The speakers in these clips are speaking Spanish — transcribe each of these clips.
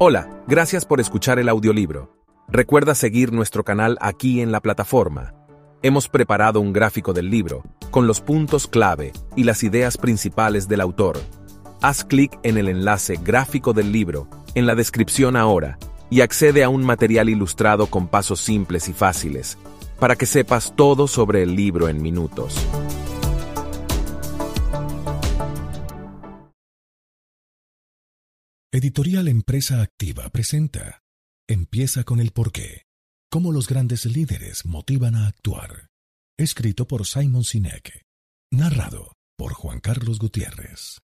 Hola, gracias por escuchar el audiolibro. Recuerda seguir nuestro canal aquí en la plataforma. Hemos preparado un gráfico del libro, con los puntos clave y las ideas principales del autor. Haz clic en el enlace gráfico del libro en la descripción ahora y accede a un material ilustrado con pasos simples y fáciles, para que sepas todo sobre el libro en minutos. Editorial Empresa Activa presenta Empieza con el porqué. Cómo los grandes líderes motivan a actuar. Escrito por Simon Sinek. Narrado por Juan Carlos Gutiérrez.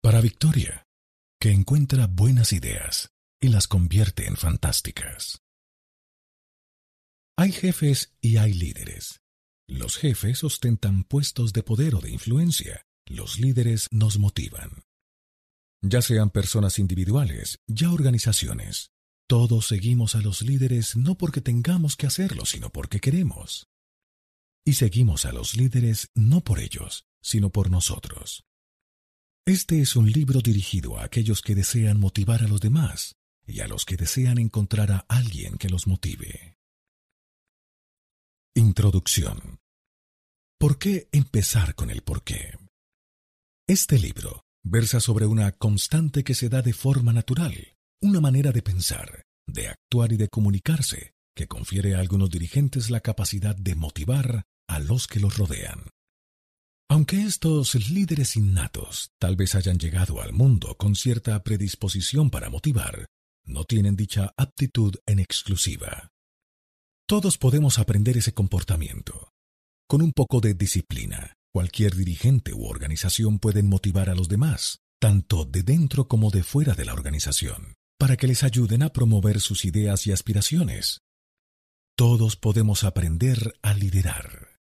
Para Victoria, que encuentra buenas ideas y las convierte en fantásticas. Hay jefes y hay líderes. Los jefes ostentan puestos de poder o de influencia. Los líderes nos motivan ya sean personas individuales, ya organizaciones. Todos seguimos a los líderes no porque tengamos que hacerlo, sino porque queremos. Y seguimos a los líderes no por ellos, sino por nosotros. Este es un libro dirigido a aquellos que desean motivar a los demás y a los que desean encontrar a alguien que los motive. Introducción. ¿Por qué empezar con el por qué? Este libro versa sobre una constante que se da de forma natural, una manera de pensar, de actuar y de comunicarse que confiere a algunos dirigentes la capacidad de motivar a los que los rodean. Aunque estos líderes innatos tal vez hayan llegado al mundo con cierta predisposición para motivar, no tienen dicha aptitud en exclusiva. Todos podemos aprender ese comportamiento. Con un poco de disciplina, Cualquier dirigente u organización pueden motivar a los demás, tanto de dentro como de fuera de la organización, para que les ayuden a promover sus ideas y aspiraciones. Todos podemos aprender a liderar.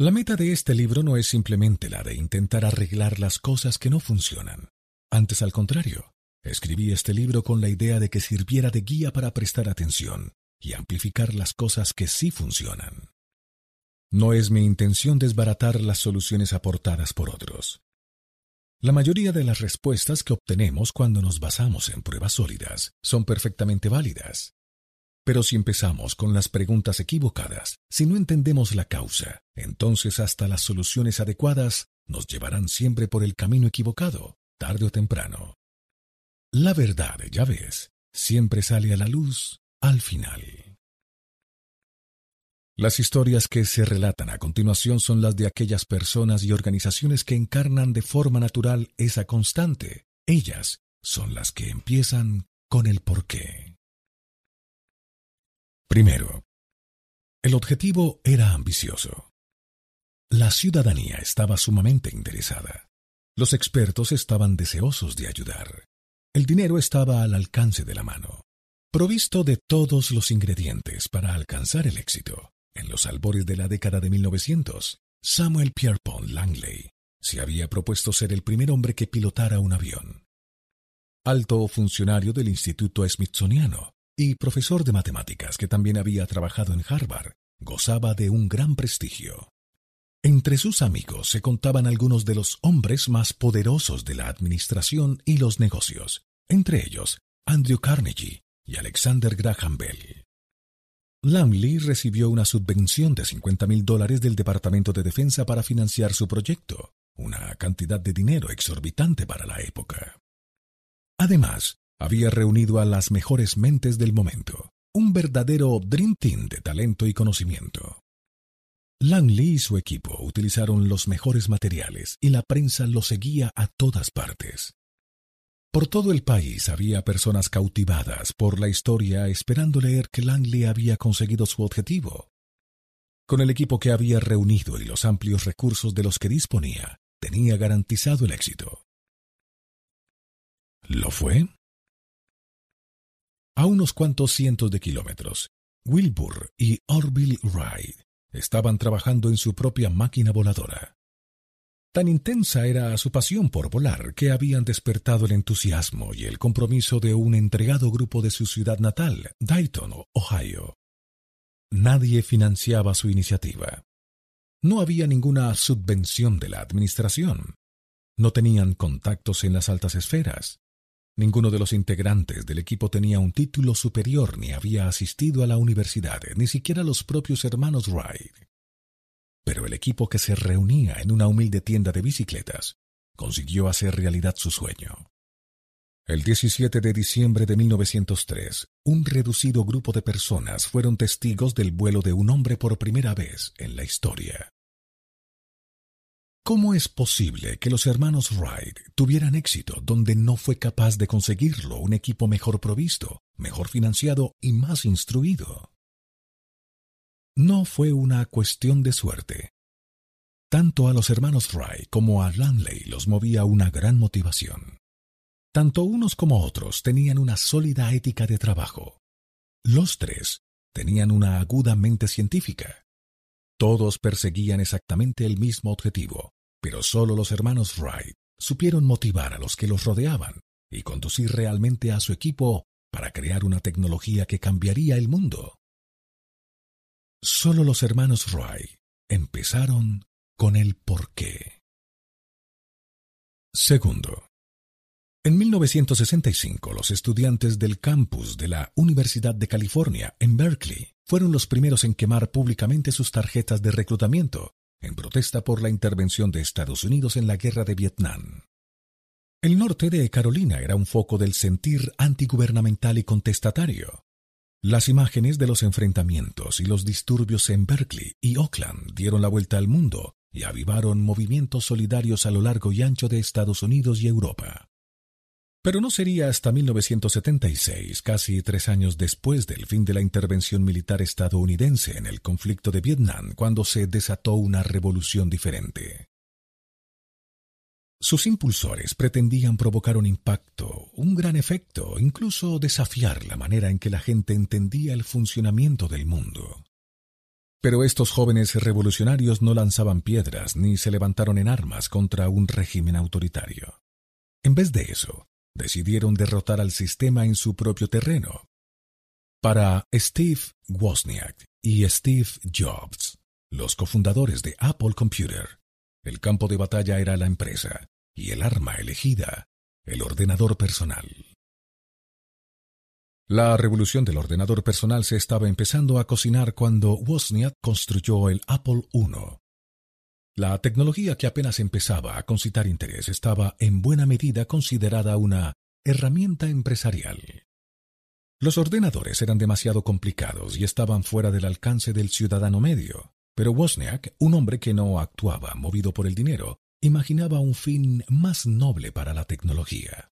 La meta de este libro no es simplemente la de intentar arreglar las cosas que no funcionan. Antes al contrario, escribí este libro con la idea de que sirviera de guía para prestar atención y amplificar las cosas que sí funcionan. No es mi intención desbaratar las soluciones aportadas por otros. La mayoría de las respuestas que obtenemos cuando nos basamos en pruebas sólidas son perfectamente válidas. Pero si empezamos con las preguntas equivocadas, si no entendemos la causa, entonces hasta las soluciones adecuadas nos llevarán siempre por el camino equivocado, tarde o temprano. La verdad, ya ves, siempre sale a la luz al final. Las historias que se relatan a continuación son las de aquellas personas y organizaciones que encarnan de forma natural esa constante. Ellas son las que empiezan con el porqué. Primero, el objetivo era ambicioso. La ciudadanía estaba sumamente interesada. Los expertos estaban deseosos de ayudar. El dinero estaba al alcance de la mano, provisto de todos los ingredientes para alcanzar el éxito. En los albores de la década de 1900, Samuel Pierpont Langley se había propuesto ser el primer hombre que pilotara un avión. Alto funcionario del Instituto Smithsoniano y profesor de matemáticas que también había trabajado en Harvard, gozaba de un gran prestigio. Entre sus amigos se contaban algunos de los hombres más poderosos de la administración y los negocios, entre ellos Andrew Carnegie y Alexander Graham Bell. Langley recibió una subvención de 50 mil dólares del Departamento de Defensa para financiar su proyecto, una cantidad de dinero exorbitante para la época. Además, había reunido a las mejores mentes del momento, un verdadero Dream Team de talento y conocimiento. Langley y su equipo utilizaron los mejores materiales y la prensa lo seguía a todas partes. Por todo el país había personas cautivadas por la historia esperando leer que Langley había conseguido su objetivo. Con el equipo que había reunido y los amplios recursos de los que disponía, tenía garantizado el éxito. ¿Lo fue? A unos cuantos cientos de kilómetros, Wilbur y Orville Wright estaban trabajando en su propia máquina voladora. Tan intensa era su pasión por volar que habían despertado el entusiasmo y el compromiso de un entregado grupo de su ciudad natal, Dayton, Ohio. Nadie financiaba su iniciativa. No había ninguna subvención de la administración. No tenían contactos en las altas esferas. Ninguno de los integrantes del equipo tenía un título superior ni había asistido a la universidad, ni siquiera los propios hermanos Wright. Pero el equipo que se reunía en una humilde tienda de bicicletas consiguió hacer realidad su sueño. El 17 de diciembre de 1903, un reducido grupo de personas fueron testigos del vuelo de un hombre por primera vez en la historia. ¿Cómo es posible que los hermanos Wright tuvieran éxito donde no fue capaz de conseguirlo un equipo mejor provisto, mejor financiado y más instruido? No fue una cuestión de suerte. Tanto a los hermanos Wright como a Langley los movía una gran motivación. Tanto unos como otros tenían una sólida ética de trabajo. Los tres tenían una aguda mente científica. Todos perseguían exactamente el mismo objetivo, pero solo los hermanos Wright supieron motivar a los que los rodeaban y conducir realmente a su equipo para crear una tecnología que cambiaría el mundo. Solo los hermanos Wright empezaron con el porqué. Segundo, en 1965, los estudiantes del campus de la Universidad de California en Berkeley fueron los primeros en quemar públicamente sus tarjetas de reclutamiento en protesta por la intervención de Estados Unidos en la guerra de Vietnam. El norte de Carolina era un foco del sentir antigubernamental y contestatario. Las imágenes de los enfrentamientos y los disturbios en Berkeley y Oakland dieron la vuelta al mundo y avivaron movimientos solidarios a lo largo y ancho de Estados Unidos y Europa. Pero no sería hasta 1976, casi tres años después del fin de la intervención militar estadounidense en el conflicto de Vietnam, cuando se desató una revolución diferente. Sus impulsores pretendían provocar un impacto, un gran efecto, incluso desafiar la manera en que la gente entendía el funcionamiento del mundo. Pero estos jóvenes revolucionarios no lanzaban piedras ni se levantaron en armas contra un régimen autoritario. En vez de eso, decidieron derrotar al sistema en su propio terreno. Para Steve Wozniak y Steve Jobs, los cofundadores de Apple Computer, el campo de batalla era la empresa y el arma elegida, el ordenador personal. La revolución del ordenador personal se estaba empezando a cocinar cuando Wozniak construyó el Apple I, la tecnología que apenas empezaba a concitar interés estaba en buena medida considerada una herramienta empresarial. Los ordenadores eran demasiado complicados y estaban fuera del alcance del ciudadano medio, pero Wozniak, un hombre que no actuaba movido por el dinero, imaginaba un fin más noble para la tecnología.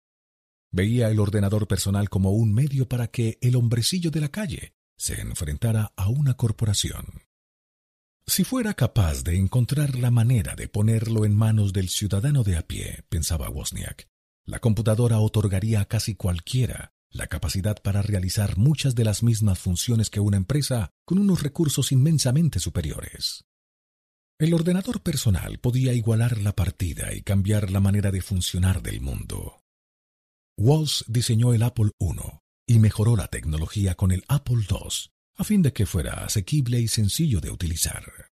Veía el ordenador personal como un medio para que el hombrecillo de la calle se enfrentara a una corporación. Si fuera capaz de encontrar la manera de ponerlo en manos del ciudadano de a pie, pensaba Wozniak, la computadora otorgaría a casi cualquiera la capacidad para realizar muchas de las mismas funciones que una empresa con unos recursos inmensamente superiores. El ordenador personal podía igualar la partida y cambiar la manera de funcionar del mundo. Walsh diseñó el Apple I y mejoró la tecnología con el Apple II, a fin de que fuera asequible y sencillo de utilizar.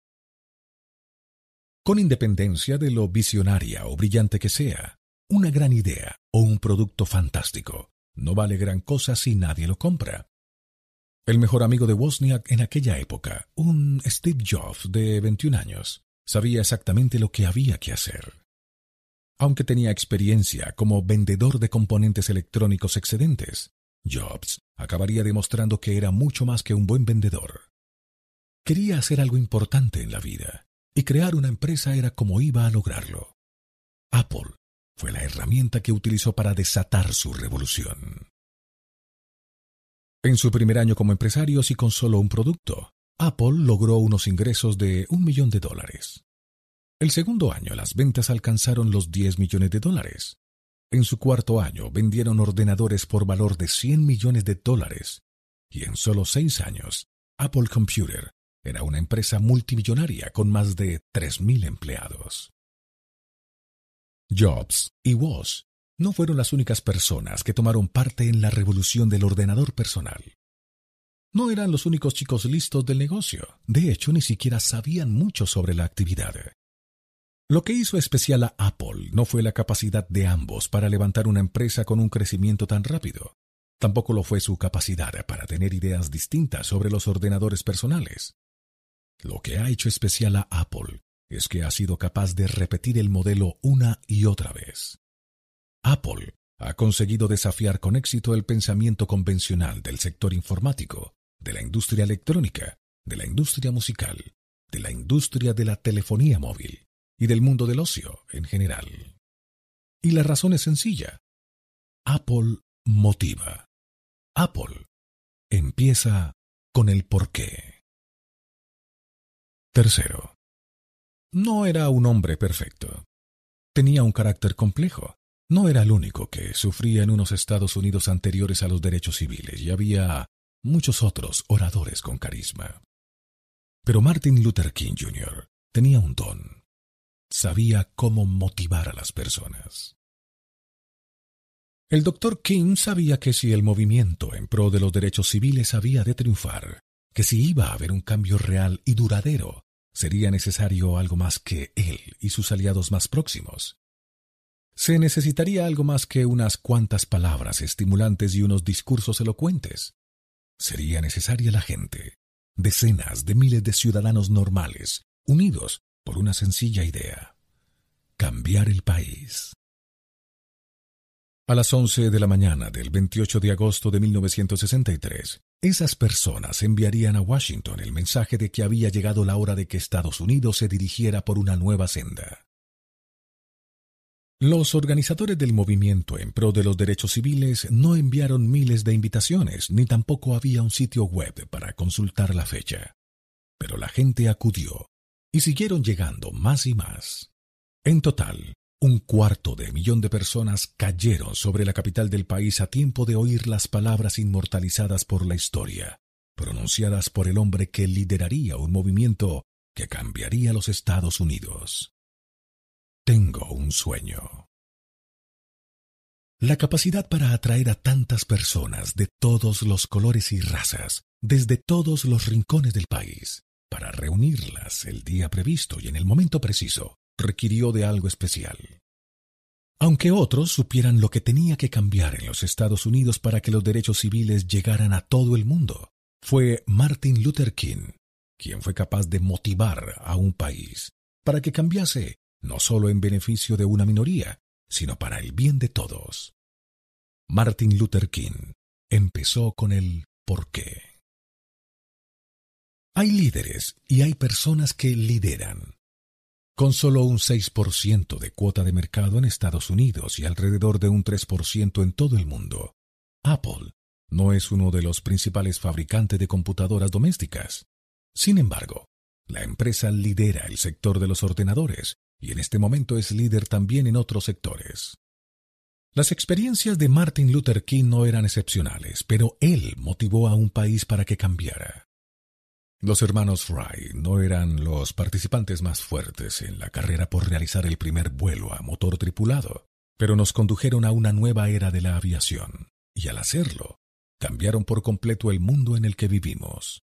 Con independencia de lo visionaria o brillante que sea, una gran idea o un producto fantástico no vale gran cosa si nadie lo compra. El mejor amigo de Wozniak en aquella época, un Steve Jobs de 21 años, sabía exactamente lo que había que hacer. Aunque tenía experiencia como vendedor de componentes electrónicos excedentes, Jobs acabaría demostrando que era mucho más que un buen vendedor. Quería hacer algo importante en la vida, y crear una empresa era como iba a lograrlo. Apple fue la herramienta que utilizó para desatar su revolución. En su primer año como empresario y con solo un producto, Apple logró unos ingresos de un millón de dólares. El segundo año las ventas alcanzaron los 10 millones de dólares. En su cuarto año vendieron ordenadores por valor de 100 millones de dólares y en solo seis años Apple Computer era una empresa multimillonaria con más de 3.000 empleados. Jobs y Woz no fueron las únicas personas que tomaron parte en la revolución del ordenador personal. No eran los únicos chicos listos del negocio, de hecho ni siquiera sabían mucho sobre la actividad. Lo que hizo especial a Apple no fue la capacidad de ambos para levantar una empresa con un crecimiento tan rápido. Tampoco lo fue su capacidad para tener ideas distintas sobre los ordenadores personales. Lo que ha hecho especial a Apple es que ha sido capaz de repetir el modelo una y otra vez. Apple ha conseguido desafiar con éxito el pensamiento convencional del sector informático, de la industria electrónica, de la industria musical, de la industria de la telefonía móvil y del mundo del ocio en general. Y la razón es sencilla. Apple motiva. Apple empieza con el porqué. Tercero. No era un hombre perfecto. Tenía un carácter complejo. No era el único que sufría en unos Estados Unidos anteriores a los derechos civiles y había muchos otros oradores con carisma. Pero Martin Luther King Jr. tenía un don sabía cómo motivar a las personas. El doctor King sabía que si el movimiento en pro de los derechos civiles había de triunfar, que si iba a haber un cambio real y duradero, sería necesario algo más que él y sus aliados más próximos. Se necesitaría algo más que unas cuantas palabras estimulantes y unos discursos elocuentes. Sería necesaria la gente, decenas de miles de ciudadanos normales, unidos por una sencilla idea. Cambiar el país. A las 11 de la mañana del 28 de agosto de 1963, esas personas enviarían a Washington el mensaje de que había llegado la hora de que Estados Unidos se dirigiera por una nueva senda. Los organizadores del movimiento en pro de los derechos civiles no enviaron miles de invitaciones, ni tampoco había un sitio web para consultar la fecha. Pero la gente acudió y siguieron llegando más y más. En total, un cuarto de millón de personas cayeron sobre la capital del país a tiempo de oír las palabras inmortalizadas por la historia, pronunciadas por el hombre que lideraría un movimiento que cambiaría los Estados Unidos. Tengo un sueño. La capacidad para atraer a tantas personas de todos los colores y razas, desde todos los rincones del país, para reunirlas el día previsto y en el momento preciso, requirió de algo especial. Aunque otros supieran lo que tenía que cambiar en los Estados Unidos para que los derechos civiles llegaran a todo el mundo, fue Martin Luther King quien fue capaz de motivar a un país para que cambiase no solo en beneficio de una minoría, sino para el bien de todos. Martin Luther King empezó con el por qué. Hay líderes y hay personas que lideran. Con solo un 6% de cuota de mercado en Estados Unidos y alrededor de un 3% en todo el mundo, Apple no es uno de los principales fabricantes de computadoras domésticas. Sin embargo, la empresa lidera el sector de los ordenadores y en este momento es líder también en otros sectores. Las experiencias de Martin Luther King no eran excepcionales, pero él motivó a un país para que cambiara. Los hermanos Wright no eran los participantes más fuertes en la carrera por realizar el primer vuelo a motor tripulado, pero nos condujeron a una nueva era de la aviación, y al hacerlo, cambiaron por completo el mundo en el que vivimos.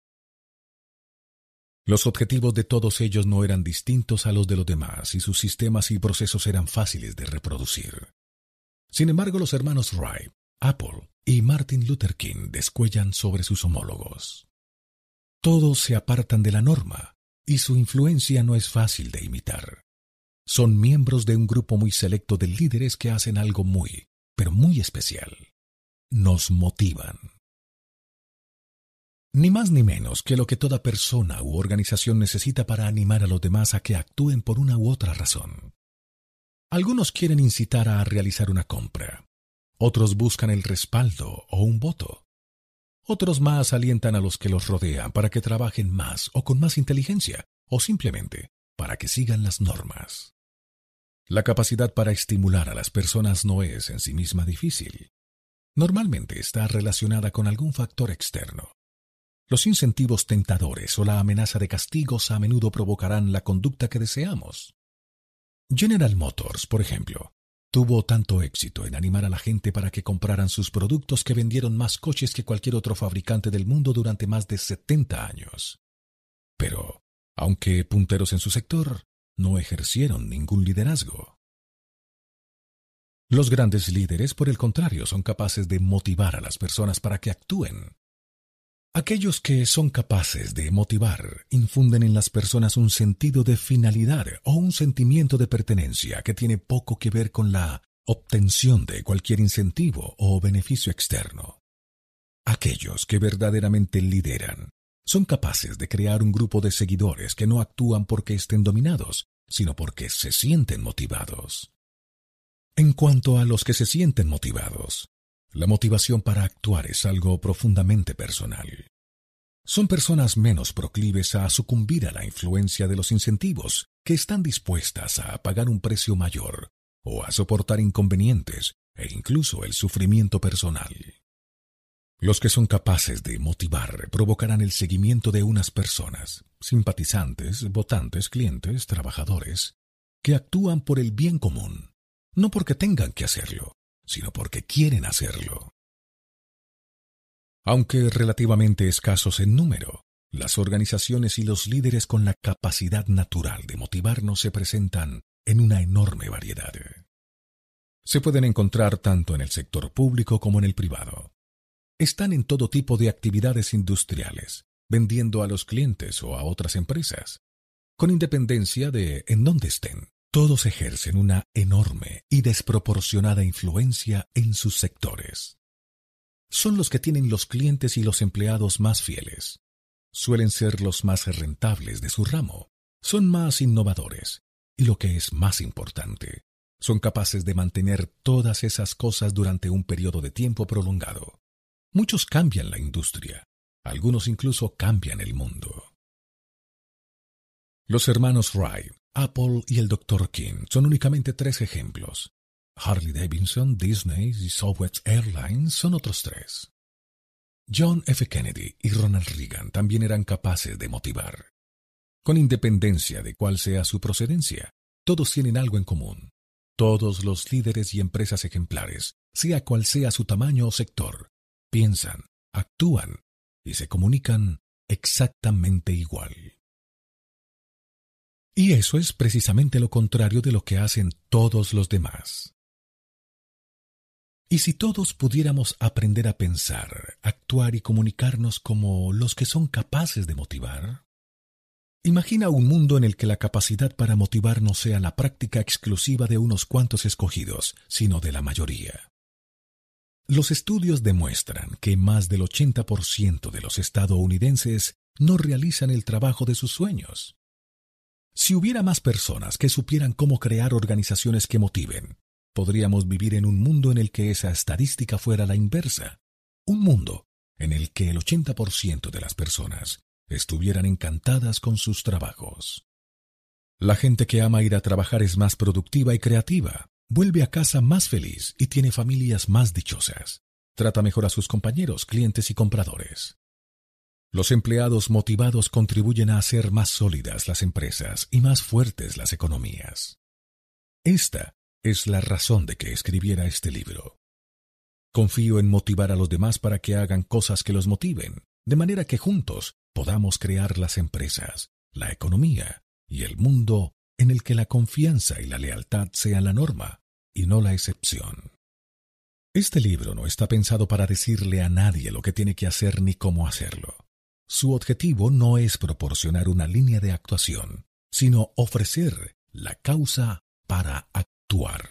Los objetivos de todos ellos no eran distintos a los de los demás y sus sistemas y procesos eran fáciles de reproducir. Sin embargo, los hermanos Wright, Apple y Martin Luther King descuellan sobre sus homólogos. Todos se apartan de la norma y su influencia no es fácil de imitar. Son miembros de un grupo muy selecto de líderes que hacen algo muy, pero muy especial. Nos motivan. Ni más ni menos que lo que toda persona u organización necesita para animar a los demás a que actúen por una u otra razón. Algunos quieren incitar a realizar una compra, otros buscan el respaldo o un voto, otros más alientan a los que los rodean para que trabajen más o con más inteligencia, o simplemente para que sigan las normas. La capacidad para estimular a las personas no es en sí misma difícil. Normalmente está relacionada con algún factor externo. Los incentivos tentadores o la amenaza de castigos a menudo provocarán la conducta que deseamos. General Motors, por ejemplo, Tuvo tanto éxito en animar a la gente para que compraran sus productos que vendieron más coches que cualquier otro fabricante del mundo durante más de 70 años. Pero, aunque punteros en su sector, no ejercieron ningún liderazgo. Los grandes líderes, por el contrario, son capaces de motivar a las personas para que actúen. Aquellos que son capaces de motivar infunden en las personas un sentido de finalidad o un sentimiento de pertenencia que tiene poco que ver con la obtención de cualquier incentivo o beneficio externo. Aquellos que verdaderamente lideran son capaces de crear un grupo de seguidores que no actúan porque estén dominados, sino porque se sienten motivados. En cuanto a los que se sienten motivados, la motivación para actuar es algo profundamente personal. Son personas menos proclives a sucumbir a la influencia de los incentivos, que están dispuestas a pagar un precio mayor o a soportar inconvenientes e incluso el sufrimiento personal. Los que son capaces de motivar provocarán el seguimiento de unas personas, simpatizantes, votantes, clientes, trabajadores, que actúan por el bien común, no porque tengan que hacerlo, sino porque quieren hacerlo. Aunque relativamente escasos en número, las organizaciones y los líderes con la capacidad natural de motivarnos se presentan en una enorme variedad. Se pueden encontrar tanto en el sector público como en el privado. Están en todo tipo de actividades industriales, vendiendo a los clientes o a otras empresas, con independencia de en dónde estén. Todos ejercen una enorme y desproporcionada influencia en sus sectores. Son los que tienen los clientes y los empleados más fieles. Suelen ser los más rentables de su ramo. Son más innovadores. Y lo que es más importante, son capaces de mantener todas esas cosas durante un periodo de tiempo prolongado. Muchos cambian la industria. Algunos incluso cambian el mundo. Los hermanos Wright Apple y el Dr. King son únicamente tres ejemplos. Harley Davidson, Disney y Southwest Airlines son otros tres. John F. Kennedy y Ronald Reagan también eran capaces de motivar. Con independencia de cuál sea su procedencia, todos tienen algo en común. Todos los líderes y empresas ejemplares, sea cual sea su tamaño o sector, piensan, actúan y se comunican exactamente igual. Y eso es precisamente lo contrario de lo que hacen todos los demás. ¿Y si todos pudiéramos aprender a pensar, actuar y comunicarnos como los que son capaces de motivar? Imagina un mundo en el que la capacidad para motivar no sea la práctica exclusiva de unos cuantos escogidos, sino de la mayoría. Los estudios demuestran que más del 80% de los estadounidenses no realizan el trabajo de sus sueños. Si hubiera más personas que supieran cómo crear organizaciones que motiven, podríamos vivir en un mundo en el que esa estadística fuera la inversa. Un mundo en el que el 80% de las personas estuvieran encantadas con sus trabajos. La gente que ama ir a trabajar es más productiva y creativa, vuelve a casa más feliz y tiene familias más dichosas. Trata mejor a sus compañeros, clientes y compradores. Los empleados motivados contribuyen a hacer más sólidas las empresas y más fuertes las economías. Esta es la razón de que escribiera este libro. Confío en motivar a los demás para que hagan cosas que los motiven, de manera que juntos podamos crear las empresas, la economía y el mundo en el que la confianza y la lealtad sean la norma y no la excepción. Este libro no está pensado para decirle a nadie lo que tiene que hacer ni cómo hacerlo. Su objetivo no es proporcionar una línea de actuación, sino ofrecer la causa para actuar.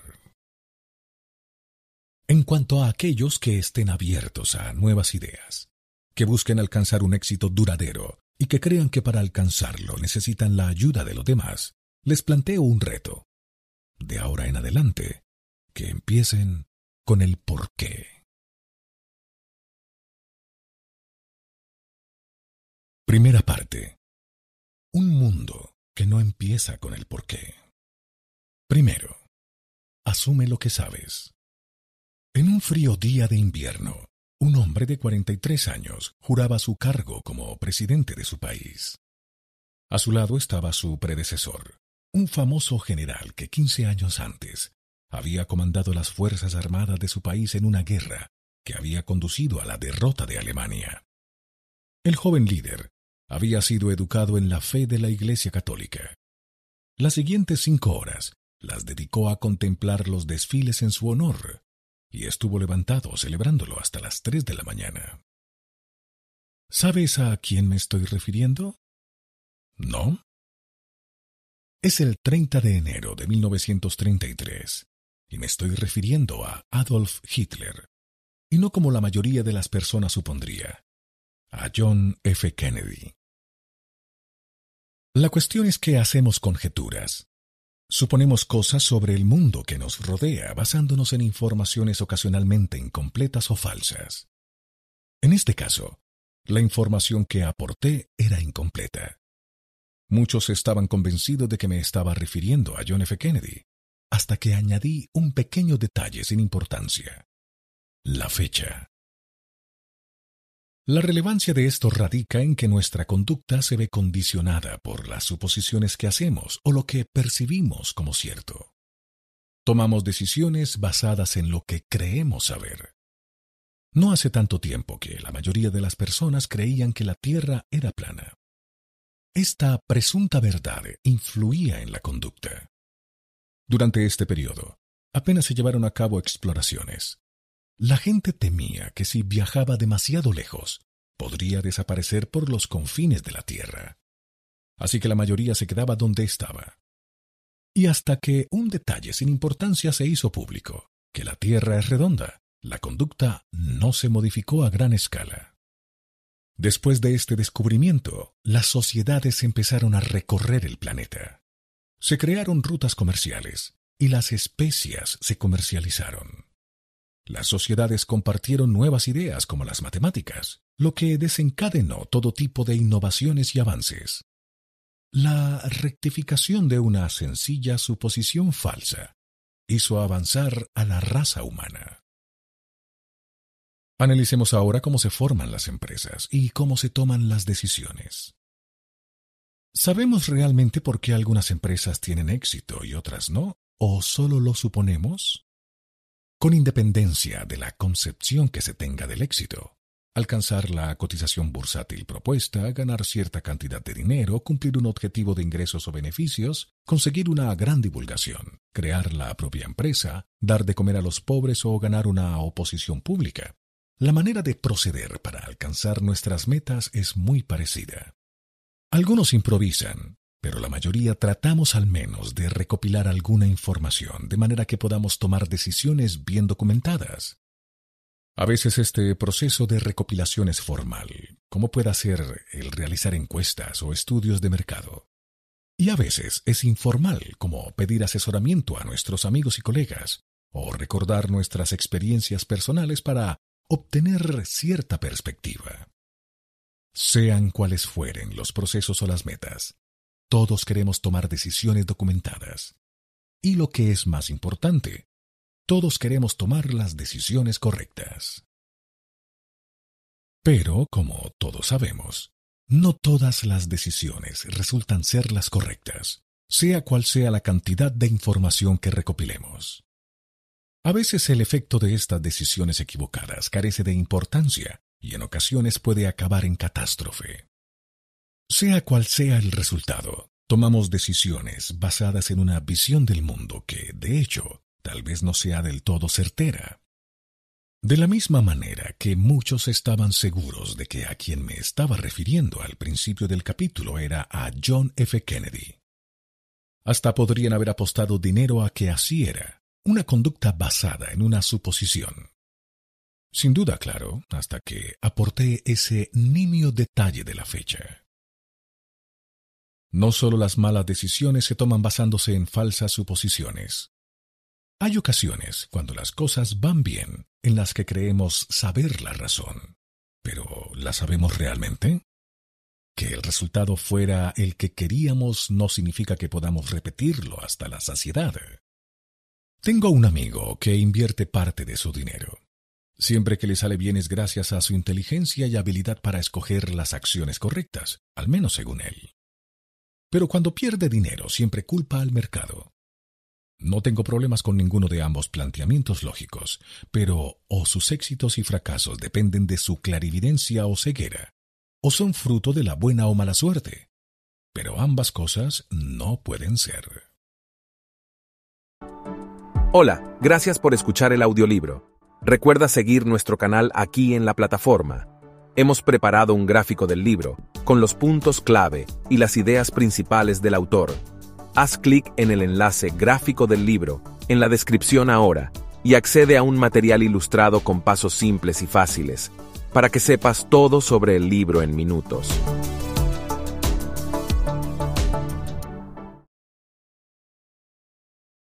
En cuanto a aquellos que estén abiertos a nuevas ideas, que busquen alcanzar un éxito duradero y que crean que para alcanzarlo necesitan la ayuda de los demás, les planteo un reto. De ahora en adelante, que empiecen con el por Primera parte. Un mundo que no empieza con el porqué. Primero, asume lo que sabes. En un frío día de invierno, un hombre de 43 años juraba su cargo como presidente de su país. A su lado estaba su predecesor, un famoso general que 15 años antes había comandado las Fuerzas Armadas de su país en una guerra que había conducido a la derrota de Alemania. El joven líder había sido educado en la fe de la Iglesia Católica. Las siguientes cinco horas las dedicó a contemplar los desfiles en su honor y estuvo levantado celebrándolo hasta las tres de la mañana. ¿Sabes a quién me estoy refiriendo? ¿No? Es el 30 de enero de 1933 y me estoy refiriendo a Adolf Hitler, y no como la mayoría de las personas supondría, a John F. Kennedy. La cuestión es que hacemos conjeturas. Suponemos cosas sobre el mundo que nos rodea basándonos en informaciones ocasionalmente incompletas o falsas. En este caso, la información que aporté era incompleta. Muchos estaban convencidos de que me estaba refiriendo a John F. Kennedy, hasta que añadí un pequeño detalle sin importancia. La fecha. La relevancia de esto radica en que nuestra conducta se ve condicionada por las suposiciones que hacemos o lo que percibimos como cierto. Tomamos decisiones basadas en lo que creemos saber. No hace tanto tiempo que la mayoría de las personas creían que la Tierra era plana. Esta presunta verdad influía en la conducta. Durante este periodo, apenas se llevaron a cabo exploraciones, la gente temía que si viajaba demasiado lejos, podría desaparecer por los confines de la Tierra. Así que la mayoría se quedaba donde estaba. Y hasta que un detalle sin importancia se hizo público, que la Tierra es redonda, la conducta no se modificó a gran escala. Después de este descubrimiento, las sociedades empezaron a recorrer el planeta. Se crearon rutas comerciales y las especias se comercializaron. Las sociedades compartieron nuevas ideas como las matemáticas, lo que desencadenó todo tipo de innovaciones y avances. La rectificación de una sencilla suposición falsa hizo avanzar a la raza humana. Analicemos ahora cómo se forman las empresas y cómo se toman las decisiones. ¿Sabemos realmente por qué algunas empresas tienen éxito y otras no? ¿O solo lo suponemos? Con independencia de la concepción que se tenga del éxito. Alcanzar la cotización bursátil propuesta, ganar cierta cantidad de dinero, cumplir un objetivo de ingresos o beneficios, conseguir una gran divulgación, crear la propia empresa, dar de comer a los pobres o ganar una oposición pública. La manera de proceder para alcanzar nuestras metas es muy parecida. Algunos improvisan, pero la mayoría tratamos al menos de recopilar alguna información de manera que podamos tomar decisiones bien documentadas. A veces este proceso de recopilación es formal, como pueda ser el realizar encuestas o estudios de mercado. Y a veces es informal, como pedir asesoramiento a nuestros amigos y colegas, o recordar nuestras experiencias personales para obtener cierta perspectiva. Sean cuales fueren los procesos o las metas, todos queremos tomar decisiones documentadas. Y lo que es más importante, todos queremos tomar las decisiones correctas. Pero, como todos sabemos, no todas las decisiones resultan ser las correctas, sea cual sea la cantidad de información que recopilemos. A veces el efecto de estas decisiones equivocadas carece de importancia y en ocasiones puede acabar en catástrofe. Sea cual sea el resultado, tomamos decisiones basadas en una visión del mundo que, de hecho, tal vez no sea del todo certera. De la misma manera que muchos estaban seguros de que a quien me estaba refiriendo al principio del capítulo era a John F. Kennedy. Hasta podrían haber apostado dinero a que así era, una conducta basada en una suposición. Sin duda, claro, hasta que aporté ese nimio detalle de la fecha. No solo las malas decisiones se toman basándose en falsas suposiciones. Hay ocasiones, cuando las cosas van bien, en las que creemos saber la razón. Pero ¿la sabemos realmente? Que el resultado fuera el que queríamos no significa que podamos repetirlo hasta la saciedad. Tengo un amigo que invierte parte de su dinero. Siempre que le sale bien es gracias a su inteligencia y habilidad para escoger las acciones correctas, al menos según él. Pero cuando pierde dinero siempre culpa al mercado. No tengo problemas con ninguno de ambos planteamientos lógicos, pero o sus éxitos y fracasos dependen de su clarividencia o ceguera, o son fruto de la buena o mala suerte. pero ambas cosas no pueden ser. Hola, gracias por escuchar el audiolibro. Recuerda seguir nuestro canal aquí en la plataforma. Hemos preparado un gráfico del libro, con los puntos clave y las ideas principales del autor. Haz clic en el enlace gráfico del libro, en la descripción ahora, y accede a un material ilustrado con pasos simples y fáciles, para que sepas todo sobre el libro en minutos.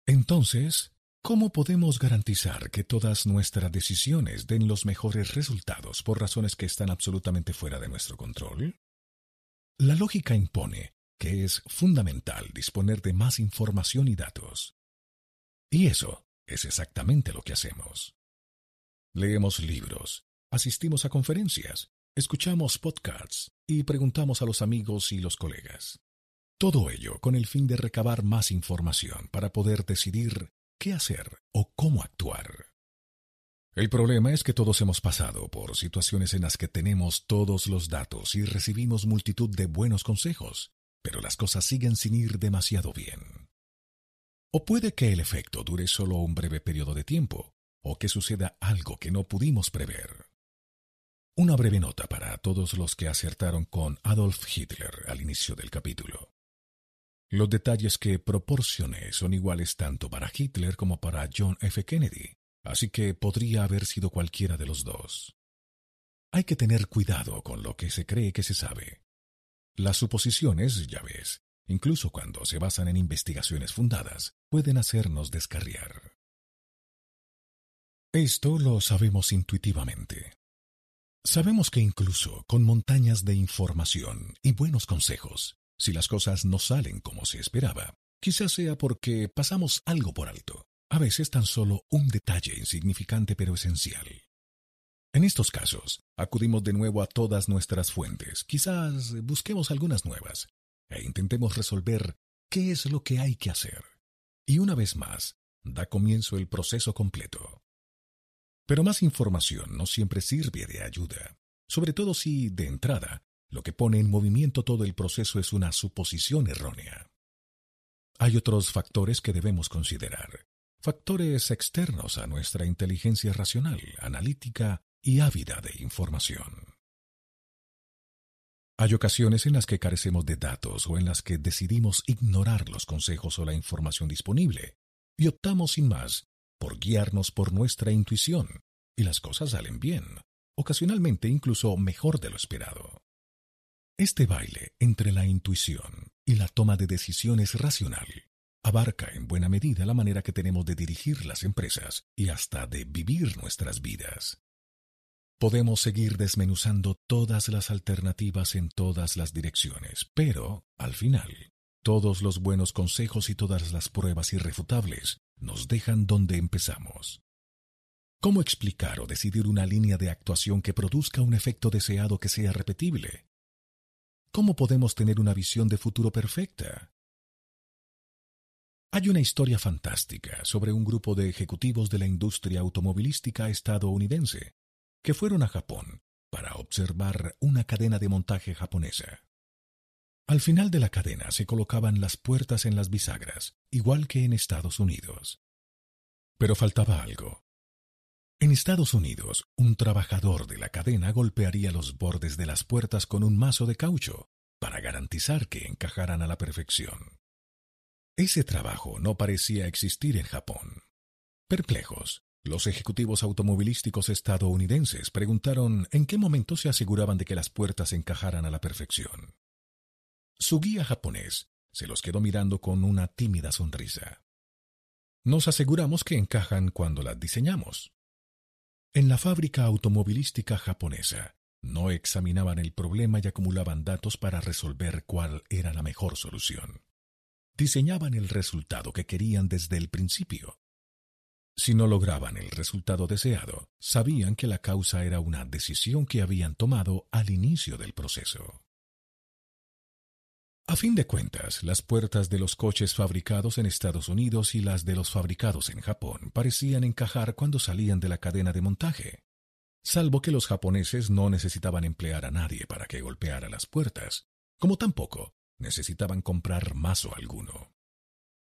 Entonces, ¿Cómo podemos garantizar que todas nuestras decisiones den los mejores resultados por razones que están absolutamente fuera de nuestro control? La lógica impone que es fundamental disponer de más información y datos. Y eso es exactamente lo que hacemos. Leemos libros, asistimos a conferencias, escuchamos podcasts y preguntamos a los amigos y los colegas. Todo ello con el fin de recabar más información para poder decidir qué hacer o cómo actuar. El problema es que todos hemos pasado por situaciones en las que tenemos todos los datos y recibimos multitud de buenos consejos, pero las cosas siguen sin ir demasiado bien. O puede que el efecto dure solo un breve periodo de tiempo, o que suceda algo que no pudimos prever. Una breve nota para todos los que acertaron con Adolf Hitler al inicio del capítulo. Los detalles que proporcioné son iguales tanto para Hitler como para John F. Kennedy, así que podría haber sido cualquiera de los dos. Hay que tener cuidado con lo que se cree que se sabe. Las suposiciones, ya ves, incluso cuando se basan en investigaciones fundadas, pueden hacernos descarriar. Esto lo sabemos intuitivamente. Sabemos que incluso con montañas de información y buenos consejos, si las cosas no salen como se esperaba, quizás sea porque pasamos algo por alto, a veces tan solo un detalle insignificante pero esencial. En estos casos, acudimos de nuevo a todas nuestras fuentes, quizás busquemos algunas nuevas, e intentemos resolver qué es lo que hay que hacer. Y una vez más, da comienzo el proceso completo. Pero más información no siempre sirve de ayuda, sobre todo si, de entrada, lo que pone en movimiento todo el proceso es una suposición errónea. Hay otros factores que debemos considerar, factores externos a nuestra inteligencia racional, analítica y ávida de información. Hay ocasiones en las que carecemos de datos o en las que decidimos ignorar los consejos o la información disponible y optamos sin más por guiarnos por nuestra intuición, y las cosas salen bien, ocasionalmente incluso mejor de lo esperado. Este baile entre la intuición y la toma de decisiones racional abarca en buena medida la manera que tenemos de dirigir las empresas y hasta de vivir nuestras vidas. Podemos seguir desmenuzando todas las alternativas en todas las direcciones, pero, al final, todos los buenos consejos y todas las pruebas irrefutables nos dejan donde empezamos. ¿Cómo explicar o decidir una línea de actuación que produzca un efecto deseado que sea repetible? ¿Cómo podemos tener una visión de futuro perfecta? Hay una historia fantástica sobre un grupo de ejecutivos de la industria automovilística estadounidense que fueron a Japón para observar una cadena de montaje japonesa. Al final de la cadena se colocaban las puertas en las bisagras, igual que en Estados Unidos. Pero faltaba algo. En Estados Unidos, un trabajador de la cadena golpearía los bordes de las puertas con un mazo de caucho para garantizar que encajaran a la perfección. Ese trabajo no parecía existir en Japón. Perplejos, los ejecutivos automovilísticos estadounidenses preguntaron en qué momento se aseguraban de que las puertas encajaran a la perfección. Su guía japonés se los quedó mirando con una tímida sonrisa. Nos aseguramos que encajan cuando las diseñamos. En la fábrica automovilística japonesa no examinaban el problema y acumulaban datos para resolver cuál era la mejor solución. Diseñaban el resultado que querían desde el principio. Si no lograban el resultado deseado, sabían que la causa era una decisión que habían tomado al inicio del proceso. A fin de cuentas, las puertas de los coches fabricados en Estados Unidos y las de los fabricados en Japón parecían encajar cuando salían de la cadena de montaje, salvo que los japoneses no necesitaban emplear a nadie para que golpeara las puertas, como tampoco necesitaban comprar mazo alguno.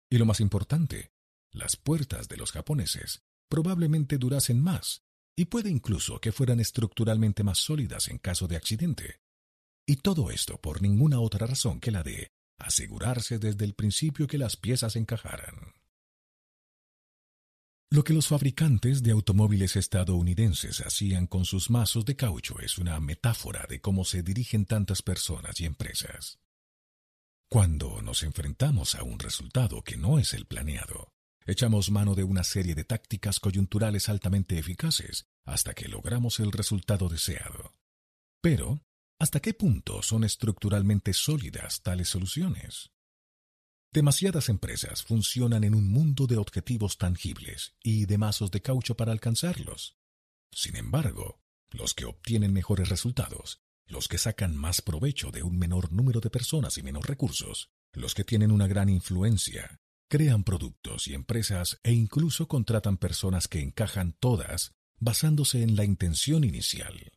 Y lo más importante, las puertas de los japoneses probablemente durasen más, y puede incluso que fueran estructuralmente más sólidas en caso de accidente. Y todo esto por ninguna otra razón que la de asegurarse desde el principio que las piezas encajaran. Lo que los fabricantes de automóviles estadounidenses hacían con sus mazos de caucho es una metáfora de cómo se dirigen tantas personas y empresas. Cuando nos enfrentamos a un resultado que no es el planeado, echamos mano de una serie de tácticas coyunturales altamente eficaces hasta que logramos el resultado deseado. Pero, ¿hasta qué punto son estructuralmente sólidas tales soluciones? Demasiadas empresas funcionan en un mundo de objetivos tangibles y de mazos de caucho para alcanzarlos. Sin embargo, los que obtienen mejores resultados, los que sacan más provecho de un menor número de personas y menos recursos, los que tienen una gran influencia, crean productos y empresas e incluso contratan personas que encajan todas basándose en la intención inicial.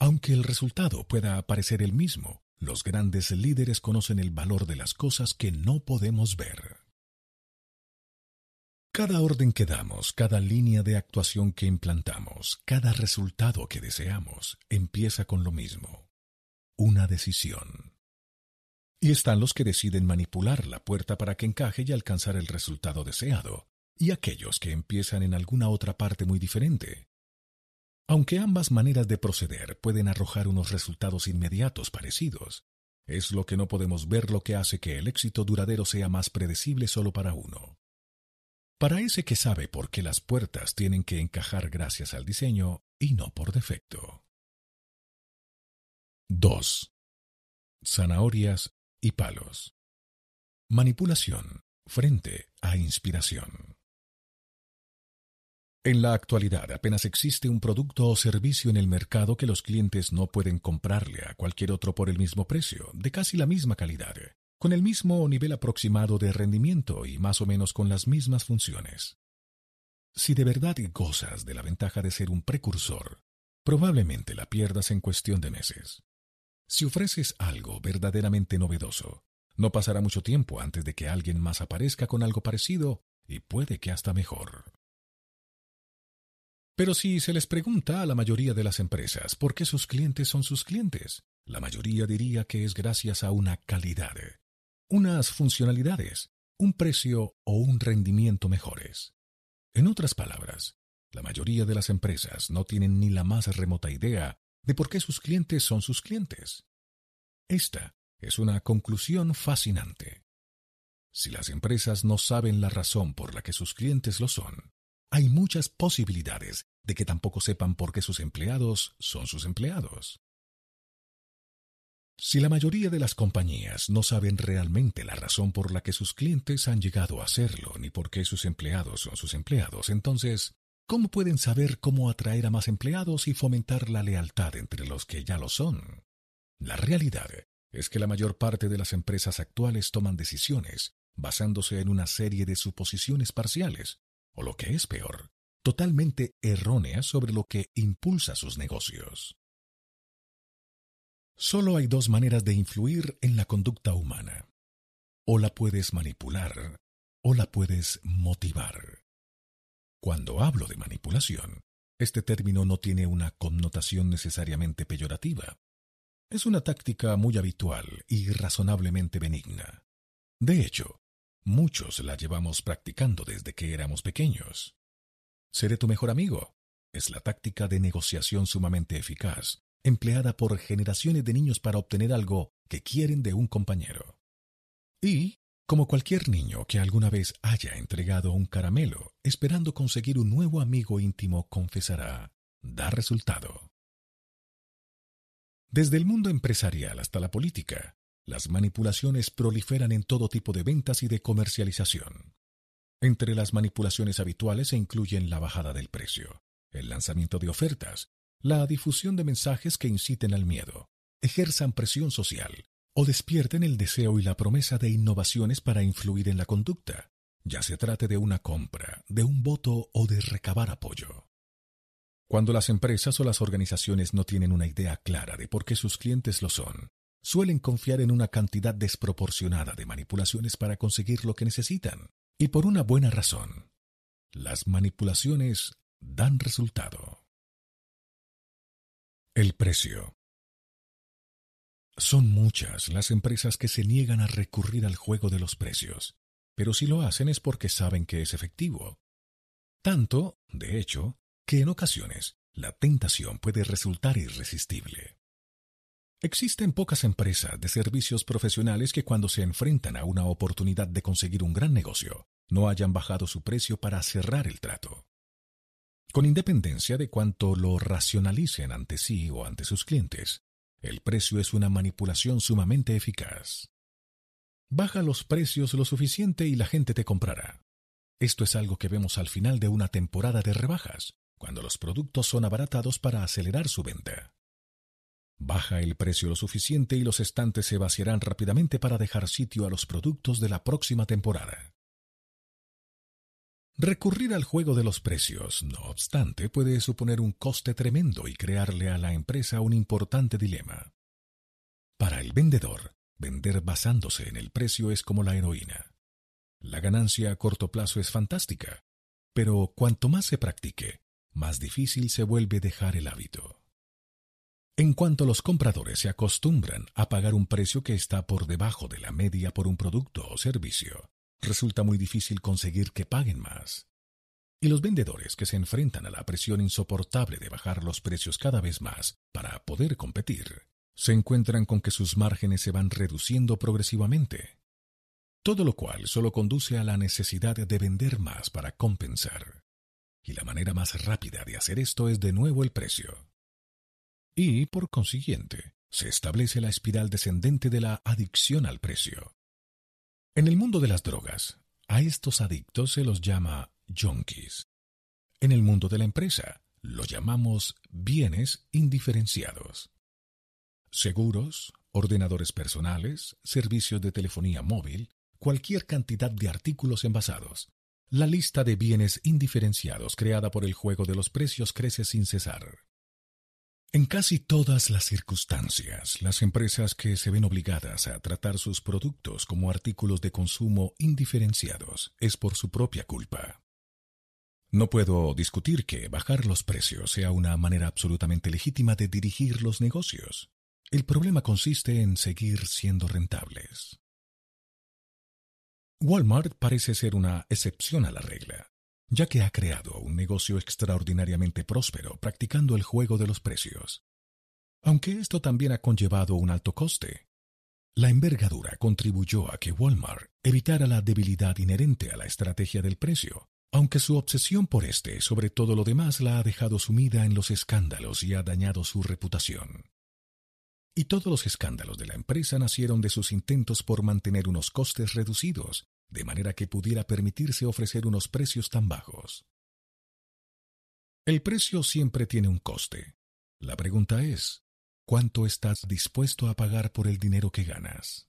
Aunque el resultado pueda parecer el mismo, los grandes líderes conocen el valor de las cosas que no podemos ver. Cada orden que damos, cada línea de actuación que implantamos, cada resultado que deseamos, empieza con lo mismo, una decisión. Y están los que deciden manipular la puerta para que encaje y alcanzar el resultado deseado, y aquellos que empiezan en alguna otra parte muy diferente, aunque ambas maneras de proceder pueden arrojar unos resultados inmediatos parecidos, es lo que no podemos ver lo que hace que el éxito duradero sea más predecible solo para uno. Para ese que sabe por qué las puertas tienen que encajar gracias al diseño y no por defecto. 2. Zanahorias y palos. Manipulación frente a inspiración. En la actualidad apenas existe un producto o servicio en el mercado que los clientes no pueden comprarle a cualquier otro por el mismo precio, de casi la misma calidad, con el mismo nivel aproximado de rendimiento y más o menos con las mismas funciones. Si de verdad gozas de la ventaja de ser un precursor, probablemente la pierdas en cuestión de meses. Si ofreces algo verdaderamente novedoso, no pasará mucho tiempo antes de que alguien más aparezca con algo parecido y puede que hasta mejor. Pero si se les pregunta a la mayoría de las empresas por qué sus clientes son sus clientes, la mayoría diría que es gracias a una calidad, unas funcionalidades, un precio o un rendimiento mejores. En otras palabras, la mayoría de las empresas no tienen ni la más remota idea de por qué sus clientes son sus clientes. Esta es una conclusión fascinante. Si las empresas no saben la razón por la que sus clientes lo son, hay muchas posibilidades de que tampoco sepan por qué sus empleados son sus empleados. Si la mayoría de las compañías no saben realmente la razón por la que sus clientes han llegado a hacerlo ni por qué sus empleados son sus empleados, entonces, ¿cómo pueden saber cómo atraer a más empleados y fomentar la lealtad entre los que ya lo son? La realidad es que la mayor parte de las empresas actuales toman decisiones basándose en una serie de suposiciones parciales, o lo que es peor, totalmente errónea sobre lo que impulsa sus negocios. Solo hay dos maneras de influir en la conducta humana. O la puedes manipular o la puedes motivar. Cuando hablo de manipulación, este término no tiene una connotación necesariamente peyorativa. Es una táctica muy habitual y razonablemente benigna. De hecho, muchos la llevamos practicando desde que éramos pequeños. Seré tu mejor amigo. Es la táctica de negociación sumamente eficaz, empleada por generaciones de niños para obtener algo que quieren de un compañero. Y, como cualquier niño que alguna vez haya entregado un caramelo esperando conseguir un nuevo amigo íntimo confesará, da resultado. Desde el mundo empresarial hasta la política, las manipulaciones proliferan en todo tipo de ventas y de comercialización. Entre las manipulaciones habituales se incluyen la bajada del precio, el lanzamiento de ofertas, la difusión de mensajes que inciten al miedo, ejerzan presión social o despierten el deseo y la promesa de innovaciones para influir en la conducta, ya se trate de una compra, de un voto o de recabar apoyo. Cuando las empresas o las organizaciones no tienen una idea clara de por qué sus clientes lo son, suelen confiar en una cantidad desproporcionada de manipulaciones para conseguir lo que necesitan, y por una buena razón. Las manipulaciones dan resultado. El precio. Son muchas las empresas que se niegan a recurrir al juego de los precios, pero si lo hacen es porque saben que es efectivo. Tanto, de hecho, que en ocasiones la tentación puede resultar irresistible. Existen pocas empresas de servicios profesionales que cuando se enfrentan a una oportunidad de conseguir un gran negocio, no hayan bajado su precio para cerrar el trato. Con independencia de cuánto lo racionalicen ante sí o ante sus clientes, el precio es una manipulación sumamente eficaz. Baja los precios lo suficiente y la gente te comprará. Esto es algo que vemos al final de una temporada de rebajas, cuando los productos son abaratados para acelerar su venta. Baja el precio lo suficiente y los estantes se vaciarán rápidamente para dejar sitio a los productos de la próxima temporada. Recurrir al juego de los precios, no obstante, puede suponer un coste tremendo y crearle a la empresa un importante dilema. Para el vendedor, vender basándose en el precio es como la heroína. La ganancia a corto plazo es fantástica, pero cuanto más se practique, más difícil se vuelve dejar el hábito. En cuanto los compradores se acostumbran a pagar un precio que está por debajo de la media por un producto o servicio, resulta muy difícil conseguir que paguen más. Y los vendedores que se enfrentan a la presión insoportable de bajar los precios cada vez más para poder competir, se encuentran con que sus márgenes se van reduciendo progresivamente. Todo lo cual solo conduce a la necesidad de vender más para compensar y la manera más rápida de hacer esto es de nuevo el precio. Y, por consiguiente, se establece la espiral descendente de la adicción al precio. En el mundo de las drogas, a estos adictos se los llama junkies. En el mundo de la empresa, lo llamamos bienes indiferenciados. Seguros, ordenadores personales, servicios de telefonía móvil, cualquier cantidad de artículos envasados, la lista de bienes indiferenciados creada por el juego de los precios crece sin cesar. En casi todas las circunstancias, las empresas que se ven obligadas a tratar sus productos como artículos de consumo indiferenciados es por su propia culpa. No puedo discutir que bajar los precios sea una manera absolutamente legítima de dirigir los negocios. El problema consiste en seguir siendo rentables. Walmart parece ser una excepción a la regla, ya que ha creado un negocio extraordinariamente próspero practicando el juego de los precios. Aunque esto también ha conllevado un alto coste. La envergadura contribuyó a que Walmart evitara la debilidad inherente a la estrategia del precio, aunque su obsesión por este sobre todo lo demás la ha dejado sumida en los escándalos y ha dañado su reputación. Y todos los escándalos de la empresa nacieron de sus intentos por mantener unos costes reducidos, de manera que pudiera permitirse ofrecer unos precios tan bajos. El precio siempre tiene un coste. La pregunta es, ¿cuánto estás dispuesto a pagar por el dinero que ganas?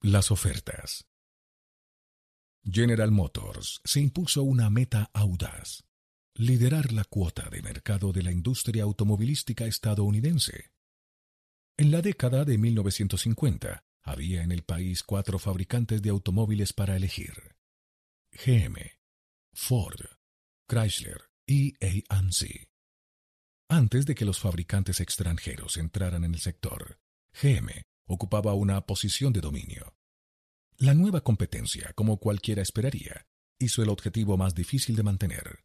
Las ofertas. General Motors se impuso una meta audaz liderar la cuota de mercado de la industria automovilística estadounidense. En la década de 1950 había en el país cuatro fabricantes de automóviles para elegir. GM, Ford, Chrysler y AMC. Antes de que los fabricantes extranjeros entraran en el sector, GM ocupaba una posición de dominio. La nueva competencia, como cualquiera esperaría, hizo el objetivo más difícil de mantener.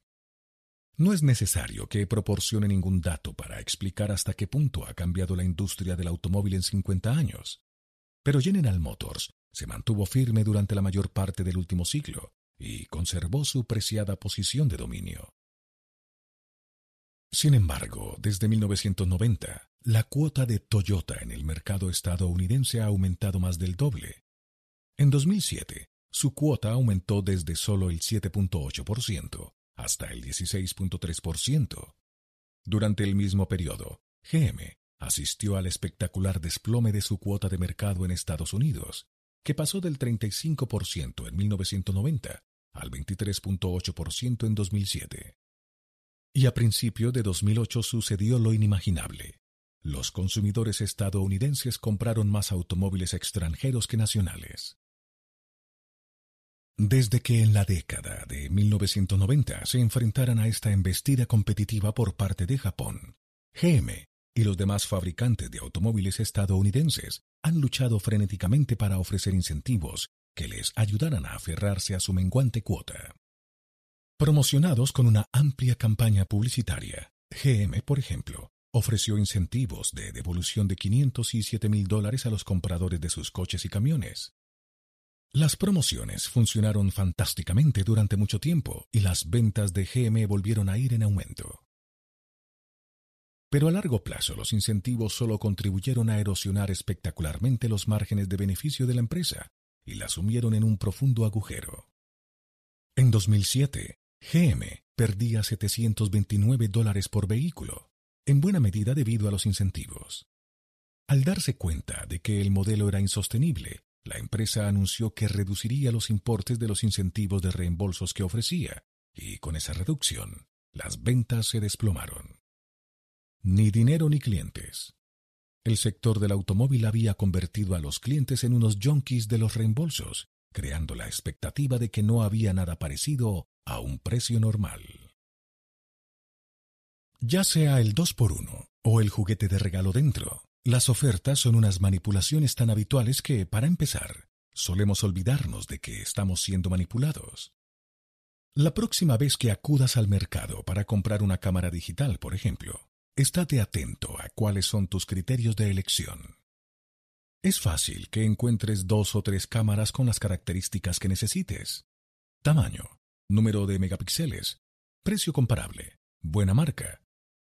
No es necesario que proporcione ningún dato para explicar hasta qué punto ha cambiado la industria del automóvil en 50 años. Pero General Motors se mantuvo firme durante la mayor parte del último siglo y conservó su preciada posición de dominio. Sin embargo, desde 1990, la cuota de Toyota en el mercado estadounidense ha aumentado más del doble. En 2007, su cuota aumentó desde solo el 7.8% hasta el 16.3%. Durante el mismo periodo, GM asistió al espectacular desplome de su cuota de mercado en Estados Unidos, que pasó del 35% en 1990 al 23.8% en 2007. Y a principio de 2008 sucedió lo inimaginable. los consumidores estadounidenses compraron más automóviles extranjeros que nacionales. Desde que en la década de 1990 se enfrentaran a esta embestida competitiva por parte de Japón, GM y los demás fabricantes de automóviles estadounidenses han luchado frenéticamente para ofrecer incentivos que les ayudaran a aferrarse a su menguante cuota. Promocionados con una amplia campaña publicitaria, GM, por ejemplo, ofreció incentivos de devolución de 500 y 7 mil dólares a los compradores de sus coches y camiones. Las promociones funcionaron fantásticamente durante mucho tiempo y las ventas de GM volvieron a ir en aumento. Pero a largo plazo los incentivos solo contribuyeron a erosionar espectacularmente los márgenes de beneficio de la empresa y la sumieron en un profundo agujero. En 2007, GM perdía 729 dólares por vehículo, en buena medida debido a los incentivos. Al darse cuenta de que el modelo era insostenible, la empresa anunció que reduciría los importes de los incentivos de reembolsos que ofrecía, y con esa reducción, las ventas se desplomaron. Ni dinero ni clientes. El sector del automóvil había convertido a los clientes en unos junkies de los reembolsos, creando la expectativa de que no había nada parecido a un precio normal. Ya sea el 2x1 o el juguete de regalo dentro, las ofertas son unas manipulaciones tan habituales que, para empezar, solemos olvidarnos de que estamos siendo manipulados. La próxima vez que acudas al mercado para comprar una cámara digital, por ejemplo, estate atento a cuáles son tus criterios de elección. Es fácil que encuentres dos o tres cámaras con las características que necesites. Tamaño, número de megapíxeles, precio comparable, buena marca.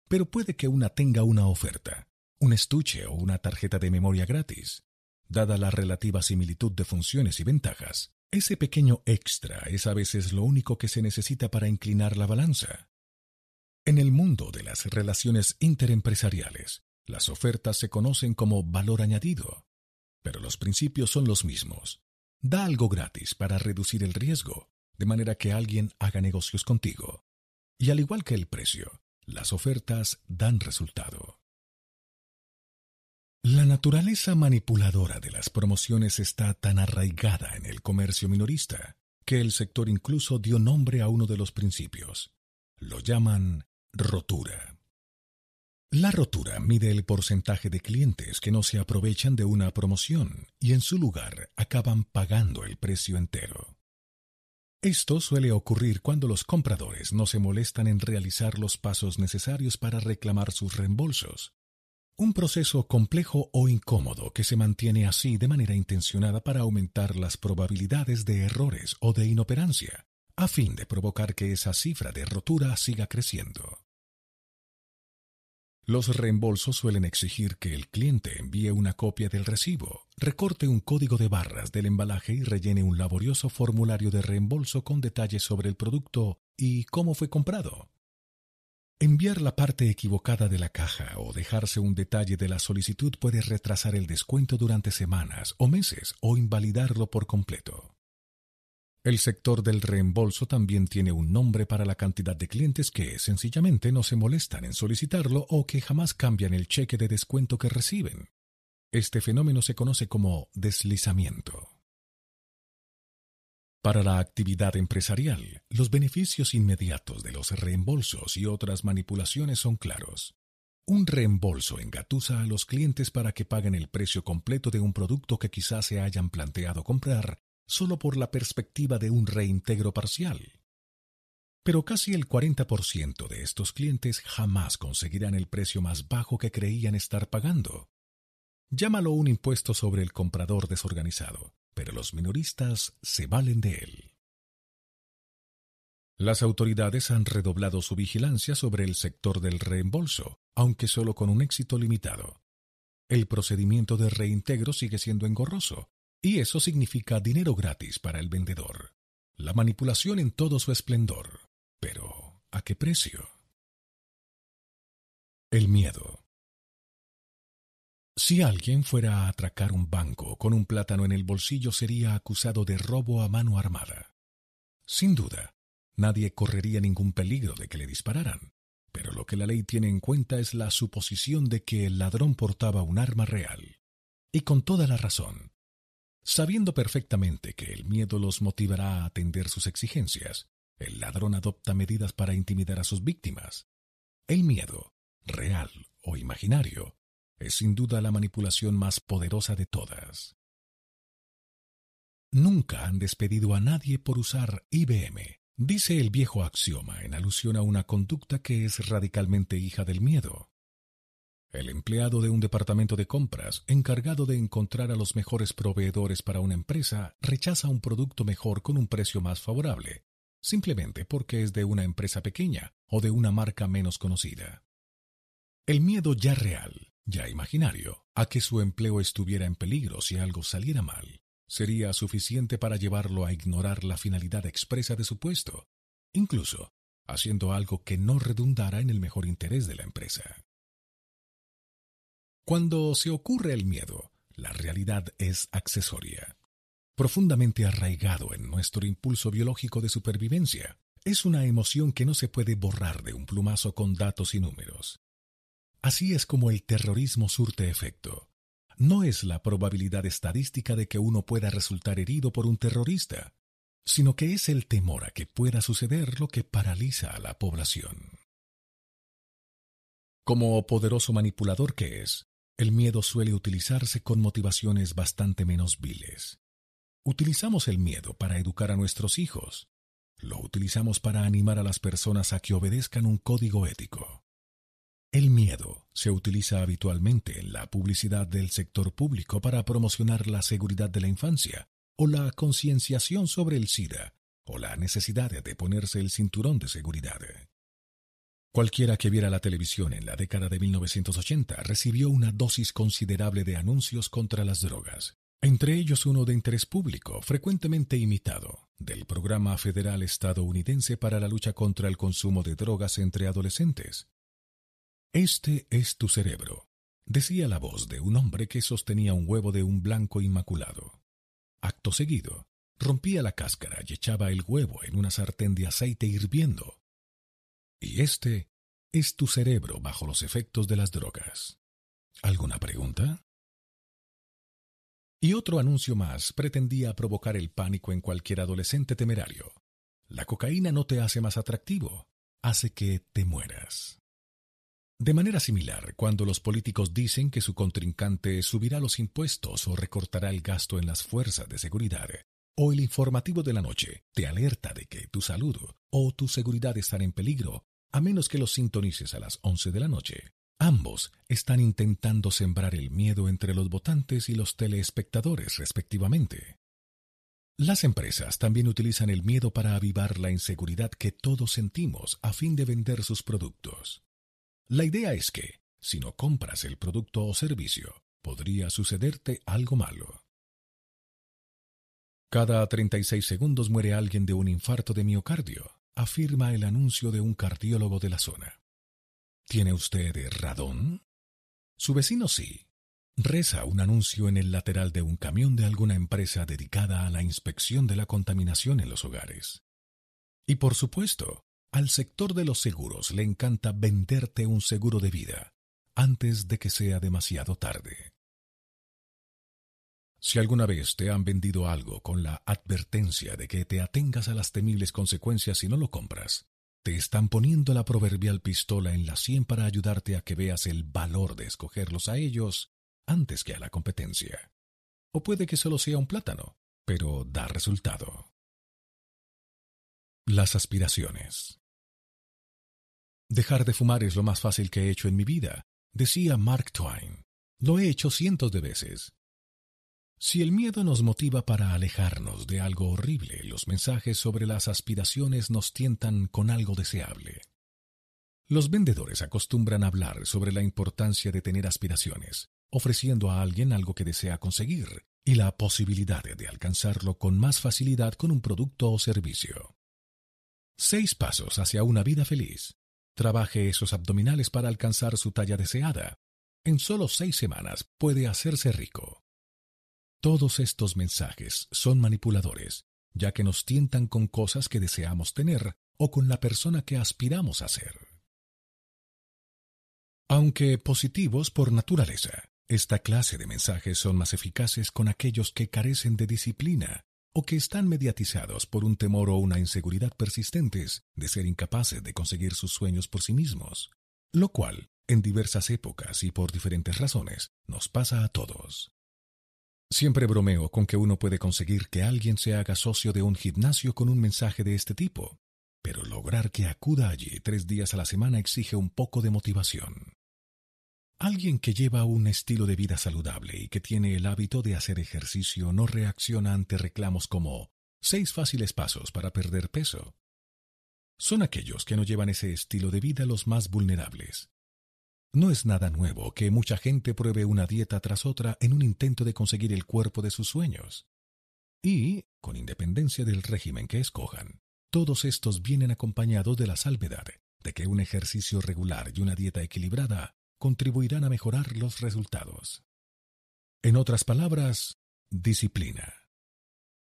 Pero puede que una tenga una oferta, un estuche o una tarjeta de memoria gratis. Dada la relativa similitud de funciones y ventajas, ese pequeño extra es a veces lo único que se necesita para inclinar la balanza. En el mundo de las relaciones interempresariales, las ofertas se conocen como valor añadido, pero los principios son los mismos. Da algo gratis para reducir el riesgo, de manera que alguien haga negocios contigo. Y al igual que el precio, las ofertas dan resultado. La naturaleza manipuladora de las promociones está tan arraigada en el comercio minorista que el sector incluso dio nombre a uno de los principios. Lo llaman rotura. La rotura mide el porcentaje de clientes que no se aprovechan de una promoción y en su lugar acaban pagando el precio entero. Esto suele ocurrir cuando los compradores no se molestan en realizar los pasos necesarios para reclamar sus reembolsos. Un proceso complejo o incómodo que se mantiene así de manera intencionada para aumentar las probabilidades de errores o de inoperancia, a fin de provocar que esa cifra de rotura siga creciendo. Los reembolsos suelen exigir que el cliente envíe una copia del recibo, recorte un código de barras del embalaje y rellene un laborioso formulario de reembolso con detalles sobre el producto y cómo fue comprado. Enviar la parte equivocada de la caja o dejarse un detalle de la solicitud puede retrasar el descuento durante semanas o meses o invalidarlo por completo. El sector del reembolso también tiene un nombre para la cantidad de clientes que sencillamente no se molestan en solicitarlo o que jamás cambian el cheque de descuento que reciben. Este fenómeno se conoce como deslizamiento. Para la actividad empresarial, los beneficios inmediatos de los reembolsos y otras manipulaciones son claros. Un reembolso engatusa a los clientes para que paguen el precio completo de un producto que quizás se hayan planteado comprar solo por la perspectiva de un reintegro parcial. Pero casi el 40% de estos clientes jamás conseguirán el precio más bajo que creían estar pagando. Llámalo un impuesto sobre el comprador desorganizado, pero los minoristas se valen de él. Las autoridades han redoblado su vigilancia sobre el sector del reembolso, aunque solo con un éxito limitado. El procedimiento de reintegro sigue siendo engorroso, y eso significa dinero gratis para el vendedor. La manipulación en todo su esplendor. Pero, ¿a qué precio? El miedo. Si alguien fuera a atracar un banco con un plátano en el bolsillo sería acusado de robo a mano armada. Sin duda, nadie correría ningún peligro de que le dispararan, pero lo que la ley tiene en cuenta es la suposición de que el ladrón portaba un arma real. Y con toda la razón. Sabiendo perfectamente que el miedo los motivará a atender sus exigencias, el ladrón adopta medidas para intimidar a sus víctimas. El miedo, real o imaginario, es sin duda la manipulación más poderosa de todas. Nunca han despedido a nadie por usar IBM, dice el viejo axioma en alusión a una conducta que es radicalmente hija del miedo. El empleado de un departamento de compras, encargado de encontrar a los mejores proveedores para una empresa, rechaza un producto mejor con un precio más favorable, simplemente porque es de una empresa pequeña o de una marca menos conocida. El miedo ya real, ya imaginario, a que su empleo estuviera en peligro si algo saliera mal, sería suficiente para llevarlo a ignorar la finalidad expresa de su puesto, incluso haciendo algo que no redundara en el mejor interés de la empresa. Cuando se ocurre el miedo, la realidad es accesoria. Profundamente arraigado en nuestro impulso biológico de supervivencia, es una emoción que no se puede borrar de un plumazo con datos y números. Así es como el terrorismo surte efecto. No es la probabilidad estadística de que uno pueda resultar herido por un terrorista, sino que es el temor a que pueda suceder lo que paraliza a la población. Como poderoso manipulador que es, el miedo suele utilizarse con motivaciones bastante menos viles. Utilizamos el miedo para educar a nuestros hijos. Lo utilizamos para animar a las personas a que obedezcan un código ético. El miedo se utiliza habitualmente en la publicidad del sector público para promocionar la seguridad de la infancia o la concienciación sobre el SIDA o la necesidad de ponerse el cinturón de seguridad. Cualquiera que viera la televisión en la década de 1980 recibió una dosis considerable de anuncios contra las drogas, entre ellos uno de interés público, frecuentemente imitado, del Programa Federal Estadounidense para la Lucha contra el Consumo de Drogas entre Adolescentes. Este es tu cerebro, decía la voz de un hombre que sostenía un huevo de un blanco inmaculado. Acto seguido, rompía la cáscara y echaba el huevo en una sartén de aceite hirviendo y este es tu cerebro bajo los efectos de las drogas. ¿Alguna pregunta? Y otro anuncio más pretendía provocar el pánico en cualquier adolescente temerario. La cocaína no te hace más atractivo, hace que te mueras. De manera similar, cuando los políticos dicen que su contrincante subirá los impuestos o recortará el gasto en las fuerzas de seguridad, o el informativo de la noche te alerta de que tu salud o tu seguridad están en peligro a menos que los sintonices a las 11 de la noche. Ambos están intentando sembrar el miedo entre los votantes y los teleespectadores respectivamente. Las empresas también utilizan el miedo para avivar la inseguridad que todos sentimos a fin de vender sus productos. La idea es que, si no compras el producto o servicio, podría sucederte algo malo. Cada 36 segundos muere alguien de un infarto de miocardio, afirma el anuncio de un cardiólogo de la zona. ¿Tiene usted radón? Su vecino sí. Reza un anuncio en el lateral de un camión de alguna empresa dedicada a la inspección de la contaminación en los hogares. Y por supuesto, al sector de los seguros le encanta venderte un seguro de vida antes de que sea demasiado tarde. Si alguna vez te han vendido algo con la advertencia de que te atengas a las temibles consecuencias si no lo compras, te están poniendo la proverbial pistola en la sien para ayudarte a que veas el valor de escogerlos a ellos antes que a la competencia. O puede que solo sea un plátano, pero da resultado. Las aspiraciones. Dejar de fumar es lo más fácil que he hecho en mi vida, decía Mark Twain. Lo he hecho cientos de veces, si el miedo nos motiva para alejarnos de algo horrible, los mensajes sobre las aspiraciones nos tientan con algo deseable. Los vendedores acostumbran hablar sobre la importancia de tener aspiraciones, ofreciendo a alguien algo que desea conseguir y la posibilidad de alcanzarlo con más facilidad con un producto o servicio. Seis pasos hacia una vida feliz. Trabaje esos abdominales para alcanzar su talla deseada. En solo seis semanas puede hacerse rico. Todos estos mensajes son manipuladores, ya que nos tientan con cosas que deseamos tener o con la persona que aspiramos a ser. Aunque positivos por naturaleza, esta clase de mensajes son más eficaces con aquellos que carecen de disciplina o que están mediatizados por un temor o una inseguridad persistentes de ser incapaces de conseguir sus sueños por sí mismos, lo cual, en diversas épocas y por diferentes razones, nos pasa a todos. Siempre bromeo con que uno puede conseguir que alguien se haga socio de un gimnasio con un mensaje de este tipo, pero lograr que acuda allí tres días a la semana exige un poco de motivación. Alguien que lleva un estilo de vida saludable y que tiene el hábito de hacer ejercicio no reacciona ante reclamos como seis fáciles pasos para perder peso. Son aquellos que no llevan ese estilo de vida los más vulnerables. No es nada nuevo que mucha gente pruebe una dieta tras otra en un intento de conseguir el cuerpo de sus sueños. Y, con independencia del régimen que escojan, todos estos vienen acompañados de la salvedad de que un ejercicio regular y una dieta equilibrada contribuirán a mejorar los resultados. En otras palabras, disciplina.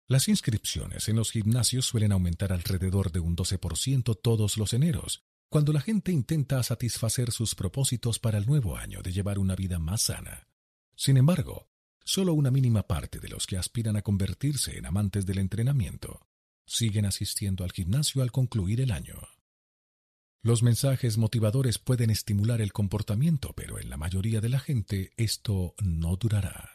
Las inscripciones en los gimnasios suelen aumentar alrededor de un 12% todos los eneros, cuando la gente intenta satisfacer sus propósitos para el nuevo año de llevar una vida más sana. Sin embargo, solo una mínima parte de los que aspiran a convertirse en amantes del entrenamiento siguen asistiendo al gimnasio al concluir el año. Los mensajes motivadores pueden estimular el comportamiento, pero en la mayoría de la gente esto no durará.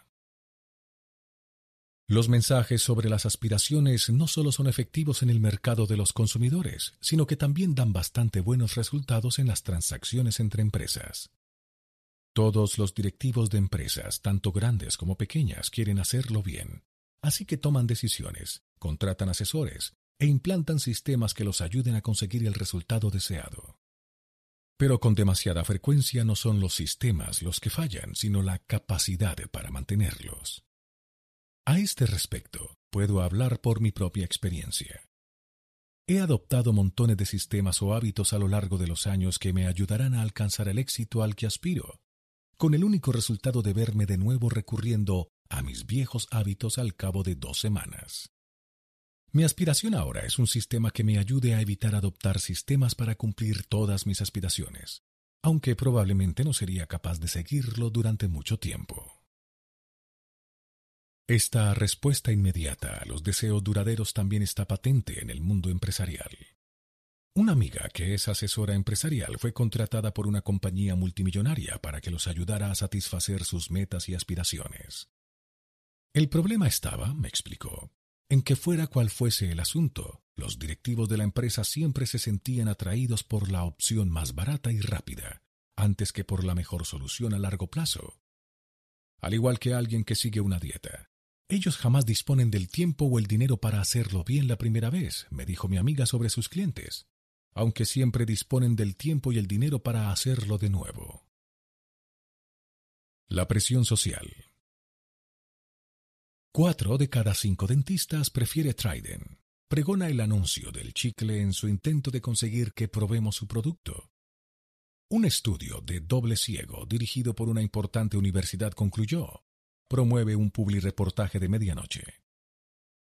Los mensajes sobre las aspiraciones no solo son efectivos en el mercado de los consumidores, sino que también dan bastante buenos resultados en las transacciones entre empresas. Todos los directivos de empresas, tanto grandes como pequeñas, quieren hacerlo bien, así que toman decisiones, contratan asesores, e implantan sistemas que los ayuden a conseguir el resultado deseado. Pero con demasiada frecuencia no son los sistemas los que fallan, sino la capacidad para mantenerlos. A este respecto, puedo hablar por mi propia experiencia. He adoptado montones de sistemas o hábitos a lo largo de los años que me ayudarán a alcanzar el éxito al que aspiro, con el único resultado de verme de nuevo recurriendo a mis viejos hábitos al cabo de dos semanas. Mi aspiración ahora es un sistema que me ayude a evitar adoptar sistemas para cumplir todas mis aspiraciones, aunque probablemente no sería capaz de seguirlo durante mucho tiempo. Esta respuesta inmediata a los deseos duraderos también está patente en el mundo empresarial. Una amiga que es asesora empresarial fue contratada por una compañía multimillonaria para que los ayudara a satisfacer sus metas y aspiraciones. El problema estaba, me explicó, en que fuera cual fuese el asunto, los directivos de la empresa siempre se sentían atraídos por la opción más barata y rápida, antes que por la mejor solución a largo plazo. Al igual que alguien que sigue una dieta, ellos jamás disponen del tiempo o el dinero para hacerlo bien la primera vez, me dijo mi amiga sobre sus clientes, aunque siempre disponen del tiempo y el dinero para hacerlo de nuevo. La presión social. Cuatro de cada cinco dentistas prefiere Trident. Pregona el anuncio del chicle en su intento de conseguir que probemos su producto. Un estudio de doble ciego dirigido por una importante universidad concluyó. Promueve un reportaje de medianoche.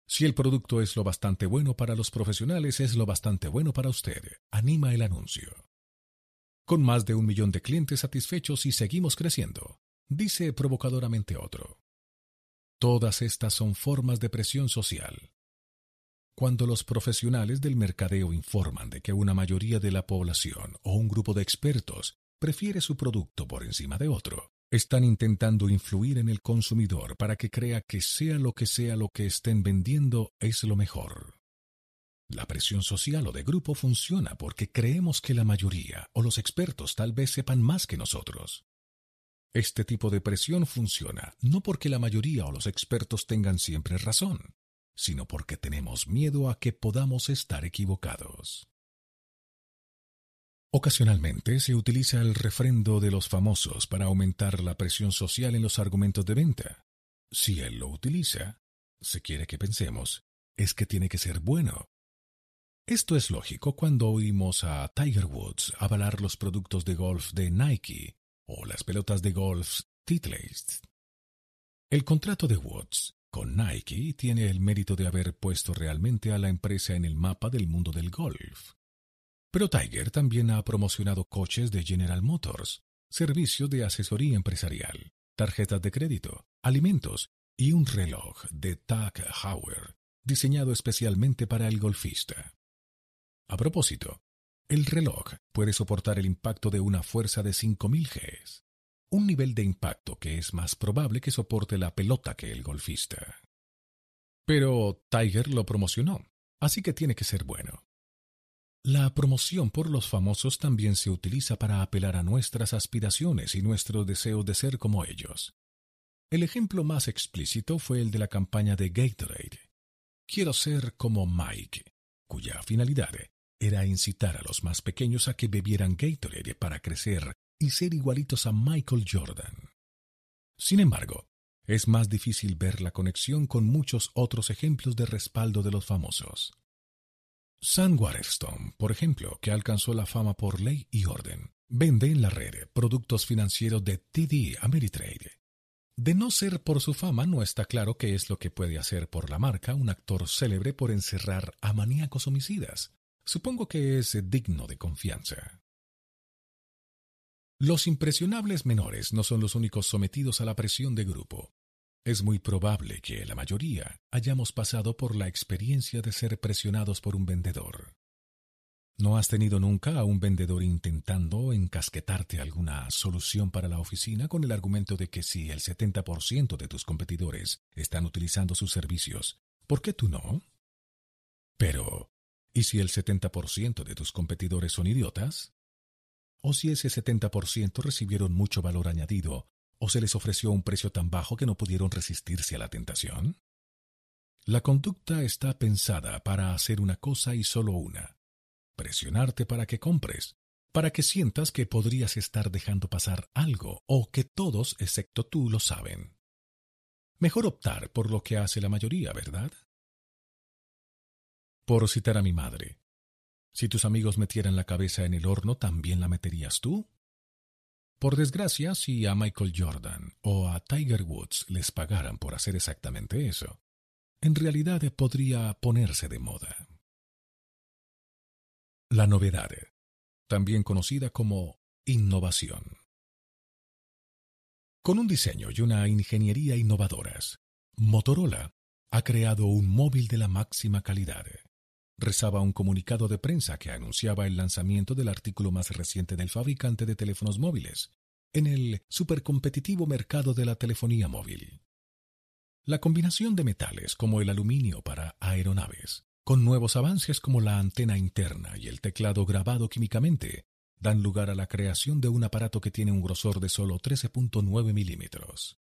Si el producto es lo bastante bueno para los profesionales, es lo bastante bueno para usted. Anima el anuncio. Con más de un millón de clientes satisfechos y seguimos creciendo, dice provocadoramente otro. Todas estas son formas de presión social. Cuando los profesionales del mercadeo informan de que una mayoría de la población o un grupo de expertos prefiere su producto por encima de otro, están intentando influir en el consumidor para que crea que sea lo que sea lo que estén vendiendo es lo mejor. La presión social o de grupo funciona porque creemos que la mayoría o los expertos tal vez sepan más que nosotros. Este tipo de presión funciona no porque la mayoría o los expertos tengan siempre razón, sino porque tenemos miedo a que podamos estar equivocados. Ocasionalmente se utiliza el refrendo de los famosos para aumentar la presión social en los argumentos de venta. Si él lo utiliza, se quiere que pensemos, es que tiene que ser bueno. Esto es lógico cuando oímos a Tiger Woods avalar los productos de golf de Nike o las pelotas de golf Titleist. El contrato de Woods con Nike tiene el mérito de haber puesto realmente a la empresa en el mapa del mundo del golf. Pero Tiger también ha promocionado coches de General Motors, servicios de asesoría empresarial, tarjetas de crédito, alimentos y un reloj de Tag Heuer diseñado especialmente para el golfista. A propósito, el reloj puede soportar el impacto de una fuerza de 5.000 Gs, un nivel de impacto que es más probable que soporte la pelota que el golfista. Pero Tiger lo promocionó, así que tiene que ser bueno. La promoción por los famosos también se utiliza para apelar a nuestras aspiraciones y nuestro deseo de ser como ellos. El ejemplo más explícito fue el de la campaña de Gatorade. Quiero ser como Mike, cuya finalidad era incitar a los más pequeños a que bebieran Gatorade para crecer y ser igualitos a Michael Jordan. Sin embargo, es más difícil ver la conexión con muchos otros ejemplos de respaldo de los famosos. Sam Waterston, por ejemplo, que alcanzó la fama por ley y orden, vende en la red productos financieros de TD Ameritrade. De no ser por su fama, no está claro qué es lo que puede hacer por la marca un actor célebre por encerrar a maníacos homicidas. Supongo que es digno de confianza. Los impresionables menores no son los únicos sometidos a la presión de grupo. Es muy probable que la mayoría hayamos pasado por la experiencia de ser presionados por un vendedor. ¿No has tenido nunca a un vendedor intentando encasquetarte alguna solución para la oficina con el argumento de que si el 70% de tus competidores están utilizando sus servicios, ¿por qué tú no? Pero, ¿y si el 70% de tus competidores son idiotas? ¿O si ese 70% recibieron mucho valor añadido o se les ofreció un precio tan bajo que no pudieron resistirse a la tentación? La conducta está pensada para hacer una cosa y solo una, presionarte para que compres, para que sientas que podrías estar dejando pasar algo o que todos excepto tú lo saben. Mejor optar por lo que hace la mayoría, ¿verdad? Por citar a mi madre, si tus amigos metieran la cabeza en el horno, ¿también la meterías tú? Por desgracia, si a Michael Jordan o a Tiger Woods les pagaran por hacer exactamente eso, en realidad podría ponerse de moda. La novedad, también conocida como innovación. Con un diseño y una ingeniería innovadoras, Motorola ha creado un móvil de la máxima calidad. Rezaba un comunicado de prensa que anunciaba el lanzamiento del artículo más reciente del fabricante de teléfonos móviles, en el supercompetitivo mercado de la telefonía móvil. La combinación de metales como el aluminio para aeronaves, con nuevos avances como la antena interna y el teclado grabado químicamente, dan lugar a la creación de un aparato que tiene un grosor de solo 13.9 milímetros.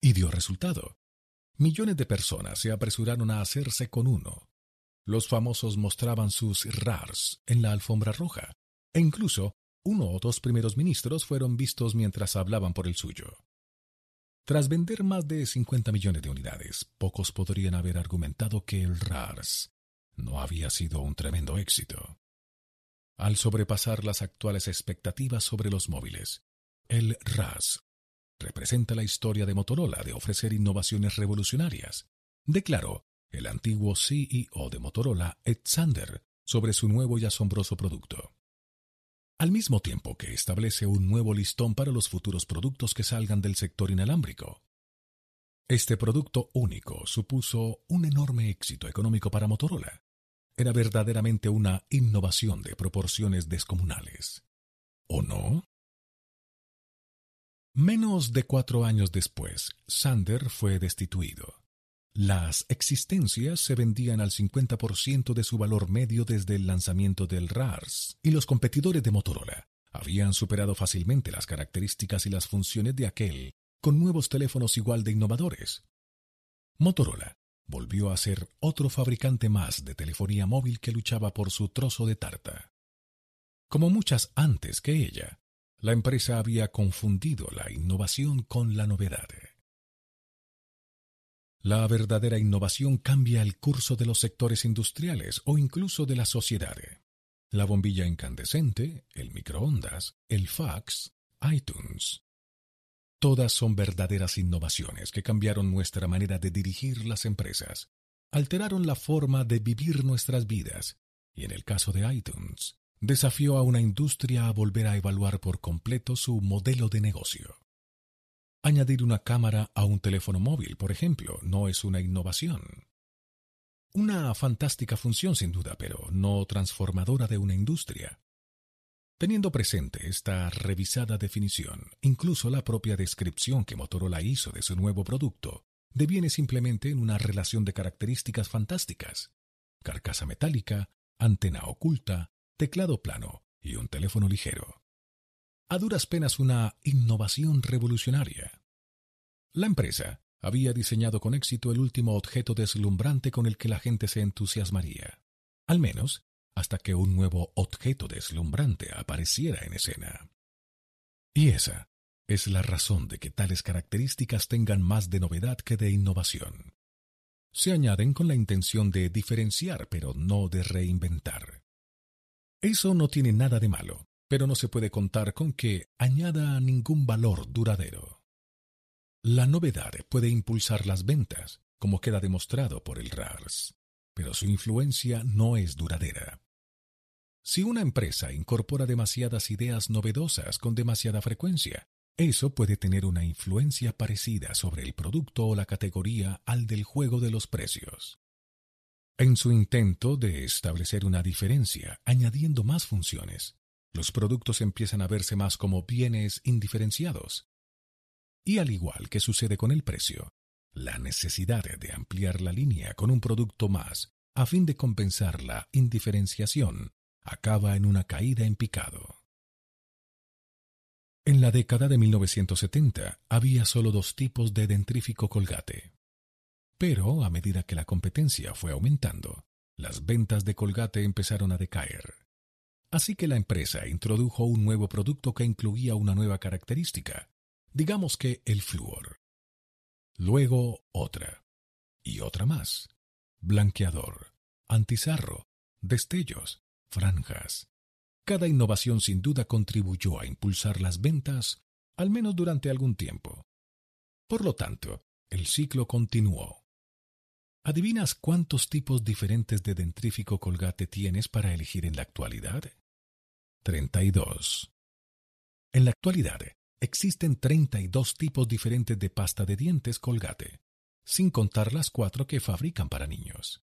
Y dio resultado. Millones de personas se apresuraron a hacerse con uno. Los famosos mostraban sus RARs en la alfombra roja, e incluso uno o dos primeros ministros fueron vistos mientras hablaban por el suyo. Tras vender más de 50 millones de unidades, pocos podrían haber argumentado que el RARS no había sido un tremendo éxito. Al sobrepasar las actuales expectativas sobre los móviles, el RAS representa la historia de Motorola de ofrecer innovaciones revolucionarias, declaró el antiguo CEO de Motorola, Ed Sander, sobre su nuevo y asombroso producto al mismo tiempo que establece un nuevo listón para los futuros productos que salgan del sector inalámbrico. Este producto único supuso un enorme éxito económico para Motorola. Era verdaderamente una innovación de proporciones descomunales. ¿O no? Menos de cuatro años después, Sander fue destituido. Las existencias se vendían al 50% de su valor medio desde el lanzamiento del RARS, y los competidores de Motorola habían superado fácilmente las características y las funciones de aquel con nuevos teléfonos igual de innovadores. Motorola volvió a ser otro fabricante más de telefonía móvil que luchaba por su trozo de tarta. Como muchas antes que ella, la empresa había confundido la innovación con la novedad. La verdadera innovación cambia el curso de los sectores industriales o incluso de la sociedad. La bombilla incandescente, el microondas, el fax, iTunes. Todas son verdaderas innovaciones que cambiaron nuestra manera de dirigir las empresas, alteraron la forma de vivir nuestras vidas y en el caso de iTunes, desafió a una industria a volver a evaluar por completo su modelo de negocio. Añadir una cámara a un teléfono móvil, por ejemplo, no es una innovación. Una fantástica función sin duda, pero no transformadora de una industria. Teniendo presente esta revisada definición, incluso la propia descripción que Motorola hizo de su nuevo producto deviene simplemente en una relación de características fantásticas. Carcasa metálica, antena oculta, teclado plano y un teléfono ligero. A duras penas una innovación revolucionaria. La empresa había diseñado con éxito el último objeto deslumbrante con el que la gente se entusiasmaría, al menos hasta que un nuevo objeto deslumbrante apareciera en escena. Y esa es la razón de que tales características tengan más de novedad que de innovación. Se añaden con la intención de diferenciar, pero no de reinventar. Eso no tiene nada de malo, pero no se puede contar con que añada ningún valor duradero. La novedad puede impulsar las ventas, como queda demostrado por el RARS, pero su influencia no es duradera. Si una empresa incorpora demasiadas ideas novedosas con demasiada frecuencia, eso puede tener una influencia parecida sobre el producto o la categoría al del juego de los precios. En su intento de establecer una diferencia, añadiendo más funciones, los productos empiezan a verse más como bienes indiferenciados, y al igual que sucede con el precio, la necesidad de ampliar la línea con un producto más a fin de compensar la indiferenciación acaba en una caída en picado. En la década de 1970 había solo dos tipos de dentrífico colgate. Pero a medida que la competencia fue aumentando, las ventas de colgate empezaron a decaer. Así que la empresa introdujo un nuevo producto que incluía una nueva característica, digamos que el flúor. Luego otra. Y otra más. Blanqueador, antizarro, destellos, franjas. Cada innovación sin duda contribuyó a impulsar las ventas, al menos durante algún tiempo. Por lo tanto, el ciclo continuó. ¿Adivinas cuántos tipos diferentes de dentrífico colgate tienes para elegir en la actualidad? 32. En la actualidad, Existen 32 tipos diferentes de pasta de dientes Colgate, sin contar las cuatro que fabrican para niños.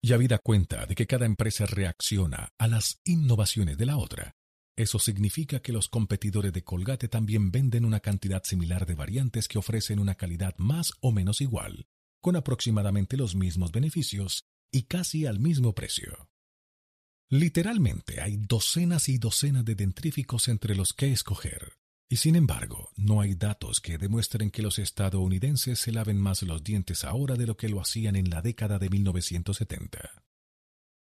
Y habida cuenta de que cada empresa reacciona a las innovaciones de la otra, eso significa que los competidores de Colgate también venden una cantidad similar de variantes que ofrecen una calidad más o menos igual, con aproximadamente los mismos beneficios y casi al mismo precio. Literalmente hay docenas y docenas de dentríficos entre los que escoger. Y sin embargo, no hay datos que demuestren que los estadounidenses se laven más los dientes ahora de lo que lo hacían en la década de 1970.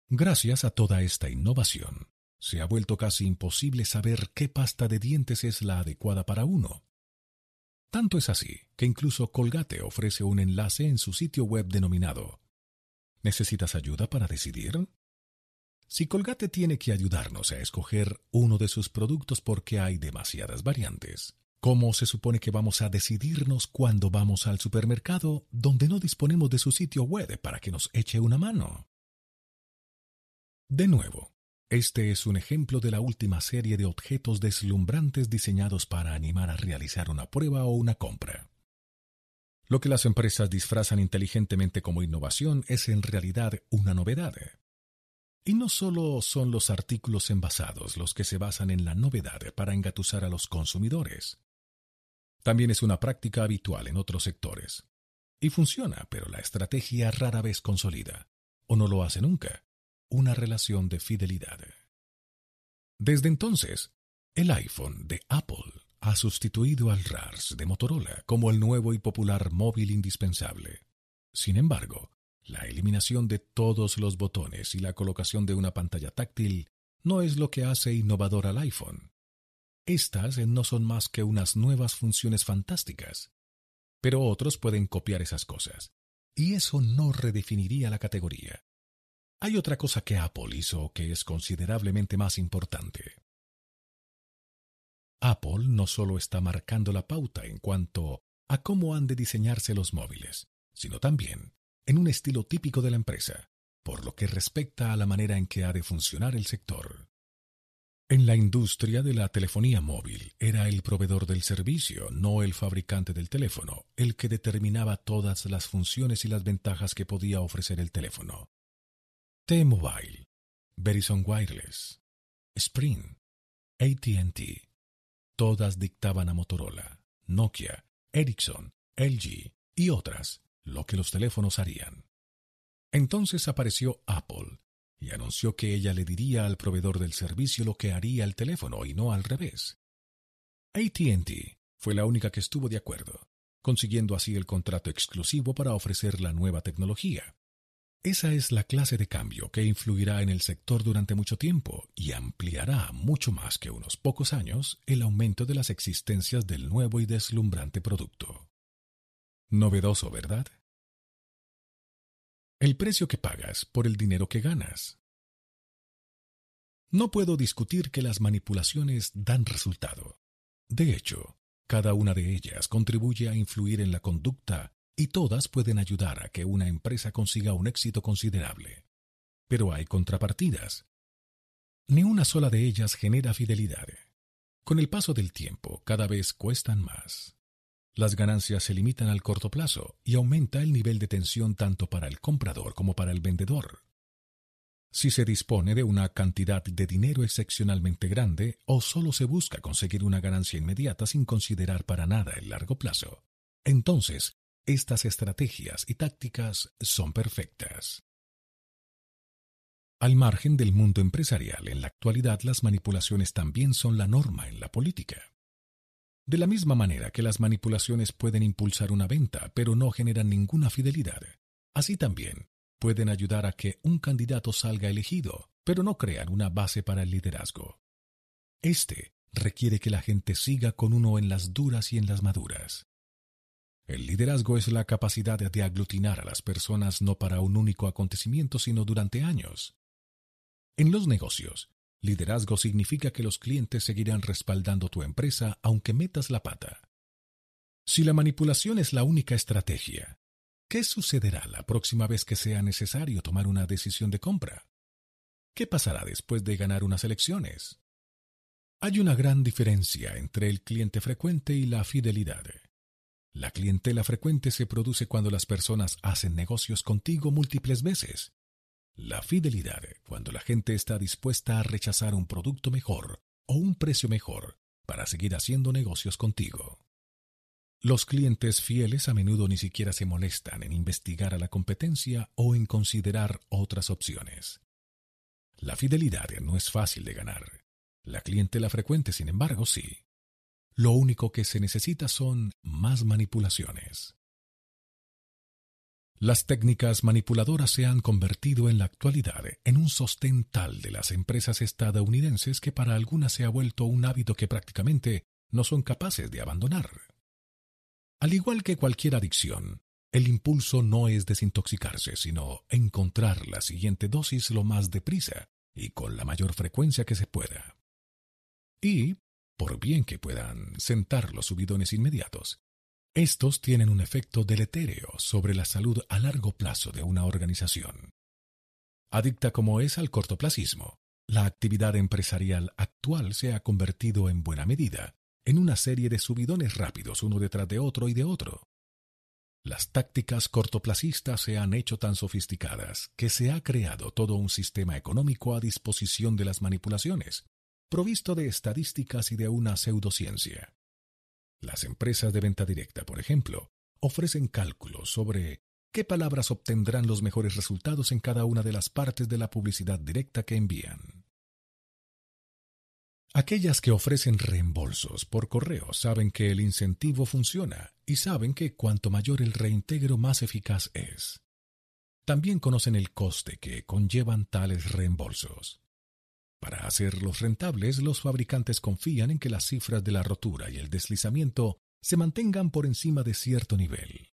Gracias a toda esta innovación, se ha vuelto casi imposible saber qué pasta de dientes es la adecuada para uno. Tanto es así que incluso Colgate ofrece un enlace en su sitio web denominado ¿Necesitas ayuda para decidir? Si Colgate tiene que ayudarnos a escoger uno de sus productos porque hay demasiadas variantes, ¿cómo se supone que vamos a decidirnos cuando vamos al supermercado donde no disponemos de su sitio web para que nos eche una mano? De nuevo, este es un ejemplo de la última serie de objetos deslumbrantes diseñados para animar a realizar una prueba o una compra. Lo que las empresas disfrazan inteligentemente como innovación es en realidad una novedad, y no solo son los artículos envasados los que se basan en la novedad para engatusar a los consumidores. También es una práctica habitual en otros sectores. Y funciona, pero la estrategia rara vez consolida, o no lo hace nunca, una relación de fidelidad. Desde entonces, el iPhone de Apple ha sustituido al RARS de Motorola como el nuevo y popular móvil indispensable. Sin embargo, la eliminación de todos los botones y la colocación de una pantalla táctil no es lo que hace innovador al iPhone. Estas no son más que unas nuevas funciones fantásticas. Pero otros pueden copiar esas cosas, y eso no redefiniría la categoría. Hay otra cosa que Apple hizo que es considerablemente más importante. Apple no solo está marcando la pauta en cuanto a cómo han de diseñarse los móviles, sino también en un estilo típico de la empresa, por lo que respecta a la manera en que ha de funcionar el sector. En la industria de la telefonía móvil era el proveedor del servicio, no el fabricante del teléfono, el que determinaba todas las funciones y las ventajas que podía ofrecer el teléfono. T-Mobile, Verizon Wireless, Sprint, ATT, todas dictaban a Motorola, Nokia, Ericsson, LG y otras lo que los teléfonos harían. Entonces apareció Apple y anunció que ella le diría al proveedor del servicio lo que haría el teléfono y no al revés. ATT fue la única que estuvo de acuerdo, consiguiendo así el contrato exclusivo para ofrecer la nueva tecnología. Esa es la clase de cambio que influirá en el sector durante mucho tiempo y ampliará mucho más que unos pocos años el aumento de las existencias del nuevo y deslumbrante producto. Novedoso, ¿verdad? El precio que pagas por el dinero que ganas. No puedo discutir que las manipulaciones dan resultado. De hecho, cada una de ellas contribuye a influir en la conducta y todas pueden ayudar a que una empresa consiga un éxito considerable. Pero hay contrapartidas. Ni una sola de ellas genera fidelidad. Con el paso del tiempo, cada vez cuestan más. Las ganancias se limitan al corto plazo y aumenta el nivel de tensión tanto para el comprador como para el vendedor. Si se dispone de una cantidad de dinero excepcionalmente grande o solo se busca conseguir una ganancia inmediata sin considerar para nada el largo plazo, entonces estas estrategias y tácticas son perfectas. Al margen del mundo empresarial, en la actualidad las manipulaciones también son la norma en la política. De la misma manera que las manipulaciones pueden impulsar una venta, pero no generan ninguna fidelidad, así también pueden ayudar a que un candidato salga elegido, pero no crean una base para el liderazgo. Este requiere que la gente siga con uno en las duras y en las maduras. El liderazgo es la capacidad de aglutinar a las personas no para un único acontecimiento, sino durante años. En los negocios, Liderazgo significa que los clientes seguirán respaldando tu empresa aunque metas la pata. Si la manipulación es la única estrategia, ¿qué sucederá la próxima vez que sea necesario tomar una decisión de compra? ¿Qué pasará después de ganar unas elecciones? Hay una gran diferencia entre el cliente frecuente y la fidelidad. La clientela frecuente se produce cuando las personas hacen negocios contigo múltiples veces la fidelidad, cuando la gente está dispuesta a rechazar un producto mejor o un precio mejor para seguir haciendo negocios contigo. Los clientes fieles a menudo ni siquiera se molestan en investigar a la competencia o en considerar otras opciones. La fidelidad no es fácil de ganar. La clientela frecuente, sin embargo, sí. Lo único que se necesita son más manipulaciones. Las técnicas manipuladoras se han convertido en la actualidad en un sostén tal de las empresas estadounidenses que para algunas se ha vuelto un hábito que prácticamente no son capaces de abandonar. Al igual que cualquier adicción, el impulso no es desintoxicarse, sino encontrar la siguiente dosis lo más deprisa y con la mayor frecuencia que se pueda. Y, por bien que puedan sentar los subidones inmediatos, estos tienen un efecto deletéreo sobre la salud a largo plazo de una organización. Adicta como es al cortoplacismo, la actividad empresarial actual se ha convertido en buena medida en una serie de subidones rápidos uno detrás de otro y de otro. Las tácticas cortoplacistas se han hecho tan sofisticadas que se ha creado todo un sistema económico a disposición de las manipulaciones, provisto de estadísticas y de una pseudociencia. Las empresas de venta directa, por ejemplo, ofrecen cálculos sobre qué palabras obtendrán los mejores resultados en cada una de las partes de la publicidad directa que envían. Aquellas que ofrecen reembolsos por correo saben que el incentivo funciona y saben que cuanto mayor el reintegro más eficaz es. También conocen el coste que conllevan tales reembolsos. Para hacerlos rentables, los fabricantes confían en que las cifras de la rotura y el deslizamiento se mantengan por encima de cierto nivel.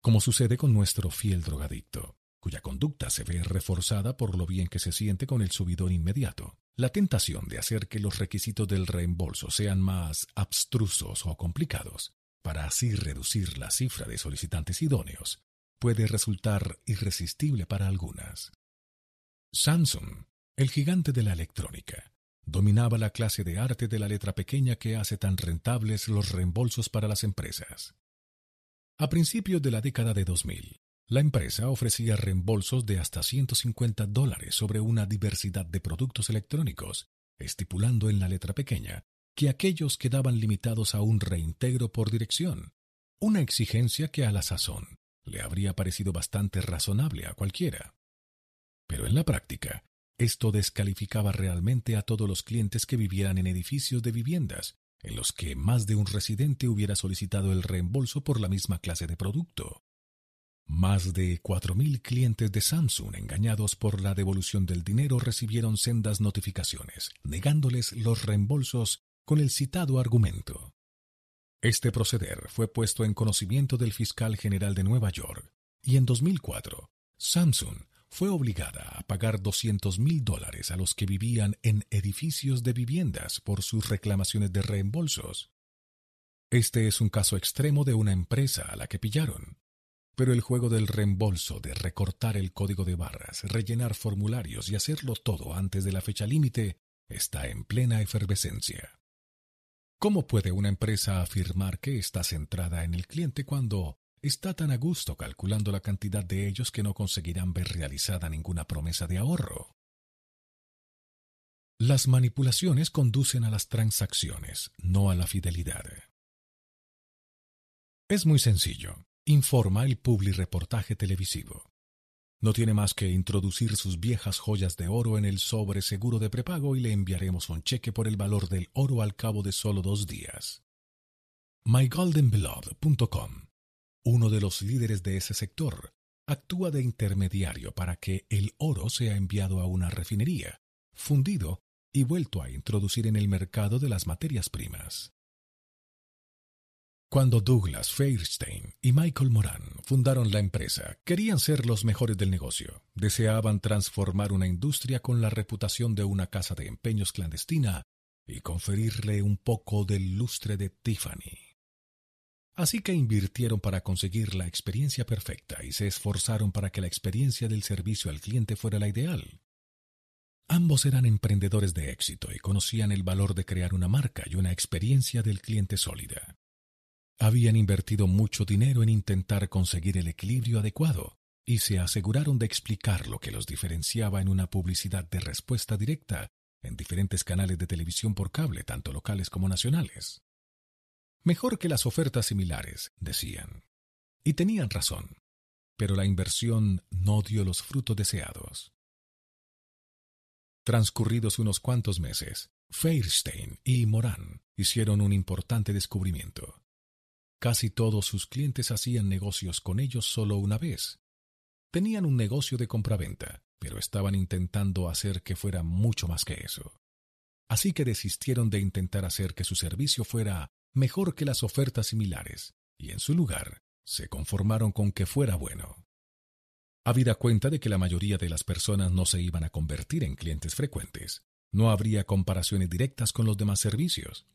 Como sucede con nuestro fiel drogadicto, cuya conducta se ve reforzada por lo bien que se siente con el subidón inmediato. La tentación de hacer que los requisitos del reembolso sean más abstrusos o complicados, para así reducir la cifra de solicitantes idóneos, puede resultar irresistible para algunas. Samsung el gigante de la electrónica dominaba la clase de arte de la letra pequeña que hace tan rentables los reembolsos para las empresas. A principios de la década de 2000, la empresa ofrecía reembolsos de hasta 150 dólares sobre una diversidad de productos electrónicos, estipulando en la letra pequeña que aquellos quedaban limitados a un reintegro por dirección, una exigencia que a la sazón le habría parecido bastante razonable a cualquiera. Pero en la práctica, esto descalificaba realmente a todos los clientes que vivieran en edificios de viviendas en los que más de un residente hubiera solicitado el reembolso por la misma clase de producto. Más de 4.000 clientes de Samsung engañados por la devolución del dinero recibieron sendas notificaciones, negándoles los reembolsos con el citado argumento. Este proceder fue puesto en conocimiento del fiscal general de Nueva York, y en 2004, Samsung fue obligada a pagar 200 mil dólares a los que vivían en edificios de viviendas por sus reclamaciones de reembolsos. Este es un caso extremo de una empresa a la que pillaron, pero el juego del reembolso, de recortar el código de barras, rellenar formularios y hacerlo todo antes de la fecha límite, está en plena efervescencia. ¿Cómo puede una empresa afirmar que está centrada en el cliente cuando está tan a gusto calculando la cantidad de ellos que no conseguirán ver realizada ninguna promesa de ahorro? Las manipulaciones conducen a las transacciones, no a la fidelidad. Es muy sencillo informa el reportaje televisivo. No tiene más que introducir sus viejas joyas de oro en el sobre seguro de prepago y le enviaremos un cheque por el valor del oro al cabo de solo dos días. MyGoldenBeloved.com, uno de los líderes de ese sector, actúa de intermediario para que el oro sea enviado a una refinería, fundido y vuelto a introducir en el mercado de las materias primas. Cuando Douglas Fairstein y Michael Moran fundaron la empresa, querían ser los mejores del negocio. Deseaban transformar una industria con la reputación de una casa de empeños clandestina y conferirle un poco del lustre de Tiffany. Así que invirtieron para conseguir la experiencia perfecta y se esforzaron para que la experiencia del servicio al cliente fuera la ideal. Ambos eran emprendedores de éxito y conocían el valor de crear una marca y una experiencia del cliente sólida. Habían invertido mucho dinero en intentar conseguir el equilibrio adecuado y se aseguraron de explicar lo que los diferenciaba en una publicidad de respuesta directa en diferentes canales de televisión por cable, tanto locales como nacionales. Mejor que las ofertas similares, decían. Y tenían razón, pero la inversión no dio los frutos deseados. Transcurridos unos cuantos meses, Fairstein y Moran hicieron un importante descubrimiento. Casi todos sus clientes hacían negocios con ellos solo una vez. Tenían un negocio de compraventa, pero estaban intentando hacer que fuera mucho más que eso. Así que desistieron de intentar hacer que su servicio fuera mejor que las ofertas similares, y en su lugar se conformaron con que fuera bueno. Habida cuenta de que la mayoría de las personas no se iban a convertir en clientes frecuentes, no habría comparaciones directas con los demás servicios,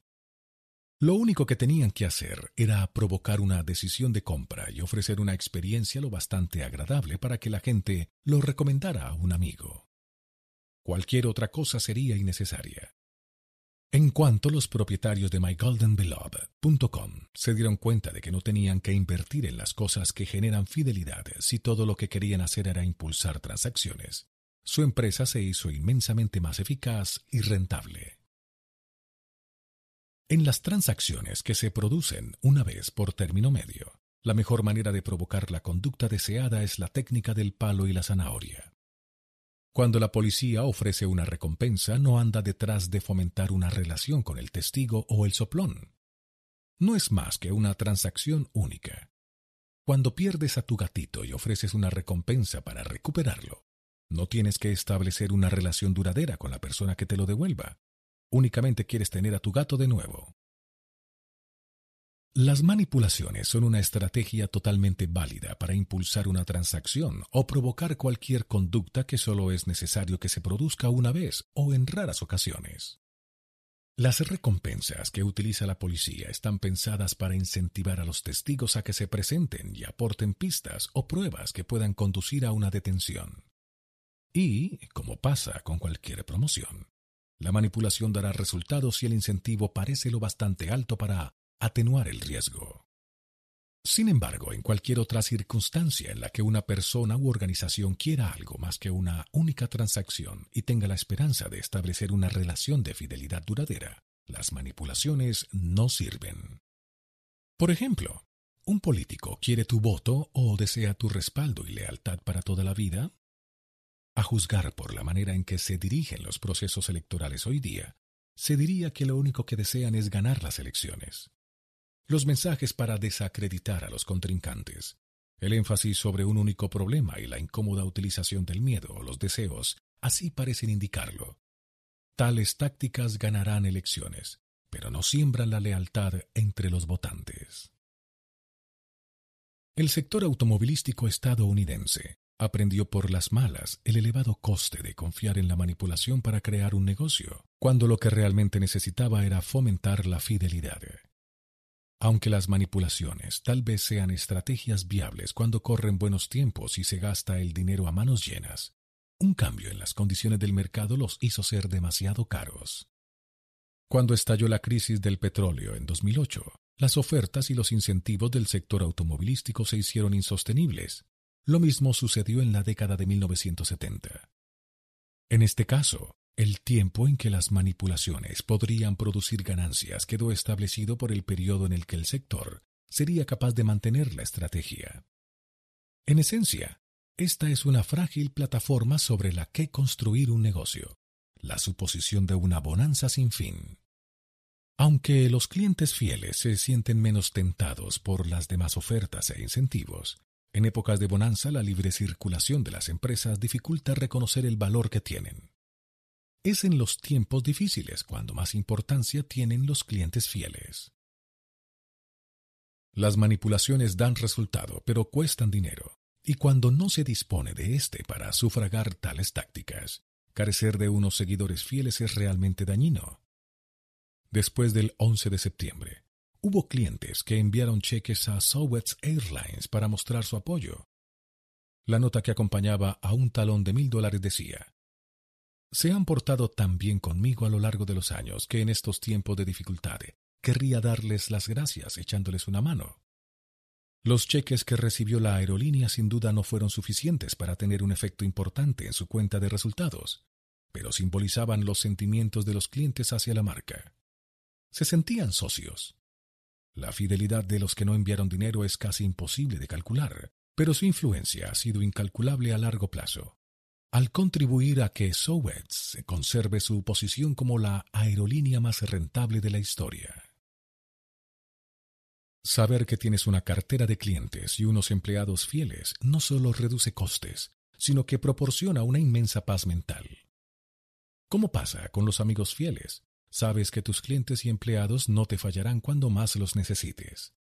lo único que tenían que hacer era provocar una decisión de compra y ofrecer una experiencia lo bastante agradable para que la gente lo recomendara a un amigo. Cualquier otra cosa sería innecesaria. En cuanto los propietarios de mygoldenbeloved.com se dieron cuenta de que no tenían que invertir en las cosas que generan fidelidad si todo lo que querían hacer era impulsar transacciones, su empresa se hizo inmensamente más eficaz y rentable. En las transacciones que se producen una vez por término medio, la mejor manera de provocar la conducta deseada es la técnica del palo y la zanahoria. Cuando la policía ofrece una recompensa, no anda detrás de fomentar una relación con el testigo o el soplón. No es más que una transacción única. Cuando pierdes a tu gatito y ofreces una recompensa para recuperarlo, no tienes que establecer una relación duradera con la persona que te lo devuelva únicamente quieres tener a tu gato de nuevo. Las manipulaciones son una estrategia totalmente válida para impulsar una transacción o provocar cualquier conducta que solo es necesario que se produzca una vez o en raras ocasiones. Las recompensas que utiliza la policía están pensadas para incentivar a los testigos a que se presenten y aporten pistas o pruebas que puedan conducir a una detención. Y, como pasa con cualquier promoción, La manipulación dará resultados si el incentivo parece lo bastante alto para atenuar el riesgo. Sin embargo, en cualquier otra circunstancia en la que una persona u organización quiera algo más que una única transacción y tenga la esperanza de establecer una relación de fidelidad duradera, las manipulaciones no sirven. Por ejemplo, ¿un político quiere tu voto o desea tu respaldo y lealtad para toda la vida? A juzgar por la manera en que se dirigen los procesos electorales hoy día, se diría que lo único que desean es ganar las elecciones los mensajes para desacreditar a los contrincantes, el énfasis sobre un único problema y la incómoda utilización del miedo o los deseos, así parecen indicarlo. Tales tácticas ganarán elecciones, pero no siembran la lealtad entre los votantes. El sector automovilístico estadounidense aprendió por las malas el elevado coste de confiar en la manipulación para crear un negocio, cuando lo que realmente necesitaba era fomentar la fidelidad. Aunque las manipulaciones tal vez sean estrategias viables cuando corren buenos tiempos y se gasta el dinero a manos llenas, un cambio en las condiciones del mercado los hizo ser demasiado caros. Cuando estalló la crisis del petróleo en 2008, las ofertas y los incentivos del sector automovilístico se hicieron insostenibles. Lo mismo sucedió en la década de 1970. En este caso, el tiempo en que las manipulaciones podrían producir ganancias quedó establecido por el periodo en el que el sector sería capaz de mantener la estrategia. En esencia, esta es una frágil plataforma sobre la que construir un negocio, la suposición de una bonanza sin fin. Aunque los clientes fieles se sienten menos tentados por las demás ofertas e incentivos, en épocas de bonanza la libre circulación de las empresas dificulta reconocer el valor que tienen. Es en los tiempos difíciles cuando más importancia tienen los clientes fieles. Las manipulaciones dan resultado, pero cuestan dinero, y cuando no se dispone de éste para sufragar tales tácticas, carecer de unos seguidores fieles es realmente dañino. Después del 11 de septiembre, hubo clientes que enviaron cheques a Southwest Airlines para mostrar su apoyo. La nota que acompañaba a un talón de mil dólares decía, se han portado tan bien conmigo a lo largo de los años que en estos tiempos de dificultad querría darles las gracias echándoles una mano. Los cheques que recibió la aerolínea sin duda no fueron suficientes para tener un efecto importante en su cuenta de resultados, pero simbolizaban los sentimientos de los clientes hacia la marca. Se sentían socios. La fidelidad de los que no enviaron dinero es casi imposible de calcular, pero su influencia ha sido incalculable a largo plazo al contribuir a que Southwest conserve su posición como la aerolínea más rentable de la historia. Saber que tienes una cartera de clientes y unos empleados fieles no solo reduce costes, sino que proporciona una inmensa paz mental. ¿Cómo pasa con los amigos fieles? Sabes que tus clientes y empleados no te fallarán cuando más los necesites.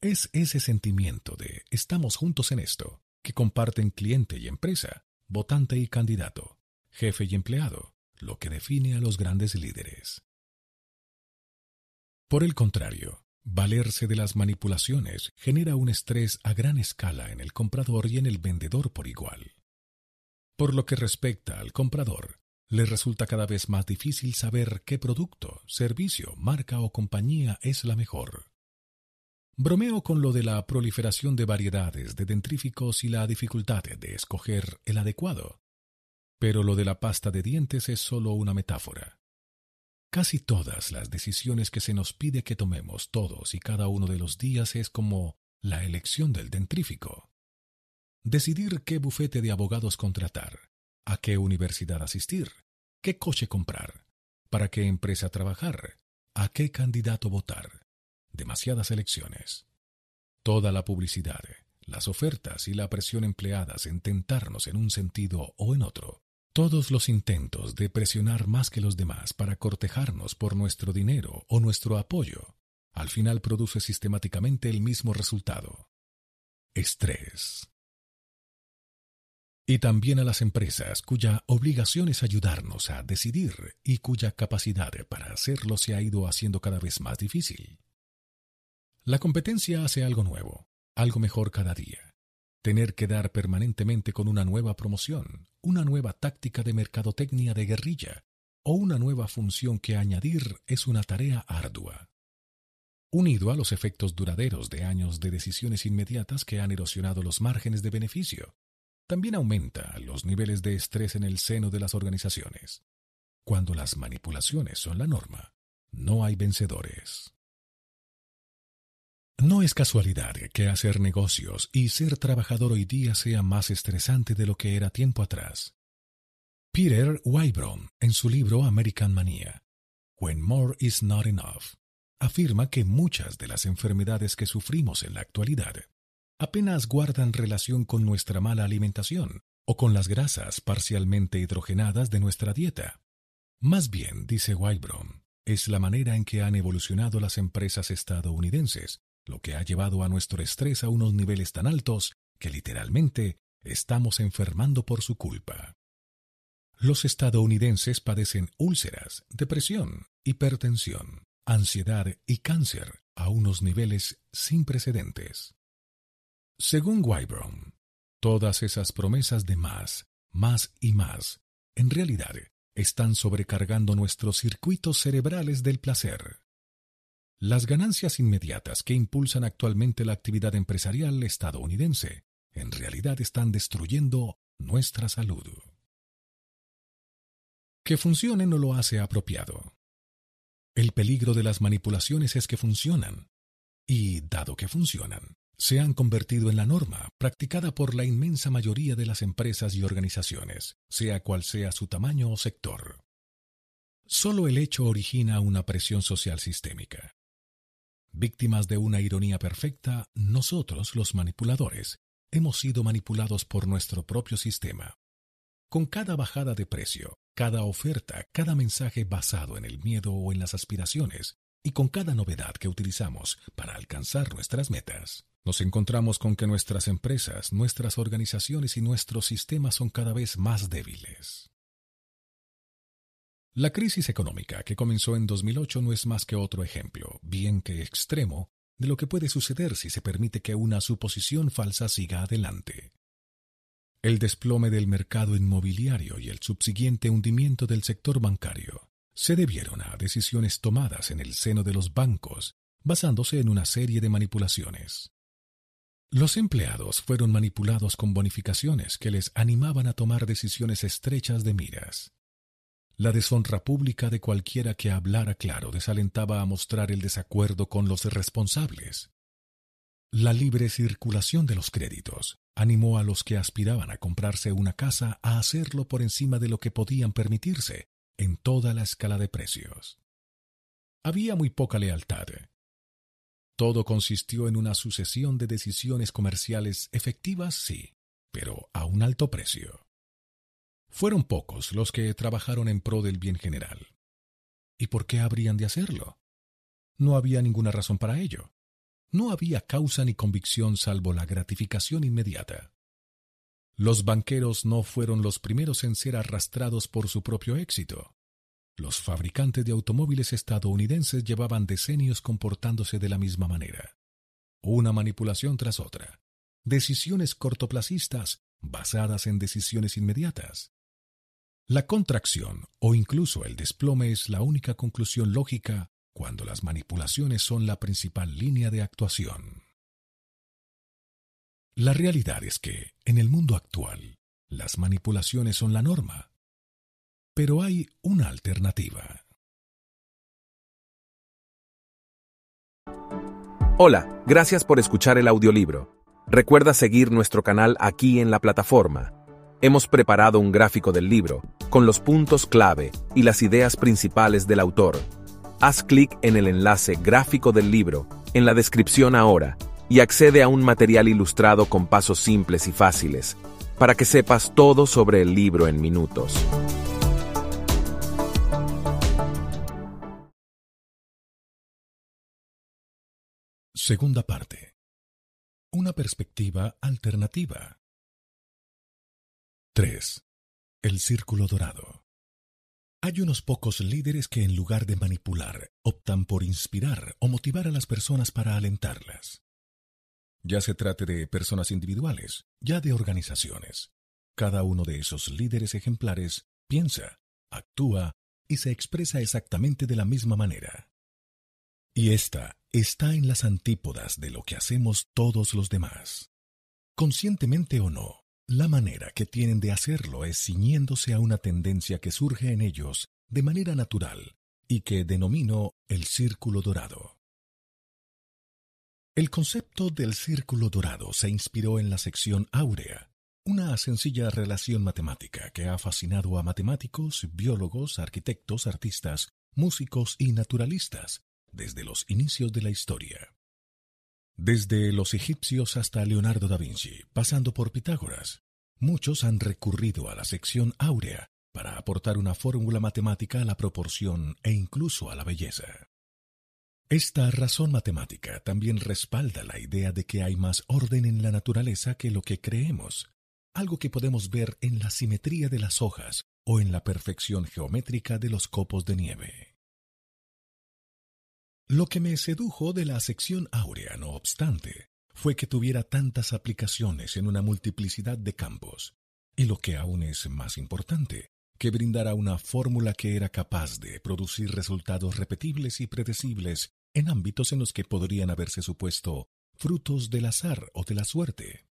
Es ese sentimiento de estamos juntos en esto, que comparten cliente y empresa, votante y candidato, jefe y empleado, lo que define a los grandes líderes. Por el contrario, valerse de las manipulaciones genera un estrés a gran escala en el comprador y en el vendedor por igual. Por lo que respecta al comprador, le resulta cada vez más difícil saber qué producto, servicio, marca o compañía es la mejor. Bromeo con lo de la proliferación de variedades de dentríficos y la dificultad de escoger el adecuado. Pero lo de la pasta de dientes es solo una metáfora. Casi todas las decisiones que se nos pide que tomemos todos y cada uno de los días es como la elección del dentrífico. Decidir qué bufete de abogados contratar, a qué universidad asistir, qué coche comprar, para qué empresa trabajar, a qué candidato votar demasiadas elecciones. Toda la publicidad, las ofertas y la presión empleadas en tentarnos en un sentido o en otro, todos los intentos de presionar más que los demás para cortejarnos por nuestro dinero o nuestro apoyo, al final produce sistemáticamente el mismo resultado. Estrés. Y también a las empresas cuya obligación es ayudarnos a decidir y cuya capacidad para hacerlo se ha ido haciendo cada vez más difícil. La competencia hace algo nuevo, algo mejor cada día. Tener que dar permanentemente con una nueva promoción, una nueva táctica de mercadotecnia de guerrilla, o una nueva función que añadir es una tarea ardua. Unido a los efectos duraderos de años de decisiones inmediatas que han erosionado los márgenes de beneficio, también aumenta los niveles de estrés en el seno de las organizaciones. Cuando las manipulaciones son la norma, no hay vencedores. No es casualidad que hacer negocios y ser trabajador hoy día sea más estresante de lo que era tiempo atrás. Peter Wybron, en su libro American Mania, When More is Not Enough, afirma que muchas de las enfermedades que sufrimos en la actualidad apenas guardan relación con nuestra mala alimentación o con las grasas parcialmente hidrogenadas de nuestra dieta. Más bien, dice Wybron, es la manera en que han evolucionado las empresas estadounidenses lo que ha llevado a nuestro estrés a unos niveles tan altos que literalmente estamos enfermando por su culpa. Los estadounidenses padecen úlceras, depresión, hipertensión, ansiedad y cáncer a unos niveles sin precedentes. Según Wybron, todas esas promesas de más, más y más, en realidad están sobrecargando nuestros circuitos cerebrales del placer. Las ganancias inmediatas que impulsan actualmente la actividad empresarial estadounidense en realidad están destruyendo nuestra salud. Que funcione no lo hace apropiado. El peligro de las manipulaciones es que funcionan, y dado que funcionan, se han convertido en la norma practicada por la inmensa mayoría de las empresas y organizaciones, sea cual sea su tamaño o sector. Solo el hecho origina una presión social sistémica. Víctimas de una ironía perfecta, nosotros, los manipuladores, hemos sido manipulados por nuestro propio sistema. Con cada bajada de precio, cada oferta, cada mensaje basado en el miedo o en las aspiraciones, y con cada novedad que utilizamos para alcanzar nuestras metas, nos encontramos con que nuestras empresas, nuestras organizaciones y nuestros sistemas son cada vez más débiles. La crisis económica que comenzó en 2008 no es más que otro ejemplo, bien que extremo, de lo que puede suceder si se permite que una suposición falsa siga adelante. El desplome del mercado inmobiliario y el subsiguiente hundimiento del sector bancario se debieron a decisiones tomadas en el seno de los bancos, basándose en una serie de manipulaciones. Los empleados fueron manipulados con bonificaciones que les animaban a tomar decisiones estrechas de miras. La deshonra pública de cualquiera que hablara claro desalentaba a mostrar el desacuerdo con los responsables. La libre circulación de los créditos animó a los que aspiraban a comprarse una casa a hacerlo por encima de lo que podían permitirse en toda la escala de precios. Había muy poca lealtad. Todo consistió en una sucesión de decisiones comerciales efectivas, sí, pero a un alto precio. Fueron pocos los que trabajaron en pro del bien general. ¿Y por qué habrían de hacerlo? No había ninguna razón para ello. No había causa ni convicción salvo la gratificación inmediata. Los banqueros no fueron los primeros en ser arrastrados por su propio éxito. Los fabricantes de automóviles estadounidenses llevaban decenios comportándose de la misma manera. Una manipulación tras otra. Decisiones cortoplacistas basadas en decisiones inmediatas. La contracción o incluso el desplome es la única conclusión lógica cuando las manipulaciones son la principal línea de actuación. La realidad es que, en el mundo actual, las manipulaciones son la norma. Pero hay una alternativa. Hola, gracias por escuchar el audiolibro. Recuerda seguir nuestro canal aquí en la plataforma hemos preparado un gráfico del libro, con los puntos clave y las ideas principales del autor. Haz clic en el enlace gráfico del libro, en la descripción ahora, y accede a un material ilustrado con pasos simples y fáciles, para que sepas todo sobre el libro en minutos. Segunda parte. Una perspectiva alternativa. 3. El Círculo Dorado. Hay unos pocos líderes que en lugar de manipular, optan por inspirar o motivar a las personas para alentarlas. Ya se trate de personas individuales, ya de organizaciones. Cada uno de esos líderes ejemplares piensa, actúa y se expresa exactamente de la misma manera. Y esta está en las antípodas de lo que hacemos todos los demás. Conscientemente o no, la manera que tienen de hacerlo es ciñéndose a una tendencia que surge en ellos de manera natural y que denomino el círculo dorado. El concepto del círculo dorado se inspiró en la sección áurea, una sencilla relación matemática que ha fascinado a matemáticos, biólogos, arquitectos, artistas, músicos y naturalistas desde los inicios de la historia. Desde los egipcios hasta Leonardo da Vinci, pasando por Pitágoras, muchos han recurrido a la sección áurea para aportar una fórmula matemática a la proporción e incluso a la belleza. Esta razón matemática también respalda la idea de que hay más orden en la naturaleza que lo que creemos, algo que podemos ver en la simetría de las hojas o en la perfección geométrica de los copos de nieve. Lo que me sedujo de la sección áurea, no obstante, fue que tuviera tantas aplicaciones en una multiplicidad de campos, y lo que aún es más importante, que brindara una fórmula que era capaz de producir resultados repetibles y predecibles en ámbitos en los que podrían haberse supuesto frutos del azar o de la suerte.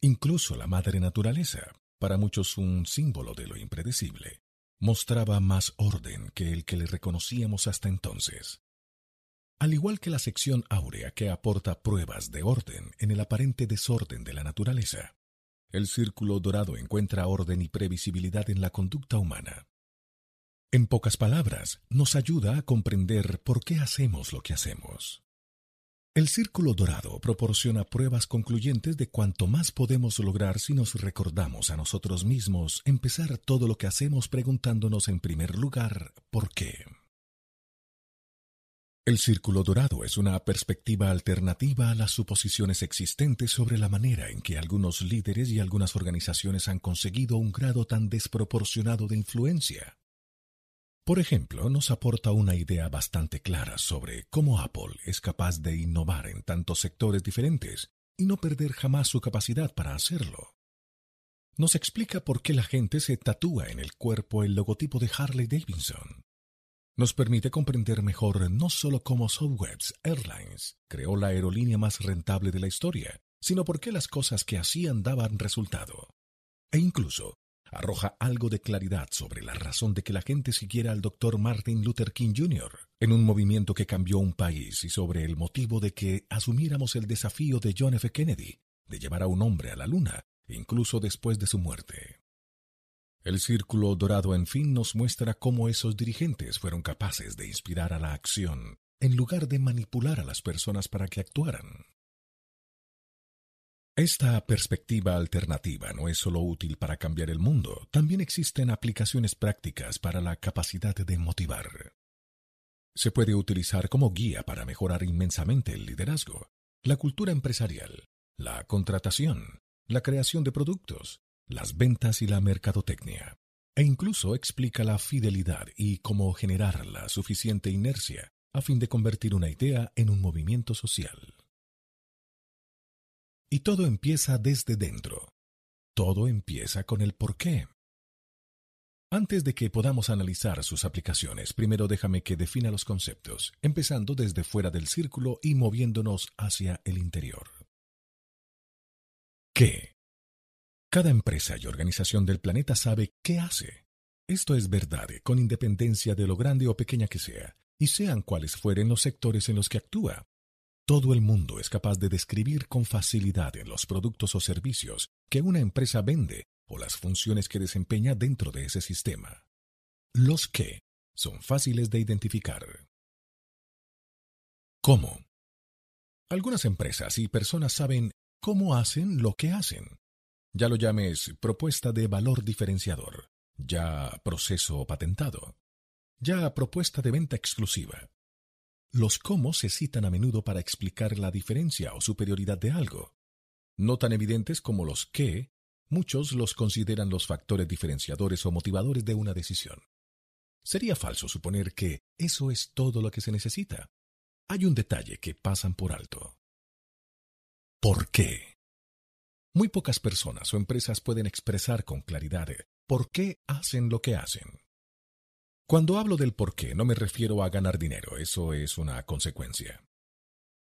Incluso la madre naturaleza, para muchos un símbolo de lo impredecible, mostraba más orden que el que le reconocíamos hasta entonces. Al igual que la sección áurea que aporta pruebas de orden en el aparente desorden de la naturaleza, el círculo dorado encuentra orden y previsibilidad en la conducta humana. En pocas palabras, nos ayuda a comprender por qué hacemos lo que hacemos. El círculo dorado proporciona pruebas concluyentes de cuánto más podemos lograr si nos recordamos a nosotros mismos empezar todo lo que hacemos preguntándonos en primer lugar ¿por qué? El círculo dorado es una perspectiva alternativa a las suposiciones existentes sobre la manera en que algunos líderes y algunas organizaciones han conseguido un grado tan desproporcionado de influencia. Por ejemplo, nos aporta una idea bastante clara sobre cómo Apple es capaz de innovar en tantos sectores diferentes y no perder jamás su capacidad para hacerlo. Nos explica por qué la gente se tatúa en el cuerpo el logotipo de Harley Davidson. Nos permite comprender mejor no solo cómo Southwest Airlines creó la aerolínea más rentable de la historia, sino por qué las cosas que hacían daban resultado. E incluso arroja algo de claridad sobre la razón de que la gente siguiera al Dr. Martin Luther King Jr. en un movimiento que cambió un país y sobre el motivo de que asumiéramos el desafío de John F. Kennedy de llevar a un hombre a la luna, incluso después de su muerte. El círculo dorado en fin nos muestra cómo esos dirigentes fueron capaces de inspirar a la acción en lugar de manipular a las personas para que actuaran. Esta perspectiva alternativa no es solo útil para cambiar el mundo, también existen aplicaciones prácticas para la capacidad de motivar. Se puede utilizar como guía para mejorar inmensamente el liderazgo, la cultura empresarial, la contratación, la creación de productos, las ventas y la mercadotecnia, e incluso explica la fidelidad y cómo generar la suficiente inercia a fin de convertir una idea en un movimiento social. Y todo empieza desde dentro. Todo empieza con el por qué. Antes de que podamos analizar sus aplicaciones, primero déjame que defina los conceptos, empezando desde fuera del círculo y moviéndonos hacia el interior. ¿Qué? Cada empresa y organización del planeta sabe qué hace. Esto es verdad con independencia de lo grande o pequeña que sea, y sean cuales fueren los sectores en los que actúa. Todo el mundo es capaz de describir con facilidad en los productos o servicios que una empresa vende o las funciones que desempeña dentro de ese sistema. Los que son fáciles de identificar. ¿Cómo? Algunas empresas y personas saben cómo hacen lo que hacen. Ya lo llames propuesta de valor diferenciador, ya proceso patentado, ya propuesta de venta exclusiva, los cómo se citan a menudo para explicar la diferencia o superioridad de algo. No tan evidentes como los qué, muchos los consideran los factores diferenciadores o motivadores de una decisión. Sería falso suponer que eso es todo lo que se necesita. Hay un detalle que pasan por alto. ¿Por qué? Muy pocas personas o empresas pueden expresar con claridad por qué hacen lo que hacen. Cuando hablo del por qué, no me refiero a ganar dinero, eso es una consecuencia.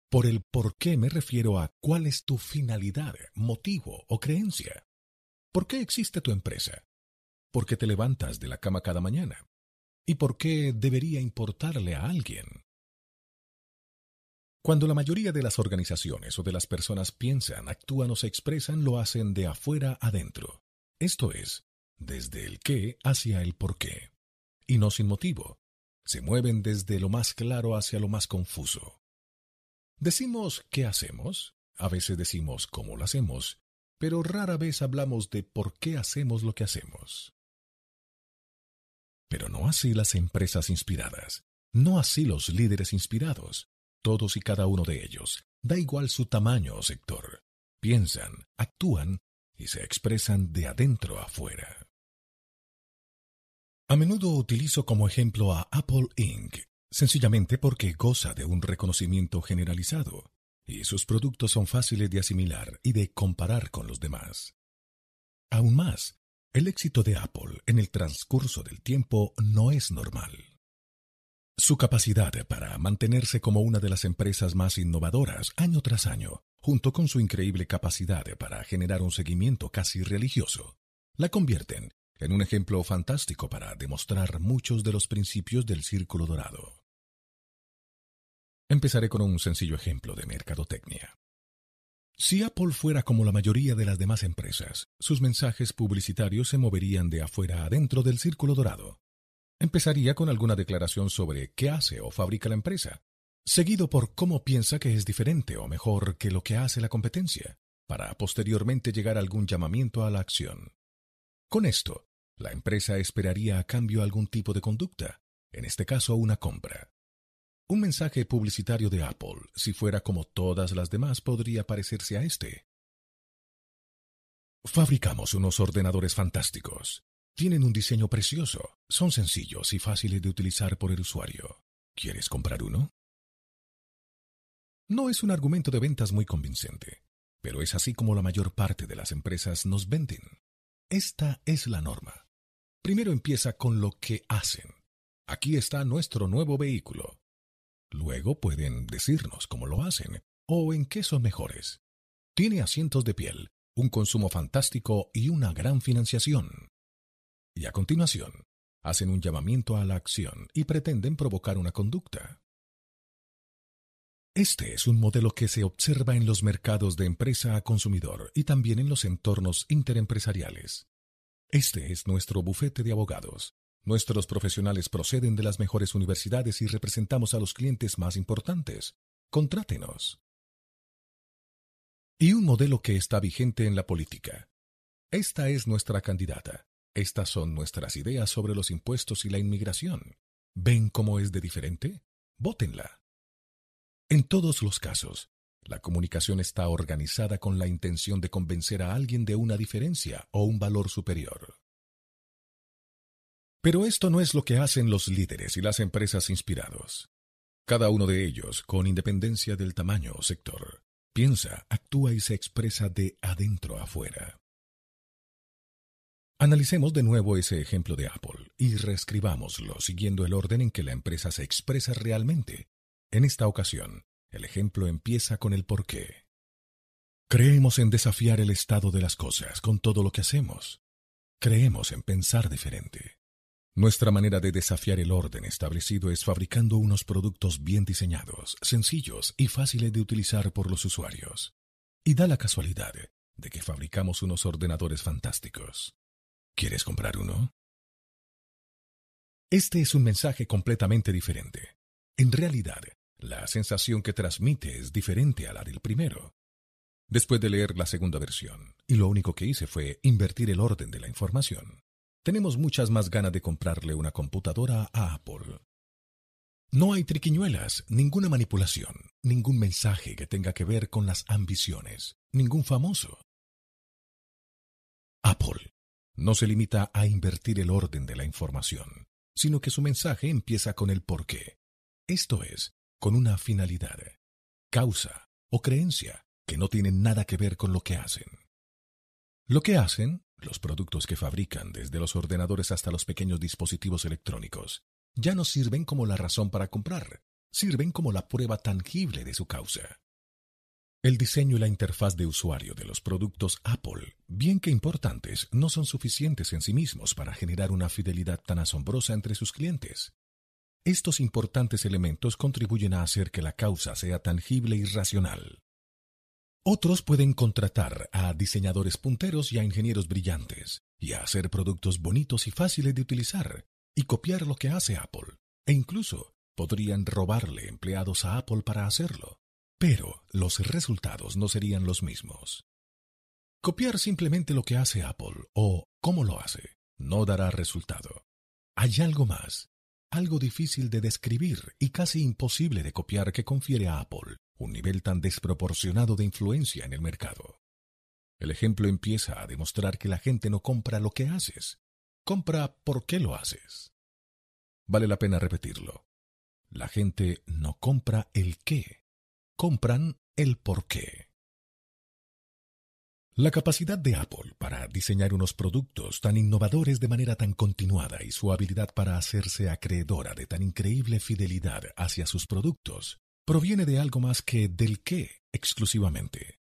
Por el por qué me refiero a cuál es tu finalidad, motivo o creencia. ¿Por qué existe tu empresa? ¿Por qué te levantas de la cama cada mañana? ¿Y por qué debería importarle a alguien? Cuando la mayoría de las organizaciones o de las personas piensan, actúan o se expresan, lo hacen de afuera adentro. Esto es, desde el qué hacia el por qué. Y no sin motivo. Se mueven desde lo más claro hacia lo más confuso. Decimos qué hacemos, a veces decimos cómo lo hacemos, pero rara vez hablamos de por qué hacemos lo que hacemos. Pero no así las empresas inspiradas, no así los líderes inspirados, todos y cada uno de ellos, da igual su tamaño o sector, piensan, actúan y se expresan de adentro afuera. A menudo utilizo como ejemplo a Apple Inc., sencillamente porque goza de un reconocimiento generalizado, y sus productos son fáciles de asimilar y de comparar con los demás. Aún más, el éxito de Apple en el transcurso del tiempo no es normal. Su capacidad para mantenerse como una de las empresas más innovadoras año tras año, junto con su increíble capacidad para generar un seguimiento casi religioso, la convierten en un ejemplo fantástico para demostrar muchos de los principios del círculo dorado. Empezaré con un sencillo ejemplo de mercadotecnia. Si Apple fuera como la mayoría de las demás empresas, sus mensajes publicitarios se moverían de afuera adentro del círculo dorado. Empezaría con alguna declaración sobre qué hace o fabrica la empresa, seguido por cómo piensa que es diferente o mejor que lo que hace la competencia, para posteriormente llegar a algún llamamiento a la acción. Con esto, la empresa esperaría a cambio algún tipo de conducta, en este caso una compra. Un mensaje publicitario de Apple, si fuera como todas las demás, podría parecerse a este. Fabricamos unos ordenadores fantásticos. Tienen un diseño precioso, son sencillos y fáciles de utilizar por el usuario. ¿Quieres comprar uno? No es un argumento de ventas muy convincente, pero es así como la mayor parte de las empresas nos venden. Esta es la norma. Primero empieza con lo que hacen. Aquí está nuestro nuevo vehículo. Luego pueden decirnos cómo lo hacen o en qué son mejores. Tiene asientos de piel, un consumo fantástico y una gran financiación. Y a continuación, hacen un llamamiento a la acción y pretenden provocar una conducta. Este es un modelo que se observa en los mercados de empresa a consumidor y también en los entornos interempresariales. Este es nuestro bufete de abogados. Nuestros profesionales proceden de las mejores universidades y representamos a los clientes más importantes. Contrátenos. Y un modelo que está vigente en la política. Esta es nuestra candidata. Estas son nuestras ideas sobre los impuestos y la inmigración. ¿Ven cómo es de diferente? Vótenla. En todos los casos, la comunicación está organizada con la intención de convencer a alguien de una diferencia o un valor superior. Pero esto no es lo que hacen los líderes y las empresas inspirados. Cada uno de ellos, con independencia del tamaño o sector, piensa, actúa y se expresa de adentro afuera. Analicemos de nuevo ese ejemplo de Apple y reescribámoslo siguiendo el orden en que la empresa se expresa realmente en esta ocasión, el ejemplo empieza con el por qué. Creemos en desafiar el estado de las cosas con todo lo que hacemos. Creemos en pensar diferente. Nuestra manera de desafiar el orden establecido es fabricando unos productos bien diseñados, sencillos y fáciles de utilizar por los usuarios. Y da la casualidad de que fabricamos unos ordenadores fantásticos. ¿Quieres comprar uno? Este es un mensaje completamente diferente. En realidad, la sensación que transmite es diferente a la del primero. Después de leer la segunda versión, y lo único que hice fue invertir el orden de la información, tenemos muchas más ganas de comprarle una computadora a Apple. No hay triquiñuelas, ninguna manipulación, ningún mensaje que tenga que ver con las ambiciones, ningún famoso. Apple no se limita a invertir el orden de la información, sino que su mensaje empieza con el por qué. Esto es, con una finalidad, causa o creencia que no tienen nada que ver con lo que hacen. Lo que hacen, los productos que fabrican desde los ordenadores hasta los pequeños dispositivos electrónicos, ya no sirven como la razón para comprar, sirven como la prueba tangible de su causa. El diseño y la interfaz de usuario de los productos Apple, bien que importantes, no son suficientes en sí mismos para generar una fidelidad tan asombrosa entre sus clientes. Estos importantes elementos contribuyen a hacer que la causa sea tangible y racional. Otros pueden contratar a diseñadores punteros y a ingenieros brillantes, y a hacer productos bonitos y fáciles de utilizar, y copiar lo que hace Apple, e incluso podrían robarle empleados a Apple para hacerlo, pero los resultados no serían los mismos. Copiar simplemente lo que hace Apple o cómo lo hace no dará resultado. Hay algo más, algo difícil de describir y casi imposible de copiar que confiere a Apple un nivel tan desproporcionado de influencia en el mercado. El ejemplo empieza a demostrar que la gente no compra lo que haces, compra por qué lo haces. Vale la pena repetirlo. La gente no compra el qué, compran el por qué. La capacidad de Apple para diseñar unos productos tan innovadores de manera tan continuada y su habilidad para hacerse acreedora de tan increíble fidelidad hacia sus productos proviene de algo más que del qué exclusivamente.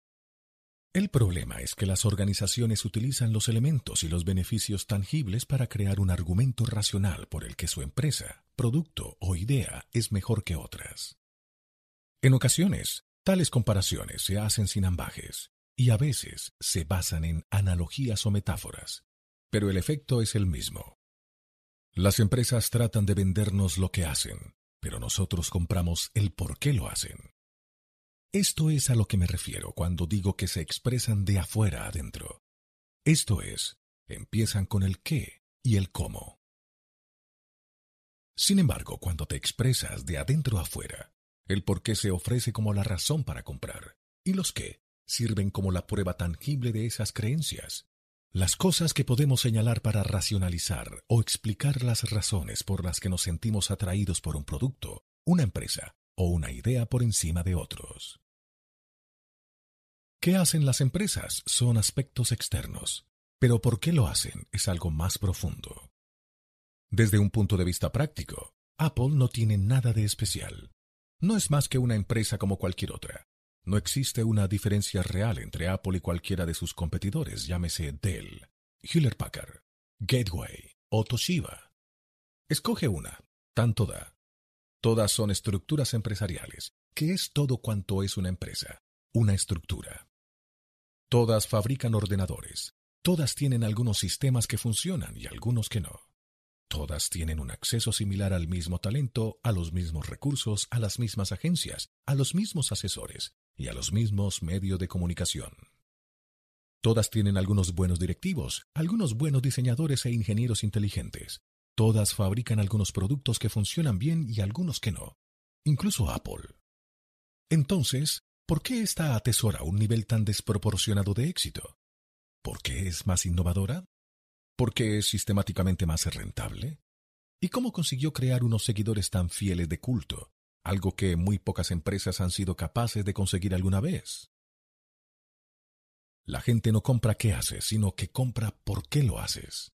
El problema es que las organizaciones utilizan los elementos y los beneficios tangibles para crear un argumento racional por el que su empresa, producto o idea es mejor que otras. En ocasiones, tales comparaciones se hacen sin ambajes y a veces se basan en analogías o metáforas, pero el efecto es el mismo. Las empresas tratan de vendernos lo que hacen, pero nosotros compramos el por qué lo hacen. Esto es a lo que me refiero cuando digo que se expresan de afuera adentro. Esto es, empiezan con el qué y el cómo. Sin embargo, cuando te expresas de adentro afuera, el por qué se ofrece como la razón para comprar, y los qué sirven como la prueba tangible de esas creencias. Las cosas que podemos señalar para racionalizar o explicar las razones por las que nos sentimos atraídos por un producto, una empresa o una idea por encima de otros. ¿Qué hacen las empresas? Son aspectos externos, pero ¿por qué lo hacen? Es algo más profundo. Desde un punto de vista práctico, Apple no tiene nada de especial. No es más que una empresa como cualquier otra. No existe una diferencia real entre Apple y cualquiera de sus competidores, llámese Dell, Hewlett Packard, Gateway o Toshiba. Escoge una, tanto da. Todas son estructuras empresariales, que es todo cuanto es una empresa, una estructura. Todas fabrican ordenadores, todas tienen algunos sistemas que funcionan y algunos que no. Todas tienen un acceso similar al mismo talento, a los mismos recursos, a las mismas agencias, a los mismos asesores y a los mismos medios de comunicación. Todas tienen algunos buenos directivos, algunos buenos diseñadores e ingenieros inteligentes, Todas fabrican algunos productos que funcionan bien y algunos que no, incluso Apple. Entonces, ¿por qué esta atesora un nivel tan desproporcionado de éxito? ¿Por qué es más innovadora? ¿Por qué es sistemáticamente más rentable? ¿Y cómo consiguió crear unos seguidores tan fieles de culto, algo que muy pocas empresas han sido capaces de conseguir alguna vez? La gente no compra qué haces, sino que compra por qué lo haces.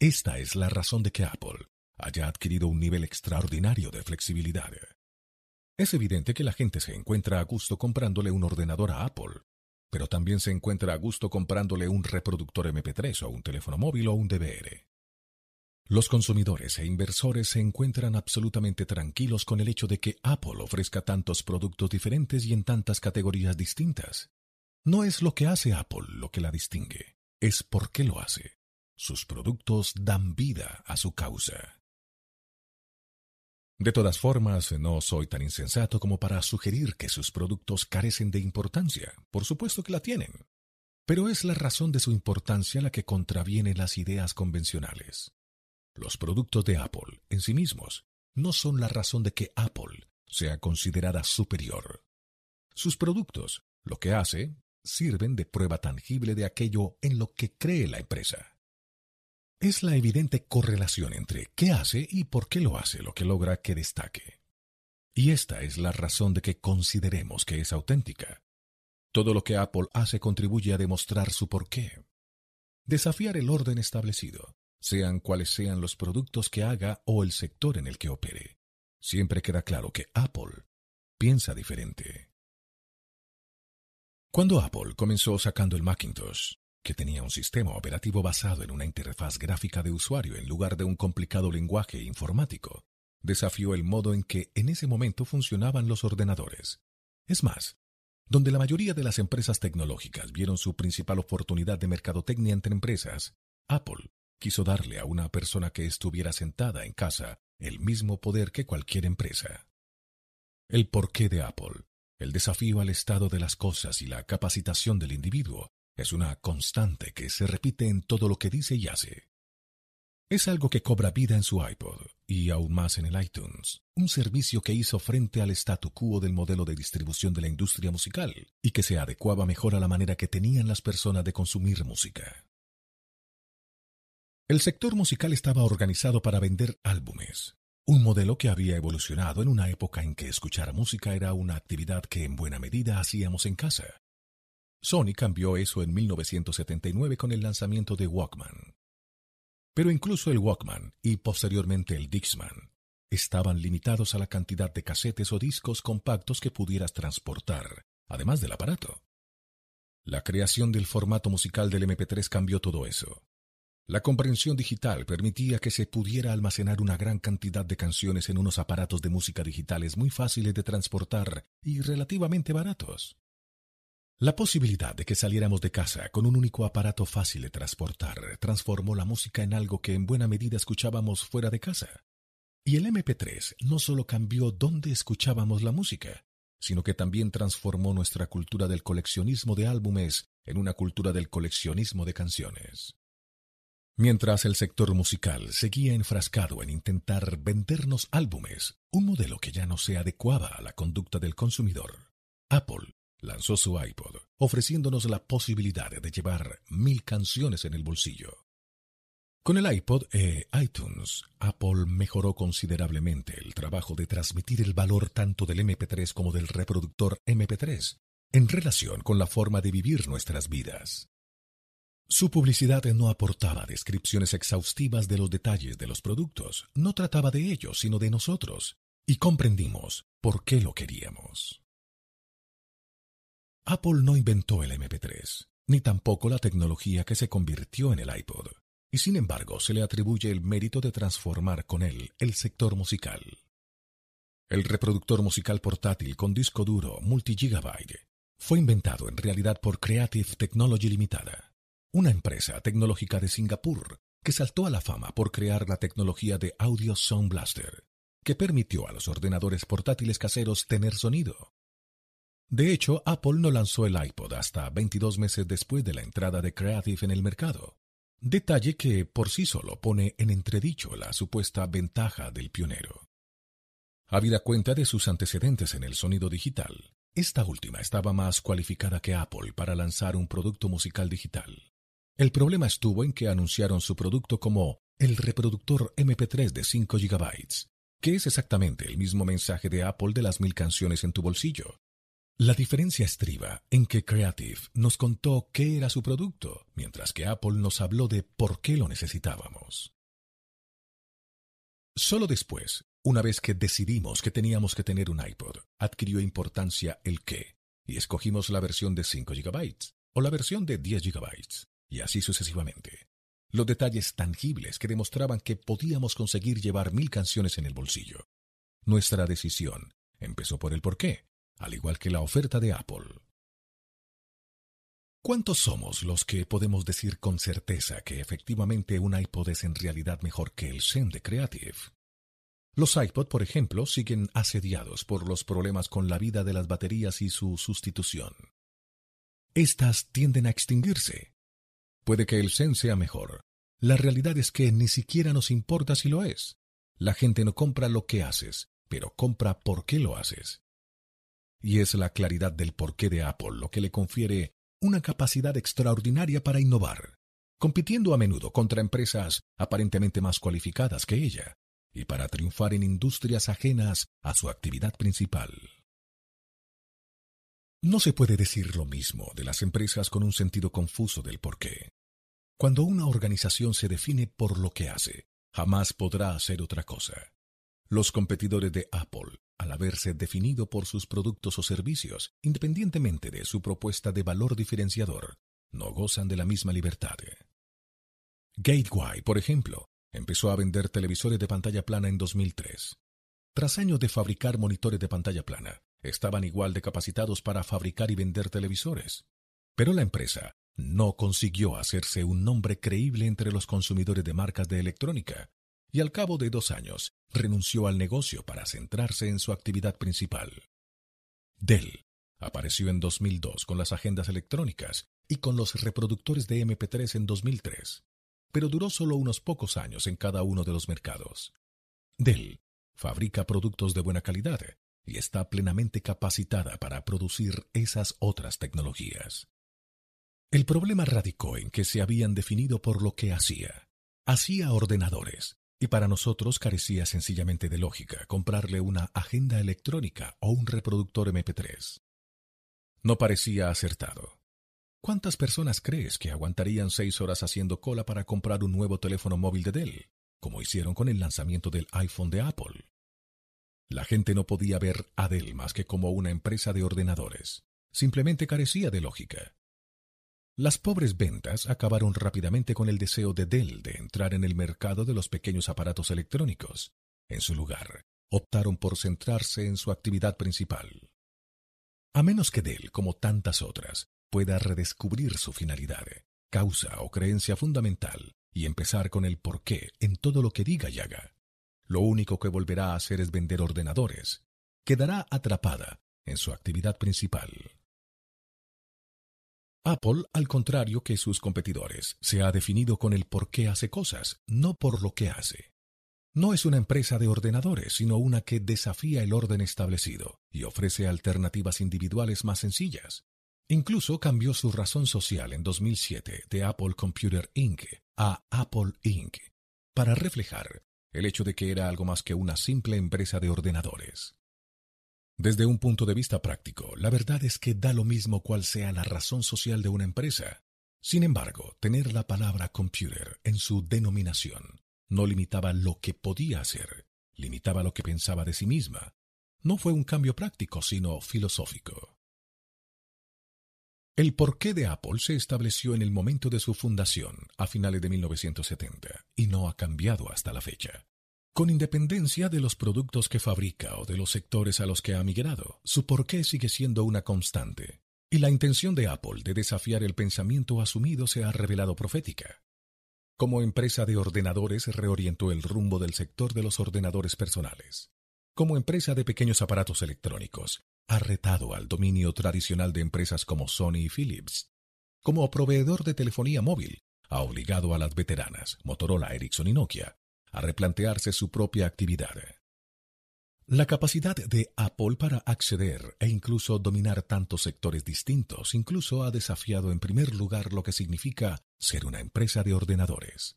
Esta es la razón de que Apple haya adquirido un nivel extraordinario de flexibilidad. Es evidente que la gente se encuentra a gusto comprándole un ordenador a Apple, pero también se encuentra a gusto comprándole un reproductor MP3 o un teléfono móvil o un DVR. Los consumidores e inversores se encuentran absolutamente tranquilos con el hecho de que Apple ofrezca tantos productos diferentes y en tantas categorías distintas. No es lo que hace Apple lo que la distingue, es por qué lo hace. Sus productos dan vida a su causa. De todas formas, no soy tan insensato como para sugerir que sus productos carecen de importancia. Por supuesto que la tienen. Pero es la razón de su importancia la que contraviene las ideas convencionales. Los productos de Apple, en sí mismos, no son la razón de que Apple sea considerada superior. Sus productos, lo que hace, sirven de prueba tangible de aquello en lo que cree la empresa. Es la evidente correlación entre qué hace y por qué lo hace lo que logra que destaque. Y esta es la razón de que consideremos que es auténtica. Todo lo que Apple hace contribuye a demostrar su porqué. Desafiar el orden establecido, sean cuales sean los productos que haga o el sector en el que opere. Siempre queda claro que Apple piensa diferente. Cuando Apple comenzó sacando el Macintosh, que tenía un sistema operativo basado en una interfaz gráfica de usuario en lugar de un complicado lenguaje informático, desafió el modo en que en ese momento funcionaban los ordenadores. Es más, donde la mayoría de las empresas tecnológicas vieron su principal oportunidad de mercadotecnia entre empresas, Apple quiso darle a una persona que estuviera sentada en casa el mismo poder que cualquier empresa. El porqué de Apple, el desafío al estado de las cosas y la capacitación del individuo es una constante que se repite en todo lo que dice y hace. Es algo que cobra vida en su iPod y aún más en el iTunes, un servicio que hizo frente al statu quo del modelo de distribución de la industria musical y que se adecuaba mejor a la manera que tenían las personas de consumir música. El sector musical estaba organizado para vender álbumes, un modelo que había evolucionado en una época en que escuchar música era una actividad que en buena medida hacíamos en casa. Sony cambió eso en 1979 con el lanzamiento de Walkman. Pero incluso el Walkman y posteriormente el Dixman estaban limitados a la cantidad de casetes o discos compactos que pudieras transportar, además del aparato. La creación del formato musical del MP3 cambió todo eso. La comprensión digital permitía que se pudiera almacenar una gran cantidad de canciones en unos aparatos de música digitales muy fáciles de transportar y relativamente baratos. La posibilidad de que saliéramos de casa con un único aparato fácil de transportar transformó la música en algo que en buena medida escuchábamos fuera de casa. Y el MP3 no solo cambió dónde escuchábamos la música, sino que también transformó nuestra cultura del coleccionismo de álbumes en una cultura del coleccionismo de canciones. Mientras el sector musical seguía enfrascado en intentar vendernos álbumes, un modelo que ya no se adecuaba a la conducta del consumidor, Apple lanzó su iPod, ofreciéndonos la posibilidad de llevar mil canciones en el bolsillo. Con el iPod e iTunes, Apple mejoró considerablemente el trabajo de transmitir el valor tanto del MP3 como del reproductor MP3 en relación con la forma de vivir nuestras vidas. Su publicidad no aportaba descripciones exhaustivas de los detalles de los productos, no trataba de ellos, sino de nosotros, y comprendimos por qué lo queríamos. Apple no inventó el MP3, ni tampoco la tecnología que se convirtió en el iPod, y sin embargo se le atribuye el mérito de transformar con él el sector musical. El reproductor musical portátil con disco duro multi-gigabyte fue inventado en realidad por Creative Technology Limitada, una empresa tecnológica de Singapur que saltó a la fama por crear la tecnología de Audio Sound Blaster, que permitió a los ordenadores portátiles caseros tener sonido. De hecho, Apple no lanzó el iPod hasta 22 meses después de la entrada de Creative en el mercado, detalle que por sí solo pone en entredicho la supuesta ventaja del pionero. Habida cuenta de sus antecedentes en el sonido digital, esta última estaba más cualificada que Apple para lanzar un producto musical digital. El problema estuvo en que anunciaron su producto como el reproductor MP3 de 5 GB, que es exactamente el mismo mensaje de Apple de las mil canciones en tu bolsillo. La diferencia estriba en que Creative nos contó qué era su producto, mientras que Apple nos habló de por qué lo necesitábamos. Solo después, una vez que decidimos que teníamos que tener un iPod, adquirió importancia el qué, y escogimos la versión de 5 GB o la versión de 10 GB y así sucesivamente. Los detalles tangibles que demostraban que podíamos conseguir llevar mil canciones en el bolsillo. Nuestra decisión empezó por el porqué, al igual que la oferta de Apple. ¿Cuántos somos los que podemos decir con certeza que efectivamente un iPod es en realidad mejor que el Zen de Creative? Los iPod, por ejemplo, siguen asediados por los problemas con la vida de las baterías y su sustitución. Estas tienden a extinguirse, Puede que el Zen sea mejor. La realidad es que ni siquiera nos importa si lo es. La gente no compra lo que haces, pero compra por qué lo haces. Y es la claridad del porqué de Apple lo que le confiere una capacidad extraordinaria para innovar, compitiendo a menudo contra empresas aparentemente más cualificadas que ella, y para triunfar en industrias ajenas a su actividad principal. No se puede decir lo mismo de las empresas con un sentido confuso del porqué. Cuando una organización se define por lo que hace, jamás podrá hacer otra cosa. Los competidores de Apple, al haberse definido por sus productos o servicios, independientemente de su propuesta de valor diferenciador, no gozan de la misma libertad. Gateway, por ejemplo, empezó a vender televisores de pantalla plana en 2003. Tras años de fabricar monitores de pantalla plana, estaban igual de capacitados para fabricar y vender televisores. Pero la empresa no consiguió hacerse un nombre creíble entre los consumidores de marcas de electrónica, y al cabo de dos años renunció al negocio para centrarse en su actividad principal. Dell apareció en 2002 con las agendas electrónicas y con los reproductores de MP3 en 2003, pero duró solo unos pocos años en cada uno de los mercados. Dell fabrica productos de buena calidad y está plenamente capacitada para producir esas otras tecnologías. El problema radicó en que se habían definido por lo que hacía. Hacía ordenadores, y para nosotros carecía sencillamente de lógica comprarle una agenda electrónica o un reproductor MP3. No parecía acertado. ¿Cuántas personas crees que aguantarían seis horas haciendo cola para comprar un nuevo teléfono móvil de Dell, como hicieron con el lanzamiento del iPhone de Apple? La gente no podía ver a Dell más que como una empresa de ordenadores. Simplemente carecía de lógica. Las pobres ventas acabaron rápidamente con el deseo de Dell de entrar en el mercado de los pequeños aparatos electrónicos. En su lugar, optaron por centrarse en su actividad principal. A menos que Dell, como tantas otras, pueda redescubrir su finalidad, causa o creencia fundamental y empezar con el porqué en todo lo que diga y haga. Lo único que volverá a hacer es vender ordenadores. Quedará atrapada en su actividad principal. Apple, al contrario que sus competidores, se ha definido con el por qué hace cosas, no por lo que hace. No es una empresa de ordenadores, sino una que desafía el orden establecido y ofrece alternativas individuales más sencillas. Incluso cambió su razón social en 2007 de Apple Computer Inc. a Apple Inc. para reflejar el hecho de que era algo más que una simple empresa de ordenadores. Desde un punto de vista práctico, la verdad es que da lo mismo cuál sea la razón social de una empresa. Sin embargo, tener la palabra computer en su denominación no limitaba lo que podía hacer, limitaba lo que pensaba de sí misma. No fue un cambio práctico, sino filosófico. El porqué de Apple se estableció en el momento de su fundación, a finales de 1970, y no ha cambiado hasta la fecha. Con independencia de los productos que fabrica o de los sectores a los que ha migrado, su porqué sigue siendo una constante, y la intención de Apple de desafiar el pensamiento asumido se ha revelado profética. Como empresa de ordenadores reorientó el rumbo del sector de los ordenadores personales. Como empresa de pequeños aparatos electrónicos, ha retado al dominio tradicional de empresas como Sony y Philips. Como proveedor de telefonía móvil, ha obligado a las veteranas Motorola, Ericsson y Nokia a replantearse su propia actividad. La capacidad de Apple para acceder e incluso dominar tantos sectores distintos incluso ha desafiado en primer lugar lo que significa ser una empresa de ordenadores.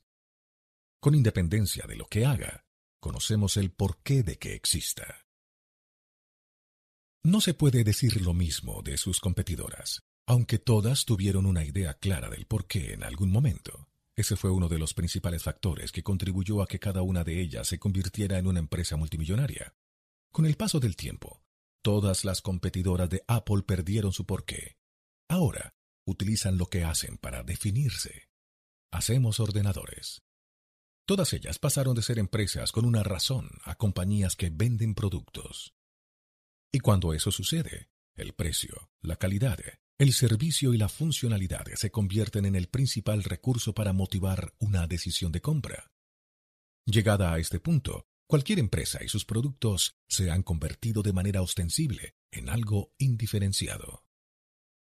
Con independencia de lo que haga, conocemos el porqué de que exista. No se puede decir lo mismo de sus competidoras, aunque todas tuvieron una idea clara del porqué en algún momento. Ese fue uno de los principales factores que contribuyó a que cada una de ellas se convirtiera en una empresa multimillonaria. Con el paso del tiempo, todas las competidoras de Apple perdieron su porqué. Ahora, utilizan lo que hacen para definirse. Hacemos ordenadores. Todas ellas pasaron de ser empresas con una razón a compañías que venden productos. Y cuando eso sucede, el precio, la calidad el servicio y la funcionalidad se convierten en el principal recurso para motivar una decisión de compra. Llegada a este punto, cualquier empresa y sus productos se han convertido de manera ostensible en algo indiferenciado.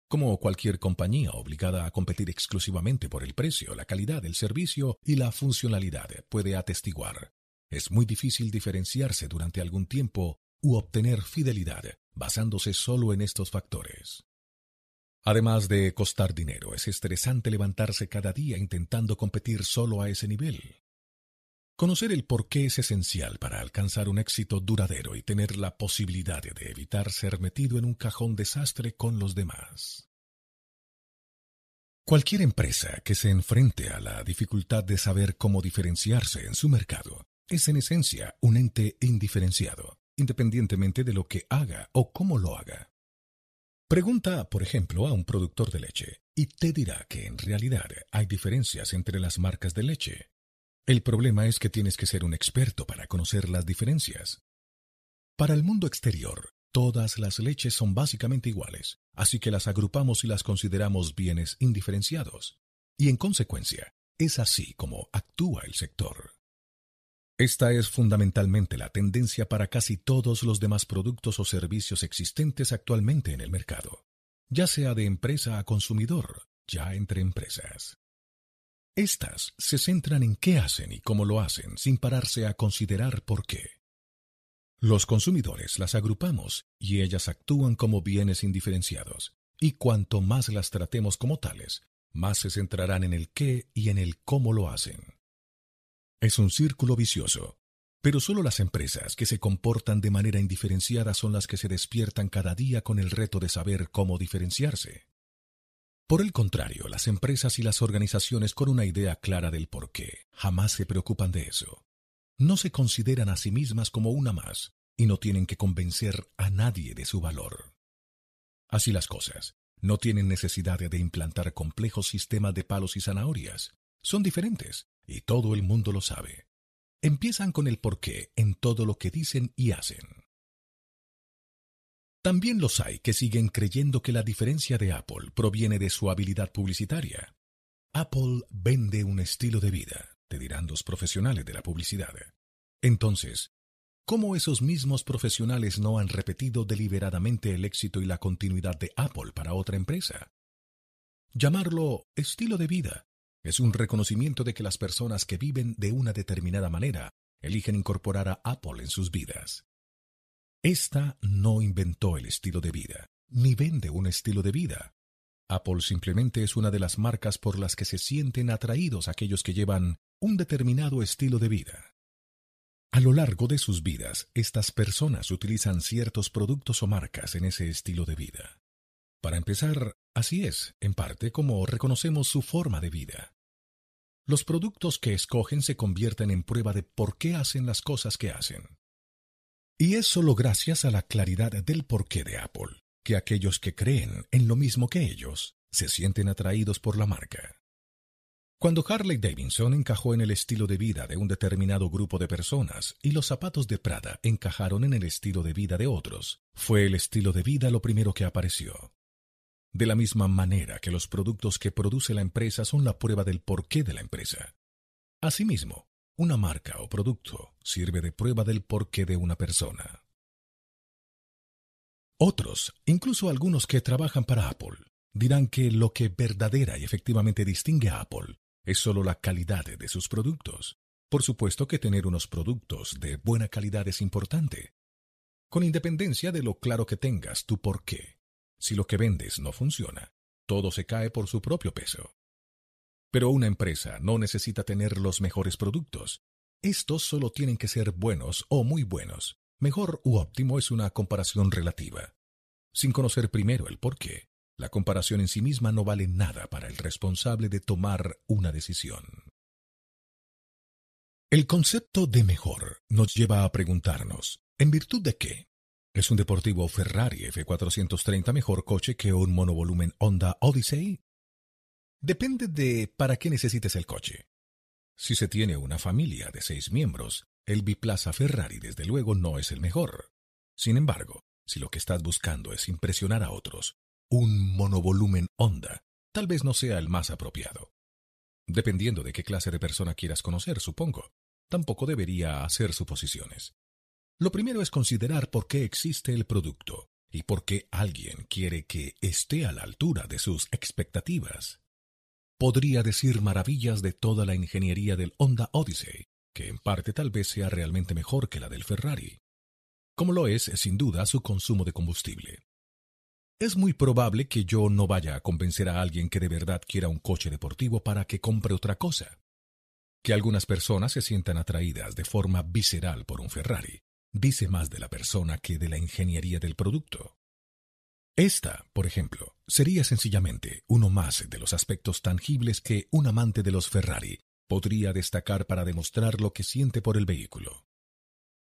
Como cualquier compañía obligada a competir exclusivamente por el precio, la calidad, el servicio y la funcionalidad puede atestiguar, es muy difícil diferenciarse durante algún tiempo u obtener fidelidad basándose solo en estos factores. Además de costar dinero, es estresante levantarse cada día intentando competir solo a ese nivel. Conocer el por qué es esencial para alcanzar un éxito duradero y tener la posibilidad de evitar ser metido en un cajón desastre con los demás. Cualquier empresa que se enfrente a la dificultad de saber cómo diferenciarse en su mercado es en esencia un ente indiferenciado, independientemente de lo que haga o cómo lo haga. Pregunta, por ejemplo, a un productor de leche y te dirá que en realidad hay diferencias entre las marcas de leche. El problema es que tienes que ser un experto para conocer las diferencias. Para el mundo exterior, todas las leches son básicamente iguales, así que las agrupamos y las consideramos bienes indiferenciados. Y en consecuencia, es así como actúa el sector. Esta es fundamentalmente la tendencia para casi todos los demás productos o servicios existentes actualmente en el mercado, ya sea de empresa a consumidor, ya entre empresas. Estas se centran en qué hacen y cómo lo hacen sin pararse a considerar por qué. Los consumidores las agrupamos y ellas actúan como bienes indiferenciados, y cuanto más las tratemos como tales, más se centrarán en el qué y en el cómo lo hacen. Es un círculo vicioso, pero solo las empresas que se comportan de manera indiferenciada son las que se despiertan cada día con el reto de saber cómo diferenciarse. Por el contrario, las empresas y las organizaciones con una idea clara del por qué jamás se preocupan de eso. No se consideran a sí mismas como una más y no tienen que convencer a nadie de su valor. Así las cosas, no tienen necesidad de implantar complejos sistemas de palos y zanahorias. Son diferentes, y todo el mundo lo sabe. Empiezan con el porqué en todo lo que dicen y hacen. También los hay que siguen creyendo que la diferencia de Apple proviene de su habilidad publicitaria. Apple vende un estilo de vida, te dirán los profesionales de la publicidad. Entonces, ¿cómo esos mismos profesionales no han repetido deliberadamente el éxito y la continuidad de Apple para otra empresa? Llamarlo estilo de vida es un reconocimiento de que las personas que viven de una determinada manera eligen incorporar a Apple en sus vidas. Esta no inventó el estilo de vida, ni vende un estilo de vida. Apple simplemente es una de las marcas por las que se sienten atraídos aquellos que llevan un determinado estilo de vida. A lo largo de sus vidas, estas personas utilizan ciertos productos o marcas en ese estilo de vida. Para empezar, así es, en parte, como reconocemos su forma de vida. Los productos que escogen se convierten en prueba de por qué hacen las cosas que hacen. Y es solo gracias a la claridad del porqué de Apple que aquellos que creen en lo mismo que ellos se sienten atraídos por la marca. Cuando Harley Davidson encajó en el estilo de vida de un determinado grupo de personas y los zapatos de Prada encajaron en el estilo de vida de otros, fue el estilo de vida lo primero que apareció de la misma manera que los productos que produce la empresa son la prueba del porqué de la empresa. Asimismo, una marca o producto sirve de prueba del porqué de una persona. Otros, incluso algunos que trabajan para Apple, dirán que lo que verdadera y efectivamente distingue a Apple es solo la calidad de sus productos. Por supuesto que tener unos productos de buena calidad es importante, con independencia de lo claro que tengas tu porqué. Si lo que vendes no funciona, todo se cae por su propio peso. Pero una empresa no necesita tener los mejores productos. Estos solo tienen que ser buenos o muy buenos. Mejor u óptimo es una comparación relativa. Sin conocer primero el porqué, la comparación en sí misma no vale nada para el responsable de tomar una decisión. El concepto de mejor nos lleva a preguntarnos, ¿en virtud de qué? ¿Es un deportivo Ferrari F430 mejor coche que un monovolumen Honda Odyssey? Depende de para qué necesites el coche. Si se tiene una familia de seis miembros, el biplaza Ferrari desde luego no es el mejor. Sin embargo, si lo que estás buscando es impresionar a otros, un monovolumen Honda tal vez no sea el más apropiado. Dependiendo de qué clase de persona quieras conocer, supongo. Tampoco debería hacer suposiciones. Lo primero es considerar por qué existe el producto y por qué alguien quiere que esté a la altura de sus expectativas. Podría decir maravillas de toda la ingeniería del Honda Odyssey, que en parte tal vez sea realmente mejor que la del Ferrari, como lo es sin duda su consumo de combustible. Es muy probable que yo no vaya a convencer a alguien que de verdad quiera un coche deportivo para que compre otra cosa. Que algunas personas se sientan atraídas de forma visceral por un Ferrari, dice más de la persona que de la ingeniería del producto. Esta, por ejemplo, sería sencillamente uno más de los aspectos tangibles que un amante de los Ferrari podría destacar para demostrar lo que siente por el vehículo.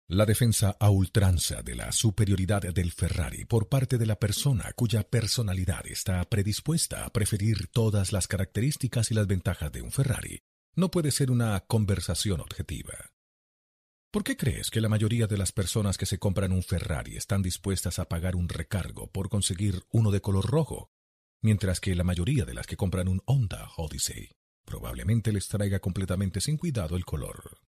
La defensa a ultranza de la superioridad del Ferrari por parte de la persona cuya personalidad está predispuesta a preferir todas las características y las ventajas de un Ferrari no puede ser una conversación objetiva. ¿Por qué crees que la mayoría de las personas que se compran un Ferrari están dispuestas a pagar un recargo por conseguir uno de color rojo, mientras que la mayoría de las que compran un Honda Odyssey probablemente les traiga completamente sin cuidado el color?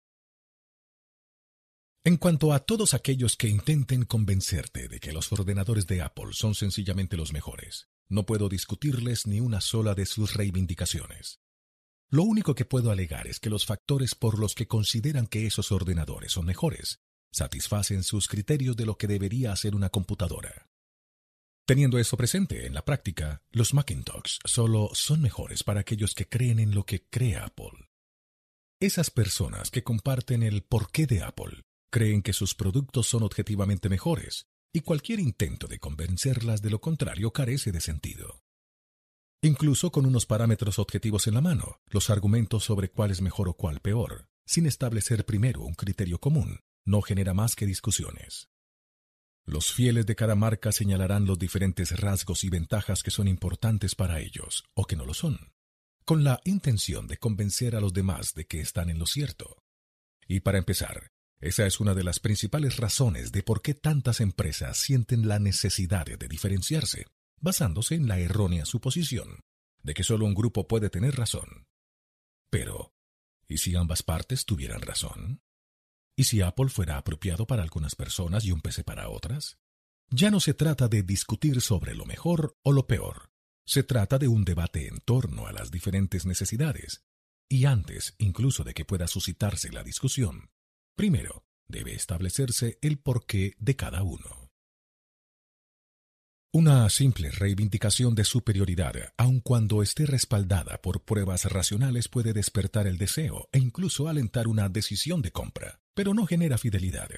En cuanto a todos aquellos que intenten convencerte de que los ordenadores de Apple son sencillamente los mejores, no puedo discutirles ni una sola de sus reivindicaciones. Lo único que puedo alegar es que los factores por los que consideran que esos ordenadores son mejores satisfacen sus criterios de lo que debería hacer una computadora. Teniendo eso presente en la práctica, los Macintosh solo son mejores para aquellos que creen en lo que crea Apple. Esas personas que comparten el porqué de Apple creen que sus productos son objetivamente mejores, y cualquier intento de convencerlas de lo contrario carece de sentido. Incluso con unos parámetros objetivos en la mano, los argumentos sobre cuál es mejor o cuál peor, sin establecer primero un criterio común, no genera más que discusiones. Los fieles de cada marca señalarán los diferentes rasgos y ventajas que son importantes para ellos o que no lo son, con la intención de convencer a los demás de que están en lo cierto. Y para empezar, esa es una de las principales razones de por qué tantas empresas sienten la necesidad de diferenciarse, basándose en la errónea suposición de que solo un grupo puede tener razón. Pero, ¿y si ambas partes tuvieran razón? ¿Y si Apple fuera apropiado para algunas personas y un PC para otras? Ya no se trata de discutir sobre lo mejor o lo peor. Se trata de un debate en torno a las diferentes necesidades. Y antes incluso de que pueda suscitarse la discusión, primero debe establecerse el porqué de cada uno. Una simple reivindicación de superioridad, aun cuando esté respaldada por pruebas racionales, puede despertar el deseo e incluso alentar una decisión de compra, pero no genera fidelidad.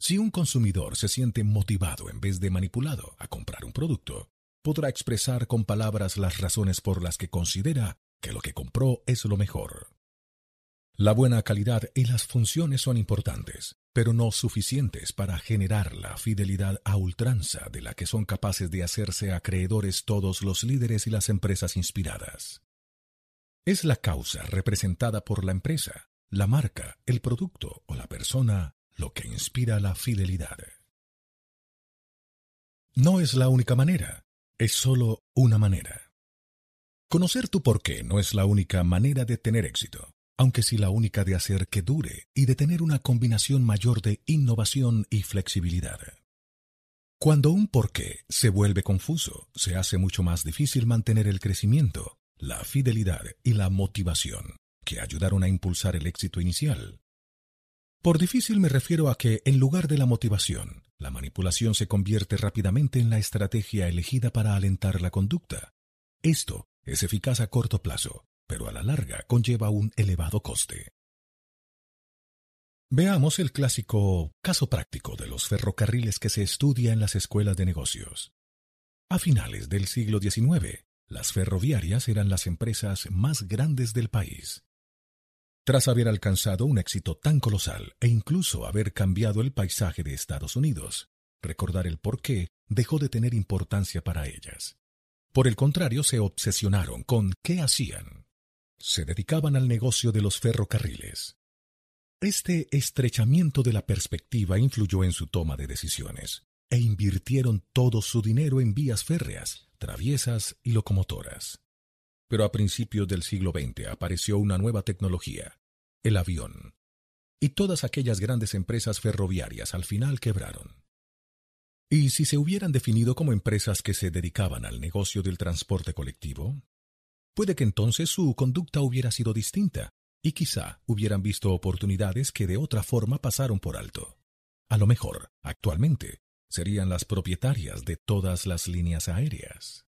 Si un consumidor se siente motivado en vez de manipulado a comprar un producto, podrá expresar con palabras las razones por las que considera que lo que compró es lo mejor. La buena calidad y las funciones son importantes, pero no suficientes para generar la fidelidad a ultranza de la que son capaces de hacerse acreedores todos los líderes y las empresas inspiradas. Es la causa representada por la empresa, la marca, el producto o la persona lo que inspira la fidelidad. No es la única manera, es solo una manera. Conocer tu porqué no es la única manera de tener éxito aunque sí la única de hacer que dure y de tener una combinación mayor de innovación y flexibilidad. Cuando un porqué se vuelve confuso, se hace mucho más difícil mantener el crecimiento, la fidelidad y la motivación que ayudaron a impulsar el éxito inicial. Por difícil me refiero a que, en lugar de la motivación, la manipulación se convierte rápidamente en la estrategia elegida para alentar la conducta. Esto es eficaz a corto plazo, pero a la larga conlleva un elevado coste. Veamos el clásico caso práctico de los ferrocarriles que se estudia en las escuelas de negocios. A finales del siglo XIX, las ferroviarias eran las empresas más grandes del país. Tras haber alcanzado un éxito tan colosal e incluso haber cambiado el paisaje de Estados Unidos, recordar el por qué dejó de tener importancia para ellas. Por el contrario, se obsesionaron con qué hacían se dedicaban al negocio de los ferrocarriles. Este estrechamiento de la perspectiva influyó en su toma de decisiones, e invirtieron todo su dinero en vías férreas, traviesas y locomotoras. Pero a principios del siglo XX apareció una nueva tecnología, el avión. Y todas aquellas grandes empresas ferroviarias al final quebraron. ¿Y si se hubieran definido como empresas que se dedicaban al negocio del transporte colectivo? Puede que entonces su conducta hubiera sido distinta, y quizá hubieran visto oportunidades que de otra forma pasaron por alto. A lo mejor, actualmente, serían las propietarias de todas las líneas aéreas.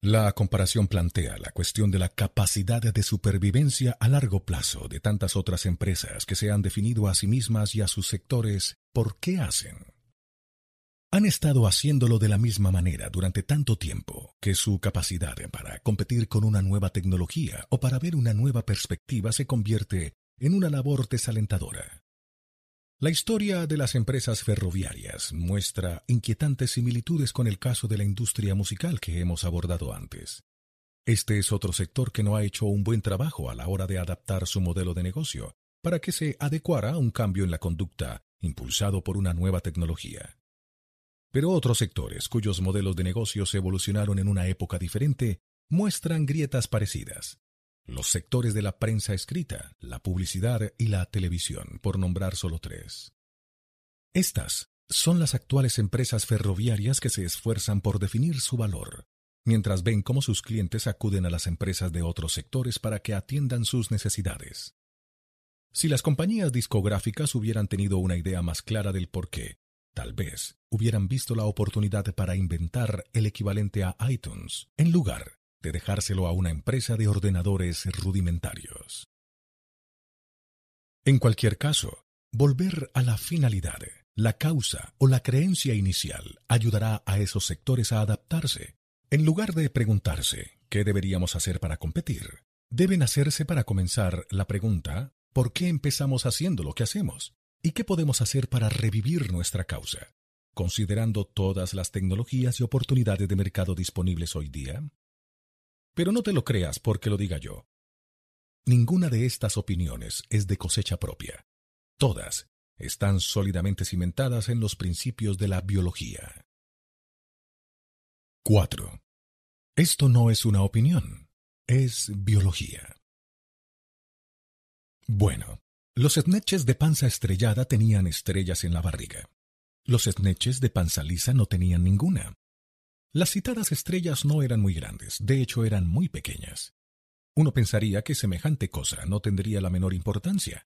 La comparación plantea la cuestión de la capacidad de supervivencia a largo plazo de tantas otras empresas que se han definido a sí mismas y a sus sectores por qué hacen. Han estado haciéndolo de la misma manera durante tanto tiempo que su capacidad para competir con una nueva tecnología o para ver una nueva perspectiva se convierte en una labor desalentadora. La historia de las empresas ferroviarias muestra inquietantes similitudes con el caso de la industria musical que hemos abordado antes. Este es otro sector que no ha hecho un buen trabajo a la hora de adaptar su modelo de negocio para que se adecuara a un cambio en la conducta impulsado por una nueva tecnología. Pero otros sectores cuyos modelos de negocios evolucionaron en una época diferente muestran grietas parecidas. Los sectores de la prensa escrita, la publicidad y la televisión, por nombrar solo tres. Estas son las actuales empresas ferroviarias que se esfuerzan por definir su valor, mientras ven cómo sus clientes acuden a las empresas de otros sectores para que atiendan sus necesidades. Si las compañías discográficas hubieran tenido una idea más clara del por qué, tal vez hubieran visto la oportunidad para inventar el equivalente a iTunes, en lugar de dejárselo a una empresa de ordenadores rudimentarios. En cualquier caso, volver a la finalidad, la causa o la creencia inicial ayudará a esos sectores a adaptarse. En lugar de preguntarse qué deberíamos hacer para competir, deben hacerse para comenzar la pregunta ¿por qué empezamos haciendo lo que hacemos? ¿Y qué podemos hacer para revivir nuestra causa? Considerando todas las tecnologías y oportunidades de mercado disponibles hoy día, pero no te lo creas porque lo diga yo. Ninguna de estas opiniones es de cosecha propia. Todas están sólidamente cimentadas en los principios de la biología. 4. Esto no es una opinión, es biología. Bueno, los snetches de panza estrellada tenían estrellas en la barriga. Los snetches de panza lisa no tenían ninguna. Las citadas estrellas no eran muy grandes, de hecho eran muy pequeñas. Uno pensaría que semejante cosa no tendría la menor importancia.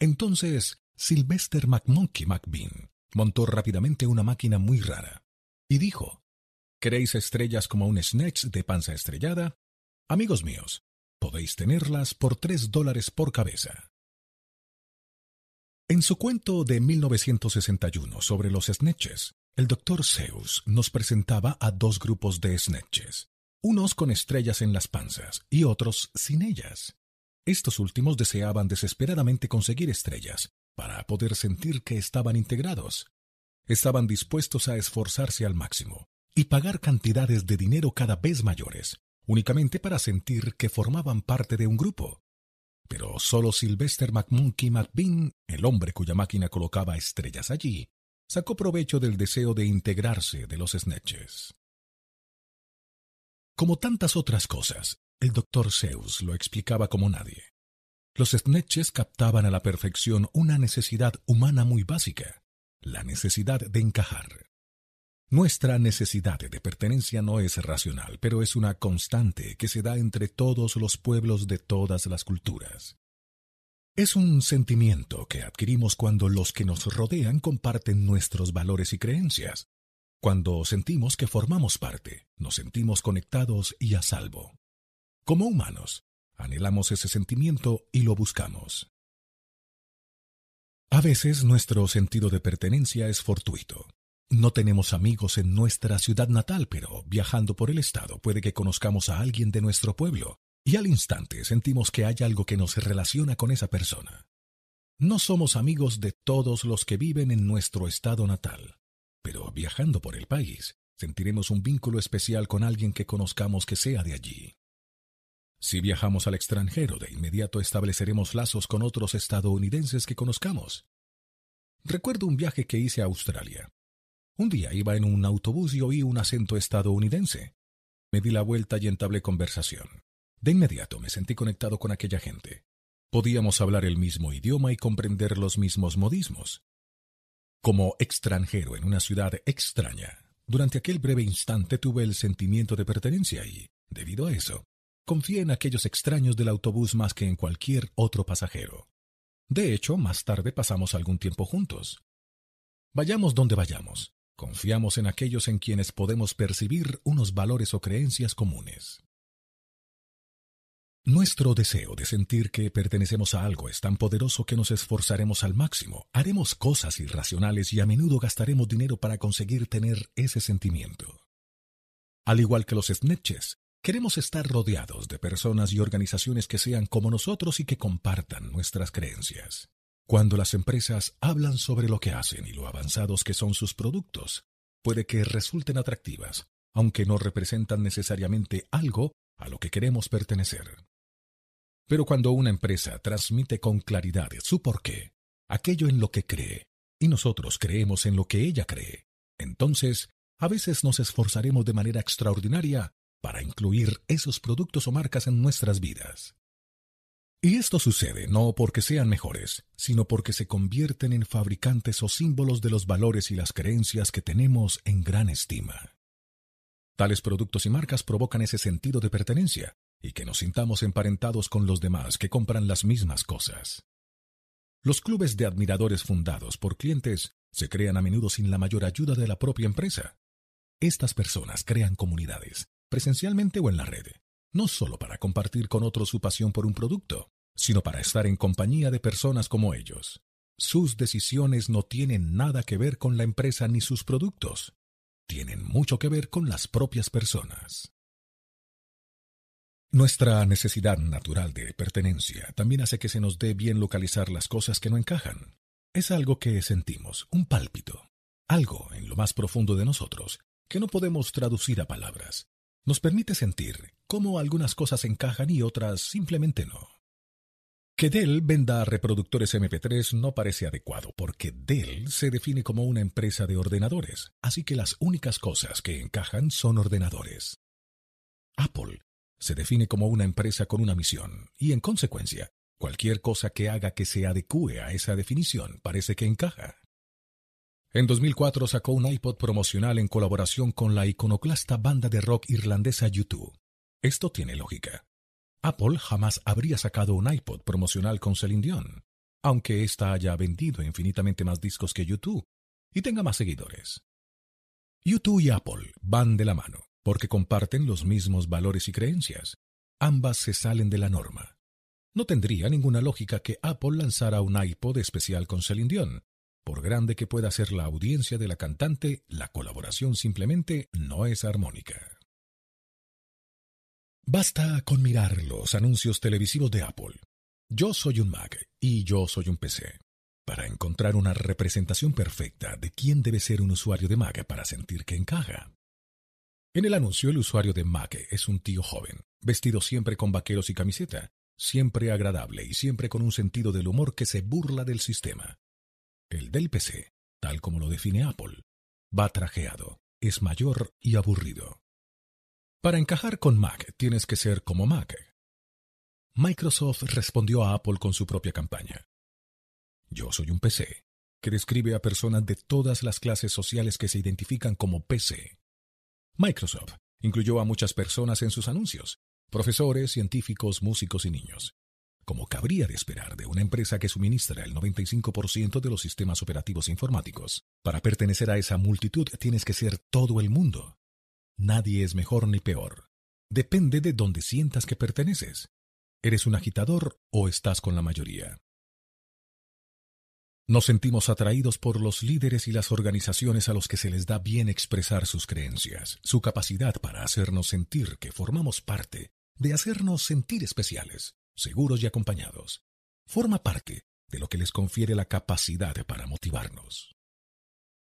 Entonces, Sylvester McMonkey McBean montó rápidamente una máquina muy rara y dijo, ¿Queréis estrellas como un snatch de panza estrellada? Amigos míos, podéis tenerlas por tres dólares por cabeza. En su cuento de 1961 sobre los snatches, el doctor Zeus nos presentaba a dos grupos de snatches, unos con estrellas en las panzas y otros sin ellas. Estos últimos deseaban desesperadamente conseguir estrellas para poder sentir que estaban integrados. Estaban dispuestos a esforzarse al máximo y pagar cantidades de dinero cada vez mayores, únicamente para sentir que formaban parte de un grupo. Pero solo Sylvester McMonkey McBean, el hombre cuya máquina colocaba estrellas allí, sacó provecho del deseo de integrarse de los snatches. Como tantas otras cosas, el doctor Zeus lo explicaba como nadie. Los snatches captaban a la perfección una necesidad humana muy básica, la necesidad de encajar. Nuestra necesidad de pertenencia no es racional, pero es una constante que se da entre todos los pueblos de todas las culturas. Es un sentimiento que adquirimos cuando los que nos rodean comparten nuestros valores y creencias. Cuando sentimos que formamos parte, nos sentimos conectados y a salvo. Como humanos, anhelamos ese sentimiento y lo buscamos. A veces nuestro sentido de pertenencia es fortuito. No tenemos amigos en nuestra ciudad natal, pero viajando por el estado puede que conozcamos a alguien de nuestro pueblo y al instante sentimos que hay algo que nos relaciona con esa persona. No somos amigos de todos los que viven en nuestro estado natal, pero viajando por el país sentiremos un vínculo especial con alguien que conozcamos que sea de allí. Si viajamos al extranjero, de inmediato estableceremos lazos con otros estadounidenses que conozcamos. Recuerdo un viaje que hice a Australia. Un día iba en un autobús y oí un acento estadounidense. Me di la vuelta y entablé conversación. De inmediato me sentí conectado con aquella gente. Podíamos hablar el mismo idioma y comprender los mismos modismos. Como extranjero en una ciudad extraña, durante aquel breve instante tuve el sentimiento de pertenencia y, debido a eso, confié en aquellos extraños del autobús más que en cualquier otro pasajero. De hecho, más tarde pasamos algún tiempo juntos. Vayamos donde vayamos, confiamos en aquellos en quienes podemos percibir unos valores o creencias comunes. Nuestro deseo de sentir que pertenecemos a algo es tan poderoso que nos esforzaremos al máximo, haremos cosas irracionales y a menudo gastaremos dinero para conseguir tener ese sentimiento. Al igual que los snitches, queremos estar rodeados de personas y organizaciones que sean como nosotros y que compartan nuestras creencias. Cuando las empresas hablan sobre lo que hacen y lo avanzados que son sus productos, puede que resulten atractivas, aunque no representan necesariamente algo a lo que queremos pertenecer. Pero cuando una empresa transmite con claridad su porqué, aquello en lo que cree, y nosotros creemos en lo que ella cree, entonces a veces nos esforzaremos de manera extraordinaria para incluir esos productos o marcas en nuestras vidas. Y esto sucede no porque sean mejores, sino porque se convierten en fabricantes o símbolos de los valores y las creencias que tenemos en gran estima. Tales productos y marcas provocan ese sentido de pertenencia, y que nos sintamos emparentados con los demás que compran las mismas cosas. Los clubes de admiradores fundados por clientes se crean a menudo sin la mayor ayuda de la propia empresa. Estas personas crean comunidades, presencialmente o en la red, no solo para compartir con otros su pasión por un producto, sino para estar en compañía de personas como ellos. Sus decisiones no tienen nada que ver con la empresa ni sus productos, tienen mucho que ver con las propias personas. Nuestra necesidad natural de pertenencia también hace que se nos dé bien localizar las cosas que no encajan. Es algo que sentimos, un pálpito, algo en lo más profundo de nosotros, que no podemos traducir a palabras. Nos permite sentir cómo algunas cosas encajan y otras simplemente no. Que Dell venda reproductores MP3 no parece adecuado porque Dell se define como una empresa de ordenadores, así que las únicas cosas que encajan son ordenadores. Apple se define como una empresa con una misión, y en consecuencia, cualquier cosa que haga que se adecue a esa definición parece que encaja. En 2004 sacó un iPod promocional en colaboración con la iconoclasta banda de rock irlandesa U2. Esto tiene lógica. Apple jamás habría sacado un iPod promocional con Celine Dion, aunque ésta haya vendido infinitamente más discos que U2 y tenga más seguidores. U2 y Apple van de la mano porque comparten los mismos valores y creencias. Ambas se salen de la norma. No tendría ninguna lógica que Apple lanzara un iPod especial con Celine Dion. Por grande que pueda ser la audiencia de la cantante, la colaboración simplemente no es armónica. Basta con mirar los anuncios televisivos de Apple. Yo soy un Mac y yo soy un PC. Para encontrar una representación perfecta de quién debe ser un usuario de Mac para sentir que encaja. En el anuncio, el usuario de Mac es un tío joven, vestido siempre con vaqueros y camiseta, siempre agradable y siempre con un sentido del humor que se burla del sistema. El del PC, tal como lo define Apple, va trajeado, es mayor y aburrido. Para encajar con Mac tienes que ser como Mac. Microsoft respondió a Apple con su propia campaña. Yo soy un PC, que describe a personas de todas las clases sociales que se identifican como PC Microsoft incluyó a muchas personas en sus anuncios, profesores, científicos, músicos y niños. Como cabría de esperar de una empresa que suministra el 95% de los sistemas operativos informáticos, para pertenecer a esa multitud tienes que ser todo el mundo. Nadie es mejor ni peor. Depende de dónde sientas que perteneces. ¿Eres un agitador o estás con la mayoría? Nos sentimos atraídos por los líderes y las organizaciones a los que se les da bien expresar sus creencias, su capacidad para hacernos sentir que formamos parte, de hacernos sentir especiales, seguros y acompañados. Forma parte de lo que les confiere la capacidad para motivarnos.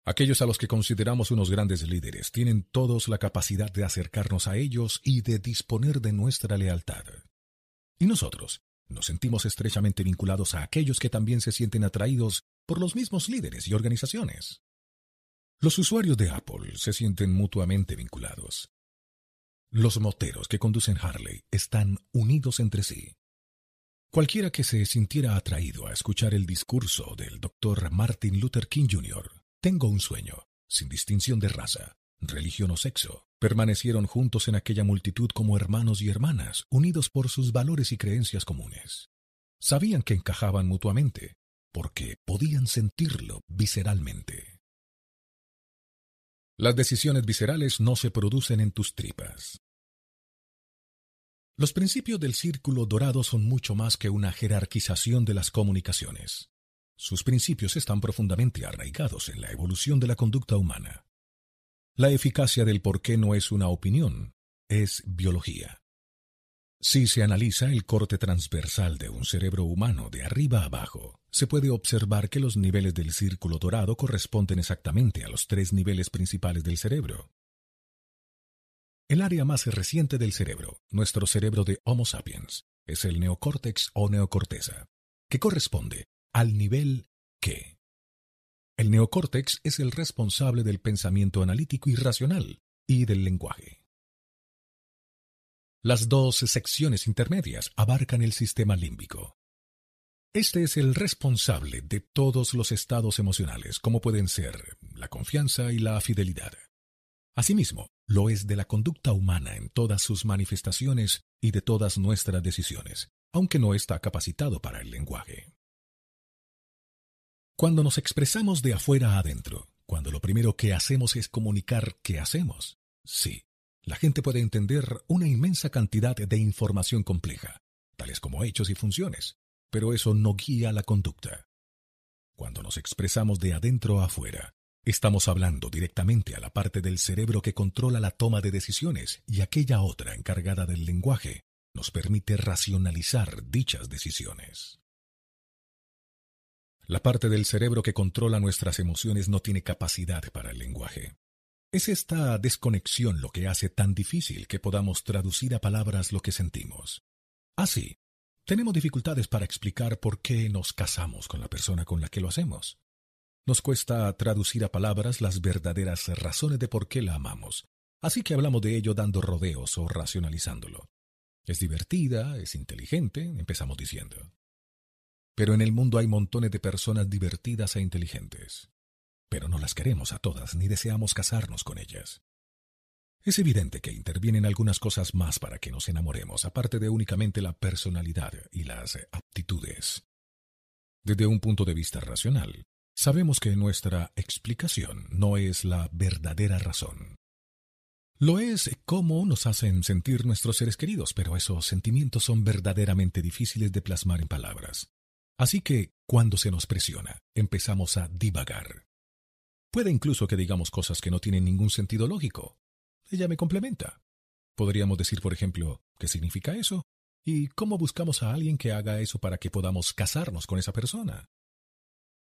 Aquellos a los que consideramos unos grandes líderes tienen todos la capacidad de acercarnos a ellos y de disponer de nuestra lealtad. Y nosotros nos sentimos estrechamente vinculados a aquellos que también se sienten atraídos por los mismos líderes y organizaciones. Los usuarios de Apple se sienten mutuamente vinculados. Los moteros que conducen Harley están unidos entre sí. Cualquiera que se sintiera atraído a escuchar el discurso del Dr. Martin Luther King Jr., Tengo un sueño, sin distinción de raza, religión o sexo, permanecieron juntos en aquella multitud como hermanos y hermanas, unidos por sus valores y creencias comunes. Sabían que encajaban mutuamente, porque podían sentirlo visceralmente. Las decisiones viscerales no se producen en tus tripas. Los principios del círculo dorado son mucho más que una jerarquización de las comunicaciones. Sus principios están profundamente arraigados en la evolución de la conducta humana. La eficacia del por qué no es una opinión, es biología. Si se analiza el corte transversal de un cerebro humano de arriba a abajo, se puede observar que los niveles del círculo dorado corresponden exactamente a los tres niveles principales del cerebro. El área más reciente del cerebro, nuestro cerebro de Homo sapiens, es el neocórtex o neocorteza, que corresponde al nivel que. El neocórtex es el responsable del pensamiento analítico y racional y del lenguaje. Las dos secciones intermedias abarcan el sistema límbico. Este es el responsable de todos los estados emocionales, como pueden ser la confianza y la fidelidad. Asimismo, lo es de la conducta humana en todas sus manifestaciones y de todas nuestras decisiones, aunque no está capacitado para el lenguaje. Cuando nos expresamos de afuera a adentro, cuando lo primero que hacemos es comunicar qué hacemos, sí, la gente puede entender una inmensa cantidad de información compleja, tales como hechos y funciones, pero eso no guía la conducta. Cuando nos expresamos de adentro a afuera, estamos hablando directamente a la parte del cerebro que controla la toma de decisiones y aquella otra encargada del lenguaje nos permite racionalizar dichas decisiones. La parte del cerebro que controla nuestras emociones no tiene capacidad para el lenguaje. Es esta desconexión lo que hace tan difícil que podamos traducir a palabras lo que sentimos. Así, tenemos dificultades para explicar por qué nos casamos con la persona con la que lo hacemos. Nos cuesta traducir a palabras las verdaderas razones de por qué la amamos, así que hablamos de ello dando rodeos o racionalizándolo. Es divertida, es inteligente, empezamos diciendo. Pero en el mundo hay montones de personas divertidas e inteligentes pero no las queremos a todas ni deseamos casarnos con ellas. Es evidente que intervienen algunas cosas más para que nos enamoremos, aparte de únicamente la personalidad y las aptitudes. Desde un punto de vista racional, sabemos que nuestra explicación no es la verdadera razón. Lo es cómo nos hacen sentir nuestros seres queridos, pero esos sentimientos son verdaderamente difíciles de plasmar en palabras. Así que, cuando se nos presiona, empezamos a divagar. Puede incluso que digamos cosas que no tienen ningún sentido lógico. Ella me complementa. Podríamos decir, por ejemplo, ¿qué significa eso? ¿Y cómo buscamos a alguien que haga eso para que podamos casarnos con esa persona?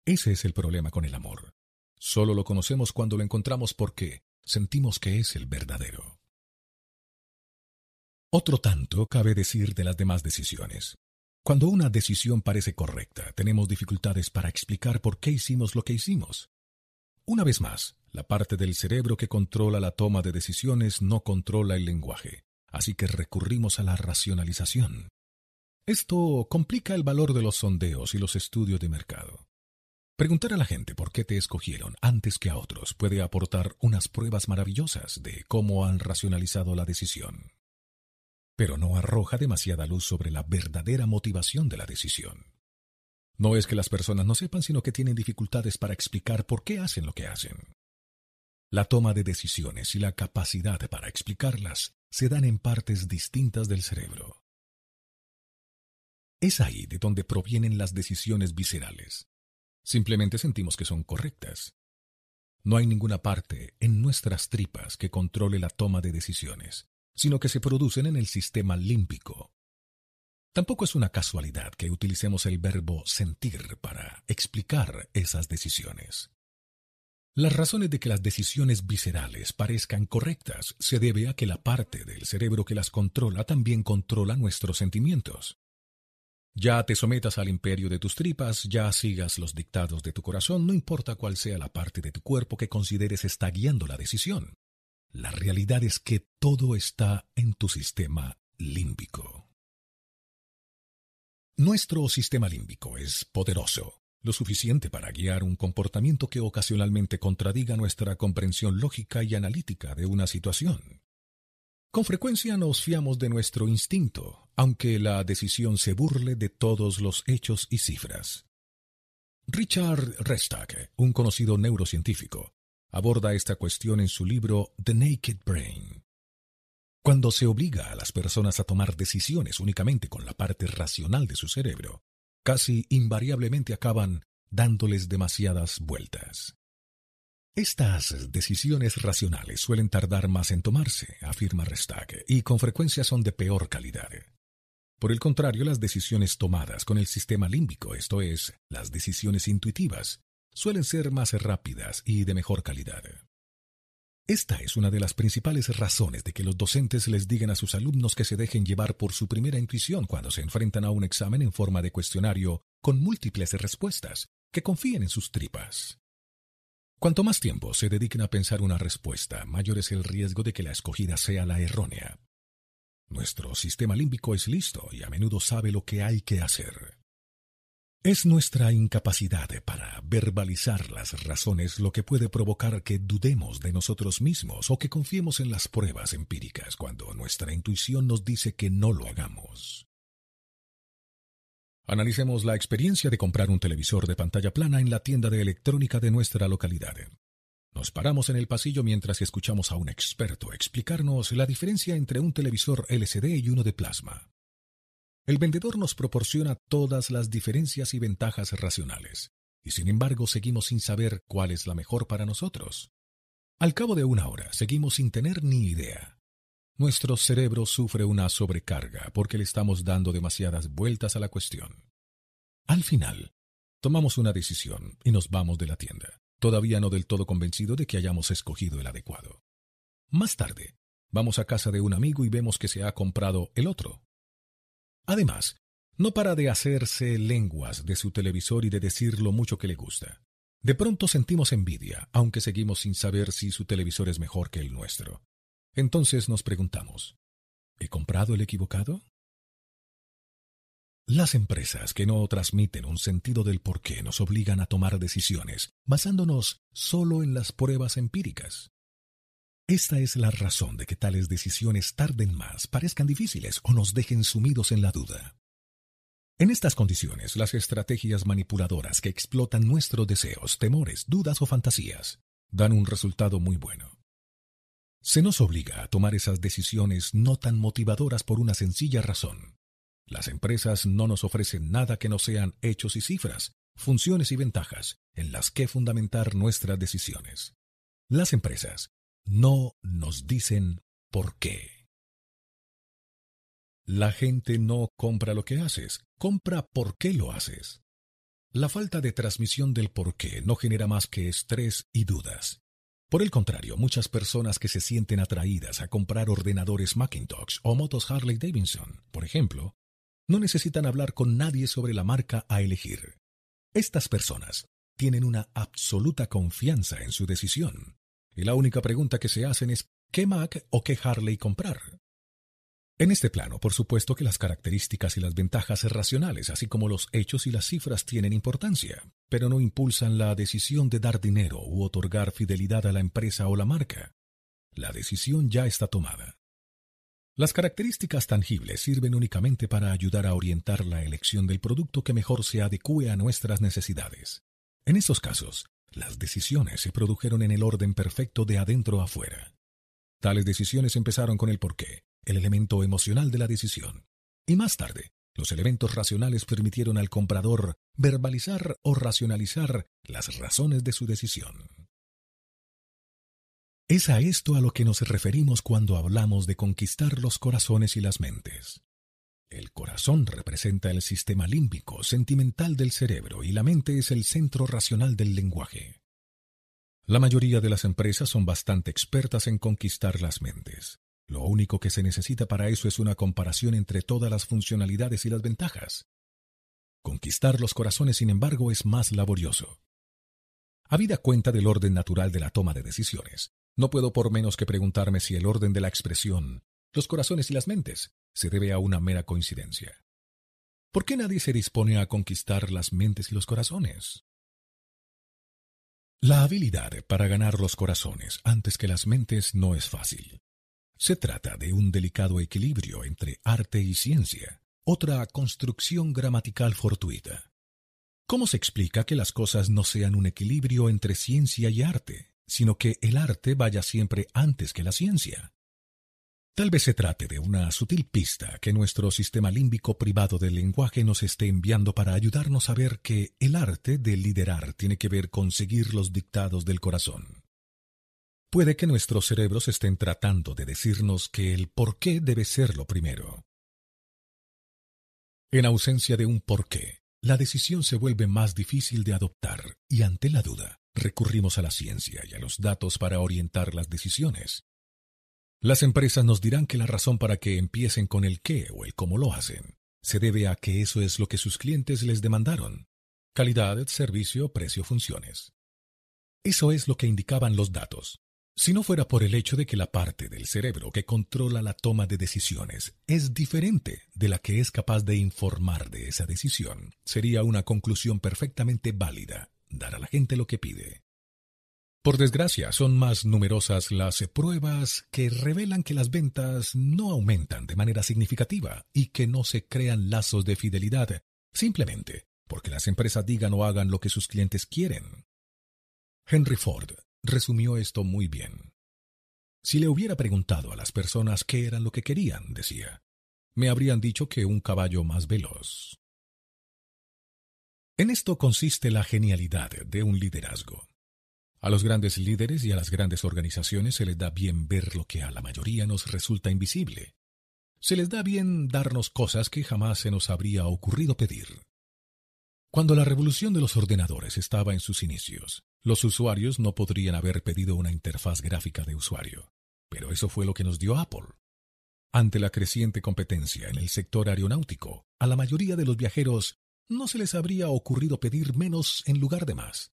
Ese es el problema con el amor. Solo lo conocemos cuando lo encontramos porque sentimos que es el verdadero. Otro tanto cabe decir de las demás decisiones. Cuando una decisión parece correcta, tenemos dificultades para explicar por qué hicimos lo que hicimos. Una vez más, la parte del cerebro que controla la toma de decisiones no controla el lenguaje, así que recurrimos a la racionalización. Esto complica el valor de los sondeos y los estudios de mercado. Preguntar a la gente por qué te escogieron antes que a otros puede aportar unas pruebas maravillosas de cómo han racionalizado la decisión. Pero no arroja demasiada luz sobre la verdadera motivación de la decisión. No es que las personas no sepan, sino que tienen dificultades para explicar por qué hacen lo que hacen. La toma de decisiones y la capacidad para explicarlas se dan en partes distintas del cerebro. Es ahí de donde provienen las decisiones viscerales. Simplemente sentimos que son correctas. No hay ninguna parte en nuestras tripas que controle la toma de decisiones, sino que se producen en el sistema límbico, Tampoco es una casualidad que utilicemos el verbo sentir para explicar esas decisiones. Las razones de que las decisiones viscerales parezcan correctas se debe a que la parte del cerebro que las controla también controla nuestros sentimientos. Ya te sometas al imperio de tus tripas, ya sigas los dictados de tu corazón, no importa cuál sea la parte de tu cuerpo que consideres está guiando la decisión. La realidad es que todo está en tu sistema límbico. Nuestro sistema límbico es poderoso, lo suficiente para guiar un comportamiento que ocasionalmente contradiga nuestra comprensión lógica y analítica de una situación. Con frecuencia nos fiamos de nuestro instinto, aunque la decisión se burle de todos los hechos y cifras. Richard Restack, un conocido neurocientífico, aborda esta cuestión en su libro The Naked Brain. Cuando se obliga a las personas a tomar decisiones únicamente con la parte racional de su cerebro, casi invariablemente acaban dándoles demasiadas vueltas. Estas decisiones racionales suelen tardar más en tomarse, afirma Restack, y con frecuencia son de peor calidad. Por el contrario, las decisiones tomadas con el sistema límbico, esto es, las decisiones intuitivas, suelen ser más rápidas y de mejor calidad. Esta es una de las principales razones de que los docentes les digan a sus alumnos que se dejen llevar por su primera intuición cuando se enfrentan a un examen en forma de cuestionario con múltiples respuestas, que confíen en sus tripas. Cuanto más tiempo se dediquen a pensar una respuesta, mayor es el riesgo de que la escogida sea la errónea. Nuestro sistema límbico es listo y a menudo sabe lo que hay que hacer. Es nuestra incapacidad para verbalizar las razones lo que puede provocar que dudemos de nosotros mismos o que confiemos en las pruebas empíricas cuando nuestra intuición nos dice que no lo hagamos. Analicemos la experiencia de comprar un televisor de pantalla plana en la tienda de electrónica de nuestra localidad. Nos paramos en el pasillo mientras escuchamos a un experto explicarnos la diferencia entre un televisor LCD y uno de plasma. El vendedor nos proporciona todas las diferencias y ventajas racionales, y sin embargo seguimos sin saber cuál es la mejor para nosotros. Al cabo de una hora seguimos sin tener ni idea. Nuestro cerebro sufre una sobrecarga porque le estamos dando demasiadas vueltas a la cuestión. Al final, tomamos una decisión y nos vamos de la tienda, todavía no del todo convencido de que hayamos escogido el adecuado. Más tarde, vamos a casa de un amigo y vemos que se ha comprado el otro, Además, no para de hacerse lenguas de su televisor y de decir lo mucho que le gusta. De pronto sentimos envidia, aunque seguimos sin saber si su televisor es mejor que el nuestro. Entonces nos preguntamos, ¿he comprado el equivocado? Las empresas que no transmiten un sentido del por qué nos obligan a tomar decisiones basándonos solo en las pruebas empíricas. Esta es la razón de que tales decisiones tarden más, parezcan difíciles o nos dejen sumidos en la duda. En estas condiciones, las estrategias manipuladoras que explotan nuestros deseos, temores, dudas o fantasías dan un resultado muy bueno. Se nos obliga a tomar esas decisiones no tan motivadoras por una sencilla razón. Las empresas no nos ofrecen nada que no sean hechos y cifras, funciones y ventajas en las que fundamentar nuestras decisiones. Las empresas no nos dicen por qué. La gente no compra lo que haces, compra por qué lo haces. La falta de transmisión del por qué no genera más que estrés y dudas. Por el contrario, muchas personas que se sienten atraídas a comprar ordenadores Macintosh o motos Harley Davidson, por ejemplo, no necesitan hablar con nadie sobre la marca a elegir. Estas personas tienen una absoluta confianza en su decisión y la única pregunta que se hacen es ¿qué Mac o qué Harley comprar? En este plano, por supuesto que las características y las ventajas racionales, así como los hechos y las cifras, tienen importancia, pero no impulsan la decisión de dar dinero u otorgar fidelidad a la empresa o la marca. La decisión ya está tomada. Las características tangibles sirven únicamente para ayudar a orientar la elección del producto que mejor se adecue a nuestras necesidades. En estos casos, las decisiones se produjeron en el orden perfecto de adentro a afuera. Tales decisiones empezaron con el porqué, el elemento emocional de la decisión. Y más tarde, los elementos racionales permitieron al comprador verbalizar o racionalizar las razones de su decisión. Es a esto a lo que nos referimos cuando hablamos de conquistar los corazones y las mentes. El corazón representa el sistema límbico sentimental del cerebro y la mente es el centro racional del lenguaje. La mayoría de las empresas son bastante expertas en conquistar las mentes. Lo único que se necesita para eso es una comparación entre todas las funcionalidades y las ventajas. Conquistar los corazones, sin embargo, es más laborioso. Habida cuenta del orden natural de la toma de decisiones, no puedo por menos que preguntarme si el orden de la expresión, los corazones y las mentes, se debe a una mera coincidencia. ¿Por qué nadie se dispone a conquistar las mentes y los corazones? La habilidad para ganar los corazones antes que las mentes no es fácil. Se trata de un delicado equilibrio entre arte y ciencia, otra construcción gramatical fortuita. ¿Cómo se explica que las cosas no sean un equilibrio entre ciencia y arte, sino que el arte vaya siempre antes que la ciencia? Tal vez se trate de una sutil pista que nuestro sistema límbico privado del lenguaje nos esté enviando para ayudarnos a ver que el arte de liderar tiene que ver con seguir los dictados del corazón. Puede que nuestros cerebros estén tratando de decirnos que el por qué debe ser lo primero. En ausencia de un por qué, la decisión se vuelve más difícil de adoptar y ante la duda recurrimos a la ciencia y a los datos para orientar las decisiones. Las empresas nos dirán que la razón para que empiecen con el qué o el cómo lo hacen se debe a que eso es lo que sus clientes les demandaron. Calidad, servicio, precio, funciones. Eso es lo que indicaban los datos. Si no fuera por el hecho de que la parte del cerebro que controla la toma de decisiones es diferente de la que es capaz de informar de esa decisión, sería una conclusión perfectamente válida, dar a la gente lo que pide. Por desgracia, son más numerosas las pruebas que revelan que las ventas no aumentan de manera significativa y que no se crean lazos de fidelidad simplemente porque las empresas digan o hagan lo que sus clientes quieren. Henry Ford resumió esto muy bien. Si le hubiera preguntado a las personas qué eran lo que querían, decía, me habrían dicho que un caballo más veloz. En esto consiste la genialidad de un liderazgo. A los grandes líderes y a las grandes organizaciones se les da bien ver lo que a la mayoría nos resulta invisible. Se les da bien darnos cosas que jamás se nos habría ocurrido pedir. Cuando la revolución de los ordenadores estaba en sus inicios, los usuarios no podrían haber pedido una interfaz gráfica de usuario, pero eso fue lo que nos dio Apple. Ante la creciente competencia en el sector aeronáutico, a la mayoría de los viajeros no se les habría ocurrido pedir menos en lugar de más.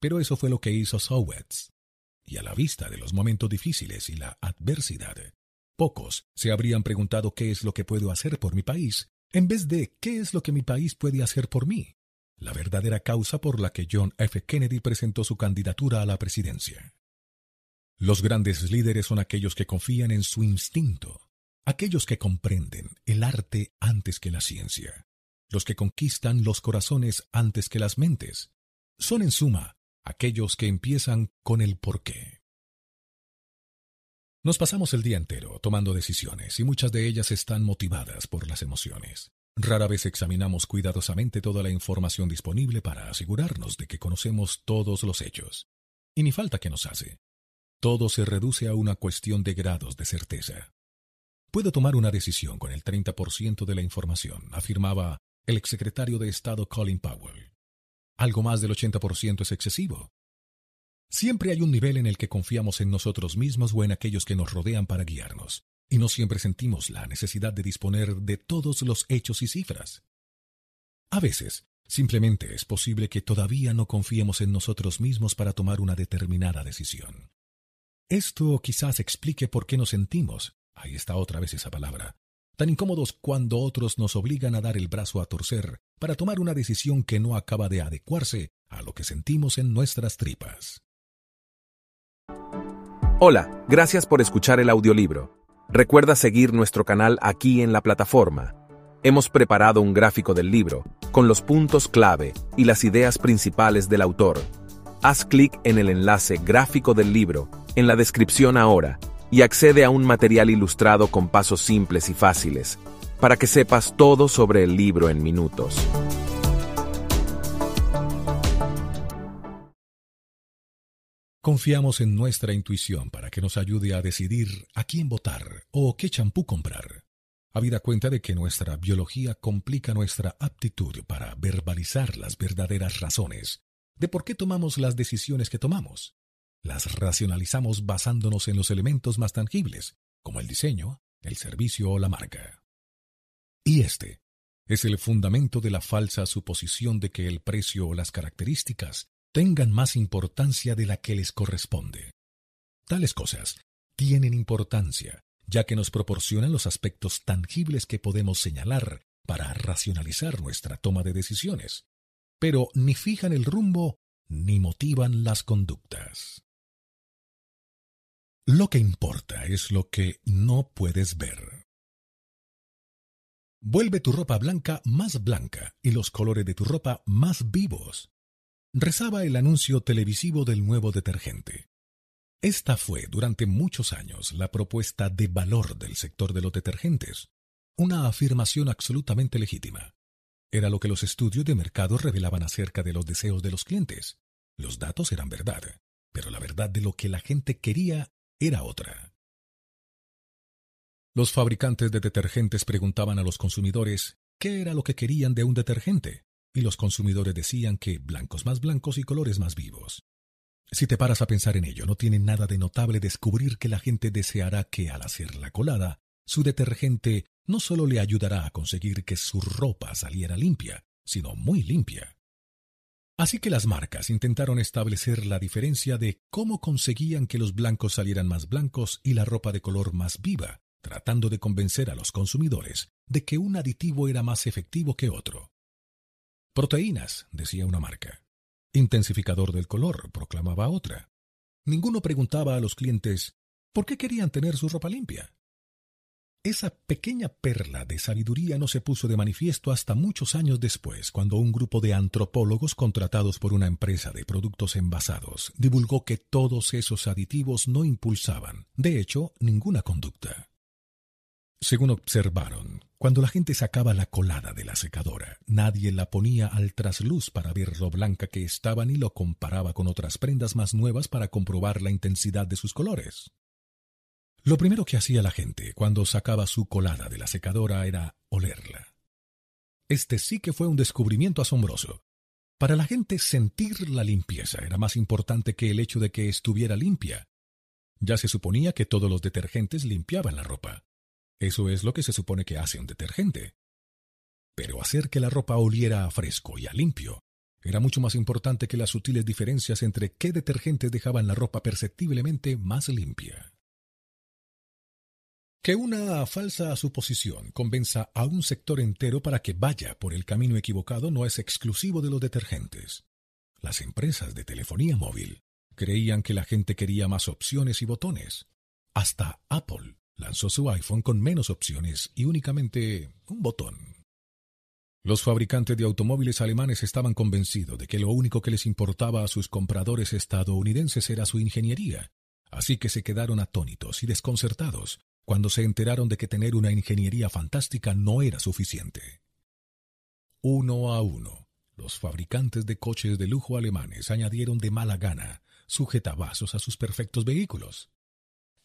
Pero eso fue lo que hizo Sowets. Y a la vista de los momentos difíciles y la adversidad, pocos se habrían preguntado qué es lo que puedo hacer por mi país, en vez de qué es lo que mi país puede hacer por mí, la verdadera causa por la que John F. Kennedy presentó su candidatura a la presidencia. Los grandes líderes son aquellos que confían en su instinto, aquellos que comprenden el arte antes que la ciencia, los que conquistan los corazones antes que las mentes. Son en suma aquellos que empiezan con el porqué. Nos pasamos el día entero tomando decisiones y muchas de ellas están motivadas por las emociones. Rara vez examinamos cuidadosamente toda la información disponible para asegurarnos de que conocemos todos los hechos. Y ni falta que nos hace. Todo se reduce a una cuestión de grados de certeza. Puedo tomar una decisión con el 30% de la información, afirmaba el exsecretario de Estado Colin Powell. Algo más del 80% es excesivo. Siempre hay un nivel en el que confiamos en nosotros mismos o en aquellos que nos rodean para guiarnos, y no siempre sentimos la necesidad de disponer de todos los hechos y cifras. A veces, simplemente es posible que todavía no confiemos en nosotros mismos para tomar una determinada decisión. Esto quizás explique por qué nos sentimos, ahí está otra vez esa palabra, tan incómodos cuando otros nos obligan a dar el brazo a torcer para tomar una decisión que no acaba de adecuarse a lo que sentimos en nuestras tripas. Hola, gracias por escuchar el audiolibro. Recuerda seguir nuestro canal aquí en la plataforma. Hemos preparado un gráfico del libro, con los puntos clave y las ideas principales del autor. Haz clic en el enlace gráfico del libro en la descripción ahora y accede a un material ilustrado con pasos simples y fáciles, para que sepas todo sobre el libro en minutos. Confiamos en nuestra intuición para que nos ayude a decidir a quién votar o qué champú comprar. Habida cuenta de que nuestra biología complica nuestra aptitud para verbalizar las verdaderas razones de por qué tomamos las decisiones que tomamos las racionalizamos basándonos en los elementos más tangibles, como el diseño, el servicio o la marca. Y este es el fundamento de la falsa suposición de que el precio o las características tengan más importancia de la que les corresponde. Tales cosas tienen importancia, ya que nos proporcionan los aspectos tangibles que podemos señalar para racionalizar nuestra toma de decisiones, pero ni fijan el rumbo ni motivan las conductas. Lo que importa es lo que no puedes ver. Vuelve tu ropa blanca más blanca y los colores de tu ropa más vivos. Rezaba el anuncio televisivo del nuevo detergente. Esta fue durante muchos años la propuesta de valor del sector de los detergentes, una afirmación absolutamente legítima. Era lo que los estudios de mercado revelaban acerca de los deseos de los clientes. Los datos eran verdad, pero la verdad de lo que la gente quería era otra. Los fabricantes de detergentes preguntaban a los consumidores qué era lo que querían de un detergente, y los consumidores decían que blancos más blancos y colores más vivos. Si te paras a pensar en ello, no tiene nada de notable descubrir que la gente deseará que al hacer la colada, su detergente no solo le ayudará a conseguir que su ropa saliera limpia, sino muy limpia. Así que las marcas intentaron establecer la diferencia de cómo conseguían que los blancos salieran más blancos y la ropa de color más viva, tratando de convencer a los consumidores de que un aditivo era más efectivo que otro. Proteínas, decía una marca. Intensificador del color, proclamaba otra. Ninguno preguntaba a los clientes por qué querían tener su ropa limpia. Esa pequeña perla de sabiduría no se puso de manifiesto hasta muchos años después, cuando un grupo de antropólogos contratados por una empresa de productos envasados divulgó que todos esos aditivos no impulsaban, de hecho, ninguna conducta. Según observaron, cuando la gente sacaba la colada de la secadora, nadie la ponía al trasluz para ver lo blanca que estaba ni lo comparaba con otras prendas más nuevas para comprobar la intensidad de sus colores. Lo primero que hacía la gente cuando sacaba su colada de la secadora era olerla. Este sí que fue un descubrimiento asombroso. Para la gente sentir la limpieza era más importante que el hecho de que estuviera limpia. Ya se suponía que todos los detergentes limpiaban la ropa. Eso es lo que se supone que hace un detergente. Pero hacer que la ropa oliera a fresco y a limpio era mucho más importante que las sutiles diferencias entre qué detergentes dejaban la ropa perceptiblemente más limpia. Que una falsa suposición convenza a un sector entero para que vaya por el camino equivocado no es exclusivo de los detergentes. Las empresas de telefonía móvil creían que la gente quería más opciones y botones. Hasta Apple lanzó su iPhone con menos opciones y únicamente un botón. Los fabricantes de automóviles alemanes estaban convencidos de que lo único que les importaba a sus compradores estadounidenses era su ingeniería, así que se quedaron atónitos y desconcertados cuando se enteraron de que tener una ingeniería fantástica no era suficiente. Uno a uno, los fabricantes de coches de lujo alemanes añadieron de mala gana sujetavasos a sus perfectos vehículos.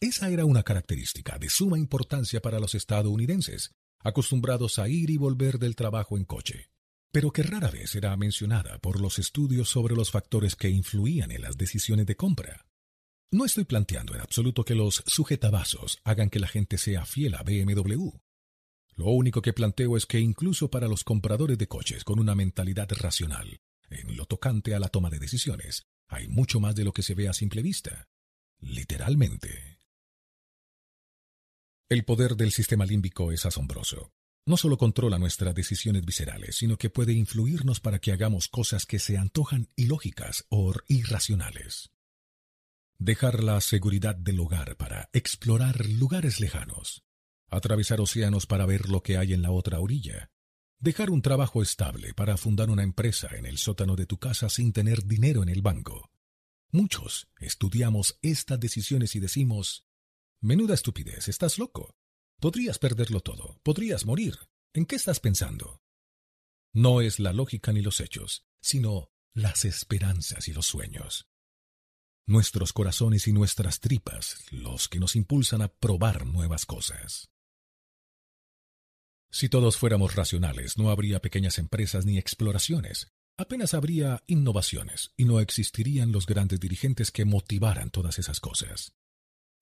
Esa era una característica de suma importancia para los estadounidenses, acostumbrados a ir y volver del trabajo en coche, pero que rara vez era mencionada por los estudios sobre los factores que influían en las decisiones de compra. No estoy planteando en absoluto que los sujetavasos hagan que la gente sea fiel a BMW. Lo único que planteo es que incluso para los compradores de coches con una mentalidad racional, en lo tocante a la toma de decisiones, hay mucho más de lo que se ve a simple vista. Literalmente. El poder del sistema límbico es asombroso. No solo controla nuestras decisiones viscerales, sino que puede influirnos para que hagamos cosas que se antojan ilógicas o irracionales. Dejar la seguridad del hogar para explorar lugares lejanos. Atravesar océanos para ver lo que hay en la otra orilla. Dejar un trabajo estable para fundar una empresa en el sótano de tu casa sin tener dinero en el banco. Muchos estudiamos estas decisiones y decimos, Menuda estupidez, estás loco. Podrías perderlo todo, podrías morir. ¿En qué estás pensando? No es la lógica ni los hechos, sino las esperanzas y los sueños. Nuestros corazones y nuestras tripas, los que nos impulsan a probar nuevas cosas. Si todos fuéramos racionales, no habría pequeñas empresas ni exploraciones, apenas habría innovaciones y no existirían los grandes dirigentes que motivaran todas esas cosas.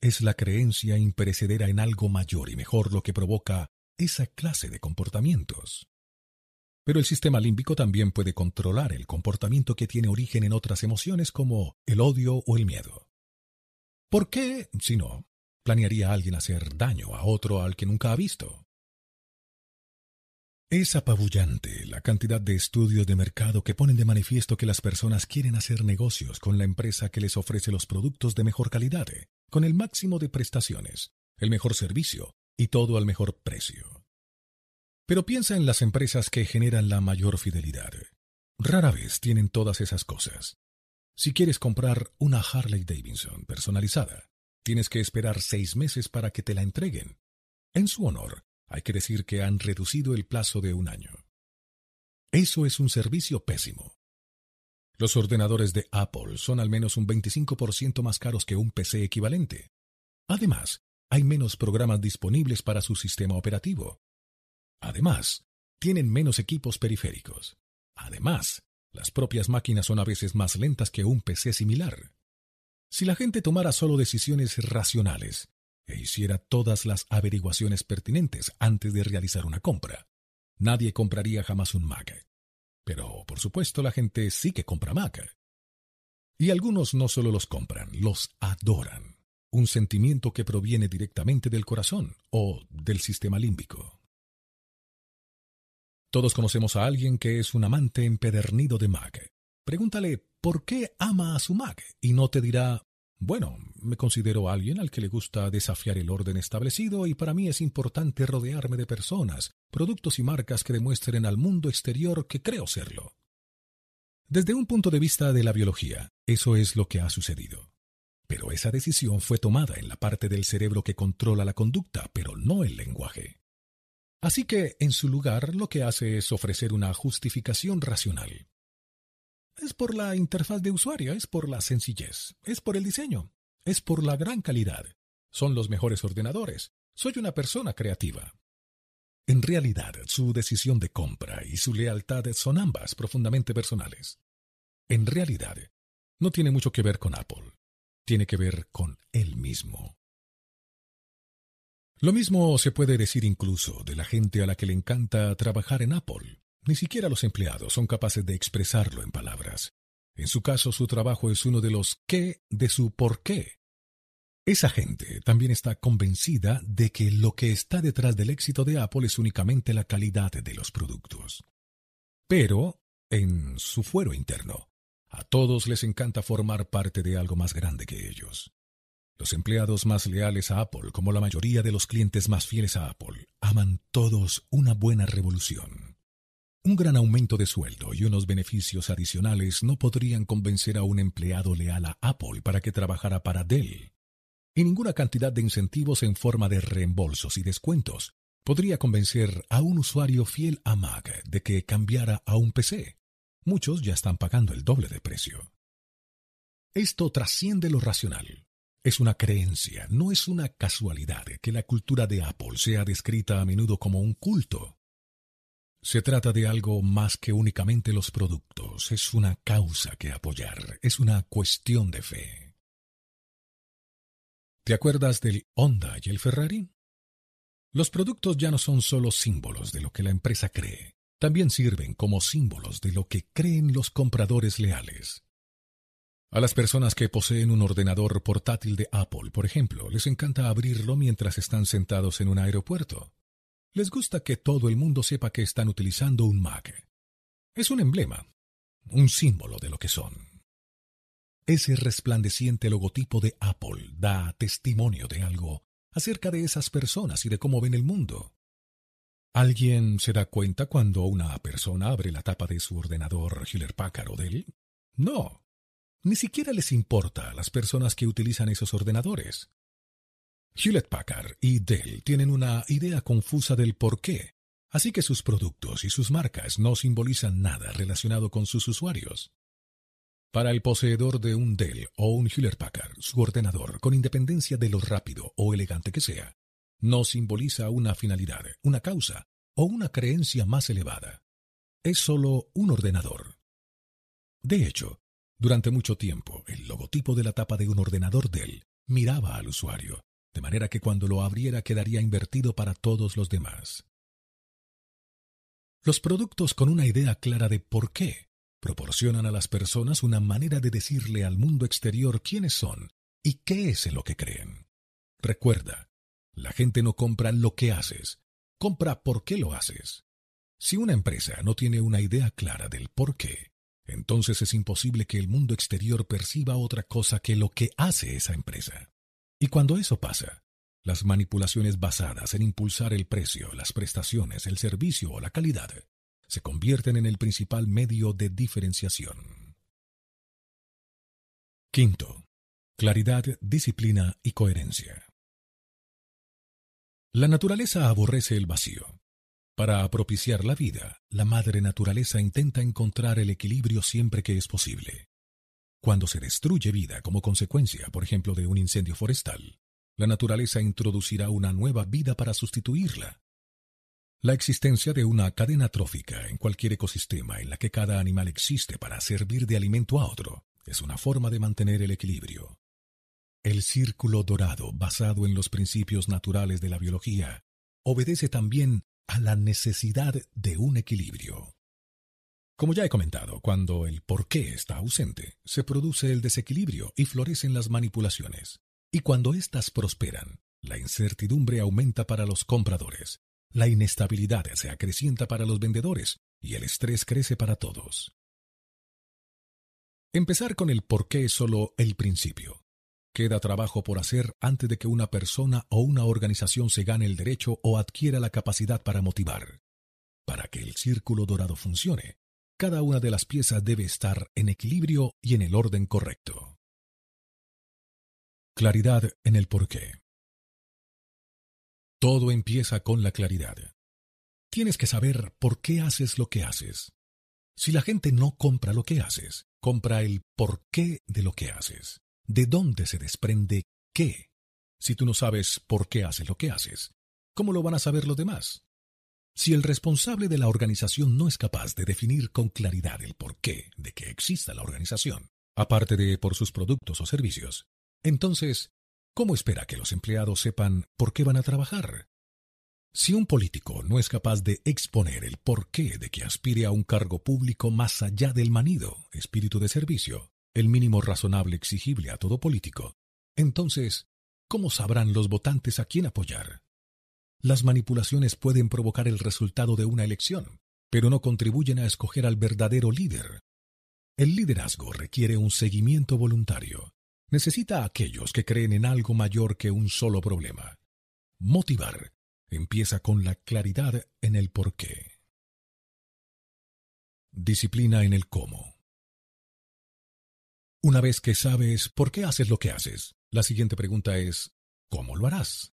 Es la creencia imperecedera en algo mayor y mejor lo que provoca esa clase de comportamientos. Pero el sistema límbico también puede controlar el comportamiento que tiene origen en otras emociones como el odio o el miedo. ¿Por qué, si no, planearía alguien hacer daño a otro al que nunca ha visto? Es apabullante la cantidad de estudios de mercado que ponen de manifiesto que las personas quieren hacer negocios con la empresa que les ofrece los productos de mejor calidad, con el máximo de prestaciones, el mejor servicio y todo al mejor precio. Pero piensa en las empresas que generan la mayor fidelidad. Rara vez tienen todas esas cosas. Si quieres comprar una Harley Davidson personalizada, tienes que esperar seis meses para que te la entreguen. En su honor, hay que decir que han reducido el plazo de un año. Eso es un servicio pésimo. Los ordenadores de Apple son al menos un 25% más caros que un PC equivalente. Además, hay menos programas disponibles para su sistema operativo. Además, tienen menos equipos periféricos. Además, las propias máquinas son a veces más lentas que un PC similar. Si la gente tomara solo decisiones racionales e hiciera todas las averiguaciones pertinentes antes de realizar una compra, nadie compraría jamás un Mac. Pero, por supuesto, la gente sí que compra Mac. Y algunos no solo los compran, los adoran. Un sentimiento que proviene directamente del corazón o del sistema límbico. Todos conocemos a alguien que es un amante empedernido de Mac. Pregúntale por qué ama a su Mac y no te dirá, bueno, me considero alguien al que le gusta desafiar el orden establecido y para mí es importante rodearme de personas, productos y marcas que demuestren al mundo exterior que creo serlo. Desde un punto de vista de la biología, eso es lo que ha sucedido. Pero esa decisión fue tomada en la parte del cerebro que controla la conducta, pero no el lenguaje. Así que, en su lugar, lo que hace es ofrecer una justificación racional. Es por la interfaz de usuario, es por la sencillez, es por el diseño, es por la gran calidad. Son los mejores ordenadores. Soy una persona creativa. En realidad, su decisión de compra y su lealtad son ambas profundamente personales. En realidad, no tiene mucho que ver con Apple, tiene que ver con él mismo. Lo mismo se puede decir incluso de la gente a la que le encanta trabajar en Apple. Ni siquiera los empleados son capaces de expresarlo en palabras. En su caso, su trabajo es uno de los qué de su por qué. Esa gente también está convencida de que lo que está detrás del éxito de Apple es únicamente la calidad de los productos. Pero, en su fuero interno, a todos les encanta formar parte de algo más grande que ellos. Los empleados más leales a Apple, como la mayoría de los clientes más fieles a Apple, aman todos una buena revolución. Un gran aumento de sueldo y unos beneficios adicionales no podrían convencer a un empleado leal a Apple para que trabajara para Dell. Y ninguna cantidad de incentivos en forma de reembolsos y descuentos podría convencer a un usuario fiel a Mac de que cambiara a un PC. Muchos ya están pagando el doble de precio. Esto trasciende lo racional. Es una creencia, no es una casualidad que la cultura de Apple sea descrita a menudo como un culto. Se trata de algo más que únicamente los productos, es una causa que apoyar, es una cuestión de fe. ¿Te acuerdas del Honda y el Ferrari? Los productos ya no son solo símbolos de lo que la empresa cree, también sirven como símbolos de lo que creen los compradores leales. A las personas que poseen un ordenador portátil de Apple, por ejemplo, les encanta abrirlo mientras están sentados en un aeropuerto. Les gusta que todo el mundo sepa que están utilizando un Mac. Es un emblema, un símbolo de lo que son. Ese resplandeciente logotipo de Apple da testimonio de algo acerca de esas personas y de cómo ven el mundo. ¿Alguien se da cuenta cuando una persona abre la tapa de su ordenador Hewlett Packard o Dell? No. Ni siquiera les importa a las personas que utilizan esos ordenadores. Hewlett Packard y Dell tienen una idea confusa del por qué, así que sus productos y sus marcas no simbolizan nada relacionado con sus usuarios. Para el poseedor de un Dell o un Hewlett Packard, su ordenador, con independencia de lo rápido o elegante que sea, no simboliza una finalidad, una causa o una creencia más elevada. Es solo un ordenador. De hecho, durante mucho tiempo, el logotipo de la tapa de un ordenador Dell miraba al usuario, de manera que cuando lo abriera quedaría invertido para todos los demás. Los productos con una idea clara de por qué proporcionan a las personas una manera de decirle al mundo exterior quiénes son y qué es en lo que creen. Recuerda, la gente no compra lo que haces, compra por qué lo haces. Si una empresa no tiene una idea clara del por qué, entonces es imposible que el mundo exterior perciba otra cosa que lo que hace esa empresa. Y cuando eso pasa, las manipulaciones basadas en impulsar el precio, las prestaciones, el servicio o la calidad se convierten en el principal medio de diferenciación. Quinto, claridad, disciplina y coherencia. La naturaleza aborrece el vacío. Para propiciar la vida, la madre naturaleza intenta encontrar el equilibrio siempre que es posible. Cuando se destruye vida como consecuencia, por ejemplo, de un incendio forestal, la naturaleza introducirá una nueva vida para sustituirla. La existencia de una cadena trófica en cualquier ecosistema en la que cada animal existe para servir de alimento a otro es una forma de mantener el equilibrio. El círculo dorado, basado en los principios naturales de la biología, obedece también a la necesidad de un equilibrio. Como ya he comentado, cuando el por qué está ausente, se produce el desequilibrio y florecen las manipulaciones. Y cuando éstas prosperan, la incertidumbre aumenta para los compradores, la inestabilidad se acrecienta para los vendedores y el estrés crece para todos. Empezar con el por qué es solo el principio. Queda trabajo por hacer antes de que una persona o una organización se gane el derecho o adquiera la capacidad para motivar. Para que el círculo dorado funcione, cada una de las piezas debe estar en equilibrio y en el orden correcto. Claridad en el porqué. Todo empieza con la claridad. Tienes que saber por qué haces lo que haces. Si la gente no compra lo que haces, compra el porqué de lo que haces. ¿De dónde se desprende qué? Si tú no sabes por qué haces lo que haces, ¿cómo lo van a saber los demás? Si el responsable de la organización no es capaz de definir con claridad el porqué de que exista la organización, aparte de por sus productos o servicios, entonces, ¿cómo espera que los empleados sepan por qué van a trabajar? Si un político no es capaz de exponer el porqué de que aspire a un cargo público más allá del manido, espíritu de servicio, el mínimo razonable exigible a todo político, entonces, ¿cómo sabrán los votantes a quién apoyar? Las manipulaciones pueden provocar el resultado de una elección, pero no contribuyen a escoger al verdadero líder. El liderazgo requiere un seguimiento voluntario. Necesita a aquellos que creen en algo mayor que un solo problema. Motivar empieza con la claridad en el por qué. Disciplina en el cómo. Una vez que sabes por qué haces lo que haces, la siguiente pregunta es, ¿cómo lo harás?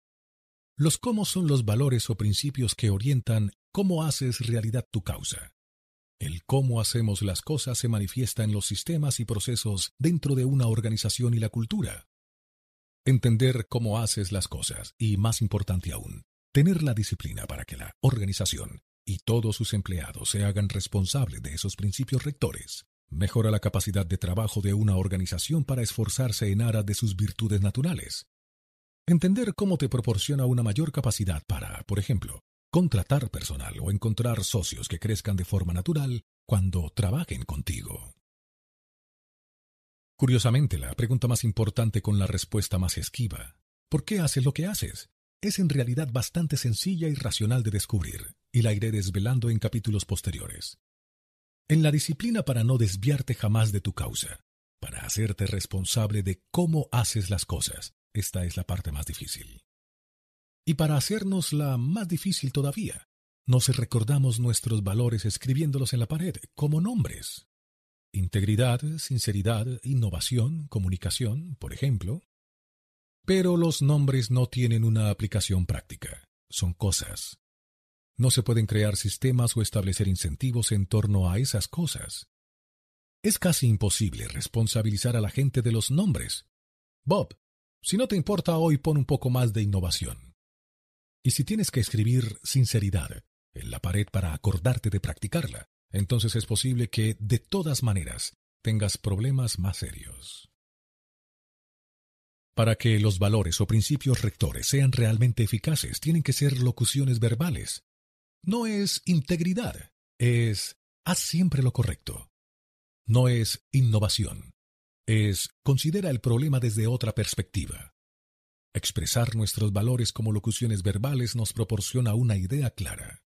Los cómo son los valores o principios que orientan cómo haces realidad tu causa. El cómo hacemos las cosas se manifiesta en los sistemas y procesos dentro de una organización y la cultura. Entender cómo haces las cosas y, más importante aún, tener la disciplina para que la organización y todos sus empleados se hagan responsables de esos principios rectores, mejora la capacidad de trabajo de una organización para esforzarse en aras de sus virtudes naturales, Entender cómo te proporciona una mayor capacidad para, por ejemplo, contratar personal o encontrar socios que crezcan de forma natural cuando trabajen contigo. Curiosamente, la pregunta más importante con la respuesta más esquiva, ¿por qué haces lo que haces? es en realidad bastante sencilla y racional de descubrir, y la iré desvelando en capítulos posteriores. En la disciplina para no desviarte jamás de tu causa, para hacerte responsable de cómo haces las cosas, esta es la parte más difícil. Y para hacernos la más difícil todavía, nos recordamos nuestros valores escribiéndolos en la pared como nombres. Integridad, sinceridad, innovación, comunicación, por ejemplo. Pero los nombres no tienen una aplicación práctica, son cosas. No se pueden crear sistemas o establecer incentivos en torno a esas cosas. Es casi imposible responsabilizar a la gente de los nombres. Bob, si no te importa hoy, pon un poco más de innovación. Y si tienes que escribir sinceridad en la pared para acordarte de practicarla, entonces es posible que, de todas maneras, tengas problemas más serios. Para que los valores o principios rectores sean realmente eficaces, tienen que ser locuciones verbales. No es integridad, es haz siempre lo correcto. No es innovación, es considera el problema desde otra perspectiva. Expresar nuestros valores como locuciones verbales nos proporciona una idea clara.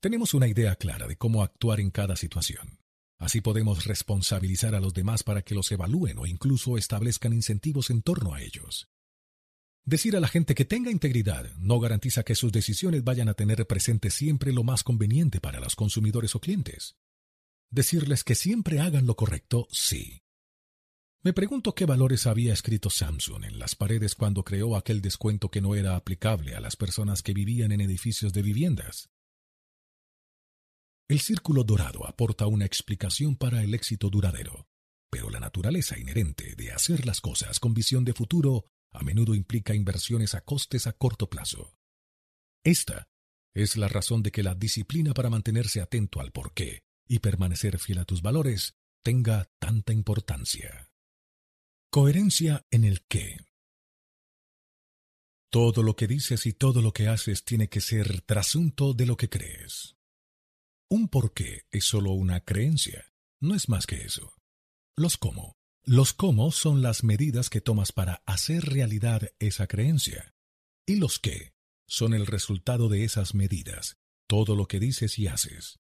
Tenemos una idea clara de cómo actuar en cada situación. Así podemos responsabilizar a los demás para que los evalúen o incluso establezcan incentivos en torno a ellos. Decir a la gente que tenga integridad no garantiza que sus decisiones vayan a tener presente siempre lo más conveniente para los consumidores o clientes. Decirles que siempre hagan lo correcto, sí, Me pregunto qué valores había escrito Samsung en las paredes cuando creó aquel descuento que no era aplicable a las personas que vivían en edificios de viviendas. El círculo dorado aporta una explicación para el éxito duradero, pero la naturaleza inherente de hacer las cosas con visión de futuro a menudo implica inversiones a costes a corto plazo. Esta es la razón de que la disciplina para mantenerse atento al porqué y permanecer fiel a tus valores tenga tanta importancia. Coherencia en el qué. Todo lo que dices y todo lo que haces tiene que ser trasunto de lo que crees. Un porqué es solo una creencia, no es más que eso. Los cómo. Los cómo son las medidas que tomas para hacer realidad esa creencia. Y los qué son el resultado de esas medidas, todo lo que dices y haces.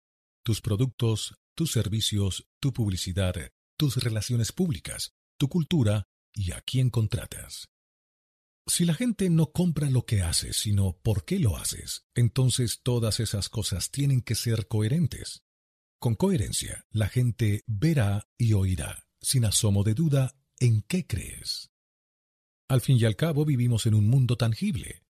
Tus productos, tus servicios, tu publicidad, tus relaciones públicas, tu cultura y a quién contratas. Si la gente no compra lo que haces, sino por qué lo haces, entonces todas esas cosas tienen que ser coherentes. Con coherencia, la gente verá y oirá, sin asomo de duda, en qué crees. Al fin y al cabo vivimos en un mundo tangible.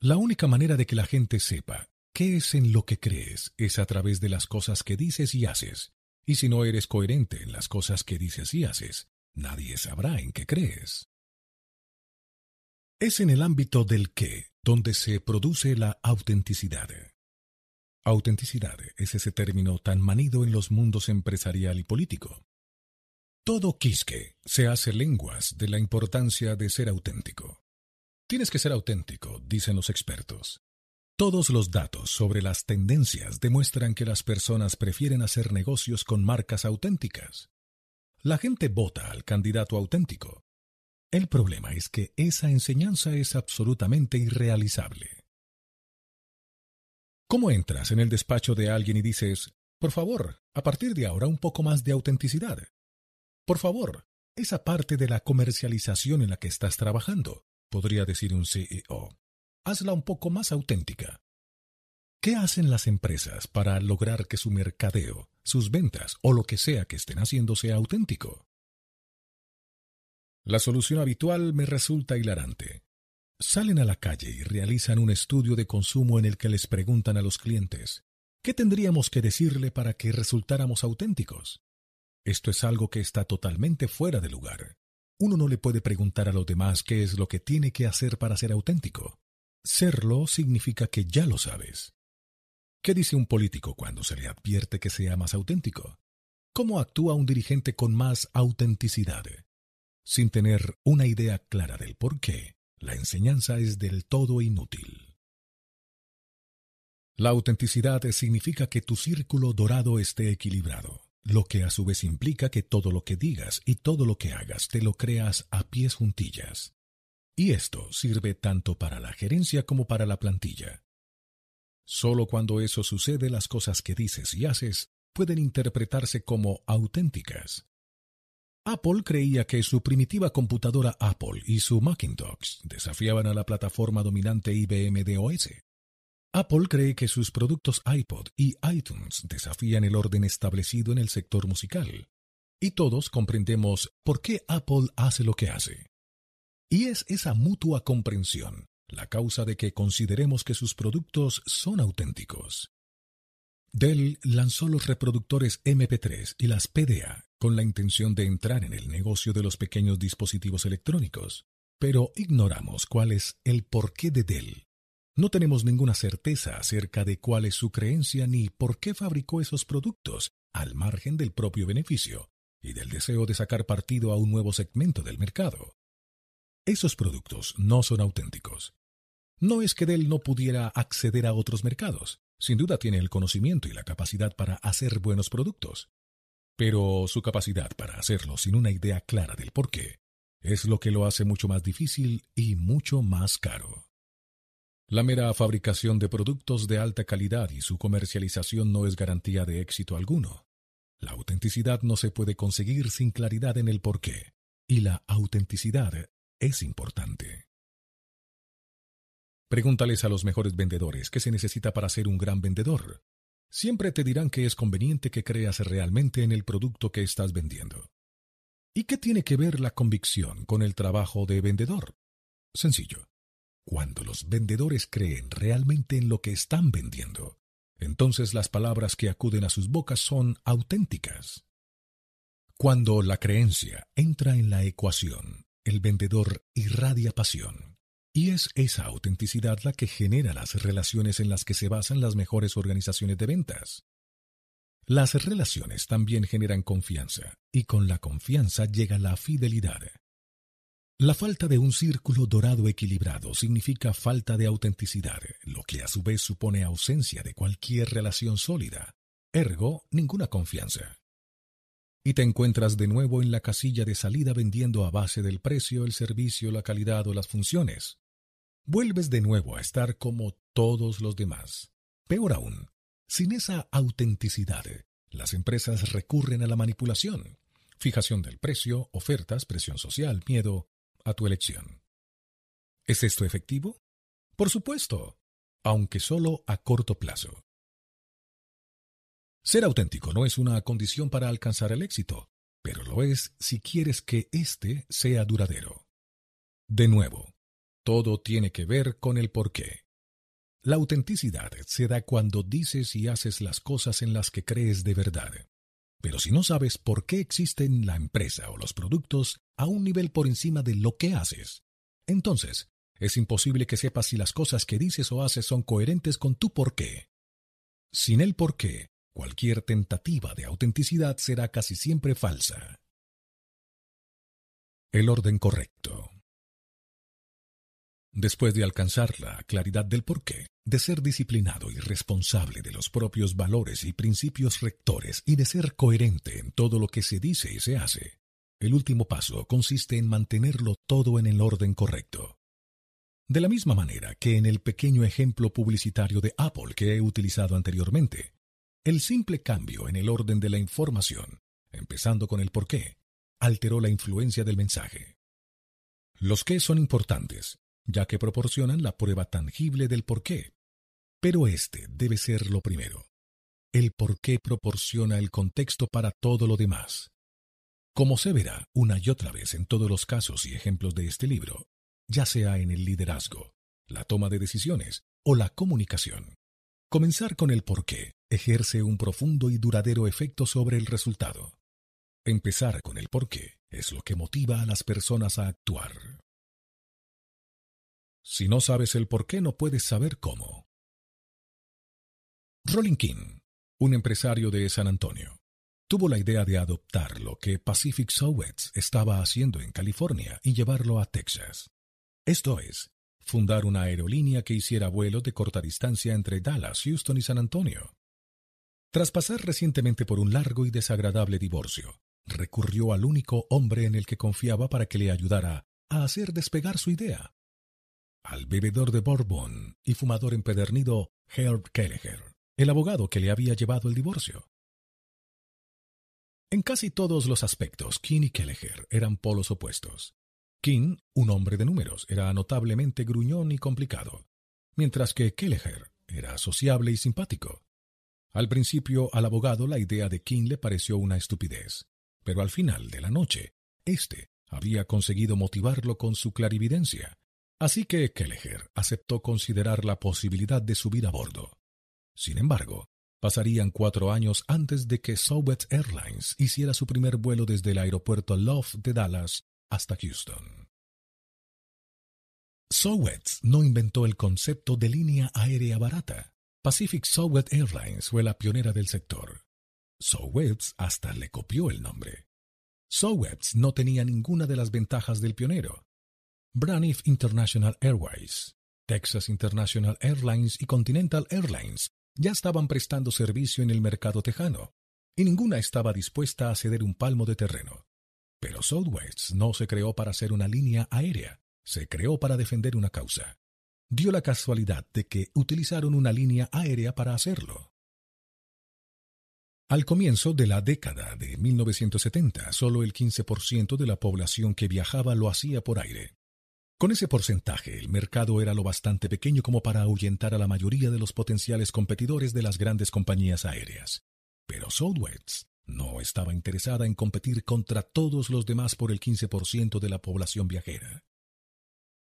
La única manera de que la gente sepa qué es en lo que crees es a través de las cosas que dices y haces. Y si no eres coherente en las cosas que dices y haces, nadie sabrá en qué crees. Es en el ámbito del qué donde se produce la autenticidad. Autenticidad es ese término tan manido en los mundos empresarial y político. Todo quisque se hace lenguas de la importancia de ser auténtico. Tienes que ser auténtico, dicen los expertos. Todos los datos sobre las tendencias demuestran que las personas prefieren hacer negocios con marcas auténticas. La gente vota al candidato auténtico. El problema es que esa enseñanza es absolutamente irrealizable. ¿Cómo entras en el despacho de alguien y dices, por favor, a partir de ahora un poco más de autenticidad? Por favor, esa parte de la comercialización en la que estás trabajando, podría decir un CEO. Hazla un poco más auténtica. ¿Qué hacen las empresas para lograr que su mercadeo, sus ventas o lo que sea que estén haciendo sea auténtico? La solución habitual me resulta hilarante. Salen a la calle y realizan un estudio de consumo en el que les preguntan a los clientes, ¿qué tendríamos que decirle para que resultáramos auténticos? Esto es algo que está totalmente fuera de lugar. Uno no le puede preguntar a los demás qué es lo que tiene que hacer para ser auténtico. Serlo significa que ya lo sabes. ¿Qué dice un político cuando se le advierte que sea más auténtico? ¿Cómo actúa un dirigente con más autenticidad? Sin tener una idea clara del por qué, la enseñanza es del todo inútil. La autenticidad significa que tu círculo dorado esté equilibrado lo que a su vez implica que todo lo que digas y todo lo que hagas te lo creas a pies juntillas. Y esto sirve tanto para la gerencia como para la plantilla. Solo cuando eso sucede las cosas que dices y haces pueden interpretarse como auténticas. Apple creía que su primitiva computadora Apple y su Macintosh desafiaban a la plataforma dominante IBM DOS. Apple cree que sus productos iPod y iTunes desafían el orden establecido en el sector musical. Y todos comprendemos por qué Apple hace lo que hace. Y es esa mutua comprensión la causa de que consideremos que sus productos son auténticos. Dell lanzó los reproductores MP3 y las PDA con la intención de entrar en el negocio de los pequeños dispositivos electrónicos, pero ignoramos cuál es el porqué de Dell no tenemos ninguna certeza acerca de cuál es su creencia ni por qué fabricó esos productos, al margen del propio beneficio y del deseo de sacar partido a un nuevo segmento del mercado. Esos productos no son auténticos. No es que Dell no pudiera acceder a otros mercados, sin duda tiene el conocimiento y la capacidad para hacer buenos productos. Pero su capacidad para hacerlo sin una idea clara del por qué es lo que lo hace mucho más difícil y mucho más caro. La mera fabricación de productos de alta calidad y su comercialización no es garantía de éxito alguno. La autenticidad no se puede conseguir sin claridad en el porqué, y la autenticidad es importante. Pregúntales a los mejores vendedores qué se necesita para ser un gran vendedor. Siempre te dirán que es conveniente que creas realmente en el producto que estás vendiendo. ¿Y qué tiene que ver la convicción con el trabajo de vendedor? Sencillo. Cuando los vendedores creen realmente en lo que están vendiendo, entonces las palabras que acuden a sus bocas son auténticas. Cuando la creencia entra en la ecuación, el vendedor irradia pasión. Y es esa autenticidad la que genera las relaciones en las que se basan las mejores organizaciones de ventas. Las relaciones también generan confianza, y con la confianza llega la fidelidad. La falta de un círculo dorado equilibrado significa falta de autenticidad, lo que a su vez supone ausencia de cualquier relación sólida, ergo ninguna confianza. Y te encuentras de nuevo en la casilla de salida vendiendo a base del precio, el servicio, la calidad o las funciones. Vuelves de nuevo a estar como todos los demás. Peor aún, sin esa autenticidad, las empresas recurren a la manipulación, fijación del precio, ofertas, presión social, miedo, a tu elección. ¿Es esto efectivo? Por supuesto, aunque solo a corto plazo. Ser auténtico no es una condición para alcanzar el éxito, pero lo es si quieres que éste sea duradero. De nuevo, todo tiene que ver con el porqué. La autenticidad se da cuando dices y haces las cosas en las que crees de verdad. Pero si no sabes por qué existen la empresa o los productos a un nivel por encima de lo que haces, entonces es imposible que sepas si las cosas que dices o haces son coherentes con tu porqué. Sin el porqué, cualquier tentativa de autenticidad será casi siempre falsa. El orden correcto. Después de alcanzar la claridad del porqué, de ser disciplinado y responsable de los propios valores y principios rectores y de ser coherente en todo lo que se dice y se hace, el último paso consiste en mantenerlo todo en el orden correcto. De la misma manera que en el pequeño ejemplo publicitario de Apple que he utilizado anteriormente, el simple cambio en el orden de la información, empezando con el porqué, alteró la influencia del mensaje. Los qué son importantes, ya que proporcionan la prueba tangible del por qué. Pero este debe ser lo primero. El por qué proporciona el contexto para todo lo demás. Como se verá una y otra vez en todos los casos y ejemplos de este libro, ya sea en el liderazgo, la toma de decisiones o la comunicación, comenzar con el por qué ejerce un profundo y duradero efecto sobre el resultado. Empezar con el por qué es lo que motiva a las personas a actuar. Si no sabes el por qué, no puedes saber cómo. Rolling King, un empresario de San Antonio, tuvo la idea de adoptar lo que Pacific Southwest estaba haciendo en California y llevarlo a Texas. Esto es, fundar una aerolínea que hiciera vuelos de corta distancia entre Dallas, Houston y San Antonio. Tras pasar recientemente por un largo y desagradable divorcio, recurrió al único hombre en el que confiaba para que le ayudara a hacer despegar su idea, al bebedor de Bourbon y fumador empedernido Herb Kelleher, el abogado que le había llevado el divorcio. En casi todos los aspectos, King y Kelleher eran polos opuestos. King, un hombre de números, era notablemente gruñón y complicado, mientras que Kelleher era sociable y simpático. Al principio al abogado la idea de King le pareció una estupidez, pero al final de la noche, éste había conseguido motivarlo con su clarividencia Así que Kelleher aceptó considerar la posibilidad de subir a bordo. Sin embargo, pasarían cuatro años antes de que Southwest Airlines hiciera su primer vuelo desde el aeropuerto Love de Dallas hasta Houston. Southwest no inventó el concepto de línea aérea barata. Pacific Southwest Airlines fue la pionera del sector. Southwest hasta le copió el nombre. Southwest no tenía ninguna de las ventajas del pionero, Braniff International Airways, Texas International Airlines y Continental Airlines ya estaban prestando servicio en el mercado tejano, y ninguna estaba dispuesta a ceder un palmo de terreno. Pero Southwest no se creó para ser una línea aérea, se creó para defender una causa. Dio la casualidad de que utilizaron una línea aérea para hacerlo. Al comienzo de la década de 1970, solo el 15% de la población que viajaba lo hacía por aire. Con ese porcentaje, el mercado era lo bastante pequeño como para ahuyentar a la mayoría de los potenciales competidores de las grandes compañías aéreas. Pero Southwest No estaba interesada en competir contra todos los demás por el 15% de la población viajera.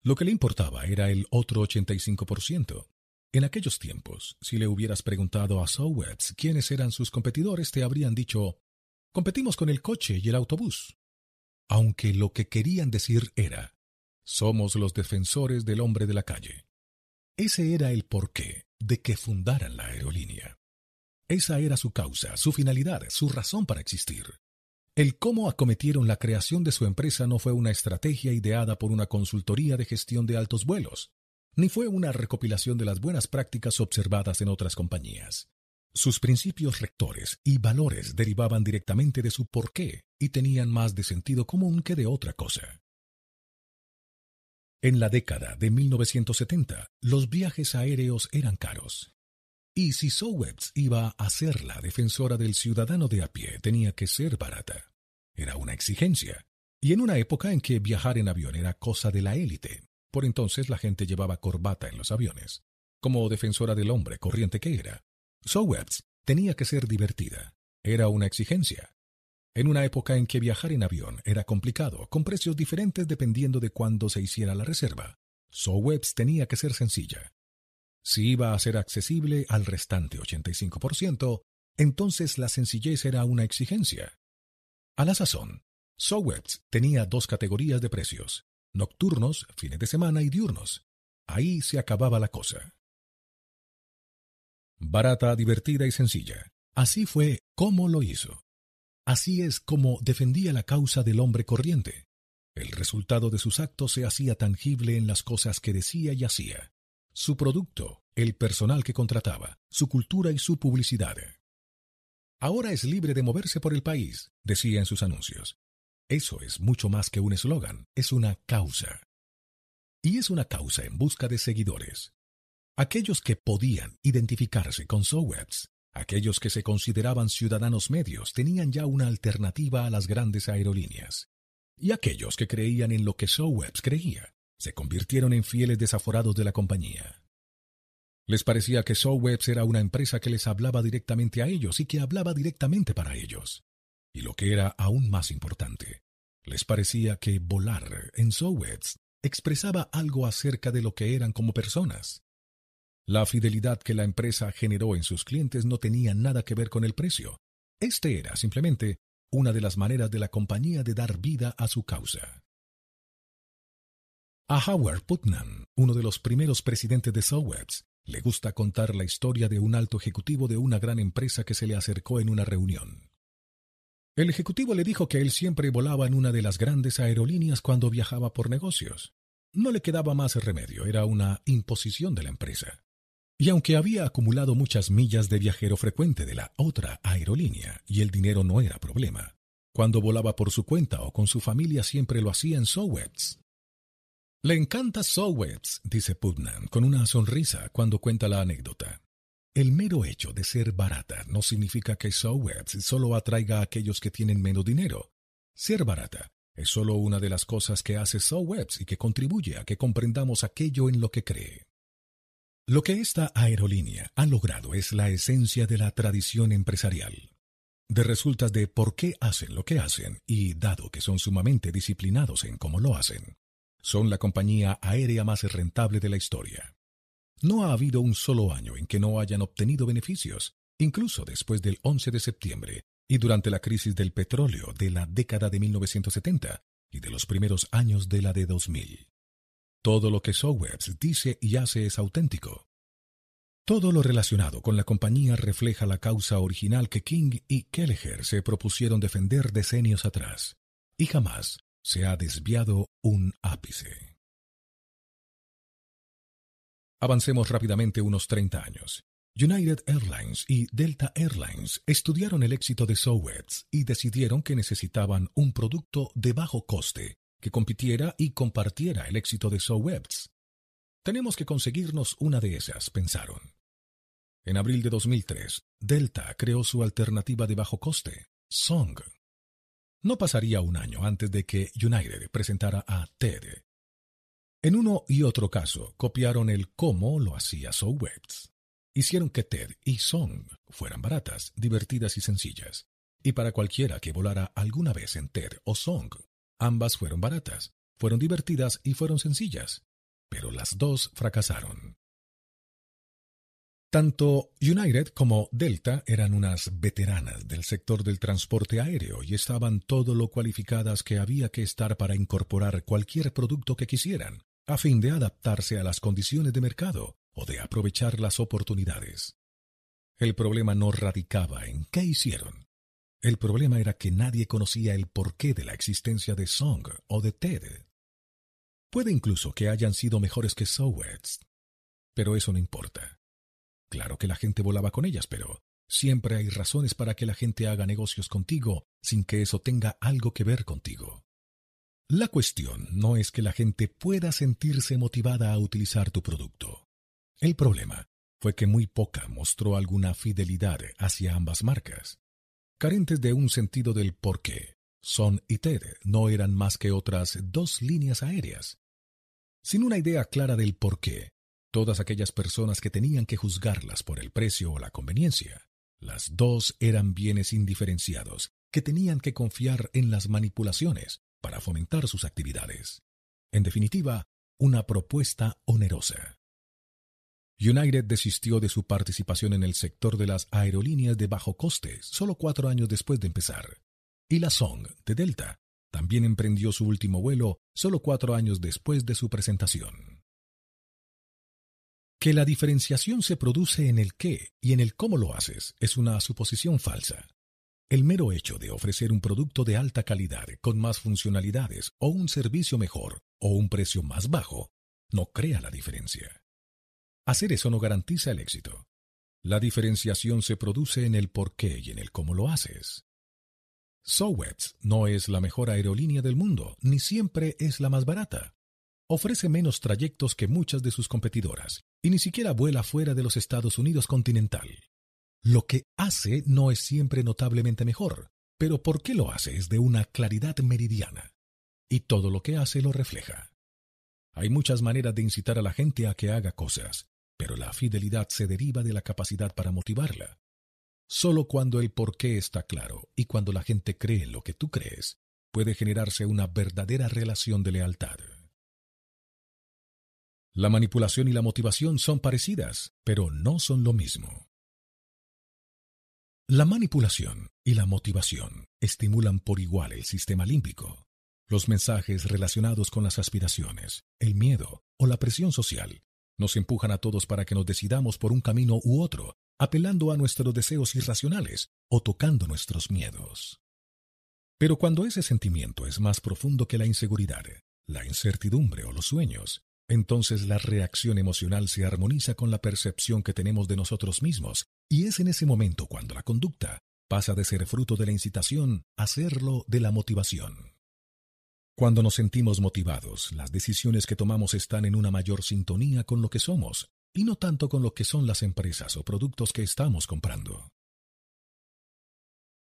Lo que le importaba era el otro 85%. En aquellos tiempos, si le hubieras preguntado a Sowets quiénes eran sus competidores, te habrían dicho, competimos con el coche y el autobús. Aunque lo que querían decir era, somos los defensores del hombre de la calle. Ese era el porqué de que fundaran la aerolínea. Esa era su causa, su finalidad, su razón para existir. El cómo acometieron la creación de su empresa no fue una estrategia ideada por una consultoría de gestión de altos vuelos, ni fue una recopilación de las buenas prácticas observadas en otras compañías. Sus principios rectores y valores derivaban directamente de su porqué y tenían más de sentido común que de otra cosa. En la década de 1970, los viajes aéreos eran caros. Y si Sowebs iba a ser la defensora del ciudadano de a pie, tenía que ser barata. Era una exigencia. Y en una época en que viajar en avión era cosa de la élite, por entonces la gente llevaba corbata en los aviones. Como defensora del hombre corriente que era, Sowebs tenía que ser divertida. Era una exigencia. En una época en que viajar en avión era complicado, con precios diferentes dependiendo de cuándo se hiciera la reserva, Sowebs tenía que ser sencilla. Si iba a ser accesible al restante 85%, entonces la sencillez era una exigencia. A la sazón, Sowebs tenía dos categorías de precios, nocturnos, fines de semana y diurnos. Ahí se acababa la cosa. Barata, divertida y sencilla. Así fue como lo hizo. Así es como defendía la causa del hombre corriente. El resultado de sus actos se hacía tangible en las cosas que decía y hacía. Su producto, el personal que contrataba, su cultura y su publicidad. Ahora es libre de moverse por el país, decía en sus anuncios. Eso es mucho más que un eslogan, es una causa. Y es una causa en busca de seguidores. Aquellos que podían identificarse con Sowebs Aquellos que se consideraban ciudadanos medios tenían ya una alternativa a las grandes aerolíneas. Y aquellos que creían en lo que Sowebs creía se convirtieron en fieles desaforados de la compañía. Les parecía que Sowebs era una empresa que les hablaba directamente a ellos y que hablaba directamente para ellos. Y lo que era aún más importante, les parecía que volar en Sowebs expresaba algo acerca de lo que eran como personas. La fidelidad que la empresa generó en sus clientes no tenía nada que ver con el precio. Este era simplemente una de las maneras de la compañía de dar vida a su causa. A Howard Putnam, uno de los primeros presidentes de Sowebs, le gusta contar la historia de un alto ejecutivo de una gran empresa que se le acercó en una reunión. El ejecutivo le dijo que él siempre volaba en una de las grandes aerolíneas cuando viajaba por negocios. No le quedaba más remedio, era una imposición de la empresa. Y aunque había acumulado muchas millas de viajero frecuente de la otra aerolínea y el dinero no era problema, cuando volaba por su cuenta o con su familia siempre lo hacía en Sowets. Le encanta Sowets, dice Putnam con una sonrisa cuando cuenta la anécdota. El mero hecho de ser barata no significa que Sowets solo atraiga a aquellos que tienen menos dinero. Ser barata es solo una de las cosas que hace Sowets y que contribuye a que comprendamos aquello en lo que cree. Lo que esta aerolínea ha logrado es la esencia de la tradición empresarial. De resultas de por qué hacen lo que hacen y dado que son sumamente disciplinados en cómo lo hacen, son la compañía aérea más rentable de la historia. No ha habido un solo año en que no hayan obtenido beneficios, incluso después del 11 de septiembre y durante la crisis del petróleo de la década de 1970 y de los primeros años de la de 2000. Todo lo que Sowebs dice y hace es auténtico. Todo lo relacionado con la compañía refleja la causa original que King y Kelleher se propusieron defender decenios atrás, y jamás se ha desviado un ápice. Avancemos rápidamente unos 30 años. United Airlines y Delta Airlines estudiaron el éxito de Sowebs y decidieron que necesitaban un producto de bajo coste que compitiera y compartiera el éxito de Sowebs. Tenemos que conseguirnos una de esas, pensaron. En abril de 2003, Delta creó su alternativa de bajo coste, Song. No pasaría un año antes de que United presentara a TED. En uno y otro caso, copiaron el cómo lo hacía Sowebs. Hicieron que TED y Song fueran baratas, divertidas y sencillas. y para cualquiera que volara alguna vez en TED o Song. Ambas fueron baratas, fueron divertidas y fueron sencillas, pero las dos fracasaron. Tanto United como Delta eran unas veteranas del sector del transporte aéreo y estaban todo lo cualificadas que había que estar para incorporar cualquier producto que quisieran, a fin de adaptarse a las condiciones de mercado o de aprovechar las oportunidades. El problema no radicaba en qué hicieron. El problema era que nadie conocía el porqué de la existencia de Song o de Ted. Puede incluso que hayan sido mejores que Sowets, pero eso no importa. Claro que la gente volaba con ellas, pero siempre hay razones para que la gente haga negocios contigo sin que eso tenga algo que ver contigo. La cuestión no es que la gente pueda sentirse motivada a utilizar tu producto. El problema fue que muy poca mostró alguna fidelidad hacia ambas marcas. Carentes de un sentido del por qué, Son y Ted no eran más que otras dos líneas aéreas. Sin una idea clara del por qué, todas aquellas personas que tenían que juzgarlas por el precio o la conveniencia. Las dos eran bienes indiferenciados, que tenían que confiar en las manipulaciones para fomentar sus actividades. En definitiva, una propuesta onerosa. United desistió de su participación en el sector de las aerolíneas de bajo coste solo cuatro años después de empezar. Y la Song, de Delta, también emprendió su último vuelo solo cuatro años después de su presentación. Que la diferenciación se produce en el qué y en el cómo lo haces es una suposición falsa. El mero hecho de ofrecer un producto de alta calidad con más funcionalidades o un servicio mejor o un precio más bajo no crea la diferencia. Hacer eso no garantiza el éxito. La diferenciación se produce en el por qué y en el cómo lo haces. Sowets no es la mejor aerolínea del mundo, ni siempre es la más barata. Ofrece menos trayectos que muchas de sus competidoras y ni siquiera vuela fuera de los Estados Unidos continental. Lo que hace no es siempre notablemente mejor, pero por qué lo hace es de una claridad meridiana. Y todo lo que hace lo refleja. Hay muchas maneras de incitar a la gente a que haga cosas, pero la fidelidad se deriva de la capacidad para motivarla. Solo cuando el por qué está claro y cuando la gente cree en lo que tú crees, puede generarse una verdadera relación de lealtad. La manipulación y la motivación son parecidas, pero no son lo mismo. La manipulación y la motivación estimulan por igual el sistema límbico. Los mensajes relacionados con las aspiraciones, el miedo o la presión social nos empujan a todos para que nos decidamos por un camino u otro, apelando a nuestros deseos irracionales o tocando nuestros miedos. Pero cuando ese sentimiento es más profundo que la inseguridad, la incertidumbre o los sueños, entonces la reacción emocional se armoniza con la percepción que tenemos de nosotros mismos, y es en ese momento cuando la conducta pasa de ser fruto de la incitación a serlo de la motivación. Cuando nos sentimos motivados, las decisiones que tomamos están en una mayor sintonía con lo que somos, y no tanto con lo que son las empresas o productos que estamos comprando.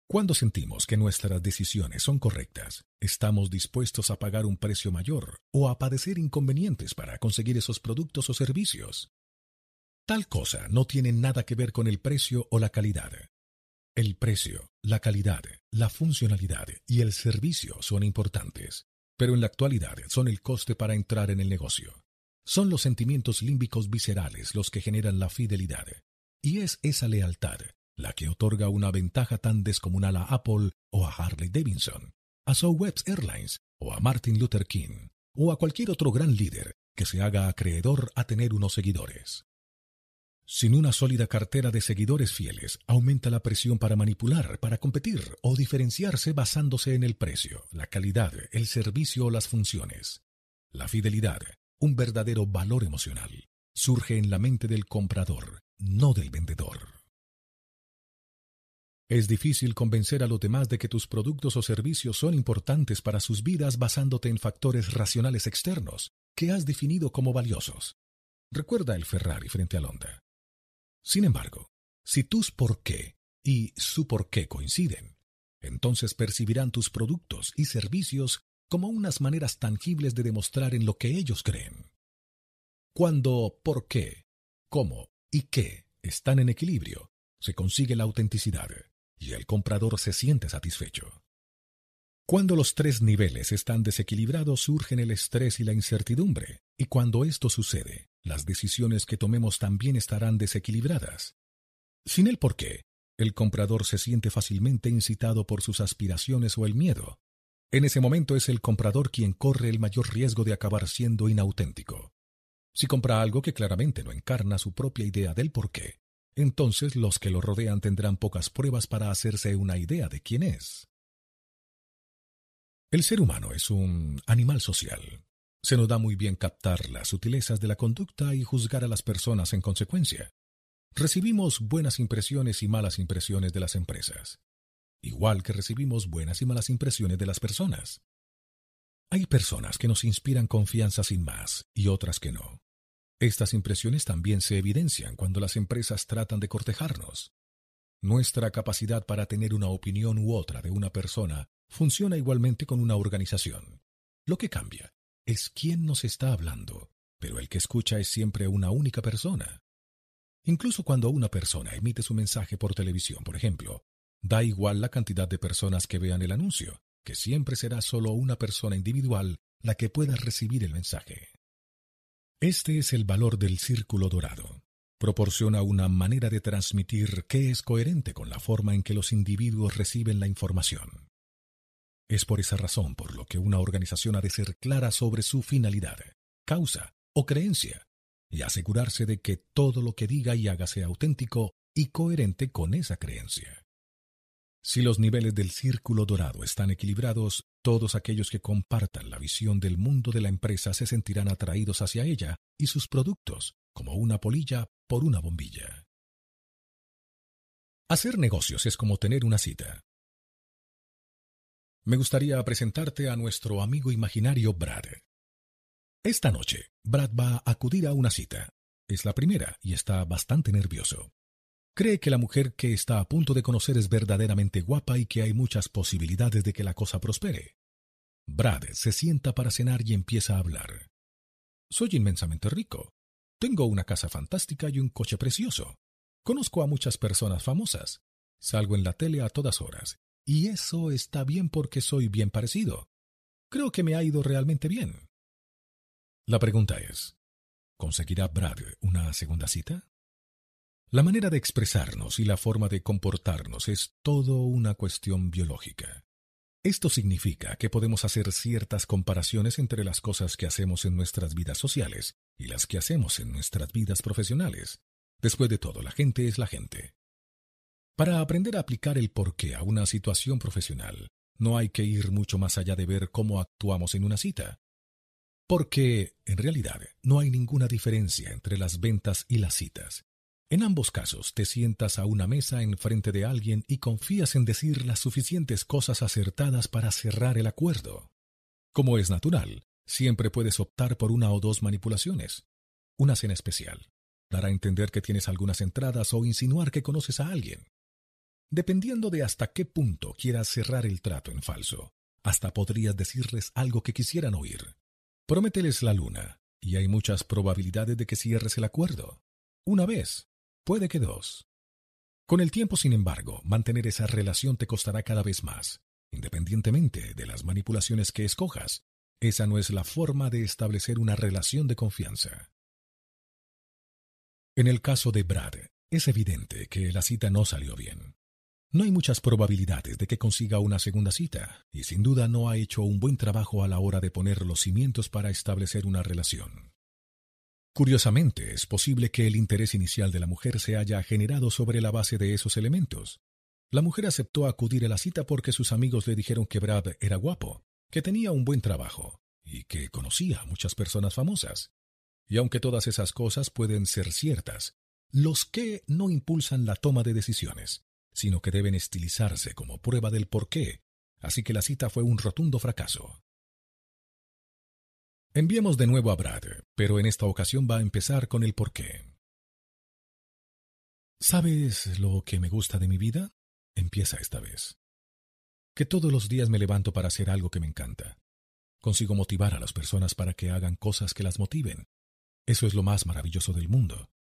Cuando sentimos que nuestras decisiones son correctas, estamos dispuestos a pagar un precio mayor o a padecer inconvenientes para conseguir esos productos o servicios. Tal cosa no tiene nada que ver con el precio o la calidad. El precio, la calidad, la funcionalidad y el servicio son importantes, pero en la actualidad son el coste para entrar en el negocio. Son los sentimientos límbicos viscerales los que generan la fidelidad, y es esa lealtad la que otorga una ventaja tan descomunal a Apple o a Harley Davidson, a Southwest Airlines o a Martin Luther King o a cualquier otro gran líder que se haga acreedor a tener unos seguidores. Sin una sólida cartera de seguidores fieles, aumenta la presión para manipular, para competir o diferenciarse basándose en el precio, la calidad, el servicio o las funciones. La fidelidad, un verdadero valor emocional, surge en la mente del comprador, no del vendedor. Es difícil convencer a los demás de que tus productos o servicios son importantes para sus vidas basándote en factores racionales externos que has definido como valiosos. Recuerda el Ferrari frente al Honda. Sin embargo, si tus por qué y su por qué coinciden, entonces percibirán tus productos y servicios como unas maneras tangibles de demostrar en lo que ellos creen. Cuando por qué, cómo y qué están en equilibrio, se consigue la autenticidad y el comprador se siente satisfecho. Cuando los tres niveles están desequilibrados surgen el estrés y la incertidumbre, y cuando esto sucede, las decisiones que tomemos también estarán desequilibradas. Sin el porqué, el comprador se siente fácilmente incitado por sus aspiraciones o el miedo. En ese momento es el comprador quien corre el mayor riesgo de acabar siendo inauténtico. Si compra algo que claramente no encarna su propia idea del porqué, entonces los que lo rodean tendrán pocas pruebas para hacerse una idea de quién es. El ser humano es un animal social. Se nos da muy bien captar las sutilezas de la conducta y juzgar a las personas en consecuencia. Recibimos buenas impresiones y malas impresiones de las empresas, igual que recibimos buenas y malas impresiones de las personas. Hay personas que nos inspiran confianza sin más y otras que no. Estas impresiones también se evidencian cuando las empresas tratan de cortejarnos. Nuestra capacidad para tener una opinión u otra de una persona funciona igualmente con una organización. Lo que cambia es quién nos está hablando, pero el que escucha es siempre una única persona. Incluso cuando una persona emite su mensaje por televisión, por ejemplo, da igual la cantidad de personas que vean el anuncio, que siempre será solo una persona individual la que pueda recibir el mensaje. Este es el valor del círculo dorado. Proporciona una manera de transmitir que es coherente con la forma en que los individuos reciben la información. Es por esa razón por lo que una organización ha de ser clara sobre su finalidad, causa o creencia, y asegurarse de que todo lo que diga y haga sea auténtico y coherente con esa creencia. Si los niveles del círculo dorado están equilibrados, todos aquellos que compartan la visión del mundo de la empresa se sentirán atraídos hacia ella y sus productos, como una polilla por una bombilla. Hacer negocios es como tener una cita me gustaría presentarte a nuestro amigo imaginario Brad. Esta noche, Brad va a acudir a una cita. Es la primera y está bastante nervioso. Cree que la mujer que está a punto de conocer es verdaderamente guapa y que hay muchas posibilidades de que la cosa prospere. Brad se sienta para cenar y empieza a hablar. Soy inmensamente rico. Tengo una casa fantástica y un coche precioso. Conozco a muchas personas famosas. Salgo en la tele a todas horas y eso está bien porque soy bien parecido. Creo que me ha ido realmente bien. La pregunta es, ¿conseguirá Brad una segunda cita? La manera de expresarnos y la forma de comportarnos es todo una cuestión biológica. Esto significa que podemos hacer ciertas comparaciones entre las cosas que hacemos en nuestras vidas sociales y las que hacemos en nuestras vidas profesionales. Después de todo, la gente es la gente. Para aprender a aplicar el porqué a una situación profesional, no hay que ir mucho más allá de ver cómo actuamos en una cita. Porque, en realidad, no hay ninguna diferencia entre las ventas y las citas. En ambos casos te sientas a una mesa en frente de alguien y confías en decir las suficientes cosas acertadas para cerrar el acuerdo. Como es natural, siempre puedes optar por una o dos manipulaciones. Una cena especial. Dar a entender que tienes algunas entradas o insinuar que conoces a alguien. Dependiendo de hasta qué punto quieras cerrar el trato en falso, hasta podrías decirles algo que quisieran oír. Promételes la luna, y hay muchas probabilidades de que cierres el acuerdo. Una vez, puede que dos. Con el tiempo, sin embargo, mantener esa relación te costará cada vez más, independientemente de las manipulaciones que escojas. Esa no es la forma de establecer una relación de confianza. En el caso de Brad, es evidente que la cita no salió bien. No hay muchas probabilidades de que consiga una segunda cita, y sin duda no ha hecho un buen trabajo a la hora de poner los cimientos para establecer una relación. Curiosamente, es posible que el interés inicial de la mujer se haya generado sobre la base de esos elementos. La mujer aceptó acudir a la cita porque sus amigos le dijeron que Brad era guapo, que tenía un buen trabajo y que conocía a muchas personas famosas. Y aunque todas esas cosas pueden ser ciertas, los que no impulsan la toma de decisiones sino que deben estilizarse como prueba del porqué, así que la cita fue un rotundo fracaso. Enviemos de nuevo a Brad, pero en esta ocasión va a empezar con el porqué. ¿Sabes lo que me gusta de mi vida? Empieza esta vez. Que todos los días me levanto para hacer algo que me encanta. Consigo motivar a las personas para que hagan cosas que las motiven. Eso es lo más maravilloso del mundo.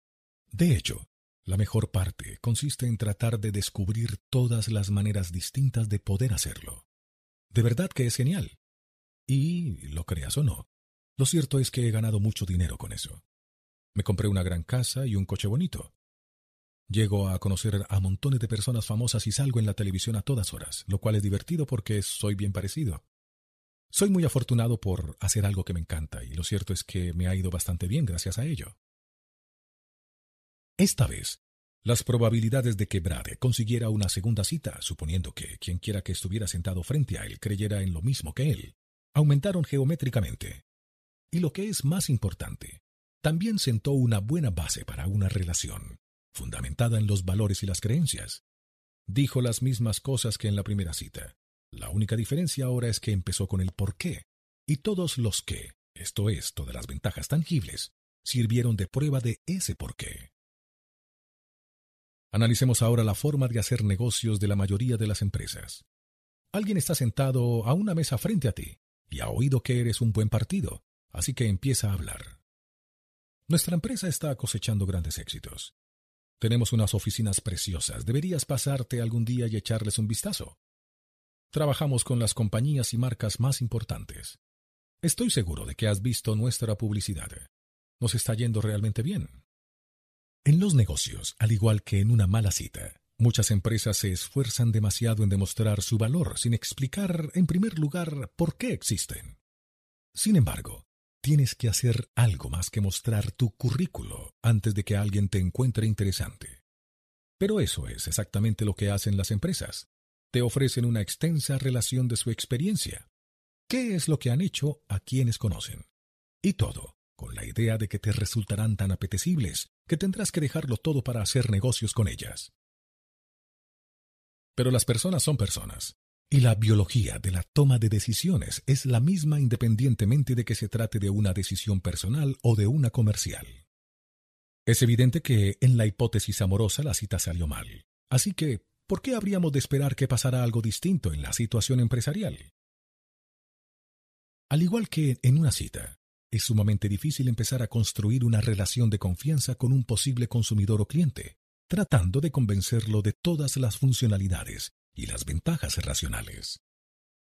De hecho, La mejor parte consiste en tratar de descubrir todas las maneras distintas de poder hacerlo. De verdad que es genial. Y, lo creas o no, lo cierto es que he ganado mucho dinero con eso. Me compré una gran casa y un coche bonito. Llego a conocer a montones de personas famosas y salgo en la televisión a todas horas, lo cual es divertido porque soy bien parecido. Soy muy afortunado por hacer algo que me encanta y lo cierto es que me ha ido bastante bien gracias a ello. Esta vez, las probabilidades de que Brade consiguiera una segunda cita, suponiendo que quien quiera que estuviera sentado frente a él creyera en lo mismo que él, aumentaron geométricamente. Y lo que es más importante, también sentó una buena base para una relación, fundamentada en los valores y las creencias. Dijo las mismas cosas que en la primera cita. La única diferencia ahora es que empezó con el por qué, y todos los que, esto es, todas las ventajas tangibles, sirvieron de prueba de ese por qué. Analicemos ahora la forma de hacer negocios de la mayoría de las empresas. Alguien está sentado a una mesa frente a ti y ha oído que eres un buen partido, así que empieza a hablar. Nuestra empresa está cosechando grandes éxitos. Tenemos unas oficinas preciosas. Deberías pasarte algún día y echarles un vistazo. Trabajamos con las compañías y marcas más importantes. Estoy seguro de que has visto nuestra publicidad. Nos está yendo realmente bien. En los negocios, al igual que en una mala cita, muchas empresas se esfuerzan demasiado en demostrar su valor sin explicar, en primer lugar, por qué existen. Sin embargo, tienes que hacer algo más que mostrar tu currículo antes de que alguien te encuentre interesante. Pero eso es exactamente lo que hacen las empresas. Te ofrecen una extensa relación de su experiencia. ¿Qué es lo que han hecho a quienes conocen? Y todo con la idea de que te resultarán tan apetecibles que tendrás que dejarlo todo para hacer negocios con ellas. Pero las personas son personas, y la biología de la toma de decisiones es la misma independientemente de que se trate de una decisión personal o de una comercial. Es evidente que en la hipótesis amorosa la cita salió mal, así que, ¿por qué habríamos de esperar que pasara algo distinto en la situación empresarial? Al igual que en una cita, es sumamente difícil empezar a construir una relación de confianza con un posible consumidor o cliente, tratando de convencerlo de todas las funcionalidades y las ventajas racionales.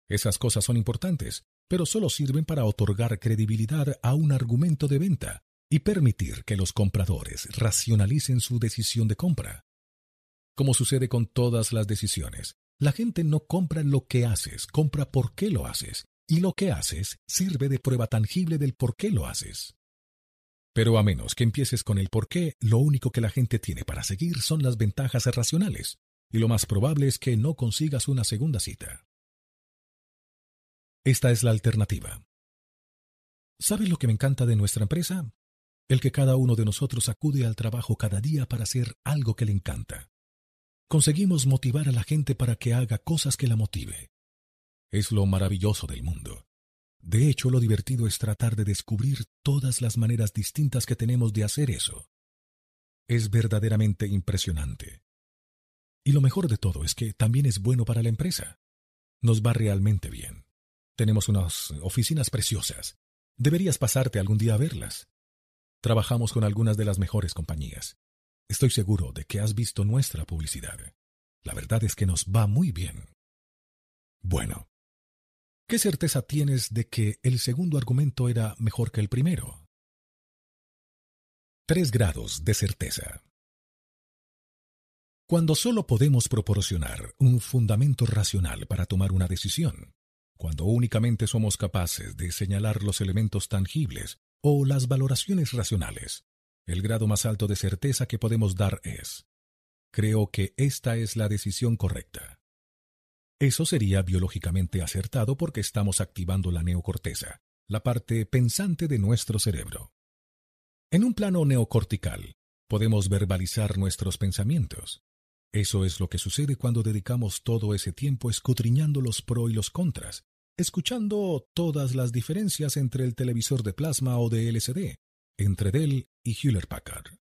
Esas cosas son importantes, pero solo sirven para otorgar credibilidad a un argumento de venta y permitir que los compradores racionalicen su decisión de compra. Como sucede con todas las decisiones, la gente no compra lo que haces, compra por qué lo haces y lo que haces sirve de prueba tangible del por qué lo haces. Pero a menos que empieces con el por qué, lo único que la gente tiene para seguir son las ventajas racionales, y lo más probable es que no consigas una segunda cita. Esta es la alternativa. ¿Sabes lo que me encanta de nuestra empresa? El que cada uno de nosotros acude al trabajo cada día para hacer algo que le encanta. Conseguimos motivar a la gente para que haga cosas que la motive, es lo maravilloso del mundo. De hecho, lo divertido es tratar de descubrir todas las maneras distintas que tenemos de hacer eso. Es verdaderamente impresionante. Y lo mejor de todo es que también es bueno para la empresa. Nos va realmente bien. Tenemos unas oficinas preciosas. Deberías pasarte algún día a verlas. Trabajamos con algunas de las mejores compañías. Estoy seguro de que has visto nuestra publicidad. La verdad es que nos va muy bien. Bueno, ¿Qué certeza tienes de que el segundo argumento era mejor que el primero? Tres grados de certeza. Cuando solo podemos proporcionar un fundamento racional para tomar una decisión, cuando únicamente somos capaces de señalar los elementos tangibles o las valoraciones racionales, el grado más alto de certeza que podemos dar es, creo que esta es la decisión correcta. Eso sería biológicamente acertado porque estamos activando la neocorteza, la parte pensante de nuestro cerebro. En un plano neocortical, podemos verbalizar nuestros pensamientos. Eso es lo que sucede cuando dedicamos todo ese tiempo escudriñando los pro y los contras, escuchando todas las diferencias entre el televisor de plasma o de LCD, entre Dell y Hewlett Packard.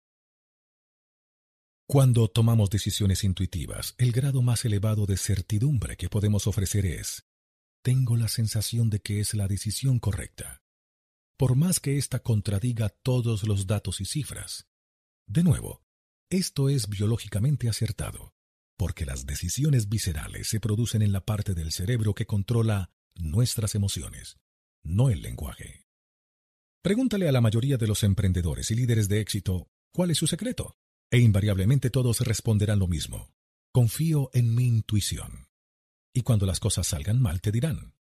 Cuando tomamos decisiones intuitivas, el grado más elevado de certidumbre que podemos ofrecer es, tengo la sensación de que es la decisión correcta, por más que ésta contradiga todos los datos y cifras. De nuevo, Esto es biológicamente acertado, porque las decisiones viscerales se producen en la parte del cerebro que controla nuestras emociones, no el lenguaje. Pregúntale a la mayoría de los emprendedores y líderes de éxito cuál es su secreto, e invariablemente todos responderán lo mismo. Confío en mi intuición. Y cuando las cosas salgan mal te dirán,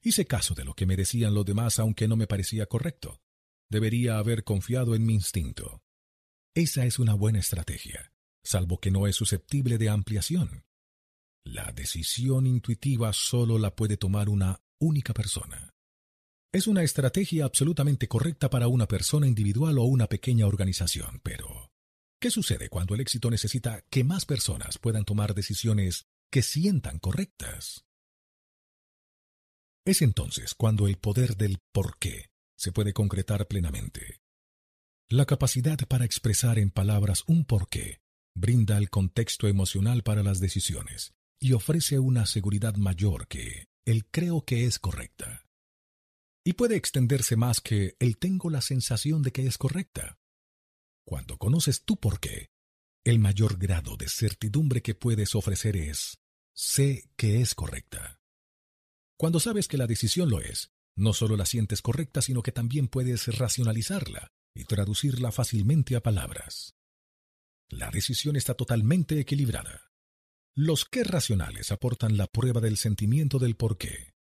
hice caso de lo que me decían los demás aunque no me parecía correcto. Debería haber confiado en mi instinto. Esa es una buena estrategia, salvo que no es susceptible de ampliación. La decisión intuitiva solo la puede tomar una única persona. Es una estrategia absolutamente correcta para una persona individual o una pequeña organización, pero ¿qué sucede cuando el éxito necesita que más personas puedan tomar decisiones que sientan correctas? Es entonces cuando el poder del por qué se puede concretar plenamente. La capacidad para expresar en palabras un porqué brinda el contexto emocional para las decisiones y ofrece una seguridad mayor que el creo que es correcta y puede extenderse más que el tengo la sensación de que es correcta. Cuando conoces tu por qué, el mayor grado de certidumbre que puedes ofrecer es sé que es correcta. Cuando sabes que la decisión lo es, no solo la sientes correcta, sino que también puedes racionalizarla y traducirla fácilmente a palabras. La decisión está totalmente equilibrada. Los qué racionales aportan la prueba del sentimiento del por qué.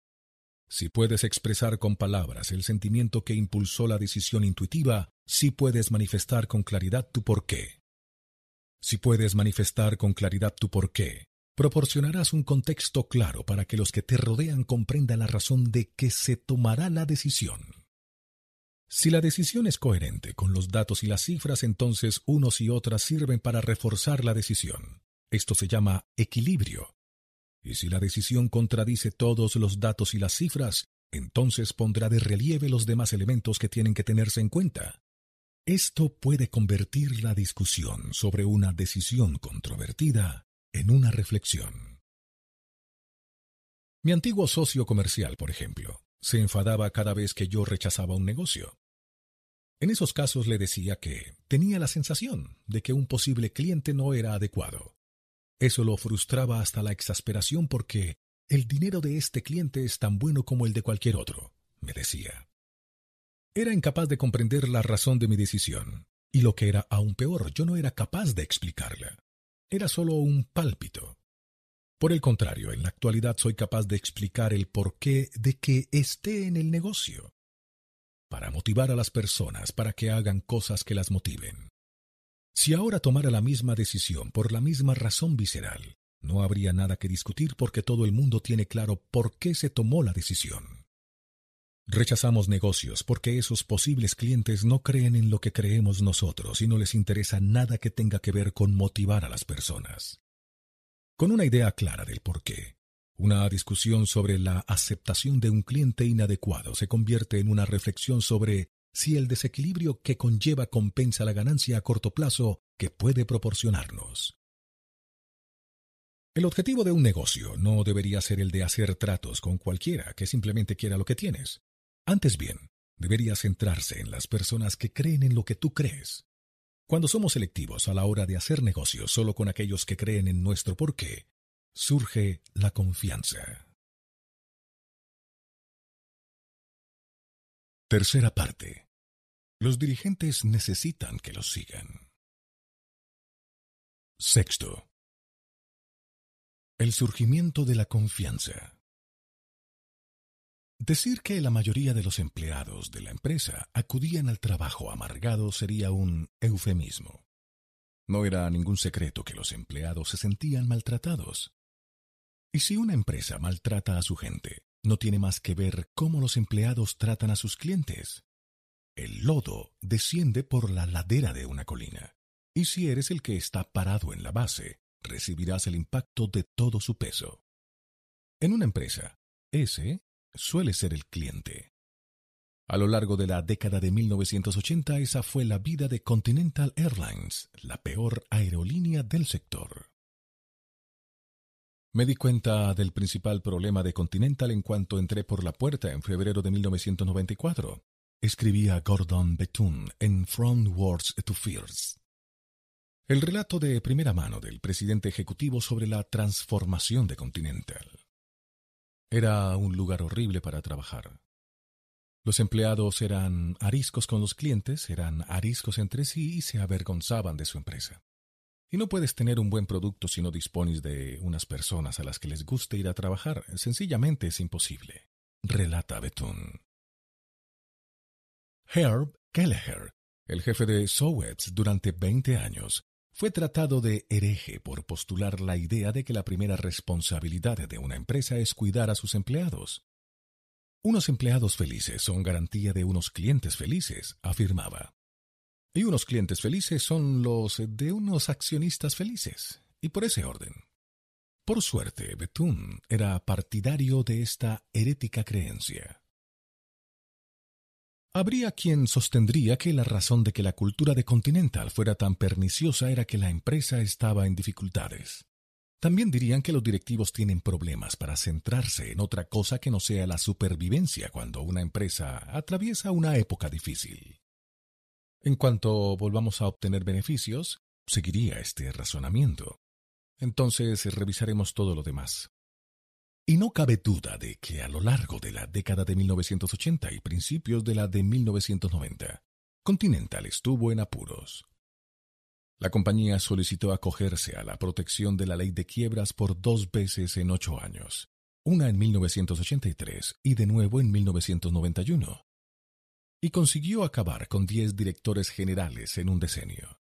Si puedes expresar con palabras el sentimiento que impulsó la decisión intuitiva, sí puedes manifestar con claridad tu porqué. Si puedes manifestar con claridad tu porqué, proporcionarás un contexto claro para que los que te rodean comprendan la razón de que se tomará la decisión. Si la decisión es coherente con los datos y las cifras, entonces unos y otras sirven para reforzar la decisión. Esto se llama equilibrio y si la decisión contradice todos los datos y las cifras, entonces pondrá de relieve los demás elementos que tienen que tenerse en cuenta. Esto puede convertir la discusión sobre una decisión controvertida en una reflexión. Mi antiguo socio comercial, por ejemplo, se enfadaba cada vez que yo rechazaba un negocio. En esos casos le decía que tenía la sensación de que un posible cliente no era adecuado eso lo frustraba hasta la exasperación porque el dinero de este cliente es tan bueno como el de cualquier otro, me decía. Era incapaz de comprender la razón de mi decisión, y lo que era aún peor, yo no era capaz de explicarla. Era solo un pálpito. Por el contrario, en la actualidad soy capaz de explicar el porqué de que esté en el negocio, para motivar a las personas para que hagan cosas que las motiven. Si ahora tomara la misma decisión por la misma razón visceral, no habría nada que discutir porque todo el mundo tiene claro por qué se tomó la decisión. Rechazamos negocios porque esos posibles clientes no creen en lo que creemos nosotros y no les interesa nada que tenga que ver con motivar a las personas. Con una idea clara del por qué, una discusión sobre la aceptación de un cliente inadecuado se convierte en una reflexión sobre si el desequilibrio que conlleva compensa la ganancia a corto plazo que puede proporcionarnos. El objetivo de un negocio no debería ser el de hacer tratos con cualquiera que simplemente quiera lo que tienes. Antes bien, debería centrarse en las personas que creen en lo que tú crees. Cuando somos selectivos a la hora de hacer negocios solo con aquellos que creen en nuestro porqué, surge la confianza. Tercera parte. Los dirigentes necesitan que los sigan. Sexto. El surgimiento de la confianza. Decir que la mayoría de los empleados de la empresa acudían al trabajo amargados sería un eufemismo. No era ningún secreto que los empleados se sentían maltratados. Y si una empresa maltrata a su gente, no tiene más que ver cómo los empleados tratan a sus clientes. El lodo desciende por la ladera de una colina, y si eres el que está parado en la base, recibirás el impacto de todo su peso. En una empresa, ese suele ser el cliente. A lo largo de la década de 1980 esa fue la vida de Continental Airlines, la peor aerolínea del sector. Me di cuenta del principal problema de Continental en cuanto entré por la puerta en febrero de 1994 escribía Gordon Bethune en From Words to Fears. El relato de primera mano del presidente ejecutivo sobre la transformación de Continental. Era un lugar horrible para trabajar. Los empleados eran ariscos con los clientes, eran ariscos entre sí y se avergonzaban de su empresa. Y no puedes tener un buen producto si no dispones de unas personas a las que les guste ir a trabajar. Sencillamente es imposible. Relata Bethune. Herb Kelleher, el jefe de Sowets durante 20 años, fue tratado de hereje por postular la idea de que la primera responsabilidad de una empresa es cuidar a sus empleados. Unos empleados felices son garantía de unos clientes felices, afirmaba. Y unos clientes felices son los de unos accionistas felices, y por ese orden. Por suerte, Bethune era partidario de esta herética creencia. Habría quien sostendría que la razón de que la cultura de Continental fuera tan perniciosa era que la empresa estaba en dificultades. También dirían que los directivos tienen problemas para centrarse en otra cosa que no sea la supervivencia cuando una empresa atraviesa una época difícil. En cuanto volvamos a obtener beneficios, seguiría este razonamiento. Entonces revisaremos todo lo demás. Y no cabe duda de que a lo largo de la década de 1980 y principios de la de 1990, Continental estuvo en apuros. La compañía solicitó acogerse a la protección de la ley de quiebras por dos veces en ocho años, una en 1983 y de nuevo en 1991, y consiguió acabar con diez directores generales en un decenio.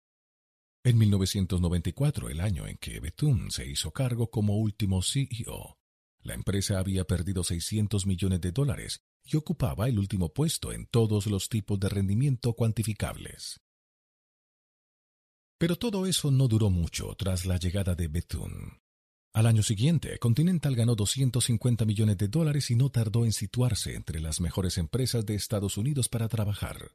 En 1994, el año en que Bethune se hizo cargo como último CEO, la empresa había perdido 600 millones de dólares y ocupaba el último puesto en todos los tipos de rendimiento cuantificables. Pero todo eso no duró mucho tras la llegada de Bethune. Al año siguiente, Continental ganó 250 millones de dólares y no tardó en situarse entre las mejores empresas de Estados Unidos para trabajar.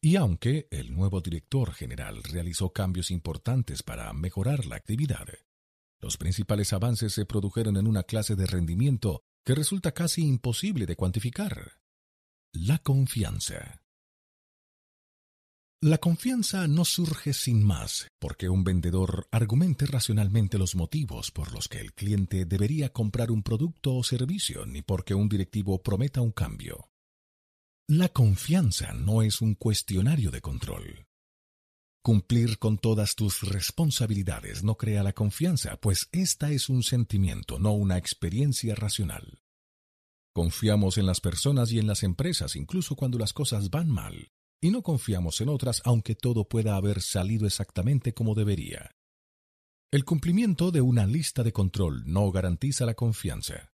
Y aunque el nuevo director general realizó cambios importantes para mejorar la actividad, los principales avances se produjeron en una clase de rendimiento que resulta casi imposible de cuantificar. La confianza. La confianza no surge sin más porque un vendedor argumente racionalmente los motivos por los que el cliente debería comprar un producto o servicio, ni porque un directivo prometa un cambio. La confianza no es un cuestionario de control. Cumplir con todas tus responsabilidades no crea la confianza, pues esta es un sentimiento, no una experiencia racional. Confiamos en las personas y en las empresas incluso cuando las cosas van mal, y no confiamos en otras aunque todo pueda haber salido exactamente como debería. El cumplimiento de una lista de control no garantiza la confianza.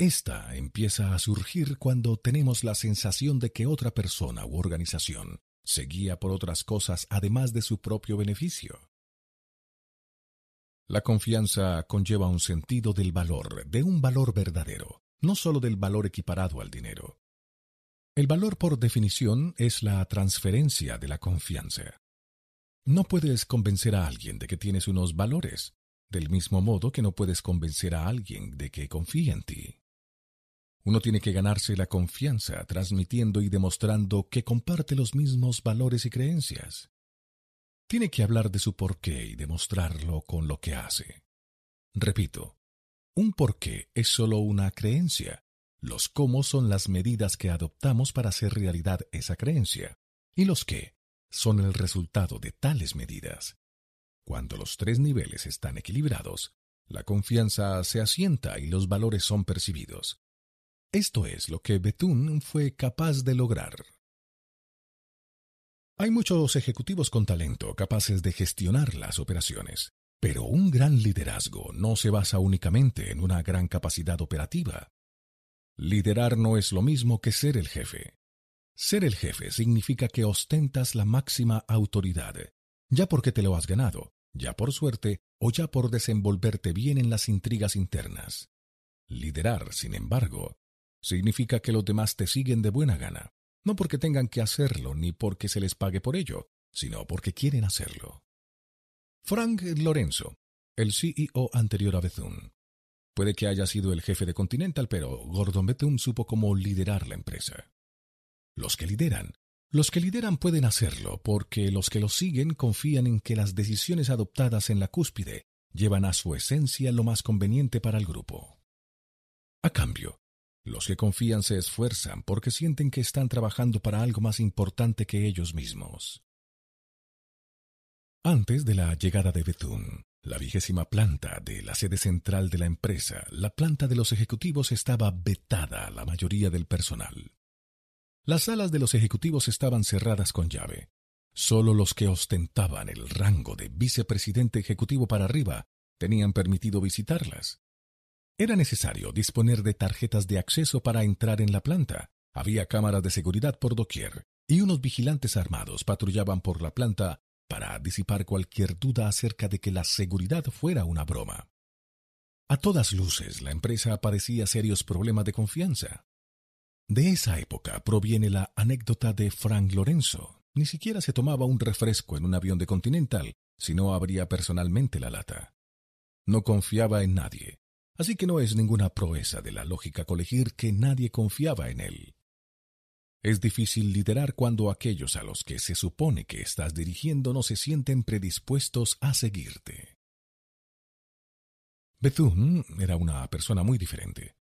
Esta empieza a surgir cuando tenemos la sensación de que otra persona u organización se guía por otras cosas además de su propio beneficio. La confianza conlleva un sentido del valor, de un valor verdadero, no sólo del valor equiparado al dinero. El valor por definición es la transferencia de la confianza. No puedes convencer a alguien de que tienes unos valores, del mismo modo que no puedes convencer a alguien de que confía en ti. Uno tiene que ganarse la confianza transmitiendo y demostrando que comparte los mismos valores y creencias. Tiene que hablar de su porqué y demostrarlo con lo que hace. Repito, un porqué es solo una creencia, los cómo son las medidas que adoptamos para hacer realidad esa creencia, y los qué son el resultado de tales medidas. Cuando los tres niveles están equilibrados, la confianza se asienta y los valores son percibidos. Esto es lo que Bethune fue capaz de lograr. Hay muchos ejecutivos con talento capaces de gestionar las operaciones, pero un gran liderazgo no se basa únicamente en una gran capacidad operativa. Liderar no es lo mismo que ser el jefe. Ser el jefe significa que ostentas la máxima autoridad, ya porque te lo has ganado, ya por suerte o ya por desenvolverte bien en las intrigas internas. Liderar, sin embargo, significa que los demás te siguen de buena gana, no porque tengan que hacerlo ni porque se les pague por ello, sino porque quieren hacerlo. Frank Lorenzo, el CEO anterior a Bethune, Puede que haya sido el jefe de Continental, pero Gordon Bethune supo cómo liderar la empresa. Los que lideran Los que lideran pueden hacerlo porque los que los siguen confían en que las decisiones adoptadas en la cúspide llevan a su esencia lo más conveniente para el grupo. A cambio, los que confían se esfuerzan porque sienten que están trabajando para algo más importante que ellos mismos. Antes de la llegada de Bethune, la vigésima planta de la sede central de la empresa, la planta de los ejecutivos estaba vetada a la mayoría del personal. Las salas de los ejecutivos estaban cerradas con llave. Solo los que ostentaban el rango de vicepresidente ejecutivo para arriba tenían permitido visitarlas. Era necesario disponer de tarjetas de acceso para entrar en la planta. Había cámaras de seguridad por doquier y unos vigilantes armados patrullaban por la planta para disipar cualquier duda acerca de que la seguridad fuera una broma. A todas luces, la empresa padecía serios problemas de confianza. De esa época proviene la anécdota de Frank Lorenzo. Ni siquiera se tomaba un refresco en un avión de Continental si no abría personalmente la lata. No confiaba en nadie, así que no es ninguna proeza de la lógica colegir que nadie confiaba en él. Es difícil liderar cuando aquellos a los que se supone que estás dirigiendo no se sienten predispuestos a seguirte. Bethune era una persona muy diferente.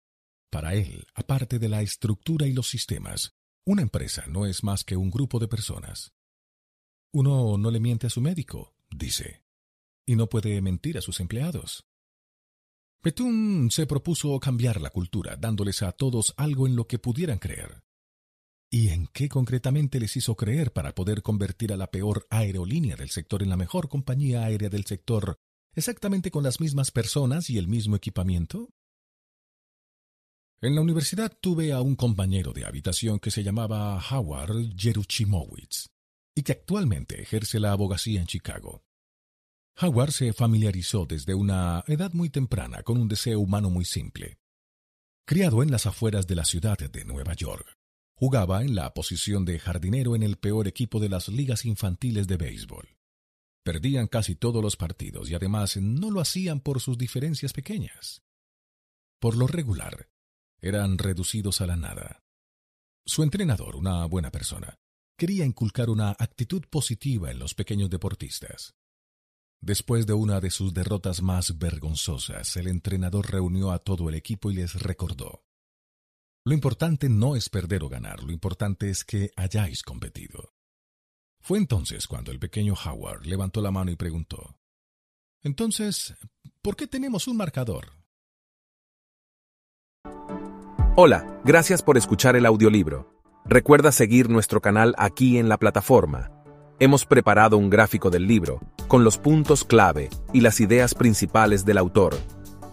Para él, aparte de la estructura y los sistemas, una empresa no es más que un grupo de personas. Uno no le miente a su médico, dice, y no puede mentir a sus empleados. Petún se propuso cambiar la cultura, dándoles a todos algo en lo que pudieran creer. ¿Y en qué concretamente les hizo creer para poder convertir a la peor aerolínea del sector en la mejor compañía aérea del sector, exactamente con las mismas personas y el mismo equipamiento? En la universidad tuve a un compañero de habitación que se llamaba Howard Jeruchimowitz y que actualmente ejerce la abogacía en Chicago. Howard se familiarizó desde una edad muy temprana con un deseo humano muy simple. Criado en las afueras de la ciudad de Nueva York, jugaba en la posición de jardinero en el peor equipo de las ligas infantiles de béisbol. Perdían casi todos los partidos y además no lo hacían por sus diferencias pequeñas. Por lo regular, eran reducidos a la nada. Su entrenador, una buena persona, quería inculcar una actitud positiva en los pequeños deportistas. Después de una de sus derrotas más vergonzosas, el entrenador reunió a todo el equipo y les recordó. Lo importante no es perder o ganar, lo importante es que hayáis competido. Fue entonces cuando el pequeño Howard levantó la mano y preguntó, Entonces, ¿por qué tenemos un marcador? Hola, gracias por escuchar el audiolibro. Recuerda seguir nuestro canal aquí en la plataforma. Hemos preparado un gráfico del libro, con los puntos clave y las ideas principales del autor.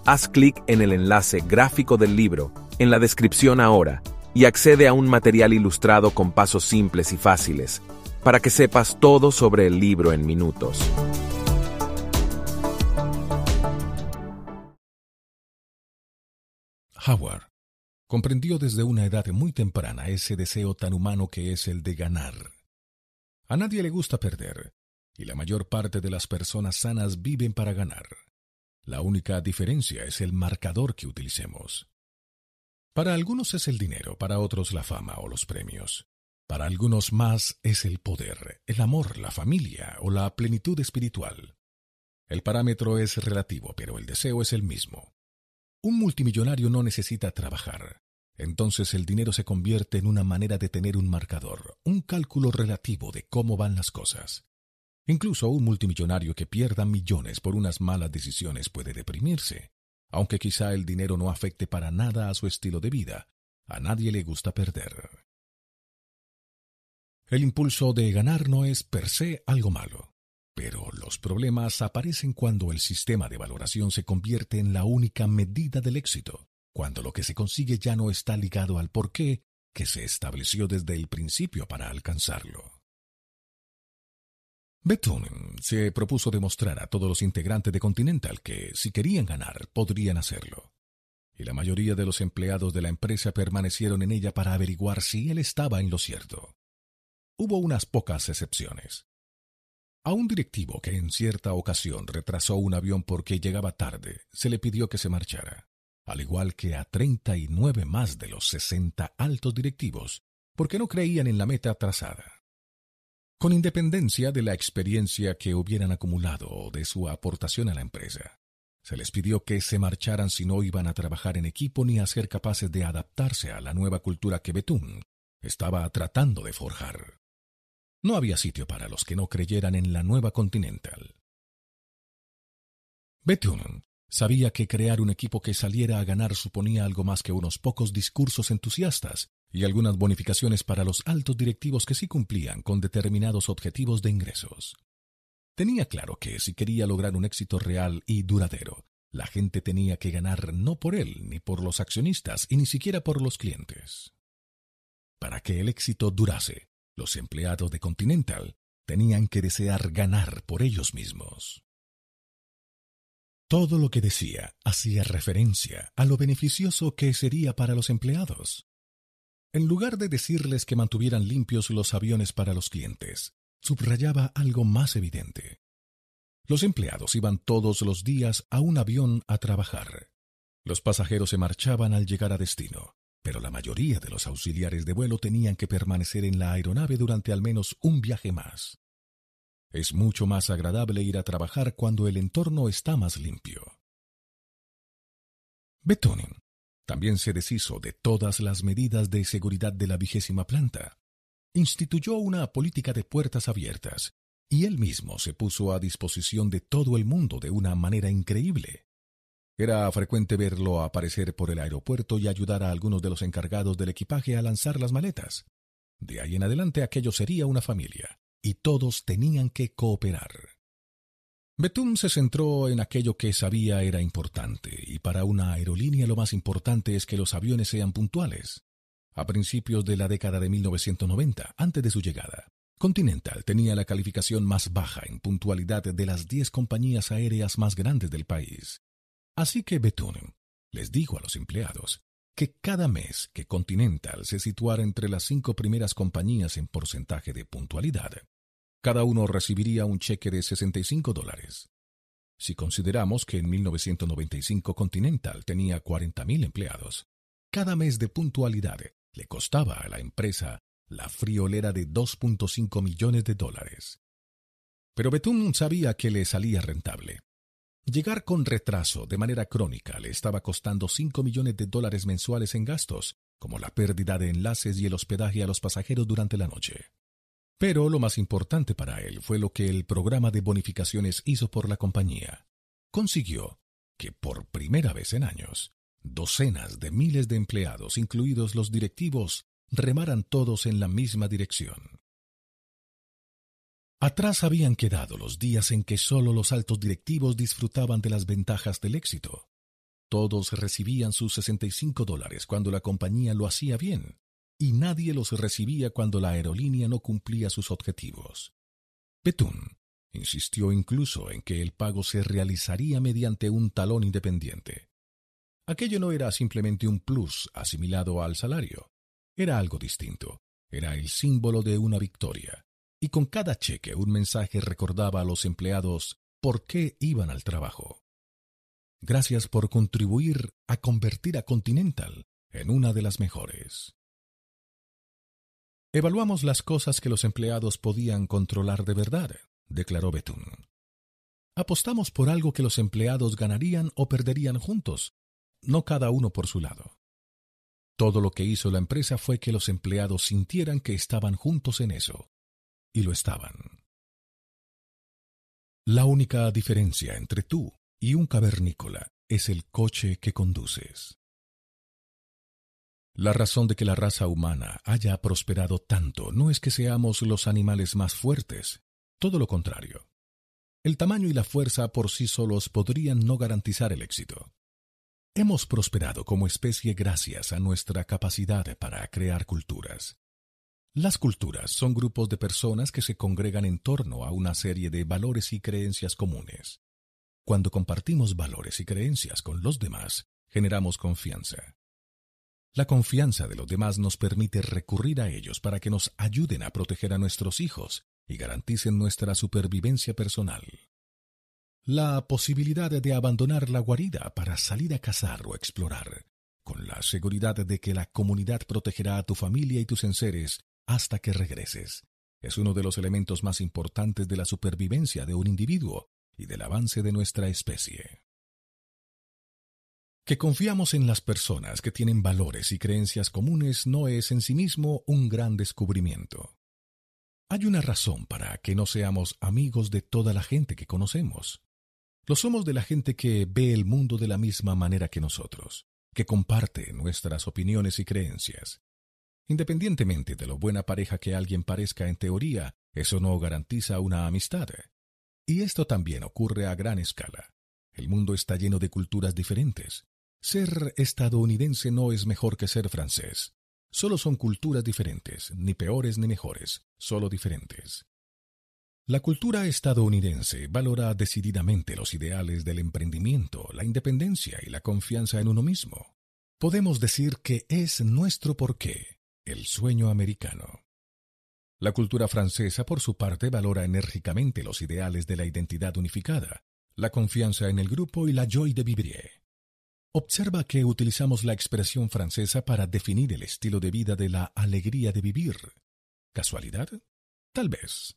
Haz clic en el enlace gráfico del libro en la descripción ahora y accede a un material ilustrado con pasos simples y fáciles, para que sepas todo sobre el libro en minutos. Howard comprendió desde una edad muy temprana ese deseo tan humano que es el de ganar. A nadie le gusta perder, y la mayor parte de las personas sanas viven para ganar. La única diferencia es el marcador que utilicemos. Para algunos es el dinero, para otros la fama o los premios. Para algunos más es el poder, el amor, la familia o la plenitud espiritual. El parámetro es relativo, pero el deseo es el mismo. Un multimillonario no necesita trabajar. Entonces el dinero se convierte en una manera de tener un marcador, un cálculo relativo de cómo van las cosas. Incluso un multimillonario que pierda millones por unas malas decisiones puede deprimirse, aunque quizá el dinero no afecte para nada a su estilo de vida. A nadie le gusta perder. El impulso de ganar no es per se algo malo. Pero los problemas aparecen cuando el sistema de valoración se convierte en la única medida del éxito, cuando lo que se consigue ya no está ligado al porqué que se estableció desde el principio para alcanzarlo. Bethune se propuso demostrar a todos los integrantes de Continental que, si querían ganar, podrían hacerlo. Y la mayoría de los empleados de la empresa permanecieron en ella para averiguar si él estaba en lo cierto. Hubo unas pocas excepciones. A un directivo que en cierta ocasión retrasó un avión porque llegaba tarde, se le pidió que se marchara, al igual que a treinta y nueve más de los sesenta altos directivos, porque no creían en la meta trazada. con independencia de la experiencia que hubieran acumulado o de su aportación a la empresa. Se les pidió que se marcharan si no iban a trabajar en equipo ni a ser capaces de adaptarse a la nueva cultura que Betún estaba tratando de forjar. No había sitio para los que no creyeran en la nueva Continental. Bethune sabía que crear un equipo que saliera a ganar suponía algo más que unos pocos discursos entusiastas y algunas bonificaciones para los altos directivos que sí cumplían con determinados objetivos de ingresos. Tenía claro que si quería lograr un éxito real y duradero, la gente tenía que ganar no por él, ni por los accionistas, y ni siquiera por los clientes. Para que el éxito durase, los empleados de Continental tenían que desear ganar por ellos mismos. Todo lo que decía hacía referencia a lo beneficioso que sería para los empleados. En lugar de decirles que mantuvieran limpios los aviones para los clientes, subrayaba algo más evidente. Los empleados iban todos los días a un avión a trabajar. Los pasajeros se marchaban al llegar a destino, pero la mayoría de los auxiliares de vuelo tenían que permanecer en la aeronave durante al menos un viaje más. Es mucho más agradable ir a trabajar cuando el entorno está más limpio. Betonin también se deshizo de todas las medidas de seguridad de la vigésima planta. Instituyó una política de puertas abiertas, y él mismo se puso a disposición de todo el mundo de una manera increíble. Era frecuente verlo aparecer por el aeropuerto y ayudar a algunos de los encargados del equipaje a lanzar las maletas. De ahí en adelante aquello sería una familia, y todos tenían que cooperar. Betum se centró en aquello que sabía era importante, y para una aerolínea lo más importante es que los aviones sean puntuales. A principios de la década de 1990, antes de su llegada, Continental tenía la calificación más baja en puntualidad de las diez compañías aéreas más grandes del país. Así que Bethune les dijo a los empleados que cada mes que Continental se situara entre las cinco primeras compañías en porcentaje de puntualidad, cada uno recibiría un cheque de 65 dólares. Si consideramos que en 1995 Continental tenía 40.000 empleados, cada mes de puntualidad le costaba a la empresa la friolera de 2.5 millones de dólares. Pero Betún sabía que le salía rentable. Llegar con retraso de manera crónica le estaba costando 5 millones de dólares mensuales en gastos, como la pérdida de enlaces y el hospedaje a los pasajeros durante la noche. Pero lo más importante para él fue lo que el programa de bonificaciones hizo por la compañía. Consiguió que por primera vez en años, docenas de miles de empleados, incluidos los directivos, remaran todos en la misma dirección. Atrás habían quedado los días en que sólo los altos directivos disfrutaban de las ventajas del éxito. Todos recibían sus 65 dólares cuando la compañía lo hacía bien, y nadie los recibía cuando la aerolínea no cumplía sus objetivos. Betún insistió incluso en que el pago se realizaría mediante un talón independiente. Aquello no era simplemente un plus asimilado al salario, era algo distinto, era el símbolo de una victoria y con cada cheque un mensaje recordaba a los empleados por qué iban al trabajo. Gracias por contribuir a convertir a Continental en una de las mejores. Evaluamos las cosas que los empleados podían controlar de verdad, declaró Betún. Apostamos por algo que los empleados ganarían o perderían juntos, no cada uno por su lado. Todo lo que hizo la empresa fue que los empleados sintieran que estaban juntos en eso, y lo estaban. La única diferencia entre tú y un cavernícola es el coche que conduces. La razón de que la raza humana haya prosperado tanto no es que seamos los animales más fuertes, todo lo contrario. El tamaño y la fuerza por sí solos podrían no garantizar el éxito. Hemos prosperado como especie gracias a nuestra capacidad para crear culturas. Las culturas son grupos de personas que se congregan en torno a una serie de valores y creencias comunes. Cuando compartimos valores y creencias con los demás, generamos confianza. La confianza de los demás nos permite recurrir a ellos para que nos ayuden a proteger a nuestros hijos y garanticen nuestra supervivencia personal. La posibilidad de abandonar la guarida para salir a cazar o explorar, con la seguridad de que la comunidad protegerá a tu familia y tus enseres hasta que regreses. es uno de los elementos más importantes de la supervivencia de un individuo y del avance de nuestra especie. Que confiamos en las personas que tienen valores y creencias comunes no es en sí mismo un gran descubrimiento. Hay una razón para que no seamos amigos de toda la gente que conocemos. Lo somos de la gente que ve el mundo de la misma manera que nosotros, que comparte nuestras opiniones y creencias. Independientemente de lo buena pareja que alguien parezca en teoría, eso no garantiza una amistad. Y esto también ocurre a gran escala. El mundo está lleno de culturas diferentes. Ser estadounidense no es mejor que ser francés. Solo son culturas diferentes, ni peores ni mejores, solo diferentes. La cultura estadounidense valora decididamente los ideales del emprendimiento, la independencia y la confianza en uno mismo. Podemos decir que es nuestro porqué, el sueño americano. La cultura francesa, por su parte, valora enérgicamente los ideales de la identidad unificada, la confianza en el grupo y la joie de vivre. Observa que utilizamos la expresión francesa para definir el estilo de vida de la alegría de vivir. ¿Casualidad? Tal vez.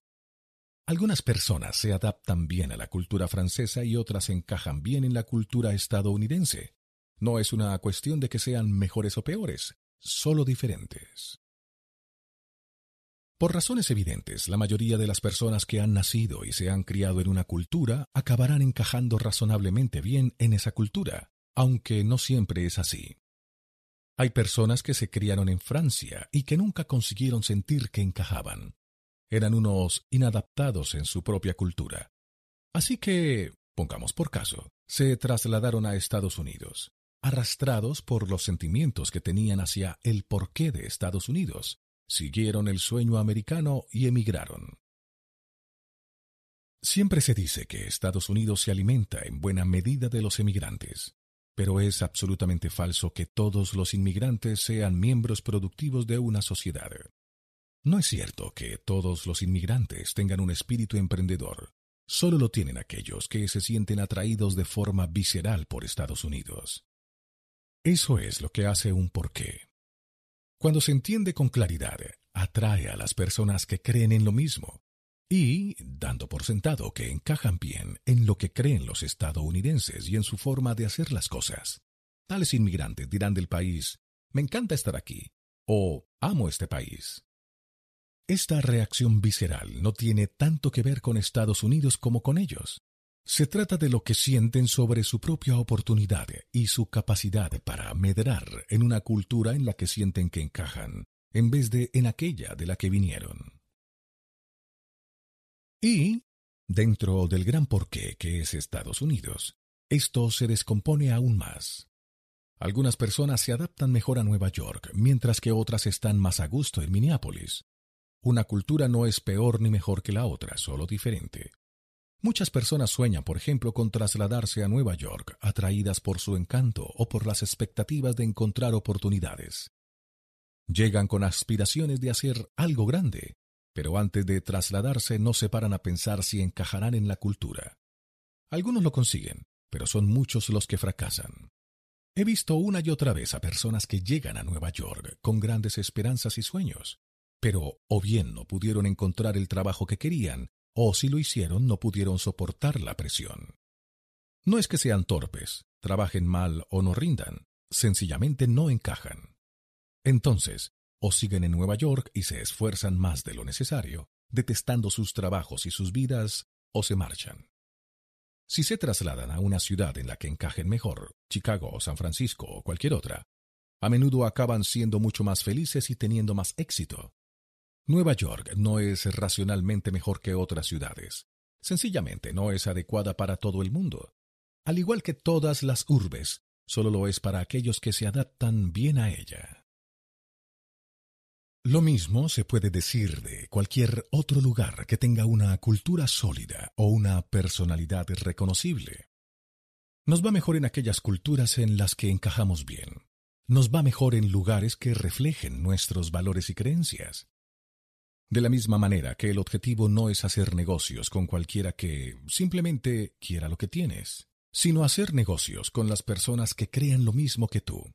Algunas personas se adaptan bien a la cultura francesa y otras encajan bien en la cultura estadounidense. No es una cuestión de que sean mejores o peores, solo diferentes. Por razones evidentes, la mayoría de las personas que han nacido y se han criado en una cultura acabarán encajando razonablemente bien en esa cultura, aunque no siempre es así. Hay personas que se criaron en Francia y que nunca consiguieron sentir que encajaban eran unos inadaptados en su propia cultura. Así que, pongamos por caso, se trasladaron a Estados Unidos, arrastrados por los sentimientos que tenían hacia el porqué de Estados Unidos, siguieron el sueño americano y emigraron. Siempre se dice que Estados Unidos se alimenta en buena medida de los emigrantes, pero es absolutamente falso que todos los inmigrantes sean miembros productivos de una sociedad. No es cierto que todos los inmigrantes tengan un espíritu emprendedor. Solo lo tienen aquellos que se sienten atraídos de forma visceral por Estados Unidos. Eso es lo que hace un porqué. Cuando se entiende con claridad, atrae a las personas que creen en lo mismo y, dando por sentado que encajan bien en lo que creen los estadounidenses y en su forma de hacer las cosas. Tales inmigrantes dirán del país, me encanta estar aquí, o amo este país. Esta reacción visceral no tiene tanto que ver con Estados Unidos como con ellos. Se trata de lo que sienten sobre su propia oportunidad y su capacidad para medrar en una cultura en la que sienten que encajan, en vez de en aquella de la que vinieron. Y, dentro del gran porqué que es Estados Unidos, esto se descompone aún más. Algunas personas se adaptan mejor a Nueva York, mientras que otras están más a gusto en Minneapolis. Una cultura no es peor ni mejor que la otra, solo diferente. Muchas personas sueñan, por ejemplo, con trasladarse a Nueva York, atraídas por su encanto o por las expectativas de encontrar oportunidades. Llegan con aspiraciones de hacer algo grande, pero antes de trasladarse no se paran a pensar si encajarán en la cultura. Algunos lo consiguen, pero son muchos los que fracasan. He visto una y otra vez a personas que llegan a Nueva York con grandes esperanzas y sueños, pero o bien no pudieron encontrar el trabajo que querían, o si lo hicieron no pudieron soportar la presión. No es que sean torpes, trabajen mal o no rindan, sencillamente no encajan. Entonces, o siguen en Nueva York y se esfuerzan más de lo necesario, detestando sus trabajos y sus vidas, o se marchan. Si se trasladan a una ciudad en la que encajen mejor, Chicago o San Francisco o cualquier otra, a menudo acaban siendo mucho más felices y teniendo más éxito. Nueva York no es racionalmente mejor que otras ciudades. Sencillamente no es adecuada para todo el mundo. Al igual que todas las urbes, solo lo es para aquellos que se adaptan bien a ella. Lo mismo se puede decir de cualquier otro lugar que tenga una cultura sólida o una personalidad reconocible. Nos va mejor en aquellas culturas en las que encajamos bien. Nos va mejor en lugares que reflejen nuestros valores y creencias. De la misma manera que el objetivo no es hacer negocios con cualquiera que simplemente quiera lo que tienes, sino hacer negocios con las personas que crean lo mismo que tú.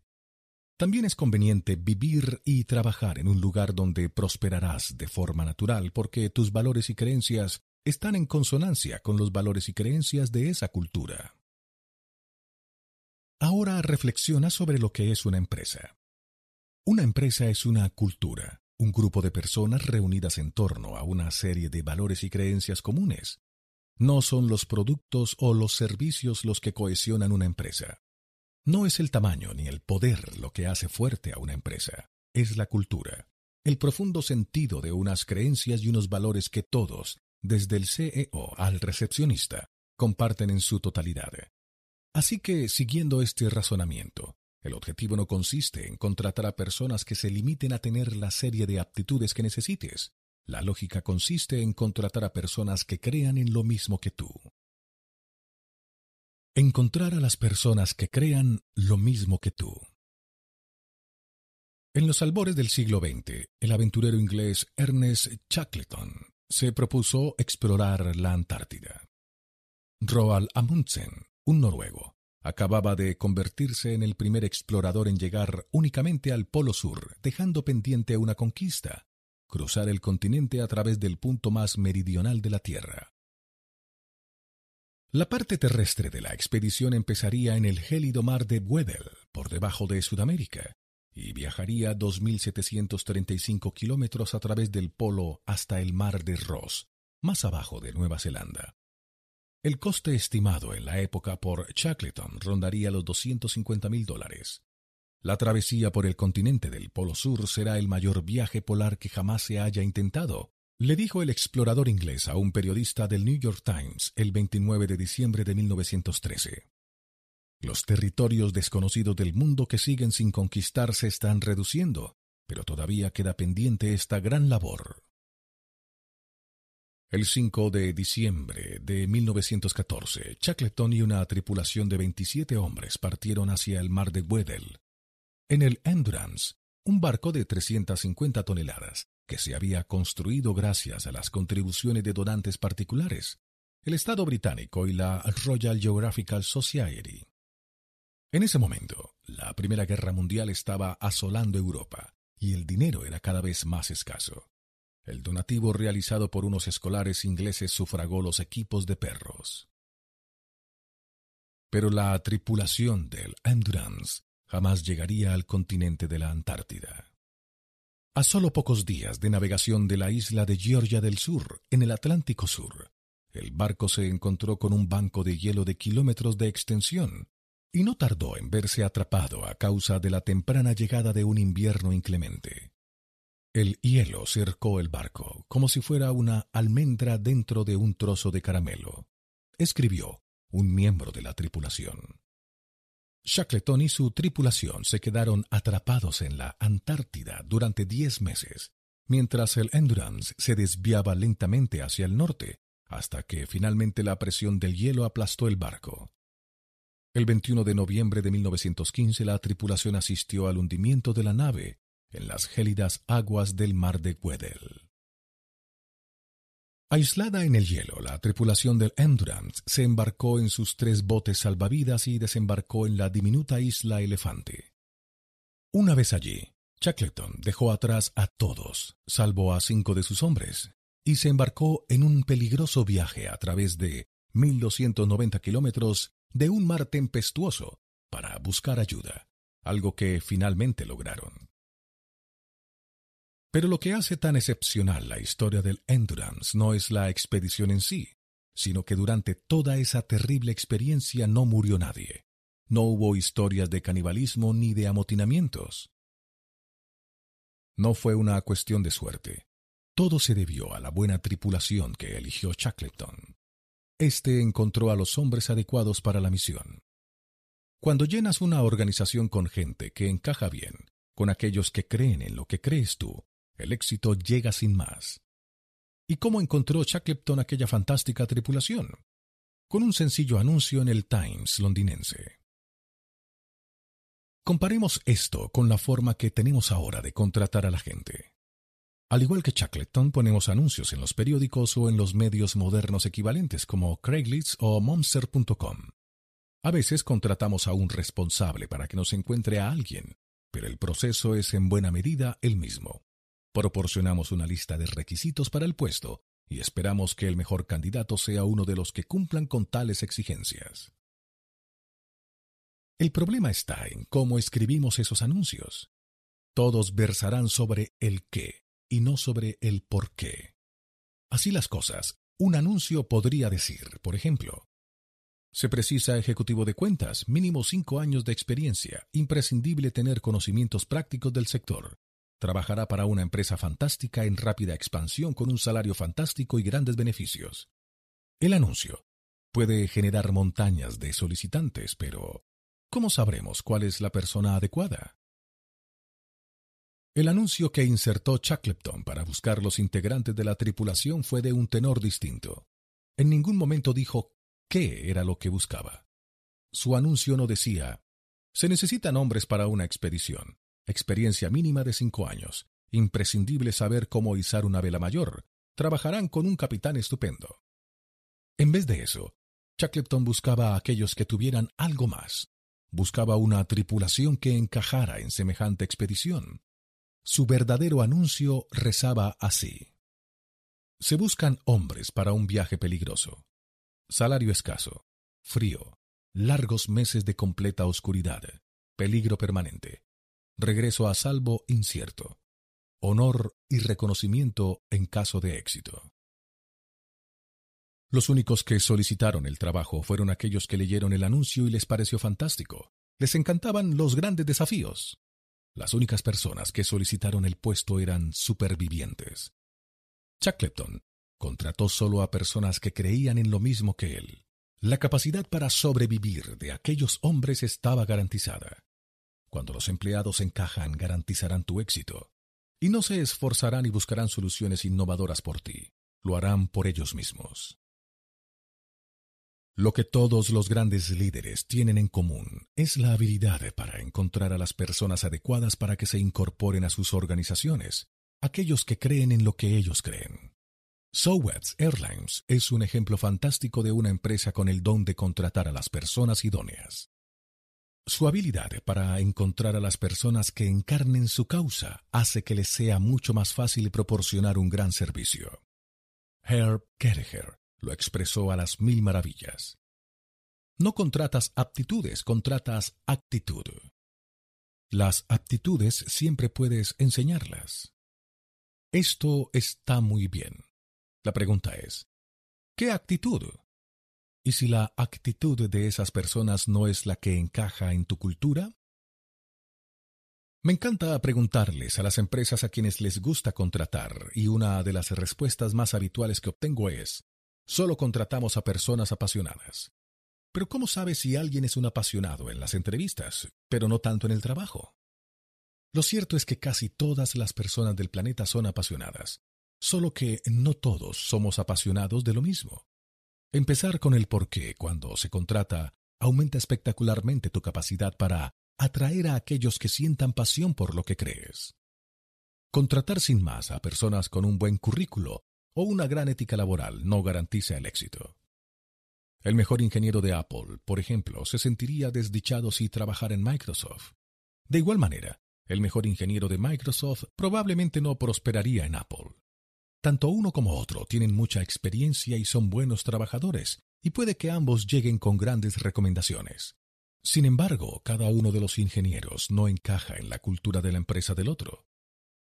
También es conveniente vivir y trabajar en un lugar donde prosperarás de forma natural porque tus valores y creencias están en consonancia con los valores y creencias de esa cultura. Ahora reflexiona sobre lo que es una empresa. Una empresa es una cultura, un grupo de personas reunidas en torno a una serie de valores y creencias comunes. No son los productos o los servicios los que cohesionan una empresa. No es el tamaño ni el poder lo que hace fuerte a una empresa, es la cultura, el profundo sentido de unas creencias y unos valores que todos, desde el CEO al recepcionista, comparten en su totalidad. Así que, siguiendo este razonamiento, el objetivo no consiste en contratar a personas que se limiten a tener la serie de aptitudes que necesites. La lógica consiste en contratar a personas que crean en lo mismo que tú. Encontrar a las personas que crean lo mismo que tú. En los albores del siglo XX, el aventurero inglés Ernest Shackleton se propuso explorar la Antártida. Roald Amundsen, un noruego, acababa de convertirse en el primer explorador en llegar únicamente al Polo Sur, dejando pendiente una conquista, cruzar el continente a través del punto más meridional de la Tierra. La parte terrestre de la expedición empezaría en el gélido mar de Weddell, por debajo de Sudamérica, y viajaría 2.735 kilómetros a través del polo hasta el mar de Ross, más abajo de Nueva Zelanda. El coste estimado en la época por Shackleton rondaría los 250 mil dólares. La travesía por el continente del Polo Sur será el mayor viaje polar que jamás se haya intentado, le dijo el explorador inglés a un periodista del New York Times el 29 de diciembre de 1913. Los territorios desconocidos del mundo que siguen sin conquistar se están reduciendo, pero todavía queda pendiente esta gran labor. El 5 de diciembre de 1914, Shackleton y una tripulación de 27 hombres partieron hacia el mar de Weddell. En el Endurance, un barco de 350 toneladas, que se había construido gracias a las contribuciones de donantes particulares, el Estado británico y la Royal Geographical Society. En ese momento, la Primera Guerra Mundial estaba asolando Europa y el dinero era cada vez más escaso. El donativo realizado por unos escolares ingleses sufragó los equipos de perros. Pero la tripulación del Endurance jamás llegaría al continente de la Antártida. A solo pocos días de navegación de la isla de Georgia del Sur, en el Atlántico Sur, el barco se encontró con un banco de hielo de kilómetros de extensión, y no tardó en verse atrapado a causa de la temprana llegada de un invierno inclemente. El hielo cercó el barco como si fuera una almendra dentro de un trozo de caramelo, escribió un miembro de la tripulación. Shackleton y su tripulación se quedaron atrapados en la Antártida durante diez meses, mientras el Endurance se desviaba lentamente hacia el norte, hasta que finalmente la presión del hielo aplastó el barco. El 21 de noviembre de 1915 la tripulación asistió al hundimiento de la nave en las gélidas aguas del mar de Weddell. Aislada en el hielo, la tripulación del Endurance se embarcó en sus tres botes salvavidas y desembarcó en la diminuta isla Elefante. Una vez allí, Shackleton dejó atrás a todos, salvo a cinco de sus hombres, y se embarcó en un peligroso viaje a través de 1290 kilómetros de un mar tempestuoso para buscar ayuda, algo que finalmente lograron. Pero lo que hace tan excepcional la historia del Endurance no es la expedición en sí, sino que durante toda esa terrible experiencia no murió nadie. No hubo historias de canibalismo ni de amotinamientos. No fue una cuestión de suerte. Todo se debió a la buena tripulación que eligió Shackleton. Este encontró a los hombres adecuados para la misión. Cuando llenas una organización con gente que encaja bien, con aquellos que creen en lo que crees tú, el éxito llega sin más. ¿Y cómo encontró Shackleton aquella fantástica tripulación? Con un sencillo anuncio en el Times londinense. Comparemos esto con la forma que tenemos ahora de contratar a la gente. Al igual que Shackleton, ponemos anuncios en los periódicos o en los medios modernos equivalentes como Craigslist o Monster.com. A veces contratamos a un responsable para que nos encuentre a alguien, pero el proceso es en buena medida el mismo. Proporcionamos una lista de requisitos para el puesto y esperamos que el mejor candidato sea uno de los que cumplan con tales exigencias. El problema está en cómo escribimos esos anuncios. Todos versarán sobre el qué y no sobre el por qué. Así las cosas, un anuncio podría decir, por ejemplo, se precisa ejecutivo de cuentas, mínimo cinco años de experiencia, imprescindible tener conocimientos prácticos del sector. Trabajará para una empresa fantástica en rápida expansión con un salario fantástico y grandes beneficios. El anuncio puede generar montañas de solicitantes, pero ¿cómo sabremos cuál es la persona adecuada? El anuncio que insertó Shackleton para buscar los integrantes de la tripulación fue de un tenor distinto. En ningún momento dijo qué era lo que buscaba. Su anuncio no decía, se necesitan hombres para una expedición, experiencia mínima de cinco años, imprescindible saber cómo izar una vela mayor, trabajarán con un capitán estupendo. En vez de eso, Shackleton buscaba a aquellos que tuvieran algo más. Buscaba una tripulación que encajara en semejante expedición. Su verdadero anuncio rezaba así. Se buscan hombres para un viaje peligroso. Salario escaso, frío, largos meses de completa oscuridad, peligro permanente, regreso a salvo incierto, honor y reconocimiento en caso de éxito. Los únicos que solicitaron el trabajo fueron aquellos que leyeron el anuncio y les pareció fantástico. Les encantaban los grandes desafíos. Las únicas personas que solicitaron el puesto eran supervivientes. Shackleton contrató solo a personas que creían en lo mismo que él. La capacidad para sobrevivir de aquellos hombres estaba garantizada. Cuando los empleados encajan, garantizarán tu éxito. Y no se esforzarán y buscarán soluciones innovadoras por ti. Lo harán por ellos mismos. Lo que todos los grandes líderes tienen en común es la habilidad para encontrar a las personas adecuadas para que se incorporen a sus organizaciones, aquellos que creen en lo que ellos creen. Southwest Airlines es un ejemplo fantástico de una empresa con el don de contratar a las personas idóneas. Su habilidad para encontrar a las personas que encarnen su causa hace que les sea mucho más fácil proporcionar un gran servicio. Herb Kelleher lo expresó a las mil maravillas. No contratas aptitudes, contratas actitud. Las aptitudes siempre puedes enseñarlas. Esto está muy bien. La pregunta es, ¿qué actitud? ¿Y si la actitud de esas personas no es la que encaja en tu cultura? Me encanta preguntarles a las empresas a quienes les gusta contratar y una de las respuestas más habituales que obtengo es, solo contratamos a personas apasionadas. Pero ¿cómo sabes si alguien es un apasionado en las entrevistas, pero no tanto en el trabajo? Lo cierto es que casi todas las personas del planeta son apasionadas, solo que no todos somos apasionados de lo mismo. Empezar con el por qué cuando se contrata aumenta espectacularmente tu capacidad para atraer a aquellos que sientan pasión por lo que crees. Contratar sin más a personas con un buen currículo o una gran ética laboral no garantiza el éxito. El mejor ingeniero de Apple, por ejemplo, se sentiría desdichado si trabajara en Microsoft. De igual manera, el mejor ingeniero de Microsoft probablemente no prosperaría en Apple. Tanto uno como otro tienen mucha experiencia y son buenos trabajadores, y puede que ambos lleguen con grandes recomendaciones. Sin embargo, cada uno de los ingenieros no encaja en la cultura de la empresa del otro.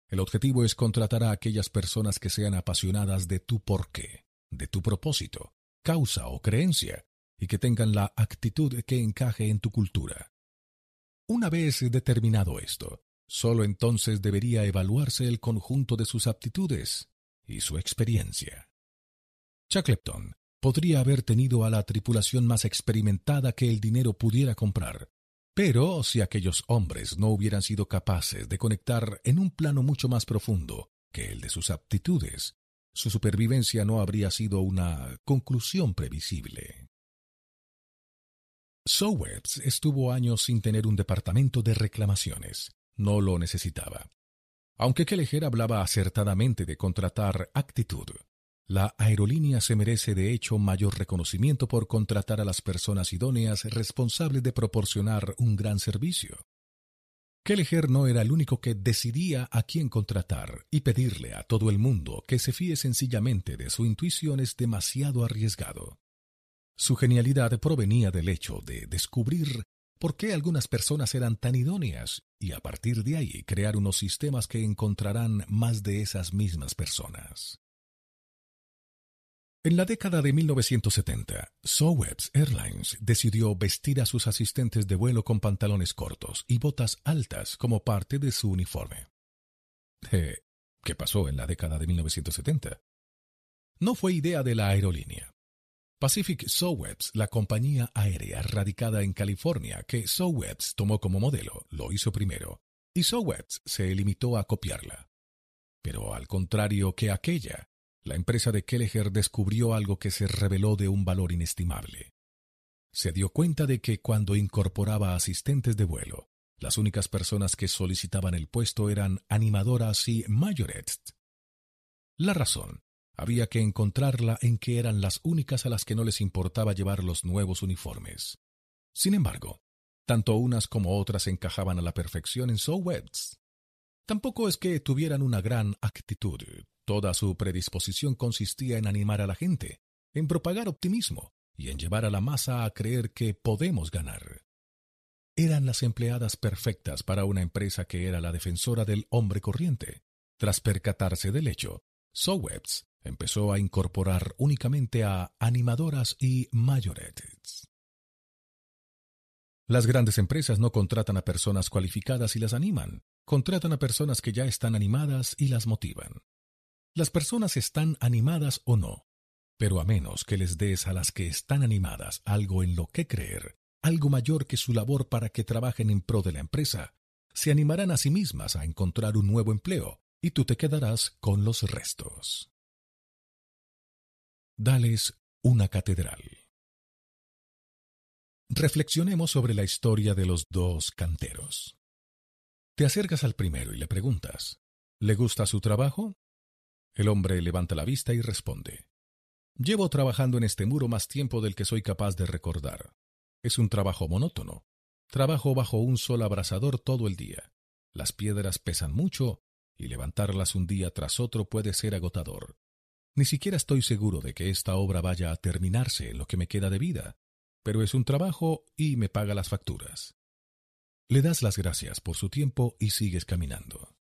El objetivo es contratar a aquellas personas que sean apasionadas de tu porqué, de tu propósito, causa o creencia, y que tengan la actitud que encaje en tu cultura. Una vez determinado esto, solo entonces debería evaluarse el conjunto de sus aptitudes, y su experiencia. Shackleton podría haber tenido a la tripulación más experimentada que el dinero pudiera comprar, pero si aquellos hombres no hubieran sido capaces de conectar en un plano mucho más profundo que el de sus aptitudes, su supervivencia no habría sido una conclusión previsible. Sowers estuvo años sin tener un departamento de reclamaciones. No lo necesitaba. Aunque Kelleher hablaba acertadamente de contratar actitud, la aerolínea se merece de hecho mayor reconocimiento por contratar a las personas idóneas responsables de proporcionar un gran servicio. Kelleher no era el único que decidía a quién contratar y pedirle a todo el mundo que se fíe sencillamente de su intuición es demasiado arriesgado. Su genialidad provenía del hecho de descubrir por qué algunas personas eran tan idóneas y a partir de ahí crear unos sistemas que encontrarán más de esas mismas personas. En la década de 1970, Sowebs Airlines decidió vestir a sus asistentes de vuelo con pantalones cortos y botas altas como parte de su uniforme. Eh, ¿Qué pasó en la década de 1970? No fue idea de la aerolínea. Pacific Sowebs, la compañía aérea radicada en California que Sowebs tomó como modelo, lo hizo primero, y Sowebs se limitó a copiarla. Pero al contrario que aquella, la empresa de Kelleher descubrió algo que se reveló de un valor inestimable. Se dio cuenta de que cuando incorporaba asistentes de vuelo, las únicas personas que solicitaban el puesto eran animadoras y majorettes. La razón había que encontrarla en que eran las únicas a las que no les importaba llevar los nuevos uniformes. Sin embargo, tanto unas como otras encajaban a la perfección en Sowebs. Tampoco es que tuvieran una gran actitud, Toda su predisposición consistía en animar a la gente, en propagar optimismo y en llevar a la masa a creer que podemos ganar. Eran las empleadas perfectas para una empresa que era la defensora del hombre corriente. Tras percatarse del hecho, Sowebs empezó a incorporar únicamente a animadoras y majorettes. Las grandes empresas no contratan a personas cualificadas y las animan, contratan a personas que ya están animadas y las motivan. Las personas están animadas o no, pero a menos que les des a las que están animadas algo en lo que creer, algo mayor que su labor para que trabajen en pro de la empresa, se animarán a sí mismas a encontrar un nuevo empleo y tú te quedarás con los restos. Dales una catedral. Reflexionemos sobre la historia de los dos canteros. Te acercas al primero y le preguntas, ¿le gusta su trabajo? El hombre levanta la vista y responde. Llevo trabajando en este muro más tiempo del que soy capaz de recordar. Es un trabajo monótono. Trabajo bajo un sol abrasador todo el día. Las piedras pesan mucho y levantarlas un día tras otro puede ser agotador. Ni siquiera estoy seguro de que esta obra vaya a terminarse en lo que me queda de vida, pero es un trabajo y me paga las facturas. Le das las gracias por su tiempo y sigues caminando.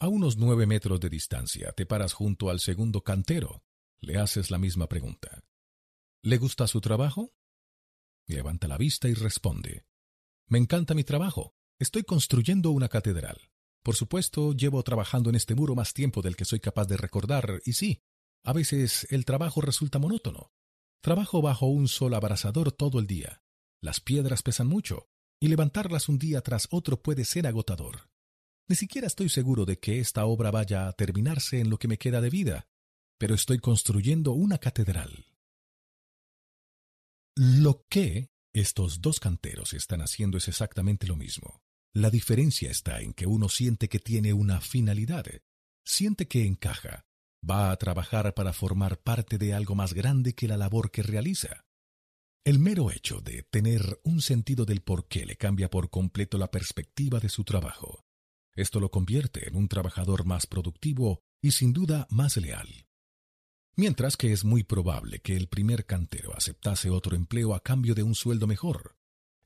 A unos nueve metros de distancia te paras junto al segundo cantero. Le haces la misma pregunta. ¿Le gusta su trabajo? Levanta la vista y responde. Me encanta mi trabajo. Estoy construyendo una catedral. Por supuesto, llevo trabajando en este muro más tiempo del que soy capaz de recordar, y sí, a veces el trabajo resulta monótono. Trabajo bajo un sol abrasador todo el día. Las piedras pesan mucho, y levantarlas un día tras otro puede ser agotador. Ni siquiera estoy seguro de que esta obra vaya a terminarse en lo que me queda de vida, pero estoy construyendo una catedral. Lo que estos dos canteros están haciendo es exactamente lo mismo. La diferencia está en que uno siente que tiene una finalidad, siente que encaja, va a trabajar para formar parte de algo más grande que la labor que realiza. El mero hecho de tener un sentido del por qué le cambia por completo la perspectiva de su trabajo. Esto lo convierte en un trabajador más productivo y sin duda más leal. Mientras que es muy probable que el primer cantero aceptase otro empleo a cambio de un sueldo mejor.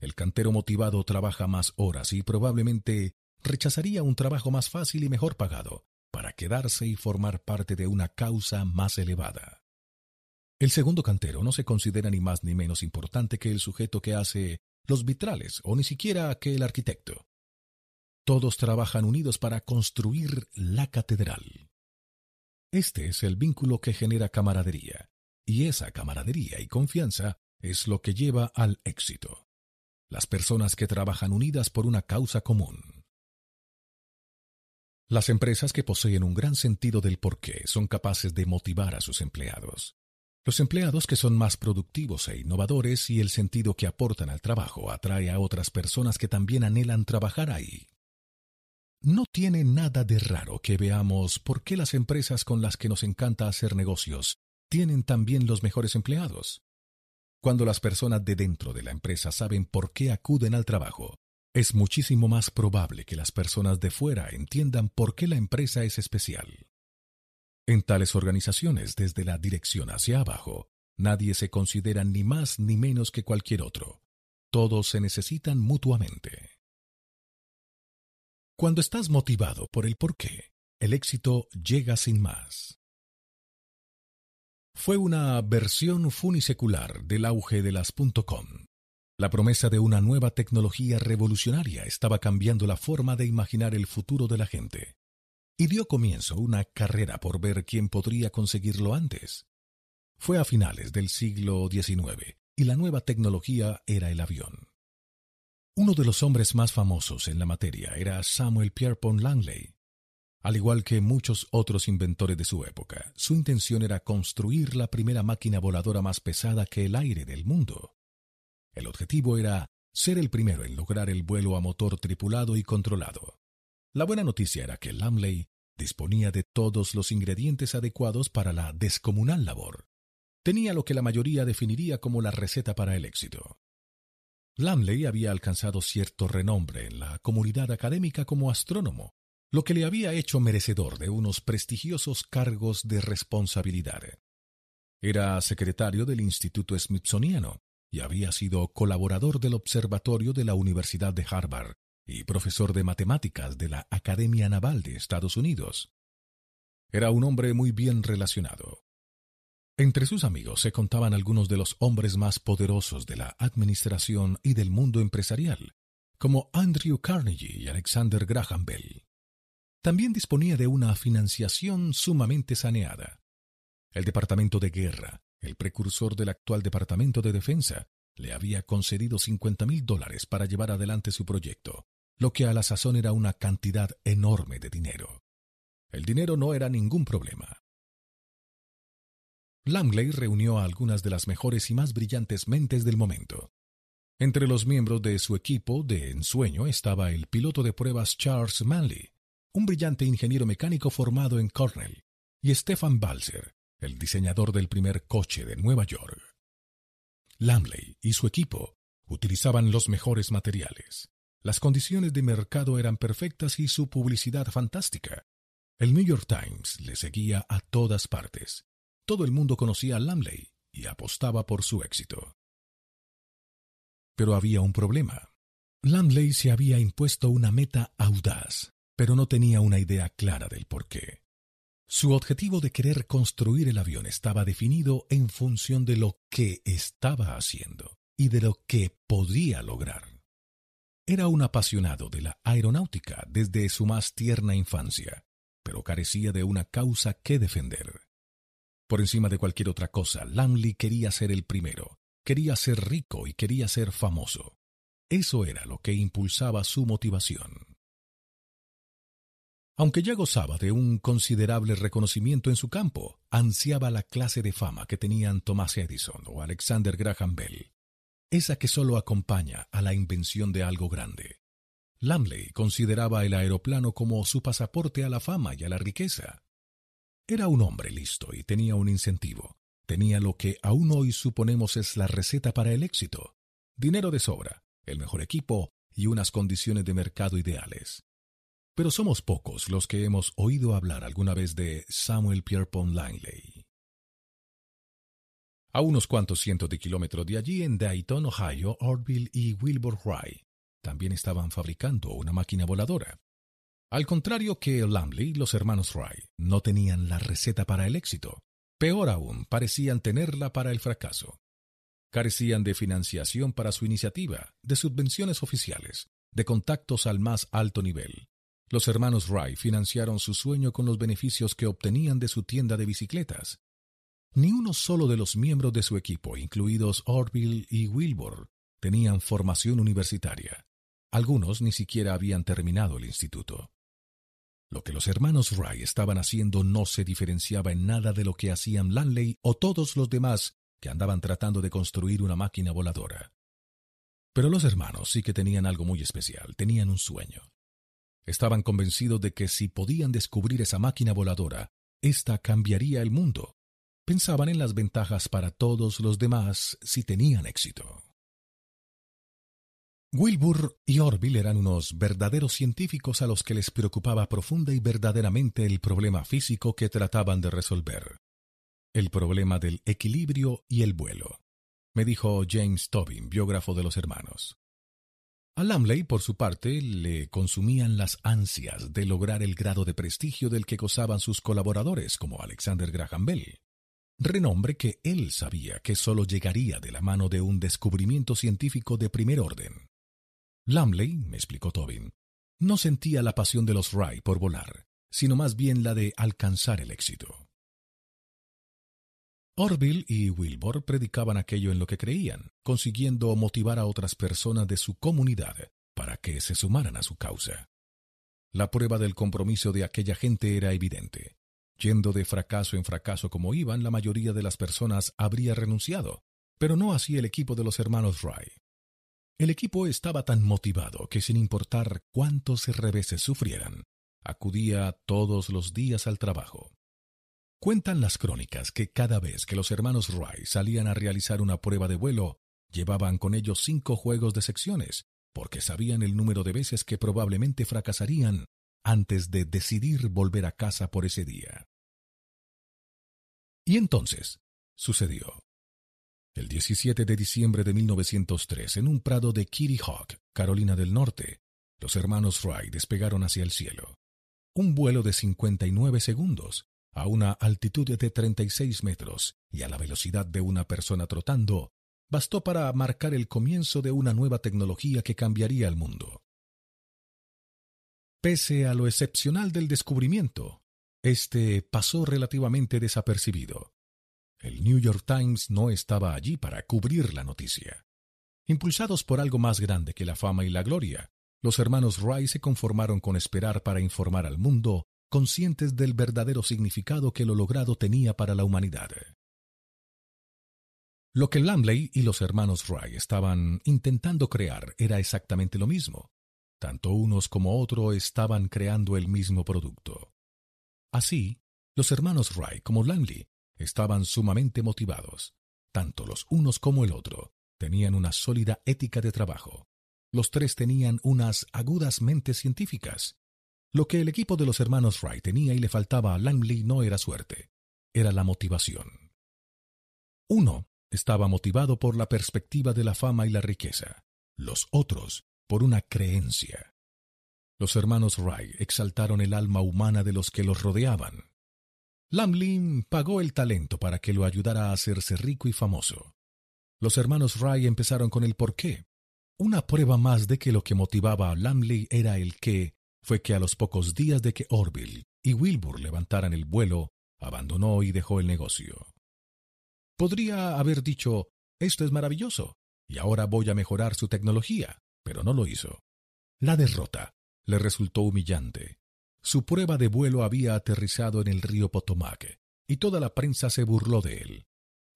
El cantero motivado trabaja más horas y probablemente rechazaría un trabajo más fácil y mejor pagado para quedarse y formar parte de una causa más elevada. El segundo cantero no se considera ni más ni menos importante que el sujeto que hace los vitrales o ni siquiera que el arquitecto. Todos trabajan unidos para construir la catedral. Este es el vínculo que genera camaradería, y esa camaradería y confianza es lo que lleva al éxito. Las personas que trabajan unidas por una causa común. Las empresas que poseen un gran sentido del porqué son capaces de motivar a sus empleados. Los empleados que son más productivos e innovadores y el sentido que aportan al trabajo atrae a otras personas que también anhelan trabajar ahí. No tiene nada de raro que veamos por qué las empresas con las que nos encanta hacer negocios tienen también los mejores empleados. Cuando las personas de dentro de la empresa saben por qué acuden al trabajo, es muchísimo más probable que las personas de fuera entiendan por qué la empresa es especial. En tales organizaciones, desde la dirección hacia abajo, nadie se considera ni más ni menos que cualquier otro. Todos se necesitan mutuamente. Cuando estás motivado por el porqué, el éxito llega sin más. Fue una versión funisecular del auge de las .com. La promesa de una nueva tecnología revolucionaria estaba cambiando la forma de imaginar el futuro de la gente y dio comienzo una carrera por ver quién podría conseguirlo antes. Fue a finales del siglo XIX y la nueva tecnología era el avión. Uno de los hombres más famosos en la materia era Samuel Pierpont Langley. Al igual que muchos otros inventores de su época, su intención era construir la primera máquina voladora más pesada que el aire del mundo. El objetivo era ser el primero en lograr el vuelo a motor tripulado y controlado. La buena noticia era que Lamley disponía de todos los ingredientes adecuados para la descomunal labor. Tenía lo que la mayoría definiría como la receta para el éxito. Lamley había alcanzado cierto renombre en la comunidad académica como astrónomo, lo que le había hecho merecedor de unos prestigiosos cargos de responsabilidad. Era secretario del Instituto Smithsoniano y había sido colaborador del Observatorio de la Universidad de Harvard y profesor de matemáticas de la Academia Naval de Estados Unidos. Era un hombre muy bien relacionado. Entre sus amigos se contaban algunos de los hombres más poderosos de la administración y del mundo empresarial, como Andrew Carnegie y Alexander Graham Bell. También disponía de una financiación sumamente saneada. El Departamento de Guerra, el precursor del actual Departamento de Defensa, le había concedido 50 mil dólares para llevar adelante su proyecto, lo que a la sazón era una cantidad enorme de dinero. El dinero no era ningún problema. Langley reunió a algunas de las mejores y más brillantes mentes del momento. Entre los miembros de su equipo de ensueño estaba el piloto de pruebas Charles Manley, un brillante ingeniero mecánico formado en Cornell, y Stefan Balzer, el diseñador del primer coche de Nueva York. Lamley y su equipo utilizaban los mejores materiales. Las condiciones de mercado eran perfectas y su publicidad fantástica. El New York Times le seguía a todas partes. Todo el mundo conocía a Lamley y apostaba por su éxito. Pero había un problema. Lamley se había impuesto una meta audaz, pero no tenía una idea clara del porqué. Su objetivo de querer construir el avión estaba definido en función de lo que estaba haciendo y de lo que podía lograr. Era un apasionado de la aeronáutica desde su más tierna infancia, pero carecía de una causa que defender. Por encima de cualquier otra cosa, Lamley quería ser el primero, quería ser rico y quería ser famoso. Eso era lo que impulsaba su motivación. Aunque ya gozaba de un considerable reconocimiento en su campo, ansiaba la clase de fama que tenían Thomas Edison o Alexander Graham Bell esa que solo acompaña a la invención de algo grande. Lamley consideraba el aeroplano como su pasaporte a la fama y a la riqueza. Era un hombre listo y tenía un incentivo. Tenía lo que aún hoy suponemos es la receta para el éxito. Dinero de sobra, el mejor equipo y unas condiciones de mercado ideales. Pero somos pocos los que hemos oído hablar alguna vez de Samuel Pierpont Langley. A unos cuantos cientos de kilómetros de allí, en Dayton, Ohio, Orville y Wilbur Wright también estaban fabricando una máquina voladora. Al contrario que Lamley, los hermanos Wright no tenían la receta para el éxito. Peor aún, parecían tenerla para el fracaso. Carecían de financiación para su iniciativa, de subvenciones oficiales, de contactos al más alto nivel. Los hermanos Wright financiaron su sueño con los beneficios que obtenían de su tienda de bicicletas, ni uno solo de los miembros de su equipo, incluidos Orville y Wilbur, tenían formación universitaria. Algunos ni siquiera habían terminado el instituto. Lo que los hermanos Wright estaban haciendo no se diferenciaba en nada de lo que hacían Lanley o todos los demás que andaban tratando de construir una máquina voladora. Pero los hermanos sí que tenían algo muy especial, tenían un sueño. Estaban convencidos de que si podían descubrir esa máquina voladora, ésta cambiaría el mundo pensaban en las ventajas para todos los demás si tenían éxito. Wilbur y Orville eran unos verdaderos científicos a los que les preocupaba profunda y verdaderamente el problema físico que trataban de resolver. El problema del equilibrio y el vuelo, me dijo James Tobin, biógrafo de los hermanos. A Lamley, por su parte, le consumían las ansias de lograr el grado de prestigio del que gozaban sus colaboradores, como Alexander Graham Bell, renombre que él sabía que sólo llegaría de la mano de un descubrimiento científico de primer orden. Lamley, me explicó Tobin, no sentía la pasión de los Wright por volar, sino más bien la de alcanzar el éxito. Orville y Wilbur predicaban aquello en lo que creían, consiguiendo motivar a otras personas de su comunidad para que se sumaran a su causa. La prueba del compromiso de aquella gente era evidente. Yendo de fracaso en fracaso como iban, la mayoría de las personas habría renunciado, pero no así el equipo de los hermanos Wright. El equipo estaba tan motivado que sin importar cuántos reveses sufrieran, acudía todos los días al trabajo. Cuentan las crónicas que cada vez que los hermanos Wright salían a realizar una prueba de vuelo, llevaban con ellos cinco juegos de secciones, porque sabían el número de veces que probablemente fracasarían antes de decidir volver a casa por ese día. Y entonces, sucedió. El 17 de diciembre de 1903, en un prado de Kitty Hawk, Carolina del Norte, los hermanos Wright despegaron hacia el cielo. Un vuelo de 59 segundos, a una altitud de 36 metros y a la velocidad de una persona trotando, bastó para marcar el comienzo de una nueva tecnología que cambiaría el mundo. Pese a lo excepcional del descubrimiento, este pasó relativamente desapercibido. El New York Times no estaba allí para cubrir la noticia. Impulsados por algo más grande que la fama y la gloria, los hermanos Wright se conformaron con esperar para informar al mundo, conscientes del verdadero significado que lo logrado tenía para la humanidad. Lo que Lamley y los hermanos Wright estaban intentando crear era exactamente lo mismo. Tanto unos como otros estaban creando el mismo producto. Así, los hermanos Wright como Lamley Estaban sumamente motivados. Tanto los unos como el otro tenían una sólida ética de trabajo. Los tres tenían unas agudas mentes científicas. Lo que el equipo de los hermanos Wright tenía y le faltaba a Langley no era suerte, era la motivación. Uno estaba motivado por la perspectiva de la fama y la riqueza, los otros por una creencia. Los hermanos Wright exaltaron el alma humana de los que los rodeaban. Lamlin pagó el talento para que lo ayudara a hacerse rico y famoso. Los hermanos Wright empezaron con el por qué. Una prueba más de que lo que motivaba a Lamley era el qué fue que a los pocos días de que Orville y Wilbur levantaran el vuelo, abandonó y dejó el negocio. Podría haber dicho, esto es maravilloso, y ahora voy a mejorar su tecnología, pero no lo hizo. La derrota le resultó humillante, su prueba de vuelo había aterrizado en el río Potomac, y toda la prensa se burló de él.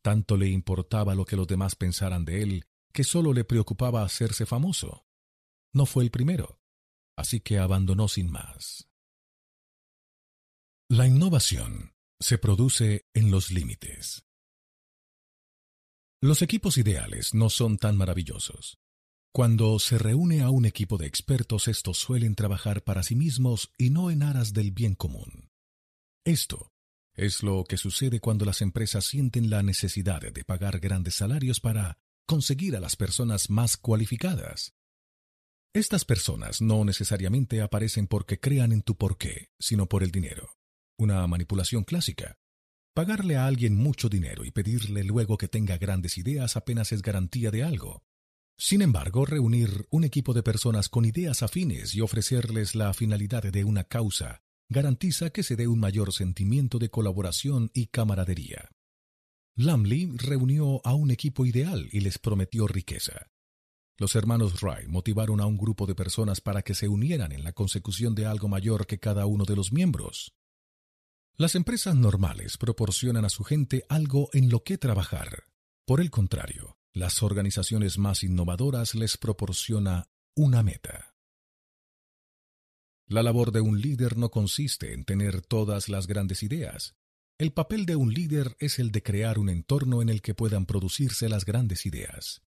Tanto le importaba lo que los demás pensaran de él, que solo le preocupaba hacerse famoso. No fue el primero, así que abandonó sin más. La innovación se produce en los límites. Los equipos ideales no son tan maravillosos. Cuando se reúne a un equipo de expertos, estos suelen trabajar para sí mismos y no en aras del bien común. Esto es lo que sucede cuando las empresas sienten la necesidad de pagar grandes salarios para conseguir a las personas más cualificadas. Estas personas no necesariamente aparecen porque crean en tu porqué, sino por el dinero. Una manipulación clásica. Pagarle a alguien mucho dinero y pedirle luego que tenga grandes ideas apenas es garantía de algo. Sin embargo, reunir un equipo de personas con ideas afines y ofrecerles la finalidad de una causa garantiza que se dé un mayor sentimiento de colaboración y camaradería. Lamley reunió a un equipo ideal y les prometió riqueza. Los hermanos Wright motivaron a un grupo de personas para que se unieran en la consecución de algo mayor que cada uno de los miembros. Las empresas normales proporcionan a su gente algo en lo que trabajar. Por el contrario, las organizaciones más innovadoras les proporciona una meta. La labor de un líder no consiste en tener todas las grandes ideas. El papel de un líder es el de crear un entorno en el que puedan producirse las grandes ideas.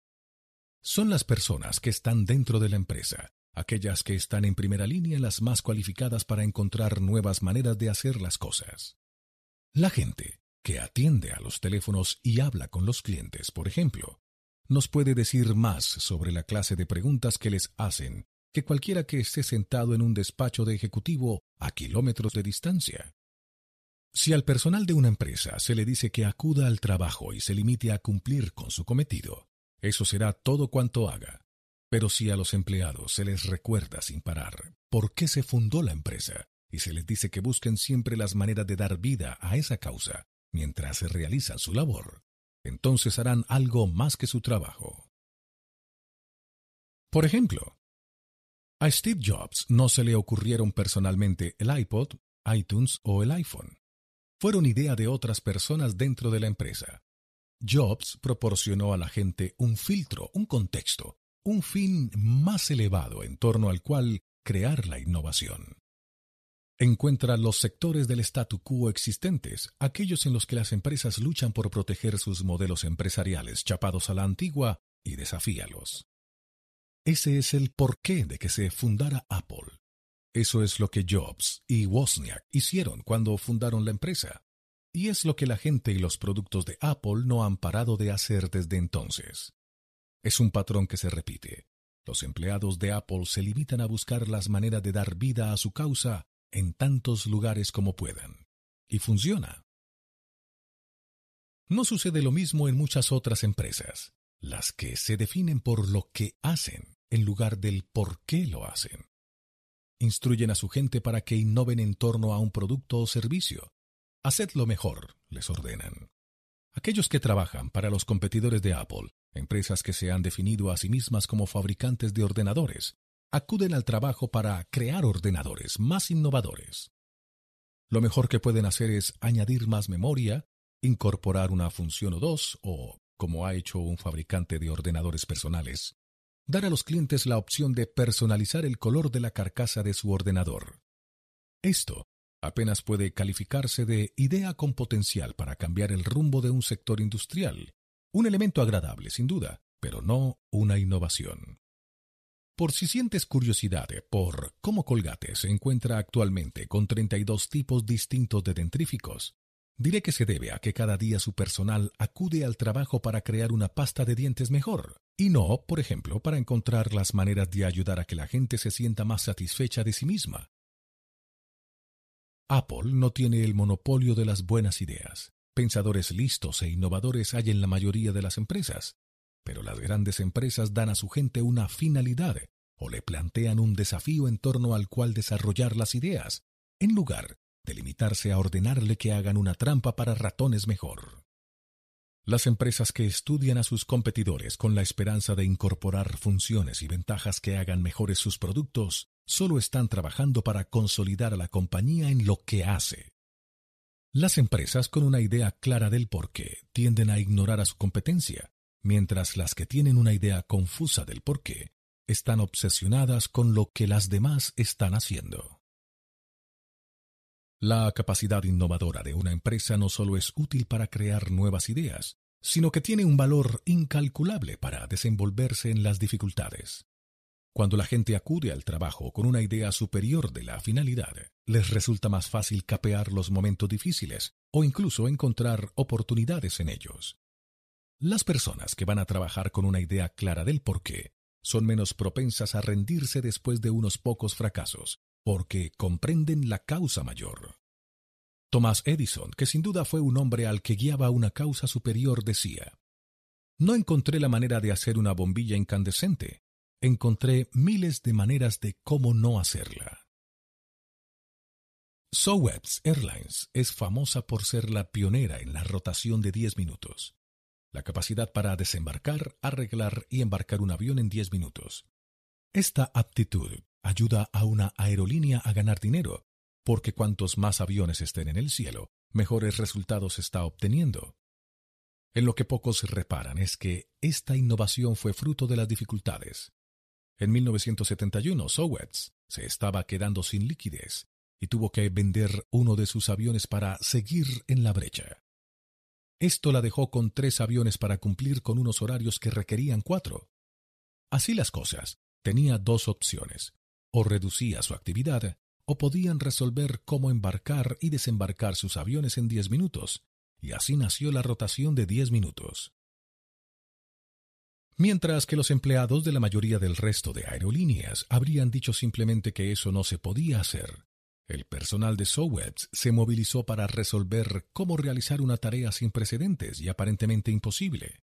Son las personas que están dentro de la empresa, aquellas que están en primera línea las más cualificadas para encontrar nuevas maneras de hacer las cosas. La gente que atiende a los teléfonos y habla con los clientes, por ejemplo, nos puede decir más sobre la clase de preguntas que les hacen que cualquiera que esté sentado en un despacho de ejecutivo a kilómetros de distancia. Si al personal de una empresa se le dice que acuda al trabajo y se limite a cumplir con su cometido, eso será todo cuanto haga. Pero si a los empleados se les recuerda sin parar por qué se fundó la empresa y se les dice que busquen siempre las maneras de dar vida a esa causa mientras se realizan su labor, entonces harán algo más que su trabajo. Por ejemplo, a Steve Jobs no se le ocurrieron personalmente el iPod, iTunes o el iPhone. Fueron idea de otras personas dentro de la empresa. Jobs proporcionó a la gente un filtro, un contexto, un fin más elevado en torno al cual crear la innovación. Encuentra los sectores del statu quo existentes, aquellos en los que las empresas luchan por proteger sus modelos empresariales chapados a la antigua, y desafíalos. Ese es el porqué de que se fundara Apple. Eso es lo que Jobs y Wozniak hicieron cuando fundaron la empresa. Y es lo que la gente y los productos de Apple no han parado de hacer desde entonces. Es un patrón que se repite. Los empleados de Apple se limitan a buscar las maneras de dar vida a su causa en tantos lugares como puedan. Y funciona. No sucede lo mismo en muchas otras empresas las que se definen por lo que hacen en lugar del por qué lo hacen. Instruyen a su gente para que innoven en torno a un producto o servicio. Hacedlo mejor, les ordenan. Aquellos que trabajan para los competidores de Apple, empresas que se han definido a sí mismas como fabricantes de ordenadores, acuden al trabajo para crear ordenadores más innovadores. Lo mejor que pueden hacer es añadir más memoria, incorporar una función o dos, o como ha hecho un fabricante de ordenadores personales, dar a los clientes la opción de personalizar el color de la carcasa de su ordenador. Esto apenas puede calificarse de idea con potencial para cambiar el rumbo de un sector industrial, un elemento agradable sin duda, pero no una innovación. Por si sientes curiosidad por cómo Colgate se encuentra actualmente con 32 tipos distintos de dentríficos, Diré que se debe a que cada día su personal acude al trabajo para crear una pasta de dientes mejor, y no, por ejemplo, para encontrar las maneras de ayudar a que la gente se sienta más satisfecha de sí misma. Apple no tiene el monopolio de las buenas ideas. Pensadores listos e innovadores hay en la mayoría de las empresas, pero las grandes empresas dan a su gente una finalidad o le plantean un desafío en torno al cual desarrollar las ideas, en lugar de limitarse a ordenarle que hagan una trampa para ratones mejor. Las empresas que estudian a sus competidores con la esperanza de incorporar funciones y ventajas que hagan mejores sus productos, solo están trabajando para consolidar a la compañía en lo que hace. Las empresas con una idea clara del porqué tienden a ignorar a su competencia, mientras las que tienen una idea confusa del porqué están obsesionadas con lo que las demás están haciendo. La capacidad innovadora de una empresa no solo es útil para crear nuevas ideas, sino que tiene un valor incalculable para desenvolverse en las dificultades. Cuando la gente acude al trabajo con una idea superior de la finalidad, les resulta más fácil capear los momentos difíciles o incluso encontrar oportunidades en ellos. Las personas que van a trabajar con una idea clara del porqué son menos propensas a rendirse después de unos pocos fracasos porque comprenden la causa mayor. Thomas Edison, que sin duda fue un hombre al que guiaba una causa superior, decía, No encontré la manera de hacer una bombilla incandescente, encontré miles de maneras de cómo no hacerla. Southwest Airlines es famosa por ser la pionera en la rotación de 10 minutos, la capacidad para desembarcar, arreglar y embarcar un avión en 10 minutos. Esta aptitud ayuda a una aerolínea a ganar dinero, porque cuantos más aviones estén en el cielo, mejores resultados está obteniendo. En lo que pocos reparan es que esta innovación fue fruto de las dificultades. En 1971, Sowetz se estaba quedando sin liquidez y tuvo que vender uno de sus aviones para seguir en la brecha. Esto la dejó con tres aviones para cumplir con unos horarios que requerían cuatro. Así las cosas, tenía dos opciones. O reducía su actividad, o podían resolver cómo embarcar y desembarcar sus aviones en diez minutos, y así nació la rotación de diez minutos. Mientras que los empleados de la mayoría del resto de aerolíneas habrían dicho simplemente que eso no se podía hacer, el personal de Sowebs se movilizó para resolver cómo realizar una tarea sin precedentes y aparentemente imposible.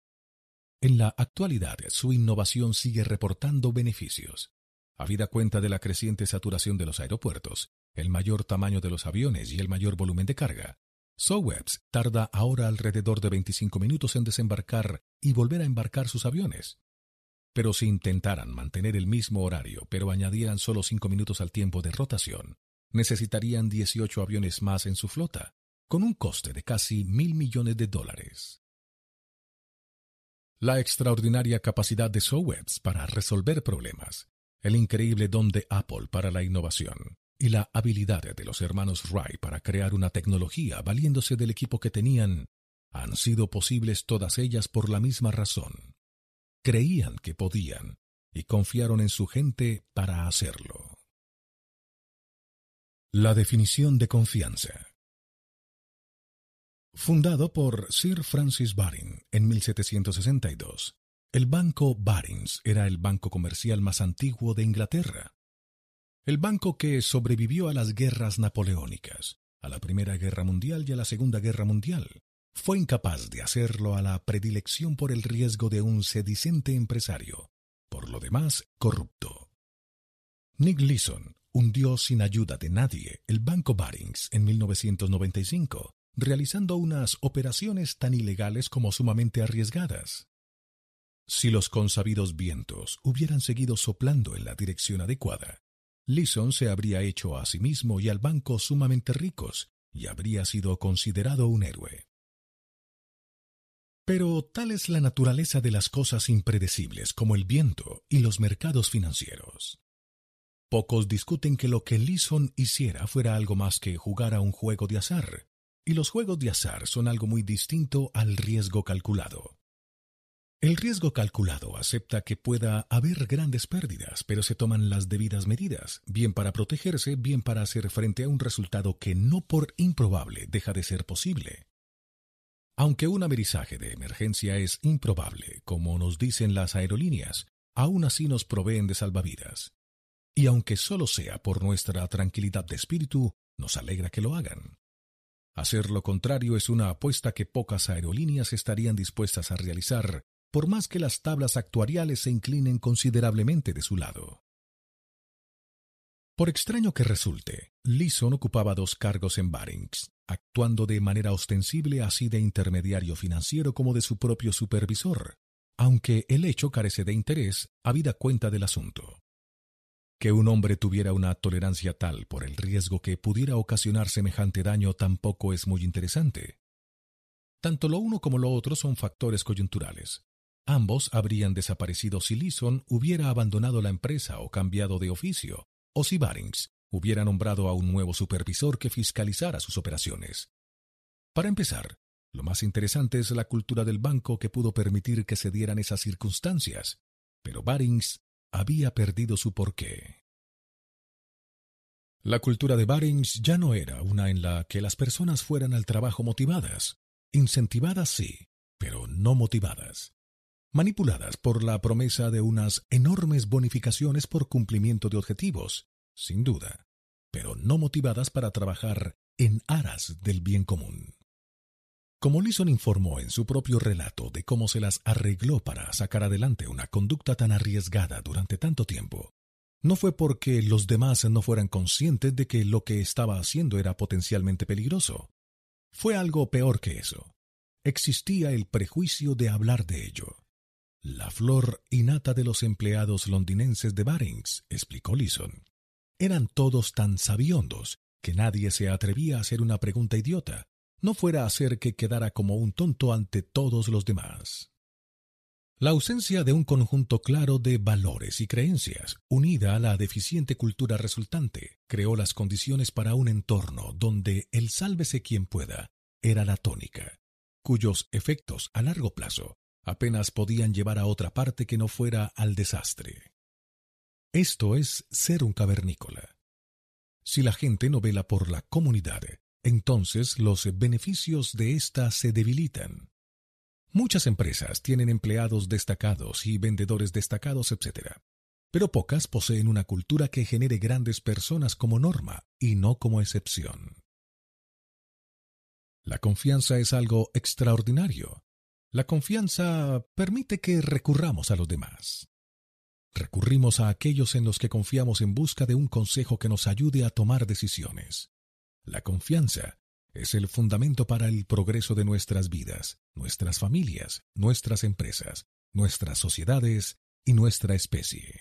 En la actualidad, su innovación sigue reportando beneficios. Habida cuenta de la creciente saturación de los aeropuertos, el mayor tamaño de los aviones y el mayor volumen de carga, Sowebs tarda ahora alrededor de 25 minutos en desembarcar y volver a embarcar sus aviones. Pero si intentaran mantener el mismo horario, pero añadieran solo 5 minutos al tiempo de rotación, necesitarían 18 aviones más en su flota, con un coste de casi mil millones de dólares. La extraordinaria capacidad de Sowebs para resolver problemas, el increíble don de Apple para la innovación, y la habilidad de los hermanos Wright para crear una tecnología valiéndose del equipo que tenían han sido posibles todas ellas por la misma razón. Creían que podían y confiaron en su gente para hacerlo. La definición de confianza. Fundado por Sir Francis Baring en 1762, el Banco Barings era el banco comercial más antiguo de Inglaterra el banco que sobrevivió a las guerras napoleónicas, a la Primera Guerra Mundial y a la Segunda Guerra Mundial, fue incapaz de hacerlo a la predilección por el riesgo de un sedicente empresario, por lo demás corrupto. Nick Leeson hundió sin ayuda de nadie el Banco Barings en 1995, realizando unas operaciones tan ilegales como sumamente arriesgadas. Si los consabidos vientos hubieran seguido soplando en la dirección adecuada, Leeson se habría hecho a sí mismo y al banco sumamente ricos y habría sido considerado un héroe. Pero tal es la naturaleza de las cosas impredecibles como el viento y los mercados financieros. Pocos discuten que lo que Leeson hiciera fuera algo más que jugar a un juego de azar, y los juegos de azar son algo muy distinto al riesgo calculado. El riesgo calculado acepta que pueda haber grandes pérdidas, pero se toman las debidas medidas, bien para protegerse, bien para hacer frente a un resultado que no por improbable deja de ser posible. Aunque un amerizaje de emergencia es improbable, como nos dicen las aerolíneas, aún así nos proveen de salvavidas. Y aunque solo sea por nuestra tranquilidad de espíritu, nos alegra que lo hagan. Hacer lo contrario es una apuesta que pocas aerolíneas estarían dispuestas a realizar por más que las tablas actuariales se inclinen considerablemente de su lado. Por extraño que resulte, Leeson ocupaba dos cargos en Barings, actuando de manera ostensible así de intermediario financiero como de su propio supervisor, aunque el hecho carece de interés, habida cuenta del asunto. Que un hombre tuviera una tolerancia tal por el riesgo que pudiera ocasionar semejante daño tampoco es muy interesante. Tanto lo uno como lo otro son factores coyunturales, Ambos habrían desaparecido si Leeson hubiera abandonado la empresa o cambiado de oficio, o si Barings hubiera nombrado a un nuevo supervisor que fiscalizara sus operaciones. Para empezar, lo más interesante es la cultura del banco que pudo permitir que se dieran esas circunstancias, pero Barings había perdido su porqué. La cultura de Barings ya no era una en la que las personas fueran al trabajo motivadas, incentivadas sí, pero no motivadas manipuladas por la promesa de unas enormes bonificaciones por cumplimiento de objetivos, sin duda, pero no motivadas para trabajar en aras del bien común. Como Lison informó en su propio relato de cómo se las arregló para sacar adelante una conducta tan arriesgada durante tanto tiempo, no fue porque los demás no fueran conscientes de que lo que estaba haciendo era potencialmente peligroso. Fue algo peor que eso. Existía el prejuicio de hablar de ello. La flor innata de los empleados londinenses de Barings, explicó Leeson. Eran todos tan sabiondos que nadie se atrevía a hacer una pregunta idiota, no fuera a hacer que quedara como un tonto ante todos los demás. La ausencia de un conjunto claro de valores y creencias, unida a la deficiente cultura resultante, creó las condiciones para un entorno donde el sálvese quien pueda era la tónica, cuyos efectos a largo plazo apenas podían llevar a otra parte que no fuera al desastre. Esto es ser un cavernícola. Si la gente no vela por la comunidad, entonces los beneficios de ésta se debilitan. Muchas empresas tienen empleados destacados y vendedores destacados, etc. Pero pocas poseen una cultura que genere grandes personas como norma y no como excepción. La confianza es algo extraordinario. La confianza permite que recurramos a los demás. Recurrimos a aquellos en los que confiamos en busca de un consejo que nos ayude a tomar decisiones. La confianza es el fundamento para el progreso de nuestras vidas, nuestras familias, nuestras empresas, nuestras sociedades y nuestra especie.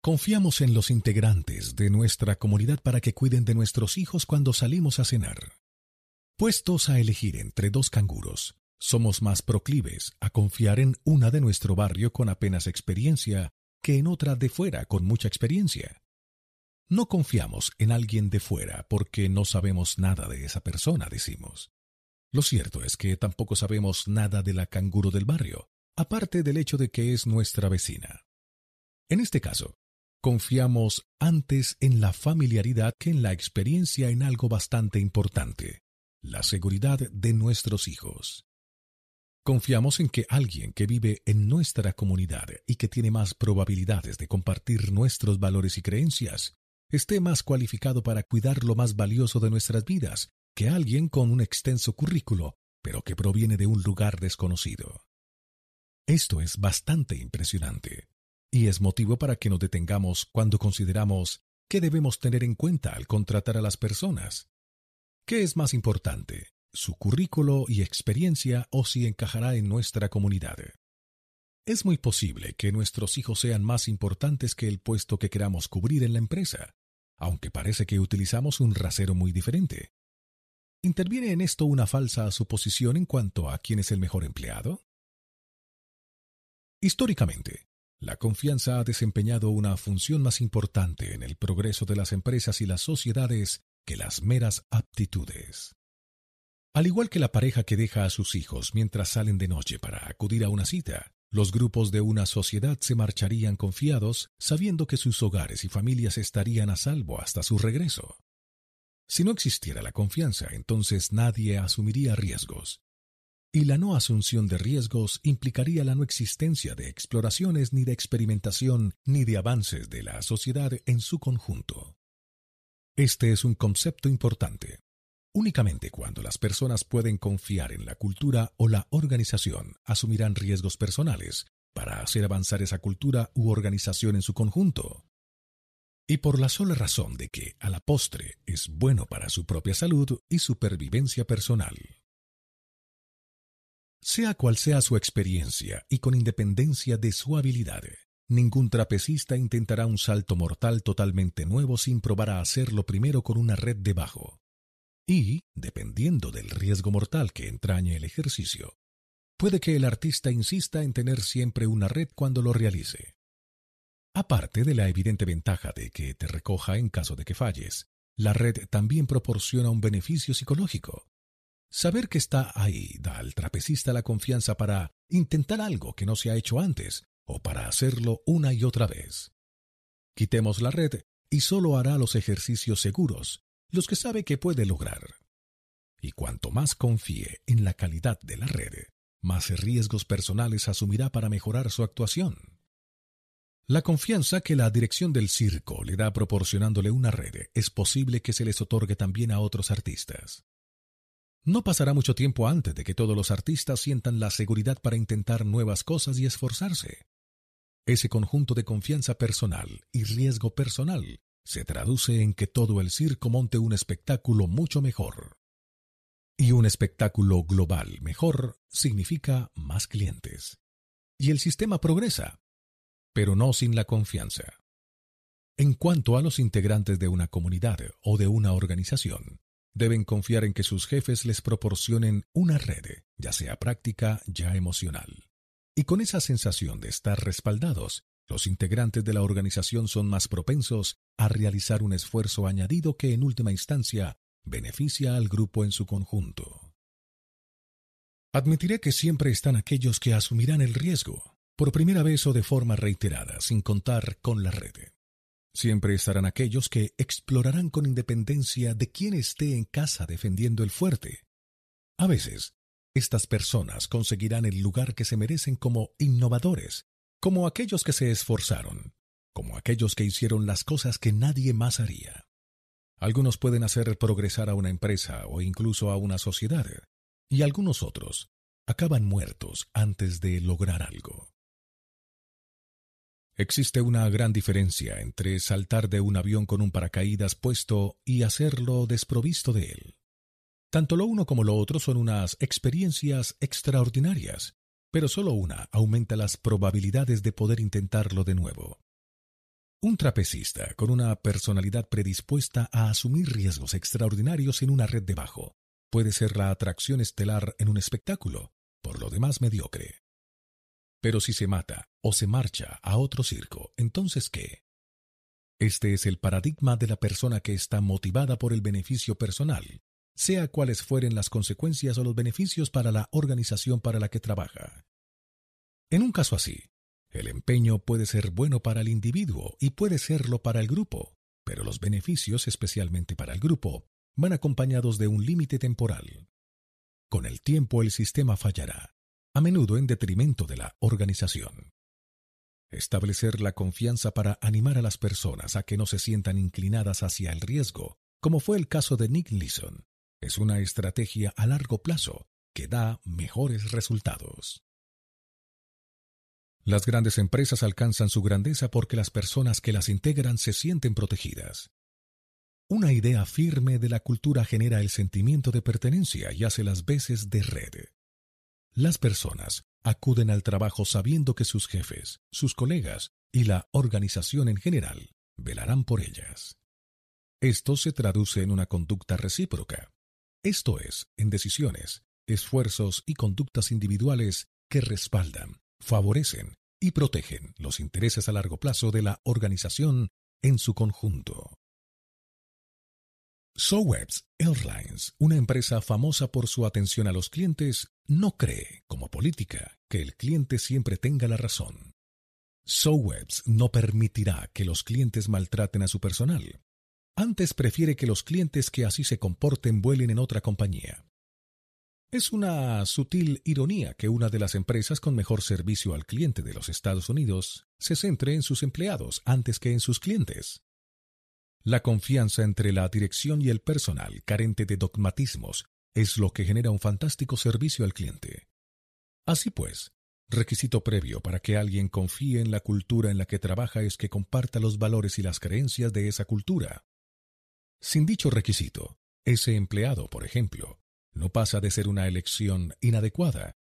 Confiamos en los integrantes de nuestra comunidad para que cuiden de nuestros hijos cuando salimos a cenar. Puestos a elegir entre dos canguros, somos más proclives a confiar en una de nuestro barrio con apenas experiencia que en otra de fuera con mucha experiencia. No confiamos en alguien de fuera porque no sabemos nada de esa persona, decimos. Lo cierto es que tampoco sabemos nada de la canguro del barrio, aparte del hecho de que es nuestra vecina. En este caso, confiamos antes en la familiaridad que en la experiencia en algo bastante importante, la seguridad de nuestros hijos. Confiamos en que alguien que vive en nuestra comunidad y que tiene más probabilidades de compartir nuestros valores y creencias esté más cualificado para cuidar lo más valioso de nuestras vidas que alguien con un extenso currículo, pero que proviene de un lugar desconocido. Esto es bastante impresionante, y es motivo para que nos detengamos cuando consideramos qué debemos tener en cuenta al contratar a las personas. ¿Qué es más importante, su currículo y experiencia o si encajará en nuestra comunidad? Es muy posible que nuestros hijos sean más importantes que el puesto que queramos cubrir en la empresa, aunque parece que utilizamos un rasero muy diferente. ¿Interviene en esto una falsa suposición en cuanto a quién es el mejor empleado? Históricamente, la confianza ha desempeñado una función más importante en el progreso de las empresas y las sociedades que las meras aptitudes. Al igual que la pareja que deja a sus hijos mientras salen de noche para acudir a una cita, los grupos de una sociedad se marcharían confiados, sabiendo que sus hogares y familias estarían a salvo hasta su regreso. Si no existiera la confianza, entonces nadie asumiría riesgos. Y la no asunción de riesgos implicaría la no existencia de exploraciones ni de experimentación ni de avances de la sociedad en su conjunto. Este es un concepto importante. Únicamente cuando las personas pueden confiar en la cultura o la organización asumirán riesgos personales para hacer avanzar esa cultura u organización en su conjunto. Y por la sola razón de que, a la postre, es bueno para su propia salud y supervivencia personal. Sea cual sea su experiencia y con independencia de su habilidad, ningún trapecista intentará un salto mortal totalmente nuevo sin probar a hacerlo primero con una red debajo y, dependiendo del riesgo mortal que entrañe el ejercicio, puede que el artista insista en tener siempre una red cuando lo realice. Aparte de la evidente ventaja de que te recoja en caso de que falles, la red también proporciona un beneficio psicológico. Saber que está ahí da al trapecista la confianza para intentar algo que no se ha hecho antes o para hacerlo una y otra vez. Quitemos la red y solo hará los ejercicios seguros, los que sabe que puede lograr. Y cuanto más confíe en la calidad de la red, más riesgos personales asumirá para mejorar su actuación. La confianza que la dirección del circo le da proporcionándole una red es posible que se les otorgue también a otros artistas. No pasará mucho tiempo antes de que todos los artistas sientan la seguridad para intentar nuevas cosas y esforzarse. Ese conjunto de confianza personal y riesgo personal se traduce en que todo el circo monte un espectáculo mucho mejor. Y un espectáculo global mejor significa más clientes. Y el sistema progresa, pero no sin la confianza. En cuanto a los integrantes de una comunidad o de una organización, deben confiar en que sus jefes les proporcionen una red, ya sea práctica, ya emocional. Y con esa sensación de estar respaldados, los integrantes de la organización son más propensos a realizar un esfuerzo añadido que en última instancia beneficia al grupo en su conjunto. Admitiré que siempre están aquellos que asumirán el riesgo, por primera vez o de forma reiterada, sin contar con la red. Siempre estarán aquellos que explorarán con independencia de quién esté en casa defendiendo el fuerte. A veces, estas personas conseguirán el lugar que se merecen como innovadores, como aquellos que se esforzaron, como aquellos que hicieron las cosas que nadie más haría. Algunos pueden hacer progresar a una empresa o incluso a una sociedad, y algunos otros acaban muertos antes de lograr algo. Existe una gran diferencia entre saltar de un avión con un paracaídas puesto y hacerlo desprovisto de él. Tanto lo uno como lo otro son unas experiencias extraordinarias, pero solo una aumenta las probabilidades de poder intentarlo de nuevo. Un trapecista con una personalidad predispuesta a asumir riesgos extraordinarios en una red de bajo puede ser la atracción estelar en un espectáculo, por lo demás mediocre. Pero si se mata o se marcha a otro circo, entonces ¿qué? Este es el paradigma de la persona que está motivada por el beneficio personal, sea cuales fueren las consecuencias o los beneficios para la organización para la que trabaja. En un caso así, el empeño puede ser bueno para el individuo y puede serlo para el grupo, pero los beneficios, especialmente para el grupo, van acompañados de un límite temporal. Con el tiempo el sistema fallará, a menudo en detrimento de la organización. Establecer la confianza para animar a las personas a que no se sientan inclinadas hacia el riesgo, como fue el caso de Nick Leeson, es una estrategia a largo plazo que da mejores resultados. Las grandes empresas alcanzan su grandeza porque las personas que las integran se sienten protegidas. Una idea firme de la cultura genera el sentimiento de pertenencia y hace las veces de red. Las personas acuden al trabajo sabiendo que sus jefes, sus colegas y la organización en general velarán por ellas. Esto se traduce en una conducta recíproca, esto es, en decisiones, esfuerzos y conductas individuales que respaldan, favorecen y protegen los intereses a largo plazo de la organización en su conjunto. Sowebs Airlines, una empresa famosa por su atención a los clientes, no cree, como política, que el cliente siempre tenga la razón. Sowebs no permitirá que los clientes maltraten a su personal. Antes prefiere que los clientes que así se comporten vuelen en otra compañía. Es una sutil ironía que una de las empresas con mejor servicio al cliente de los Estados Unidos se centre en sus empleados antes que en sus clientes. La confianza entre la dirección y el personal, carente de dogmatismos, es lo que genera un fantástico servicio al cliente. Así pues, requisito previo para que alguien confíe en la cultura en la que trabaja es que comparta los valores y las creencias de esa cultura. Sin dicho requisito, ese empleado, por ejemplo, no pasa de ser una elección inadecuada,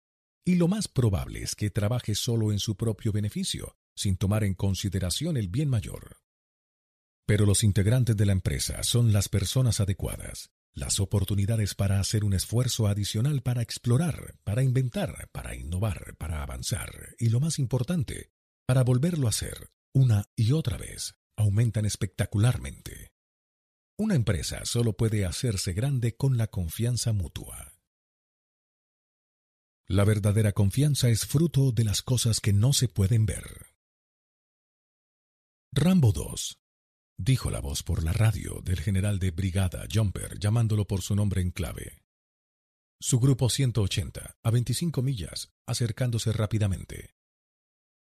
y lo más probable es que trabaje solo en su propio beneficio, sin tomar en consideración el bien mayor. Pero los integrantes de la empresa son las personas adecuadas, las oportunidades para hacer un esfuerzo adicional para explorar, para inventar, para innovar, para avanzar, y lo más importante, para volverlo a hacer una y otra vez, aumentan espectacularmente. Una empresa solo puede hacerse grande con la confianza mutua. La verdadera confianza es fruto de las cosas que no se pueden ver. Rambo 2, dijo la voz por la radio del general de brigada Jumper llamándolo por su nombre en clave. Su grupo 180, a 25 millas, acercándose rápidamente.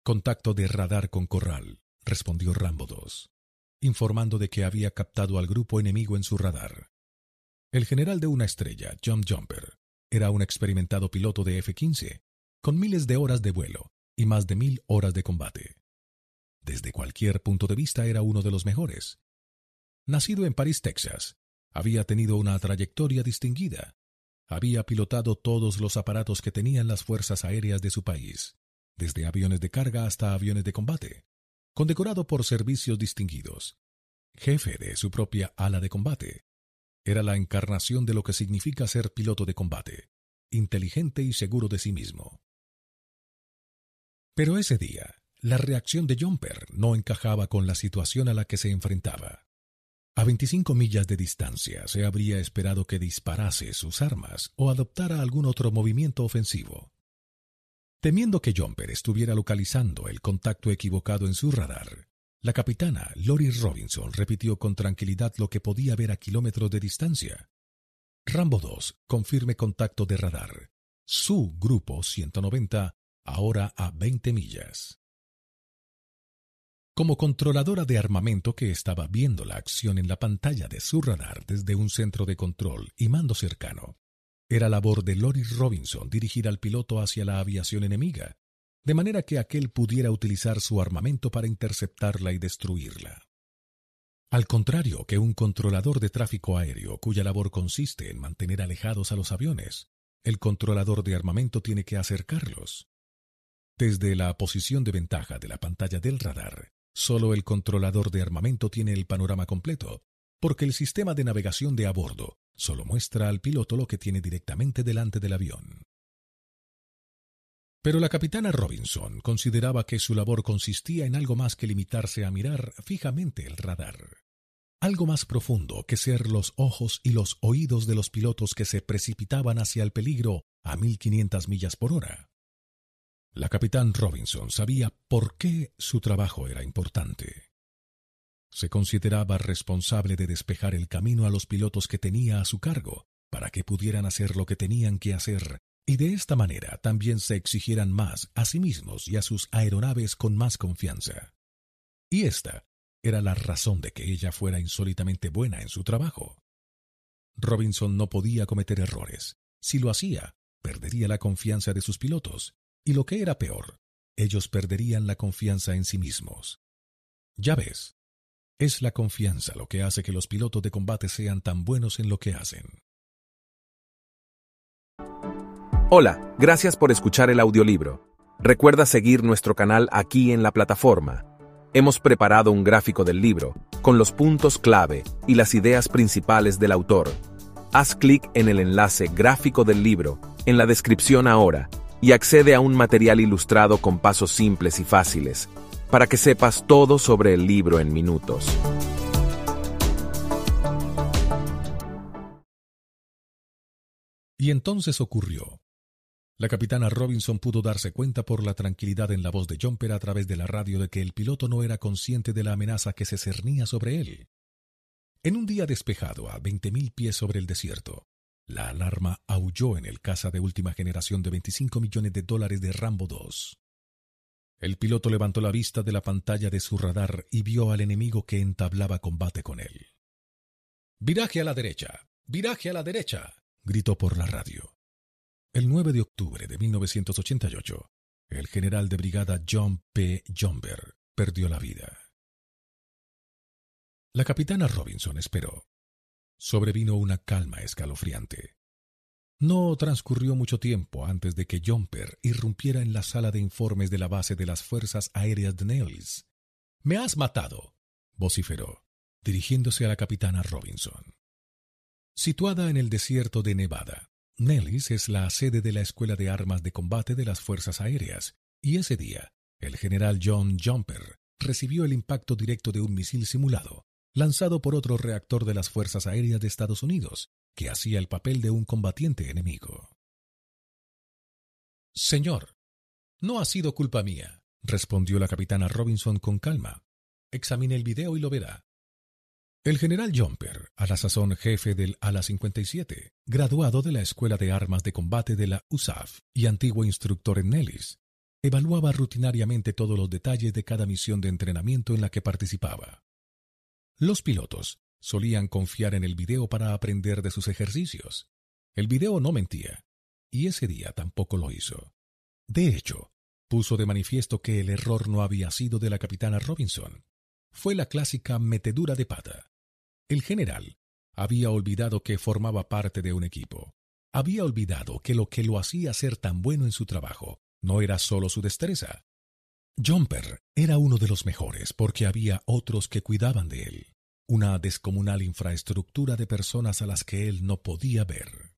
Contacto de radar con Corral, respondió Rambo 2 informando de que había captado al grupo enemigo en su radar. El general de una estrella, John Jumper, era un experimentado piloto de F-15, con miles de horas de vuelo y más de mil horas de combate. Desde cualquier punto de vista era uno de los mejores. Nacido en París, Texas, había tenido una trayectoria distinguida. Había pilotado todos los aparatos que tenían las fuerzas aéreas de su país, desde aviones de carga hasta aviones de combate condecorado por servicios distinguidos, jefe de su propia ala de combate. Era la encarnación de lo que significa ser piloto de combate, inteligente y seguro de sí mismo. Pero ese día, la reacción de Jumper no encajaba con la situación a la que se enfrentaba. A 25 millas de distancia se habría esperado que disparase sus armas o adoptara algún otro movimiento ofensivo. Temiendo que Jumper estuviera localizando el contacto equivocado en su radar, la capitana Lori Robinson repitió con tranquilidad lo que podía ver a kilómetros de distancia. Rambo 2, confirme contacto de radar. Su grupo 190, ahora a 20 millas. Como controladora de armamento que estaba viendo la acción en la pantalla de su radar desde un centro de control y mando cercano, era labor de Lori Robinson dirigir al piloto hacia la aviación enemiga, de manera que aquel pudiera utilizar su armamento para interceptarla y destruirla. Al contrario que un controlador de tráfico aéreo cuya labor consiste en mantener alejados a los aviones, el controlador de armamento tiene que acercarlos. Desde la posición de ventaja de la pantalla del radar, Solo el controlador de armamento tiene el panorama completo, porque el sistema de navegación de a bordo solo muestra al piloto lo que tiene directamente delante del avión. Pero la capitana Robinson consideraba que su labor consistía en algo más que limitarse a mirar fijamente el radar. Algo más profundo que ser los ojos y los oídos de los pilotos que se precipitaban hacia el peligro a 1500 millas por hora. La capitán Robinson sabía por qué su trabajo era importante. Se consideraba responsable de despejar el camino a los pilotos que tenía a su cargo para que pudieran hacer lo que tenían que hacer y de esta manera también se exigieran más a sí mismos y a sus aeronaves con más confianza. Y esta era la razón de que ella fuera insólitamente buena en su trabajo. Robinson no podía cometer errores. Si lo hacía, perdería la confianza de sus pilotos y lo que era peor, ellos perderían la confianza en sí mismos. Ya ves, es la confianza lo que hace que los pilotos de combate sean tan buenos en lo que hacen. Hola, gracias por escuchar el audiolibro. Recuerda seguir nuestro canal aquí en la plataforma. Hemos preparado un gráfico del libro, con los puntos clave y las ideas principales del autor. Haz clic en el enlace gráfico del libro en la descripción ahora y accede a un material ilustrado con pasos simples y fáciles, para que sepas todo sobre el libro en minutos. Y entonces ocurrió. La capitana Robinson pudo darse cuenta por la tranquilidad en la voz de Jumper a través de la radio de que el piloto no era consciente de la amenaza que se cernía sobre él. En un día despejado a veinte mil pies sobre el desierto, la alarma aulló en el caza de última generación de 25 millones de dólares de Rambo 2. El piloto levantó la vista de la pantalla de su radar y vio al enemigo que entablaba combate con él. Viraje a la derecha. Viraje a la derecha. gritó por la radio. El 9 de octubre de 1988, el general de brigada John P. Jomber perdió la vida. La capitana Robinson esperó, sobrevino una calma escalofriante. No transcurrió mucho tiempo antes de que Jumper irrumpiera en la sala de informes de la base de las Fuerzas Aéreas de Nellis. Me has matado, vociferó, dirigiéndose a la capitana Robinson. Situada en el desierto de Nevada, Nellis es la sede de la Escuela de Armas de Combate de las Fuerzas Aéreas, y ese día, el general John Jumper recibió el impacto directo de un misil simulado lanzado por otro reactor de las Fuerzas Aéreas de Estados Unidos, que hacía el papel de un combatiente enemigo. Señor, no ha sido culpa mía, respondió la capitana Robinson con calma. Examine el video y lo verá. El general Jumper, a la sazón jefe del Ala 57, graduado de la Escuela de Armas de Combate de la USAF y antiguo instructor en Nellis, evaluaba rutinariamente todos los detalles de cada misión de entrenamiento en la que participaba. Los pilotos solían confiar en el video para aprender de sus ejercicios. El video no mentía, y ese día tampoco lo hizo. De hecho, puso de manifiesto que el error no había sido de la capitana Robinson. Fue la clásica metedura de pata. El general había olvidado que formaba parte de un equipo. Había olvidado que lo que lo hacía ser tan bueno en su trabajo no era solo su destreza, Jumper era uno de los mejores porque había otros que cuidaban de él, una descomunal infraestructura de personas a las que él no podía ver.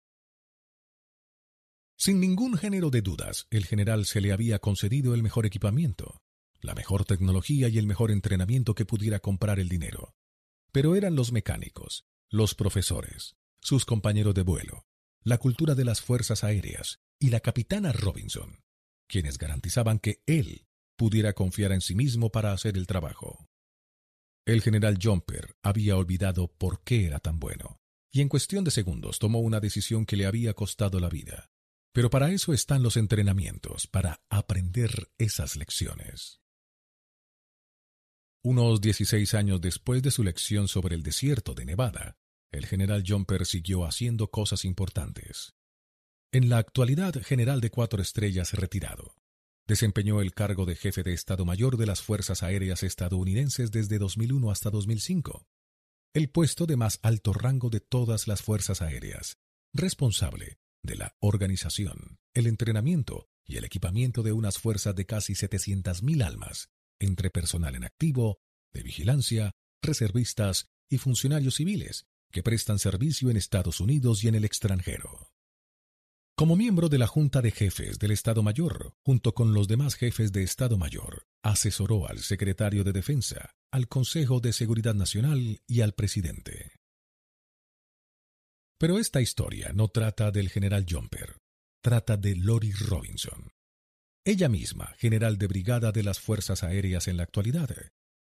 Sin ningún género de dudas, el general se le había concedido el mejor equipamiento, la mejor tecnología y el mejor entrenamiento que pudiera comprar el dinero. pero eran los mecánicos, los profesores, sus compañeros de vuelo, la cultura de las fuerzas aéreas y la capitana Robinson, quienes garantizaban que él pudiera confiar en sí mismo para hacer el trabajo. El general Jumper había olvidado por qué era tan bueno, y en cuestión de segundos tomó una decisión que le había costado la vida. Pero para eso están los entrenamientos, para aprender esas lecciones. Unos 16 años después de su lección sobre el desierto de Nevada, el general Jumper siguió haciendo cosas importantes. En la actualidad general de cuatro estrellas retirado, desempeñó el cargo de jefe de Estado Mayor de las Fuerzas Aéreas estadounidenses desde 2001 hasta 2005, el puesto de más alto rango de todas las fuerzas aéreas, responsable de la organización, el entrenamiento y el equipamiento de unas fuerzas de casi 700.000 almas, entre personal en activo, de vigilancia, reservistas y funcionarios civiles que prestan servicio en Estados Unidos y en el extranjero. Como miembro de la Junta de Jefes del Estado Mayor, junto con los demás jefes de Estado Mayor, asesoró al secretario de Defensa, al Consejo de Seguridad Nacional y al presidente. Pero esta historia no trata del general Jumper, trata de Lori Robinson. Ella misma, general de brigada de las Fuerzas Aéreas en la actualidad,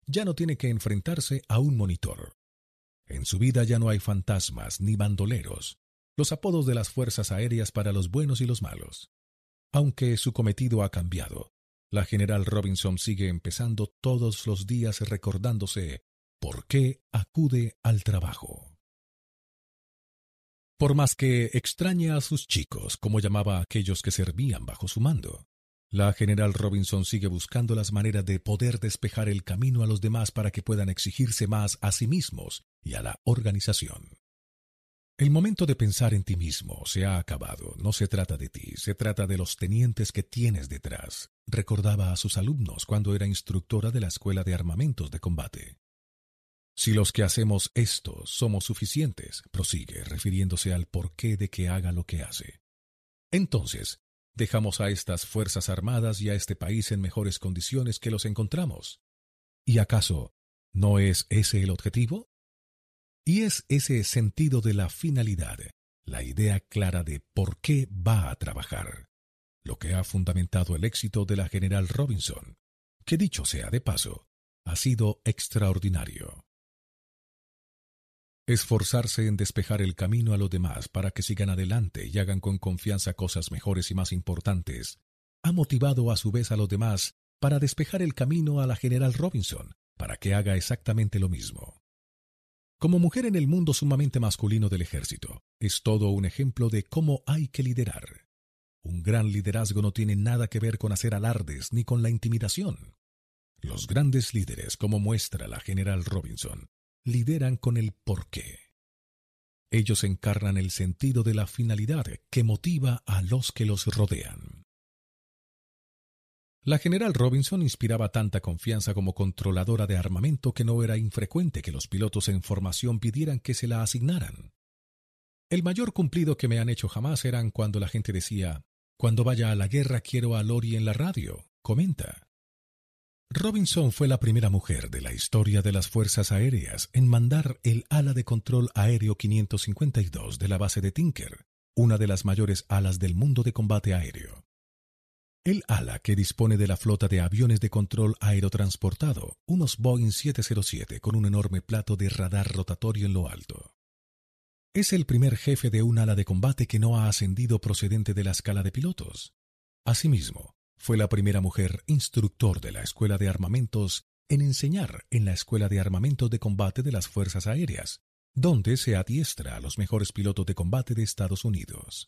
ya no tiene que enfrentarse a un monitor. En su vida ya no hay fantasmas ni bandoleros, los apodos de las fuerzas aéreas para los buenos y los malos. Aunque su cometido ha cambiado, la general Robinson sigue empezando todos los días recordándose por qué acude al trabajo. Por más que extraña a sus chicos, como llamaba a aquellos que servían bajo su mando, la general Robinson sigue buscando las maneras de poder despejar el camino a los demás para que puedan exigirse más a sí mismos y a la organización. El momento de pensar en ti mismo se ha acabado. No se trata de ti, se trata de los tenientes que tienes detrás, recordaba a sus alumnos cuando era instructora de la Escuela de Armamentos de Combate. Si los que hacemos esto somos suficientes, prosigue, refiriéndose al porqué de que haga lo que hace. Entonces, dejamos a estas Fuerzas Armadas y a este país en mejores condiciones que los encontramos. ¿Y acaso no es ese el objetivo? Y es ese sentido de la finalidad, la idea clara de por qué va a trabajar, lo que ha fundamentado el éxito de la general Robinson, que dicho sea de paso, ha sido extraordinario. Esforzarse en despejar el camino a los demás para que sigan adelante y hagan con confianza cosas mejores y más importantes, ha motivado a su vez a los demás para despejar el camino a la general Robinson, para que haga exactamente lo mismo. Como mujer en el mundo sumamente masculino del ejército, es todo un ejemplo de cómo hay que liderar. Un gran liderazgo no tiene nada que ver con hacer alardes ni con la intimidación. Los grandes líderes, como muestra la general Robinson, lideran con el porqué. Ellos encarnan el sentido de la finalidad que motiva a los que los rodean. La general Robinson inspiraba tanta confianza como controladora de armamento que no era infrecuente que los pilotos en formación pidieran que se la asignaran. El mayor cumplido que me han hecho jamás eran cuando la gente decía, cuando vaya a la guerra quiero a Lori en la radio, comenta. Robinson fue la primera mujer de la historia de las Fuerzas Aéreas en mandar el ala de control aéreo 552 de la base de Tinker, una de las mayores alas del mundo de combate aéreo. El ala que dispone de la flota de aviones de control aerotransportado, unos Boeing 707 con un enorme plato de radar rotatorio en lo alto. Es el primer jefe de un ala de combate que no ha ascendido procedente de la escala de pilotos. Asimismo, fue la primera mujer instructor de la Escuela de Armamentos en enseñar en la Escuela de Armamentos de Combate de las Fuerzas Aéreas, donde se adiestra a los mejores pilotos de combate de Estados Unidos.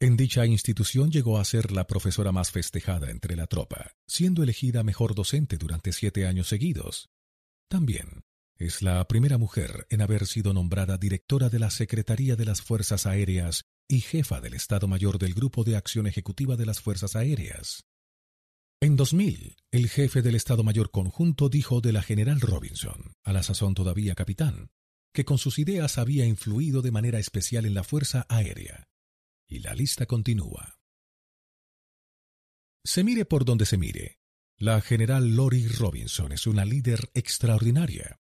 En dicha institución llegó a ser la profesora más festejada entre la tropa, siendo elegida mejor docente durante siete años seguidos. También es la primera mujer en haber sido nombrada directora de la Secretaría de las Fuerzas Aéreas y jefa del Estado Mayor del Grupo de Acción Ejecutiva de las Fuerzas Aéreas. En 2000, el jefe del Estado Mayor Conjunto dijo de la general Robinson, a la sazón todavía capitán, que con sus ideas había influido de manera especial en la Fuerza Aérea y la lista continúa. Se mire por donde se mire, la general Lori Robinson es una líder extraordinaria.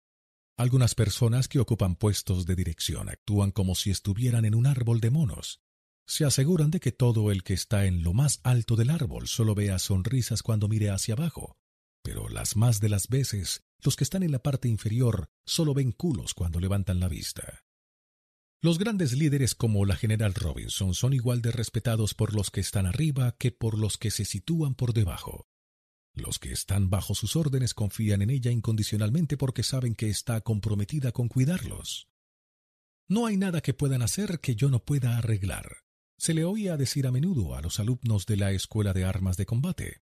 Algunas personas que ocupan puestos de dirección actúan como si estuvieran en un árbol de monos. Se aseguran de que todo el que está en lo más alto del árbol solo vea sonrisas cuando mire hacia abajo, pero las más de las veces los que están en la parte inferior solo ven culos cuando levantan la vista. Los grandes líderes como la General Robinson son igual de respetados por los que están arriba que por los que se sitúan por debajo. Los que están bajo sus órdenes confían en ella incondicionalmente porque saben que está comprometida con cuidarlos. No hay nada que puedan hacer que yo no pueda arreglar. Se le oía decir a menudo a los alumnos de la Escuela de Armas de Combate.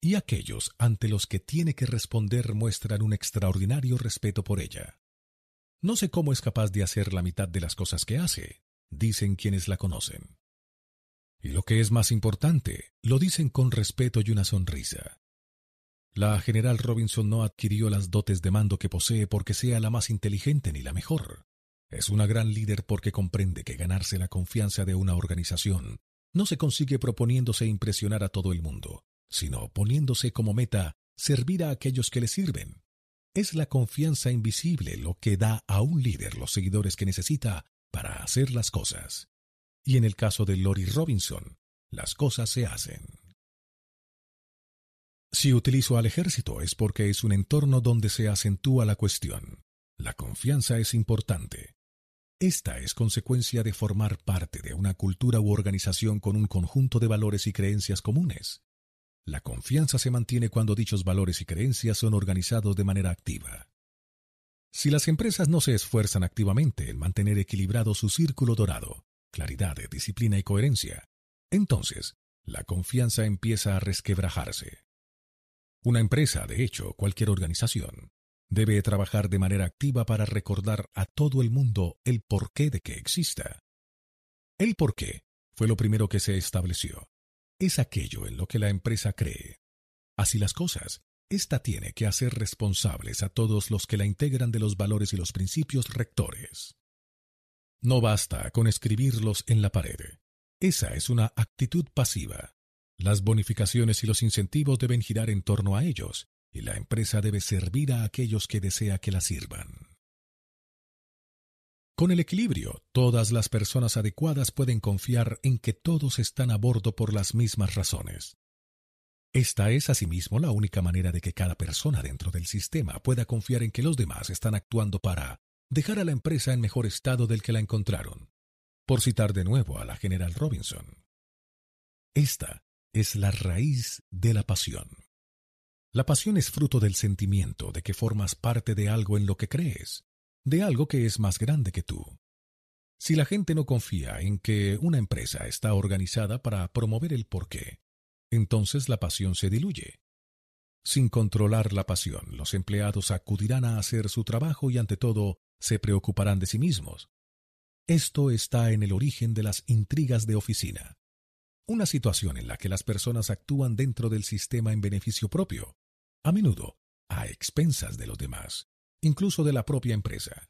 Y aquellos ante los que tiene que responder muestran un extraordinario respeto por ella. No sé cómo es capaz de hacer la mitad de las cosas que hace, dicen quienes la conocen. Y lo que es más importante, lo dicen con respeto y una sonrisa. La general Robinson no adquirió las dotes de mando que posee porque sea la más inteligente ni la mejor. Es una gran líder porque comprende que ganarse la confianza de una organización no se consigue proponiéndose impresionar a todo el mundo, sino poniéndose como meta servir a aquellos que le sirven. Es la confianza invisible lo que da a un líder los seguidores que necesita para hacer las cosas. Y en el caso de Lori Robinson, las cosas se hacen. Si utilizo al ejército es porque es un entorno donde se acentúa la cuestión. La confianza es importante. Esta es consecuencia de formar parte de una cultura u organización con un conjunto de valores y creencias comunes. La confianza se mantiene cuando dichos valores y creencias son organizados de manera activa. Si las empresas no se esfuerzan activamente en mantener equilibrado su círculo dorado, claridad, disciplina y coherencia, entonces la confianza empieza a resquebrajarse. Una empresa, de hecho, cualquier organización, debe trabajar de manera activa para recordar a todo el mundo el porqué de que exista. El porqué fue lo primero que se estableció. Es aquello en lo que la empresa cree. Así las cosas, ésta tiene que hacer responsables a todos los que la integran de los valores y los principios rectores. No basta con escribirlos en la pared. Esa es una actitud pasiva. Las bonificaciones y los incentivos deben girar en torno a ellos, y la empresa debe servir a aquellos que desea que la sirvan. Con el equilibrio, todas las personas adecuadas pueden confiar en que todos están a bordo por las mismas razones. Esta es asimismo la única manera de que cada persona dentro del sistema pueda confiar en que los demás están actuando para dejar a la empresa en mejor estado del que la encontraron, por citar de nuevo a la general Robinson. Esta es la raíz de la pasión. La pasión es fruto del sentimiento de que formas parte de algo en lo que crees, de algo que es más grande que tú. Si la gente no confía en que una empresa está organizada para promover el porqué, entonces la pasión se diluye. Sin controlar la pasión, los empleados acudirán a hacer su trabajo y ante todo se preocuparán de sí mismos. Esto está en el origen de las intrigas de oficina una situación en la que las personas actúan dentro del sistema en beneficio propio, a menudo a expensas de los demás, incluso de la propia empresa.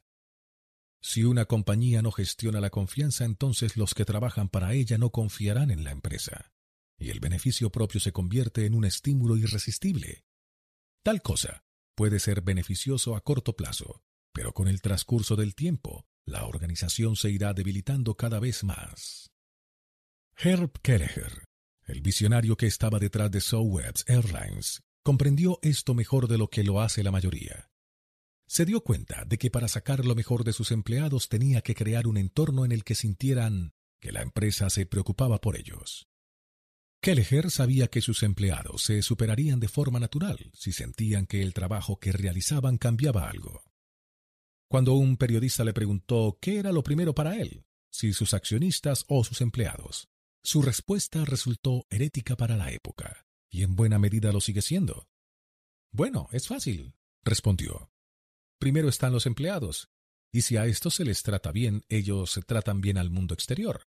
Si una compañía no gestiona la confianza, entonces los que trabajan para ella no confiarán en la empresa, y el beneficio propio se convierte en un estímulo irresistible. Tal cosa puede ser beneficioso a corto plazo, pero con el transcurso del tiempo, la organización se irá debilitando cada vez más. Herb Kelleher, el visionario que estaba detrás de Sowebs Airlines, comprendió esto mejor de lo que lo hace la mayoría. Se dio cuenta de que para sacar lo mejor de sus empleados tenía que crear un entorno en el que sintieran que la empresa se preocupaba por ellos. Kelleher sabía que sus empleados se superarían de forma natural si sentían que el trabajo que realizaban cambiaba algo. Cuando un periodista le preguntó qué era lo primero para él, si sus accionistas o sus empleados, su respuesta resultó herética para la época, y en buena medida lo sigue siendo. Bueno, es fácil, respondió. Primero están los empleados, y si a estos se les trata bien, ellos tratan bien al mundo exterior.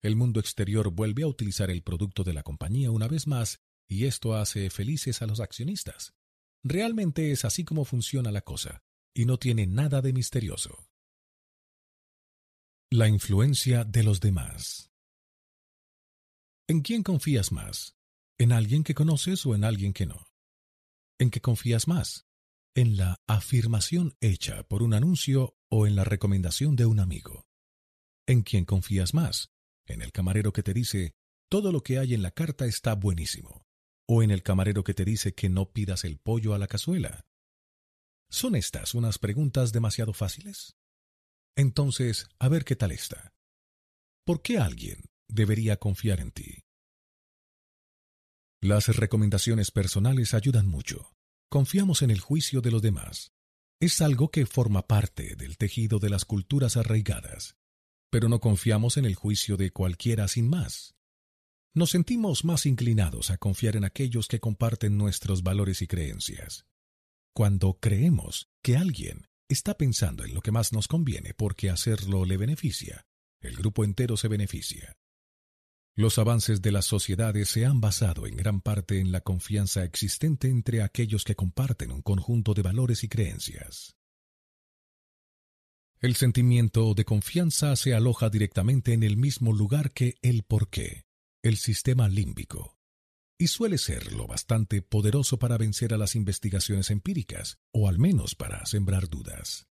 El mundo exterior vuelve a utilizar el producto de la compañía una vez más, y esto hace felices a los accionistas. Realmente es así como funciona la cosa, y no tiene nada de misterioso. La influencia de los demás. ¿En quién confías más? ¿En alguien que conoces o en alguien que no? ¿En qué confías más? En la afirmación hecha por un anuncio o en la recomendación de un amigo. ¿En quién confías más? ¿En el camarero que te dice, todo lo que hay en la carta está buenísimo? ¿O en el camarero que te dice que no pidas el pollo a la cazuela? ¿Son estas unas preguntas demasiado fáciles? Entonces, a ver qué tal está. ¿Por qué alguien debería confiar en ti? Las recomendaciones personales ayudan mucho. Confiamos en el juicio de los demás. Es algo que forma parte del tejido de las culturas arraigadas, pero no confiamos en el juicio de cualquiera sin más. Nos sentimos más inclinados a confiar en aquellos que comparten nuestros valores y creencias. Cuando creemos que alguien está pensando en lo que más nos conviene porque hacerlo le beneficia, el grupo entero se beneficia. Los avances de las sociedades se han basado en gran parte en la confianza existente entre aquellos que comparten un conjunto de valores y creencias. El sentimiento de confianza se aloja directamente en el mismo lugar que el porqué, el sistema límbico, y suele ser lo bastante poderoso para vencer a las investigaciones empíricas, o al menos para sembrar dudas.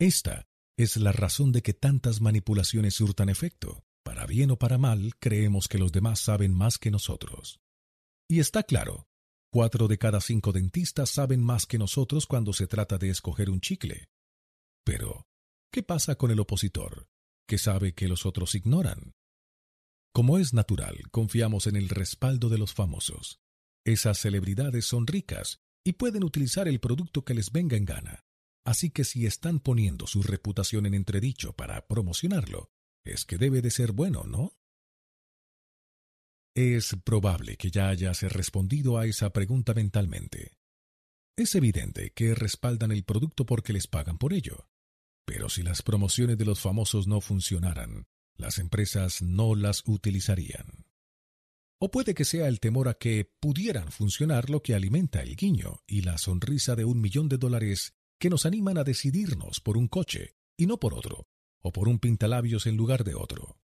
Esta es la razón de que tantas manipulaciones surtan efecto, para bien o para mal, creemos que los demás saben más que nosotros. Y está claro, cuatro de cada cinco dentistas saben más que nosotros cuando se trata de escoger un chicle. Pero, ¿qué pasa con el opositor, que sabe que los otros ignoran? Como es natural, confiamos en el respaldo de los famosos. Esas celebridades son ricas y pueden utilizar el producto que les venga en gana. Así que si están poniendo su reputación en entredicho para promocionarlo, es que debe de ser bueno, ¿no? Es probable que ya hayas respondido a esa pregunta mentalmente. Es evidente que respaldan el producto porque les pagan por ello. Pero si las promociones de los famosos no funcionaran, las empresas no las utilizarían. O puede que sea el temor a que pudieran funcionar lo que alimenta el guiño y la sonrisa de un millón de dólares que nos animan a decidirnos por un coche y no por otro, o por un pintalabios en lugar de otro.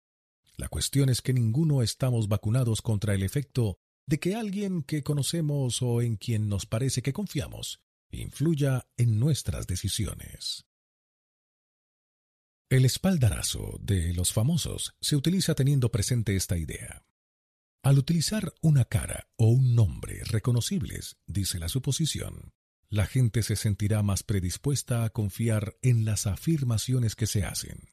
La cuestión es que ninguno estamos vacunados contra el efecto de que alguien que conocemos o en quien nos parece que confiamos influya en nuestras decisiones. El espaldarazo de los famosos se utiliza teniendo presente esta idea. Al utilizar una cara o un nombre reconocibles, dice la suposición, la gente se sentirá más predispuesta a confiar en las afirmaciones que se hacen.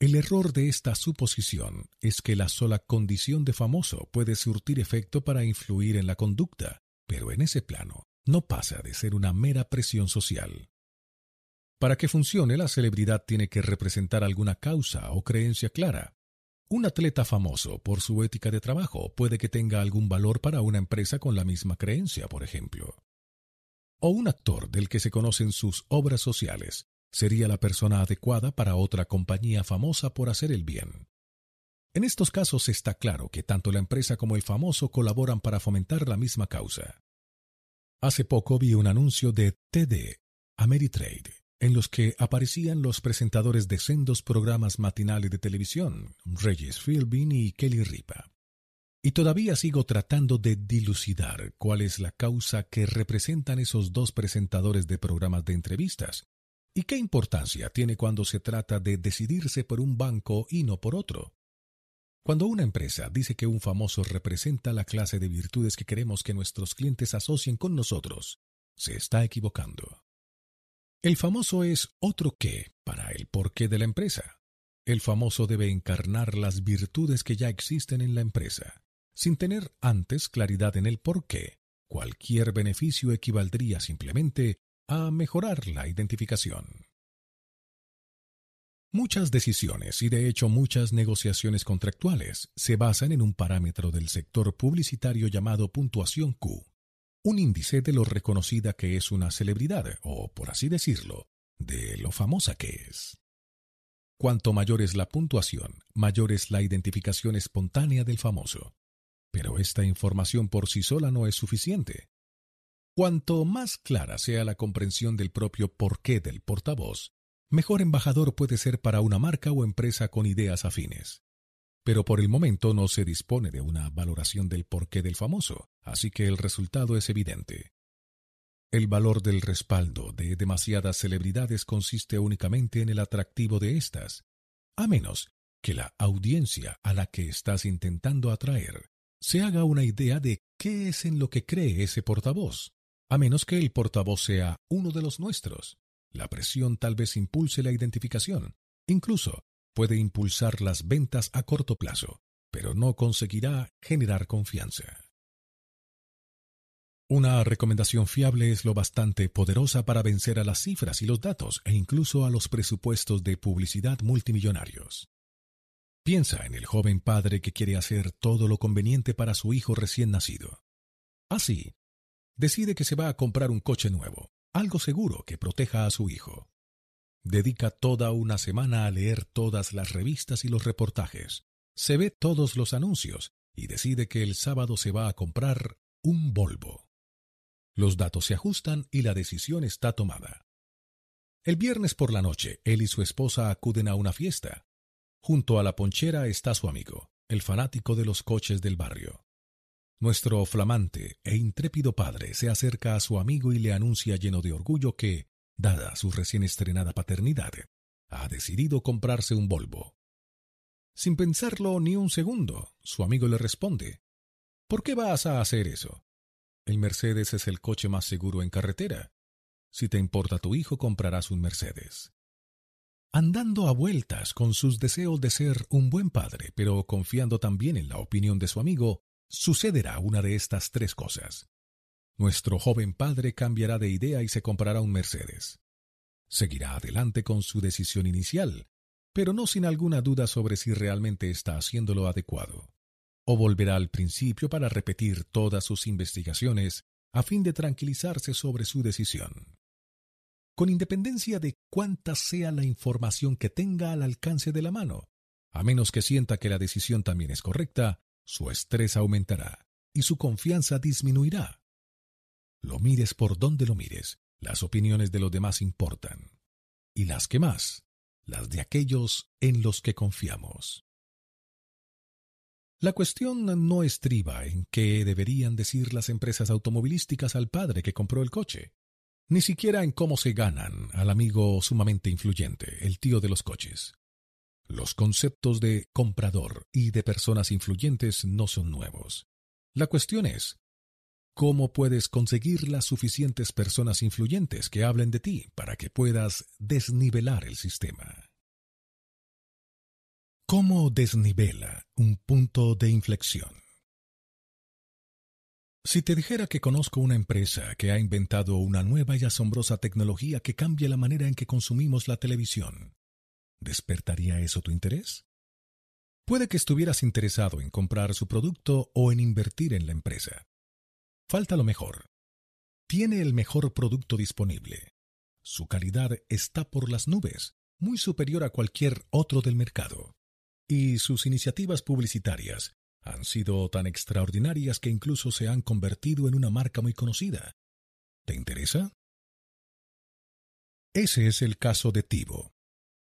El error de esta suposición es que la sola condición de famoso puede surtir efecto para influir en la conducta, pero en ese plano no pasa de ser una mera presión social. Para que funcione, la celebridad tiene que representar alguna causa o creencia clara. Un atleta famoso por su ética de trabajo puede que tenga algún valor para una empresa con la misma creencia, por ejemplo o un actor del que se conocen sus obras sociales sería la persona adecuada para otra compañía famosa por hacer el bien. En estos casos está claro que tanto la empresa como el famoso colaboran para fomentar la misma causa. Hace poco vi un anuncio de TD, Ameritrade, en los que aparecían los presentadores de sendos programas matinales de televisión, Regis Philbin y Kelly Ripa. Y todavía sigo tratando de dilucidar cuál es la causa que representan esos dos presentadores de programas de entrevistas y qué importancia tiene cuando se trata de decidirse por un banco y no por otro. Cuando una empresa dice que un famoso representa la clase de virtudes que queremos que nuestros clientes asocien con nosotros, se está equivocando. El famoso es otro qué para el porqué de la empresa. El famoso debe encarnar las virtudes que ya existen en la empresa sin tener antes claridad en el por qué, cualquier beneficio equivaldría simplemente a mejorar la identificación. Muchas decisiones y de hecho muchas negociaciones contractuales se basan en un parámetro del sector publicitario llamado puntuación Q, un índice de lo reconocida que es una celebridad o, por así decirlo, de lo famosa que es. Cuanto mayor es la puntuación, mayor es la identificación espontánea del famoso. Pero esta información por sí sola no es suficiente. Cuanto más clara sea la comprensión del propio porqué del portavoz, mejor embajador puede ser para una marca o empresa con ideas afines. Pero por el momento no se dispone de una valoración del porqué del famoso, así que el resultado es evidente. El valor del respaldo de demasiadas celebridades consiste únicamente en el atractivo de éstas, a menos que la audiencia a la que estás intentando atraer se haga una idea de qué es en lo que cree ese portavoz, a menos que el portavoz sea uno de los nuestros. La presión tal vez impulse la identificación, incluso puede impulsar las ventas a corto plazo, pero no conseguirá generar confianza. Una recomendación fiable es lo bastante poderosa para vencer a las cifras y los datos e incluso a los presupuestos de publicidad multimillonarios. Piensa en el joven padre que quiere hacer todo lo conveniente para su hijo recién nacido. Así, decide que se va a comprar un coche nuevo, algo seguro que proteja a su hijo. Dedica toda una semana a leer todas las revistas y los reportajes, se ve todos los anuncios y decide que el sábado se va a comprar un Volvo. Los datos se ajustan y la decisión está tomada. El viernes por la noche, él y su esposa acuden a una fiesta. Junto a la ponchera está su amigo, el fanático de los coches del barrio. Nuestro flamante e intrépido padre se acerca a su amigo y le anuncia lleno de orgullo que, dada su recién estrenada paternidad, ha decidido comprarse un Volvo. Sin pensarlo ni un segundo, su amigo le responde, ¿Por qué vas a hacer eso? El Mercedes es el coche más seguro en carretera. Si te importa tu hijo, comprarás un Mercedes. Andando a vueltas con sus deseos de ser un buen padre, pero confiando también en la opinión de su amigo, sucederá una de estas tres cosas. Nuestro joven padre cambiará de idea y se comprará un Mercedes. Seguirá adelante con su decisión inicial, pero no sin alguna duda sobre si realmente está haciendo lo adecuado o volverá al principio para repetir todas sus investigaciones a fin de tranquilizarse sobre su decisión. Con independencia de cuánta sea la información que tenga al alcance de la mano, a menos que sienta que la decisión también es correcta, su estrés aumentará y su confianza disminuirá. Lo mires por donde lo mires, las opiniones de los demás importan. Y las que más, las de aquellos en los que confiamos. La cuestión no estriba en qué deberían decir las empresas automovilísticas al padre que compró el coche, ni siquiera en cómo se ganan al amigo sumamente influyente, el tío de los coches. Los conceptos de comprador y de personas influyentes no son nuevos. La cuestión es, ¿cómo puedes conseguir las suficientes personas influyentes que hablen de ti para que puedas desnivelar el sistema? ¿Cómo desnivela un punto de inflexión? Si te dijera que conozco una empresa que ha inventado una nueva y asombrosa tecnología que cambia la manera en que consumimos la televisión, ¿despertaría eso tu interés? Puede que estuvieras interesado en comprar su producto o en invertir en la empresa. Falta lo mejor. Tiene el mejor producto disponible. Su calidad está por las nubes, muy superior a cualquier otro del mercado y sus iniciativas publicitarias han sido tan extraordinarias que incluso se han convertido en una marca muy conocida. ¿Te interesa? Ese es el caso de Tivo,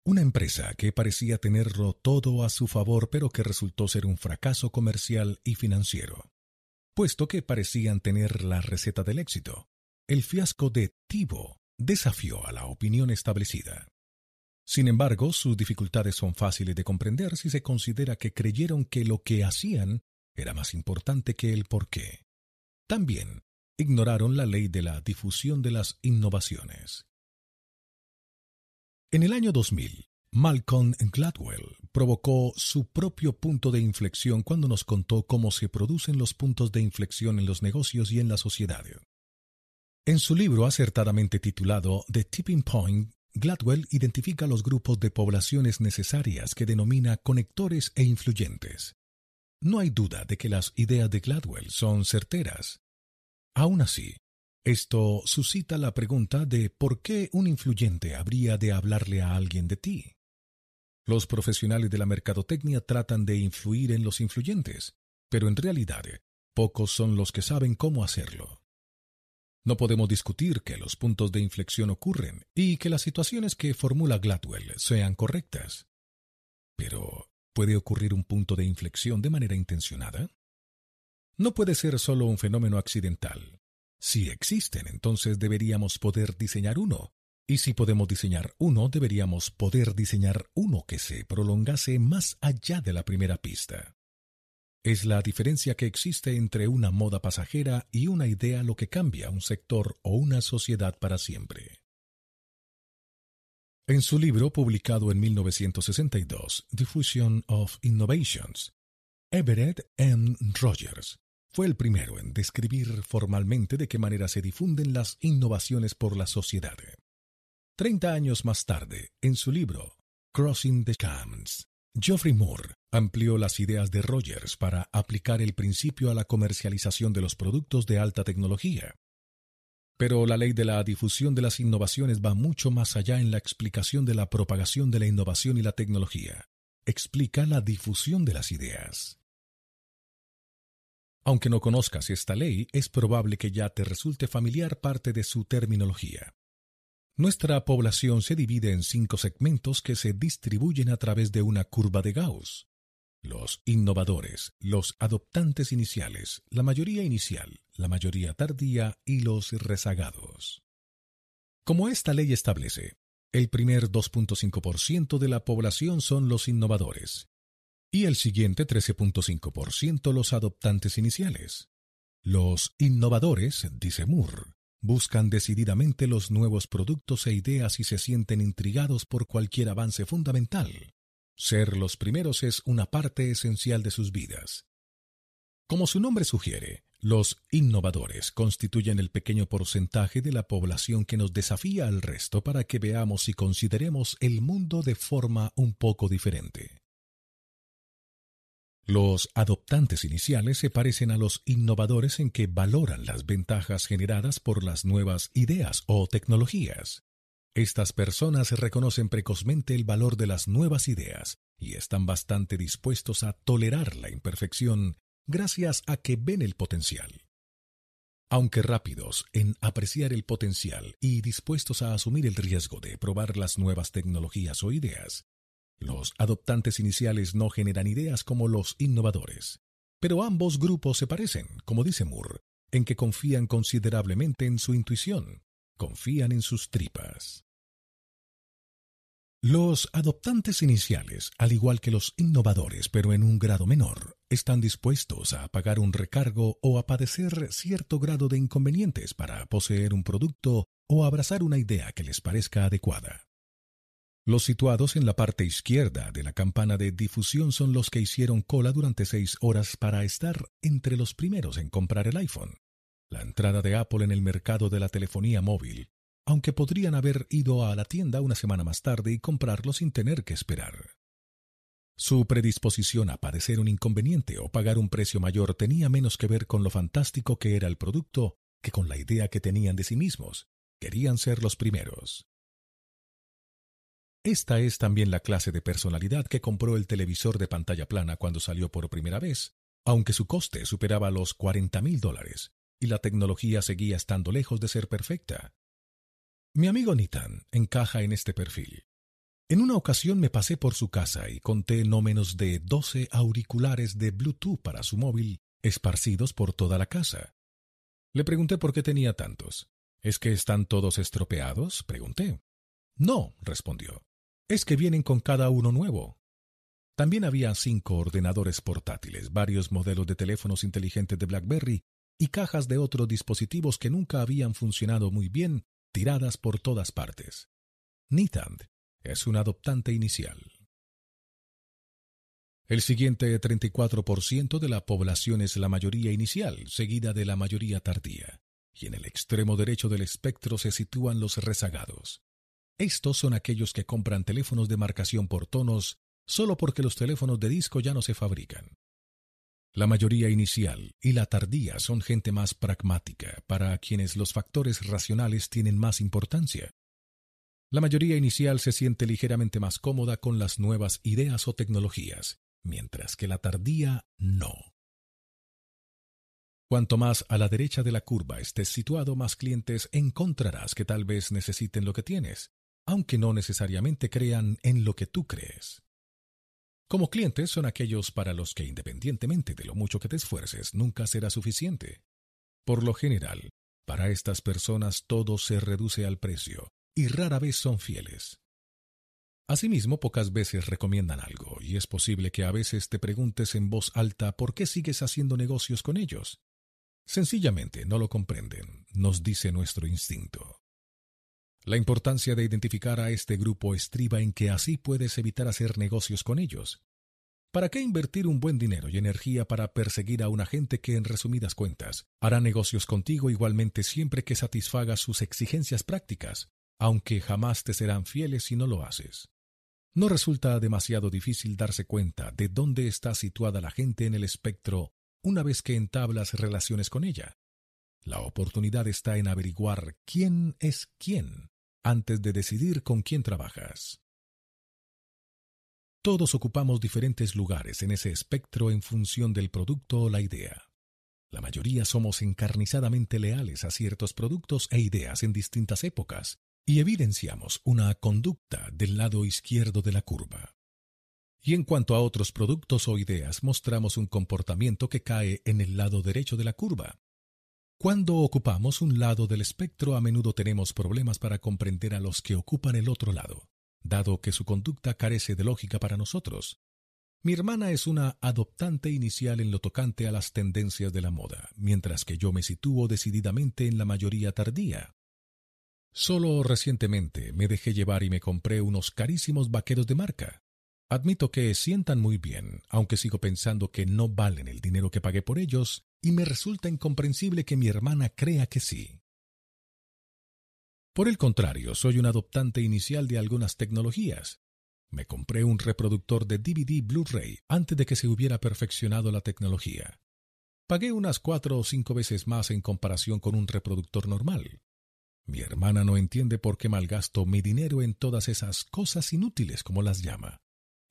una empresa que parecía tenerlo todo a su favor pero que resultó ser un fracaso comercial y financiero. Puesto que parecían tener la receta del éxito, el fiasco de Tivo desafió a la opinión establecida. Sin embargo, sus dificultades son fáciles de comprender si se considera que creyeron que lo que hacían era más importante que el por qué. También ignoraron la ley de la difusión de las innovaciones. En el año 2000, Malcolm Gladwell provocó su propio punto de inflexión cuando nos contó cómo se producen los puntos de inflexión en los negocios y en la sociedad. En su libro acertadamente titulado The Tipping Point, Gladwell identifica los grupos de poblaciones necesarias que denomina conectores e influyentes. No hay duda de que las ideas de Gladwell son certeras. Aún así, esto suscita la pregunta de por qué un influyente habría de hablarle a alguien de ti. Los profesionales de la mercadotecnia tratan de influir en los influyentes, pero en realidad pocos son los que saben cómo hacerlo. No podemos discutir que los puntos de inflexión ocurren y que las situaciones que formula Gladwell sean correctas. Pero, ¿puede ocurrir un punto de inflexión de manera intencionada? No puede ser solo un fenómeno accidental. Si existen, entonces deberíamos poder diseñar uno. Y si podemos diseñar uno, deberíamos poder diseñar uno que se prolongase más allá de la primera pista. Es la diferencia que existe entre una moda pasajera y una idea lo que cambia un sector o una sociedad para siempre. En su libro publicado en 1962, Diffusion of Innovations, Everett M. Rogers fue el primero en describir formalmente de qué manera se difunden las innovaciones por la sociedad. Treinta años más tarde, en su libro Crossing the Chasms, Geoffrey Moore amplió las ideas de Rogers para aplicar el principio a la comercialización de los productos de alta tecnología. Pero la ley de la difusión de las innovaciones va mucho más allá en la explicación de la propagación de la innovación y la tecnología. Explica la difusión de las ideas. Aunque no conozcas esta ley, es probable que ya te resulte familiar parte de su terminología. Nuestra población se divide en cinco segmentos que se distribuyen a través de una curva de Gauss. Los innovadores, los adoptantes iniciales, la mayoría inicial, la mayoría tardía y los rezagados. Como esta ley establece, el primer 2.5% de la población son los innovadores, y el siguiente 13.5% los adoptantes iniciales. Los innovadores, dice Moore, buscan decididamente los nuevos productos e ideas y se sienten intrigados por cualquier avance fundamental. Ser los primeros es una parte esencial de sus vidas. Como su nombre sugiere, los innovadores constituyen el pequeño porcentaje de la población que nos desafía al resto para que veamos y consideremos el mundo de forma un poco diferente. Los adoptantes iniciales se parecen a los innovadores en que valoran las ventajas generadas por las nuevas ideas o tecnologías. Estas personas reconocen precozmente el valor de las nuevas ideas y están bastante dispuestos a tolerar la imperfección gracias a que ven el potencial. Aunque rápidos en apreciar el potencial y dispuestos a asumir el riesgo de probar las nuevas tecnologías o ideas, los adoptantes iniciales no generan ideas como los innovadores, pero ambos grupos se parecen, como dice Moore, en que confían considerablemente en su intuición, confían en sus tripas. Los adoptantes iniciales, al igual que los innovadores, pero en un grado menor, están dispuestos a pagar un recargo o a padecer cierto grado de inconvenientes para poseer un producto o abrazar una idea que les parezca adecuada. Los situados en la parte izquierda de la campana de difusión son los que hicieron cola durante seis horas para estar entre los primeros en comprar el iPhone, la entrada de Apple en el mercado de la telefonía móvil, aunque podrían haber ido a la tienda una semana más tarde y comprarlo sin tener que esperar. Su predisposición a padecer un inconveniente o pagar un precio mayor tenía menos que ver con lo fantástico que era el producto que con la idea que tenían de sí mismos. Querían ser los primeros. Esta es también la clase de personalidad que compró el televisor de pantalla plana cuando salió por primera vez, aunque su coste superaba los 40 mil dólares y la tecnología seguía estando lejos de ser perfecta. Mi amigo Nitan encaja en este perfil. En una ocasión me pasé por su casa y conté no menos de 12 auriculares de Bluetooth para su móvil esparcidos por toda la casa. Le pregunté por qué tenía tantos. ¿Es que están todos estropeados? pregunté. No, respondió es que vienen con cada uno nuevo. También había cinco ordenadores portátiles, varios modelos de teléfonos inteligentes de BlackBerry y cajas de otros dispositivos que nunca habían funcionado muy bien, tiradas por todas partes. Nithand es un adoptante inicial. El siguiente 34% de la población es la mayoría inicial, seguida de la mayoría tardía, y en el extremo derecho del espectro se sitúan los rezagados. Estos son aquellos que compran teléfonos de marcación por tonos solo porque los teléfonos de disco ya no se fabrican. La mayoría inicial y la tardía son gente más pragmática, para quienes los factores racionales tienen más importancia. La mayoría inicial se siente ligeramente más cómoda con las nuevas ideas o tecnologías, mientras que la tardía no. Cuanto más a la derecha de la curva estés situado, más clientes encontrarás que tal vez necesiten lo que tienes, aunque no necesariamente crean en lo que tú crees. Como clientes son aquellos para los que independientemente de lo mucho que te esfuerces, nunca será suficiente. Por lo general, Para estas personas todo se reduce al precio y rara vez son fieles. Asimismo, pocas veces recomiendan algo, y es posible que a veces te preguntes en voz alta por qué sigues haciendo negocios con ellos. Sencillamente no lo comprenden, nos dice nuestro instinto. La importancia de identificar a este grupo estriba en que así puedes evitar hacer negocios con ellos. ¿Para qué invertir un buen dinero y energía para perseguir a una gente que, en resumidas cuentas, hará negocios contigo igualmente siempre que satisfaga sus exigencias prácticas, aunque jamás te serán fieles si no lo haces? No resulta demasiado difícil darse cuenta de dónde está situada la gente en el espectro una vez que entablas relaciones con ella. La oportunidad está en averiguar quién es quién antes de decidir con quién trabajas. Todos ocupamos diferentes lugares en ese espectro en función del producto o la idea. La mayoría somos encarnizadamente leales a ciertos productos e ideas en distintas épocas, y evidenciamos una conducta del lado izquierdo de la curva. Y en cuanto a otros productos o ideas, mostramos un comportamiento que cae en el lado derecho de la curva. Cuando ocupamos un lado del espectro, a menudo tenemos problemas para comprender a los que ocupan el otro lado dado que su conducta carece de lógica para nosotros. Mi hermana es una adoptante inicial en lo tocante a las tendencias de la moda, mientras que yo me sitúo decididamente en la mayoría tardía. Solo recientemente me dejé llevar y me compré unos carísimos vaqueros de marca. Admito que sientan muy bien, aunque sigo pensando que no valen el dinero que pagué por ellos, y me resulta incomprensible que mi hermana crea que sí. Por el contrario, soy un adoptante inicial de algunas tecnologías. Me compré un reproductor de DVD Blu-ray antes de que se hubiera perfeccionado la tecnología. Pagué unas cuatro o cinco veces más en comparación con un reproductor normal. Mi hermana no entiende por qué malgasto mi dinero en todas esas cosas inútiles como las llama.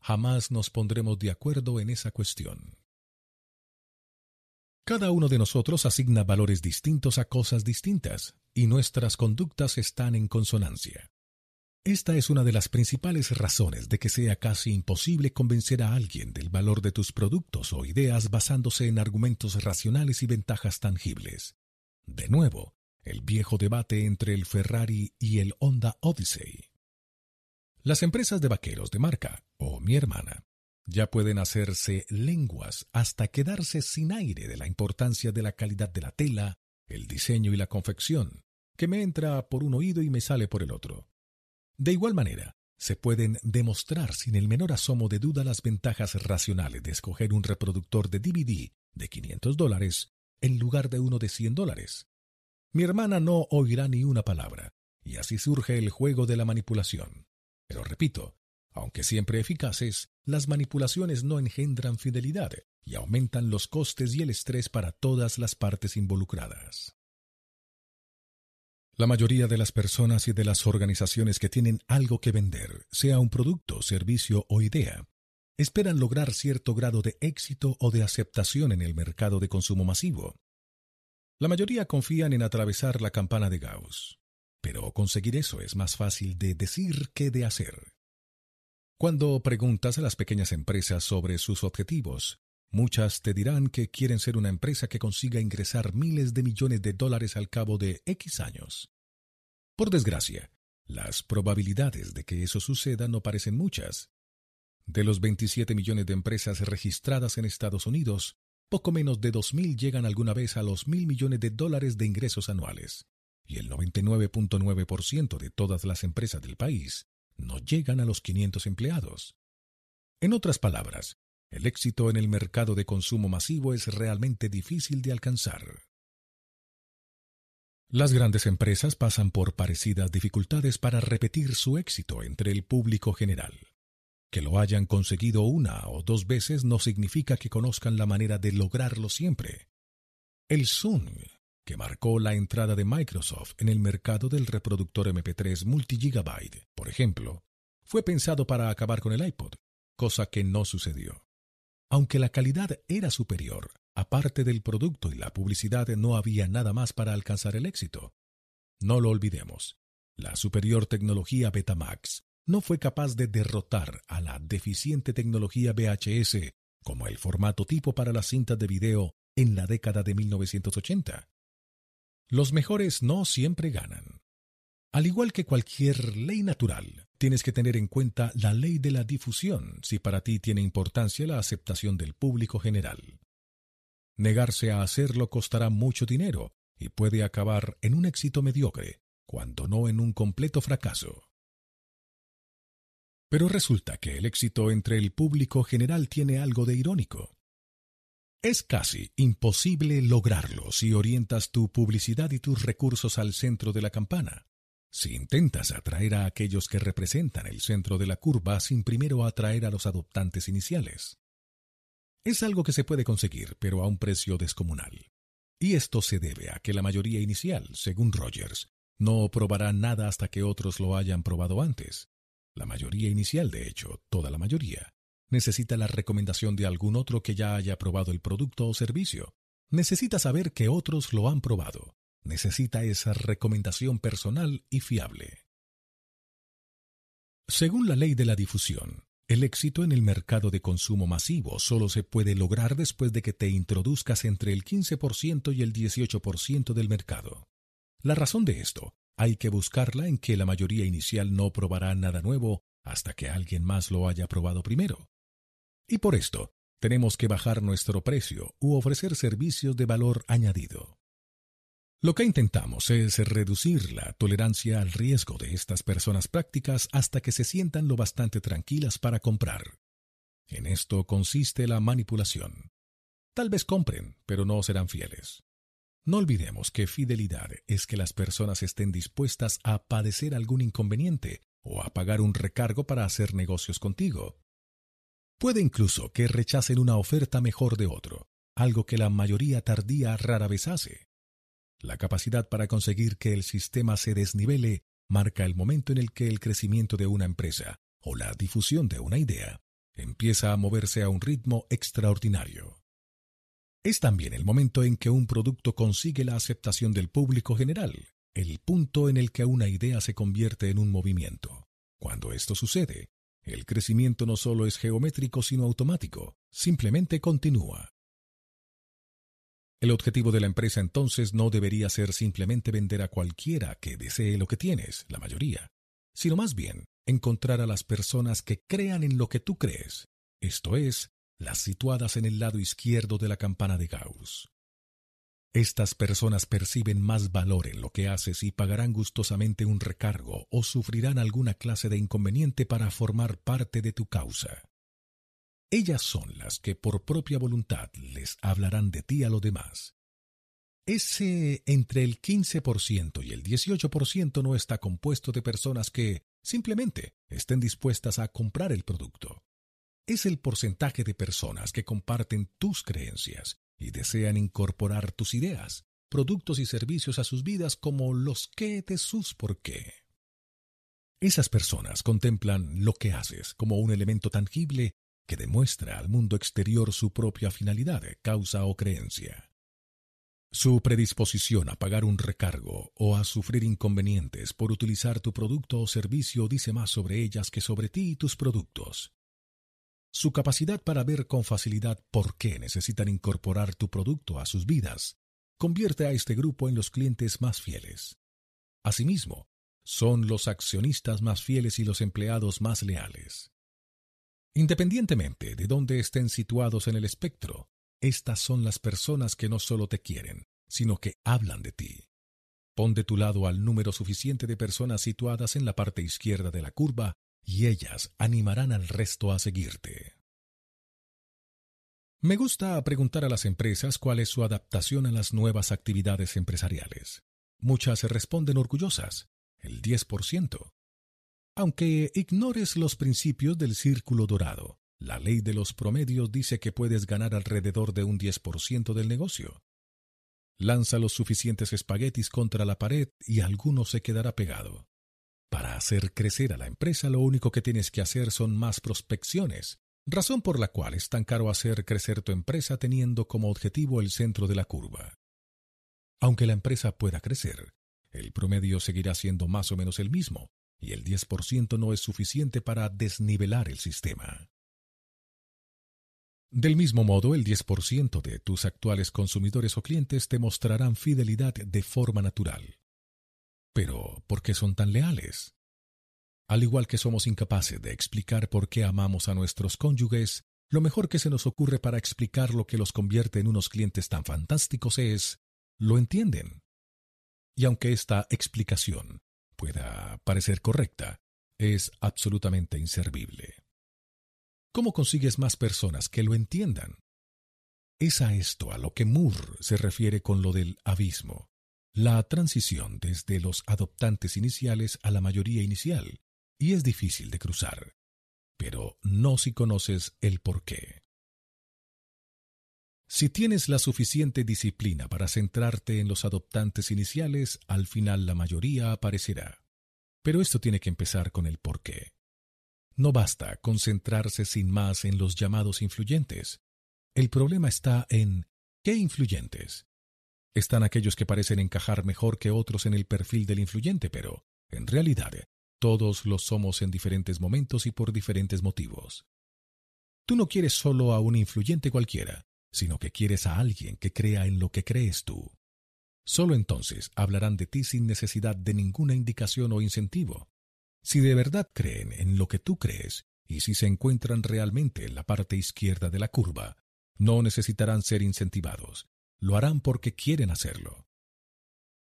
Jamás nos pondremos de acuerdo en esa cuestión. Cada uno de nosotros asigna valores distintos a cosas distintas, y nuestras conductas están en consonancia. Esta es una de las principales razones de que sea casi imposible convencer a alguien del valor de tus productos o ideas basándose en argumentos racionales y ventajas tangibles. De nuevo, el viejo debate entre el Ferrari y el Honda Odyssey. Las empresas de vaqueros de marca, o mi hermana, ya pueden hacerse lenguas hasta quedarse sin aire de la importancia de la calidad de la tela, el diseño y la confección, que me entra por un oído y me sale por el otro. De igual manera, se pueden demostrar sin el menor asomo de duda las ventajas racionales de escoger un reproductor de DVD de 500 dólares en lugar de uno de 100 dólares. Mi hermana no oirá ni una palabra, y así surge el juego de la manipulación. Pero repito, aunque siempre eficaces, las manipulaciones no engendran fidelidad y aumentan los costes y el estrés para todas las partes involucradas. La mayoría de las personas y de las organizaciones que tienen algo que vender, sea un producto, servicio o idea, esperan lograr cierto grado de éxito o de aceptación en el mercado de consumo masivo. La mayoría confían en atravesar la campana de Gauss, pero conseguir eso es más fácil de decir que de hacer. Cuando preguntas a las pequeñas empresas sobre sus objetivos, muchas te dirán que quieren ser una empresa que consiga ingresar miles de millones de dólares al cabo de X años. Por desgracia, las probabilidades de que eso suceda no parecen muchas. De los 27 millones de empresas registradas en Estados Unidos, poco menos de 2.000 llegan alguna vez a los mil millones de dólares de ingresos anuales, y el 99.9% de todas las empresas del país no llegan a los 500 empleados. En otras palabras, el éxito en el mercado de consumo masivo es realmente difícil de alcanzar. Las grandes empresas pasan por parecidas dificultades para repetir su éxito entre el público general. Que lo hayan conseguido una o dos veces no significa que conozcan la manera de lograrlo siempre. El Zoom que marcó la entrada de Microsoft en el mercado del reproductor MP3 multigigabyte, por ejemplo, fue pensado para acabar con el iPod, cosa que no sucedió. Aunque la calidad era superior, aparte del producto y la publicidad no había nada más para alcanzar el éxito. No lo olvidemos, la superior tecnología Betamax no fue capaz de derrotar a la deficiente tecnología VHS como el formato tipo para las cintas de video en la década de 1980. Los mejores no siempre ganan. Al igual que cualquier ley natural, tienes que tener en cuenta la ley de la difusión si para ti tiene importancia la aceptación del público general. Negarse a hacerlo costará mucho dinero y puede acabar en un éxito mediocre, cuando no en un completo fracaso. Pero resulta que el éxito entre el público general tiene algo de irónico. Es casi imposible lograrlo si orientas tu publicidad y tus recursos al centro de la campana. Si intentas atraer a aquellos que representan el centro de la curva sin primero atraer a los adoptantes iniciales. Es algo que se puede conseguir, pero a un precio descomunal. Y esto se debe a que la mayoría inicial, según Rogers, no probará nada hasta que otros lo hayan probado antes. La mayoría inicial, de hecho, toda la mayoría, necesita la recomendación de algún otro que ya haya probado el producto o servicio. Necesita saber que otros lo han probado. Necesita esa recomendación personal y fiable. Según la ley de la difusión, el éxito en el mercado de consumo masivo solo se puede lograr después de que te introduzcas entre el 15% y el 18% del mercado. La razón de esto hay que buscarla en que la mayoría inicial no probará nada nuevo hasta que alguien más lo haya probado primero. Y por esto, tenemos que bajar nuestro precio u ofrecer servicios de valor añadido. Lo que intentamos es reducir la tolerancia al riesgo de estas personas prácticas hasta que se sientan lo bastante tranquilas para comprar. En esto consiste la manipulación. Tal vez compren, pero no serán fieles. No olvidemos que fidelidad es que las personas estén dispuestas a padecer algún inconveniente o a pagar un recargo para hacer negocios contigo. Puede incluso que rechacen una oferta mejor de otro, algo que la mayoría tardía rara vez hace. La capacidad para conseguir que el sistema se desnivele marca el momento en el que el crecimiento de una empresa o la difusión de una idea empieza a moverse a un ritmo extraordinario. Es también el momento en que un producto consigue la aceptación del público general, el punto en el que una idea se convierte en un movimiento. Cuando esto sucede, el crecimiento no solo es geométrico sino automático, simplemente continúa. El objetivo de la empresa entonces no debería ser simplemente vender a cualquiera que desee lo que tienes, la mayoría, sino más bien encontrar a las personas que crean en lo que tú crees, esto es, las situadas en el lado izquierdo de la campana de Gauss. Estas personas perciben más valor en lo que haces y pagarán gustosamente un recargo o sufrirán alguna clase de inconveniente para formar parte de tu causa. Ellas son las que por propia voluntad les hablarán de ti a los demás. Ese entre el 15% y el 18% no está compuesto de personas que simplemente estén dispuestas a comprar el producto es el porcentaje de personas que comparten tus creencias y desean incorporar tus ideas, productos y servicios a sus vidas como los qué de sus por qué. Esas personas contemplan lo que haces como un elemento tangible que demuestra al mundo exterior su propia finalidad, causa o creencia. Su predisposición a pagar un recargo o a sufrir inconvenientes por utilizar tu producto o servicio dice más sobre ellas que sobre ti y tus productos. Su capacidad para ver con facilidad por qué necesitan incorporar tu producto a sus vidas convierte a este grupo en los clientes más fieles. Asimismo, son los accionistas más fieles y los empleados más leales. Independientemente de dónde estén situados en el espectro, estas son las personas que no solo te quieren, sino que hablan de ti. Pon de tu lado al número suficiente de personas situadas en la parte izquierda de la curva y ellas animarán al resto a seguirte. Me gusta preguntar a las empresas cuál es su adaptación a las nuevas actividades empresariales. Muchas responden orgullosas, el 10%. Aunque ignores los principios del círculo dorado, la ley de los promedios dice que puedes ganar alrededor de un 10% del negocio. Lanza los suficientes espaguetis contra la pared y alguno se quedará pegado. Para hacer crecer a la empresa lo único que tienes que hacer son más prospecciones, razón por la cual es tan caro hacer crecer tu empresa teniendo como objetivo el centro de la curva. Aunque la empresa pueda crecer, el promedio seguirá siendo más o menos el mismo, y el 10% no es suficiente para desnivelar el sistema. Del mismo modo, el 10% de tus actuales consumidores o clientes te mostrarán fidelidad de forma natural. Pero, ¿por qué son tan leales? Al igual que somos incapaces de explicar por qué amamos a nuestros cónyuges, lo mejor que se nos ocurre para explicar lo que los convierte en unos clientes tan fantásticos es, lo entienden. Y aunque esta explicación pueda parecer correcta, es absolutamente inservible. ¿Cómo consigues más personas que lo entiendan? Es a esto a lo que Moore se refiere con lo del abismo, la transición desde los adoptantes iniciales a la mayoría inicial, y es difícil de cruzar, pero no si conoces el por qué. Si tienes la suficiente disciplina para centrarte en los adoptantes iniciales, al final la mayoría aparecerá. Pero esto tiene que empezar con el por qué. No basta concentrarse sin más en los llamados influyentes. El problema está en ¿qué influyentes? Están aquellos que parecen encajar mejor que otros en el perfil del influyente, pero, en realidad, todos lo somos en diferentes momentos y por diferentes motivos. Tú no quieres solo a un influyente cualquiera, sino que quieres a alguien que crea en lo que crees tú. Solo entonces hablarán de ti sin necesidad de ninguna indicación o incentivo. Si de verdad creen en lo que tú crees, y si se encuentran realmente en la parte izquierda de la curva, no necesitarán ser incentivados, lo harán porque quieren hacerlo.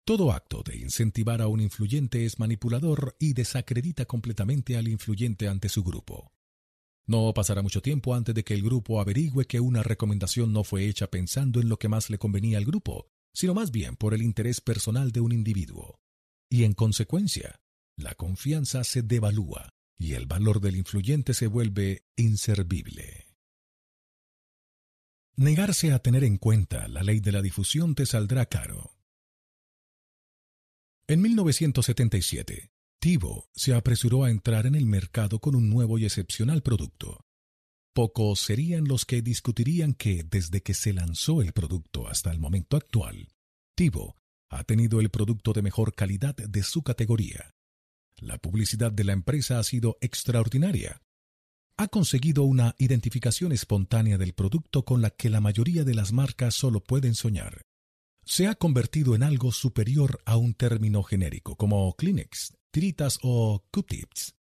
Todo acto de incentivar a un influyente es manipulador y desacredita completamente al influyente ante su grupo. No pasará mucho tiempo antes de que el grupo averigüe que una recomendación no fue hecha pensando en lo que más le convenía al grupo, sino más bien por el interés personal de un individuo. Y en consecuencia, la confianza se devalúa y el valor del influyente se vuelve inservible. Negarse a tener en cuenta la ley de la difusión te saldrá caro. En 1977, Tivo se apresuró a entrar en el mercado con un nuevo y excepcional producto. Pocos serían los que discutirían que, desde que se lanzó el producto hasta el momento actual, Tivo ha tenido el producto de mejor calidad de su categoría. La publicidad de la empresa ha sido extraordinaria. Ha conseguido una identificación espontánea del producto con la que la mayoría de las marcas solo pueden soñar. Se ha convertido en algo superior a un término genérico como Kleenex, tiritas o Q-tips.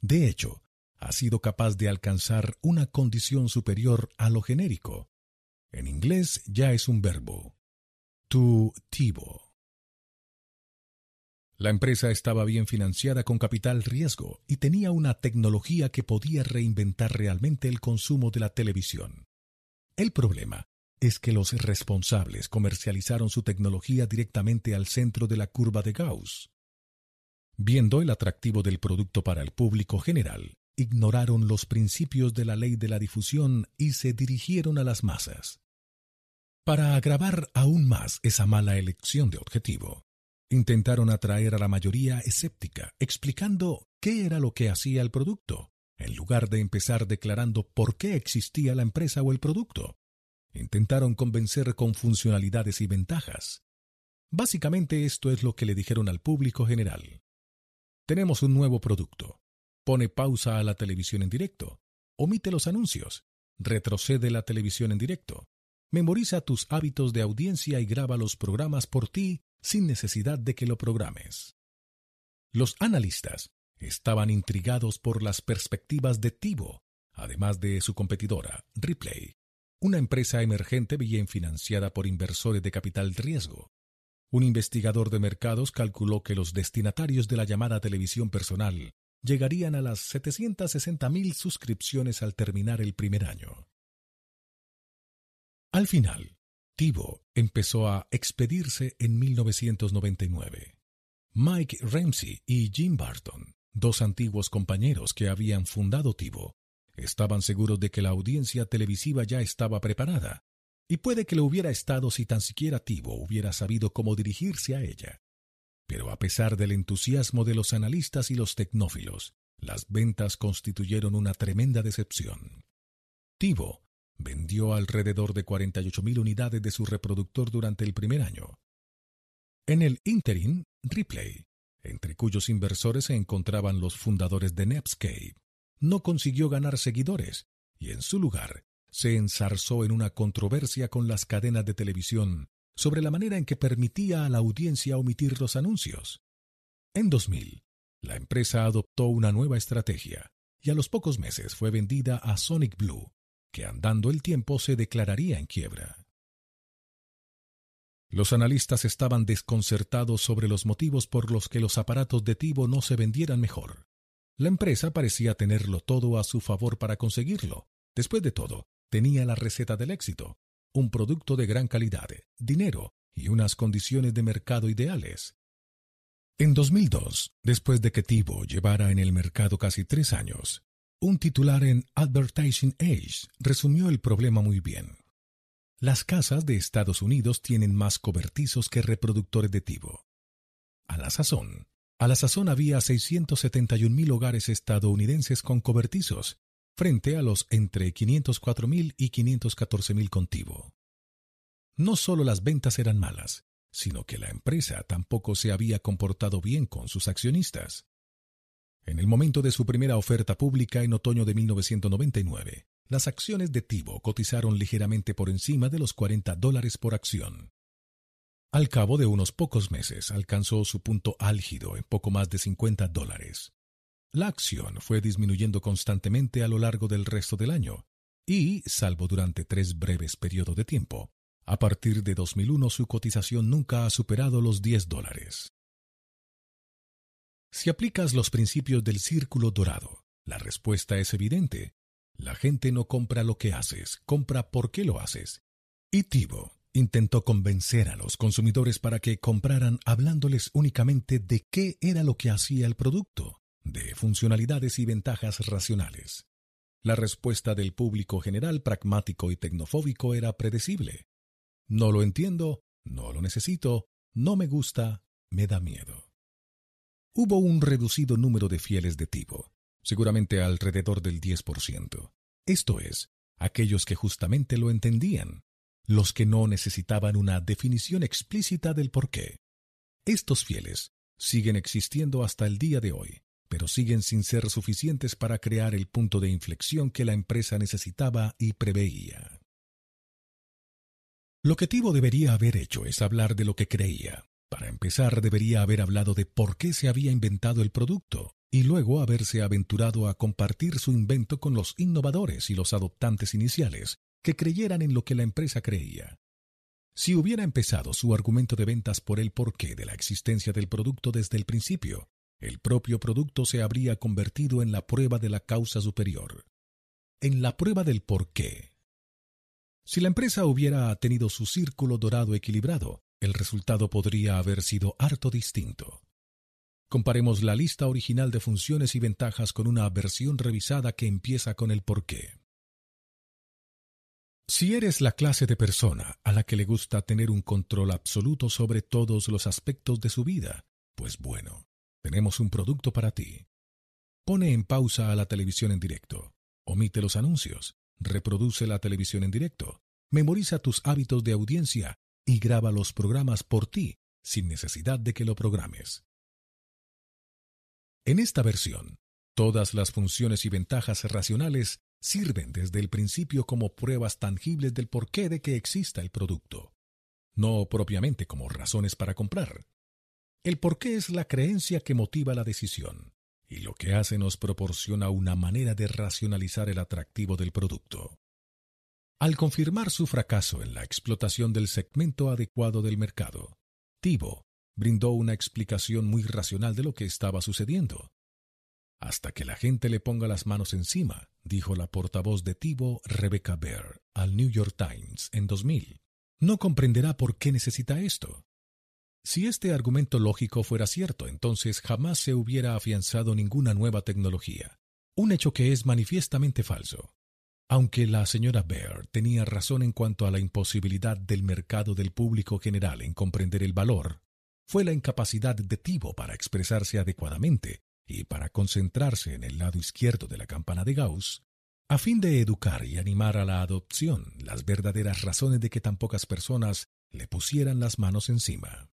De hecho, ha sido capaz de alcanzar una condición superior a lo genérico. En inglés ya es un verbo. Tu tivo. La empresa estaba bien financiada con capital riesgo y tenía una tecnología que podía reinventar realmente el consumo de la televisión. El problema es que los responsables comercializaron su tecnología directamente al centro de la curva de Gauss. Viendo el atractivo del producto para el público general, ignoraron los principios de la ley de la difusión y se dirigieron a las masas. Para agravar aún más esa mala elección de objetivo, Intentaron atraer a la mayoría escéptica, explicando qué era lo que hacía el producto, en lugar de empezar declarando por qué existía la empresa o el producto. Intentaron convencer con funcionalidades y ventajas. Básicamente esto es lo que le dijeron al público general. Tenemos un nuevo producto. Pone pausa a la televisión en directo. Omite los anuncios. Retrocede la televisión en directo. Memoriza tus hábitos de audiencia y graba los programas por ti sin necesidad de que lo programes. Los analistas estaban intrigados por las perspectivas de Tivo, además de su competidora, Ripley, una empresa emergente bien financiada por inversores de capital riesgo. Un investigador de mercados calculó que los destinatarios de la llamada televisión personal llegarían a las 760.000 suscripciones al terminar el primer año. Al final, TiVo empezó a expedirse en 1999. Mike Ramsey y Jim Barton, dos antiguos compañeros que habían fundado TiVo, estaban seguros de que la audiencia televisiva ya estaba preparada, y puede que lo hubiera estado si tan siquiera TiVo hubiera sabido cómo dirigirse a ella. Pero a pesar del entusiasmo de los analistas y los tecnófilos, las ventas constituyeron una tremenda decepción. TiVo vendió alrededor de 48.000 unidades de su reproductor durante el primer año. En el interim, Ripley, entre cuyos inversores se encontraban los fundadores de Netscape, no consiguió ganar seguidores y en su lugar se ensarzó en una controversia con las cadenas de televisión sobre la manera en que permitía a la audiencia omitir los anuncios. En 2000, la empresa adoptó una nueva estrategia y a los pocos meses fue vendida a Sonic Blue, que andando el tiempo se declararía en quiebra. Los analistas estaban desconcertados sobre los motivos por los que los aparatos de Tivo no se vendieran mejor. La empresa parecía tenerlo todo a su favor para conseguirlo. Después de todo, tenía la receta del éxito, un producto de gran calidad, dinero y unas condiciones de mercado ideales. En 2002, después de que Tivo llevara en el mercado casi tres años, un titular en Advertising Age resumió el problema muy bien. Las casas de Estados Unidos tienen más cobertizos que reproductores de Tivo. A la sazón, a la sazón había 671.000 hogares estadounidenses con cobertizos, frente a los entre 504.000 y 514.000 con Tivo. No solo las ventas eran malas, sino que la empresa tampoco se había comportado bien con sus accionistas. En el momento de su primera oferta pública en otoño de 1999, las acciones de Tivo cotizaron ligeramente por encima de los 40 dólares por acción. Al cabo de unos pocos meses alcanzó su punto álgido en poco más de 50 dólares. La acción fue disminuyendo constantemente a lo largo del resto del año, y, salvo durante tres breves periodos de tiempo, a partir de 2001 su cotización nunca ha superado los 10 dólares. Si aplicas los principios del círculo dorado, la respuesta es evidente. La gente no compra lo que haces, compra por qué lo haces. Y Tivo intentó convencer a los consumidores para que compraran hablándoles únicamente de qué era lo que hacía el producto, de funcionalidades y ventajas racionales. La respuesta del público general pragmático y tecnofóbico era predecible. No lo entiendo, no lo necesito, no me gusta, me da miedo. Hubo un reducido número de fieles de tipo, seguramente alrededor del 10%. Esto es, aquellos que justamente lo entendían, los que no necesitaban una definición explícita del por qué. Estos fieles siguen existiendo hasta el día de hoy, pero siguen sin ser suficientes para crear el punto de inflexión que la empresa necesitaba y preveía. Lo que Tivo debería haber hecho es hablar de lo que creía, para empezar, debería haber hablado de por qué se había inventado el producto y luego haberse aventurado a compartir su invento con los innovadores y los adoptantes iniciales que creyeran en lo que la empresa creía. Si hubiera empezado su argumento de ventas por el porqué de la existencia del producto desde el principio, el propio producto se habría convertido en la prueba de la causa superior. En la prueba del porqué. Si la empresa hubiera tenido su círculo dorado equilibrado, el resultado podría haber sido harto distinto. Comparemos la lista original de funciones y ventajas con una versión revisada que empieza con el porqué. Si eres la clase de persona a la que le gusta tener un control absoluto sobre todos los aspectos de su vida, pues bueno, tenemos un producto para ti. Pone en pausa a la televisión en directo, omite los anuncios, reproduce la televisión en directo, memoriza tus hábitos de audiencia y graba los programas por ti sin necesidad de que lo programes. En esta versión, todas las funciones y ventajas racionales sirven desde el principio como pruebas tangibles del porqué de que exista el producto, no propiamente como razones para comprar. El porqué es la creencia que motiva la decisión, y lo que hace nos proporciona una manera de racionalizar el atractivo del producto. Al confirmar su fracaso en la explotación del segmento adecuado del mercado, Tivo brindó una explicación muy racional de lo que estaba sucediendo. Hasta que la gente le ponga las manos encima, dijo la portavoz de Tivo, Rebecca Bear, al New York Times en 2000. No comprenderá por qué necesita esto. Si este argumento lógico fuera cierto, entonces jamás se hubiera afianzado ninguna nueva tecnología, un hecho que es manifiestamente falso. Aunque la señora Bear tenía razón en cuanto a la imposibilidad del mercado del público general en comprender el valor, fue la incapacidad de Tivo para expresarse adecuadamente y para concentrarse en el lado izquierdo de la campana de Gauss, a fin de educar y animar a la adopción las verdaderas razones de que tan pocas personas le pusieran las manos encima.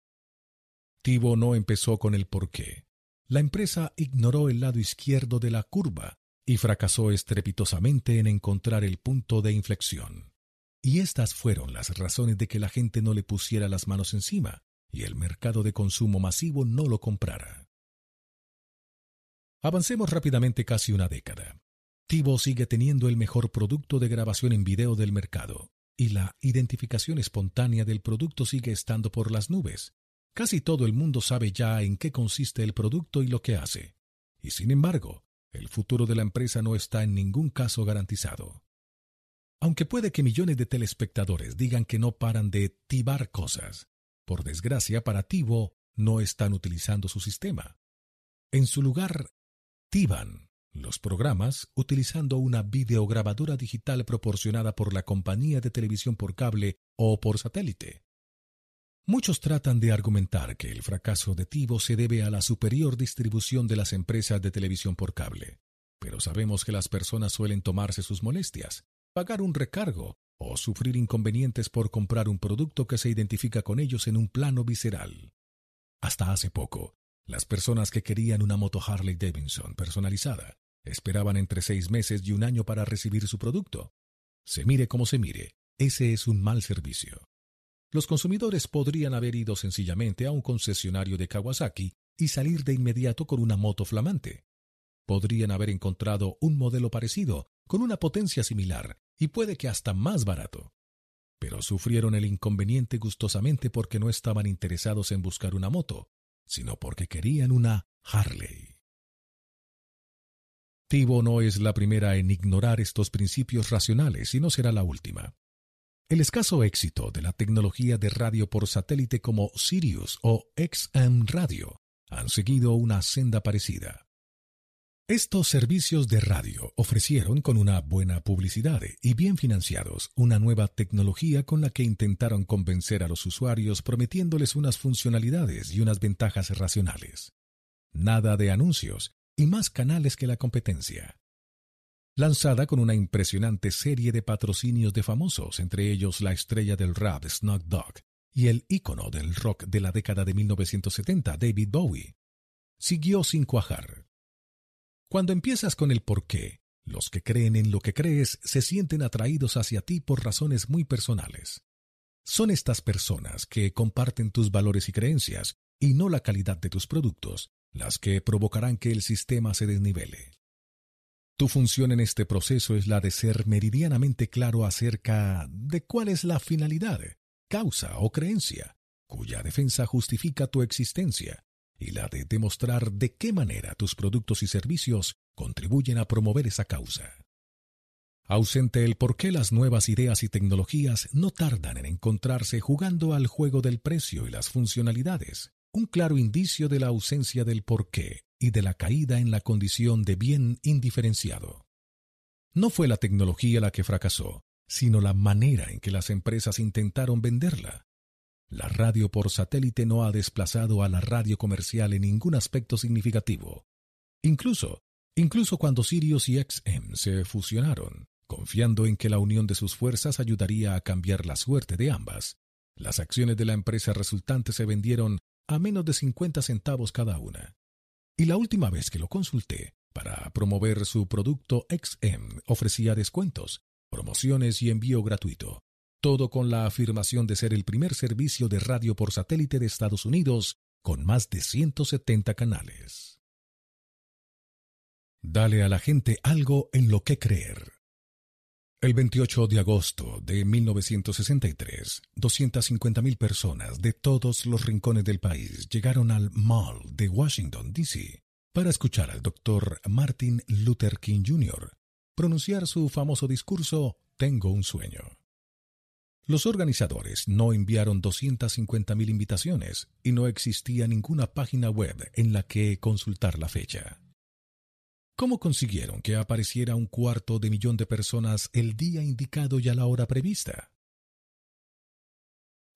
Tivo no empezó con el porqué. La empresa ignoró el lado izquierdo de la curva y fracasó estrepitosamente en encontrar el punto de inflexión. Y estas fueron las razones de que la gente no le pusiera las manos encima y el mercado de consumo masivo no lo comprara. Avancemos rápidamente casi una década. TiVo sigue teniendo el mejor producto de grabación en video del mercado, y la identificación espontánea del producto sigue estando por las nubes. Casi todo el mundo sabe ya en qué consiste el producto y lo que hace. Y sin embargo, el futuro de la empresa no está en ningún caso garantizado. Aunque puede que millones de telespectadores digan que no paran de tibar cosas, por desgracia para Tivo no están utilizando su sistema. En su lugar, tiban los programas utilizando una videograbadora digital proporcionada por la compañía de televisión por cable o por satélite. Muchos tratan de argumentar que el fracaso de Tivo se debe a la superior distribución de las empresas de televisión por cable, pero sabemos que las personas suelen tomarse sus molestias, pagar un recargo o sufrir inconvenientes por comprar un producto que se identifica con ellos en un plano visceral. Hasta hace poco, las personas que querían una moto Harley Davidson personalizada Esperaban entre seis meses y un año para recibir su producto. Se mire como se mire, ese es un mal servicio. Los consumidores podrían haber ido sencillamente a un concesionario de Kawasaki y salir de inmediato con una moto flamante. Podrían haber encontrado un modelo parecido, con una potencia similar, y puede que hasta más barato. Pero sufrieron el inconveniente gustosamente porque no estaban interesados en buscar una moto, sino porque querían una Harley. Tivo no es la primera en ignorar estos principios racionales y no será la última. El escaso éxito de la tecnología de radio por satélite como Sirius o XM Radio han seguido una senda parecida. Estos servicios de radio ofrecieron con una buena publicidad y bien financiados una nueva tecnología con la que intentaron convencer a los usuarios prometiéndoles unas funcionalidades y unas ventajas racionales. Nada de anuncios, y más canales que la competencia. Lanzada con una impresionante serie de patrocinios de famosos, entre ellos la estrella del rap Snoop Dogg y el ícono del rock de la década de 1970, David Bowie, siguió sin cuajar. Cuando empiezas con el por qué, los que creen en lo que crees se sienten atraídos hacia ti por razones muy personales. Son estas personas que comparten tus valores y creencias, y no la calidad de tus productos, las que provocarán que el sistema se desnivele. Tu función en este proceso es la de ser meridianamente claro acerca de cuál es la finalidad, causa o creencia, cuya defensa justifica tu existencia, y la de demostrar de qué manera tus productos y servicios contribuyen a promover esa causa. Ausente el por qué las nuevas ideas y tecnologías no tardan en encontrarse jugando al juego del precio y las funcionalidades, un claro indicio de la ausencia del porqué y de la caída en la condición de bien indiferenciado. No fue la tecnología la que fracasó, sino la manera en que las empresas intentaron venderla. La radio por satélite no ha desplazado a la radio comercial en ningún aspecto significativo. Incluso, incluso cuando Sirius y XM se fusionaron, confiando en que la unión de sus fuerzas ayudaría a cambiar la suerte de ambas, las acciones de la empresa resultante se vendieron a menos de 50 centavos cada una. Y la última vez que lo consulté, para promover su producto XM ofrecía descuentos, promociones y envío gratuito, todo con la afirmación de ser el primer servicio de radio por satélite de Estados Unidos con más de 170 canales. Dale a la gente algo en lo que creer. El 28 de agosto de 1963, 250.000 personas de todos los rincones del país llegaron al Mall de Washington, D.C. para escuchar al doctor Martin Luther King Jr. pronunciar su famoso discurso Tengo un sueño. Los organizadores no enviaron 250.000 invitaciones y no existía ninguna página web en la que consultar la fecha. ¿Cómo consiguieron que apareciera un cuarto de millón de personas el día indicado y a la hora prevista?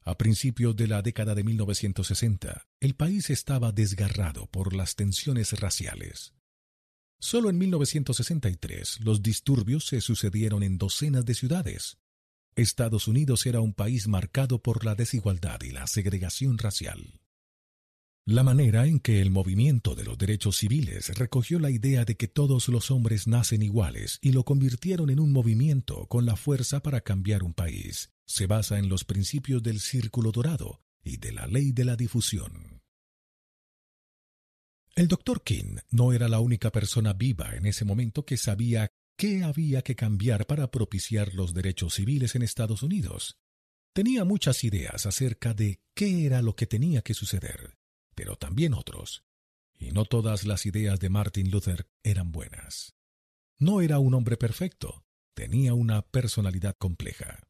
A principios de la década de 1960, el país estaba desgarrado por las tensiones raciales. Solo en 1963 los disturbios se sucedieron en docenas de ciudades. Estados Unidos era un país marcado por la desigualdad y la segregación racial. La manera en que el movimiento de los derechos civiles recogió la idea de que todos los hombres nacen iguales y lo convirtieron en un movimiento con la fuerza para cambiar un país se basa en los principios del círculo dorado y de la ley de la difusión. El doctor King no era la única persona viva en ese momento que sabía qué había que cambiar para propiciar los derechos civiles en Estados Unidos. Tenía muchas ideas acerca de qué era lo que tenía que suceder pero también otros, y no todas las ideas de Martin Luther eran buenas. No era un hombre perfecto, tenía una personalidad compleja.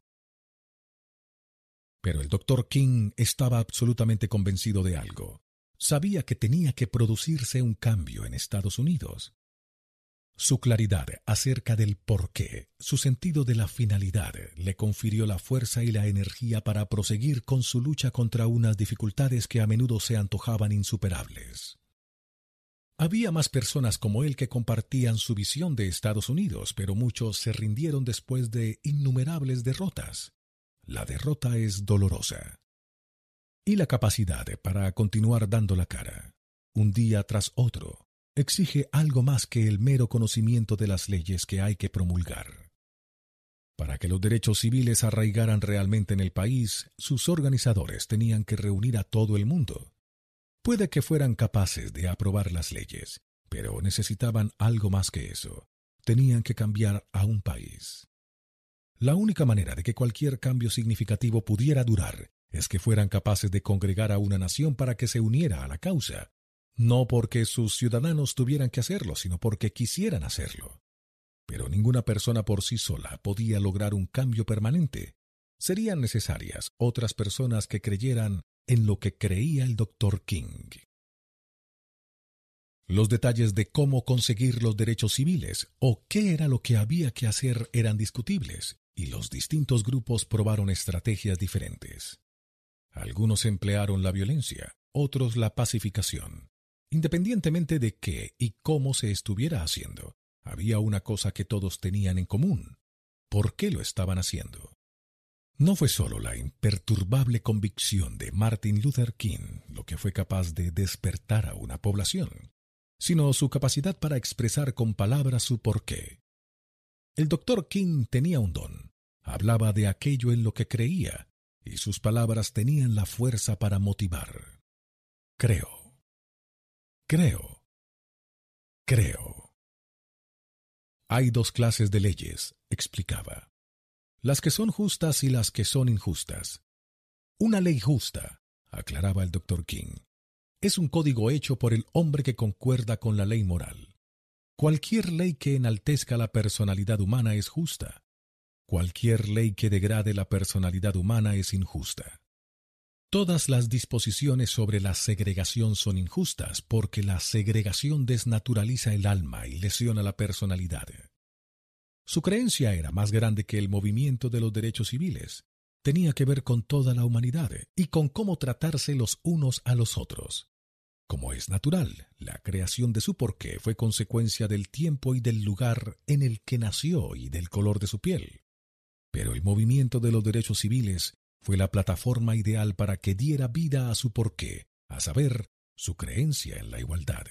Pero el doctor King estaba absolutamente convencido de algo. Sabía que tenía que producirse un cambio en Estados Unidos. Su claridad acerca del porqué, su sentido de la finalidad, le confirió la fuerza y la energía para proseguir con su lucha contra unas dificultades que a menudo se antojaban insuperables. Había más personas como él que compartían su visión de Estados Unidos, pero muchos se rindieron después de innumerables derrotas. La derrota es dolorosa. Y la capacidad para continuar dando la cara, un día tras otro, exige algo más que el mero conocimiento de las leyes que hay que promulgar. Para que los derechos civiles arraigaran realmente en el país, sus organizadores tenían que reunir a todo el mundo. Puede que fueran capaces de aprobar las leyes, pero necesitaban algo más que eso. Tenían que cambiar a un país. La única manera de que cualquier cambio significativo pudiera durar es que fueran capaces de congregar a una nación para que se uniera a la causa, no porque sus ciudadanos tuvieran que hacerlo, sino porque quisieran hacerlo. Pero ninguna persona por sí sola podía lograr un cambio permanente. Serían necesarias otras personas que creyeran en lo que creía el Dr. King. Los detalles de cómo conseguir los derechos civiles o qué era lo que había que hacer eran discutibles, y los distintos grupos probaron estrategias diferentes. Algunos emplearon la violencia, otros la pacificación, Independientemente de qué y cómo se estuviera haciendo, había una cosa que todos tenían en común. ¿Por qué lo estaban haciendo? No fue solo la imperturbable convicción de Martin Luther King lo que fue capaz de despertar a una población, sino su capacidad para expresar con palabras su porqué. El doctor King tenía un don, hablaba de aquello en lo que creía, y sus palabras tenían la fuerza para motivar. Creo Creo. Creo. Hay dos clases de leyes, explicaba. Las que son justas y las que son injustas. Una ley justa, aclaraba el doctor King, es un código hecho por el hombre que concuerda con la ley moral. Cualquier ley que enaltezca la personalidad humana es justa. Cualquier ley que degrade la personalidad humana es injusta. Todas las disposiciones sobre la segregación son injustas porque la segregación desnaturaliza el alma y lesiona la personalidad. Su creencia era más grande que el movimiento de los derechos civiles. Tenía que ver con toda la humanidad y con cómo tratarse los unos a los otros. Como es natural, la creación de su porqué fue consecuencia del tiempo y del lugar en el que nació y del color de su piel. Pero el movimiento de los derechos civiles fue la plataforma ideal para que diera vida a su porqué, a saber, su creencia en la igualdad.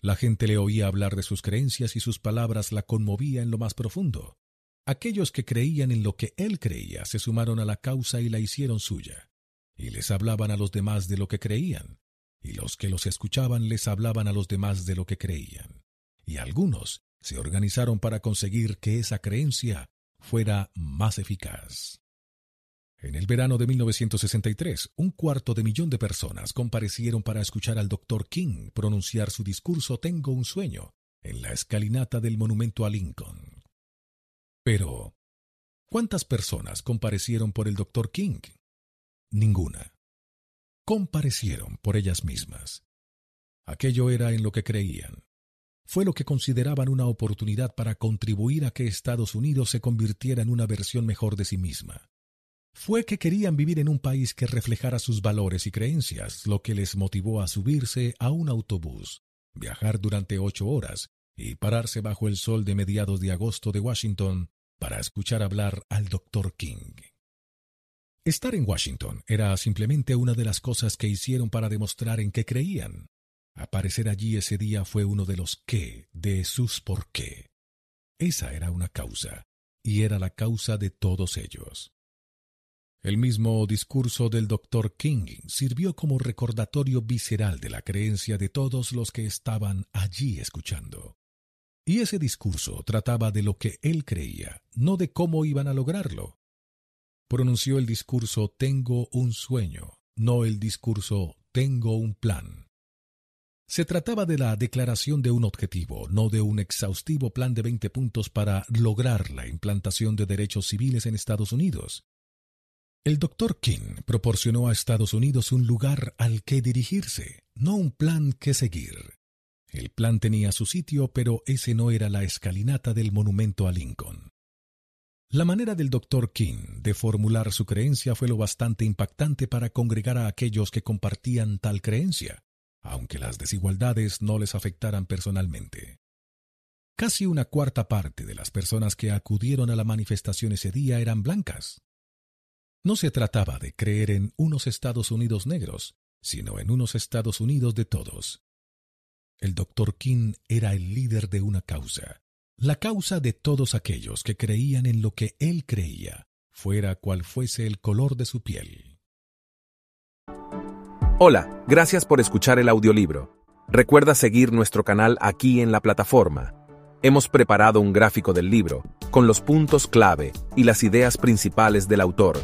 La gente le oía hablar de sus creencias y sus palabras la conmovía en lo más profundo. Aquellos que creían en lo que él creía se sumaron a la causa y la hicieron suya, y les hablaban a los demás de lo que creían, y los que los escuchaban les hablaban a los demás de lo que creían, y algunos se organizaron para conseguir que esa creencia fuera más eficaz. En el verano de 1963, un cuarto de millón de personas comparecieron para escuchar al Dr. King pronunciar su discurso Tengo un sueño en la escalinata del monumento a Lincoln. Pero, ¿cuántas personas comparecieron por el Dr. King? Ninguna. Comparecieron por ellas mismas. Aquello era en lo que creían. Fue lo que consideraban una oportunidad para contribuir a que Estados Unidos se convirtiera en una versión mejor de sí misma fue que querían vivir en un país que reflejara sus valores y creencias, lo que les motivó a subirse a un autobús, viajar durante ocho horas y pararse bajo el sol de mediados de agosto de Washington para escuchar hablar al Dr. King. Estar en Washington era simplemente una de las cosas que hicieron para demostrar en qué creían. Aparecer allí ese día fue uno de los qué, de sus por qué. Esa era una causa, y era la causa de todos ellos. El mismo discurso del Dr. King sirvió como recordatorio visceral de la creencia de todos los que estaban allí escuchando. Y ese discurso trataba de lo que él creía, no de cómo iban a lograrlo. Pronunció el discurso Tengo un sueño, no el discurso Tengo un plan. Se trataba de la declaración de un objetivo, no de un exhaustivo plan de 20 puntos para lograr la implantación de derechos civiles en Estados Unidos. El Dr. King proporcionó a Estados Unidos un lugar al que dirigirse, no un plan que seguir. El plan tenía su sitio, pero ese no era la escalinata del monumento a Lincoln. La manera del Dr. King de formular su creencia fue lo bastante impactante para congregar a aquellos que compartían tal creencia, aunque las desigualdades no les afectaran personalmente. Casi una cuarta parte de las personas que acudieron a la manifestación ese día eran blancas. No se trataba de creer en unos Estados Unidos negros, sino en unos Estados Unidos de todos. El Dr. King era el líder de una causa, la causa de todos aquellos que creían en lo que él creía, fuera cual fuese el color de su piel. Hola, gracias por escuchar el audiolibro. Recuerda seguir nuestro canal aquí en la plataforma. Hemos preparado un gráfico del libro, con los puntos clave y las ideas principales del autor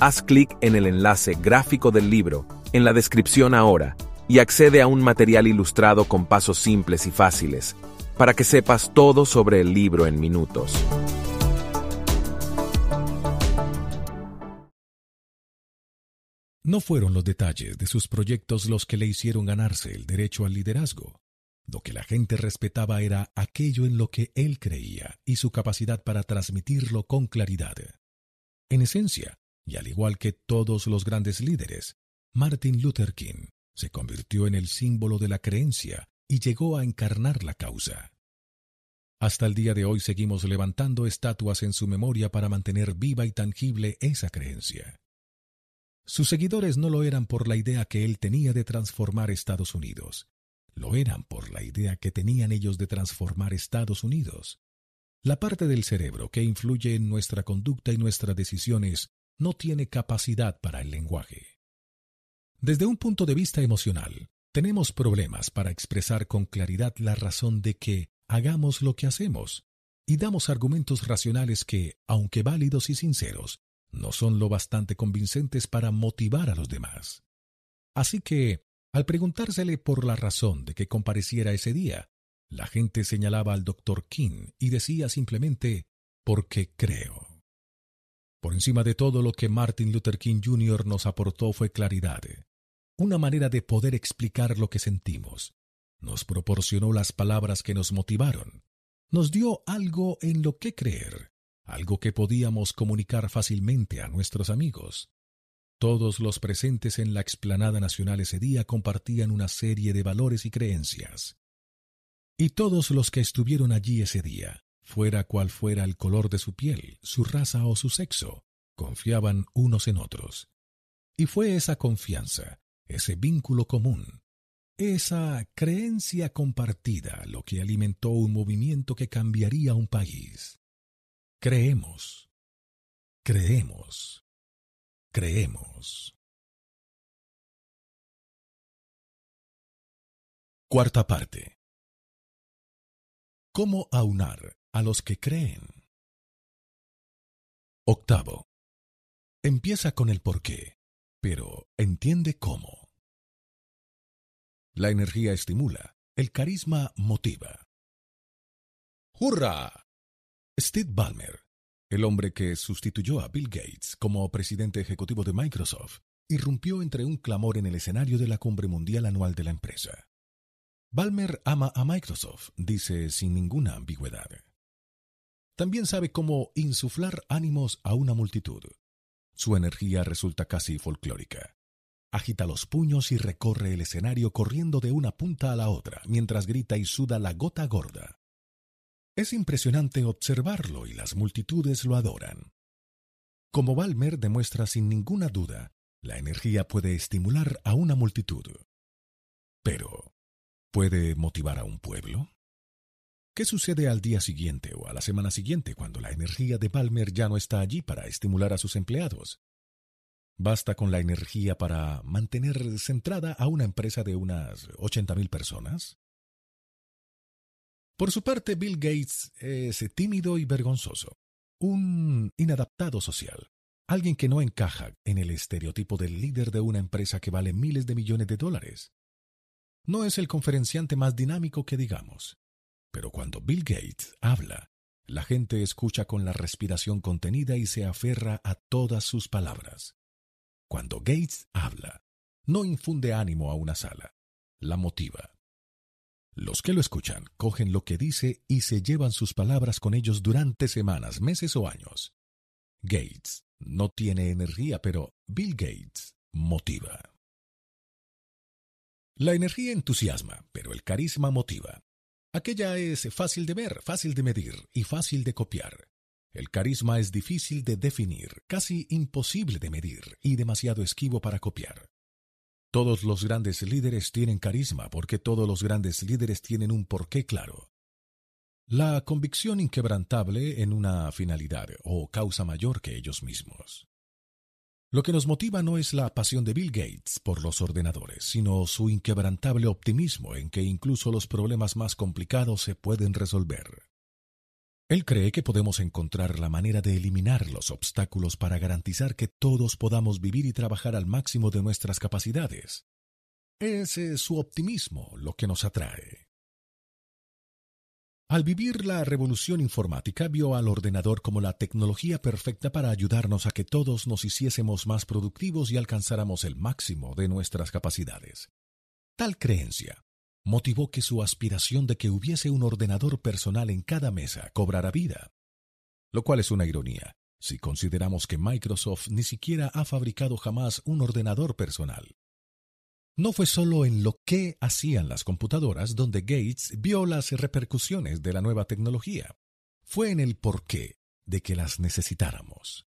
haz clic en el enlace gráfico del libro en la descripción ahora y accede a un material ilustrado con pasos simples y fáciles para que sepas todo sobre el libro en minutos. No fueron los detalles de sus proyectos los que le hicieron ganarse el derecho al liderazgo. Lo que la gente respetaba era aquello en lo que él creía y su capacidad para transmitirlo con claridad. En esencia, y al igual que todos los grandes líderes, Martin Luther King se convirtió en el símbolo de la creencia y llegó a encarnar la causa. Hasta el día de hoy seguimos levantando estatuas en su memoria para mantener viva y tangible esa creencia. Sus seguidores no lo eran por la idea que él tenía de transformar Estados Unidos, lo eran por la idea que tenían ellos de transformar Estados Unidos. La parte del cerebro que influye en nuestra conducta y nuestras decisiones no tiene capacidad para el lenguaje. Desde un punto de vista emocional, tenemos problemas para expresar con claridad la razón de que hagamos lo que hacemos, y damos argumentos racionales que, aunque válidos y sinceros, no son lo bastante convincentes para motivar a los demás. Así que, al preguntársele por la razón de que compareciera ese día, la gente señalaba al doctor King y decía simplemente, porque creo. Por encima de todo lo que Martin Luther King Jr. nos aportó fue claridad, una manera de poder explicar lo que sentimos. Nos proporcionó las palabras que nos motivaron. Nos dio algo en lo que creer, algo que podíamos comunicar fácilmente a nuestros amigos. Todos los presentes en la explanada nacional ese día compartían una serie de valores y creencias. Y todos los que estuvieron allí ese día fuera cual fuera el color de su piel, su raza o su sexo, confiaban unos en otros. Y fue esa confianza, ese vínculo común, esa creencia compartida lo que alimentó un movimiento que cambiaría un país. Creemos, creemos, creemos. Cuarta parte. ¿Cómo aunar a los que creen. Octavo. Empieza con el por qué, pero entiende cómo. La energía estimula, el carisma motiva. ¡Hurra! Steve Ballmer, el hombre que sustituyó a Bill Gates como presidente ejecutivo de Microsoft, irrumpió entre un clamor en el escenario de la cumbre mundial anual de la empresa. Balmer ama a Microsoft, dice sin ninguna ambigüedad. También sabe cómo insuflar ánimos a una multitud. Su energía resulta casi folclórica. Agita los puños y recorre el escenario corriendo de una punta a la otra mientras grita y suda la gota gorda. Es impresionante observarlo y las multitudes lo adoran. Como Balmer demuestra sin ninguna duda, la energía puede estimular a una multitud. Pero, ¿puede motivar a un pueblo? ¿Qué sucede al día siguiente o a la semana siguiente cuando la energía de Balmer ya no está allí para estimular a sus empleados? ¿Basta con la energía para mantener centrada a una empresa de unas 80.000 personas? Por su parte, Bill Gates es tímido y vergonzoso, un inadaptado social, alguien que no encaja en el estereotipo del líder de una empresa que vale miles de millones de dólares. No es el conferenciante más dinámico que digamos, pero cuando Bill Gates habla, la gente escucha con la respiración contenida y se aferra a todas sus palabras. Cuando Gates habla, no infunde ánimo a una sala, la motiva. Los que lo escuchan cogen lo que dice y se llevan sus palabras con ellos durante semanas, meses o años. Gates no tiene energía, pero Bill Gates motiva. La energía entusiasma, pero el carisma motiva. Aquella es fácil de ver, fácil de medir y fácil de copiar. El carisma es difícil de definir, casi imposible de medir y demasiado esquivo para copiar. Todos los grandes líderes tienen carisma porque todos los grandes líderes tienen un porqué claro. La convicción inquebrantable en una finalidad o causa mayor que ellos mismos. Lo que nos motiva no es la pasión de Bill Gates por los ordenadores, sino su inquebrantable optimismo en que incluso los problemas más complicados se pueden resolver. Él cree que podemos encontrar la manera de eliminar los obstáculos para garantizar que todos podamos vivir y trabajar al máximo de nuestras capacidades. Es eh, su optimismo lo que nos atrae. Al vivir la revolución informática vio al ordenador como la tecnología perfecta para ayudarnos a que todos nos hiciésemos más productivos y alcanzáramos el máximo de nuestras capacidades. Tal creencia motivó que su aspiración de que hubiese un ordenador personal en cada mesa cobrara vida. Lo cual es una ironía, si consideramos que Microsoft ni siquiera ha fabricado jamás un ordenador personal. No fue solo en lo que hacían las computadoras donde Gates vio las repercusiones de la nueva tecnología, fue en el porqué de que las necesitáramos.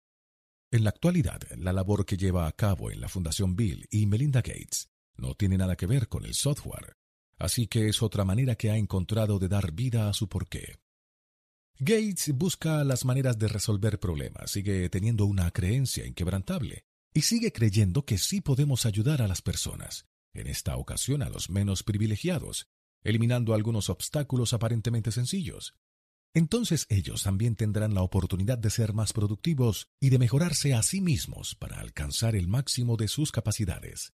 En la actualidad, la labor que lleva a cabo en la Fundación Bill y Melinda Gates no tiene nada que ver con el software, Así que es otra manera que ha encontrado de dar vida a su porqué. Gates busca las maneras de resolver problemas, sigue teniendo una creencia inquebrantable y sigue creyendo que sí podemos ayudar a las personas, en esta ocasión a los menos privilegiados, eliminando algunos obstáculos aparentemente sencillos. Entonces ellos también tendrán la oportunidad de ser más productivos y de mejorarse a sí mismos para alcanzar el máximo de sus capacidades.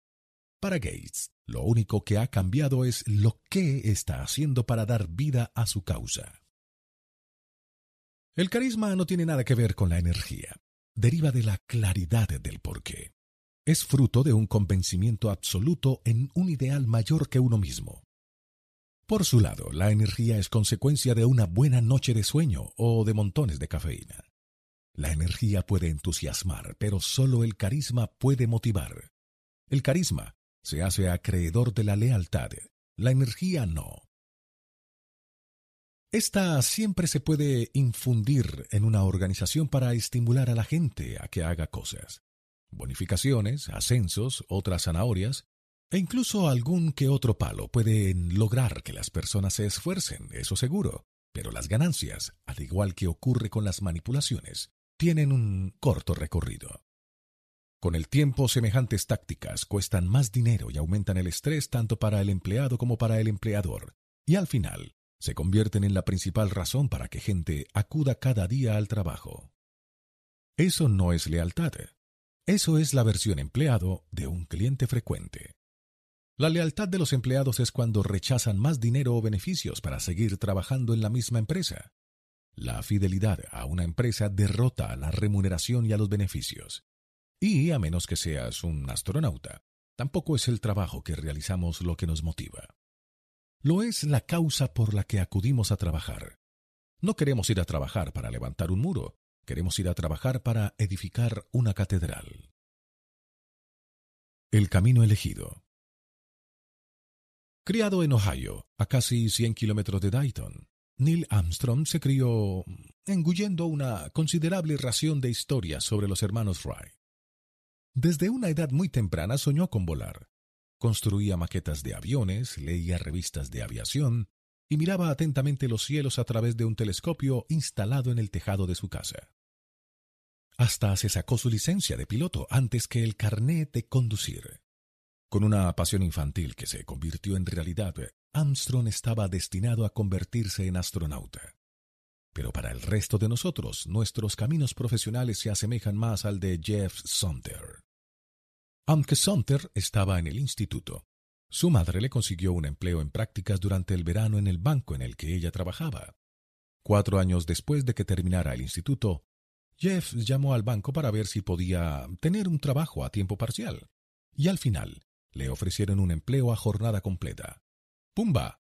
Para Gates, lo único que ha cambiado es lo que está haciendo para dar vida a su causa. El carisma no tiene nada que ver con la energía, deriva de la claridad del porqué. Es fruto de un convencimiento absoluto en un ideal mayor que uno mismo. Por su lado, la energía es consecuencia de una buena noche de sueño o de montones de cafeína. La energía puede entusiasmar, pero solo el carisma puede motivar. El carisma se hace acreedor de la lealtad, la energía no. Esta siempre se puede infundir en una organización para estimular a la gente a que haga cosas. Bonificaciones, ascensos, otras zanahorias, e incluso algún que otro palo pueden lograr que las personas se esfuercen, eso seguro, pero las ganancias, al igual que ocurre con las manipulaciones, tienen un corto recorrido. Con el tiempo, semejantes tácticas cuestan más dinero y aumentan el estrés tanto para el empleado como para el empleador, y al final se convierten en la principal razón para que gente acuda cada día al trabajo. Eso no es lealtad. Eso es la versión empleado de un cliente frecuente. La lealtad de los empleados es cuando rechazan más dinero o beneficios para seguir trabajando en la misma empresa. La fidelidad a una empresa derrota a la remuneración y a los beneficios. Y a menos que seas un astronauta, tampoco es el trabajo que realizamos lo que nos motiva. Lo es la causa por la que acudimos a trabajar. No queremos ir a trabajar para levantar un muro, queremos ir a trabajar para edificar una catedral. El camino elegido. Criado en Ohio, a casi 100 kilómetros de Dayton, Neil Armstrong se crió engullendo una considerable ración de historias sobre los hermanos Wright. Desde una edad muy temprana soñó con volar. Construía maquetas de aviones, leía revistas de aviación y miraba atentamente los cielos a través de un telescopio instalado en el tejado de su casa. Hasta se sacó su licencia de piloto antes que el carnet de conducir. Con una pasión infantil que se convirtió en realidad, Armstrong estaba destinado a convertirse en astronauta. Pero para el resto de nosotros, nuestros caminos profesionales se asemejan más al de Jeff Sumter. Aunque Sumter estaba en el instituto, su madre le consiguió un empleo en prácticas durante el verano en el banco en el que ella trabajaba. Cuatro años después de que terminara el instituto, Jeff llamó al banco para ver si podía tener un trabajo a tiempo parcial, y al final le ofrecieron un empleo a jornada completa. ¡Pumba!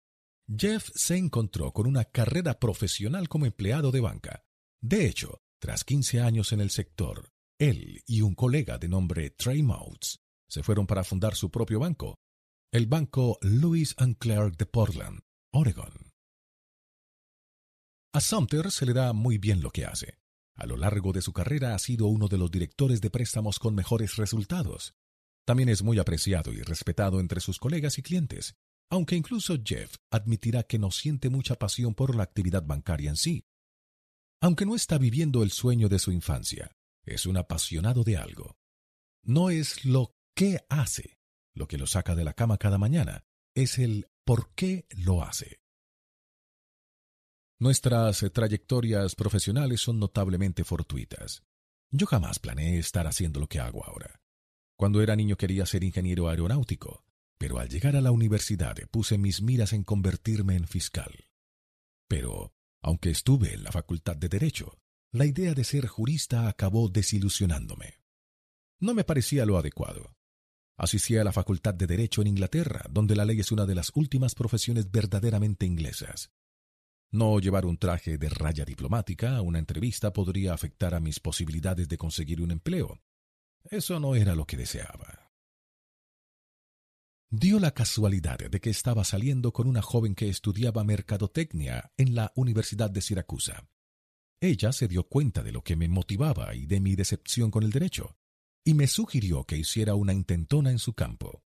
Jeff se encontró con una carrera profesional como empleado de banca. De hecho, tras 15 años en el sector, él y un colega de nombre Trey Moutz se fueron para fundar su propio banco, el banco Lewis and Clark de Portland, Oregon. A Sumter se le da muy bien lo que hace. A lo largo de su carrera ha sido uno de los directores de préstamos con mejores resultados. También es muy apreciado y respetado entre sus colegas y clientes, aunque incluso Jeff admitirá que no siente mucha pasión por la actividad bancaria en sí. Aunque no está viviendo el sueño de su infancia, es un apasionado de algo. No es lo que hace lo que lo saca de la cama cada mañana, es el por qué lo hace. Nuestras trayectorias profesionales son notablemente fortuitas. Yo jamás planeé estar haciendo lo que hago ahora. Cuando era niño quería ser ingeniero aeronáutico, pero al llegar a la universidad puse mis miras en convertirme en fiscal. Pero, aunque estuve en la Facultad de Derecho, la idea de ser jurista acabó desilusionándome. No me parecía lo adecuado. Asistí a la Facultad de Derecho en Inglaterra, donde la ley es una de las últimas profesiones verdaderamente inglesas. No llevar un traje de raya diplomática a una entrevista podría afectar a mis posibilidades de conseguir un empleo. Eso no era lo que deseaba. Dio la casualidad de que estaba saliendo con una joven que estudiaba mercadotecnia en la Universidad de Siracusa. Ella se dio cuenta de lo que me motivaba y de mi decepción con el derecho, y me sugirió que hiciera una intentona en su campo.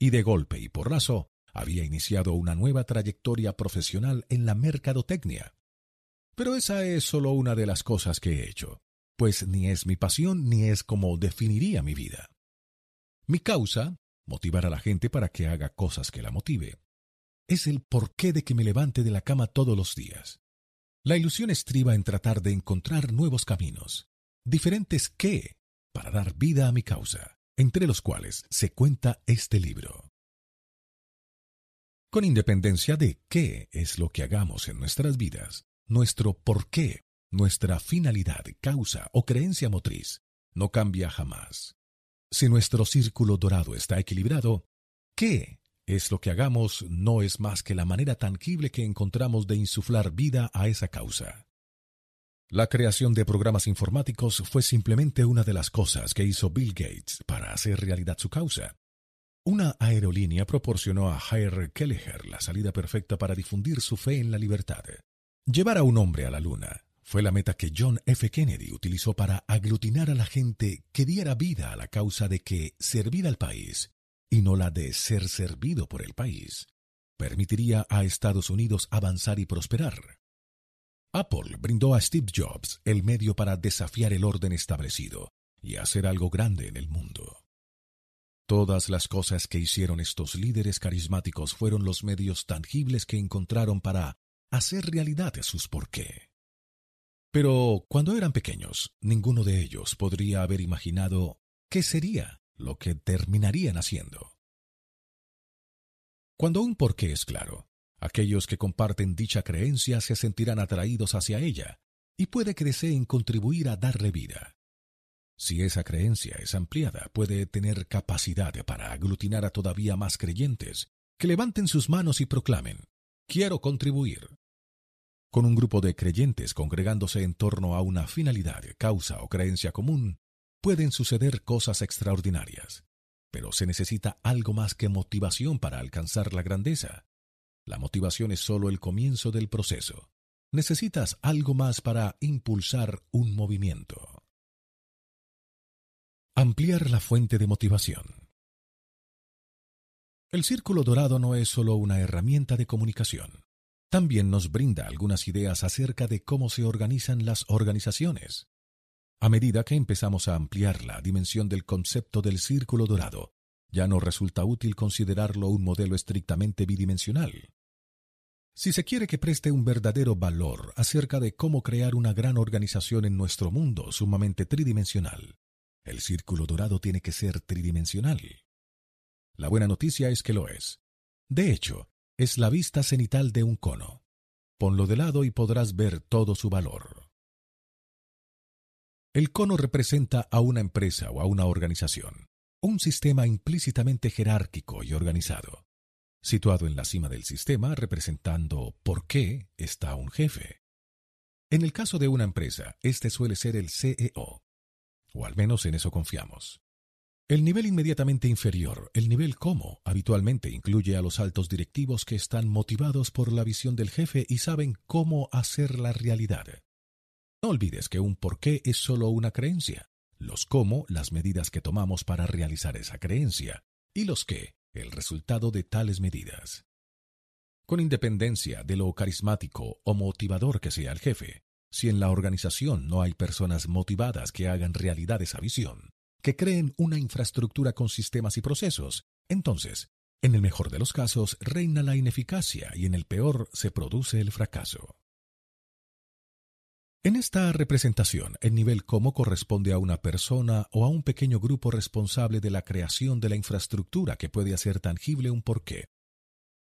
Y de golpe y porrazo había iniciado una nueva trayectoria profesional en la mercadotecnia. Pero esa es solo una de las cosas que he hecho, pues ni es mi pasión ni es como definiría mi vida. Mi causa, motivar a la gente para que haga cosas que la motive, es el porqué de que me levante de la cama todos los días. La ilusión estriba en tratar de encontrar nuevos caminos, diferentes qué, para dar vida a mi causa, entre los cuales se cuenta este libro. Con independencia de qué es lo que hagamos en nuestras vidas, nuestro por qué, nuestra finalidad, causa o creencia motriz no cambia jamás. Si nuestro círculo dorado está equilibrado, ¿qué es lo que hagamos no es más que la manera tangible que encontramos de insuflar vida a esa causa. La creación de programas informáticos fue simplemente una de las cosas que hizo Bill Gates para hacer realidad su causa. Una aerolínea proporcionó a Jair Kelleher la salida perfecta para difundir su fe en la libertad. Llevar a un hombre a la luna fue la meta que John F. Kennedy utilizó para aglutinar a la gente que diera vida a la causa de que servir al país y no la de ser servido por el país, permitiría a Estados Unidos avanzar y prosperar. Apple brindó a Steve Jobs el medio para desafiar el orden establecido y hacer algo grande en el mundo. Todas las cosas que hicieron estos líderes carismáticos fueron los medios tangibles que encontraron para hacer realidad sus porqué. Pero cuando eran pequeños, ninguno de ellos podría haber imaginado qué sería lo que terminarían haciendo. Cuando un porqué es claro, aquellos que comparten dicha creencia se sentirán atraídos hacia ella y puede que deseen contribuir a darle vida. Si esa creencia es ampliada, puede tener capacidad para aglutinar a todavía más creyentes que levanten sus manos y proclamen, quiero contribuir. Con un grupo de creyentes congregándose en torno a una finalidad, causa o creencia común, pueden suceder cosas extraordinarias, pero se necesita algo más que motivación para alcanzar la grandeza. La motivación es solo el comienzo del proceso. Necesitas algo más para impulsar un movimiento. Ampliar la fuente de motivación. El círculo dorado no es solo una herramienta de comunicación. También nos brinda algunas ideas acerca de cómo se organizan las organizaciones. A medida que empezamos a ampliar la dimensión del concepto del círculo dorado, ya no resulta útil considerarlo un modelo estrictamente bidimensional. Si se quiere que preste un verdadero valor acerca de cómo crear una gran organización en nuestro mundo sumamente tridimensional, el círculo dorado tiene que ser tridimensional. La buena noticia es que lo es. De hecho, es la vista cenital de un cono. Ponlo de lado y podrás ver todo su valor. El cono representa a una empresa o a una organización, un sistema implícitamente jerárquico y organizado. Situado en la cima del sistema, representando por qué está un jefe. En el caso de una empresa, este suele ser el CEO, o al menos en eso confiamos. El nivel inmediatamente inferior, el nivel como, habitualmente incluye a los altos directivos que están motivados por la visión del jefe y saben cómo hacer la realidad. No olvides que un porqué es solo una creencia, los cómo, las medidas que tomamos para realizar esa creencia, y los qué, el resultado de tales medidas. Con independencia de lo carismático o motivador que sea el jefe, si en la organización no hay personas motivadas que hagan realidad esa visión, que creen una infraestructura con sistemas y procesos, entonces, en el mejor de los casos, reina la ineficacia y en el peor se produce el fracaso. En esta representación, el nivel como corresponde a una persona o a un pequeño grupo responsable de la creación de la infraestructura que puede hacer tangible un porqué.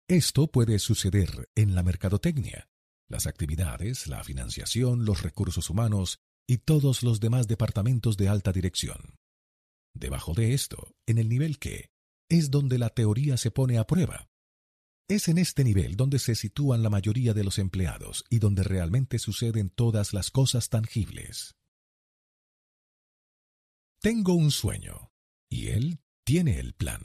Esto puede suceder en la mercadotecnia, las actividades, la financiación, los recursos humanos y todos los demás departamentos de alta dirección. Debajo de esto, en el nivel que, es donde la teoría se pone a prueba. Es en este nivel donde se sitúan la mayoría de los empleados y donde realmente suceden todas las cosas tangibles. Tengo un sueño, y él tiene el plan.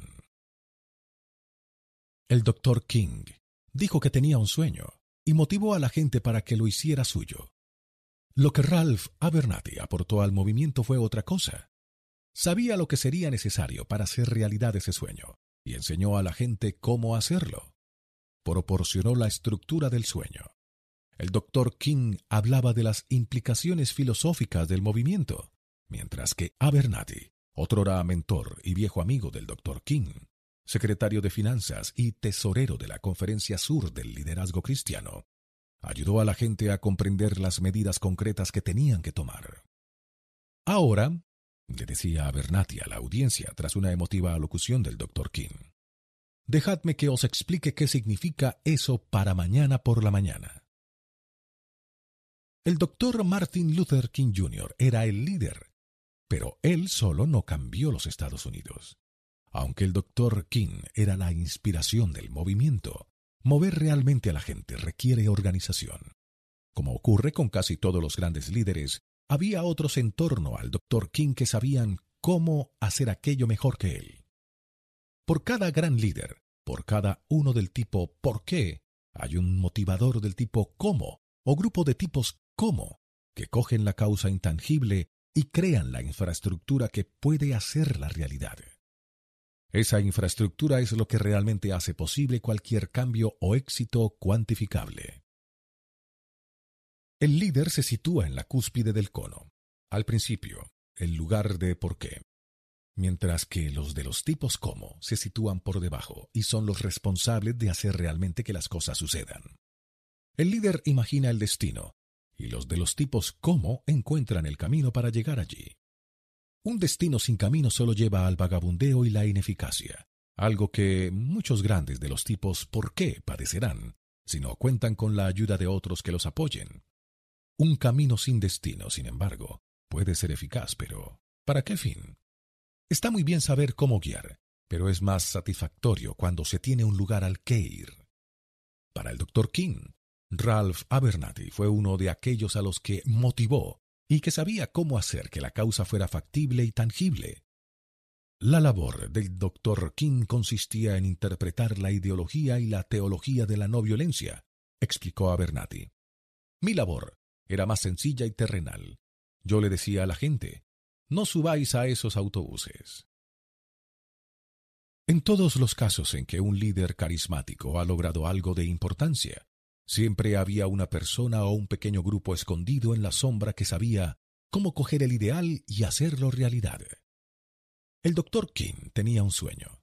El doctor King dijo que tenía un sueño, y motivó a la gente para que lo hiciera suyo. Lo que Ralph Abernathy aportó al movimiento fue otra cosa. Sabía lo que sería necesario para hacer realidad ese sueño, y enseñó a la gente cómo hacerlo. Proporcionó la estructura del sueño. El doctor King hablaba de las implicaciones filosóficas del movimiento, mientras que Abernathy, otrora mentor y viejo amigo del doctor King, secretario de Finanzas y tesorero de la Conferencia Sur del Liderazgo Cristiano, ayudó a la gente a comprender las medidas concretas que tenían que tomar. Ahora, le decía a Bernati a la audiencia tras una emotiva alocución del Dr. King, dejadme que os explique qué significa eso para mañana por la mañana. El doctor Martin Luther King Jr. era el líder, pero él solo no cambió los Estados Unidos. Aunque el doctor King era la inspiración del movimiento, mover realmente a la gente requiere organización. Como ocurre con casi todos los grandes líderes, había otros en torno al doctor King que sabían cómo hacer aquello mejor que él. Por cada gran líder, por cada uno del tipo ¿por qué? hay un motivador del tipo ¿cómo? o grupo de tipos ¿cómo? que cogen la causa intangible y crean la infraestructura que puede hacer la realidad. Esa infraestructura es lo que realmente hace posible cualquier cambio o éxito cuantificable. El líder se sitúa en la cúspide del cono, al principio, el lugar de por qué, mientras que los de los tipos cómo se sitúan por debajo y son los responsables de hacer realmente que las cosas sucedan. El líder imagina el destino, y los de los tipos cómo encuentran el camino para llegar allí. Un destino sin camino solo lleva al vagabundeo y la ineficacia, algo que muchos grandes de los tipos ¿por qué padecerán si no cuentan con la ayuda de otros que los apoyen? Un camino sin destino, sin embargo, puede ser eficaz, pero ¿para qué fin? Está muy bien saber cómo guiar, pero es más satisfactorio cuando se tiene un lugar al que ir. Para el Dr. King, Ralph Abernathy fue uno de aquellos a los que motivó y que sabía cómo hacer que la causa fuera factible y tangible. La labor del Dr. King consistía en interpretar la ideología y la teología de la no violencia, explicó Abernathy. Mi labor era más sencilla y terrenal. Yo le decía a la gente, no subáis a esos autobuses. En todos los casos en que un líder carismático ha logrado algo de importancia, siempre había una persona o un pequeño grupo escondido en la sombra que sabía cómo coger el ideal y hacerlo realidad. El doctor King tenía un sueño,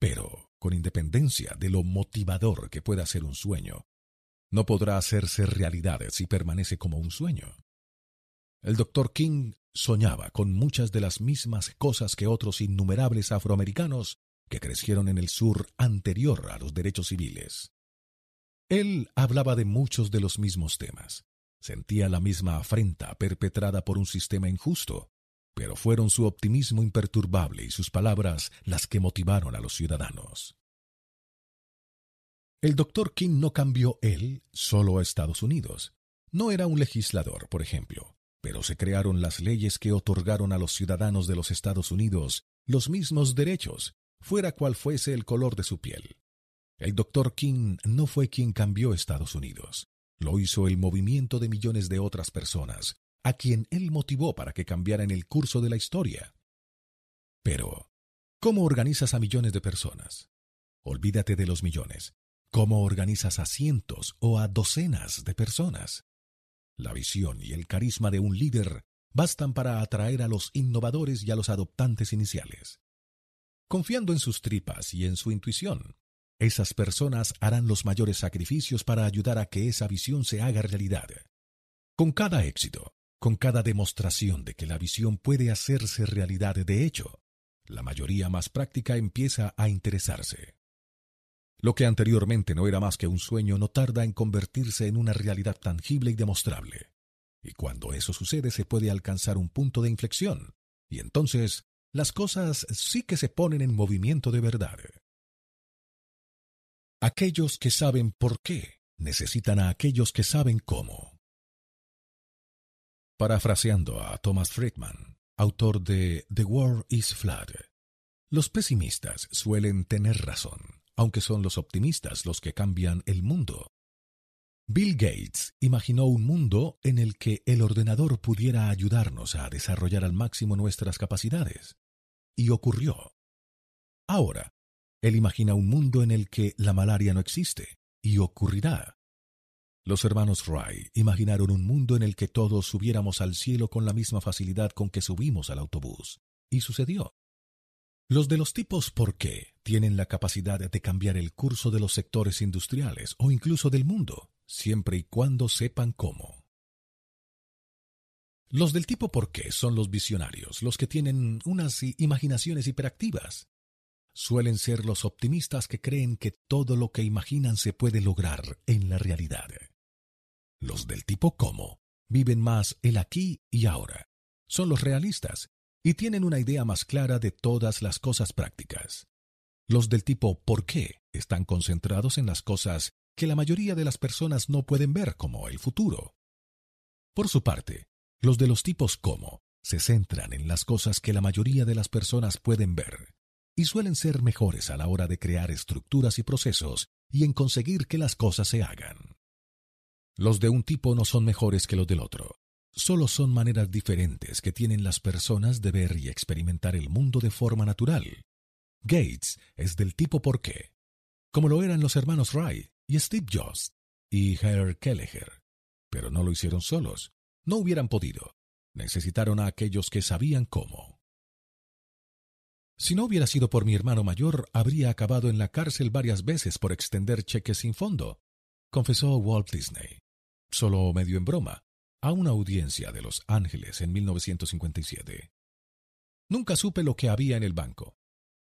pero con independencia de lo motivador que pueda ser un sueño, no podrá hacerse realidad si permanece como un sueño. El doctor King soñaba con muchas de las mismas cosas que otros innumerables afroamericanos que crecieron en el sur anterior a los derechos civiles. Él hablaba de muchos de los mismos temas, sentía la misma afrenta perpetrada por un sistema injusto, pero fueron su optimismo imperturbable y sus palabras las que motivaron a los ciudadanos. El doctor King no cambió él solo a Estados Unidos. No era un legislador, por ejemplo, pero se crearon las leyes que otorgaron a los ciudadanos de los Estados Unidos los mismos derechos, fuera cual fuese el color de su piel. El doctor King no fue quien cambió Estados Unidos, lo hizo el movimiento de millones de otras personas, a quien él motivó para que cambiaran el curso de la historia. Pero, ¿cómo organizas a millones de personas? Olvídate de los millones. ¿Cómo organizas a cientos o a docenas de personas? La visión y el carisma de un líder bastan para atraer a los innovadores y a los adoptantes iniciales. Confiando en sus tripas y en su intuición, esas personas harán los mayores sacrificios para ayudar a que esa visión se haga realidad. Con cada éxito, con cada demostración de que la visión puede hacerse realidad de hecho, la mayoría más práctica empieza a interesarse. Lo que anteriormente no era más que un sueño no tarda en convertirse en una realidad tangible y demostrable. Y cuando eso sucede se puede alcanzar un punto de inflexión, y entonces las cosas sí que se ponen en movimiento de verdad. Aquellos que saben por qué necesitan a aquellos que saben cómo. Parafraseando a Thomas Friedman, autor de The War is Flat, los pesimistas suelen tener razón, aunque son los optimistas los que cambian el mundo. Bill Gates imaginó un mundo en el que el ordenador pudiera ayudarnos a desarrollar al máximo nuestras capacidades. Y ocurrió. Ahora, él imagina un mundo en el que la malaria no existe. Y ocurrirá. Los hermanos Wright imaginaron un mundo en el que todos subiéramos al cielo con la misma facilidad con que subimos al autobús. Y sucedió. Los de los tipos por qué tienen la capacidad de cambiar el curso de los sectores industriales o incluso del mundo, siempre y cuando sepan cómo. Los del tipo por qué son los visionarios, los que tienen unas imaginaciones hiperactivas. Suelen ser los optimistas que creen que todo lo que imaginan se puede lograr en la realidad. Los del tipo cómo viven más el aquí y ahora. Son los realistas y tienen una idea más clara de todas las cosas prácticas. Los del tipo por qué están concentrados en las cosas que la mayoría de las personas no pueden ver como el futuro. Por su parte, los de los tipos cómo se centran en las cosas que la mayoría de las personas pueden ver y suelen ser mejores a la hora de crear estructuras y procesos y en conseguir que las cosas se hagan. Los de un tipo no son mejores que los del otro. Solo son maneras diferentes que tienen las personas de ver y experimentar el mundo de forma natural. Gates es del tipo por qué, como lo eran los hermanos Wright y Steve Jobs y Herr Kelleher. Pero no lo hicieron solos. No hubieran podido. Necesitaron a aquellos que sabían cómo. Si no hubiera sido por mi hermano mayor, habría acabado en la cárcel varias veces por extender cheques sin fondo, confesó Walt Disney solo medio en broma, a una audiencia de Los Ángeles en 1957. Nunca supe lo que había en el banco.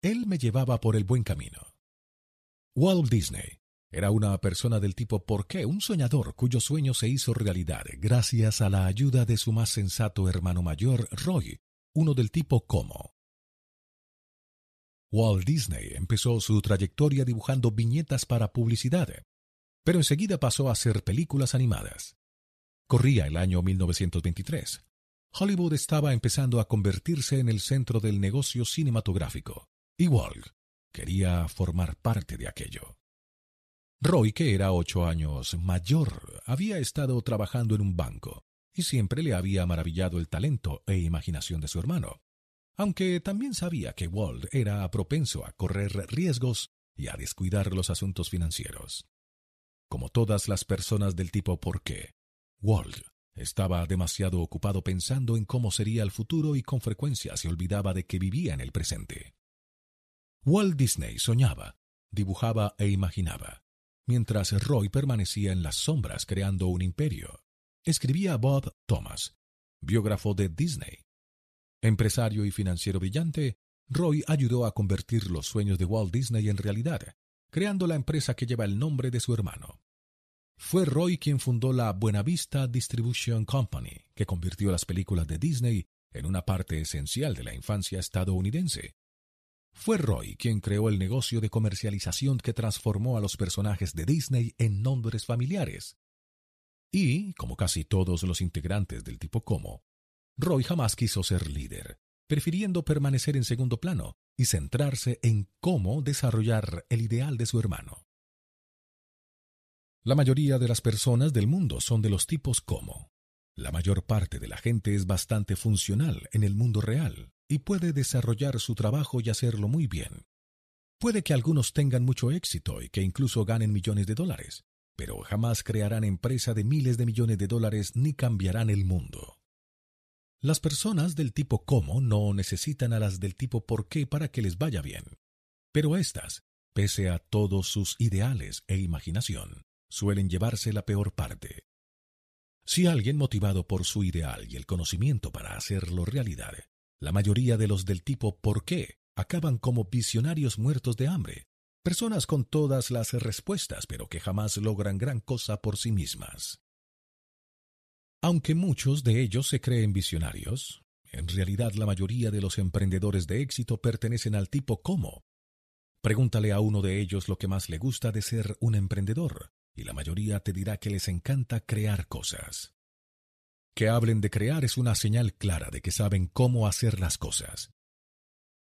Él me llevaba por el buen camino. Walt Disney era una persona del tipo ¿por qué? Un soñador cuyo sueño se hizo realidad gracias a la ayuda de su más sensato hermano mayor, Roy, uno del tipo ¿cómo? Walt Disney empezó su trayectoria dibujando viñetas para publicidad, pero enseguida pasó a hacer películas animadas. Corría el año 1923. Hollywood estaba empezando a convertirse en el centro del negocio cinematográfico, y Walt quería formar parte de aquello. Roy, que era ocho años mayor, había estado trabajando en un banco y siempre le había maravillado el talento e imaginación de su hermano, aunque también sabía que Walt era propenso a correr riesgos y a descuidar los asuntos financieros. Como todas las personas del tipo por qué, Walt estaba demasiado ocupado pensando en cómo sería el futuro y con frecuencia se olvidaba de que vivía en el presente. Walt Disney soñaba, dibujaba e imaginaba, mientras Roy permanecía en las sombras creando un imperio. Escribía Bob Thomas, biógrafo de Disney. Empresario y financiero brillante, Roy ayudó a convertir los sueños de Walt Disney en realidad, creando la empresa que lleva el nombre de su hermano. Fue Roy quien fundó la Buena Vista Distribution Company, que convirtió las películas de Disney en una parte esencial de la infancia estadounidense. Fue Roy quien creó el negocio de comercialización que transformó a los personajes de Disney en nombres familiares. Y, como casi todos los integrantes del tipo Como, Roy jamás quiso ser líder, prefiriendo permanecer en segundo plano y centrarse en cómo desarrollar el ideal de su hermano. La mayoría de las personas del mundo son de los tipos como. La mayor parte de la gente es bastante funcional en el mundo real y puede desarrollar su trabajo y hacerlo muy bien. Puede que algunos tengan mucho éxito y que incluso ganen millones de dólares, pero jamás crearán empresa de miles de millones de dólares ni cambiarán el mundo. Las personas del tipo como no necesitan a las del tipo por qué para que les vaya bien, pero éstas, pese a todos sus ideales e imaginación, suelen llevarse la peor parte. Si alguien motivado por su ideal y el conocimiento para hacerlo realidad, la mayoría de los del tipo ¿por qué? acaban como visionarios muertos de hambre, personas con todas las respuestas pero que jamás logran gran cosa por sí mismas. Aunque muchos de ellos se creen visionarios, en realidad la mayoría de los emprendedores de éxito pertenecen al tipo ¿cómo? Pregúntale a uno de ellos lo que más le gusta de ser un emprendedor, y la mayoría te dirá que les encanta crear cosas. Que hablen de crear es una señal clara de que saben cómo hacer las cosas.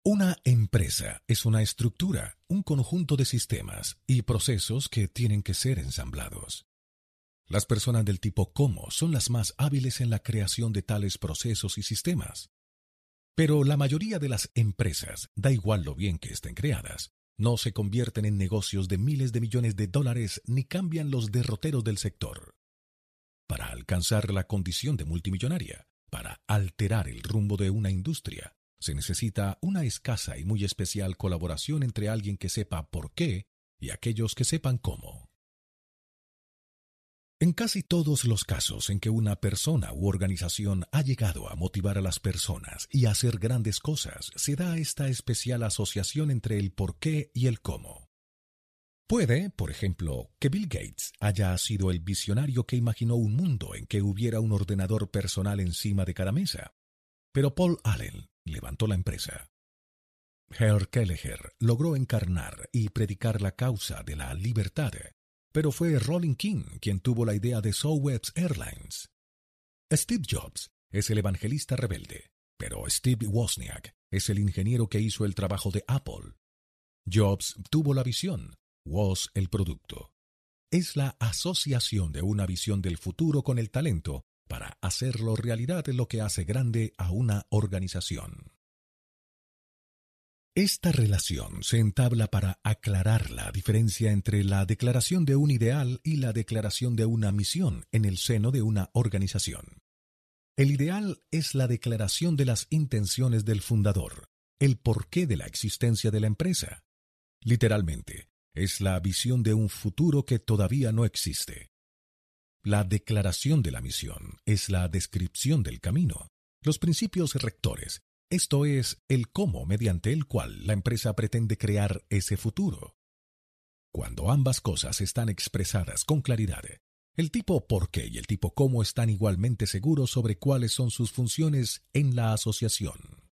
Una empresa es una estructura, un conjunto de sistemas y procesos que tienen que ser ensamblados. Las personas del tipo cómo son las más hábiles en la creación de tales procesos y sistemas. Pero la mayoría de las empresas, da igual lo bien que estén creadas, no se convierten en negocios de miles de millones de dólares ni cambian los derroteros del sector. Para alcanzar la condición de multimillonaria, para alterar el rumbo de una industria, se necesita una escasa y muy especial colaboración entre alguien que sepa por qué y aquellos que sepan cómo. En casi todos los casos en que una persona u organización ha llegado a motivar a las personas y a hacer grandes cosas, se da esta especial asociación entre el por qué y el cómo. Puede, por ejemplo, que Bill Gates haya sido el visionario que imaginó un mundo en que hubiera un ordenador personal encima de cada mesa, pero Paul Allen levantó la empresa. Herr Kelleher logró encarnar y predicar la causa de la libertad pero fue Rolling King quien tuvo la idea de Southwest Airlines. Steve Jobs es el evangelista rebelde, pero Steve Wozniak es el ingeniero que hizo el trabajo de Apple. Jobs tuvo la visión, Woz el producto. Es la asociación de una visión del futuro con el talento para hacerlo realidad lo que hace grande a una organización. Esta relación se entabla para aclarar la diferencia entre la declaración de un ideal y la declaración de una misión en el seno de una organización. El ideal es la declaración de las intenciones del fundador, el porqué de la existencia de la empresa. Literalmente, es la visión de un futuro que todavía no existe. La declaración de la misión es la descripción del camino, los principios rectores esto es el cómo mediante el cual la empresa pretende crear ese futuro. Cuando ambas cosas están expresadas con claridad, el tipo por qué y el tipo cómo están igualmente seguros sobre cuáles son sus funciones en la asociación.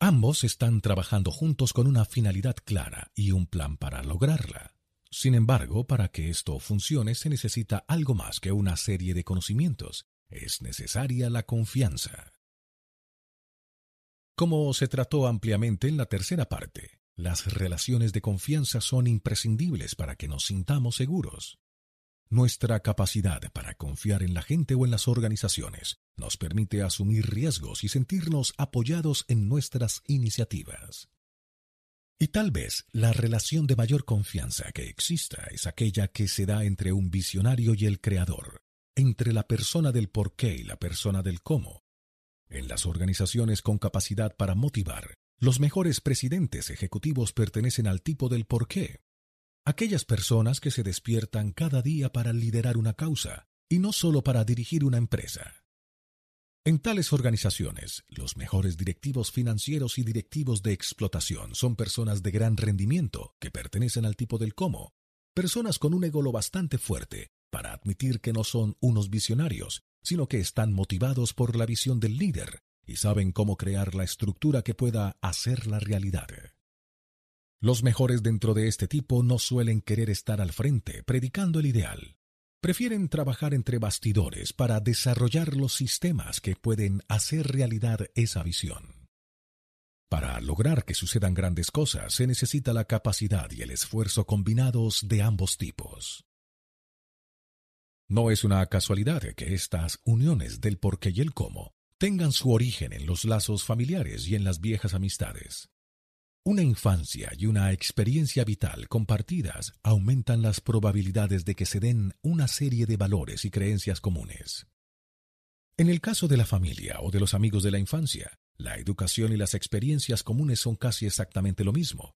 Ambos están trabajando juntos con una finalidad clara y un plan para lograrla. Sin embargo, para que esto funcione se necesita algo más que una serie de conocimientos, es necesaria la confianza. Como se trató ampliamente en la tercera parte, las relaciones de confianza son imprescindibles para que nos sintamos seguros. Nuestra capacidad para confiar en la gente o en las organizaciones nos permite asumir riesgos y sentirnos apoyados en nuestras iniciativas. Y tal vez la relación de mayor confianza que exista es aquella que se da entre un visionario y el creador, entre la persona del por qué y la persona del cómo. En las organizaciones con capacidad para motivar, los mejores presidentes ejecutivos pertenecen al tipo del por qué. Aquellas personas que se despiertan cada día para liderar una causa y no solo para dirigir una empresa. En tales organizaciones, los mejores directivos financieros y directivos de explotación son personas de gran rendimiento que pertenecen al tipo del cómo, personas con un ego lo bastante fuerte para admitir que no son unos visionarios, sino que están motivados por la visión del líder y saben cómo crear la estructura que pueda hacer la realidad. Los mejores dentro de este tipo no suelen querer estar al frente predicando el ideal, prefieren trabajar entre bastidores para desarrollar los sistemas que pueden hacer realidad esa visión. Para lograr que sucedan grandes cosas se necesita la capacidad y el esfuerzo combinados de ambos tipos. No es una casualidad que estas uniones del por qué y el cómo tengan su origen en los lazos familiares y en las viejas amistades. Una infancia y una experiencia vital compartidas aumentan las probabilidades de que se den una serie de valores y creencias comunes. En el caso de la familia o de los amigos de la infancia, la educación y las experiencias comunes son casi exactamente lo mismo.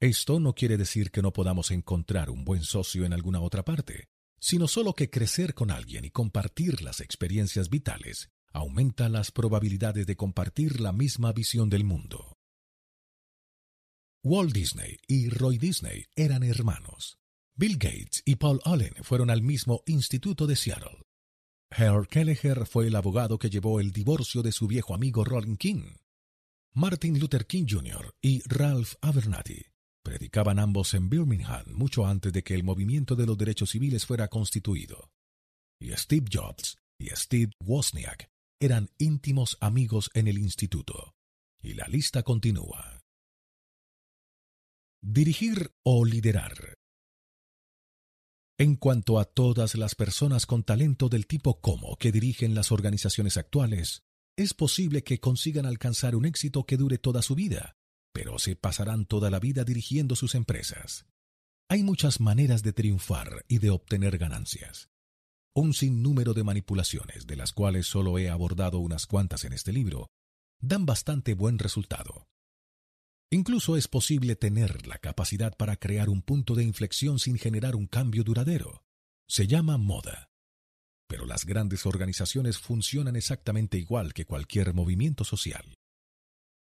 Esto no quiere decir que no podamos encontrar un buen socio en alguna otra parte, sino solo que crecer con alguien y compartir las experiencias vitales aumenta las probabilidades de compartir la misma visión del mundo. Walt Disney y Roy Disney eran hermanos. Bill Gates y Paul Allen fueron al mismo instituto de Seattle. Herr Kelleher fue el abogado que llevó el divorcio de su viejo amigo Rollin King. Martin Luther King Jr. y Ralph Abernathy predicaban ambos en Birmingham mucho antes de que el movimiento de los derechos civiles fuera constituido. Y Steve Jobs y Steve Wozniak eran íntimos amigos en el instituto. Y la lista continúa. Dirigir o liderar. En cuanto a todas las personas con talento del tipo como que dirigen las organizaciones actuales, es posible que consigan alcanzar un éxito que dure toda su vida, pero se pasarán toda la vida dirigiendo sus empresas. Hay muchas maneras de triunfar y de obtener ganancias. Un sinnúmero de manipulaciones, de las cuales solo he abordado unas cuantas en este libro, dan bastante buen resultado. Incluso es posible tener la capacidad para crear un punto de inflexión sin generar un cambio duradero. Se llama moda. Pero las grandes organizaciones funcionan exactamente igual que cualquier movimiento social.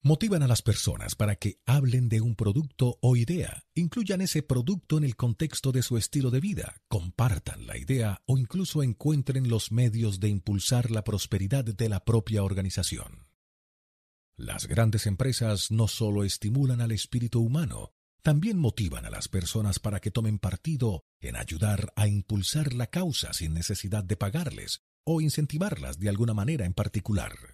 Motivan a las personas para que hablen de un producto o idea, incluyan ese producto en el contexto de su estilo de vida, compartan la idea o incluso encuentren los medios de impulsar la prosperidad de la propia organización. Las grandes empresas no solo estimulan al espíritu humano, también motivan a las personas para que tomen partido en ayudar a impulsar la causa sin necesidad de pagarles o incentivarlas de alguna manera en particular.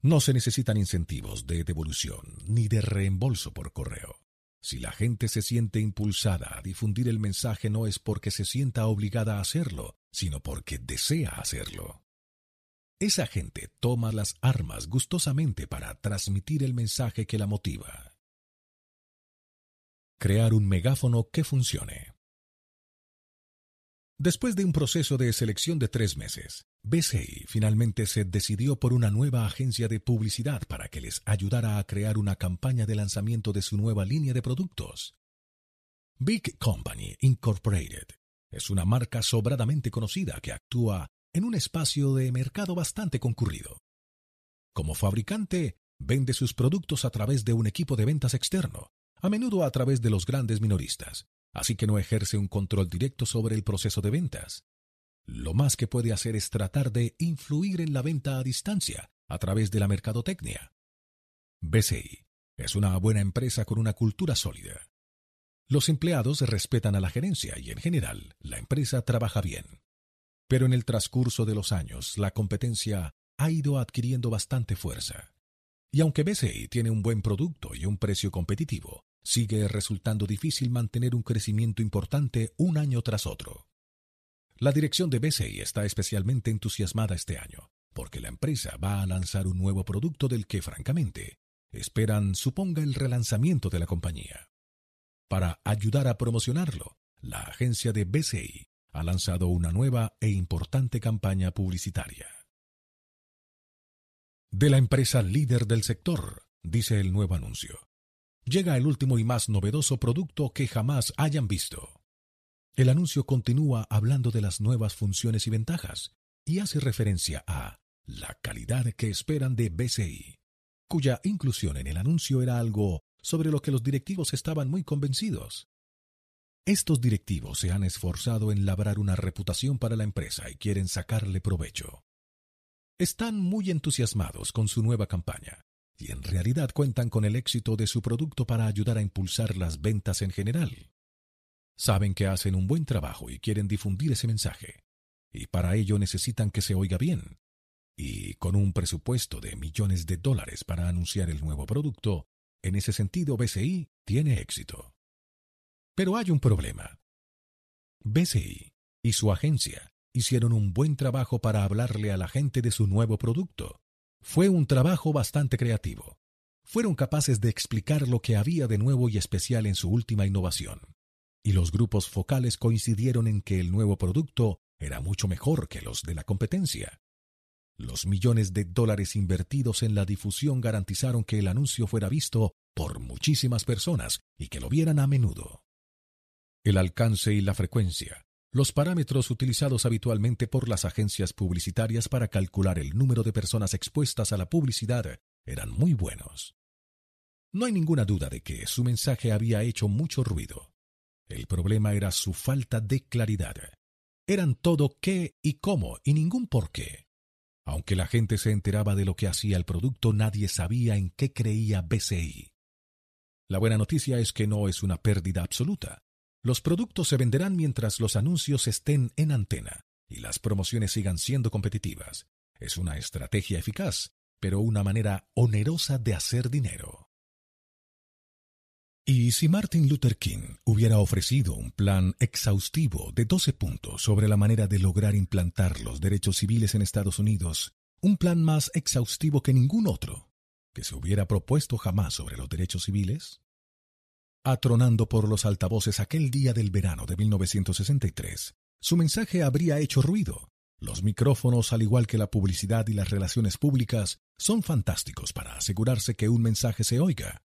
No se necesitan incentivos de devolución ni de reembolso por correo. Si la gente se siente impulsada a difundir el mensaje no es porque se sienta obligada a hacerlo, sino porque desea hacerlo. Esa gente toma las armas gustosamente para transmitir el mensaje que la motiva. Crear un megáfono que funcione. Después de un proceso de selección de tres meses, BCI finalmente se decidió por una nueva agencia de publicidad para que les ayudara a crear una campaña de lanzamiento de su nueva línea de productos. Big Company Incorporated es una marca sobradamente conocida que actúa en un espacio de mercado bastante concurrido. Como fabricante, vende sus productos a través de un equipo de ventas externo, a menudo a través de los grandes minoristas, así que no ejerce un control directo sobre el proceso de ventas. Lo más que puede hacer es tratar de influir en la venta a distancia a través de la mercadotecnia. BCI es una buena empresa con una cultura sólida. Los empleados respetan a la gerencia y en general la empresa trabaja bien. Pero en el transcurso de los años, la competencia ha ido adquiriendo bastante fuerza. Y aunque BCI tiene un buen producto y un precio competitivo, sigue resultando difícil mantener un crecimiento importante un año tras otro. La dirección de BCI está especialmente entusiasmada este año, porque la empresa va a lanzar un nuevo producto del que, francamente, esperan suponga el relanzamiento de la compañía. Para ayudar a promocionarlo, la agencia de BCI ha lanzado una nueva e importante campaña publicitaria. De la empresa líder del sector, dice el nuevo anuncio. Llega el último y más novedoso producto que jamás hayan visto. El anuncio continúa hablando de las nuevas funciones y ventajas y hace referencia a la calidad que esperan de BCI, cuya inclusión en el anuncio era algo sobre lo que los directivos estaban muy convencidos. Estos directivos se han esforzado en labrar una reputación para la empresa y quieren sacarle provecho. Están muy entusiasmados con su nueva campaña y en realidad cuentan con el éxito de su producto para ayudar a impulsar las ventas en general. Saben que hacen un buen trabajo y quieren difundir ese mensaje, y para ello necesitan que se oiga bien. Y con un presupuesto de millones de dólares para anunciar el nuevo producto, en ese sentido BCI tiene éxito. Pero hay un problema. BCI y su agencia hicieron un buen trabajo para hablarle a la gente de su nuevo producto. Fue un trabajo bastante creativo. Fueron capaces de explicar lo que había de nuevo y especial en su última innovación. Y los grupos focales coincidieron en que el nuevo producto era mucho mejor que los de la competencia. Los millones de dólares invertidos en la difusión garantizaron que el anuncio fuera visto por muchísimas personas y que lo vieran a menudo el alcance y la frecuencia, los parámetros utilizados habitualmente por las agencias publicitarias para calcular el número de personas expuestas a la publicidad eran muy buenos. No hay ninguna duda de que su mensaje había hecho mucho ruido. El problema era su falta de claridad. Eran todo qué y cómo y ningún por qué. Aunque la gente se enteraba de lo que hacía el producto, nadie sabía en qué creía BCI. La buena noticia es que no es una pérdida absoluta. Los productos se venderán mientras los anuncios estén en antena y las promociones sigan siendo competitivas. Es una estrategia eficaz, pero una manera onerosa de hacer dinero. Y si Martin Luther King hubiera ofrecido un plan exhaustivo de 12 puntos sobre la manera de lograr implantar los derechos civiles en Estados Unidos, un plan más exhaustivo que ningún otro que se hubiera propuesto jamás sobre los derechos civiles, atronando por los altavoces aquel día del verano de 1963. Su mensaje habría hecho ruido. Los micrófonos, al igual que la publicidad y las relaciones públicas, son fantásticos para asegurarse que un mensaje se oiga.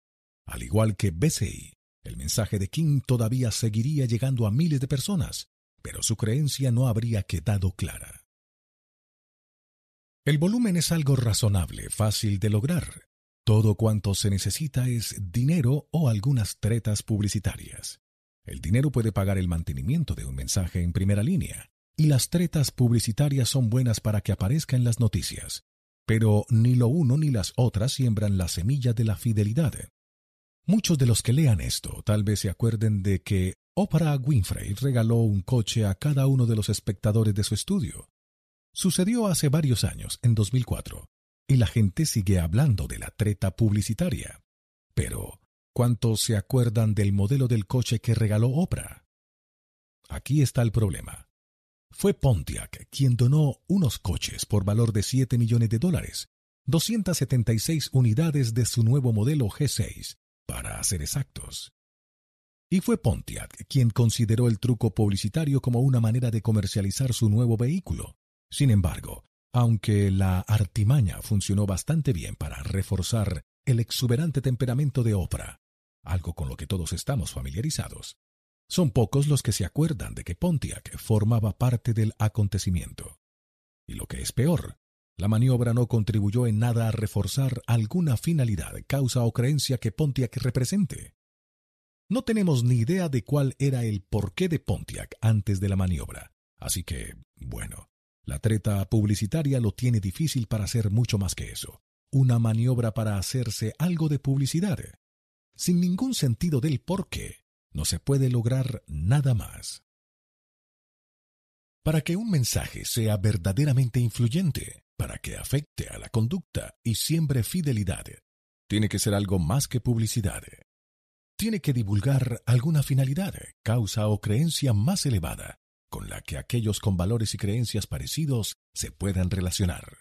Al igual que BCI, el mensaje de King todavía seguiría llegando a miles de personas, pero su creencia no habría quedado clara. El volumen es algo razonable, fácil de lograr, todo cuanto se necesita es dinero o algunas tretas publicitarias. El dinero puede pagar el mantenimiento de un mensaje en primera línea, y las tretas publicitarias son buenas para que aparezca en las noticias. Pero ni lo uno ni las otras siembran la semilla de la fidelidad. Muchos de los que lean esto tal vez se acuerden de que Oprah Winfrey regaló un coche a cada uno de los espectadores de su estudio. Sucedió hace varios años, en 2004, y la gente sigue hablando de la treta publicitaria. Pero, ¿cuántos se acuerdan del modelo del coche que regaló Oprah? Aquí está el problema. Fue Pontiac quien donó unos coches por valor de 7 millones de dólares, 276 unidades de su nuevo modelo G6, para ser exactos. Y fue Pontiac quien consideró el truco publicitario como una manera de comercializar su nuevo vehículo. Sin embargo, aunque la artimaña funcionó bastante bien para reforzar el exuberante temperamento de Oprah, algo con lo que todos estamos familiarizados, son pocos los que se acuerdan de que Pontiac formaba parte del acontecimiento. Y lo que es peor, la maniobra no contribuyó en nada a reforzar alguna finalidad, causa o creencia que Pontiac represente. No tenemos ni idea de cuál era el porqué de Pontiac antes de la maniobra, así que, bueno, la treta publicitaria lo tiene difícil para hacer mucho más que eso. Una maniobra para hacerse algo de publicidad. Sin ningún sentido del por qué, no se puede lograr nada más. Para que un mensaje sea verdaderamente influyente, para que afecte a la conducta y siembre fidelidad, tiene que ser algo más que publicidad. Tiene que divulgar alguna finalidad, causa o creencia más elevada, con la que aquellos con valores y creencias parecidos se puedan relacionar.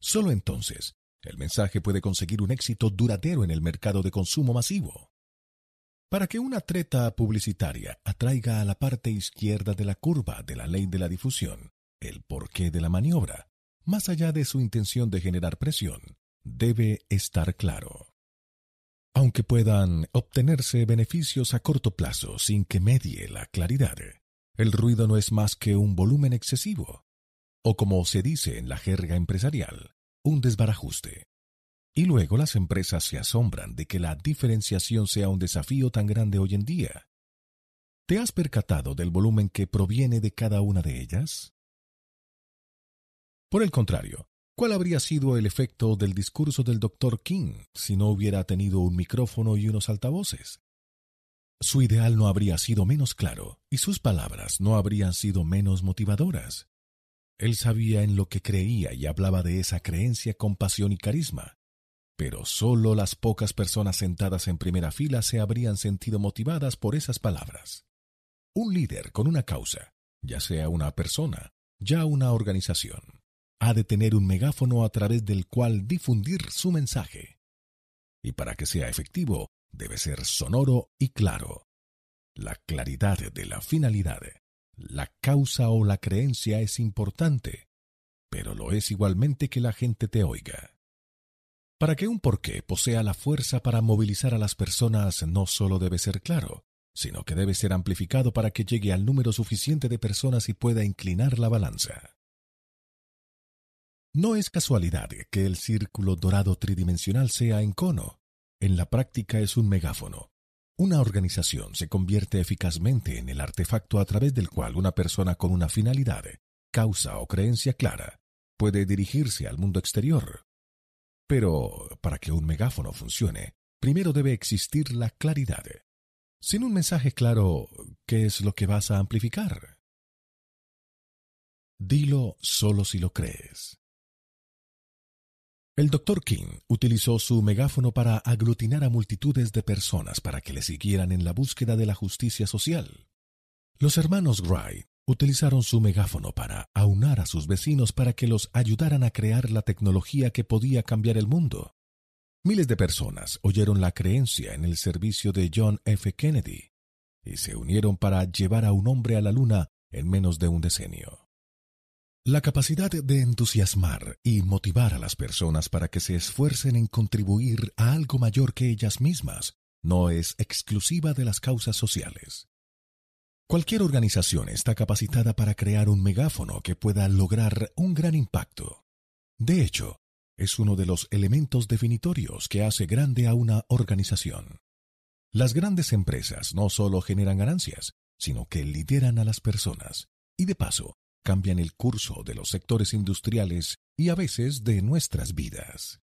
Solo entonces, el mensaje puede conseguir un éxito duradero en el mercado de consumo masivo. Para que una treta publicitaria atraiga a la parte izquierda de la curva de la ley de la difusión el porqué de la maniobra, más allá de su intención de generar presión, debe estar claro. Aunque puedan obtenerse beneficios a corto plazo sin que medie la claridad, el ruido no es más que un volumen excesivo, o como se dice en la jerga empresarial, un desbarajuste. Y luego las empresas se asombran de que la diferenciación sea un desafío tan grande hoy en día. ¿Te has percatado del volumen que proviene de cada una de ellas? Por el contrario, ¿cuál habría sido el efecto del discurso del Dr. King si no hubiera tenido un micrófono y unos altavoces? Su ideal no habría sido menos claro y sus palabras no habrían sido menos motivadoras. Él sabía en lo que creía y hablaba de esa creencia con pasión y carisma, pero solo las pocas personas sentadas en primera fila se habrían sentido motivadas por esas palabras. Un líder con una causa, ya sea una persona, ya una organización, ha de tener un megáfono a través del cual difundir su mensaje. Y para que sea efectivo, debe ser sonoro y claro. La claridad de la finalidad, la causa o la creencia es importante, pero lo es igualmente que la gente te oiga. Para que un porqué posea la fuerza para movilizar a las personas no solo debe ser claro, sino que debe ser amplificado para que llegue al número suficiente de personas y pueda inclinar la balanza. No es casualidad que el círculo dorado tridimensional sea en cono. En la práctica es un megáfono. Una organización se convierte eficazmente en el artefacto a través del cual una persona con una finalidad, causa o creencia clara puede dirigirse al mundo exterior. Pero para que un megáfono funcione, primero debe existir la claridad. Sin un mensaje claro, ¿qué es lo que vas a amplificar? Dilo solo si lo crees. El Dr. King utilizó su megáfono para aglutinar a multitudes de personas para que le siguieran en la búsqueda de la justicia social. Los hermanos Wright utilizaron su megáfono para aunar a sus vecinos para que los ayudaran a crear la tecnología que podía cambiar el mundo. Miles de personas oyeron la creencia en el servicio de John F. Kennedy y se unieron para llevar a un hombre a la luna en menos de un decenio. La capacidad de entusiasmar y motivar a las personas para que se esfuercen en contribuir a algo mayor que ellas mismas no es exclusiva de las causas sociales. Cualquier organización está capacitada para crear un megáfono que pueda lograr un gran impacto. De hecho, es uno de los elementos definitorios que hace grande a una organización. Las grandes empresas no solo generan ganancias, sino que lideran a las personas y de paso cambian el curso de los sectores industriales y a veces de nuestras vidas.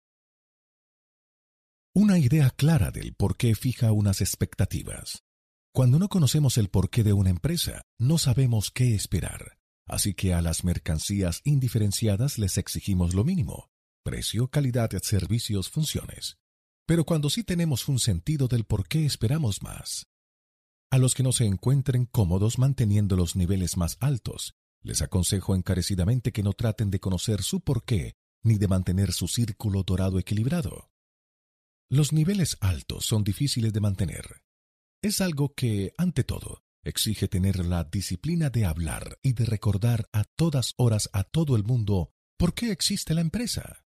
Una idea clara del por qué fija unas expectativas. Cuando no conocemos el porqué de una empresa, no sabemos qué esperar, así que a las mercancías indiferenciadas les exigimos lo mínimo, precio, calidad, servicios, funciones. Pero cuando sí tenemos un sentido del por qué esperamos más. A los que no se encuentren cómodos manteniendo los niveles más altos, les aconsejo encarecidamente que no traten de conocer su porqué ni de mantener su círculo dorado equilibrado. Los niveles altos son difíciles de mantener. Es algo que, ante todo, exige tener la disciplina de hablar y de recordar a todas horas a todo el mundo por qué existe la empresa.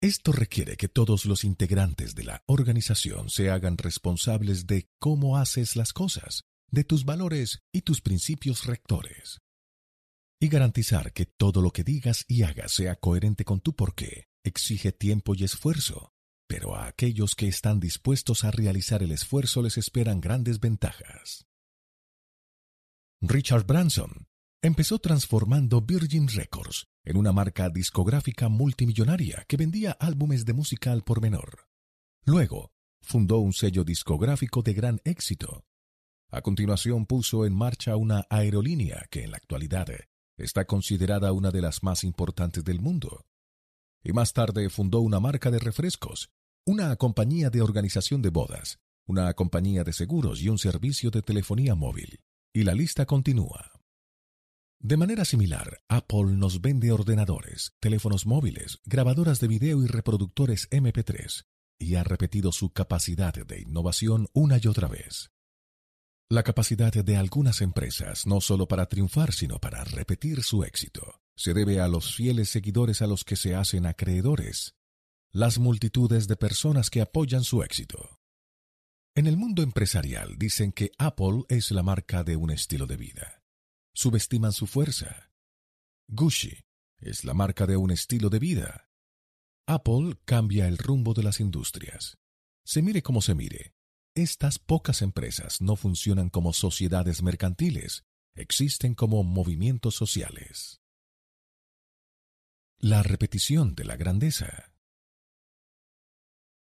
Esto requiere que todos los integrantes de la organización se hagan responsables de cómo haces las cosas, de tus valores y tus principios rectores y garantizar que todo lo que digas y hagas sea coherente con tu porqué exige tiempo y esfuerzo, pero a aquellos que están dispuestos a realizar el esfuerzo les esperan grandes ventajas. Richard Branson empezó transformando Virgin Records en una marca discográfica multimillonaria que vendía álbumes de música al por menor. Luego, fundó un sello discográfico de gran éxito. A continuación puso en marcha una aerolínea que en la actualidad está considerada una de las más importantes del mundo. Y más tarde fundó una marca de refrescos, una compañía de organización de bodas, una compañía de seguros y un servicio de telefonía móvil. Y la lista continúa. De manera similar, Apple nos vende ordenadores, teléfonos móviles, grabadoras de video y reproductores MP3, y ha repetido su capacidad de innovación una y otra vez. La capacidad de algunas empresas, no solo para triunfar, sino para repetir su éxito, se debe a los fieles seguidores a los que se hacen acreedores, las multitudes de personas que apoyan su éxito. En el mundo empresarial dicen que Apple es la marca de un estilo de vida subestiman su fuerza. Gucci es la marca de un estilo de vida. Apple cambia el rumbo de las industrias. Se mire como se mire, estas pocas empresas no funcionan como sociedades mercantiles, existen como movimientos sociales. La repetición de la grandeza.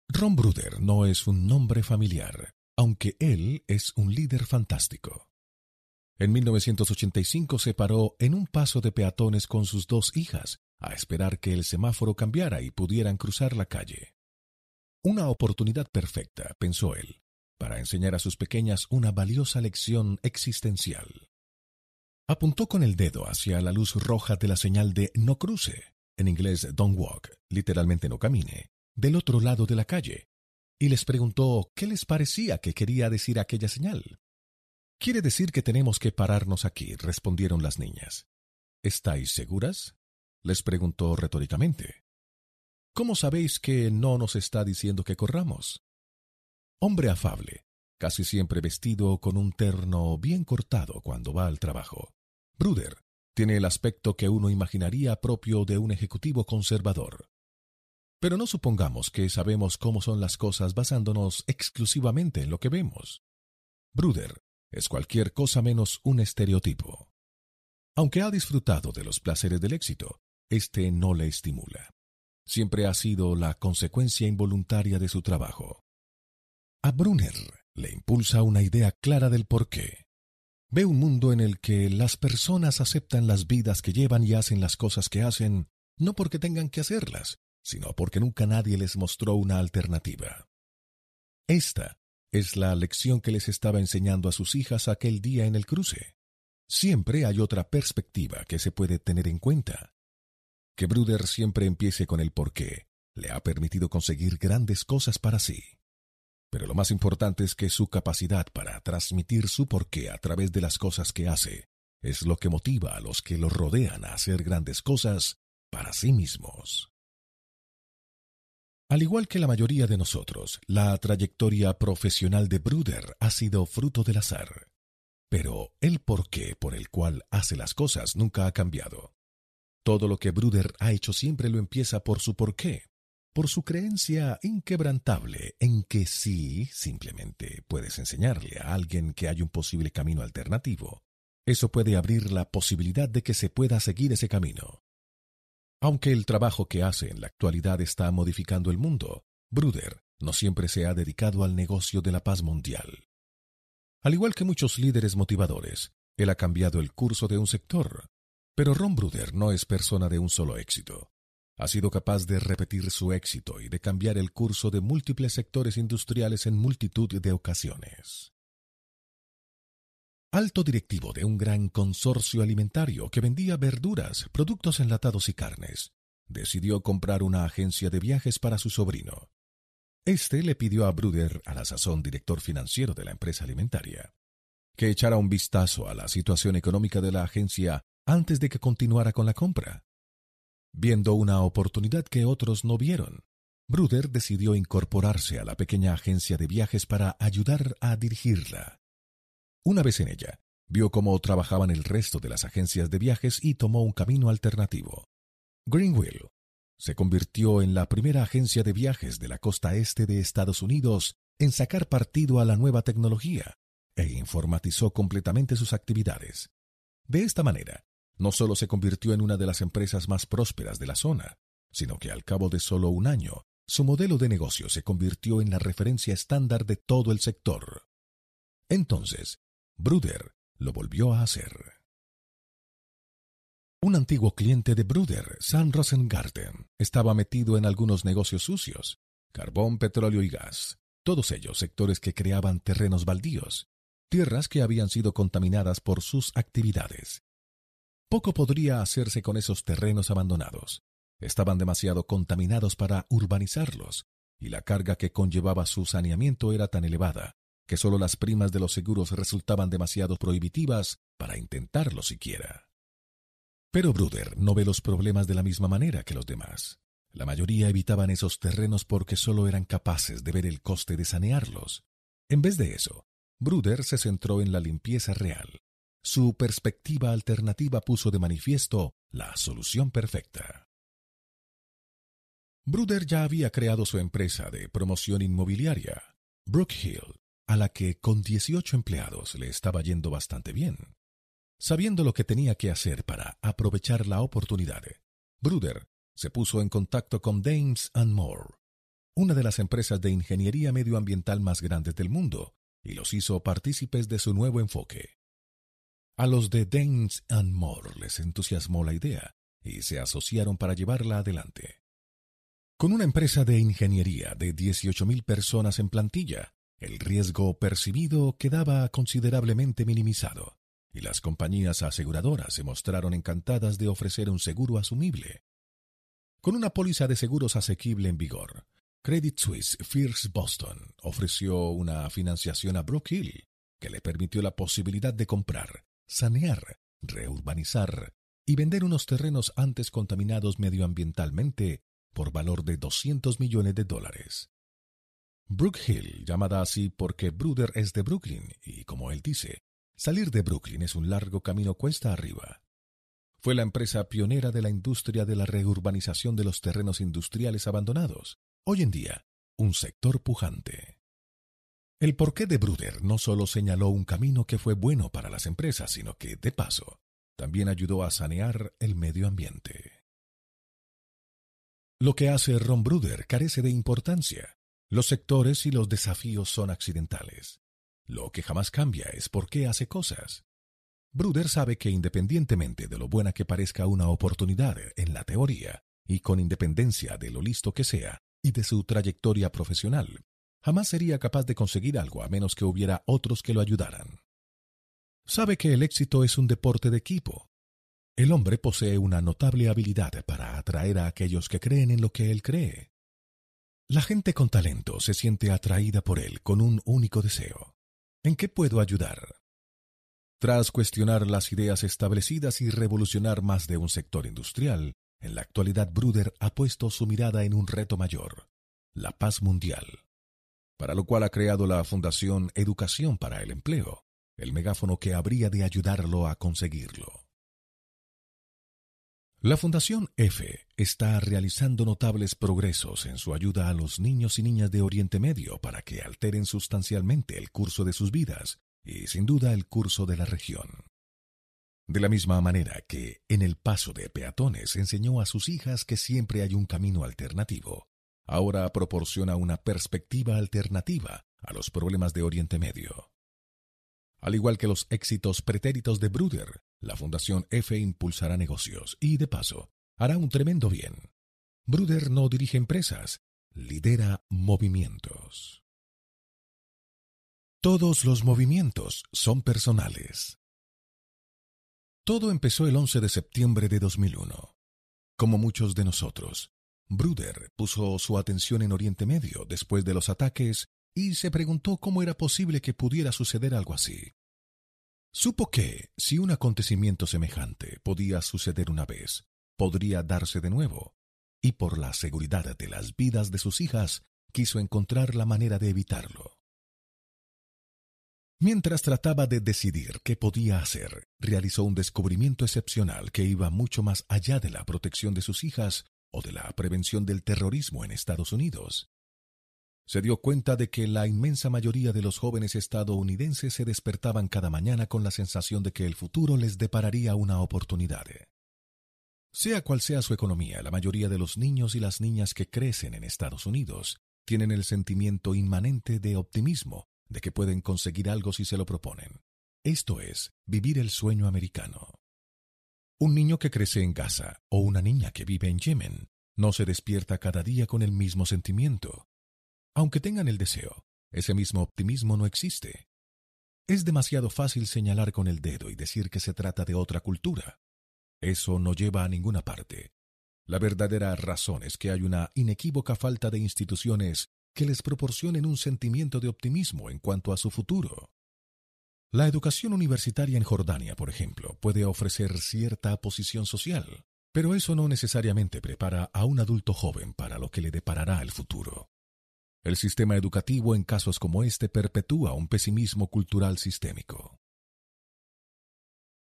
Ron Bruder no es un nombre familiar, aunque él es un líder fantástico. En 1985 se paró en un paso de peatones con sus dos hijas a esperar que el semáforo cambiara y pudieran cruzar la calle. Una oportunidad perfecta, pensó él, para enseñar a sus pequeñas una valiosa lección existencial. Apuntó con el dedo hacia la luz roja de la señal de no cruce, en inglés don't walk, literalmente no camine, del otro lado de la calle, y les preguntó qué les parecía que quería decir aquella señal. Quiere decir que tenemos que pararnos aquí, respondieron las niñas. ¿Estáis seguras? les preguntó retóricamente. ¿Cómo sabéis que no nos está diciendo que corramos? Hombre afable, casi siempre vestido con un terno bien cortado cuando va al trabajo. Bruder tiene el aspecto que uno imaginaría propio de un ejecutivo conservador. Pero no supongamos que sabemos cómo son las cosas basándonos exclusivamente en lo que vemos. Bruder es cualquier cosa menos un estereotipo. Aunque ha disfrutado de los placeres del éxito, este no le estimula. Siempre ha sido la consecuencia involuntaria de su trabajo. A Brunner le impulsa una idea clara del porqué. Ve un mundo en el que las personas aceptan las vidas que llevan y hacen las cosas que hacen, no porque tengan que hacerlas, sino porque nunca nadie les mostró una alternativa. Esta es la lección que les estaba enseñando a sus hijas aquel día en el cruce. Siempre hay otra perspectiva que se puede tener en cuenta. Que Bruder siempre empiece con el porqué le ha permitido conseguir grandes cosas para sí. Pero lo más importante es que su capacidad para transmitir su porqué a través de las cosas que hace es lo que motiva a los que lo rodean a hacer grandes cosas para sí mismos. Al igual que la mayoría de nosotros, la trayectoria profesional de Bruder ha sido fruto del azar. Pero el porqué por el cual hace las cosas nunca ha cambiado. Todo lo que Bruder ha hecho siempre lo empieza por su porqué, por su creencia inquebrantable en que sí, simplemente puedes enseñarle a alguien que hay un posible camino alternativo. Eso puede abrir la posibilidad de que se pueda seguir ese camino. Aunque el trabajo que hace en la actualidad está modificando el mundo, Bruder no siempre se ha dedicado al negocio de la paz mundial. Al igual que muchos líderes motivadores, él ha cambiado el curso de un sector. Pero Ron Bruder no es persona de un solo éxito. Ha sido capaz de repetir su éxito y de cambiar el curso de múltiples sectores industriales en multitud de ocasiones alto directivo de un gran consorcio alimentario que vendía verduras, productos enlatados y carnes, decidió comprar una agencia de viajes para su sobrino. Este le pidió a Bruder, a la sazón director financiero de la empresa alimentaria, que echara un vistazo a la situación económica de la agencia antes de que continuara con la compra. Viendo una oportunidad que otros no vieron, Bruder decidió incorporarse a la pequeña agencia de viajes para ayudar a dirigirla. Una vez en ella, vio cómo trabajaban el resto de las agencias de viajes y tomó un camino alternativo. Greenwheel se convirtió en la primera agencia de viajes de la costa este de Estados Unidos en sacar partido a la nueva tecnología e informatizó completamente sus actividades. De esta manera, no solo se convirtió en una de las empresas más prósperas de la zona, sino que al cabo de solo un año, su modelo de negocio se convirtió en la referencia estándar de todo el sector. Entonces, Bruder lo volvió a hacer. Un antiguo cliente de Bruder, Sam Rosengarten, estaba metido en algunos negocios sucios, carbón, petróleo y gas, todos ellos sectores que creaban terrenos baldíos, tierras que habían sido contaminadas por sus actividades. Poco podría hacerse con esos terrenos abandonados. Estaban demasiado contaminados para urbanizarlos, y la carga que conllevaba su saneamiento era tan elevada que solo las primas de los seguros resultaban demasiado prohibitivas para intentarlo siquiera. Pero Bruder no ve los problemas de la misma manera que los demás. La mayoría evitaban esos terrenos porque solo eran capaces de ver el coste de sanearlos. En vez de eso, Bruder se centró en la limpieza real. Su perspectiva alternativa puso de manifiesto la solución perfecta. Bruder ya había creado su empresa de promoción inmobiliaria, Brookhill, a la que con 18 empleados le estaba yendo bastante bien. Sabiendo lo que tenía que hacer para aprovechar la oportunidad, Bruder se puso en contacto con Dames Moore, una de las empresas de ingeniería medioambiental más grandes del mundo, y los hizo partícipes de su nuevo enfoque. A los de Dames Moore les entusiasmó la idea y se asociaron para llevarla adelante. Con una empresa de ingeniería de 18.000 personas en plantilla, el riesgo percibido quedaba considerablemente minimizado y las compañías aseguradoras se mostraron encantadas de ofrecer un seguro asumible. Con una póliza de seguros asequible en vigor, Credit Suisse First Boston ofreció una financiación a Brook Hill que le permitió la posibilidad de comprar, sanear, reurbanizar y vender unos terrenos antes contaminados medioambientalmente por valor de 200 millones de dólares. Brook Hill, llamada así porque Bruder es de Brooklyn y, como él dice, Salir de Brooklyn es un largo camino cuesta arriba. Fue la empresa pionera de la industria de la reurbanización de los terrenos industriales abandonados, hoy en día un sector pujante. El porqué de Bruder no solo señaló un camino que fue bueno para las empresas, sino que, de paso, también ayudó a sanear el medio ambiente. Lo que hace Ron Bruder carece de importancia. Los sectores y los desafíos son accidentales. Lo que jamás cambia es por qué hace cosas. Bruder sabe que independientemente de lo buena que parezca una oportunidad en la teoría, y con independencia de lo listo que sea y de su trayectoria profesional, jamás sería capaz de conseguir algo a menos que hubiera otros que lo ayudaran. Sabe que el éxito es un deporte de equipo. El hombre posee una notable habilidad para atraer a aquellos que creen en lo que él cree. La gente con talento se siente atraída por él con un único deseo, ¿En qué puedo ayudar? Tras cuestionar las ideas establecidas y revolucionar más de un sector industrial, en la actualidad Bruder ha puesto su mirada en un reto mayor, la paz mundial, para lo cual ha creado la Fundación Educación para el Empleo, el megáfono que habría de ayudarlo a conseguirlo. La Fundación EFE está realizando notables progresos en su ayuda a los niños y niñas de Oriente Medio para que alteren sustancialmente el curso de sus vidas y sin duda el curso de la región. De la misma manera que en el paso de peatones enseñó a sus hijas que siempre hay un camino alternativo, ahora proporciona una perspectiva alternativa a los problemas de Oriente Medio. Al igual que los éxitos pretéritos de Bruder, la Fundación F impulsará negocios y, de paso, hará un tremendo bien. Bruder no dirige empresas, lidera movimientos. Todos los movimientos son personales. Todo empezó el 11 de septiembre de 2001. Como muchos de nosotros, Bruder puso su atención en Oriente Medio después de los ataques y se preguntó cómo era posible que pudiera suceder algo así. Supo que, si un acontecimiento semejante podía suceder una vez, podría darse de nuevo, y por la seguridad de las vidas de sus hijas, quiso encontrar la manera de evitarlo. Mientras trataba de decidir qué podía hacer, realizó un descubrimiento excepcional que iba mucho más allá de la protección de sus hijas o de la prevención del terrorismo en Estados Unidos se dio cuenta de que la inmensa mayoría de los jóvenes estadounidenses se despertaban cada mañana con la sensación de que el futuro les depararía una oportunidad. Sea cual sea su economía, la mayoría de los niños y las niñas que crecen en Estados Unidos tienen el sentimiento inmanente de optimismo de que pueden conseguir algo si se lo proponen. Esto es, vivir el sueño americano. Un niño que crece en Gaza o una niña que vive en Yemen no se despierta cada día con el mismo sentimiento. Aunque tengan el deseo, ese mismo optimismo no existe. Es demasiado fácil señalar con el dedo y decir que se trata de otra cultura. Eso no lleva a ninguna parte. La verdadera razón es que hay una inequívoca falta de instituciones que les proporcionen un sentimiento de optimismo en cuanto a su futuro. La educación universitaria en Jordania, por ejemplo, puede ofrecer cierta posición social, pero eso no necesariamente prepara a un adulto joven para lo que le deparará el futuro. El sistema educativo en casos como este perpetúa un pesimismo cultural sistémico.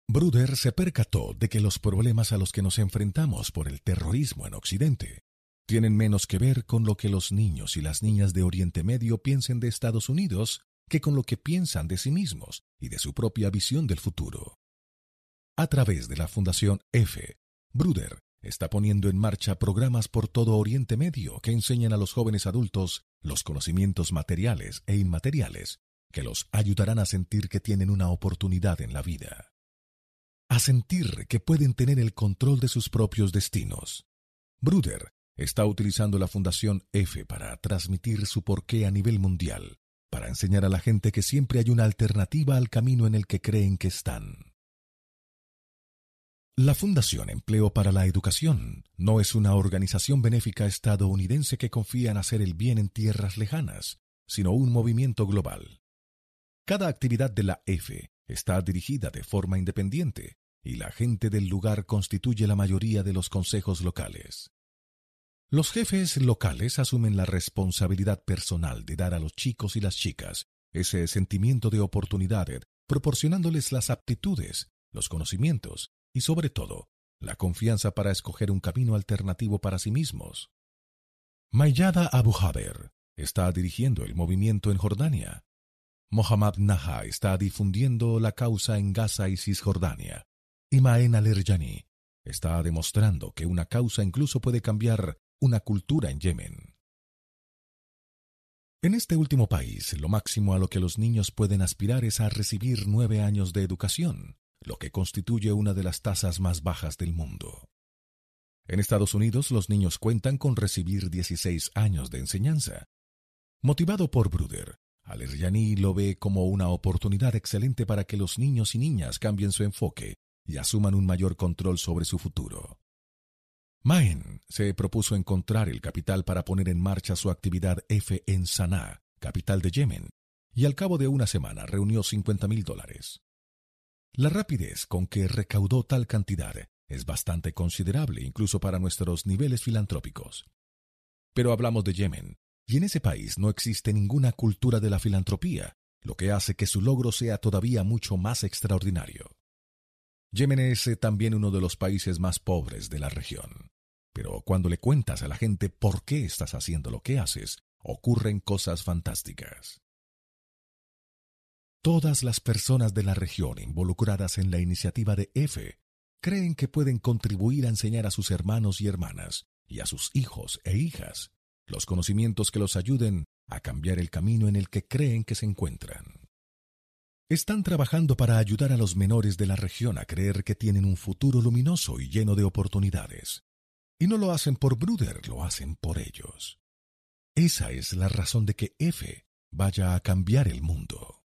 Bruder se percató de que los problemas a los que nos enfrentamos por el terrorismo en Occidente tienen menos que ver con lo que los niños y las niñas de Oriente Medio piensen de Estados Unidos que con lo que piensan de sí mismos y de su propia visión del futuro. A través de la Fundación F, Bruder está poniendo en marcha programas por todo Oriente Medio que enseñan a los jóvenes adultos los conocimientos materiales e inmateriales que los ayudarán a sentir que tienen una oportunidad en la vida a sentir que pueden tener el control de sus propios destinos. Bruder está utilizando la Fundación F para transmitir su porqué a nivel mundial, para enseñar a la gente que siempre hay una alternativa al camino en el que creen que están. La Fundación Empleo para la Educación no es una organización benéfica estadounidense que confía en hacer el bien en tierras lejanas, sino un movimiento global. Cada actividad de la F está dirigida de forma independiente y la gente del lugar constituye la mayoría de los consejos locales. Los jefes locales asumen la responsabilidad personal de dar a los chicos y las chicas ese sentimiento de oportunidad, proporcionándoles las aptitudes, los conocimientos y, sobre todo, la confianza para escoger un camino alternativo para sí mismos. Mayada Abu Haber está dirigiendo el movimiento en Jordania. Mohammad Naha está difundiendo la causa en Gaza y Cisjordania. Y Maen al está demostrando que una causa incluso puede cambiar una cultura en Yemen. En este último país, lo máximo a lo que los niños pueden aspirar es a recibir nueve años de educación, lo que constituye una de las tasas más bajas del mundo. En Estados Unidos, los niños cuentan con recibir 16 años de enseñanza. Motivado por Bruder, al lo ve como una oportunidad excelente para que los niños y niñas cambien su enfoque y asuman un mayor control sobre su futuro. Maen se propuso encontrar el capital para poner en marcha su actividad F en Sanaa, capital de Yemen, y al cabo de una semana reunió 50 mil dólares. La rapidez con que recaudó tal cantidad es bastante considerable incluso para nuestros niveles filantrópicos. Pero hablamos de Yemen, y en ese país no existe ninguna cultura de la filantropía, lo que hace que su logro sea todavía mucho más extraordinario. Yemen es eh, también uno de los países más pobres de la región. Pero cuando le cuentas a la gente por qué estás haciendo lo que haces, ocurren cosas fantásticas. Todas las personas de la región involucradas en la iniciativa de EFE creen que pueden contribuir a enseñar a sus hermanos y hermanas y a sus hijos e hijas los conocimientos que los ayuden a cambiar el camino en el que creen que se encuentran. Están trabajando para ayudar a los menores de la región a creer que tienen un futuro luminoso y lleno de oportunidades. Y no lo hacen por Bruder, lo hacen por ellos. Esa es la razón de que F vaya a cambiar el mundo.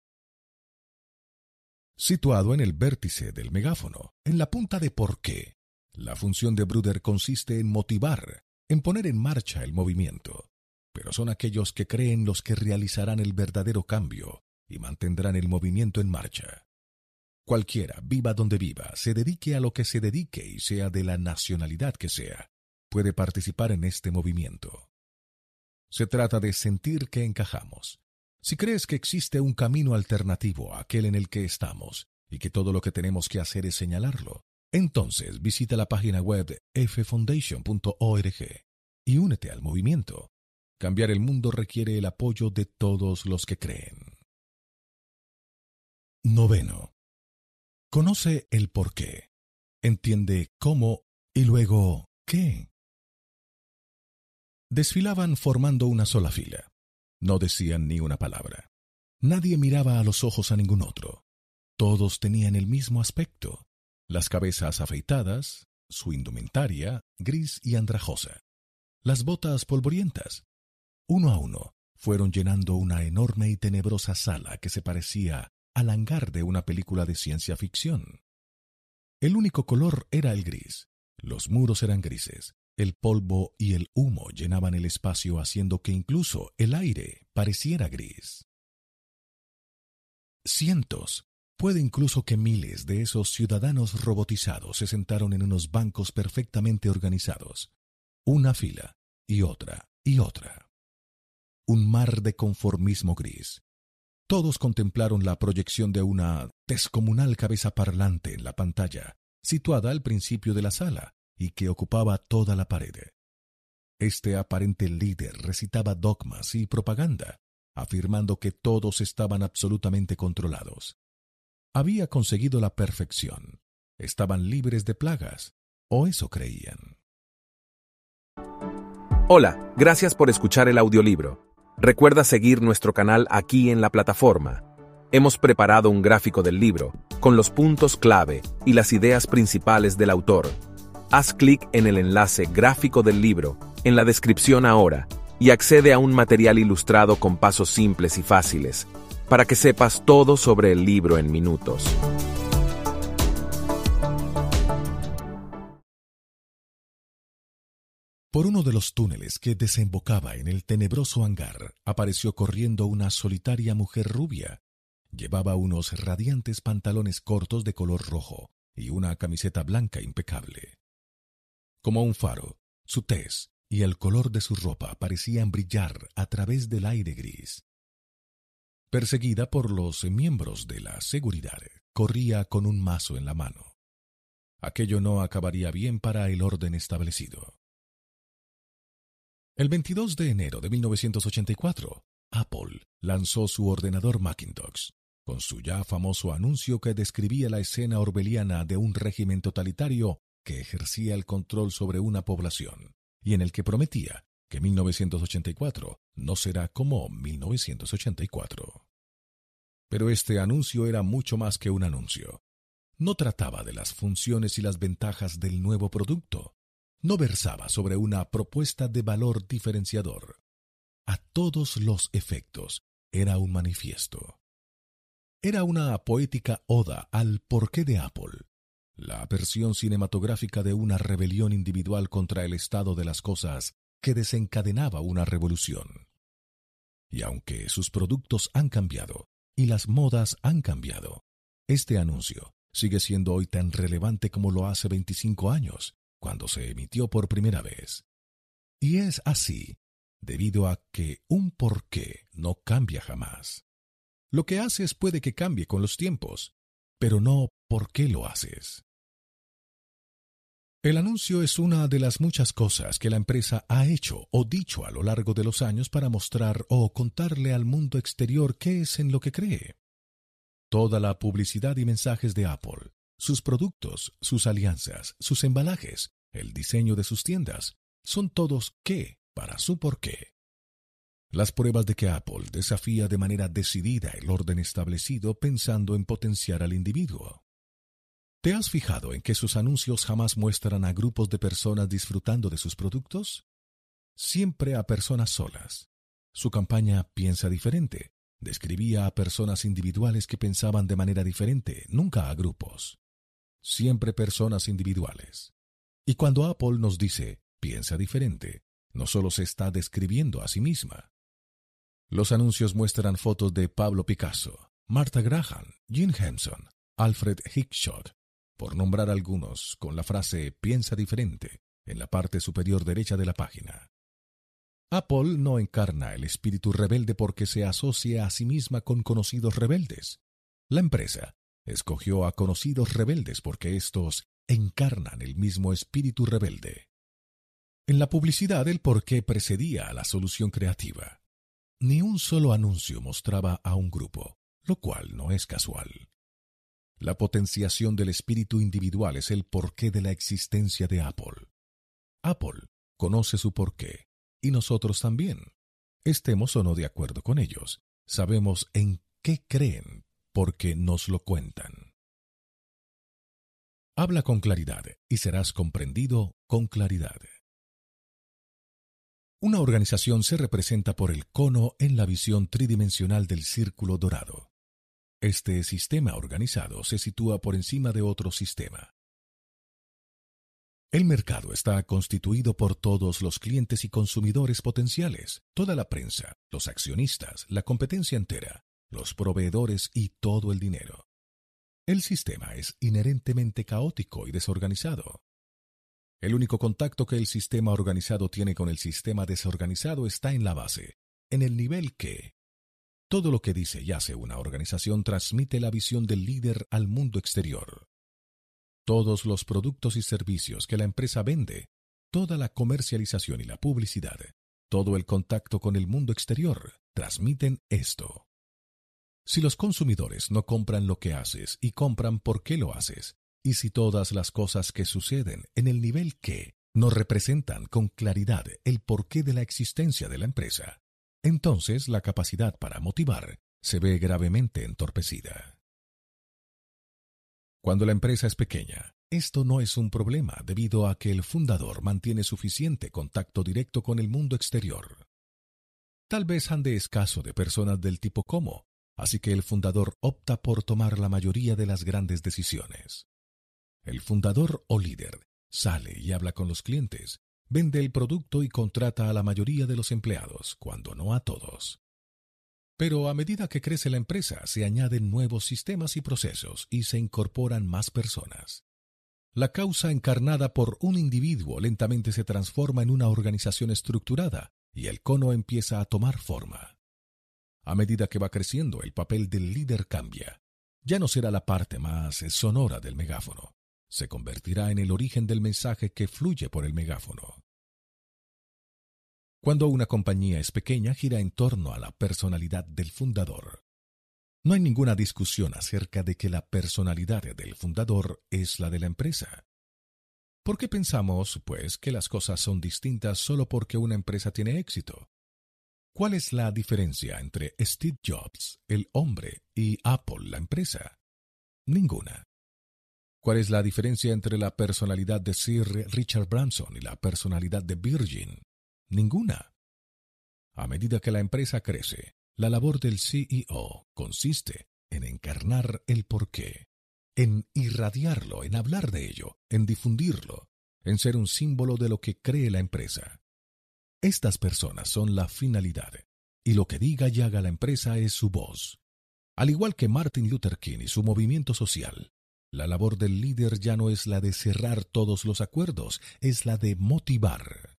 Situado en el vértice del megáfono, en la punta de por qué, la función de Bruder consiste en motivar, en poner en marcha el movimiento, pero son aquellos que creen los que realizarán el verdadero cambio y mantendrán el movimiento en marcha. Cualquiera, viva donde viva, se dedique a lo que se dedique y sea de la nacionalidad que sea, puede participar en este movimiento. Se trata de sentir que encajamos. Si crees que existe un camino alternativo a aquel en el que estamos y que todo lo que tenemos que hacer es señalarlo, entonces visita la página web ffoundation.org y únete al movimiento. Cambiar el mundo requiere el apoyo de todos los que creen. Noveno. Conoce el por qué. Entiende cómo y luego qué. Desfilaban formando una sola fila. No decían ni una palabra. Nadie miraba a los ojos a ningún otro. Todos tenían el mismo aspecto. las cabezas afeitadas, su indumentaria gris y andrajosa, las botas polvorientas. Uno a uno fueron llenando una enorme y tenebrosa sala que se parecía al hangar de una película de ciencia ficción. El único color era el gris. Los muros eran grises, el polvo y el humo llenaban el espacio haciendo que incluso el aire pareciera gris. Cientos, puede incluso que miles de esos ciudadanos robotizados se sentaron en unos bancos perfectamente organizados, una fila y otra y otra. Un mar de conformismo gris. Todos contemplaron la proyección de una descomunal cabeza parlante en la pantalla, situada al principio de la sala, y que ocupaba toda la pared. Este aparente líder recitaba dogmas y propaganda, afirmando que todos estaban absolutamente controlados. Había conseguido la perfección. Estaban libres de plagas, o eso creían. Hola, gracias por escuchar el audiolibro. Recuerda seguir nuestro canal aquí en la plataforma. Hemos preparado un gráfico del libro, con los puntos clave y las ideas principales del autor haz clic en el enlace gráfico del libro en la descripción ahora y accede a un material ilustrado con pasos simples y fáciles para que sepas todo sobre el libro en minutos. Por uno de los túneles que desembocaba en el tenebroso hangar apareció corriendo una solitaria mujer rubia. Llevaba unos radiantes pantalones cortos de color rojo y una camiseta blanca impecable. Como un faro, su tez y el color de su ropa parecían brillar a través del aire gris. Perseguida por los miembros de la seguridad, corría con un mazo en la mano. Aquello no acabaría bien para el orden establecido. El 22 de enero de 1984, Apple lanzó su ordenador Macintosh, con su ya famoso anuncio que describía la escena orbeliana de un régimen totalitario que ejercía el control sobre una población y en el que prometía que 1984 no será como 1984. Pero este anuncio era mucho más que un anuncio. No trataba de las funciones y las ventajas del nuevo producto. No versaba sobre una propuesta de valor diferenciador. A todos los efectos era un manifiesto. Era una poética oda al porqué de Apple, la versión cinematográfica de una rebelión individual contra el estado de las cosas que desencadenaba una revolución. Y aunque sus productos han cambiado y las modas han cambiado, este anuncio sigue siendo hoy tan relevante como lo hace 25 años, cuando se emitió por primera vez. Y es así, debido a que un porqué no cambia jamás. Lo que haces puede que cambie con los tiempos, pero no por qué lo haces. El anuncio es una de las muchas cosas que la empresa ha hecho o dicho a lo largo de los años para mostrar o contarle al mundo exterior qué es en lo que cree. Toda la publicidad y mensajes de Apple, sus productos, sus alianzas, sus embalajes, el diseño de sus tiendas, son todos qué para su porqué. Las pruebas de que Apple desafía de manera decidida el orden establecido pensando en potenciar al individuo. ¿Te has fijado en que sus anuncios jamás muestran a grupos de personas disfrutando de sus productos? Siempre a personas solas. Su campaña Piensa diferente describía a personas individuales que pensaban de manera diferente, nunca a grupos. Siempre personas individuales. Y cuando Apple nos dice Piensa diferente, no solo se está describiendo a sí misma. Los anuncios muestran fotos de Pablo Picasso, Martha Graham, Jim Henson, Alfred Hitchcock, por nombrar algunos, con la frase piensa diferente en la parte superior derecha de la página. Apple no encarna el espíritu rebelde porque se asocia a sí misma con conocidos rebeldes. La empresa escogió a conocidos rebeldes porque éstos encarnan el mismo espíritu rebelde. En la publicidad el porqué precedía a la solución creativa. Ni un solo anuncio mostraba a un grupo, lo cual no es casual. La potenciación del espíritu individual es el porqué de la existencia de Apple. Apple conoce su porqué, y nosotros también. Estemos o no de acuerdo con ellos, sabemos en qué creen porque nos lo cuentan. Habla con claridad y serás comprendido con claridad. Una organización se representa por el cono en la visión tridimensional del círculo dorado. Este sistema organizado se sitúa por encima de otro sistema. El mercado está constituido por todos los clientes y consumidores potenciales, toda la prensa, los accionistas, la competencia entera, los proveedores y todo el dinero. El sistema es inherentemente caótico y desorganizado. El único contacto que el sistema organizado tiene con el sistema desorganizado está en la base, en el nivel que todo lo que dice y hace una organización transmite la visión del líder al mundo exterior. Todos los productos y servicios que la empresa vende, toda la comercialización y la publicidad, todo el contacto con el mundo exterior, transmiten esto. Si los consumidores no compran lo que haces y compran por qué lo haces, y si todas las cosas que suceden en el nivel que no representan con claridad el porqué de la existencia de la empresa, entonces la capacidad para motivar se ve gravemente entorpecida. Cuando la empresa es pequeña, esto no es un problema debido a que el fundador mantiene suficiente contacto directo con el mundo exterior. Tal vez ande escaso de personas del tipo como, así que el fundador opta por tomar la mayoría de las grandes decisiones. El fundador o líder sale y habla con los clientes, vende el producto y contrata a la mayoría de los empleados, cuando no a todos. Pero a medida que crece la empresa, se añaden nuevos sistemas y procesos y se incorporan más personas. La causa encarnada por un individuo lentamente se transforma en una organización estructurada y el cono empieza a tomar forma. A medida que va creciendo, el papel del líder cambia. Ya no será la parte más sonora del megáfono se convertirá en el origen del mensaje que fluye por el megáfono. Cuando una compañía es pequeña gira en torno a la personalidad del fundador. No hay ninguna discusión acerca de que la personalidad del fundador es la de la empresa. ¿Por qué pensamos, pues, que las cosas son distintas solo porque una empresa tiene éxito? ¿Cuál es la diferencia entre Steve Jobs, el hombre, y Apple, la empresa? Ninguna. ¿Cuál es la diferencia entre la personalidad de Sir Richard Branson y la personalidad de Virgin? Ninguna. A medida que la empresa crece, la labor del CEO consiste en encarnar el porqué, en irradiarlo, en hablar de ello, en difundirlo, en ser un símbolo de lo que cree la empresa. Estas personas son la finalidad, y lo que diga y haga la empresa es su voz. Al igual que Martin Luther King y su movimiento social, la labor del líder ya no es la de cerrar todos los acuerdos, es la de motivar.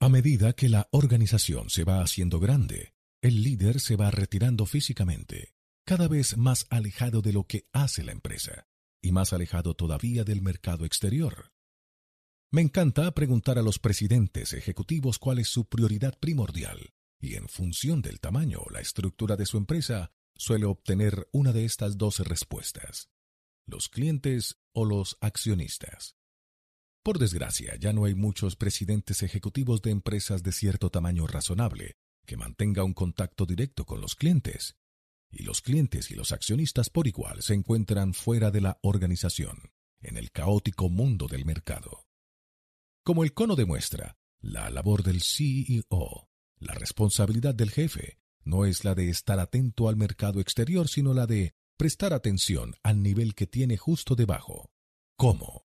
A medida que la organización se va haciendo grande, el líder se va retirando físicamente, cada vez más alejado de lo que hace la empresa, y más alejado todavía del mercado exterior. Me encanta preguntar a los presidentes ejecutivos cuál es su prioridad primordial, y en función del tamaño o la estructura de su empresa, suele obtener una de estas dos respuestas, los clientes o los accionistas. Por desgracia, ya no hay muchos presidentes ejecutivos de empresas de cierto tamaño razonable que mantenga un contacto directo con los clientes, y los clientes y los accionistas por igual se encuentran fuera de la organización, en el caótico mundo del mercado. Como el cono demuestra, la labor del CEO, la responsabilidad del jefe, no es la de estar atento al mercado exterior, sino la de prestar atención al nivel que tiene justo debajo. ¿Cómo?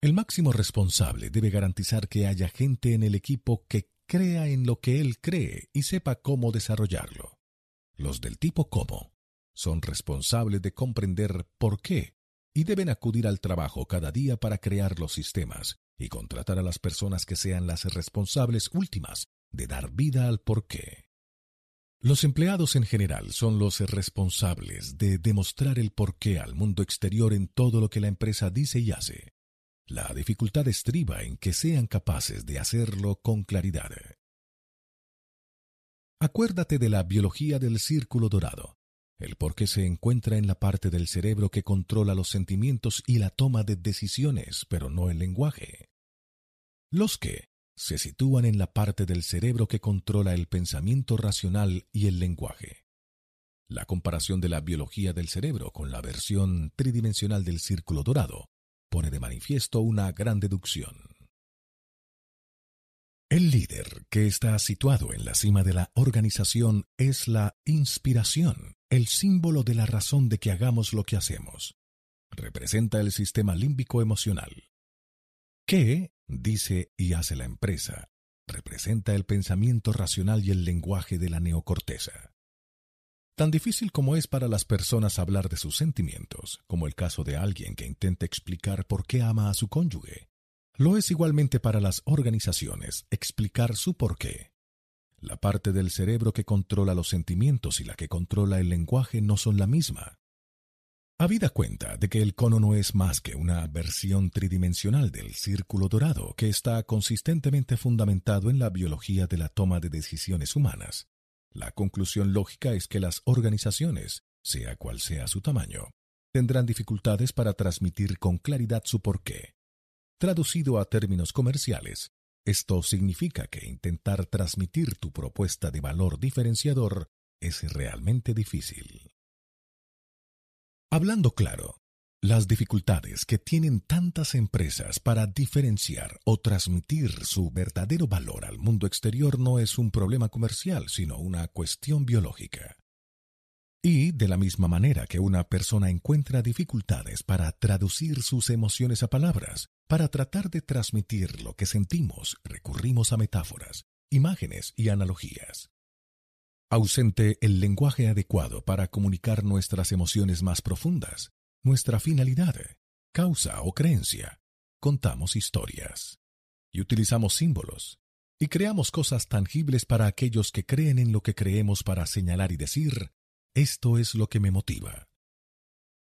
El máximo responsable debe garantizar que haya gente en el equipo que crea en lo que él cree y sepa cómo desarrollarlo. Los del tipo cómo son responsables de comprender por qué y deben acudir al trabajo cada día para crear los sistemas y contratar a las personas que sean las responsables últimas de dar vida al por qué. Los empleados en general son los responsables de demostrar el porqué al mundo exterior en todo lo que la empresa dice y hace. La dificultad estriba en que sean capaces de hacerlo con claridad. Acuérdate de la biología del círculo dorado. El porqué se encuentra en la parte del cerebro que controla los sentimientos y la toma de decisiones, pero no el lenguaje. Los que se sitúan en la parte del cerebro que controla el pensamiento racional y el lenguaje. La comparación de la biología del cerebro con la versión tridimensional del círculo dorado pone de manifiesto una gran deducción. El líder que está situado en la cima de la organización es la inspiración, el símbolo de la razón de que hagamos lo que hacemos. Representa el sistema límbico emocional. ¿Qué? Dice y hace la empresa. Representa el pensamiento racional y el lenguaje de la neocorteza. Tan difícil como es para las personas hablar de sus sentimientos, como el caso de alguien que intenta explicar por qué ama a su cónyuge, lo es igualmente para las organizaciones explicar su porqué. La parte del cerebro que controla los sentimientos y la que controla el lenguaje no son la misma. Habida cuenta de que el cono no es más que una versión tridimensional del círculo dorado que está consistentemente fundamentado en la biología de la toma de decisiones humanas, la conclusión lógica es que las organizaciones, sea cual sea su tamaño, tendrán dificultades para transmitir con claridad su porqué. Traducido a términos comerciales, esto significa que intentar transmitir tu propuesta de valor diferenciador es realmente difícil. Hablando claro, las dificultades que tienen tantas empresas para diferenciar o transmitir su verdadero valor al mundo exterior no es un problema comercial, sino una cuestión biológica. Y, de la misma manera que una persona encuentra dificultades para traducir sus emociones a palabras, para tratar de transmitir lo que sentimos, recurrimos a metáforas, imágenes y analogías. Ausente el lenguaje adecuado para comunicar nuestras emociones más profundas, nuestra finalidad, causa o creencia, contamos historias. Y utilizamos símbolos. Y creamos cosas tangibles para aquellos que creen en lo que creemos para señalar y decir, esto es lo que me motiva.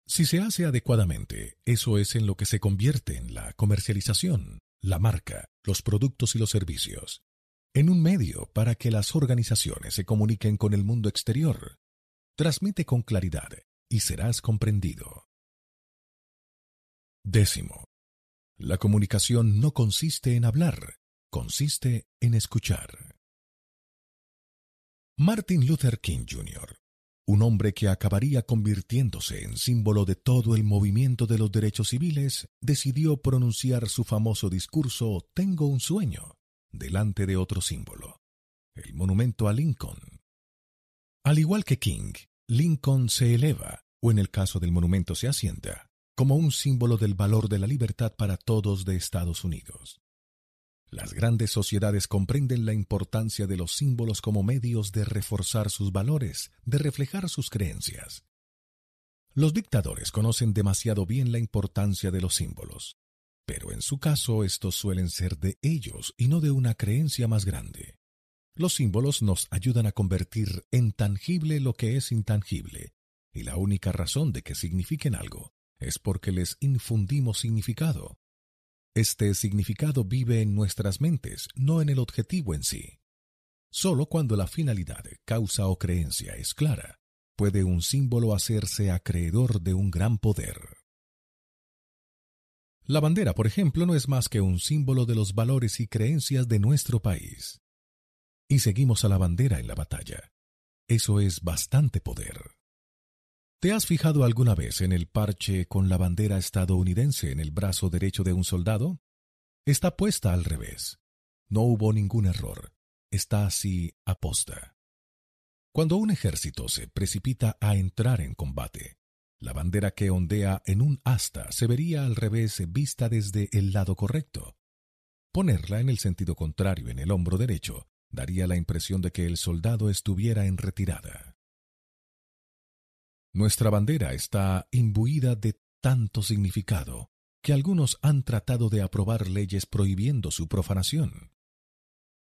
Si se hace adecuadamente, eso es en lo que se convierte en la comercialización, la marca, los productos y los servicios, en un medio para que las organizaciones se comuniquen con el mundo exterior. Transmite con claridad y serás comprendido. Décimo. La comunicación no consiste en hablar, consiste en escuchar. Martin Luther King Jr., un hombre que acabaría convirtiéndose en símbolo de todo el movimiento de los derechos civiles, decidió pronunciar su famoso discurso Tengo un sueño delante de otro símbolo, el monumento a Lincoln. Al igual que King, Lincoln se eleva, o en el caso del monumento se asienta, como un símbolo del valor de la libertad para todos de Estados Unidos. Las grandes sociedades comprenden la importancia de los símbolos como medios de reforzar sus valores, de reflejar sus creencias. Los dictadores conocen demasiado bien la importancia de los símbolos, pero en su caso estos suelen ser de ellos y no de una creencia más grande. Los símbolos nos ayudan a convertir en tangible lo que es intangible, y la única razón de que signifiquen algo es porque les infundimos significado. Este significado vive en nuestras mentes, no en el objetivo en sí. Solo cuando la finalidad, causa o creencia es clara, puede un símbolo hacerse acreedor de un gran poder. La bandera, por ejemplo, no es más que un símbolo de los valores y creencias de nuestro país. Y seguimos a la bandera en la batalla. Eso es bastante poder. ¿Te has fijado alguna vez en el parche con la bandera estadounidense en el brazo derecho de un soldado? Está puesta al revés. No hubo ningún error. Está así aposta. Cuando un ejército se precipita a entrar en combate, la bandera que ondea en un asta se vería al revés vista desde el lado correcto. Ponerla en el sentido contrario en el hombro derecho daría la impresión de que el soldado estuviera en retirada. Nuestra bandera está imbuida de tanto significado que algunos han tratado de aprobar leyes prohibiendo su profanación.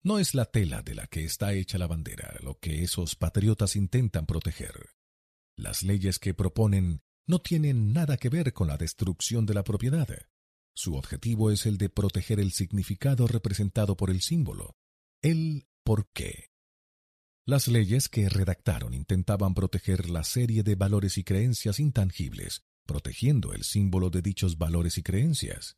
No es la tela de la que está hecha la bandera lo que esos patriotas intentan proteger. Las leyes que proponen no tienen nada que ver con la destrucción de la propiedad. Su objetivo es el de proteger el significado representado por el símbolo, el por qué. Las leyes que redactaron intentaban proteger la serie de valores y creencias intangibles, protegiendo el símbolo de dichos valores y creencias.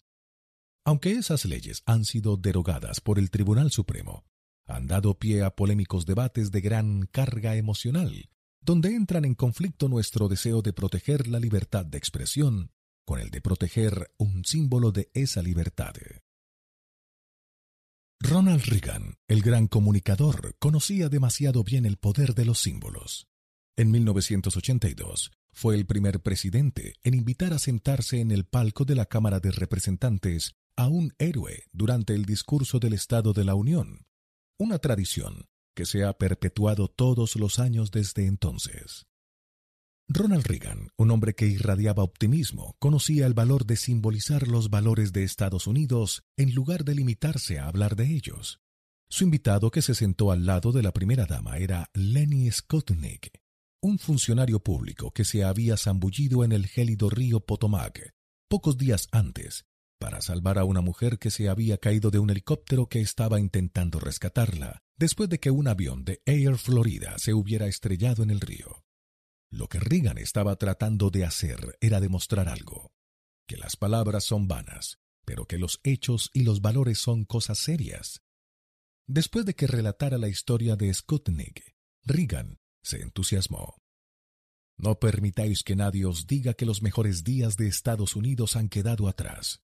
Aunque esas leyes han sido derogadas por el Tribunal Supremo, han dado pie a polémicos debates de gran carga emocional, donde entran en conflicto nuestro deseo de proteger la libertad de expresión con el de proteger un símbolo de esa libertad. Ronald Reagan, el gran comunicador, conocía demasiado bien el poder de los símbolos. En 1982, fue el primer presidente en invitar a sentarse en el palco de la Cámara de Representantes a un héroe durante el discurso del Estado de la Unión, una tradición que se ha perpetuado todos los años desde entonces. Ronald Reagan, un hombre que irradiaba optimismo, conocía el valor de simbolizar los valores de Estados Unidos en lugar de limitarse a hablar de ellos. Su invitado que se sentó al lado de la primera dama era Lenny Skotnick, un funcionario público que se había zambullido en el gélido río Potomac pocos días antes para salvar a una mujer que se había caído de un helicóptero que estaba intentando rescatarla después de que un avión de Air Florida se hubiera estrellado en el río. Lo que Reagan estaba tratando de hacer era demostrar algo, que las palabras son vanas, pero que los hechos y los valores son cosas serias. Después de que relatara la historia de Sputnik, Reagan se entusiasmó. No permitáis que nadie os diga que los mejores días de Estados Unidos han quedado atrás,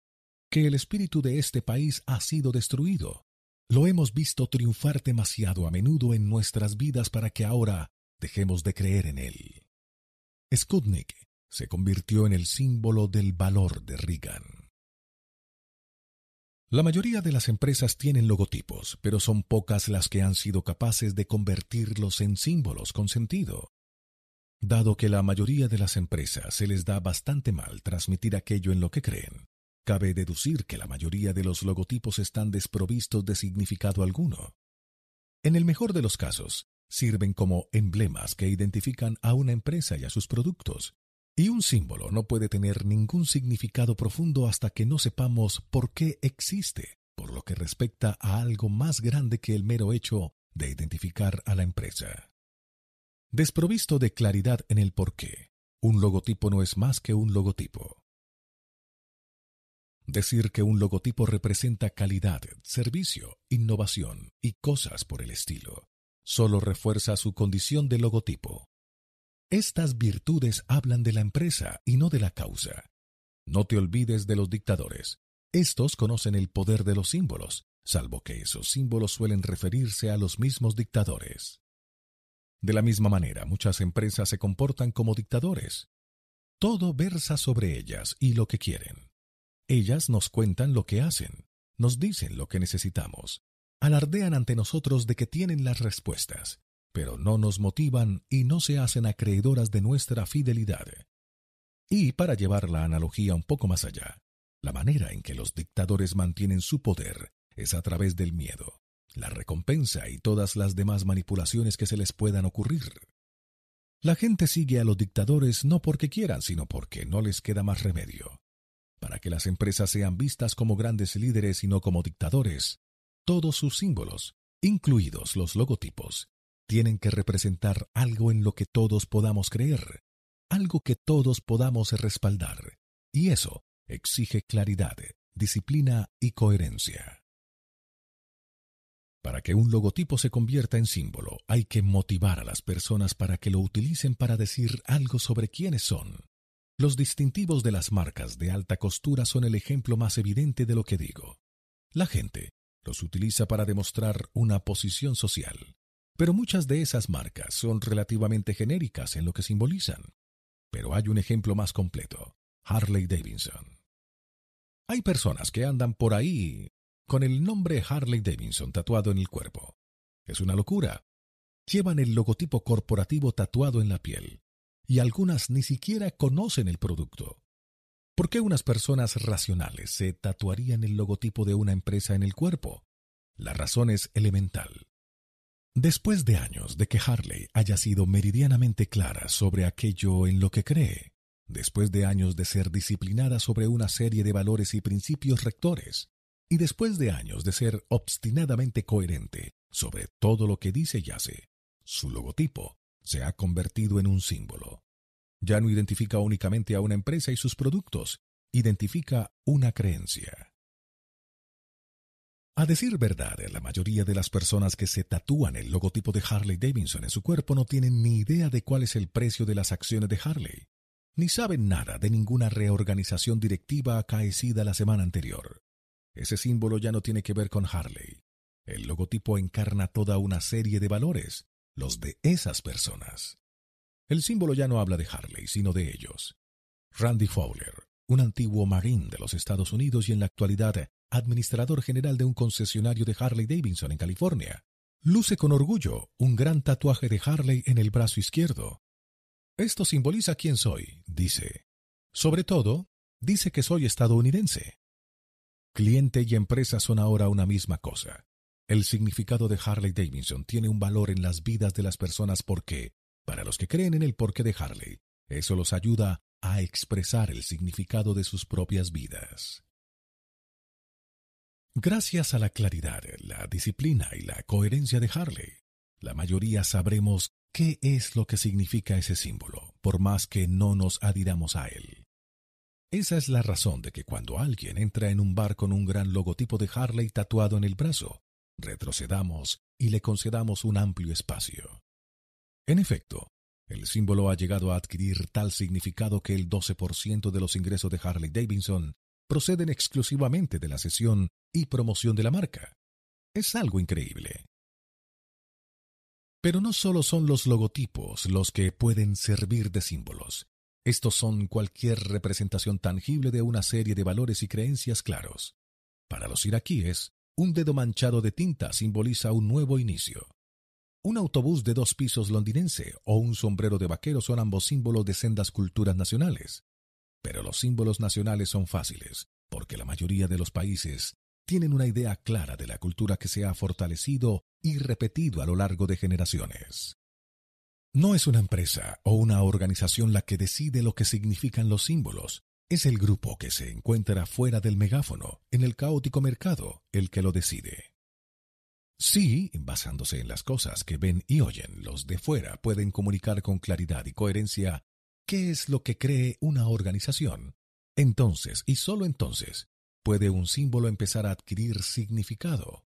que el espíritu de este país ha sido destruido. Lo hemos visto triunfar demasiado a menudo en nuestras vidas para que ahora dejemos de creer en él. Skutnik se convirtió en el símbolo del valor de Reagan. La mayoría de las empresas tienen logotipos, pero son pocas las que han sido capaces de convertirlos en símbolos con sentido. Dado que la mayoría de las empresas se les da bastante mal transmitir aquello en lo que creen, cabe deducir que la mayoría de los logotipos están desprovistos de significado alguno. En el mejor de los casos, sirven como emblemas que identifican a una empresa y a sus productos. Y un símbolo no puede tener ningún significado profundo hasta que no sepamos por qué existe, por lo que respecta a algo más grande que el mero hecho de identificar a la empresa. Desprovisto de claridad en el por qué, un logotipo no es más que un logotipo. Decir que un logotipo representa calidad, servicio, innovación y cosas por el estilo solo refuerza su condición de logotipo. Estas virtudes hablan de la empresa y no de la causa. No te olvides de los dictadores. Estos conocen el poder de los símbolos, salvo que esos símbolos suelen referirse a los mismos dictadores. De la misma manera, muchas empresas se comportan como dictadores. Todo versa sobre ellas y lo que quieren. Ellas nos cuentan lo que hacen, nos dicen lo que necesitamos, alardean ante nosotros de que tienen las respuestas, pero no nos motivan y no se hacen acreedoras de nuestra fidelidad. Y para llevar la analogía un poco más allá, la manera en que los dictadores mantienen su poder es a través del miedo, la recompensa y todas las demás manipulaciones que se les puedan ocurrir. La gente sigue a los dictadores no porque quieran, sino porque no les queda más remedio. Para que las empresas sean vistas como grandes líderes y no como dictadores, todos sus símbolos, incluidos los logotipos, tienen que representar algo en lo que todos podamos creer, algo que todos podamos respaldar, y eso exige claridad, disciplina y coherencia. Para que un logotipo se convierta en símbolo, hay que motivar a las personas para que lo utilicen para decir algo sobre quiénes son. Los distintivos de las marcas de alta costura son el ejemplo más evidente de lo que digo. La gente los utiliza para demostrar una posición social. Pero muchas de esas marcas son relativamente genéricas en lo que simbolizan. Pero hay un ejemplo más completo, Harley Davidson. Hay personas que andan por ahí con el nombre Harley Davidson tatuado en el cuerpo. Es una locura. Llevan el logotipo corporativo tatuado en la piel, y algunas ni siquiera conocen el producto. ¿Por qué unas personas racionales se tatuarían el logotipo de una empresa en el cuerpo? La razón es elemental. Después de años de que Harley haya sido meridianamente clara sobre aquello en lo que cree, después de años de ser disciplinada sobre una serie de valores y principios rectores, y después de años de ser obstinadamente coherente sobre todo lo que dice y hace, su logotipo se ha convertido en un símbolo. Ya no identifica únicamente a una empresa y sus productos, identifica una creencia. A decir verdad, la mayoría de las personas que se tatúan el logotipo de Harley Davidson en su cuerpo no tienen ni idea de cuál es el precio de las acciones de Harley, ni saben nada de ninguna reorganización directiva acaecida la semana anterior. Ese símbolo ya no tiene que ver con Harley. El logotipo encarna toda una serie de valores, los de esas personas. El símbolo ya no habla de Harley, sino de ellos. Randy Fowler, un antiguo marín de los Estados Unidos y en la actualidad administrador general de un concesionario de Harley Davidson en California, luce con orgullo un gran tatuaje de Harley en el brazo izquierdo. Esto simboliza quién soy, dice. Sobre todo, dice que soy estadounidense. Cliente y empresa son ahora una misma cosa. El significado de Harley Davidson tiene un valor en las vidas de las personas porque, para los que creen en el porqué de Harley, eso los ayuda a expresar el significado de sus propias vidas. Gracias a la claridad, la disciplina y la coherencia de Harley, la mayoría sabremos qué es lo que significa ese símbolo, por más que no nos adhiramos a él. Esa es la razón de que cuando alguien entra en un bar con un gran logotipo de Harley tatuado en el brazo, retrocedamos y le concedamos un amplio espacio. En efecto, el símbolo ha llegado a adquirir tal significado que el 12% de los ingresos de Harley Davidson proceden exclusivamente de la sesión y promoción de la marca. Es algo increíble. Pero no solo son los logotipos los que pueden servir de símbolos. Estos son cualquier representación tangible de una serie de valores y creencias claros. Para los iraquíes, un dedo manchado de tinta simboliza un nuevo inicio. Un autobús de dos pisos londinense o un sombrero de vaquero son ambos símbolos de sendas culturas nacionales. Pero los símbolos nacionales son fáciles, porque la mayoría de los países tienen una idea clara de la cultura que se ha fortalecido y repetido a lo largo de generaciones. No es una empresa o una organización la que decide lo que significan los símbolos, es el grupo que se encuentra fuera del megáfono, en el caótico mercado, el que lo decide. Sí, basándose en las cosas que ven y oyen, los de fuera pueden comunicar con claridad y coherencia qué es lo que cree una organización. Entonces, y solo entonces, puede un símbolo empezar a adquirir significado.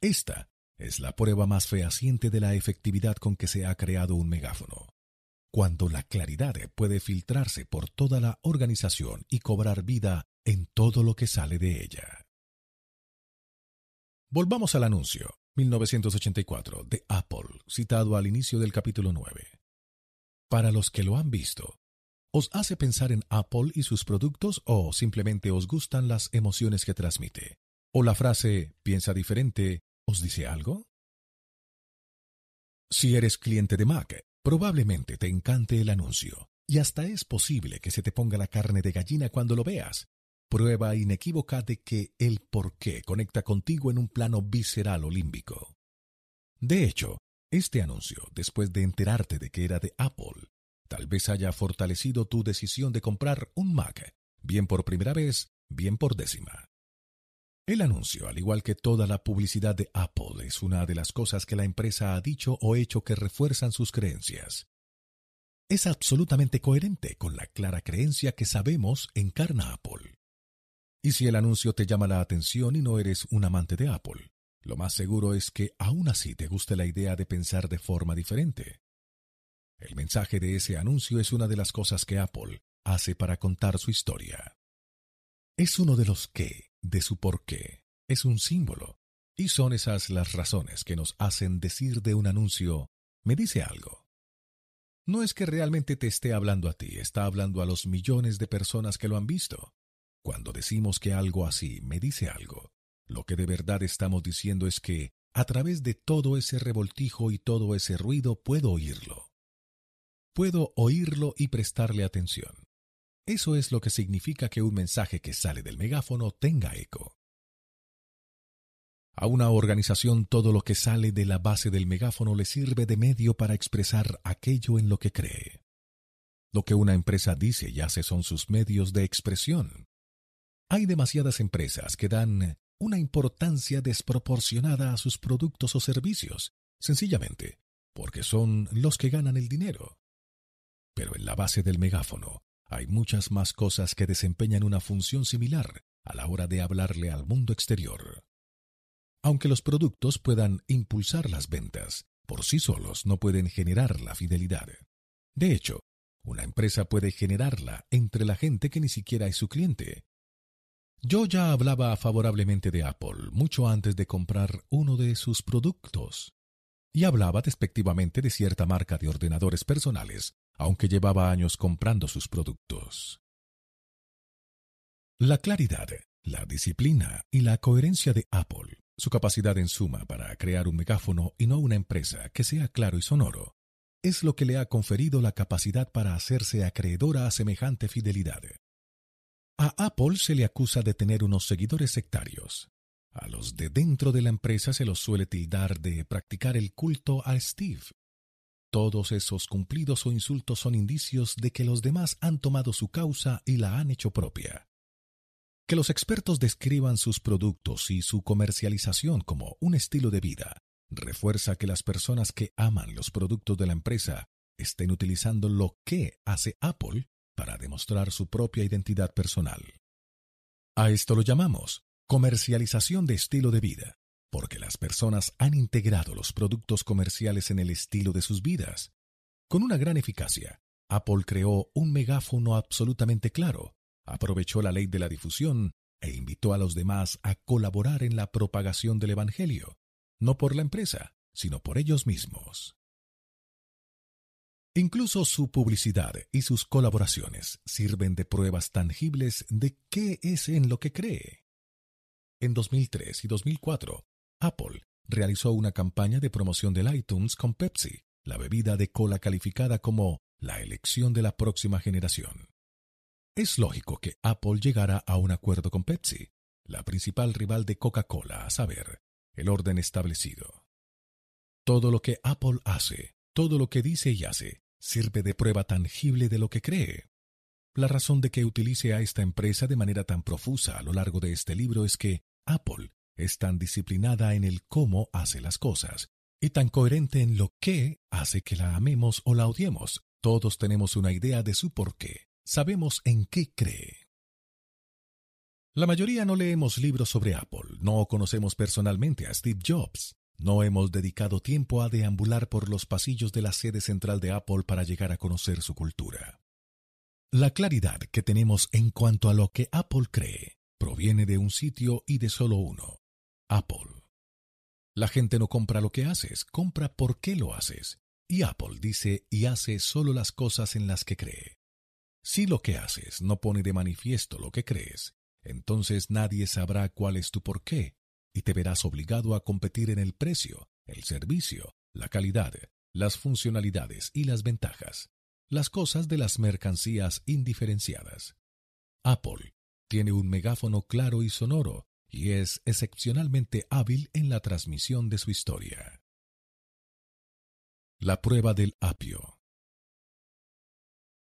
Esta es la prueba más fehaciente de la efectividad con que se ha creado un megáfono. Cuando la claridad puede filtrarse por toda la organización y cobrar vida en todo lo que sale de ella. Volvamos al anuncio, 1984, de Apple, citado al inicio del capítulo 9. Para los que lo han visto, ¿Os hace pensar en Apple y sus productos o simplemente os gustan las emociones que transmite? ¿O la frase piensa diferente os dice algo? Si eres cliente de Mac, probablemente te encante el anuncio, y hasta es posible que se te ponga la carne de gallina cuando lo veas. Prueba inequívoca de que el por qué conecta contigo en un plano visceral o límbico. De hecho, este anuncio, después de enterarte de que era de Apple, Tal vez haya fortalecido tu decisión de comprar un Mac, bien por primera vez, bien por décima. El anuncio, al igual que toda la publicidad de Apple, es una de las cosas que la empresa ha dicho o hecho que refuerzan sus creencias. Es absolutamente coherente con la clara creencia que sabemos encarna Apple. Y si el anuncio te llama la atención y no eres un amante de Apple, lo más seguro es que aún así te guste la idea de pensar de forma diferente. El mensaje de ese anuncio es una de las cosas que Apple hace para contar su historia. Es uno de los qué, de su por qué. Es un símbolo. Y son esas las razones que nos hacen decir de un anuncio, me dice algo. No es que realmente te esté hablando a ti, está hablando a los millones de personas que lo han visto. Cuando decimos que algo así me dice algo, lo que de verdad estamos diciendo es que, a través de todo ese revoltijo y todo ese ruido, puedo oírlo puedo oírlo y prestarle atención. Eso es lo que significa que un mensaje que sale del megáfono tenga eco. A una organización todo lo que sale de la base del megáfono le sirve de medio para expresar aquello en lo que cree. Lo que una empresa dice y hace son sus medios de expresión. Hay demasiadas empresas que dan una importancia desproporcionada a sus productos o servicios, sencillamente porque son los que ganan el dinero. Pero en la base del megáfono hay muchas más cosas que desempeñan una función similar a la hora de hablarle al mundo exterior. Aunque los productos puedan impulsar las ventas, por sí solos no pueden generar la fidelidad. De hecho, una empresa puede generarla entre la gente que ni siquiera es su cliente. Yo ya hablaba favorablemente de Apple mucho antes de comprar uno de sus productos. Y hablaba despectivamente de cierta marca de ordenadores personales, aunque llevaba años comprando sus productos. La claridad, la disciplina y la coherencia de Apple, su capacidad en suma para crear un megáfono y no una empresa que sea claro y sonoro, es lo que le ha conferido la capacidad para hacerse acreedora a semejante fidelidad. A Apple se le acusa de tener unos seguidores sectarios. A los de dentro de la empresa se los suele tildar de practicar el culto a Steve. Todos esos cumplidos o insultos son indicios de que los demás han tomado su causa y la han hecho propia. Que los expertos describan sus productos y su comercialización como un estilo de vida refuerza que las personas que aman los productos de la empresa estén utilizando lo que hace Apple para demostrar su propia identidad personal. A esto lo llamamos comercialización de estilo de vida, porque las personas han integrado los productos comerciales en el estilo de sus vidas. Con una gran eficacia, Apple creó un megáfono absolutamente claro aprovechó la ley de la difusión e invitó a los demás a colaborar en la propagación del Evangelio, no por la empresa, sino por ellos mismos. Incluso su publicidad y sus colaboraciones sirven de pruebas tangibles de qué es en lo que cree. En 2003 y 2004, Apple realizó una campaña de promoción del iTunes con Pepsi, la bebida de cola calificada como la elección de la próxima generación. Es lógico que Apple llegara a un acuerdo con Pepsi, la principal rival de Coca-Cola, a saber, el orden establecido. Todo lo que Apple hace, todo lo que dice y hace, sirve de prueba tangible de lo que cree. La razón de que utilice a esta empresa de manera tan profusa a lo largo de este libro es que Apple es tan disciplinada en el cómo hace las cosas y tan coherente en lo que hace que la amemos o la odiemos. Todos tenemos una idea de su porqué sabemos en qué cree. La mayoría no leemos libros sobre Apple, no conocemos personalmente a Steve Jobs, no hemos dedicado tiempo a deambular por los pasillos de la sede central de Apple para llegar a conocer su cultura. La claridad que tenemos en cuanto a lo que Apple cree proviene de un sitio y de solo uno, Apple. La gente no compra lo que haces, compra por qué lo haces. Y Apple dice y hace solo las cosas en las que cree. Si lo que haces no pone de manifiesto lo que crees, entonces nadie sabrá cuál es tu porqué y te verás obligado a competir en el precio, el servicio, la calidad, las funcionalidades y las ventajas, las cosas de las mercancías indiferenciadas. Apple tiene un megáfono claro y sonoro y es excepcionalmente hábil en la transmisión de su historia. La prueba del apio.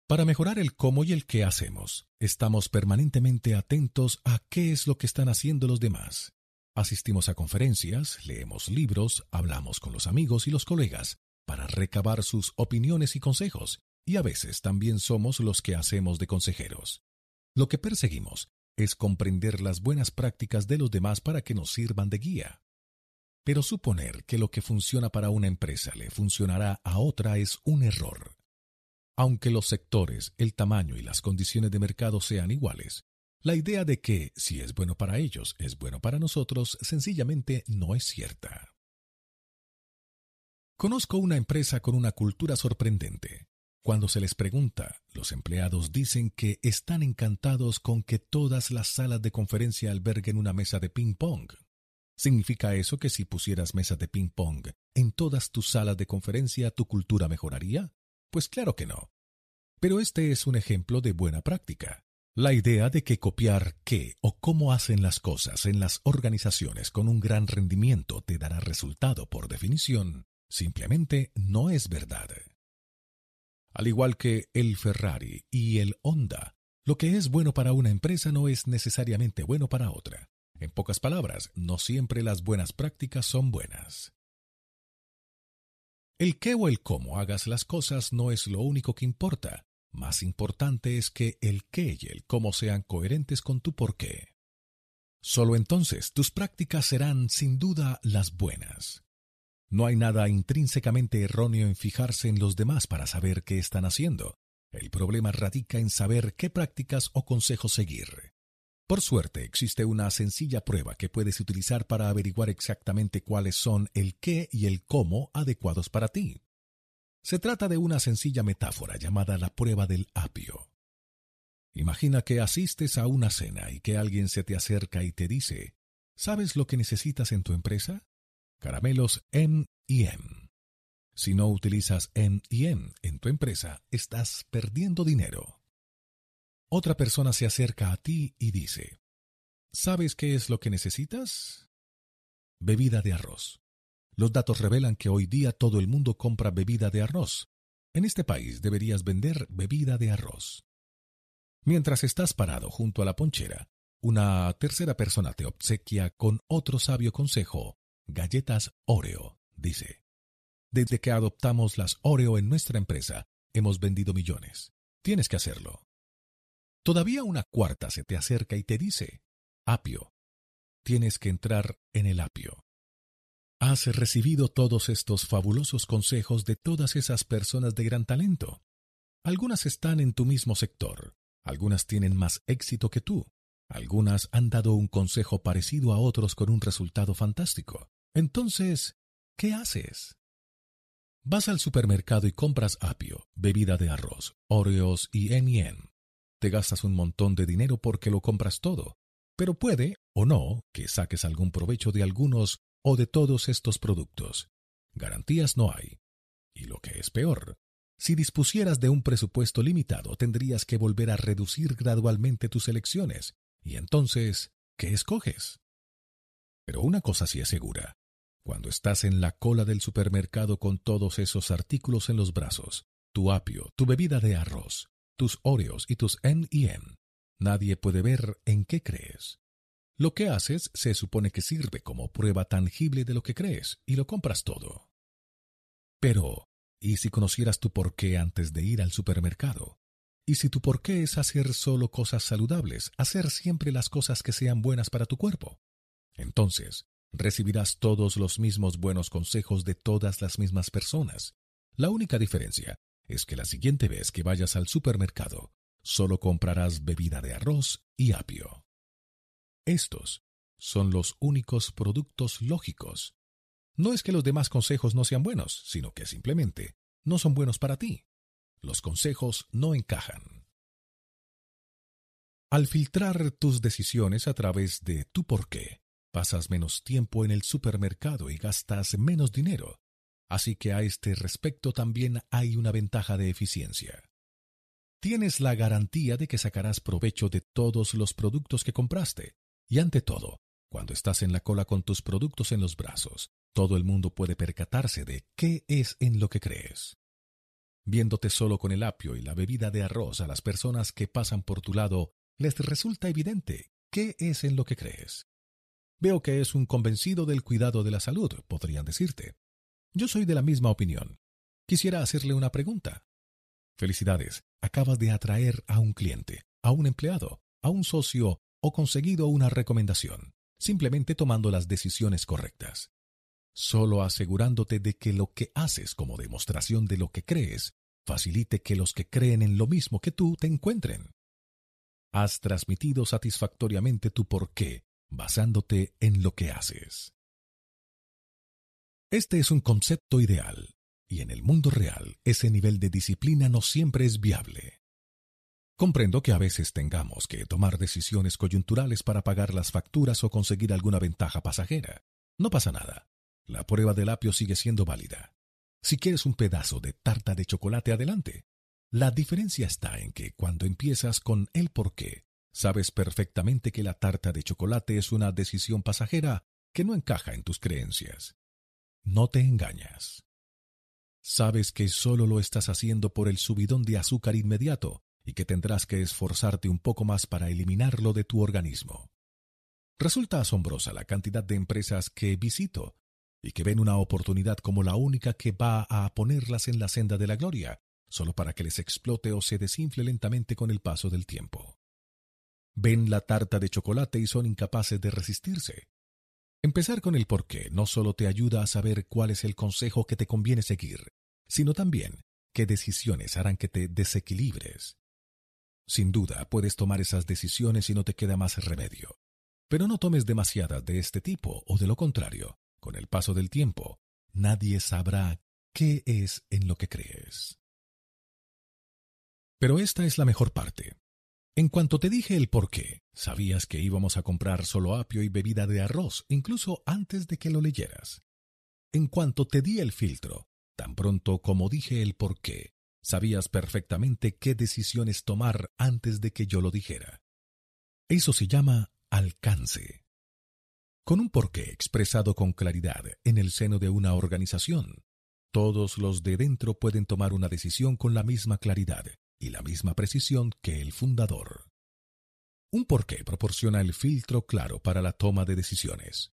Para mejorar el cómo y el qué hacemos, estamos permanentemente atentos a qué es lo que están haciendo los demás. Asistimos a conferencias, leemos libros, hablamos con los amigos y los colegas para recabar sus opiniones y consejos, y a veces también somos los que hacemos de consejeros. Lo que perseguimos es comprender las buenas prácticas de los demás para que nos sirvan de guía. Pero suponer que lo que funciona para una empresa le funcionará a otra es un error. Aunque los sectores, el tamaño y las condiciones de mercado sean iguales, la idea de que si es bueno para ellos es bueno para nosotros sencillamente no es cierta. Conozco una empresa con una cultura sorprendente. Cuando se les pregunta, los empleados dicen que están encantados con que todas las salas de conferencia alberguen una mesa de ping-pong. ¿Significa eso que si pusieras mesas de ping-pong en todas tus salas de conferencia tu cultura mejoraría? Pues claro que no. Pero este es un ejemplo de buena práctica. La idea de que copiar qué o cómo hacen las cosas en las organizaciones con un gran rendimiento te dará resultado por definición, simplemente no es verdad. Al igual que el Ferrari y el Honda, lo que es bueno para una empresa no es necesariamente bueno para otra. En pocas palabras, no siempre las buenas prácticas son buenas. El qué o el cómo hagas las cosas no es lo único que importa. Más importante es que el qué y el cómo sean coherentes con tu porqué. Solo entonces tus prácticas serán sin duda las buenas. No hay nada intrínsecamente erróneo en fijarse en los demás para saber qué están haciendo. El problema radica en saber qué prácticas o consejos seguir. Por suerte, existe una sencilla prueba que puedes utilizar para averiguar exactamente cuáles son el qué y el cómo adecuados para ti. Se trata de una sencilla metáfora llamada la prueba del apio. Imagina que asistes a una cena y que alguien se te acerca y te dice, ¿sabes lo que necesitas en tu empresa? Caramelos M y M. Si no utilizas M y M en tu empresa, estás perdiendo dinero. Otra persona se acerca a ti y dice, ¿sabes qué es lo que necesitas? Bebida de arroz. Los datos revelan que hoy día todo el mundo compra bebida de arroz. En este país deberías vender bebida de arroz. Mientras estás parado junto a la ponchera, una tercera persona te obsequia con otro sabio consejo, galletas Oreo, dice. Desde que adoptamos las Oreo en nuestra empresa, hemos vendido millones. Tienes que hacerlo. Todavía una cuarta se te acerca y te dice, apio, tienes que entrar en el apio. Has recibido todos estos fabulosos consejos de todas esas personas de gran talento. Algunas están en tu mismo sector, algunas tienen más éxito que tú, algunas han dado un consejo parecido a otros con un resultado fantástico. Entonces, ¿qué haces? Vas al supermercado y compras apio, bebida de arroz, Oreos y M&M. Te gastas un montón de dinero porque lo compras todo, pero puede, o no, que saques algún provecho de algunos o de todos estos productos. Garantías no hay. Y lo que es peor, si dispusieras de un presupuesto limitado, tendrías que volver a reducir gradualmente tus elecciones. Y entonces, ¿qué escoges? Pero una cosa sí es segura. Cuando estás en la cola del supermercado con todos esos artículos en los brazos, tu apio, tu bebida de arroz, tus Oreos y tus N&M. Nadie puede ver en qué crees. Lo que haces se supone que sirve como prueba tangible de lo que crees y lo compras todo. Pero, ¿y si conocieras tu porqué antes de ir al supermercado? ¿Y si tu porqué es hacer solo cosas saludables, hacer siempre las cosas que sean buenas para tu cuerpo? Entonces, recibirás todos los mismos buenos consejos de todas las mismas personas. La única diferencia es que la siguiente vez que vayas al supermercado, solo comprarás bebida de arroz y apio. Estos son los únicos productos lógicos. No es que los demás consejos no sean buenos, sino que simplemente no son buenos para ti. Los consejos no encajan. Al filtrar tus decisiones a través de tu porqué, pasas menos tiempo en el supermercado y gastas menos dinero, Así que a este respecto también hay una ventaja de eficiencia. Tienes la garantía de que sacarás provecho de todos los productos que compraste. Y ante todo, cuando estás en la cola con tus productos en los brazos, todo el mundo puede percatarse de qué es en lo que crees. Viéndote solo con el apio y la bebida de arroz a las personas que pasan por tu lado, les resulta evidente qué es en lo que crees. Veo que es un convencido del cuidado de la salud, podrían decirte. Yo soy de la misma opinión. Quisiera hacerle una pregunta. Felicidades, acabas de atraer a un cliente, a un empleado, a un socio o conseguido una recomendación, simplemente tomando las decisiones correctas. Solo asegurándote de que lo que haces como demostración de lo que crees facilite que los que creen en lo mismo que tú te encuentren. Has transmitido satisfactoriamente tu porqué basándote en lo que haces. Este es un concepto ideal, y en el mundo real ese nivel de disciplina no siempre es viable. Comprendo que a veces tengamos que tomar decisiones coyunturales para pagar las facturas o conseguir alguna ventaja pasajera. No pasa nada. La prueba del apio sigue siendo válida. Si quieres un pedazo de tarta de chocolate, adelante. La diferencia está en que cuando empiezas con el por qué, sabes perfectamente que la tarta de chocolate es una decisión pasajera que no encaja en tus creencias no te engañas. Sabes que solo lo estás haciendo por el subidón de azúcar inmediato y que tendrás que esforzarte un poco más para eliminarlo de tu organismo. Resulta asombrosa la cantidad de empresas que visito y que ven una oportunidad como la única que va a ponerlas en la senda de la gloria, solo para que les explote o se desinfle lentamente con el paso del tiempo. Ven la tarta de chocolate y son incapaces de resistirse. Empezar con el porqué no solo te ayuda a saber cuál es el consejo que te conviene seguir, sino también qué decisiones harán que te desequilibres. Sin duda puedes tomar esas decisiones y no te queda más remedio. Pero no tomes demasiadas de este tipo o de lo contrario, con el paso del tiempo, nadie sabrá qué es en lo que crees. Pero esta es la mejor parte. En cuanto te dije el por qué, sabías que íbamos a comprar solo apio y bebida de arroz, incluso antes de que lo leyeras. En cuanto te di el filtro, tan pronto como dije el por qué, sabías perfectamente qué decisiones tomar antes de que yo lo dijera. Eso se llama alcance. Con un porqué expresado con claridad en el seno de una organización, todos los de dentro pueden tomar una decisión con la misma claridad y la misma precisión que el fundador. Un porqué proporciona el filtro claro para la toma de decisiones.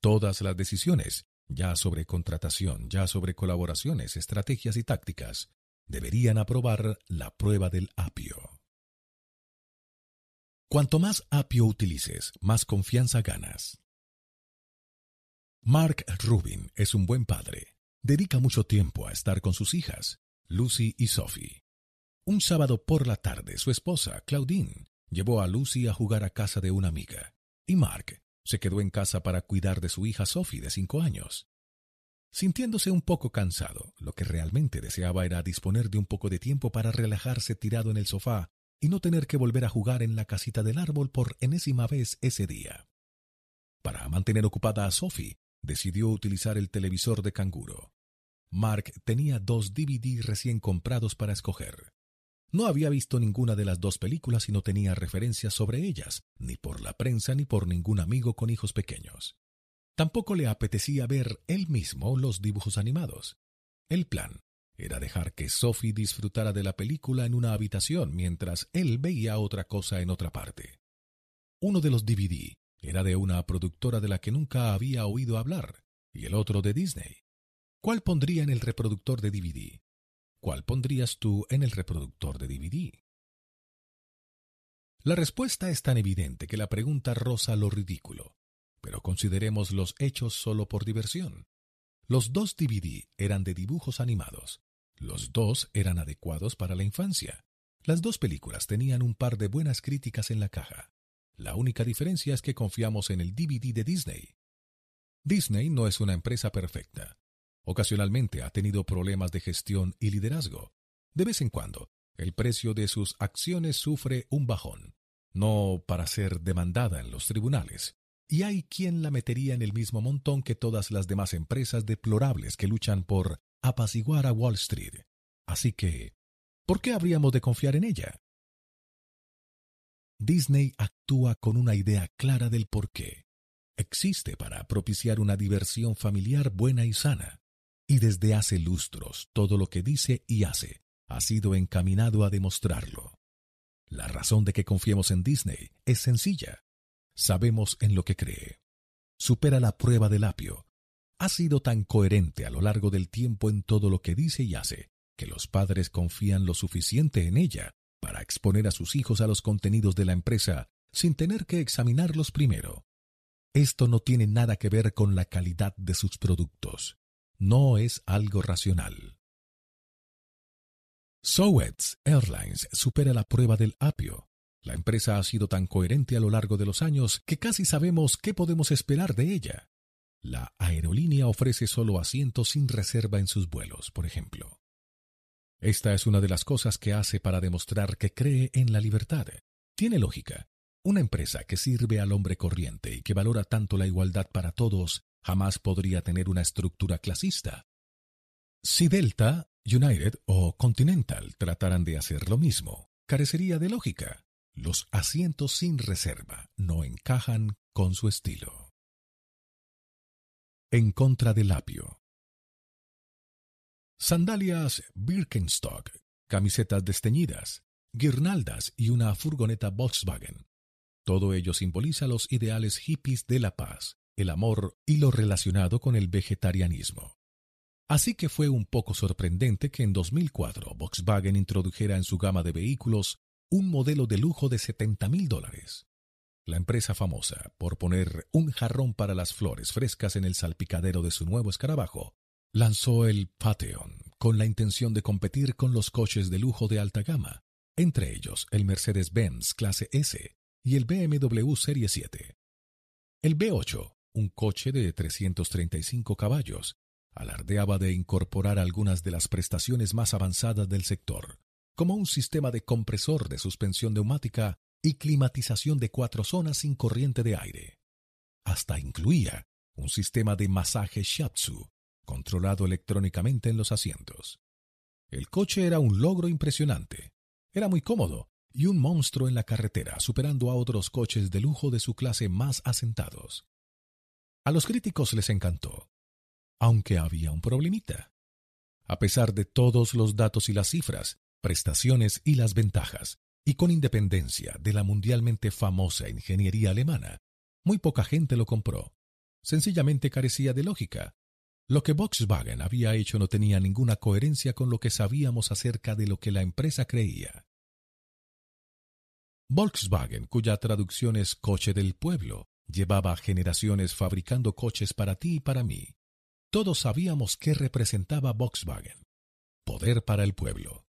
Todas las decisiones, ya sobre contratación, ya sobre colaboraciones, estrategias y tácticas, deberían aprobar la prueba del apio. Cuanto más apio utilices, más confianza ganas. Mark Rubin es un buen padre. Dedica mucho tiempo a estar con sus hijas, Lucy y Sophie. Un sábado por la tarde, su esposa, Claudine, llevó a Lucy a jugar a casa de una amiga, y Mark se quedó en casa para cuidar de su hija Sophie de cinco años. Sintiéndose un poco cansado, lo que realmente deseaba era disponer de un poco de tiempo para relajarse tirado en el sofá y no tener que volver a jugar en la casita del árbol por enésima vez ese día. Para mantener ocupada a Sophie, decidió utilizar el televisor de canguro. Mark tenía dos DVD recién comprados para escoger. No había visto ninguna de las dos películas y no tenía referencias sobre ellas, ni por la prensa ni por ningún amigo con hijos pequeños. Tampoco le apetecía ver él mismo los dibujos animados. El plan era dejar que Sophie disfrutara de la película en una habitación mientras él veía otra cosa en otra parte. Uno de los DVD era de una productora de la que nunca había oído hablar, y el otro de Disney. ¿Cuál pondría en el reproductor de DVD? ¿Cuál pondrías tú en el reproductor de DVD? La respuesta es tan evidente que la pregunta roza lo ridículo, pero consideremos los hechos solo por diversión. Los dos DVD eran de dibujos animados. Los dos eran adecuados para la infancia. Las dos películas tenían un par de buenas críticas en la caja. La única diferencia es que confiamos en el DVD de Disney. Disney no es una empresa perfecta. Ocasionalmente ha tenido problemas de gestión y liderazgo. De vez en cuando, el precio de sus acciones sufre un bajón, no para ser demandada en los tribunales. Y hay quien la metería en el mismo montón que todas las demás empresas deplorables que luchan por apaciguar a Wall Street. Así que, ¿por qué habríamos de confiar en ella? Disney actúa con una idea clara del por qué. Existe para propiciar una diversión familiar buena y sana. Y desde hace lustros todo lo que dice y hace ha sido encaminado a demostrarlo. La razón de que confiemos en Disney es sencilla. Sabemos en lo que cree. Supera la prueba del apio. Ha sido tan coherente a lo largo del tiempo en todo lo que dice y hace, que los padres confían lo suficiente en ella para exponer a sus hijos a los contenidos de la empresa sin tener que examinarlos primero. Esto no tiene nada que ver con la calidad de sus productos. No es algo racional. Southwest Airlines supera la prueba del apio. La empresa ha sido tan coherente a lo largo de los años que casi sabemos qué podemos esperar de ella. La aerolínea ofrece solo asientos sin reserva en sus vuelos, por ejemplo. Esta es una de las cosas que hace para demostrar que cree en la libertad. Tiene lógica. Una empresa que sirve al hombre corriente y que valora tanto la igualdad para todos jamás podría tener una estructura clasista. Si Delta, United o Continental trataran de hacer lo mismo, carecería de lógica. Los asientos sin reserva no encajan con su estilo. En contra del apio. Sandalias Birkenstock, camisetas desteñidas, guirnaldas y una furgoneta Volkswagen. Todo ello simboliza los ideales hippies de la paz, el amor y lo relacionado con el vegetarianismo. Así que fue un poco sorprendente que en 2004 Volkswagen introdujera en su gama de vehículos un modelo de lujo de 70 mil dólares. La empresa famosa por poner un jarrón para las flores frescas en el salpicadero de su nuevo escarabajo, lanzó el Patreon con la intención de competir con los coches de lujo de alta gama, entre ellos el Mercedes-Benz Clase S y el BMW Serie 7. El B8, un coche de 335 caballos, alardeaba de incorporar algunas de las prestaciones más avanzadas del sector, como un sistema de compresor de suspensión neumática y climatización de cuatro zonas sin corriente de aire. Hasta incluía un sistema de masaje shiatsu, controlado electrónicamente en los asientos. El coche era un logro impresionante. Era muy cómodo y un monstruo en la carretera, superando a otros coches de lujo de su clase más asentados. A los críticos les encantó, aunque había un problemita. A pesar de todos los datos y las cifras, prestaciones y las ventajas, y con independencia de la mundialmente famosa ingeniería alemana, muy poca gente lo compró. Sencillamente carecía de lógica. Lo que Volkswagen había hecho no tenía ninguna coherencia con lo que sabíamos acerca de lo que la empresa creía. Volkswagen, cuya traducción es coche del pueblo, llevaba generaciones fabricando coches para ti y para mí. Todos sabíamos qué representaba Volkswagen. Poder para el pueblo.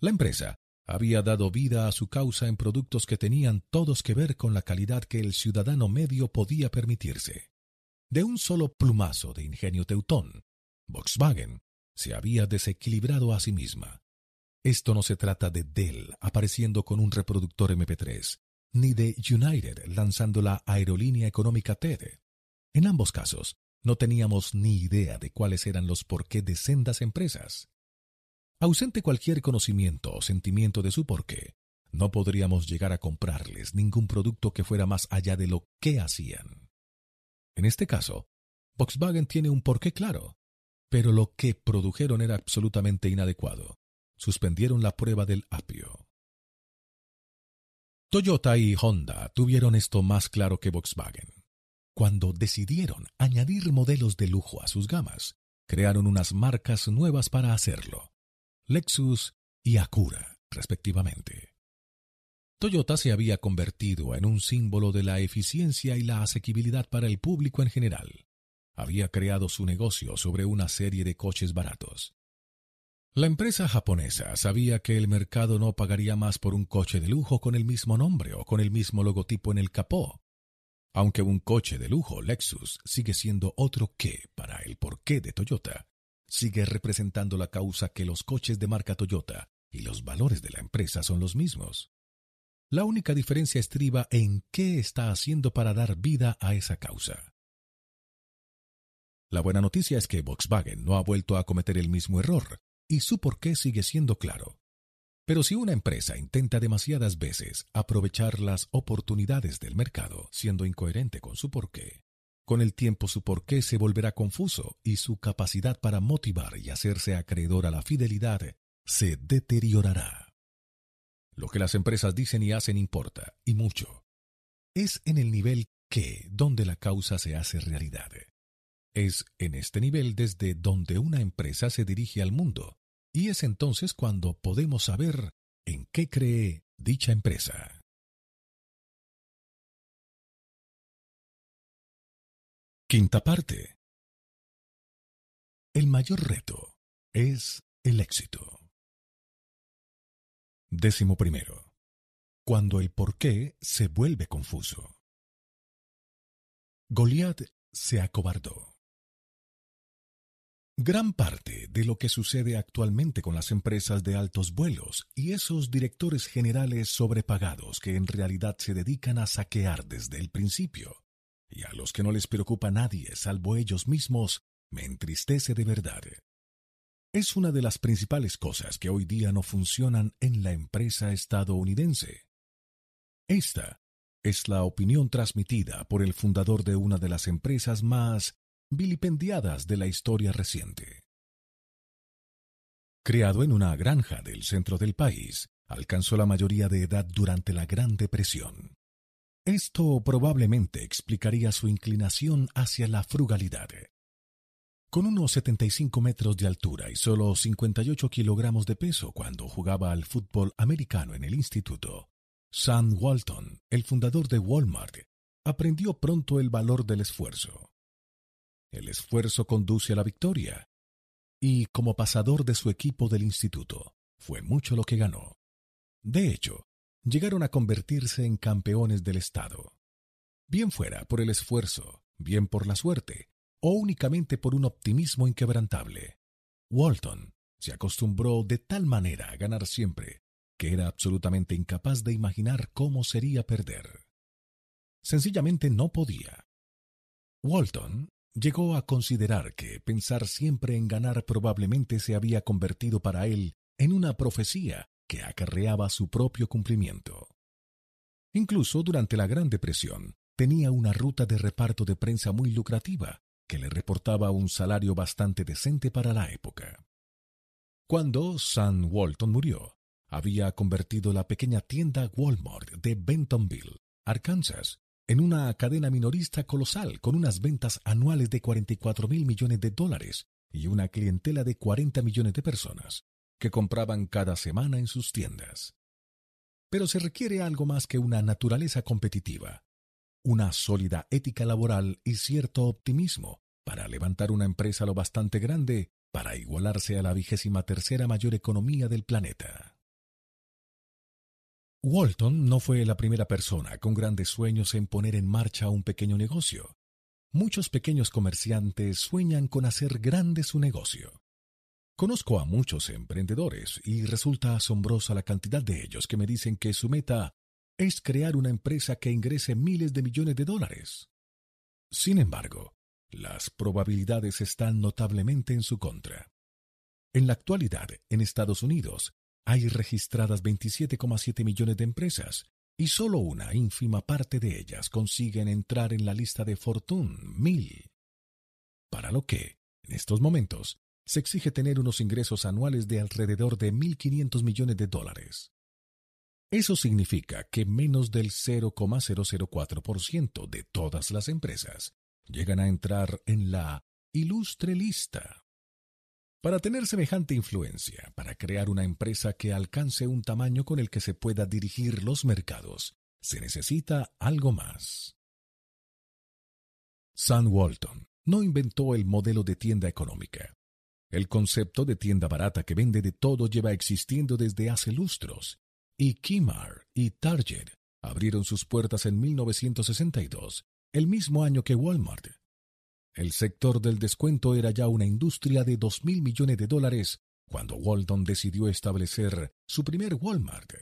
La empresa había dado vida a su causa en productos que tenían todos que ver con la calidad que el ciudadano medio podía permitirse. De un solo plumazo de ingenio teutón, Volkswagen se había desequilibrado a sí misma. Esto no se trata de Dell apareciendo con un reproductor MP3, ni de United lanzando la aerolínea económica TED. En ambos casos, no teníamos ni idea de cuáles eran los porqué de sendas empresas. Ausente cualquier conocimiento o sentimiento de su porqué, no podríamos llegar a comprarles ningún producto que fuera más allá de lo que hacían. En este caso, Volkswagen tiene un porqué claro, pero lo que produjeron era absolutamente inadecuado. Suspendieron la prueba del apio. Toyota y Honda tuvieron esto más claro que Volkswagen. Cuando decidieron añadir modelos de lujo a sus gamas, crearon unas marcas nuevas para hacerlo. Lexus y Acura, respectivamente. Toyota se había convertido en un símbolo de la eficiencia y la asequibilidad para el público en general. Había creado su negocio sobre una serie de coches baratos. La empresa japonesa sabía que el mercado no pagaría más por un coche de lujo con el mismo nombre o con el mismo logotipo en el capó. Aunque un coche de lujo Lexus sigue siendo otro qué para el porqué de Toyota, sigue representando la causa que los coches de marca Toyota y los valores de la empresa son los mismos. La única diferencia estriba en qué está haciendo para dar vida a esa causa. La buena noticia es que Volkswagen no ha vuelto a cometer el mismo error, y su porqué sigue siendo claro. Pero si una empresa intenta demasiadas veces aprovechar las oportunidades del mercado siendo incoherente con su porqué, con el tiempo su porqué se volverá confuso y su capacidad para motivar y hacerse acreedor a la fidelidad se deteriorará. Lo que las empresas dicen y hacen importa, y mucho. Es en el nivel que donde la causa se hace realidad. Es en este nivel desde donde una empresa se dirige al mundo, y es entonces cuando podemos saber en qué cree dicha empresa. Quinta parte. El mayor reto es el éxito. Décimo primero. Cuando el porqué se vuelve confuso. Goliat se acobardó. Gran parte de lo que sucede actualmente con las empresas de altos vuelos y esos directores generales sobrepagados que en realidad se dedican a saquear desde el principio y a los que no les preocupa nadie salvo ellos mismos, me entristece de verdad. Es una de las principales cosas que hoy día no funcionan en la empresa estadounidense. Esta es la opinión transmitida por el fundador de una de las empresas más vilipendiadas de la historia reciente. Creado en una granja del centro del país, alcanzó la mayoría de edad durante la Gran Depresión. Esto probablemente explicaría su inclinación hacia la frugalidad. Con unos 75 metros de altura y solo 58 kilogramos de peso cuando jugaba al fútbol americano en el instituto, Sam Walton, el fundador de Walmart, aprendió pronto el valor del esfuerzo. El esfuerzo conduce a la victoria, y como pasador de su equipo del instituto, fue mucho lo que ganó. De hecho, llegaron a convertirse en campeones del Estado. Bien fuera por el esfuerzo, bien por la suerte, o únicamente por un optimismo inquebrantable. Walton se acostumbró de tal manera a ganar siempre que era absolutamente incapaz de imaginar cómo sería perder. Sencillamente no podía. Walton llegó a considerar que pensar siempre en ganar probablemente se había convertido para él en una profecía que acarreaba su propio cumplimiento. Incluso durante la Gran Depresión tenía una ruta de reparto de prensa muy lucrativa que le reportaba un salario bastante decente para la época. Cuando Sam Walton murió, había convertido la pequeña tienda Walmart de Bentonville, Arkansas, en una cadena minorista colosal con unas ventas anuales de 44 mil millones de dólares y una clientela de 40 millones de personas que compraban cada semana en sus tiendas. Pero se requiere algo más que una naturaleza competitiva, una sólida ética laboral y cierto optimismo para levantar una empresa lo bastante grande para igualarse a la vigésima tercera mayor economía del planeta. Walton no fue la primera persona con grandes sueños en poner en marcha un pequeño negocio. Muchos pequeños comerciantes sueñan con hacer grande su negocio. Conozco a muchos emprendedores y resulta asombrosa la cantidad de ellos que me dicen que su meta es crear una empresa que ingrese miles de millones de dólares. Sin embargo, las probabilidades están notablemente en su contra. En la actualidad, en Estados Unidos, hay registradas 27,7 millones de empresas y solo una ínfima parte de ellas consiguen entrar en la lista de Fortune 1000. Para lo que, en estos momentos, se exige tener unos ingresos anuales de alrededor de 1.500 millones de dólares. Eso significa que menos del 0,004% de todas las empresas llegan a entrar en la ilustre lista. Para tener semejante influencia, para crear una empresa que alcance un tamaño con el que se pueda dirigir los mercados, se necesita algo más. Sam Walton no inventó el modelo de tienda económica. El concepto de tienda barata que vende de todo lleva existiendo desde hace lustros y Kmart y Target abrieron sus puertas en 1962, el mismo año que Walmart. El sector del descuento era ya una industria de dos mil millones de dólares cuando Walton decidió establecer su primer Walmart.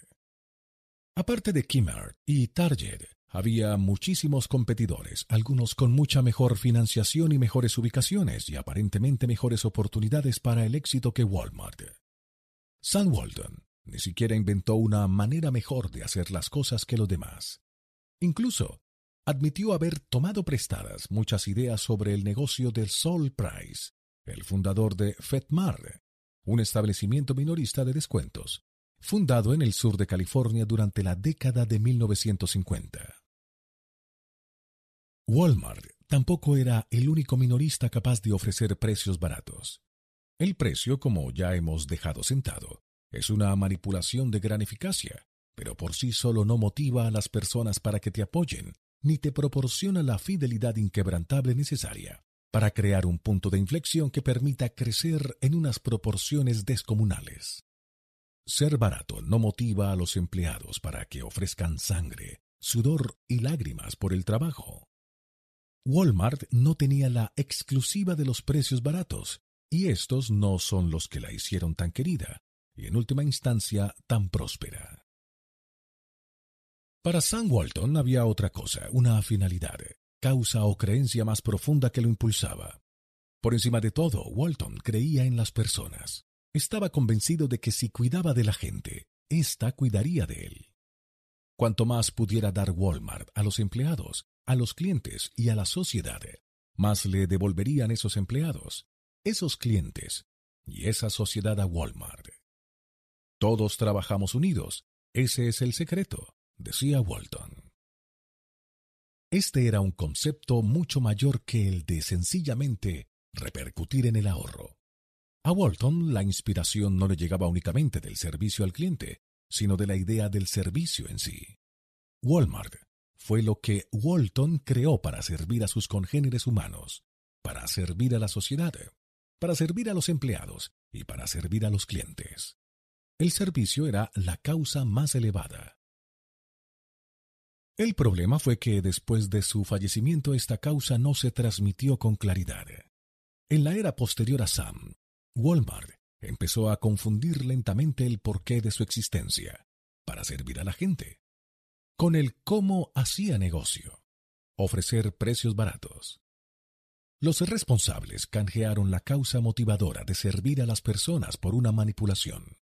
Aparte de Kmart y Target, había muchísimos competidores, algunos con mucha mejor financiación y mejores ubicaciones y aparentemente mejores oportunidades para el éxito que Walmart. Sam Walton ni siquiera inventó una manera mejor de hacer las cosas que los demás. Incluso admitió haber tomado prestadas muchas ideas sobre el negocio de Sol Price, el fundador de FedMart, un establecimiento minorista de descuentos, fundado en el sur de California durante la década de 1950. Walmart tampoco era el único minorista capaz de ofrecer precios baratos. El precio, como ya hemos dejado sentado, es una manipulación de gran eficacia, pero por sí solo no motiva a las personas para que te apoyen, ni te proporciona la fidelidad inquebrantable necesaria para crear un punto de inflexión que permita crecer en unas proporciones descomunales. Ser barato no motiva a los empleados para que ofrezcan sangre, sudor y lágrimas por el trabajo. Walmart no tenía la exclusiva de los precios baratos, y estos no son los que la hicieron tan querida, y en última instancia tan próspera. Para Sam Walton había otra cosa, una finalidad, causa o creencia más profunda que lo impulsaba. Por encima de todo, Walton creía en las personas. Estaba convencido de que si cuidaba de la gente, ésta cuidaría de él. Cuanto más pudiera dar Walmart a los empleados, a los clientes y a la sociedad, más le devolverían esos empleados, esos clientes y esa sociedad a Walmart. Todos trabajamos unidos. Ese es el secreto, decía Walton. Este era un concepto mucho mayor que el de sencillamente repercutir en el ahorro. A Walton la inspiración no le llegaba únicamente del servicio al cliente, sino de la idea del servicio en sí. Walmart fue lo que Walton creó para servir a sus congéneres humanos, para servir a la sociedad, para servir a los empleados y para servir a los clientes. El servicio era la causa más elevada. El problema fue que después de su fallecimiento esta causa no se transmitió con claridad. En la era posterior a Sam, Walmart empezó a confundir lentamente el porqué de su existencia, para servir a la gente, con el cómo hacía negocio, ofrecer precios baratos. Los responsables canjearon la causa motivadora de servir a las personas por una manipulación.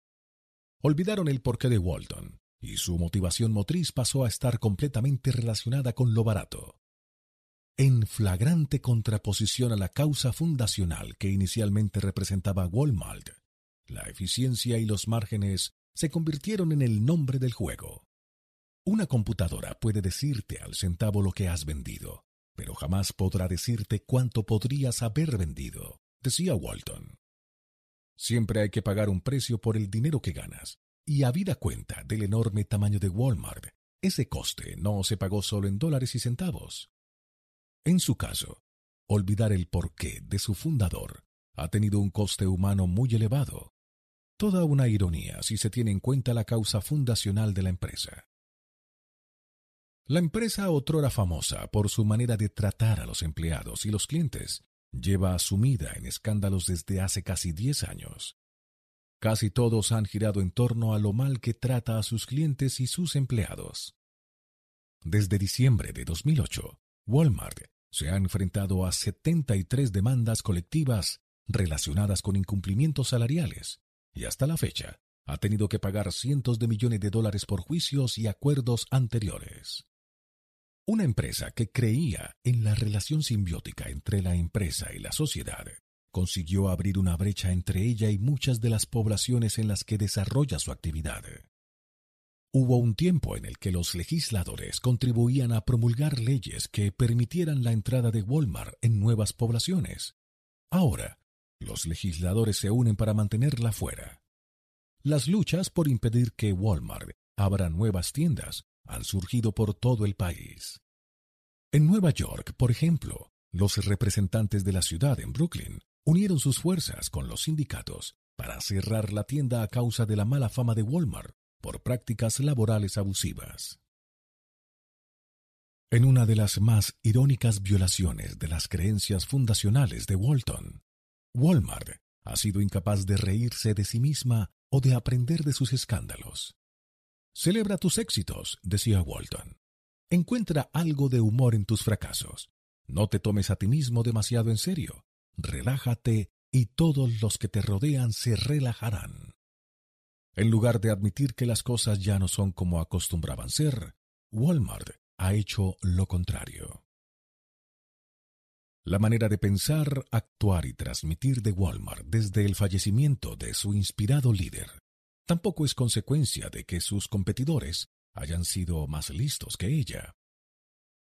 Olvidaron el porqué de Walton, y su motivación motriz pasó a estar completamente relacionada con lo barato. En flagrante contraposición a la causa fundacional que inicialmente representaba Walmart, la eficiencia y los márgenes se convirtieron en el nombre del juego. Una computadora puede decirte al centavo lo que has vendido, pero jamás podrá decirte cuánto podrías haber vendido, decía Walton. Siempre hay que pagar un precio por el dinero que ganas, y habida cuenta del enorme tamaño de Walmart, ese coste no se pagó solo en dólares y centavos. En su caso, olvidar el porqué de su fundador ha tenido un coste humano muy elevado, Toda una ironía si se tiene en cuenta la causa fundacional de la empresa. La empresa otrora famosa por su manera de tratar a los empleados y los clientes lleva sumida en escándalos desde hace casi 10 años. Casi todos han girado en torno a lo mal que trata a sus clientes y sus empleados. Desde diciembre de 2008, Walmart se ha enfrentado a 73 demandas colectivas relacionadas con incumplimientos salariales, y hasta la fecha ha tenido que pagar cientos de millones de dólares por juicios y acuerdos anteriores. Una empresa que creía en la relación simbiótica entre la empresa y la sociedad consiguió abrir una brecha entre ella y muchas de las poblaciones en las que desarrolla su actividad. Hubo un tiempo en el que los legisladores contribuían a promulgar leyes que permitieran la entrada de Walmart en nuevas poblaciones. Ahora, los legisladores se unen para mantenerla fuera. Las luchas por impedir que Walmart abra nuevas tiendas han surgido por todo el país. En Nueva York, por ejemplo, los representantes de la ciudad en Brooklyn unieron sus fuerzas con los sindicatos para cerrar la tienda a causa de la mala fama de Walmart por prácticas laborales abusivas. En una de las más irónicas violaciones de las creencias fundacionales de Walton, Walmart ha sido incapaz de reírse de sí misma o de aprender de sus escándalos. Celebra tus éxitos, decía Walton. Encuentra algo de humor en tus fracasos. No te tomes a ti mismo demasiado en serio. Relájate y todos los que te rodean se relajarán. En lugar de admitir que las cosas ya no son como acostumbraban ser, Walmart ha hecho lo contrario. La manera de pensar, actuar y transmitir de Walmart desde el fallecimiento de su inspirado líder tampoco es consecuencia de que sus competidores hayan sido más listos que ella.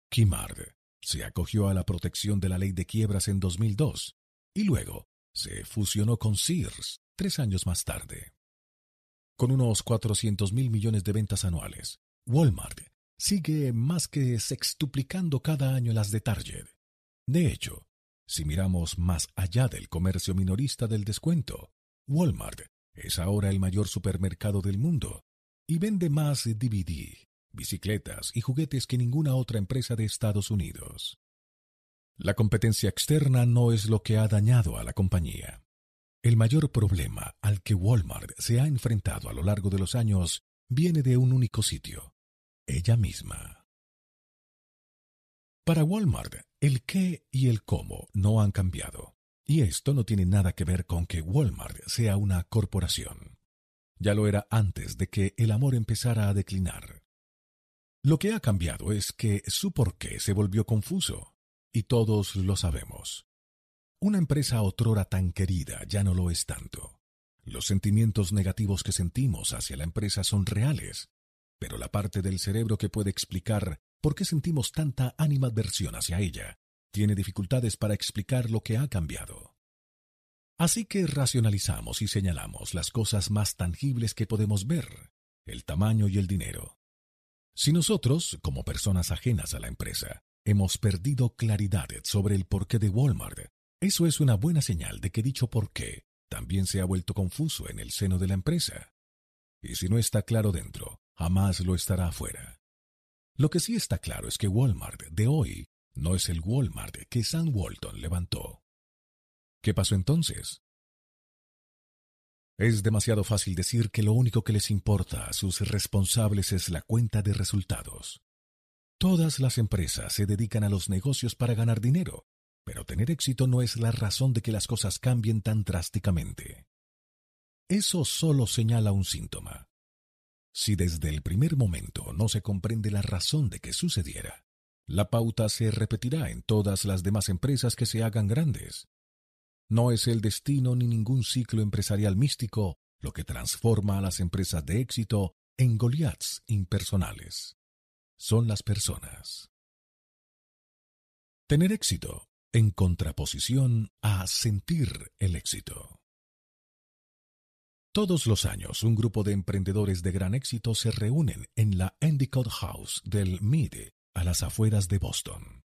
Kimard se acogió a la protección de la ley de quiebras en 2002 y luego se fusionó con Sears tres años más tarde. Con unos 400 mil millones de ventas anuales, Walmart sigue más que sextuplicando cada año las de Target de hecho, si miramos más allá del comercio minorista del descuento, Walmart es ahora el mayor supermercado del mundo y vende más DVD, bicicletas y juguetes que ninguna otra empresa de Estados Unidos. La competencia externa no es lo que ha dañado a la compañía. El mayor problema al que Walmart se ha enfrentado a lo largo de los años viene de un único sitio, ella misma. Para Walmart, el qué y el cómo no han cambiado. Y esto no tiene nada que ver con que Walmart sea una corporación. Ya lo era antes de que el amor empezara a declinar. Lo que ha cambiado es que su porqué se volvió confuso, y todos lo sabemos. Una empresa otrora tan querida ya no lo es tanto. Los sentimientos negativos que sentimos hacia la empresa son reales, pero la parte del cerebro que puede explicar ¿Por qué sentimos tanta animadversión hacia ella? Tiene dificultades para explicar lo que ha cambiado. Así que racionalizamos y señalamos las cosas más tangibles que podemos ver, el tamaño y el dinero. Si nosotros, como personas ajenas a la empresa, hemos perdido claridad sobre el porqué de Walmart, eso es una buena señal de que dicho porqué también se ha vuelto confuso en el seno de la empresa. Y si no está claro dentro, jamás lo estará afuera. Lo que sí está claro es que Walmart de hoy no es el Walmart que Sam Walton levantó. ¿Qué pasó entonces? Es demasiado fácil decir que lo único que les importa a sus responsables es la cuenta de resultados. Todas las empresas se dedican a los negocios para ganar dinero, pero tener éxito no es la razón de que las cosas cambien tan drásticamente. Eso solo señala un síntoma. Si desde el primer momento no se comprende la razón de que sucediera, la pauta se repetirá en todas las demás empresas que se hagan grandes. No es el destino ni ningún ciclo empresarial místico lo que transforma a las empresas de éxito en Goliaths impersonales. Son las personas. Tener éxito en contraposición a sentir el éxito. Todos los años un grupo de emprendedores de gran éxito se reúnen en la Endicott House del MIDE a las afueras de Boston.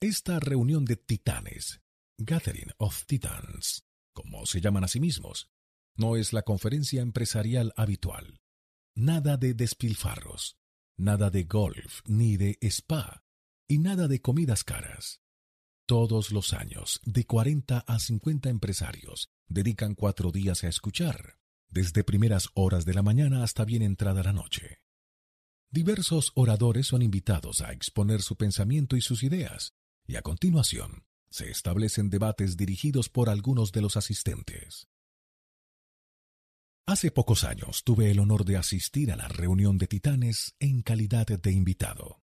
Esta reunión de titanes Gathering of Titans, como se llaman a sí mismos, no es la conferencia empresarial habitual. Nada de despilfarros, nada de golf ni de spa, y nada de comidas caras. Todos los años, de 40 a 50 empresarios dedican cuatro días a escuchar, desde primeras horas de la mañana hasta bien entrada la noche. Diversos oradores son invitados a exponer su pensamiento y sus ideas, y a continuación se establecen debates dirigidos por algunos de los asistentes. Hace pocos años tuve el honor de asistir a la reunión de titanes en calidad de invitado.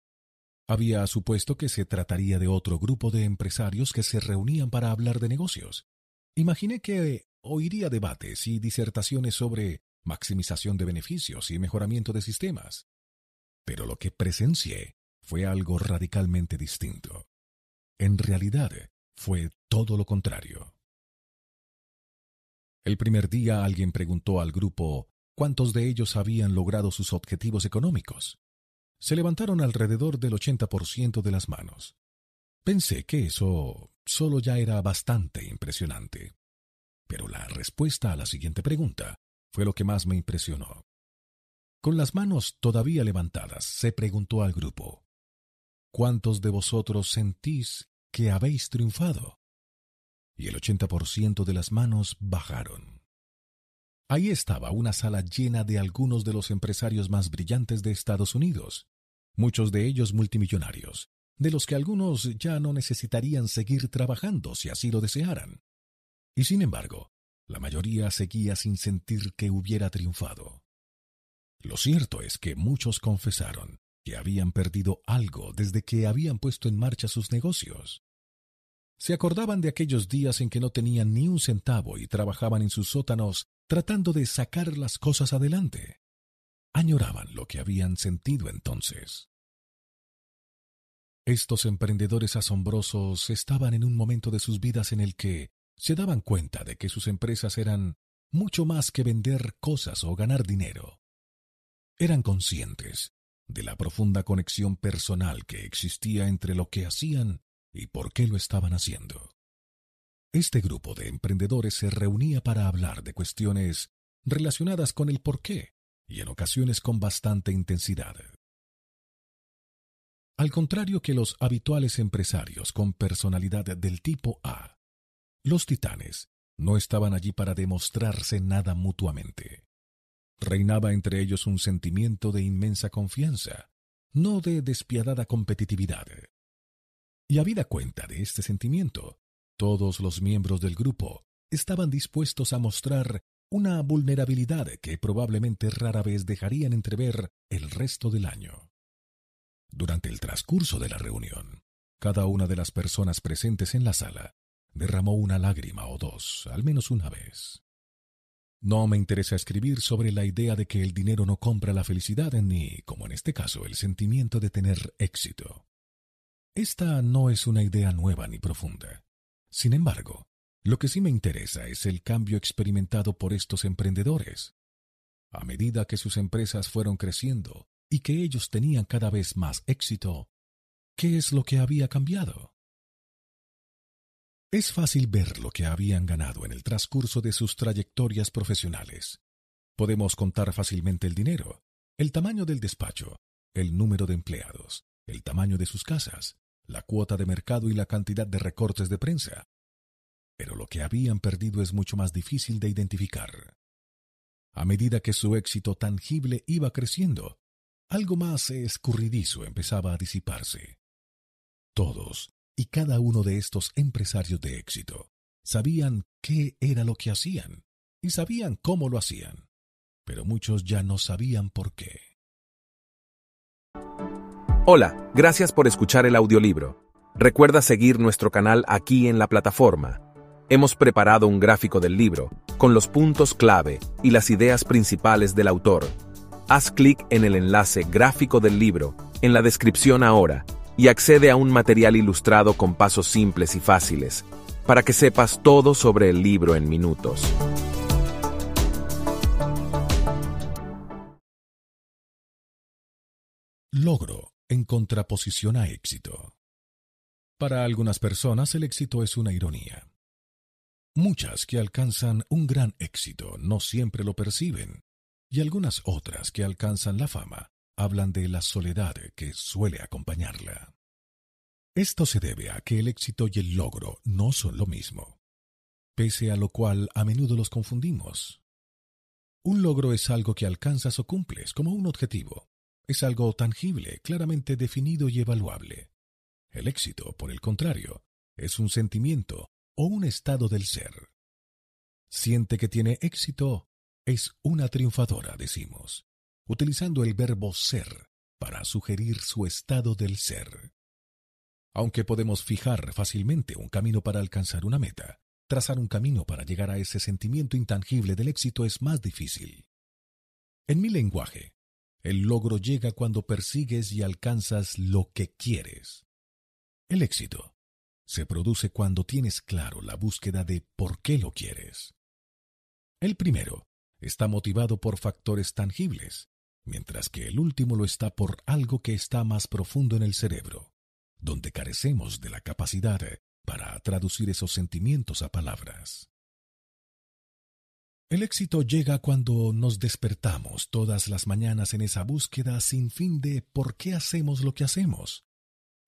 Había supuesto que se trataría de otro grupo de empresarios que se reunían para hablar de negocios. Imaginé que oiría debates y disertaciones sobre maximización de beneficios y mejoramiento de sistemas. Pero lo que presencié fue algo radicalmente distinto. En realidad, fue todo lo contrario. El primer día alguien preguntó al grupo cuántos de ellos habían logrado sus objetivos económicos. Se levantaron alrededor del 80% de las manos. Pensé que eso solo ya era bastante impresionante. Pero la respuesta a la siguiente pregunta fue lo que más me impresionó. Con las manos todavía levantadas, se preguntó al grupo, ¿Cuántos de vosotros sentís que habéis triunfado. Y el 80% de las manos bajaron. Ahí estaba una sala llena de algunos de los empresarios más brillantes de Estados Unidos, muchos de ellos multimillonarios, de los que algunos ya no necesitarían seguir trabajando si así lo desearan. Y sin embargo, la mayoría seguía sin sentir que hubiera triunfado. Lo cierto es que muchos confesaron que habían perdido algo desde que habían puesto en marcha sus negocios. Se acordaban de aquellos días en que no tenían ni un centavo y trabajaban en sus sótanos tratando de sacar las cosas adelante. Añoraban lo que habían sentido entonces. Estos emprendedores asombrosos estaban en un momento de sus vidas en el que se daban cuenta de que sus empresas eran mucho más que vender cosas o ganar dinero. Eran conscientes de la profunda conexión personal que existía entre lo que hacían y por qué lo estaban haciendo. Este grupo de emprendedores se reunía para hablar de cuestiones relacionadas con el por qué y en ocasiones con bastante intensidad. Al contrario que los habituales empresarios con personalidad del tipo A, los titanes no estaban allí para demostrarse nada mutuamente. Reinaba entre ellos un sentimiento de inmensa confianza, no de despiadada competitividad. Y habida cuenta de este sentimiento, todos los miembros del grupo estaban dispuestos a mostrar una vulnerabilidad que probablemente rara vez dejarían entrever el resto del año. Durante el transcurso de la reunión, cada una de las personas presentes en la sala derramó una lágrima o dos, al menos una vez. No me interesa escribir sobre la idea de que el dinero no compra la felicidad ni, como en este caso, el sentimiento de tener éxito. Esta no es una idea nueva ni profunda. Sin embargo, Lo que sí me interesa es el cambio experimentado por estos emprendedores. A medida que sus empresas fueron creciendo y que ellos tenían cada vez más éxito, ¿qué es lo que había cambiado? Es fácil ver lo que habían ganado en el transcurso de sus trayectorias profesionales. Podemos contar fácilmente el dinero, el tamaño del despacho, el número de empleados, el tamaño de sus casas, la cuota de mercado y la cantidad de recortes de prensa. Pero lo que habían perdido es mucho más difícil de identificar. A medida que su éxito tangible iba creciendo, algo más escurridizo empezaba a disiparse. Todos y cada uno de estos empresarios de éxito sabían qué era lo que hacían y sabían cómo lo hacían, pero muchos ya no sabían por qué. Hola, gracias por escuchar el audiolibro. Recuerda seguir nuestro canal aquí en la plataforma. Hemos preparado un gráfico del libro, con los puntos clave y las ideas principales del autor. Haz clic en el enlace gráfico del libro en la descripción ahora y accede a un material ilustrado con pasos simples y fáciles, para que sepas todo sobre el libro en minutos. Logro en contraposición a éxito. Para algunas personas el éxito es una ironía. Muchas que alcanzan un gran éxito no siempre lo perciben, y algunas otras que alcanzan la fama hablan de la soledad que suele acompañarla. Esto se debe a que el éxito y el logro no son lo mismo, pese a lo cual a menudo los confundimos. Un logro es algo que alcanzas o cumples como un objetivo. Es algo tangible, claramente definido y evaluable. El éxito, por el contrario, es un sentimiento o un estado del ser. Siente que tiene éxito, es una triunfadora, decimos utilizando el verbo ser para sugerir su estado del ser. Aunque podemos fijar fácilmente un camino para alcanzar una meta, trazar un camino para llegar a ese sentimiento intangible del éxito es más difícil. En mi lenguaje, el logro llega cuando persigues y alcanzas lo que quieres. El éxito se produce cuando tienes claro la búsqueda de por qué lo quieres. El primero está motivado por factores tangibles, mientras que el último lo está por algo que está más profundo en el cerebro, donde carecemos de la capacidad para traducir esos sentimientos a palabras. El éxito llega cuando nos despertamos todas las mañanas en esa búsqueda sin fin de por qué hacemos lo que hacemos.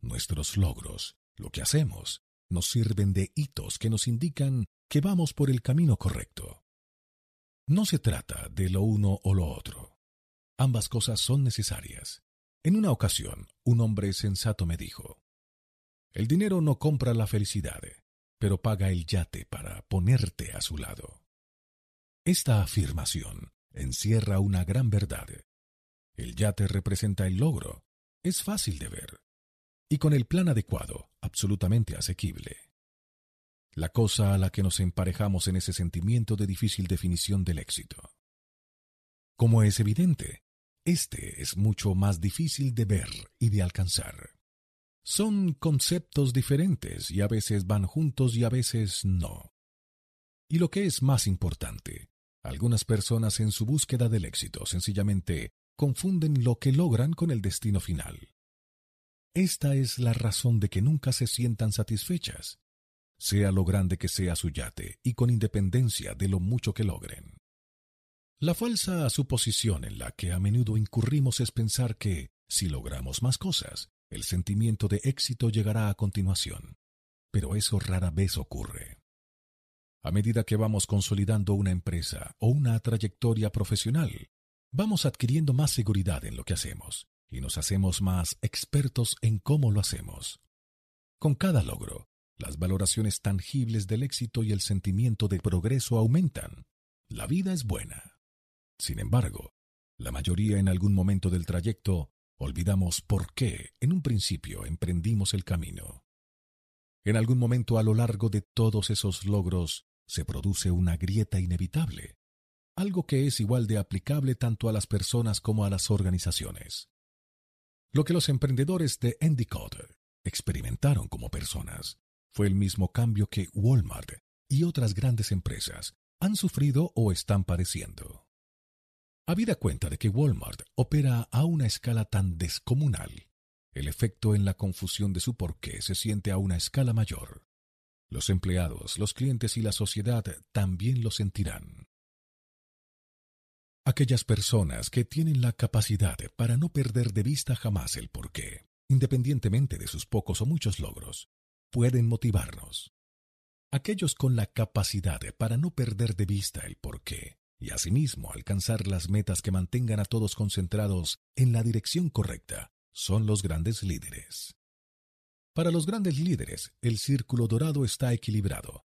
Nuestros logros, lo que hacemos, nos sirven de hitos que nos indican que vamos por el camino correcto. No se trata de lo uno o lo otro. Ambas cosas son necesarias. En una ocasión, un hombre sensato me dijo, El dinero no compra la felicidad, pero paga el yate para ponerte a su lado. Esta afirmación encierra una gran verdad. El yate representa el logro, es fácil de ver, y con el plan adecuado, absolutamente asequible. La cosa a la que nos emparejamos en ese sentimiento de difícil definición del éxito. Como es evidente, este es mucho más difícil de ver y de alcanzar. Son conceptos diferentes y a veces van juntos y a veces no. Y lo que es más importante, algunas personas en su búsqueda del éxito sencillamente confunden lo que logran con el destino final. Esta es la razón de que nunca se sientan satisfechas, sea lo grande que sea su yate y con independencia de lo mucho que logren. La falsa suposición en la que a menudo incurrimos es pensar que, si logramos más cosas, el sentimiento de éxito llegará a continuación. Pero eso rara vez ocurre. A medida que vamos consolidando una empresa o una trayectoria profesional, vamos adquiriendo más seguridad en lo que hacemos y nos hacemos más expertos en cómo lo hacemos. Con cada logro, las valoraciones tangibles del éxito y el sentimiento de progreso aumentan. La vida es buena. Sin embargo, la mayoría en algún momento del trayecto olvidamos por qué en un principio emprendimos el camino. En algún momento a lo largo de todos esos logros se produce una grieta inevitable, algo que es igual de aplicable tanto a las personas como a las organizaciones. Lo que los emprendedores de Endicott experimentaron como personas fue el mismo cambio que Walmart y otras grandes empresas han sufrido o están padeciendo. Habida cuenta de que Walmart opera a una escala tan descomunal, el efecto en la confusión de su porqué se siente a una escala mayor. Los empleados, los clientes y la sociedad también lo sentirán. Aquellas personas que tienen la capacidad para no perder de vista jamás el porqué, independientemente de sus pocos o muchos logros, pueden motivarnos. Aquellos con la capacidad para no perder de vista el porqué y asimismo alcanzar las metas que mantengan a todos concentrados en la dirección correcta son los grandes líderes. Para los grandes líderes, el círculo dorado está equilibrado.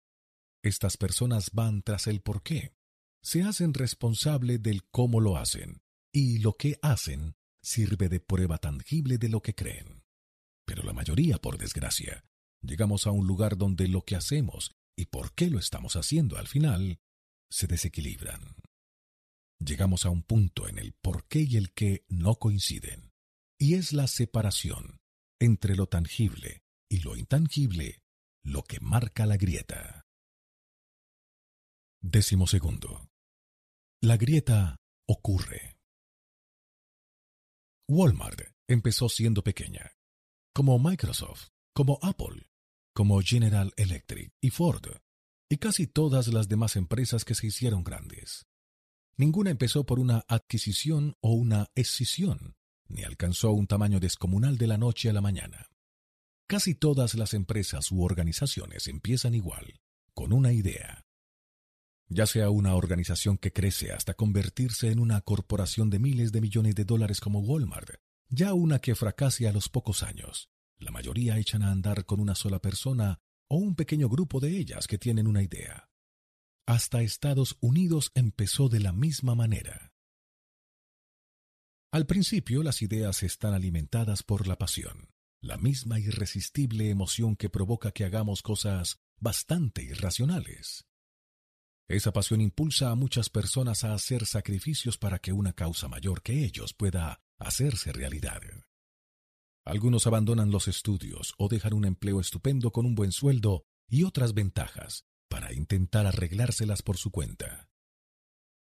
Estas personas van tras el porqué se hacen responsable del cómo lo hacen, y lo que hacen sirve de prueba tangible de lo que creen. Pero la mayoría, por desgracia, llegamos a un lugar donde lo que hacemos y por qué lo estamos haciendo al final se desequilibran. Llegamos a un punto en el por qué y el qué no coinciden, y es la separación entre lo tangible y lo intangible lo que marca la grieta. Décimo segundo. La grieta ocurre. Walmart empezó siendo pequeña, como Microsoft, como Apple, como General Electric y Ford, y casi todas las demás empresas que se hicieron grandes. Ninguna empezó por una adquisición o una escisión, ni alcanzó un tamaño descomunal de la noche a la mañana. Casi todas las empresas u organizaciones empiezan igual, con una idea, ya sea una organización que crece hasta convertirse en una corporación de miles de millones de dólares como Walmart, ya una que fracase a los pocos años. La mayoría echan a andar con una sola persona o un pequeño grupo de ellas que tienen una idea. Hasta Estados Unidos empezó de la misma manera. Al principio las ideas están alimentadas por la pasión, la misma irresistible emoción que provoca que hagamos cosas bastante irracionales. Esa pasión impulsa a muchas personas a hacer sacrificios para que una causa mayor que ellos pueda hacerse realidad. Algunos abandonan los estudios o dejan un empleo estupendo con un buen sueldo y otras ventajas para intentar arreglárselas por su cuenta.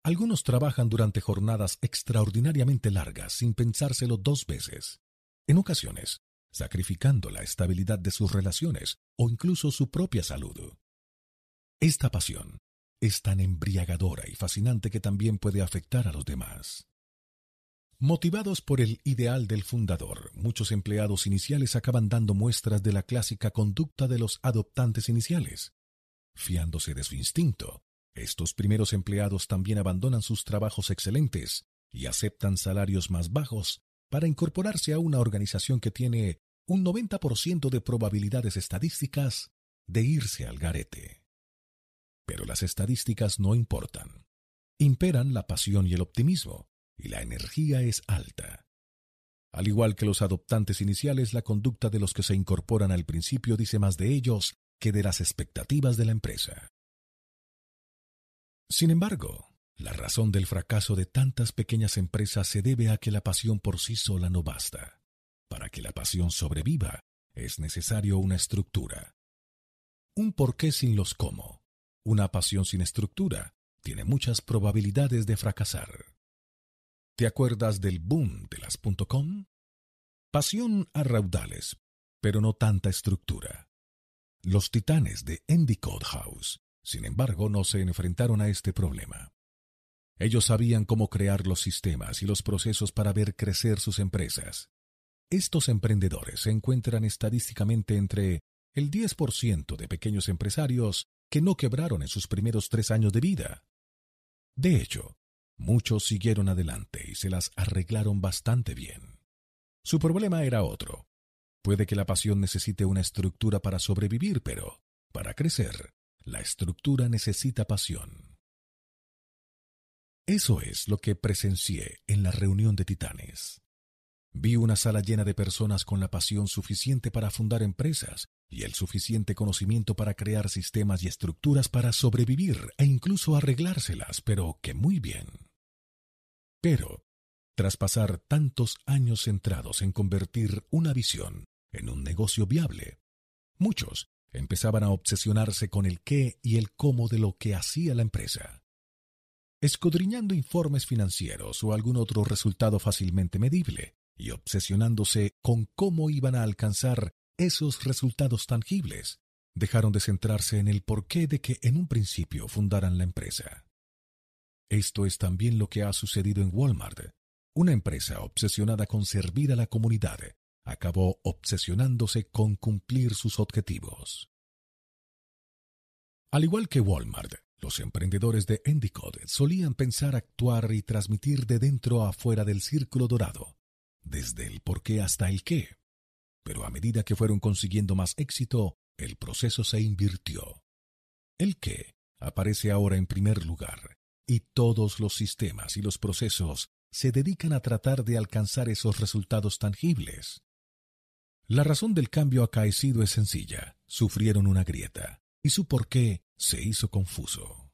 Algunos trabajan durante jornadas extraordinariamente largas sin pensárselo dos veces, en ocasiones sacrificando la estabilidad de sus relaciones o incluso su propia salud. Esta pasión es tan embriagadora y fascinante que también puede afectar a los demás. Motivados por el ideal del fundador, muchos empleados iniciales acaban dando muestras de la clásica conducta de los adoptantes iniciales. Fiándose de su instinto, estos primeros empleados también abandonan sus trabajos excelentes y aceptan salarios más bajos para incorporarse a una organización que tiene un 90% de probabilidades estadísticas de irse al garete. Pero las estadísticas no importan. Imperan la pasión y el optimismo, y la energía es alta. Al igual que los adoptantes iniciales, la conducta de los que se incorporan al principio dice más de ellos que de las expectativas de la empresa. Sin embargo, la razón del fracaso de tantas pequeñas empresas se debe a que la pasión por sí sola no basta. Para que la pasión sobreviva, es necesario una estructura. Un porqué sin los cómo, una pasión sin estructura tiene muchas probabilidades de fracasar. ¿Te acuerdas del boom de las .com? Pasión a raudales, pero no tanta estructura. Los titanes de Endicott House, sin embargo, no se enfrentaron a este problema. Ellos sabían cómo crear los sistemas y los procesos para ver crecer sus empresas. Estos emprendedores se encuentran estadísticamente entre el 10% de pequeños empresarios que no quebraron en sus primeros tres años de vida. De hecho, muchos siguieron adelante y se las arreglaron bastante bien. Su problema era otro. Puede que la pasión necesite una estructura para sobrevivir, pero, para crecer, la estructura necesita pasión. Eso es lo que presencié en la reunión de titanes. Vi una sala llena de personas con la pasión suficiente para fundar empresas y el suficiente conocimiento para crear sistemas y estructuras para sobrevivir e incluso arreglárselas, pero que muy bien. Pero, tras pasar tantos años centrados en convertir una visión en un negocio viable, muchos empezaban a obsesionarse con el qué y el cómo de lo que hacía la empresa. Escudriñando informes financieros o algún otro resultado fácilmente medible y obsesionándose con cómo iban a alcanzar esos resultados tangibles, dejaron de centrarse en el porqué de que en un principio fundaran la empresa. Esto es también lo que ha sucedido en Walmart. Una empresa obsesionada con servir a la comunidad acabó obsesionándose con cumplir sus objetivos. Al igual que Walmart, los emprendedores de Endicott solían pensar, actuar y transmitir de dentro a fuera del círculo dorado, desde el por qué hasta el qué. Pero a medida que fueron consiguiendo más éxito, el proceso se invirtió. El qué aparece ahora en primer lugar, y todos los sistemas y los procesos se dedican a tratar de alcanzar esos resultados tangibles. La razón del cambio acaecido es sencilla. Sufrieron una grieta, y su porqué se hizo confuso.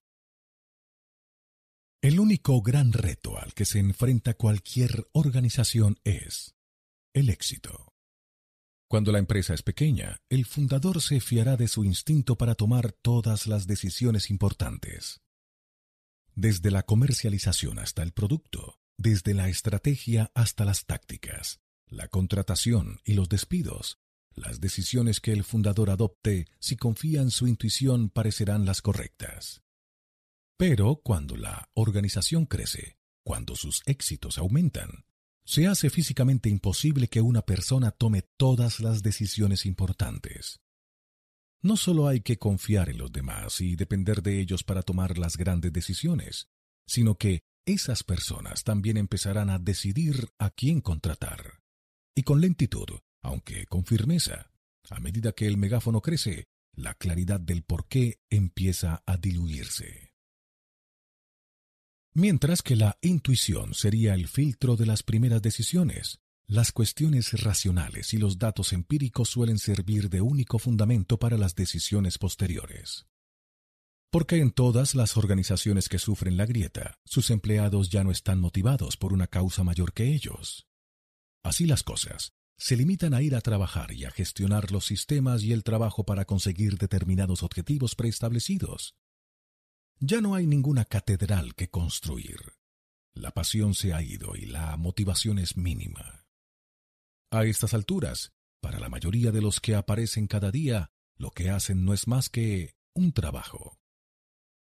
El único gran reto al que se enfrenta cualquier organización es el éxito. Cuando la empresa es pequeña, el fundador se fiará de su instinto para tomar todas las decisiones importantes. Desde la comercialización hasta el producto, desde la estrategia hasta las tácticas, la contratación y los despidos, las decisiones que el fundador adopte si confía en su intuición parecerán las correctas. Pero cuando la organización crece, cuando sus éxitos aumentan, se hace físicamente imposible que una persona tome todas las decisiones importantes. No solo hay que confiar en los demás y depender de ellos para tomar las grandes decisiones, sino que esas personas también empezarán a decidir a quién contratar y con lentitud, aunque con firmeza. A medida que el megáfono crece, la claridad del porqué empieza a diluirse. Mientras que la intuición sería el filtro de las primeras decisiones, las cuestiones racionales y los datos empíricos suelen servir de único fundamento para las decisiones posteriores. Porque en todas las organizaciones que sufren la grieta, sus empleados ya no están motivados por una causa mayor que ellos. Así las cosas, se limitan a ir a trabajar y a gestionar los sistemas y el trabajo para conseguir determinados objetivos preestablecidos. Ya no hay ninguna catedral que construir. La pasión se ha ido y la motivación es mínima. A estas alturas, para la mayoría de los que aparecen cada día, lo que hacen no es más que un trabajo.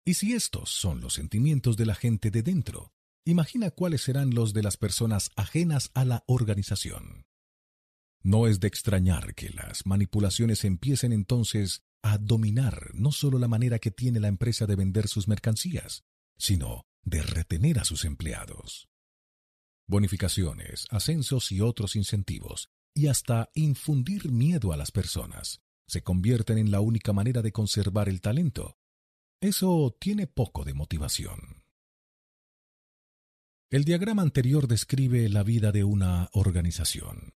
Y si estos son los sentimientos de la gente de dentro, Imagina cuáles serán los de las personas ajenas a la organización. No es de extrañar que las manipulaciones empiecen entonces a dominar no solo la manera que tiene la empresa de vender sus mercancías, sino de retener a sus empleados. Bonificaciones, ascensos y otros incentivos, y hasta infundir miedo a las personas, se convierten en la única manera de conservar el talento. Eso tiene poco de motivación. El diagrama anterior describe la vida de una organización.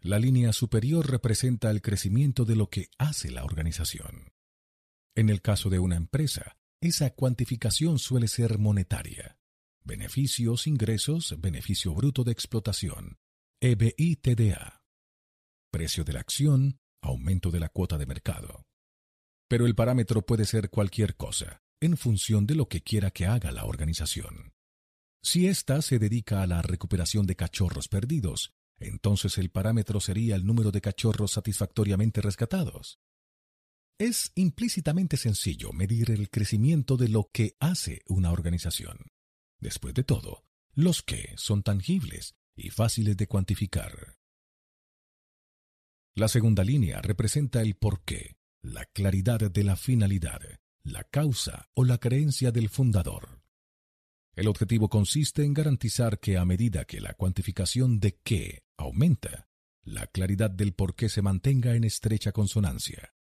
La línea superior representa el crecimiento de lo que hace la organización. En el caso de una empresa, esa cuantificación suele ser monetaria. Beneficios, ingresos, beneficio bruto de explotación, EBITDA. Precio de la acción, aumento de la cuota de mercado. Pero el parámetro puede ser cualquier cosa, en función de lo que quiera que haga la organización. Si ésta se dedica a la recuperación de cachorros perdidos, entonces el parámetro sería el número de cachorros satisfactoriamente rescatados. Es implícitamente sencillo medir el crecimiento de lo que hace una organización. Después de todo, los que son tangibles y fáciles de cuantificar. La segunda línea representa el porqué, la claridad de la finalidad, la causa o la creencia del fundador. El objetivo consiste en garantizar que a medida que la cuantificación de qué aumenta, la claridad del por qué se mantenga en estrecha consonancia.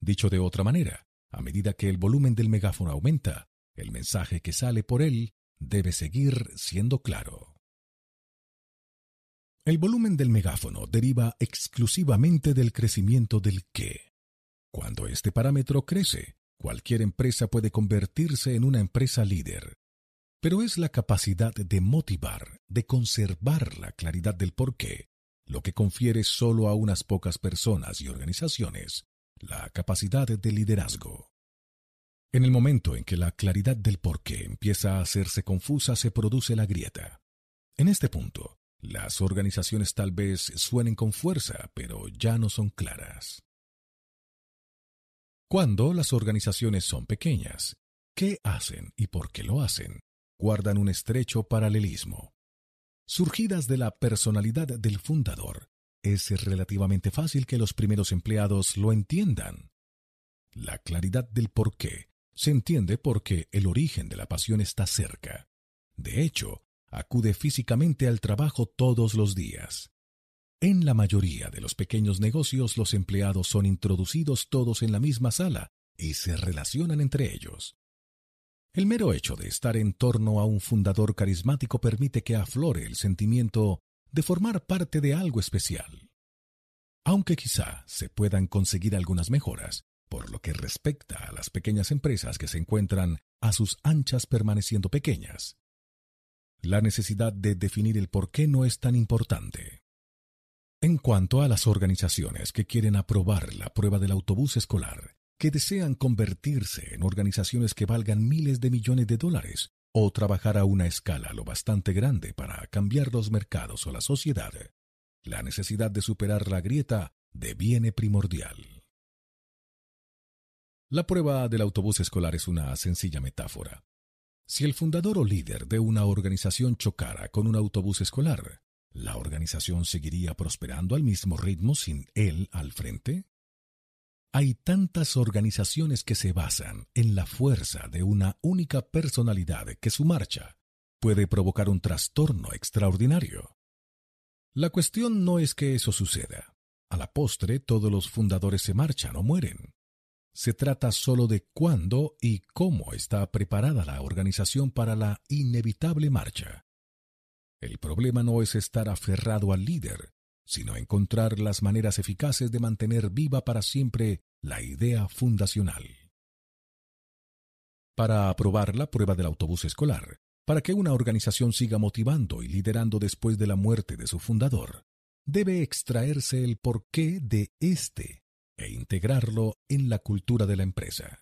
Dicho de otra manera, a medida que el volumen del megáfono aumenta, el mensaje que sale por él debe seguir siendo claro. El volumen del megáfono deriva exclusivamente del crecimiento del qué. Cuando este parámetro crece, cualquier empresa puede convertirse en una empresa líder, pero es la capacidad de motivar, de conservar la claridad del porqué, lo que confiere solo a unas pocas personas y organizaciones la capacidad de liderazgo. En el momento en que la claridad del porqué empieza a hacerse confusa, se produce la grieta. En este punto, las organizaciones tal vez suenen con fuerza, pero ya no son claras. Cuando las organizaciones son pequeñas, ¿qué hacen y por qué lo hacen? Guardan un estrecho paralelismo. Surgidas de la personalidad del fundador, es relativamente fácil que los primeros empleados lo entiendan. La claridad del por qué se entiende porque el origen de la pasión está cerca. De hecho, acude físicamente al trabajo todos los días. En la mayoría de los pequeños negocios los empleados son introducidos todos en la misma sala y se relacionan entre ellos. El mero hecho de estar en torno a un fundador carismático permite que aflore el sentimiento de formar parte de algo especial. Aunque quizá se puedan conseguir algunas mejoras, por lo que respecta a las pequeñas empresas que se encuentran a sus anchas permaneciendo pequeñas, la necesidad de definir el por qué no es tan importante. En cuanto a las organizaciones que quieren aprobar la prueba del autobús escolar, que desean convertirse en organizaciones que valgan miles de millones de dólares o trabajar a una escala lo bastante grande para cambiar los mercados o la sociedad, la necesidad de superar la grieta deviene primordial. La prueba del autobús escolar es una sencilla metáfora. Si el fundador o líder de una organización chocara con un autobús escolar, ¿la organización seguiría prosperando al mismo ritmo sin él al frente? Hay tantas organizaciones que se basan en la fuerza de una única personalidad que su marcha puede provocar un trastorno extraordinario. La cuestión no es que eso suceda. A la postre todos los fundadores se marchan o mueren. Se trata solo de cuándo y cómo está preparada la organización para la inevitable marcha. El problema no es estar aferrado al líder, sino encontrar las maneras eficaces de mantener viva para siempre la idea fundacional. Para aprobar la prueba del autobús escolar, para que una organización siga motivando y liderando después de la muerte de su fundador, debe extraerse el porqué de éste e integrarlo en la cultura de la empresa.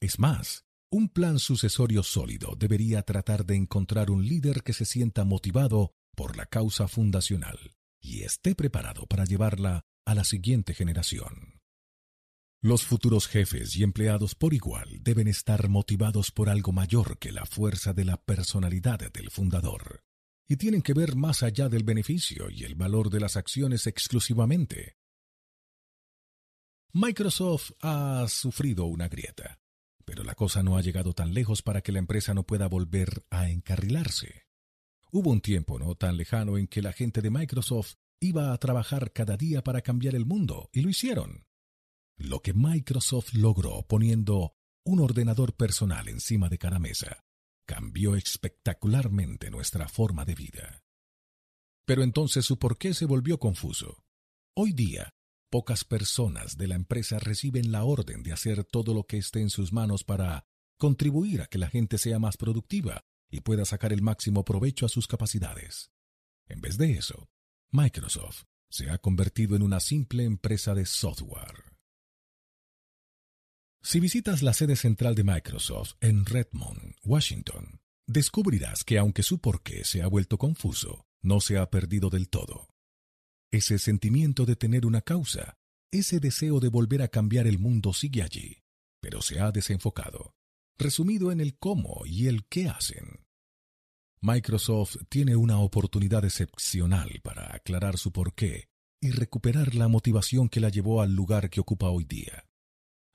Es más, un plan sucesorio sólido debería tratar de encontrar un líder que se sienta motivado por la causa fundacional y esté preparado para llevarla a la siguiente generación. Los futuros jefes y empleados por igual deben estar motivados por algo mayor que la fuerza de la personalidad del fundador, y tienen que ver más allá del beneficio y el valor de las acciones exclusivamente. Microsoft ha sufrido una grieta, pero la cosa no ha llegado tan lejos para que la empresa no pueda volver a encarrilarse. Hubo un tiempo no tan lejano en que la gente de Microsoft iba a trabajar cada día para cambiar el mundo, y lo hicieron. Lo que Microsoft logró poniendo un ordenador personal encima de cada mesa cambió espectacularmente nuestra forma de vida. Pero entonces su porqué se volvió confuso. Hoy día, Pocas personas de la empresa reciben la orden de hacer todo lo que esté en sus manos para contribuir a que la gente sea más productiva y pueda sacar el máximo provecho a sus capacidades. En vez de eso, Microsoft se ha convertido en una simple empresa de software. Si visitas la sede central de Microsoft en Redmond, Washington, descubrirás que aunque su porqué se ha vuelto confuso, no se ha perdido del todo ese sentimiento de tener una causa, ese deseo de volver a cambiar el mundo sigue allí, pero se ha desenfocado, resumido en el cómo y el qué hacen. Microsoft tiene una oportunidad excepcional para aclarar su porqué y recuperar la motivación que la llevó al lugar que ocupa hoy día.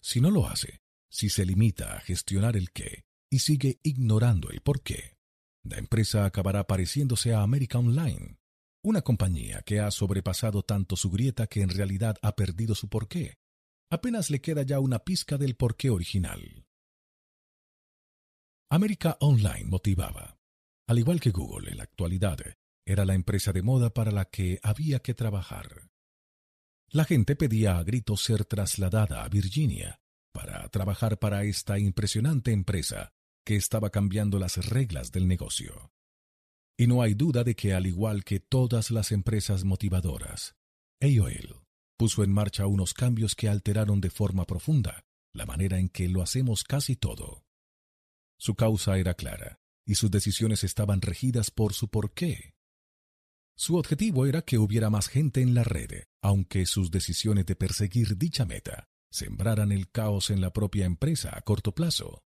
Si no lo hace, si se limita a gestionar el qué y sigue ignorando el por qué, la empresa acabará pareciéndose a América Online, una compañía que ha sobrepasado tanto su grieta que en realidad ha perdido su porqué. Apenas le queda ya una pizca del porqué original. América Online motivaba. Al igual que Google en la actualidad, era la empresa de moda para la que había que trabajar. La gente pedía a gritos ser trasladada a Virginia para trabajar para esta impresionante empresa que estaba cambiando las reglas del negocio. Y no hay duda de que al igual que todas las empresas motivadoras, AOL puso en marcha unos cambios que alteraron de forma profunda la manera en que lo hacemos casi todo. Su causa era clara, y sus decisiones estaban regidas por su porqué. Su objetivo era que hubiera más gente en la red, aunque sus decisiones de perseguir dicha meta sembraran el caos en la propia empresa a corto plazo.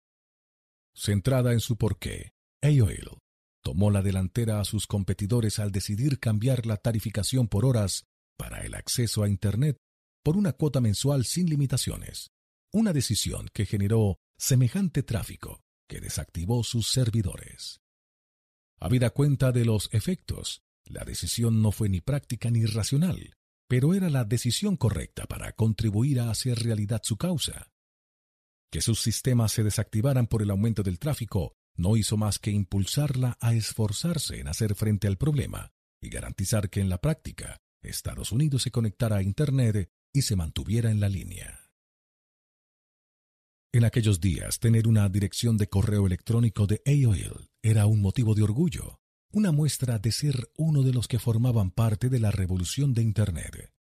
Centrada en su porqué, AOL tomó la delantera a sus competidores al decidir cambiar la tarificación por horas para el acceso a Internet por una cuota mensual sin limitaciones, una decisión que generó semejante tráfico que desactivó sus servidores. Habida cuenta de los efectos, la decisión no fue ni práctica ni racional, pero era la decisión correcta para contribuir a hacer realidad su causa. Que sus sistemas se desactivaran por el aumento del tráfico no hizo más que impulsarla a esforzarse en hacer frente al problema y garantizar que en la práctica Estados Unidos se conectara a Internet y se mantuviera en la línea. En aquellos días, tener una dirección de correo electrónico de AOL era un motivo de orgullo, una muestra de ser uno de los que formaban parte de la revolución de Internet.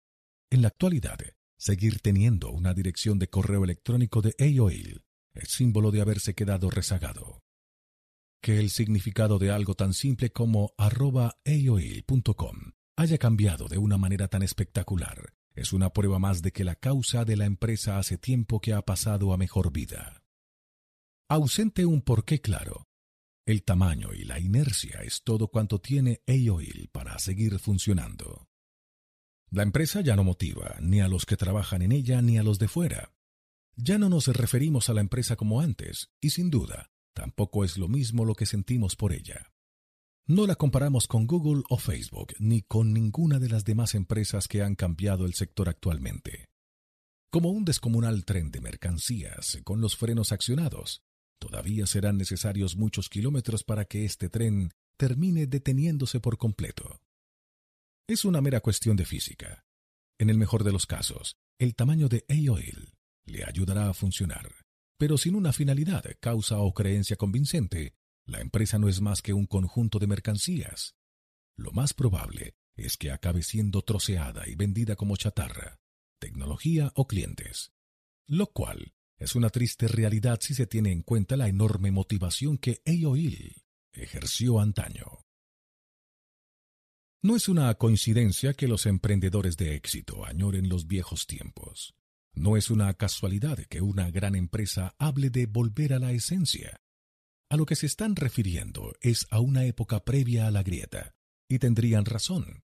En la actualidad, seguir teniendo una dirección de correo electrónico de AOL es símbolo de haberse quedado rezagado. Que el significado de algo tan simple como arroba haya cambiado de una manera tan espectacular es una prueba más de que la causa de la empresa hace tiempo que ha pasado a mejor vida. Ausente un porqué claro, el tamaño y la inercia es todo cuanto tiene AOL para seguir funcionando. La empresa ya no motiva ni a los que trabajan en ella ni a los de fuera. Ya no nos referimos a la empresa como antes, y sin duda, tampoco es lo mismo lo que sentimos por ella. No la comparamos con Google o Facebook, ni con ninguna de las demás empresas que han cambiado el sector actualmente. Como un descomunal tren de mercancías con los frenos accionados, todavía serán necesarios muchos kilómetros para que este tren termine deteniéndose por completo. Es una mera cuestión de física. En el mejor de los casos, el tamaño de AOL le ayudará a funcionar, pero sin una finalidad, causa o creencia convincente, la empresa no es más que un conjunto de mercancías. Lo más probable es que acabe siendo troceada y vendida como chatarra, tecnología o clientes, lo cual es una triste realidad si se tiene en cuenta la enorme motivación que AOL ejerció antaño. No es una coincidencia que los emprendedores de éxito añoren los viejos tiempos. No es una casualidad que una gran empresa hable de volver a la esencia, a lo que se están refiriendo es a una época previa a la grieta, y tendrían razón.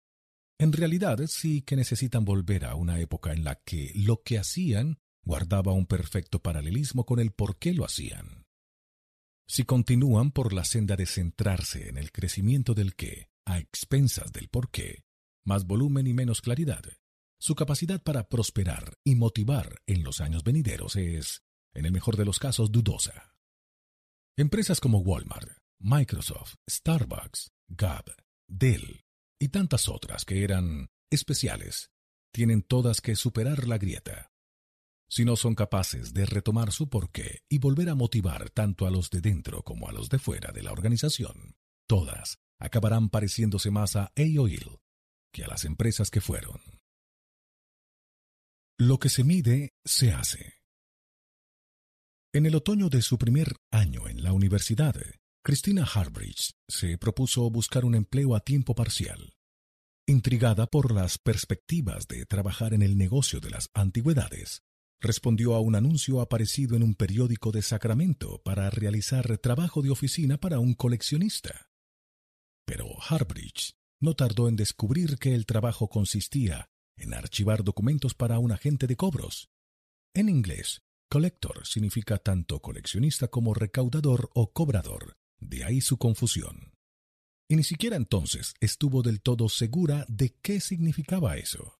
En realidad sí que necesitan volver a una época en la que lo que hacían guardaba un perfecto paralelismo con el por qué lo hacían. Si continúan por la senda de centrarse en el crecimiento del qué, a expensas del por qué, más volumen y menos claridad, su capacidad para prosperar y motivar en los años venideros es, en el mejor de los casos, dudosa. Empresas como Walmart, Microsoft, Starbucks, Gap, Dell y tantas otras que eran especiales, tienen todas que superar la grieta. Si no son capaces de retomar su porqué y volver a motivar tanto a los de dentro como a los de fuera de la organización, todas acabarán pareciéndose más a AOL que a las empresas que fueron. Lo que se mide, se hace. En el otoño de su primer año en la universidad, Christina Harbridge se propuso buscar un empleo a tiempo parcial. Intrigada por las perspectivas de trabajar en el negocio de las antigüedades, respondió a un anuncio aparecido en un periódico de Sacramento para realizar trabajo de oficina para un coleccionista. Pero Harbridge no tardó en descubrir que el trabajo consistía en archivar documentos para un agente de cobros. En inglés, Collector significa tanto coleccionista como recaudador o cobrador, de ahí su confusión. Y ni siquiera entonces estuvo del todo segura de qué significaba eso.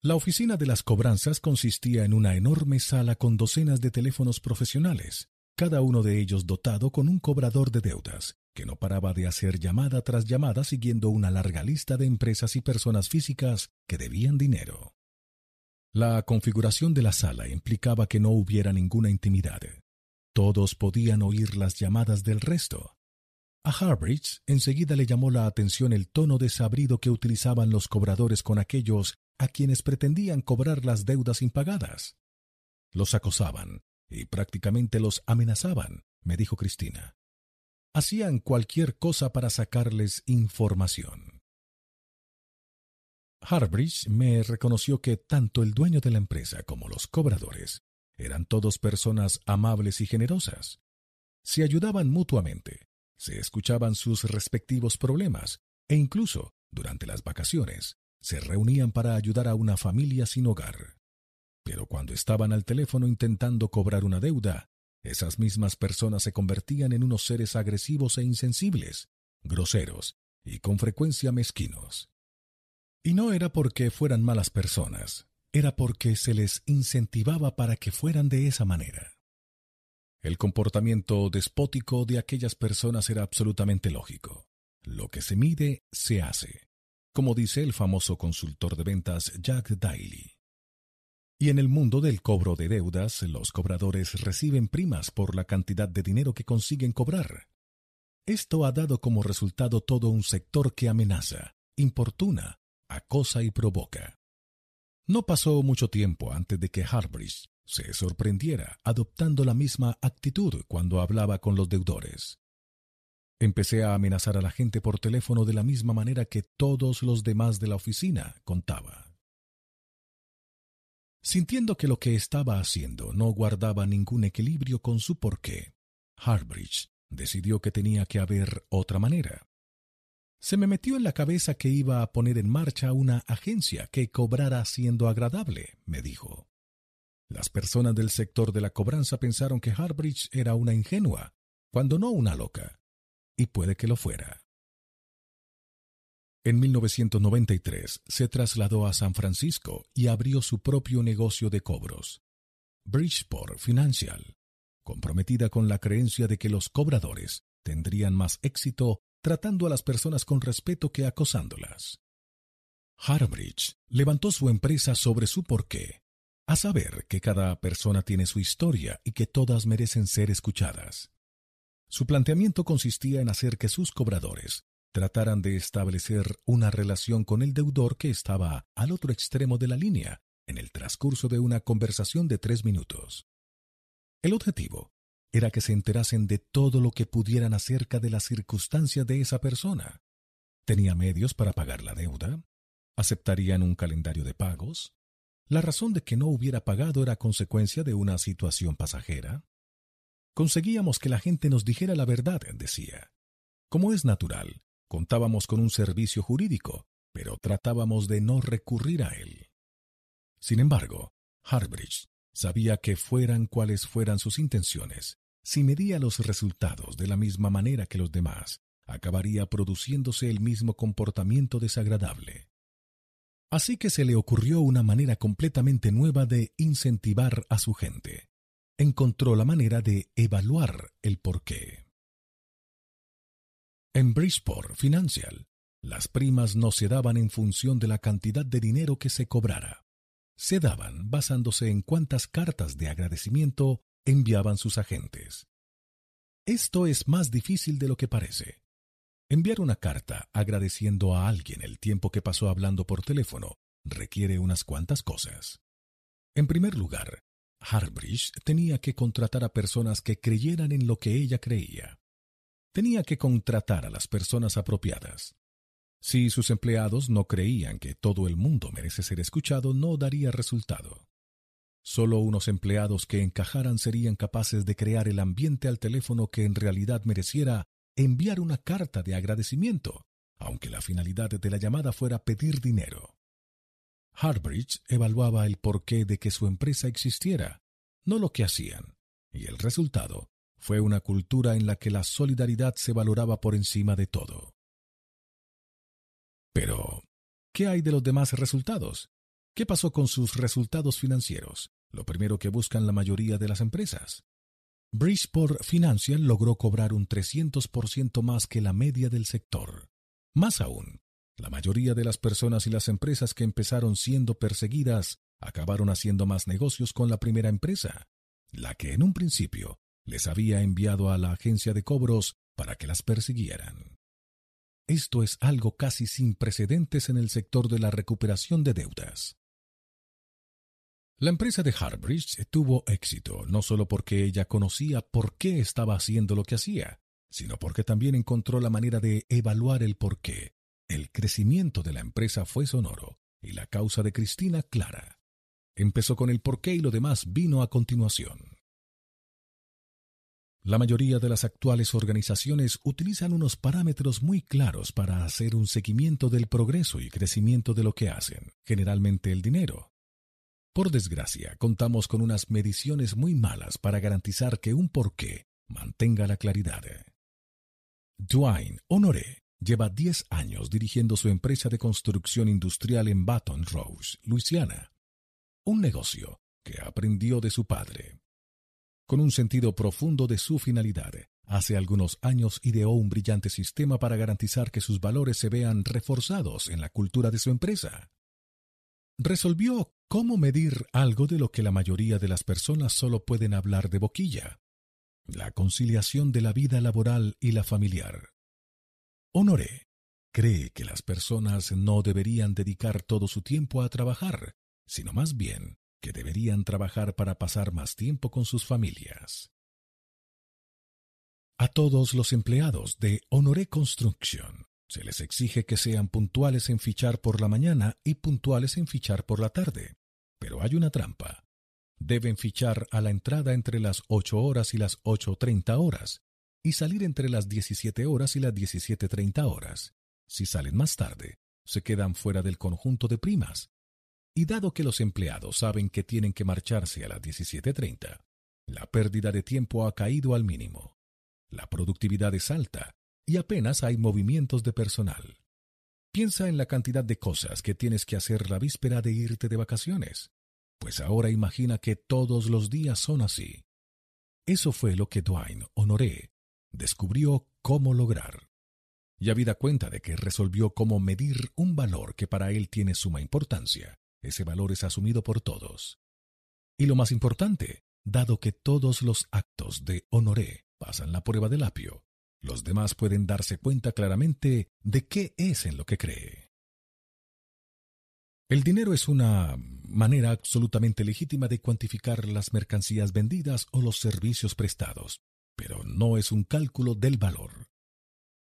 La oficina de las cobranzas consistía en una enorme sala con docenas de teléfonos profesionales, cada uno de ellos dotado con un cobrador de deudas, que no paraba de hacer llamada tras llamada siguiendo una larga lista de empresas y personas físicas que debían dinero. La configuración de la sala implicaba que no hubiera ninguna intimidad. Todos podían oír las llamadas del resto. A Harbridge enseguida le llamó la atención el tono desabrido que utilizaban los cobradores con aquellos a quienes pretendían cobrar las deudas impagadas. Los acosaban y prácticamente los amenazaban, me dijo Cristina. Hacían cualquier cosa para sacarles información. Harbridge me reconoció que tanto el dueño de la empresa como los cobradores eran todos personas amables y generosas. Se ayudaban mutuamente, se escuchaban sus respectivos problemas e incluso, durante las vacaciones, se reunían para ayudar a una familia sin hogar. Pero cuando estaban al teléfono intentando cobrar una deuda, esas mismas personas se convertían en unos seres agresivos e insensibles, groseros y con frecuencia mezquinos. Y no era porque fueran malas personas, era porque se les incentivaba para que fueran de esa manera. El comportamiento despótico de aquellas personas era absolutamente lógico. Lo que se mide, se hace, como dice el famoso consultor de ventas Jack Daly. Y en el mundo del cobro de deudas, los cobradores reciben primas por la cantidad de dinero que consiguen cobrar. Esto ha dado como resultado todo un sector que amenaza, importuna, acosa y provoca. No pasó mucho tiempo antes de que Harbridge se sorprendiera adoptando la misma actitud cuando hablaba con los deudores. Empecé a amenazar a la gente por teléfono de la misma manera que todos los demás de la oficina contaba. Sintiendo que lo que estaba haciendo no guardaba ningún equilibrio con su porqué, Harbridge decidió que tenía que haber otra manera. Se me metió en la cabeza que iba a poner en marcha una agencia que cobrara siendo agradable, me dijo. Las personas del sector de la cobranza pensaron que Harbridge era una ingenua, cuando no una loca, y puede que lo fuera. En 1993 se trasladó a San Francisco y abrió su propio negocio de cobros, Bridgeport Financial, comprometida con la creencia de que los cobradores tendrían más éxito tratando a las personas con respeto que acosándolas. Harbridge levantó su empresa sobre su porqué, a saber que cada persona tiene su historia y que todas merecen ser escuchadas. Su planteamiento consistía en hacer que sus cobradores trataran de establecer una relación con el deudor que estaba al otro extremo de la línea en el transcurso de una conversación de tres minutos. El objetivo era que se enterasen de todo lo que pudieran acerca de la circunstancia de esa persona. ¿Tenía medios para pagar la deuda? ¿Aceptarían un calendario de pagos? ¿La razón de que no hubiera pagado era consecuencia de una situación pasajera? Conseguíamos que la gente nos dijera la verdad, decía. Como es natural, contábamos con un servicio jurídico, pero tratábamos de no recurrir a él. Sin embargo, Harbridge Sabía que fueran cuales fueran sus intenciones, si medía los resultados de la misma manera que los demás, acabaría produciéndose el mismo comportamiento desagradable. Así que se le ocurrió una manera completamente nueva de incentivar a su gente. Encontró la manera de evaluar el porqué. En Bridgeport Financial, las primas no se daban en función de la cantidad de dinero que se cobrara se daban basándose en cuántas cartas de agradecimiento enviaban sus agentes. Esto es más difícil de lo que parece. Enviar una carta agradeciendo a alguien el tiempo que pasó hablando por teléfono requiere unas cuantas cosas. En primer lugar, Harbridge tenía que contratar a personas que creyeran en lo que ella creía. Tenía que contratar a las personas apropiadas. Si sus empleados no creían que todo el mundo merece ser escuchado, no daría resultado. Solo unos empleados que encajaran serían capaces de crear el ambiente al teléfono que en realidad mereciera enviar una carta de agradecimiento, aunque la finalidad de la llamada fuera pedir dinero. Harbridge evaluaba el porqué de que su empresa existiera, no lo que hacían, y el resultado fue una cultura en la que la solidaridad se valoraba por encima de todo. Pero, ¿qué hay de los demás resultados? ¿Qué pasó con sus resultados financieros? Lo primero que buscan la mayoría de las empresas. Bridgeport Financial logró cobrar un 300% más que la media del sector. Más aún, la mayoría de las personas y las empresas que empezaron siendo perseguidas acabaron haciendo más negocios con la primera empresa, la que en un principio les había enviado a la agencia de cobros para que las persiguieran. esto es algo casi sin precedentes en el sector de la recuperación de deudas. La empresa de Harbridge tuvo éxito no solo porque ella conocía por qué estaba haciendo lo que hacía, sino porque también encontró la manera de evaluar el por qué. El crecimiento de la empresa fue sonoro y la causa de Cristina clara. Empezó con el por qué y lo demás vino a continuación. La mayoría de las actuales organizaciones utilizan unos parámetros muy claros para hacer un seguimiento del progreso y crecimiento de lo que hacen, generalmente el dinero. Por desgracia, contamos con unas mediciones muy malas para garantizar que un porqué mantenga la claridad. Dwayne Honoré lleva 10 años dirigiendo su empresa de construcción industrial en Baton Rouge, Luisiana, un negocio que aprendió de su padre. Con un sentido profundo de su finalidad, hace algunos años ideó un brillante sistema para garantizar que sus valores se vean reforzados en la cultura de su empresa. Resolvió cómo medir algo de lo que la mayoría de las personas solo pueden hablar de boquilla, la conciliación de la vida laboral y la familiar. Honoré cree que las personas no deberían dedicar todo su tiempo a trabajar, sino más bien que deberían trabajar para pasar más tiempo con sus familias. A todos los empleados de Honoré Construction se les exige que sean puntuales en fichar por la mañana y puntuales en fichar por la tarde. Pero hay una trampa. Deben fichar a la entrada entre las 8 horas y las 8.30 horas y salir entre las 17 horas y las 17.30 horas. Si salen más tarde, se quedan fuera del conjunto de primas y dado que los empleados saben que tienen que marcharse a las 17.30, la pérdida de tiempo ha caído al mínimo. La productividad es alta y apenas hay movimientos de personal. Piensa en la cantidad de cosas que tienes que hacer la víspera de irte de vacaciones, pues ahora imagina que todos los días son así. Eso fue lo que Dwayne Honoré descubrió cómo lograr. Y habida cuenta de que resolvió cómo medir un valor que para él tiene suma importancia, ese valor es asumido por todos. Y lo más importante, dado que todos los actos de honoré pasan la prueba del apio, los demás pueden darse cuenta claramente de qué es en lo que cree. El dinero es una manera absolutamente legítima de cuantificar las mercancías vendidas o los servicios prestados, pero no es un cálculo del valor.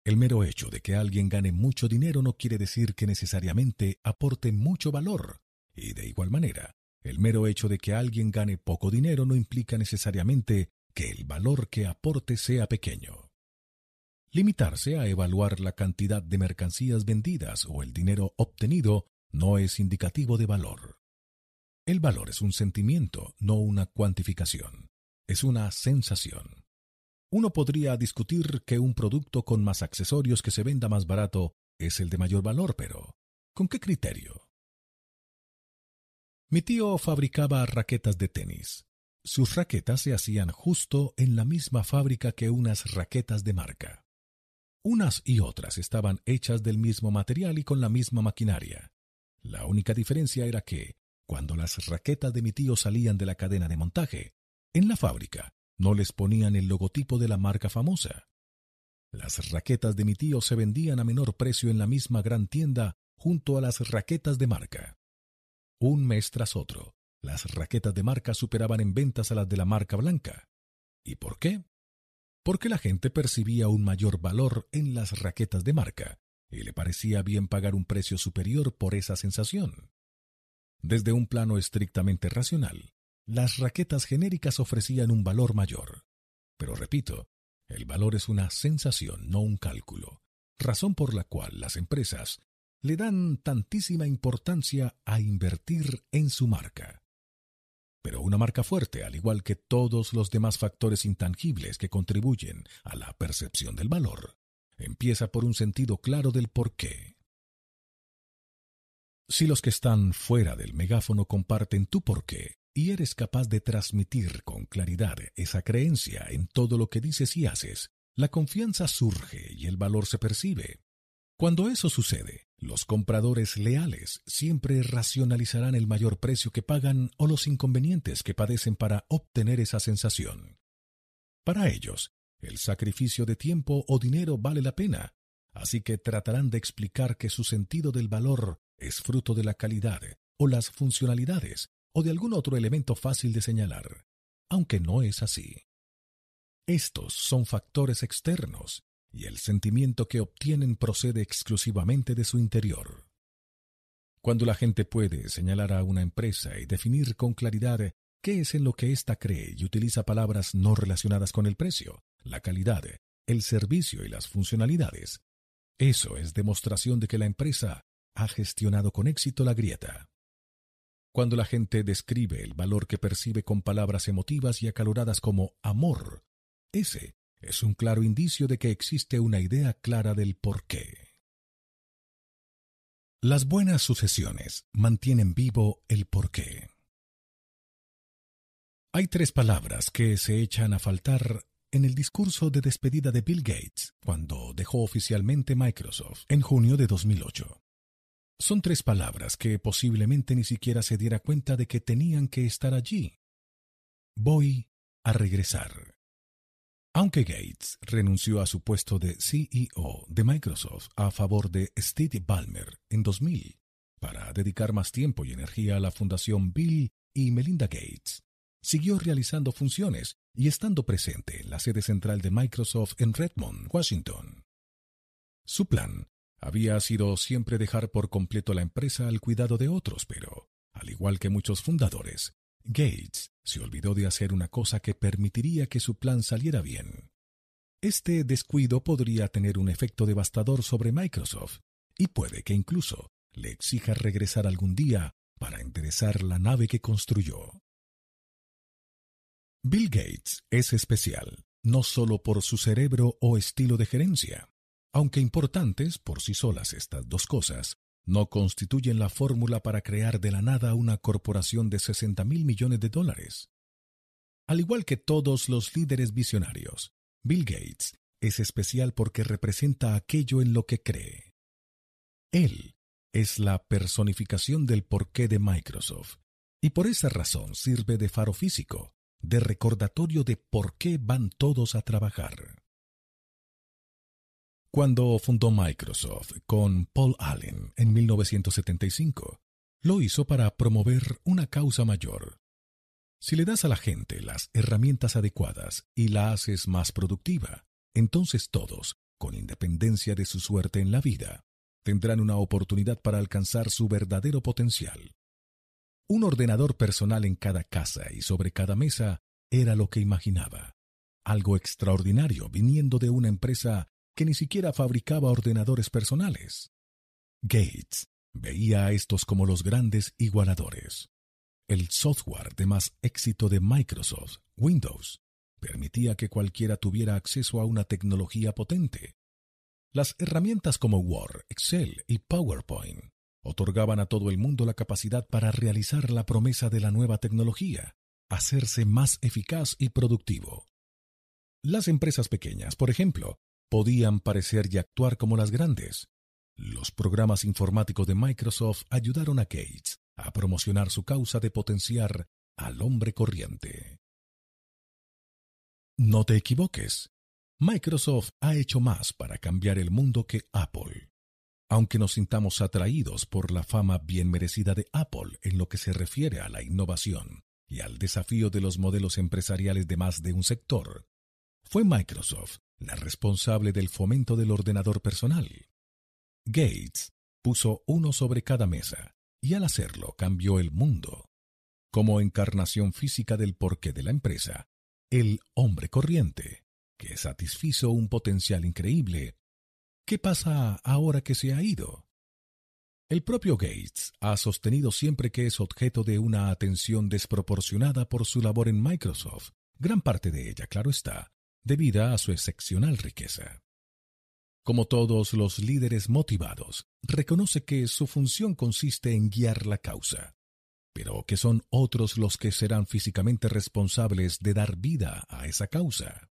El mero hecho de que alguien gane mucho dinero no quiere decir que necesariamente aporte mucho valor, y de igual manera, el mero hecho de que alguien gane poco dinero no implica necesariamente que el valor que aporte sea pequeño. Limitarse a evaluar la cantidad de mercancías vendidas o el dinero obtenido no es indicativo de valor. El valor es un sentimiento, no una cuantificación. Es una sensación. Uno podría discutir que un producto con más accesorios que se venda más barato es el de mayor valor, pero ¿con qué criterio? Mi tío fabricaba raquetas de tenis. Sus raquetas se hacían justo en la misma fábrica que unas raquetas de marca. Unas y otras estaban hechas del mismo material y con la misma maquinaria. La única diferencia era que, cuando las raquetas de mi tío salían de la cadena de montaje, en la fábrica no les ponían el logotipo de la marca famosa. Las raquetas de mi tío se vendían a menor precio en la misma gran tienda junto a las raquetas de marca. Un mes tras otro, las raquetas de marca superaban en ventas a las de la marca blanca. ¿Y por qué? Porque la gente percibía un mayor valor en las raquetas de marca y le parecía bien pagar un precio superior por esa sensación. Desde un plano estrictamente racional, las raquetas genéricas ofrecían un valor mayor. Pero repito, el valor es una sensación, no un cálculo, razón por la cual las empresas le dan tantísima importancia a invertir en su marca. Pero una marca fuerte, al igual que todos los demás factores intangibles que contribuyen a la percepción del valor, empieza por un sentido claro del por qué. Si los que están fuera del megáfono comparten tu porqué y eres capaz de transmitir con claridad esa creencia en todo lo que dices y haces, la confianza surge y el valor se percibe. Cuando eso sucede, los compradores leales siempre racionalizarán el mayor precio que pagan o los inconvenientes que padecen para obtener esa sensación. Para ellos, el sacrificio de tiempo o dinero vale la pena, así que tratarán de explicar que su sentido del valor es fruto de la calidad o las funcionalidades o de algún otro elemento fácil de señalar, aunque no es así. Estos son factores externos y el sentimiento que obtienen procede exclusivamente de su interior. Cuando la gente puede señalar a una empresa y definir con claridad qué es en lo que ésta cree y utiliza palabras no relacionadas con el precio, la calidad, el servicio y las funcionalidades, eso es demostración de que la empresa ha gestionado con éxito la grieta. Cuando la gente describe el valor que percibe con palabras emotivas y acaloradas como amor, ese es un claro indicio de que existe una idea clara del por qué. Las buenas sucesiones mantienen vivo el porqué. Hay tres palabras que se echan a faltar en el discurso de despedida de Bill Gates cuando dejó oficialmente Microsoft en junio de 2008. Son tres palabras que posiblemente ni siquiera se diera cuenta de que tenían que estar allí. Voy a regresar. Aunque Gates renunció a su puesto de CEO de Microsoft a favor de Steve Ballmer en 2000 para dedicar más tiempo y energía a la fundación Bill y Melinda Gates, siguió realizando funciones y estando presente en la sede central de Microsoft en Redmond, Washington. Su plan había sido siempre dejar por completo la empresa al cuidado de otros, pero, al igual que muchos fundadores, Gates se olvidó de hacer una cosa que permitiría que su plan saliera bien. Este descuido podría tener un efecto devastador sobre Microsoft y puede que incluso le exija regresar algún día para enderezar la nave que construyó. Bill Gates es especial, no solo por su cerebro o estilo de gerencia, aunque importantes por sí solas estas dos cosas, no constituyen la fórmula para crear de la nada una corporación de 60 mil millones de dólares. Al igual que todos los líderes visionarios, Bill Gates es especial porque representa aquello en lo que cree. Él es la personificación del porqué de Microsoft, y por esa razón sirve de faro físico, de recordatorio de por qué van todos a trabajar. Cuando fundó Microsoft con Paul Allen en 1975, lo hizo para promover una causa mayor. Si le das a la gente las herramientas adecuadas y la haces más productiva, entonces todos, con independencia de su suerte en la vida, tendrán una oportunidad para alcanzar su verdadero potencial. Un ordenador personal en cada casa y sobre cada mesa era lo que imaginaba. Algo extraordinario viniendo de una empresa que ni siquiera fabricaba ordenadores personales. Gates veía a estos como los grandes igualadores. El software de más éxito de Microsoft, Windows, permitía que cualquiera tuviera acceso a una tecnología potente. Las herramientas como Word, Excel y PowerPoint otorgaban a todo el mundo la capacidad para realizar la promesa de la nueva tecnología, hacerse más eficaz y productivo. Las empresas pequeñas, por ejemplo, podían parecer y actuar como las grandes. Los programas informáticos de Microsoft ayudaron a Gates a promocionar su causa de potenciar al hombre corriente. No te equivoques. Microsoft ha hecho más para cambiar el mundo que Apple. Aunque nos sintamos atraídos por la fama bien merecida de Apple en lo que se refiere a la innovación y al desafío de los modelos empresariales de más de un sector, fue Microsoft la responsable del fomento del ordenador personal. Gates puso uno sobre cada mesa y al hacerlo cambió el mundo. Como encarnación física del porqué de la empresa, el hombre corriente, que satisfizo un potencial increíble. ¿Qué pasa ahora que se ha ido? El propio Gates ha sostenido siempre que es objeto de una atención desproporcionada por su labor en Microsoft, gran parte de ella, claro está, debida a su excepcional riqueza. Como todos los líderes motivados, reconoce que su función consiste en guiar la causa, pero que son otros los que serán físicamente responsables de dar vida a esa causa.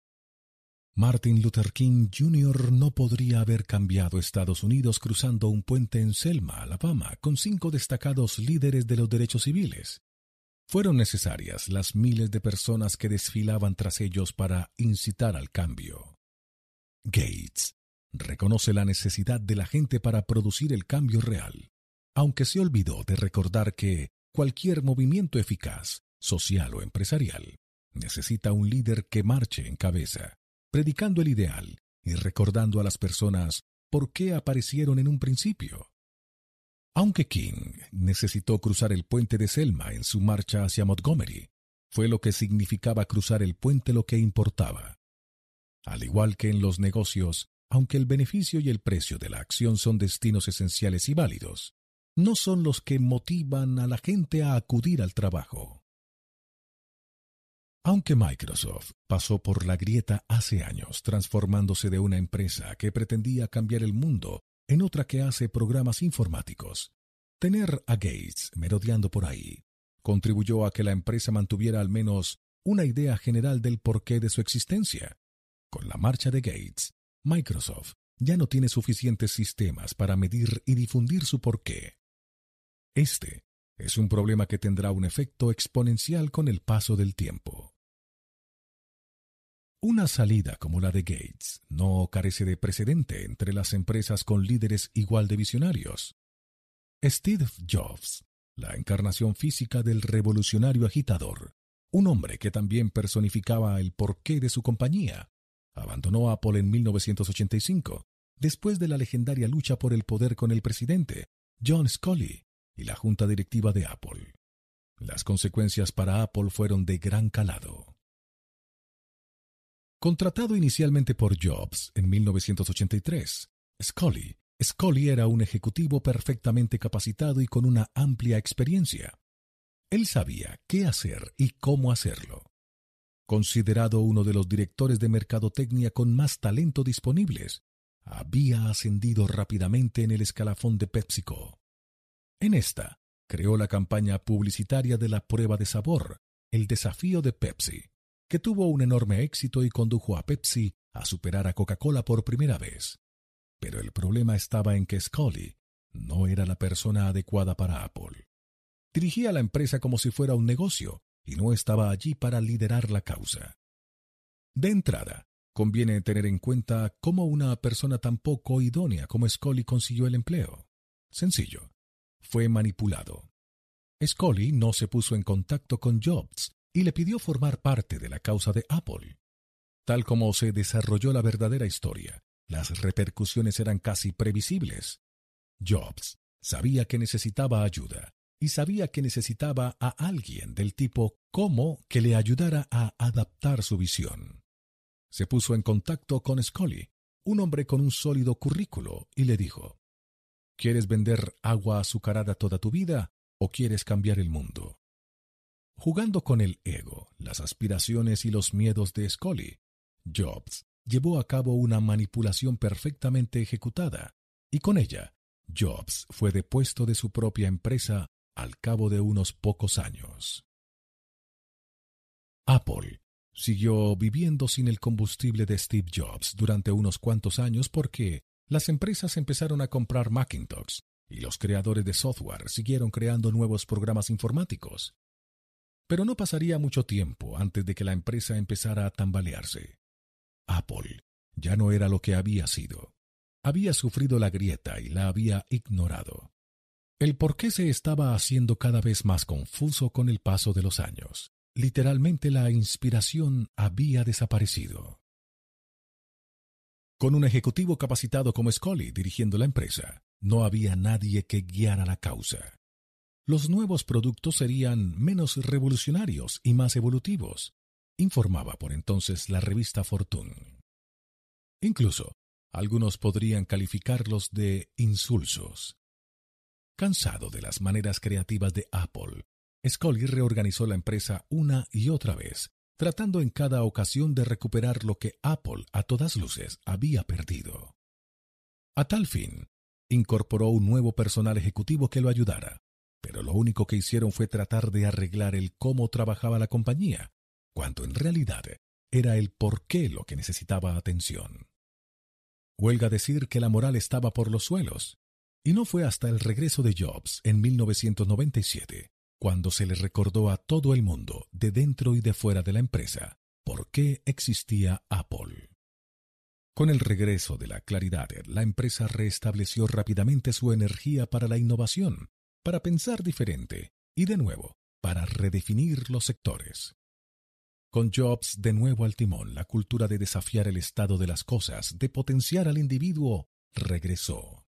Martin Luther King Jr. no podría haber cambiado Estados Unidos cruzando un puente en Selma, Alabama, con cinco destacados líderes de los derechos civiles, fueron necesarias las miles de personas que desfilaban tras ellos para incitar al cambio. Gates reconoce la necesidad de la gente para producir el cambio real, aunque se olvidó de recordar que cualquier movimiento eficaz, social o empresarial, necesita un líder que marche en cabeza, predicando el ideal y recordando a las personas por qué aparecieron en un principio. Aunque King necesitó cruzar el puente de Selma en su marcha hacia Montgomery, fue lo que significaba cruzar el puente lo que importaba. Al igual que en los negocios, aunque el beneficio y el precio de la acción son destinos esenciales y válidos, no son los que motivan a la gente a acudir al trabajo. Aunque Microsoft pasó por la grieta hace años, transformándose de una empresa que pretendía cambiar el mundo en otra que hace programas informáticos, tener a Gates merodeando por ahí contribuyó a que la empresa mantuviera al menos una idea general del porqué de su existencia. Con la marcha de Gates, Microsoft ya no tiene suficientes sistemas para medir y difundir su porqué. Este es un problema que tendrá un efecto exponencial con el paso del tiempo. Una salida como la de Gates no carece de precedente entre las empresas con líderes igual de visionarios. Steve Jobs, la encarnación física del revolucionario agitador, un hombre que también personificaba el porqué de su compañía, abandonó Apple en 1985, después de la legendaria lucha por el poder con el presidente, John Scully, y la junta directiva de Apple. Las consecuencias para Apple fueron de gran calado. Contratado inicialmente por Jobs en 1983, Scully, Scully era un ejecutivo perfectamente capacitado y con una amplia experiencia. Él sabía qué hacer y cómo hacerlo. Considerado uno de los directores de mercadotecnia con más talento disponibles, había ascendido rápidamente en el escalafón de PepsiCo. En esta, creó la campaña publicitaria de la prueba de sabor, el desafío de Pepsi, que tuvo un enorme éxito y condujo a Pepsi a superar a Coca-Cola por primera vez. Pero el problema estaba en que Scully no era la persona adecuada para Apple. Dirigía la empresa como si fuera un negocio y no estaba allí para liderar la causa. De entrada, conviene tener en cuenta cómo una persona tan poco idónea como Scully consiguió el empleo. Sencillo fue manipulado. Scully no se puso en contacto con Jobs y le pidió formar parte de la causa de Apple. Tal como se desarrolló la verdadera historia, las repercusiones eran casi previsibles. Jobs sabía que necesitaba ayuda y sabía que necesitaba a alguien del tipo como que le ayudara a adaptar su visión. Se puso en contacto con Scully, un hombre con un sólido currículo, y le dijo, ¿Quieres vender agua azucarada toda tu vida o quieres cambiar el mundo? Jugando con el ego, las aspiraciones y los miedos de Scully, Jobs llevó a cabo una manipulación perfectamente ejecutada, y con ella, Jobs fue depuesto de su propia empresa al cabo de unos pocos años. Apple siguió viviendo sin el combustible de Steve Jobs durante unos cuantos años porque las empresas empezaron a comprar Macintosh y los creadores de software siguieron creando nuevos programas informáticos. Pero no pasaría mucho tiempo antes de que la empresa empezara a tambalearse. Apple ya no era lo que había sido. Había sufrido la grieta y la había ignorado. El por qué se estaba haciendo cada vez más confuso con el paso de los años. Literalmente la inspiración había desaparecido. Con un ejecutivo capacitado como Scully dirigiendo la empresa, no había nadie que guiara la causa. Los nuevos productos serían menos revolucionarios y más evolutivos, informaba por entonces la revista Fortune. Incluso, algunos podrían calificarlos de insulsos. Cansado de las maneras creativas de Apple, Scully reorganizó la empresa una y otra vez tratando en cada ocasión de recuperar lo que Apple a todas luces había perdido. A tal fin, incorporó un nuevo personal ejecutivo que lo ayudara, pero lo único que hicieron fue tratar de arreglar el cómo trabajaba la compañía, cuando en realidad era el por qué lo que necesitaba atención. Huelga decir que la moral estaba por los suelos, y no fue hasta el regreso de Jobs en 1997 cuando se le recordó a todo el mundo, de dentro y de fuera de la empresa, por qué existía Apple. Con el regreso de la claridad, la empresa restableció rápidamente su energía para la innovación, para pensar diferente y, de nuevo, para redefinir los sectores. Con Jobs de nuevo al timón, la cultura de desafiar el estado de las cosas, de potenciar al individuo, regresó.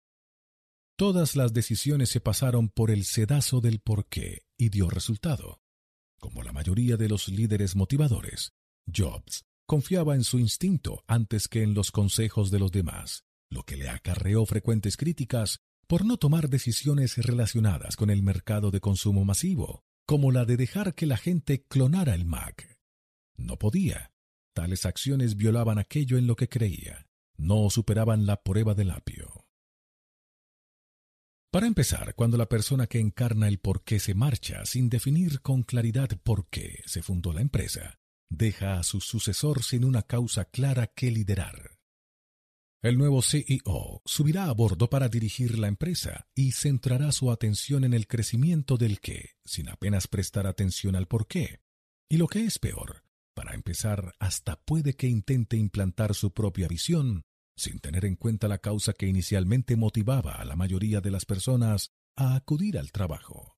Todas las decisiones se pasaron por el sedazo del porqué y dio resultado. Como la mayoría de los líderes motivadores, Jobs confiaba en su instinto antes que en los consejos de los demás, lo que le acarreó frecuentes críticas por no tomar decisiones relacionadas con el mercado de consumo masivo, como la de dejar que la gente clonara el Mac. No podía. Tales acciones violaban aquello en lo que creía, no superaban la prueba del apio. Para empezar, cuando la persona que encarna el por qué se marcha sin definir con claridad por qué se fundó la empresa, deja a su sucesor sin una causa clara que liderar. El nuevo CEO subirá a bordo para dirigir la empresa y centrará su atención en el crecimiento del qué, sin apenas prestar atención al por qué. Y lo que es peor, para empezar, hasta puede que intente implantar su propia visión sin tener en cuenta la causa que inicialmente motivaba a la mayoría de las personas a acudir al trabajo.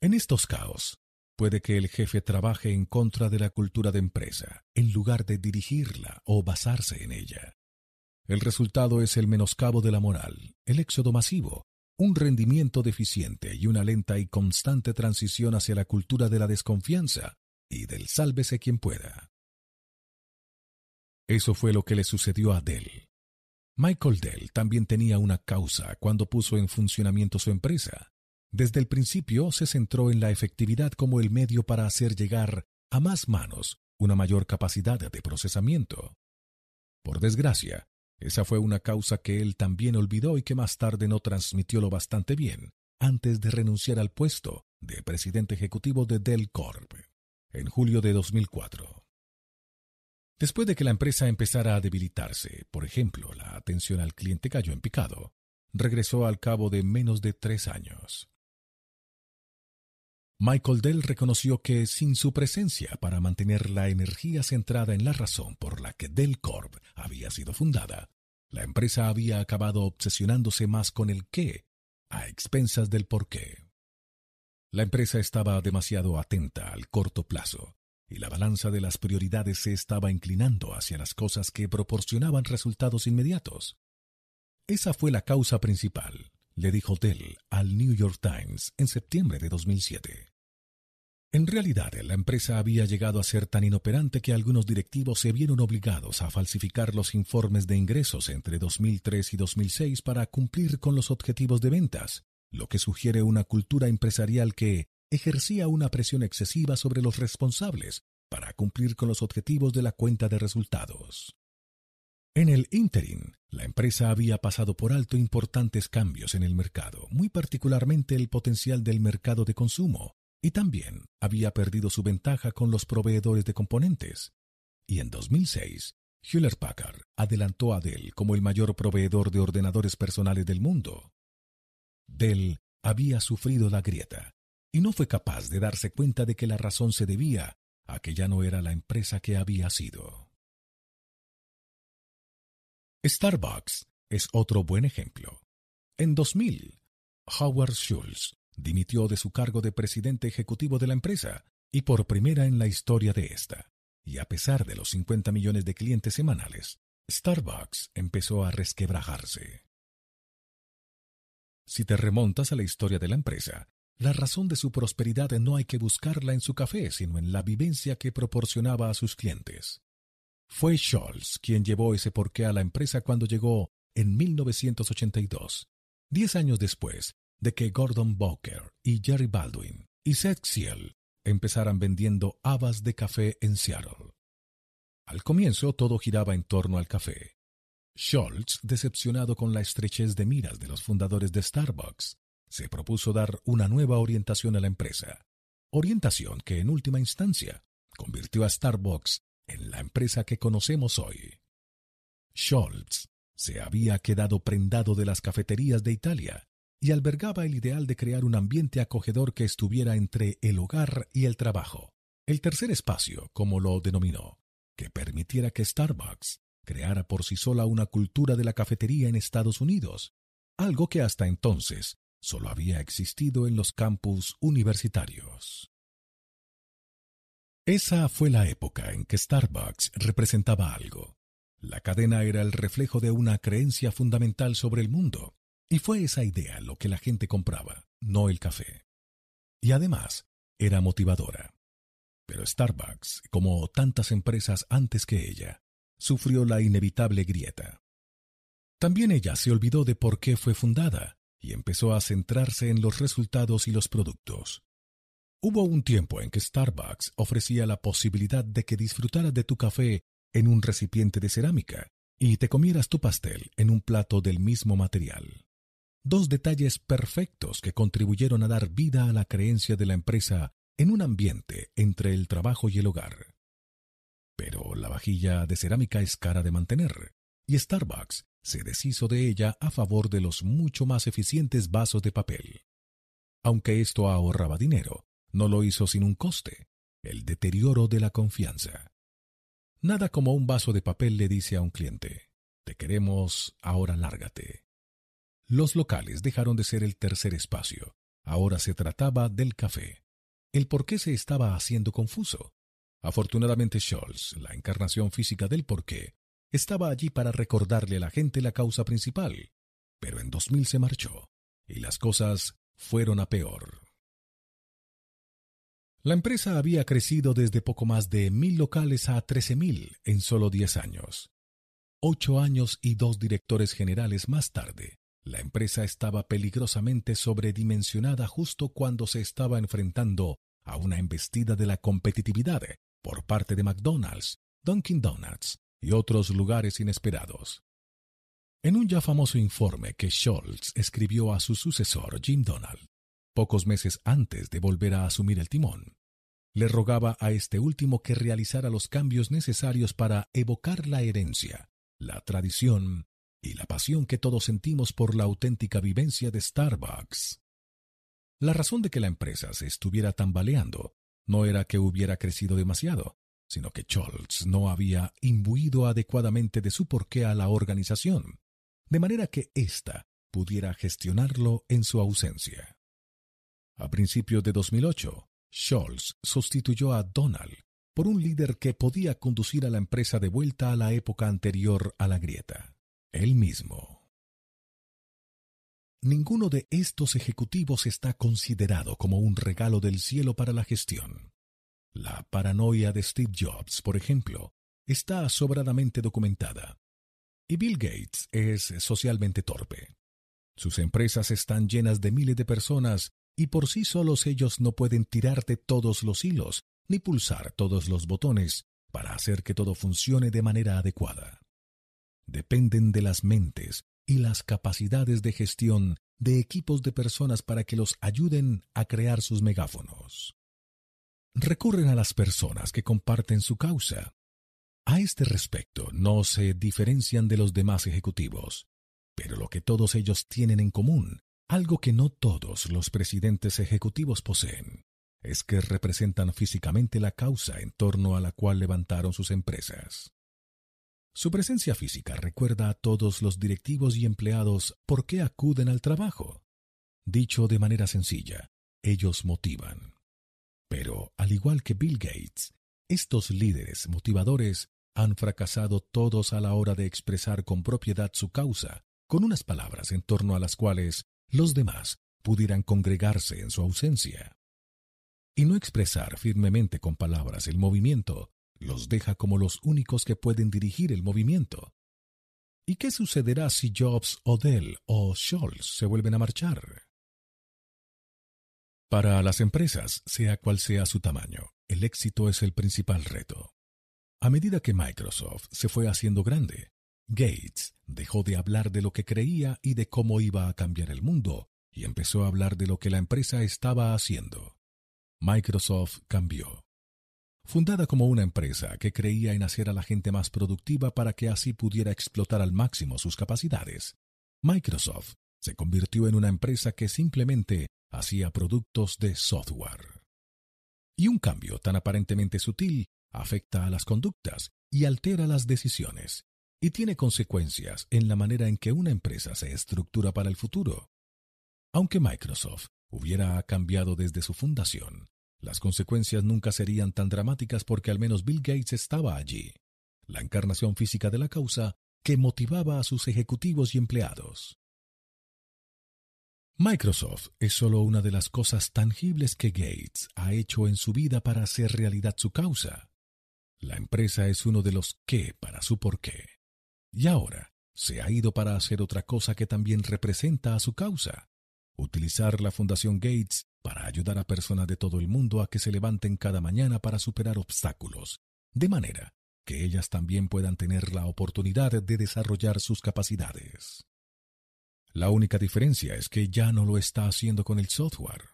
En estos caos, puede que el jefe trabaje en contra de la cultura de empresa, en lugar de dirigirla o basarse en ella. El resultado es el menoscabo de la moral, el éxodo masivo, un rendimiento deficiente y una lenta y constante transición hacia la cultura de la desconfianza y del sálvese quien pueda. Eso fue lo que le sucedió a Dell. Michael Dell también tenía una causa cuando puso en funcionamiento su empresa. Desde el principio se centró en la efectividad como el medio para hacer llegar a más manos una mayor capacidad de procesamiento. Por desgracia, esa fue una causa que él también olvidó y que más tarde no transmitió lo bastante bien antes de renunciar al puesto de presidente ejecutivo de Dell Corp en julio de 2004. Después de que la empresa empezara a debilitarse, por ejemplo, la atención al cliente cayó en picado, regresó al cabo de menos de tres años. Michael Dell reconoció que sin su presencia para mantener la energía centrada en la razón por la que Dell Corp había sido fundada, la empresa había acabado obsesionándose más con el qué a expensas del por qué. La empresa estaba demasiado atenta al corto plazo y la balanza de las prioridades se estaba inclinando hacia las cosas que proporcionaban resultados inmediatos. Esa fue la causa principal, le dijo Dell al New York Times en septiembre de 2007. En realidad, la empresa había llegado a ser tan inoperante que algunos directivos se vieron obligados a falsificar los informes de ingresos entre 2003 y 2006 para cumplir con los objetivos de ventas, lo que sugiere una cultura empresarial que, ejercía una presión excesiva sobre los responsables para cumplir con los objetivos de la cuenta de resultados. En el interim, la empresa había pasado por alto importantes cambios en el mercado, muy particularmente el potencial del mercado de consumo, y también había perdido su ventaja con los proveedores de componentes. Y en 2006, Hewlett Packard adelantó a Dell como el mayor proveedor de ordenadores personales del mundo. Dell había sufrido la grieta, y no fue capaz de darse cuenta de que la razón se debía a que ya no era la empresa que había sido. Starbucks es otro buen ejemplo. En 2000, Howard Schultz dimitió de su cargo de presidente ejecutivo de la empresa y por primera en la historia de esta. Y a pesar de los 50 millones de clientes semanales, Starbucks empezó a resquebrajarse. Si te remontas a la historia de la empresa, la razón de su prosperidad no hay que buscarla en su café, sino en la vivencia que proporcionaba a sus clientes. Fue Scholz quien llevó ese porqué a la empresa cuando llegó en 1982, diez años después de que Gordon Booker y Jerry Baldwin y Seth Ciel empezaran vendiendo habas de café en Seattle. Al comienzo todo giraba en torno al café. Scholz, decepcionado con la estrechez de miras de los fundadores de Starbucks, se propuso dar una nueva orientación a la empresa, orientación que en última instancia convirtió a Starbucks en la empresa que conocemos hoy. Scholz se había quedado prendado de las cafeterías de Italia y albergaba el ideal de crear un ambiente acogedor que estuviera entre el hogar y el trabajo, el tercer espacio, como lo denominó, que permitiera que Starbucks creara por sí sola una cultura de la cafetería en Estados Unidos, algo que hasta entonces solo había existido en los campus universitarios. Esa fue la época en que Starbucks representaba algo. La cadena era el reflejo de una creencia fundamental sobre el mundo, y fue esa idea lo que la gente compraba, no el café. Y además, era motivadora. Pero Starbucks, como tantas empresas antes que ella, sufrió la inevitable grieta. También ella se olvidó de por qué fue fundada y empezó a centrarse en los resultados y los productos. Hubo un tiempo en que Starbucks ofrecía la posibilidad de que disfrutaras de tu café en un recipiente de cerámica y te comieras tu pastel en un plato del mismo material. Dos detalles perfectos que contribuyeron a dar vida a la creencia de la empresa en un ambiente entre el trabajo y el hogar. Pero la vajilla de cerámica es cara de mantener, y Starbucks se deshizo de ella a favor de los mucho más eficientes vasos de papel. Aunque esto ahorraba dinero, no lo hizo sin un coste, el deterioro de la confianza. Nada como un vaso de papel le dice a un cliente, te queremos, ahora lárgate. Los locales dejaron de ser el tercer espacio, ahora se trataba del café. El por qué se estaba haciendo confuso. Afortunadamente Scholz, la encarnación física del porqué, estaba allí para recordarle a la gente la causa principal, pero en 2000 se marchó, y las cosas fueron a peor. La empresa había crecido desde poco más de mil locales a trece mil en solo diez años. Ocho años y dos directores generales más tarde, la empresa estaba peligrosamente sobredimensionada justo cuando se estaba enfrentando a una embestida de la competitividad por parte de McDonald's, Dunkin' Donuts, y otros lugares inesperados. En un ya famoso informe que Scholz escribió a su sucesor Jim Donald, pocos meses antes de volver a asumir el timón, le rogaba a este último que realizara los cambios necesarios para evocar la herencia, la tradición y la pasión que todos sentimos por la auténtica vivencia de Starbucks. La razón de que la empresa se estuviera tambaleando no era que hubiera crecido demasiado, sino que Scholz no había imbuido adecuadamente de su porqué a la organización, de manera que ésta pudiera gestionarlo en su ausencia. A principios de 2008, Scholz sustituyó a Donald por un líder que podía conducir a la empresa de vuelta a la época anterior a la grieta, él mismo. Ninguno de estos ejecutivos está considerado como un regalo del cielo para la gestión. La paranoia de Steve Jobs, por ejemplo, está sobradamente documentada. Y Bill Gates es socialmente torpe. Sus empresas están llenas de miles de personas y por sí solos ellos no pueden tirar de todos los hilos ni pulsar todos los botones para hacer que todo funcione de manera adecuada. Dependen de las mentes y las capacidades de gestión de equipos de personas para que los ayuden a crear sus megáfonos recurren a las personas que comparten su causa. A este respecto no se diferencian de los demás ejecutivos, pero lo que todos ellos tienen en común, algo que no todos los presidentes ejecutivos poseen, es que representan físicamente la causa en torno a la cual levantaron sus empresas. Su presencia física recuerda a todos los directivos y empleados por qué acuden al trabajo. Dicho de manera sencilla, ellos motivan. Pero, al igual que Bill Gates, estos líderes motivadores han fracasado todos a la hora de expresar con propiedad su causa, con unas palabras en torno a las cuales los demás pudieran congregarse en su ausencia. Y no expresar firmemente con palabras el movimiento los deja como los únicos que pueden dirigir el movimiento. ¿Y qué sucederá si Jobs, Odell o Scholz se vuelven a marchar? Para las empresas, sea cual sea su tamaño, el éxito es el principal reto. A medida que Microsoft se fue haciendo grande, Gates dejó de hablar de lo que creía y de cómo iba a cambiar el mundo y empezó a hablar de lo que la empresa estaba haciendo. Microsoft cambió. Fundada como una empresa que creía en hacer a la gente más productiva para que así pudiera explotar al máximo sus capacidades, Microsoft se convirtió en una empresa que simplemente hacía productos de software. Y un cambio tan aparentemente sutil afecta a las conductas y altera las decisiones, y tiene consecuencias en la manera en que una empresa se estructura para el futuro. Aunque Microsoft hubiera cambiado desde su fundación, las consecuencias nunca serían tan dramáticas porque al menos Bill Gates estaba allí, la encarnación física de la causa que motivaba a sus ejecutivos y empleados. Microsoft es solo una de las cosas tangibles que Gates ha hecho en su vida para hacer realidad su causa. La empresa es uno de los qué para su por qué. Y ahora se ha ido para hacer otra cosa que también representa a su causa, utilizar la Fundación Gates para ayudar a personas de todo el mundo a que se levanten cada mañana para superar obstáculos, de manera que ellas también puedan tener la oportunidad de desarrollar sus capacidades. La única diferencia es que ya no lo está haciendo con el software.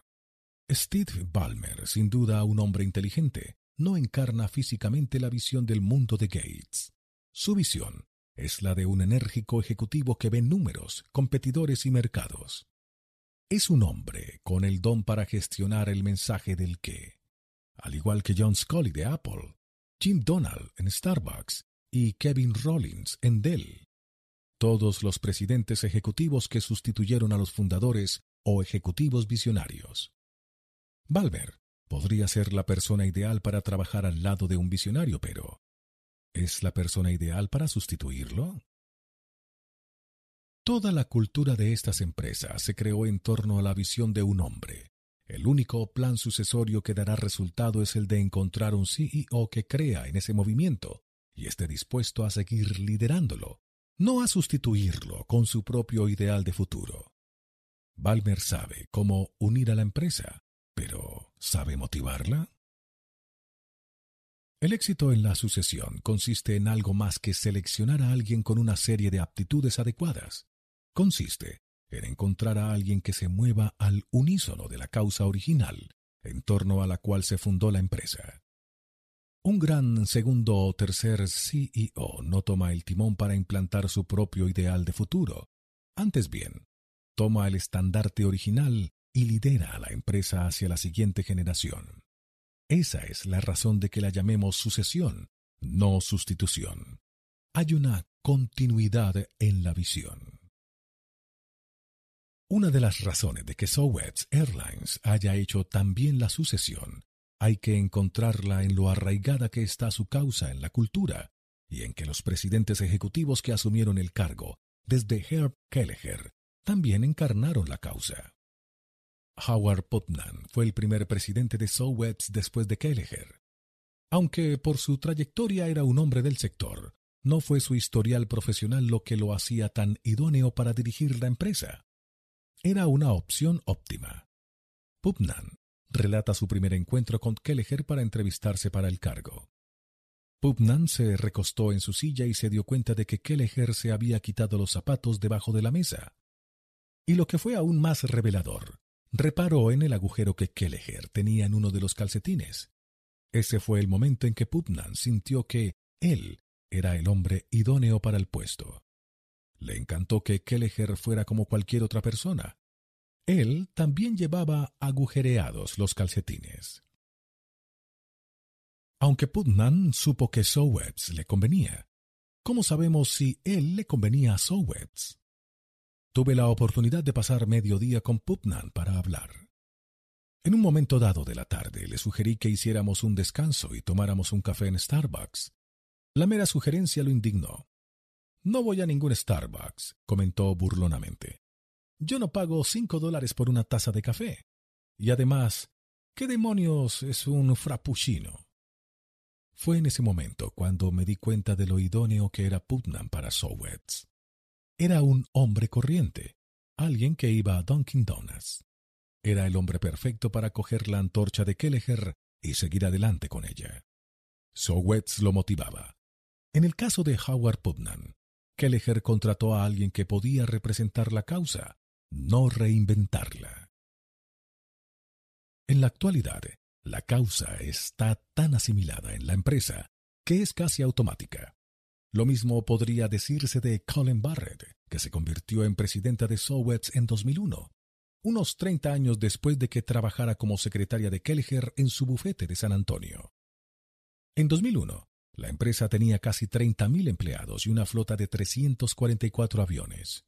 Steve Ballmer, sin duda un hombre inteligente, no encarna físicamente la visión del mundo de Gates. Su visión es la de un enérgico ejecutivo que ve números, competidores y mercados. Es un hombre con el don para gestionar el mensaje del qué. Al igual que John Scully de Apple, Jim Donald en Starbucks y Kevin Rollins en Dell todos los presidentes ejecutivos que sustituyeron a los fundadores o ejecutivos visionarios. Balmer podría ser la persona ideal para trabajar al lado de un visionario, pero ¿es la persona ideal para sustituirlo? Toda la cultura de estas empresas se creó en torno a la visión de un hombre. El único plan sucesorio que dará resultado es el de encontrar un CEO que crea en ese movimiento y esté dispuesto a seguir liderándolo, no a sustituirlo con su propio ideal de futuro. Balmer sabe cómo unir a la empresa, pero ¿sabe motivarla? El éxito en la sucesión consiste en algo más que seleccionar a alguien con una serie de aptitudes adecuadas. Consiste en encontrar a alguien que se mueva al unísono de la causa original en torno a la cual se fundó la empresa. Un gran segundo o tercer CEO no toma el timón para implantar su propio ideal de futuro. Antes bien, toma el estandarte original y lidera a la empresa hacia la siguiente generación. Esa es la razón de que la llamemos sucesión, no sustitución. Hay una continuidad en la visión. Una de las razones de que Southwest Airlines haya hecho también la sucesión hay que encontrarla en lo arraigada que está su causa en la cultura y en que los presidentes ejecutivos que asumieron el cargo, desde Herb Kelleher, también encarnaron la causa. Howard Putnam fue el primer presidente de Southwest después de Kelleher. Aunque por su trayectoria era un hombre del sector, no fue su historial profesional lo que lo hacía tan idóneo para dirigir la empresa. Era una opción óptima. Putnam relata su primer encuentro con Kelleher para entrevistarse para el cargo. Putnam se recostó en su silla y se dio cuenta de que Kelleher se había quitado los zapatos debajo de la mesa. Y lo que fue aún más revelador, reparó en el agujero que Kelleher tenía en uno de los calcetines. Ese fue el momento en que Putnam sintió que él era el hombre idóneo para el puesto. Le encantó que Kelleher fuera como cualquier otra persona, él también llevaba agujereados los calcetines. Aunque Putnam supo que Sowets le convenía, ¿cómo sabemos si él le convenía a Sowets? Tuve la oportunidad de pasar medio día con Putnam para hablar. En un momento dado de la tarde le sugerí que hiciéramos un descanso y tomáramos un café en Starbucks. La mera sugerencia lo indignó. No voy a ningún Starbucks, comentó burlonamente. Yo no pago cinco dólares por una taza de café. Y además, ¿qué demonios es un frappuccino? Fue en ese momento cuando me di cuenta de lo idóneo que era Putnam para Sowets. Era un hombre corriente, alguien que iba a Dunkin' Donuts. Era el hombre perfecto para coger la antorcha de Kelleher y seguir adelante con ella. Sowets lo motivaba. En el caso de Howard Putnam, Kelleher contrató a alguien que podía representar la causa no reinventarla. En la actualidad, la causa está tan asimilada en la empresa que es casi automática. Lo mismo podría decirse de Colin Barrett, que se convirtió en presidenta de Sowets en 2001, unos 30 años después de que trabajara como secretaria de Kelleher en su bufete de San Antonio. En 2001, La empresa tenía casi 30.000 empleados y una flota de 344 aviones.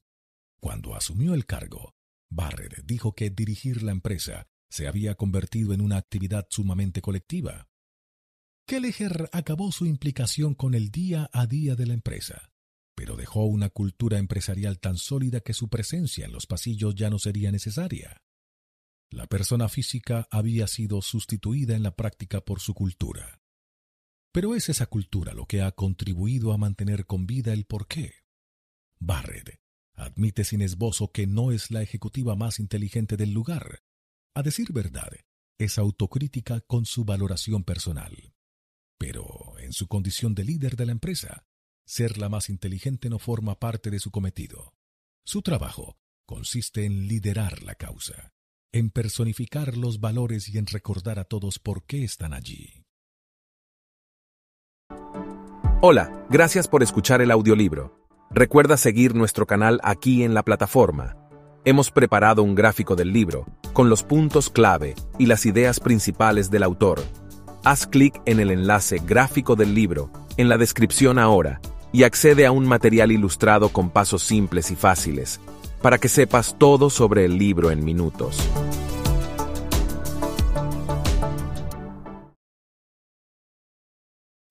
Cuando asumió el cargo, Barrett dijo que dirigir la empresa se había convertido en una actividad sumamente colectiva. Kelleher acabó su implicación con el día a día de la empresa, pero dejó una cultura empresarial tan sólida que su presencia en los pasillos ya no sería necesaria. La persona física había sido sustituida en la práctica por su cultura. Pero es esa cultura lo que ha contribuido a mantener con vida el porqué. Barrett admite sin esbozo que no es la ejecutiva más inteligente del lugar. A decir verdad, es autocrítica con su valoración personal. Pero, en su condición de líder de la empresa, ser la más inteligente no forma parte de su cometido. Su trabajo consiste en liderar la causa, en personificar los valores y en recordar a todos por qué están allí. Hola, gracias por escuchar el audiolibro. Recuerda seguir nuestro canal aquí en la plataforma. Hemos preparado un gráfico del libro, con los puntos clave y las ideas principales del autor. Haz clic en el enlace gráfico del libro, en la descripción ahora, y accede a un material ilustrado con pasos simples y fáciles, para que sepas todo sobre el libro en minutos.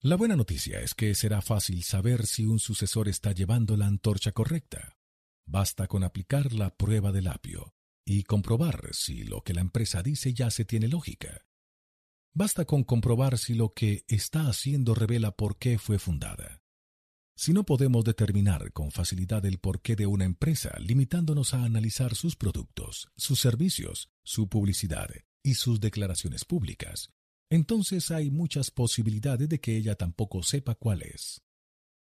La buena noticia es que será fácil saber si un sucesor está llevando la antorcha correcta. Basta con aplicar la prueba del apio y comprobar si lo que la empresa dice ya se tiene lógica. Basta con comprobar si lo que está haciendo revela por qué fue fundada. Si no podemos determinar con facilidad el porqué de una empresa limitándonos a analizar sus productos, sus servicios, su publicidad y sus declaraciones públicas, entonces hay muchas posibilidades de que ella tampoco sepa cuál es.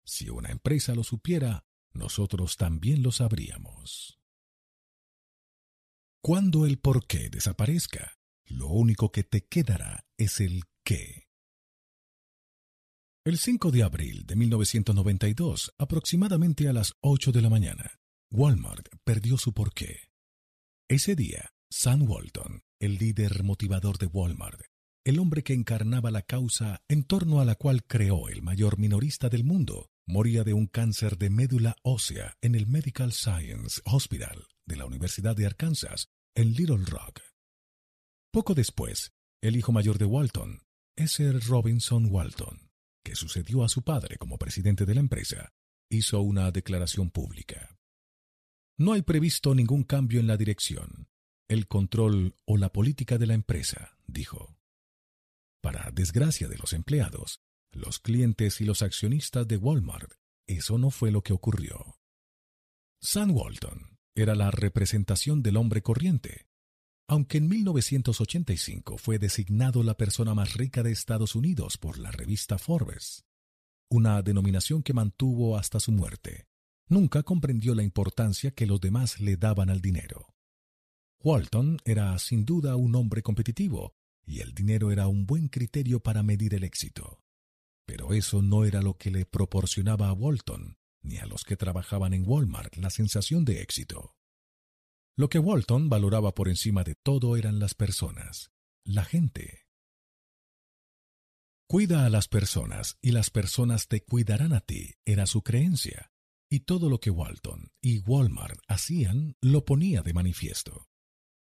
Si una empresa lo supiera, nosotros también lo sabríamos. Cuando el por qué desaparezca, lo único que te quedará es el qué. El 5 de abril de 1992, aproximadamente a las 8 de la mañana, Walmart perdió su porqué. Ese día, Sam Walton, el líder motivador de Walmart, el hombre que encarnaba la causa en torno a la cual creó el mayor minorista del mundo, moría de un cáncer de médula ósea en el Medical Science Hospital de la Universidad de Arkansas, en Little Rock. Poco después, el hijo mayor de Walton, S. Robinson Walton, que sucedió a su padre como presidente de la empresa, hizo una declaración pública. No hay previsto ningún cambio en la dirección, el control o la política de la empresa, dijo. Para desgracia de los empleados, los clientes y los accionistas de Walmart, eso no fue lo que ocurrió. Sam Walton era la representación del hombre corriente. Aunque en 1985 fue designado la persona más rica de Estados Unidos por la revista Forbes, una denominación que mantuvo hasta su muerte, nunca comprendió la importancia que los demás le daban al dinero. Walton era sin duda un hombre competitivo y el dinero era un buen criterio para medir el éxito. Pero eso no era lo que le proporcionaba a Walton ni a los que trabajaban en Walmart la sensación de éxito. Lo que Walton valoraba por encima de todo eran las personas, la gente. Cuida a las personas y las personas te cuidarán a ti, era su creencia, y todo lo que Walton y Walmart hacían lo ponía de manifiesto.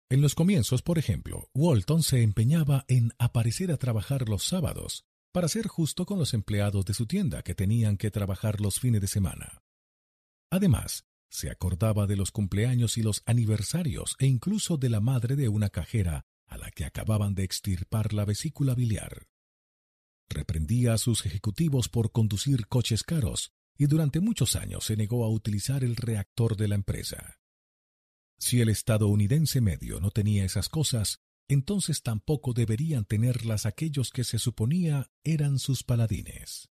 En los comienzos, por ejemplo, Walton se empeñaba en aparecer a trabajar los sábados para ser justo con los empleados de su tienda que tenían que trabajar los fines de semana. Además, se acordaba de los cumpleaños y los aniversarios e incluso de la madre de una cajera a la que acababan de extirpar la vesícula biliar. Reprendía a sus ejecutivos por conducir coches caros y durante muchos años se negó a utilizar el reactor de la empresa. Si el estadounidense medio no tenía esas cosas, entonces tampoco deberían tenerlas aquellos que se suponía eran sus paladines.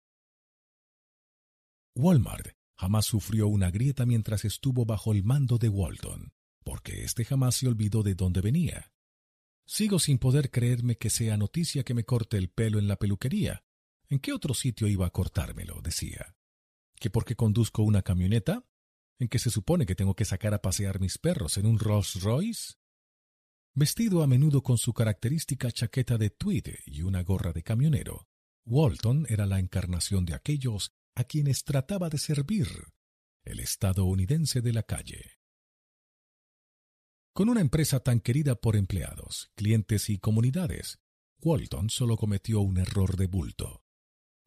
Walmart jamás sufrió una grieta mientras estuvo bajo el mando de Walton, porque éste jamás se olvidó de dónde venía. Sigo sin poder creerme que sea noticia que me corte el pelo en la peluquería. ¿En qué otro sitio iba a cortármelo? decía. ¿Que porque conduzco una camioneta? en que se supone que tengo que sacar a pasear mis perros en un Rolls Royce? Vestido a menudo con su característica chaqueta de tweed y una gorra de camionero, Walton era la encarnación de aquellos a quienes trataba de servir, el estadounidense de la calle. Con una empresa tan querida por empleados, clientes y comunidades, Walton solo cometió un error de bulto.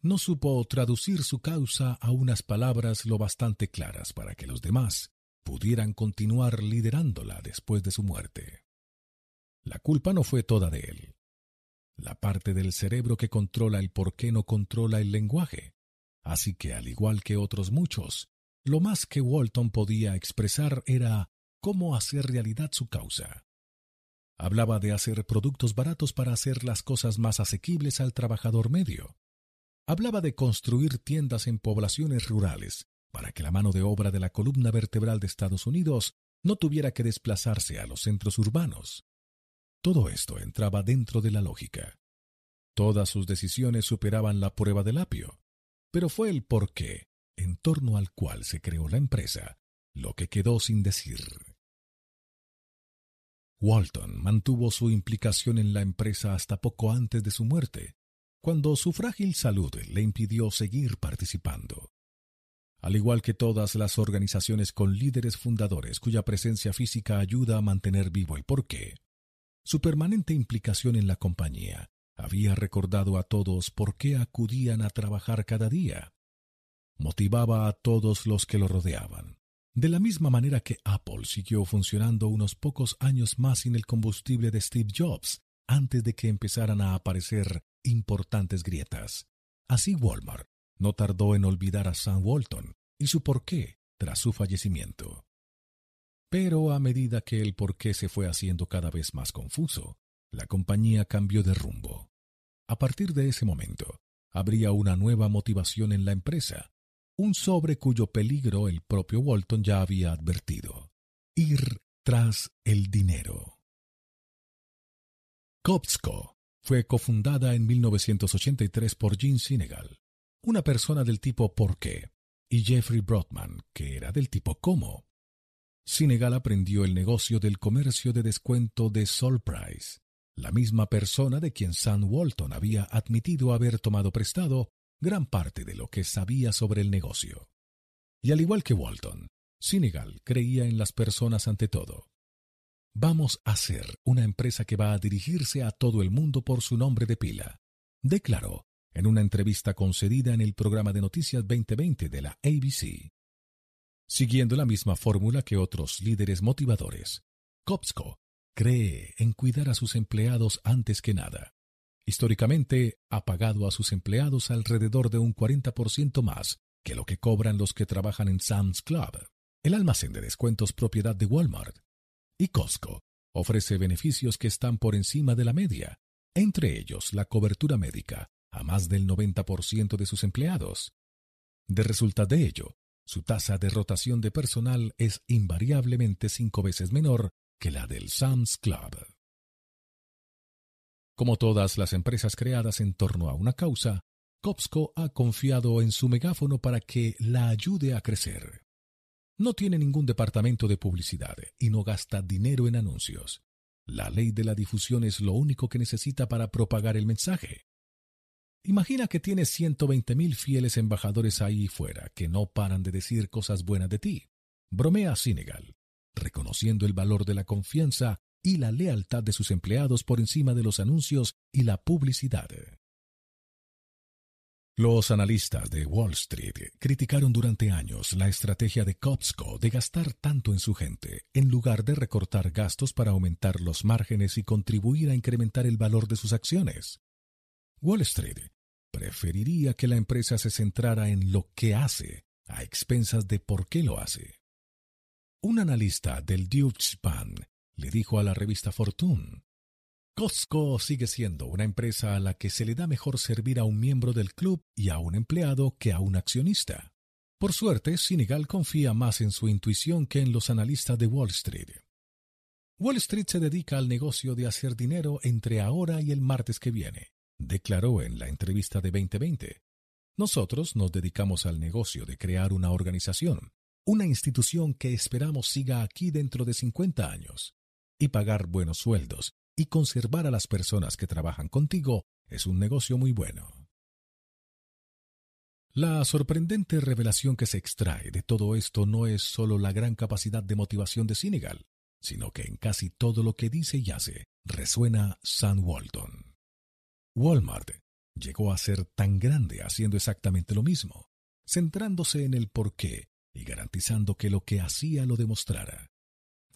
No supo traducir su causa a unas palabras lo bastante claras para que los demás pudieran continuar liderándola después de su muerte. La culpa no fue toda de él. La parte del cerebro que controla el por qué no controla el lenguaje. Así que, al igual que otros muchos, lo más que Walton podía expresar era cómo hacer realidad su causa. Hablaba de hacer productos baratos para hacer las cosas más asequibles al trabajador medio. Hablaba de construir tiendas en poblaciones rurales para que la mano de obra de la columna vertebral de Estados Unidos no tuviera que desplazarse a los centros urbanos. Todo esto entraba dentro de la lógica. Todas sus decisiones superaban la prueba del apio, pero fue el porqué, en torno al cual se creó la empresa, lo que quedó sin decir. Walton mantuvo su implicación en la empresa hasta poco antes de su muerte, cuando su frágil salud le impidió seguir participando. Al igual que todas las organizaciones con líderes fundadores cuya presencia física ayuda a mantener vivo el porqué, su permanente implicación en la compañía había recordado a todos por qué acudían a trabajar cada día. Motivaba a todos los que lo rodeaban. De la misma manera que Apple siguió funcionando unos pocos años más sin el combustible de Steve Jobs, antes de que empezaran a aparecer importantes grietas. Así Walmart no tardó en olvidar a Sam Walton y su porqué tras su fallecimiento. Pero a medida que el porqué se fue haciendo cada vez más confuso, la compañía cambió de rumbo. A partir de ese momento, habría una nueva motivación en la empresa, un sobre cuyo peligro el propio Walton ya había advertido. Ir tras el dinero. Copsco fue cofundada en 1983 por Gene Sinegal, una persona del tipo ¿por qué? y Jeffrey Broadman, que era del tipo ¿cómo? Sinegal aprendió el negocio del comercio de descuento de Sol Price, la misma persona de quien Sam Walton había admitido haber tomado prestado gran parte de lo que sabía sobre el negocio. Y al igual que Walton, Sinegal creía en las personas ante todo. Vamos a ser una empresa que va a dirigirse a todo el mundo por su nombre de pila, declaró en una entrevista concedida en el programa de Noticias 2020 de la ABC. Siguiendo la misma fórmula que otros líderes motivadores, Copsco cree en cuidar a sus empleados antes que nada. Históricamente ha pagado a sus empleados alrededor de un 40% más que lo que cobran los que trabajan en Sam's Club, el almacén de descuentos propiedad de Walmart. Y Costco ofrece beneficios que están por encima de la media, entre ellos la cobertura médica a más del 90% de sus empleados. De resultado de ello, su tasa de rotación de personal es invariablemente cinco veces menor que la del Sam's Club. Como todas las empresas creadas en torno a una causa, Copsco ha confiado en su megáfono para que la ayude a crecer. No tiene ningún departamento de publicidad y no gasta dinero en anuncios. La ley de la difusión es lo único que necesita para propagar el mensaje. Imagina que tienes 120 mil fieles embajadores ahí fuera que no paran de decir cosas buenas de ti. Bromea Senegal, reconociendo el valor de la confianza y la lealtad de sus empleados por encima de los anuncios y la publicidad. Los analistas de Wall Street criticaron durante años la estrategia de Costco de gastar tanto en su gente, en lugar de recortar gastos para aumentar los márgenes y contribuir a incrementar el valor de sus acciones. Wall Street preferiría que la empresa se centrara en lo que hace, a expensas de por qué lo hace. Un analista del Deutsche Bahn le dijo a la revista Fortune, Costco sigue siendo una empresa a la que se le da mejor servir a un miembro del club y a un empleado que a un accionista. Por suerte, Senegal confía más en su intuición que en los analistas de Wall Street. Wall Street se dedica al negocio de hacer dinero entre ahora y el martes que viene, declaró en la entrevista de 2020. Nosotros nos dedicamos al negocio de crear una organización, una institución que esperamos siga aquí dentro de 50 años. Y pagar buenos sueldos y conservar a las personas que trabajan contigo es un negocio muy bueno. La sorprendente revelación que se extrae de todo esto no es solo la gran capacidad de motivación de Senegal, sino que en casi todo lo que dice y hace resuena Sam Walton. Walmart llegó a ser tan grande haciendo exactamente lo mismo, centrándose en el porqué y garantizando que lo que hacía lo demostrara.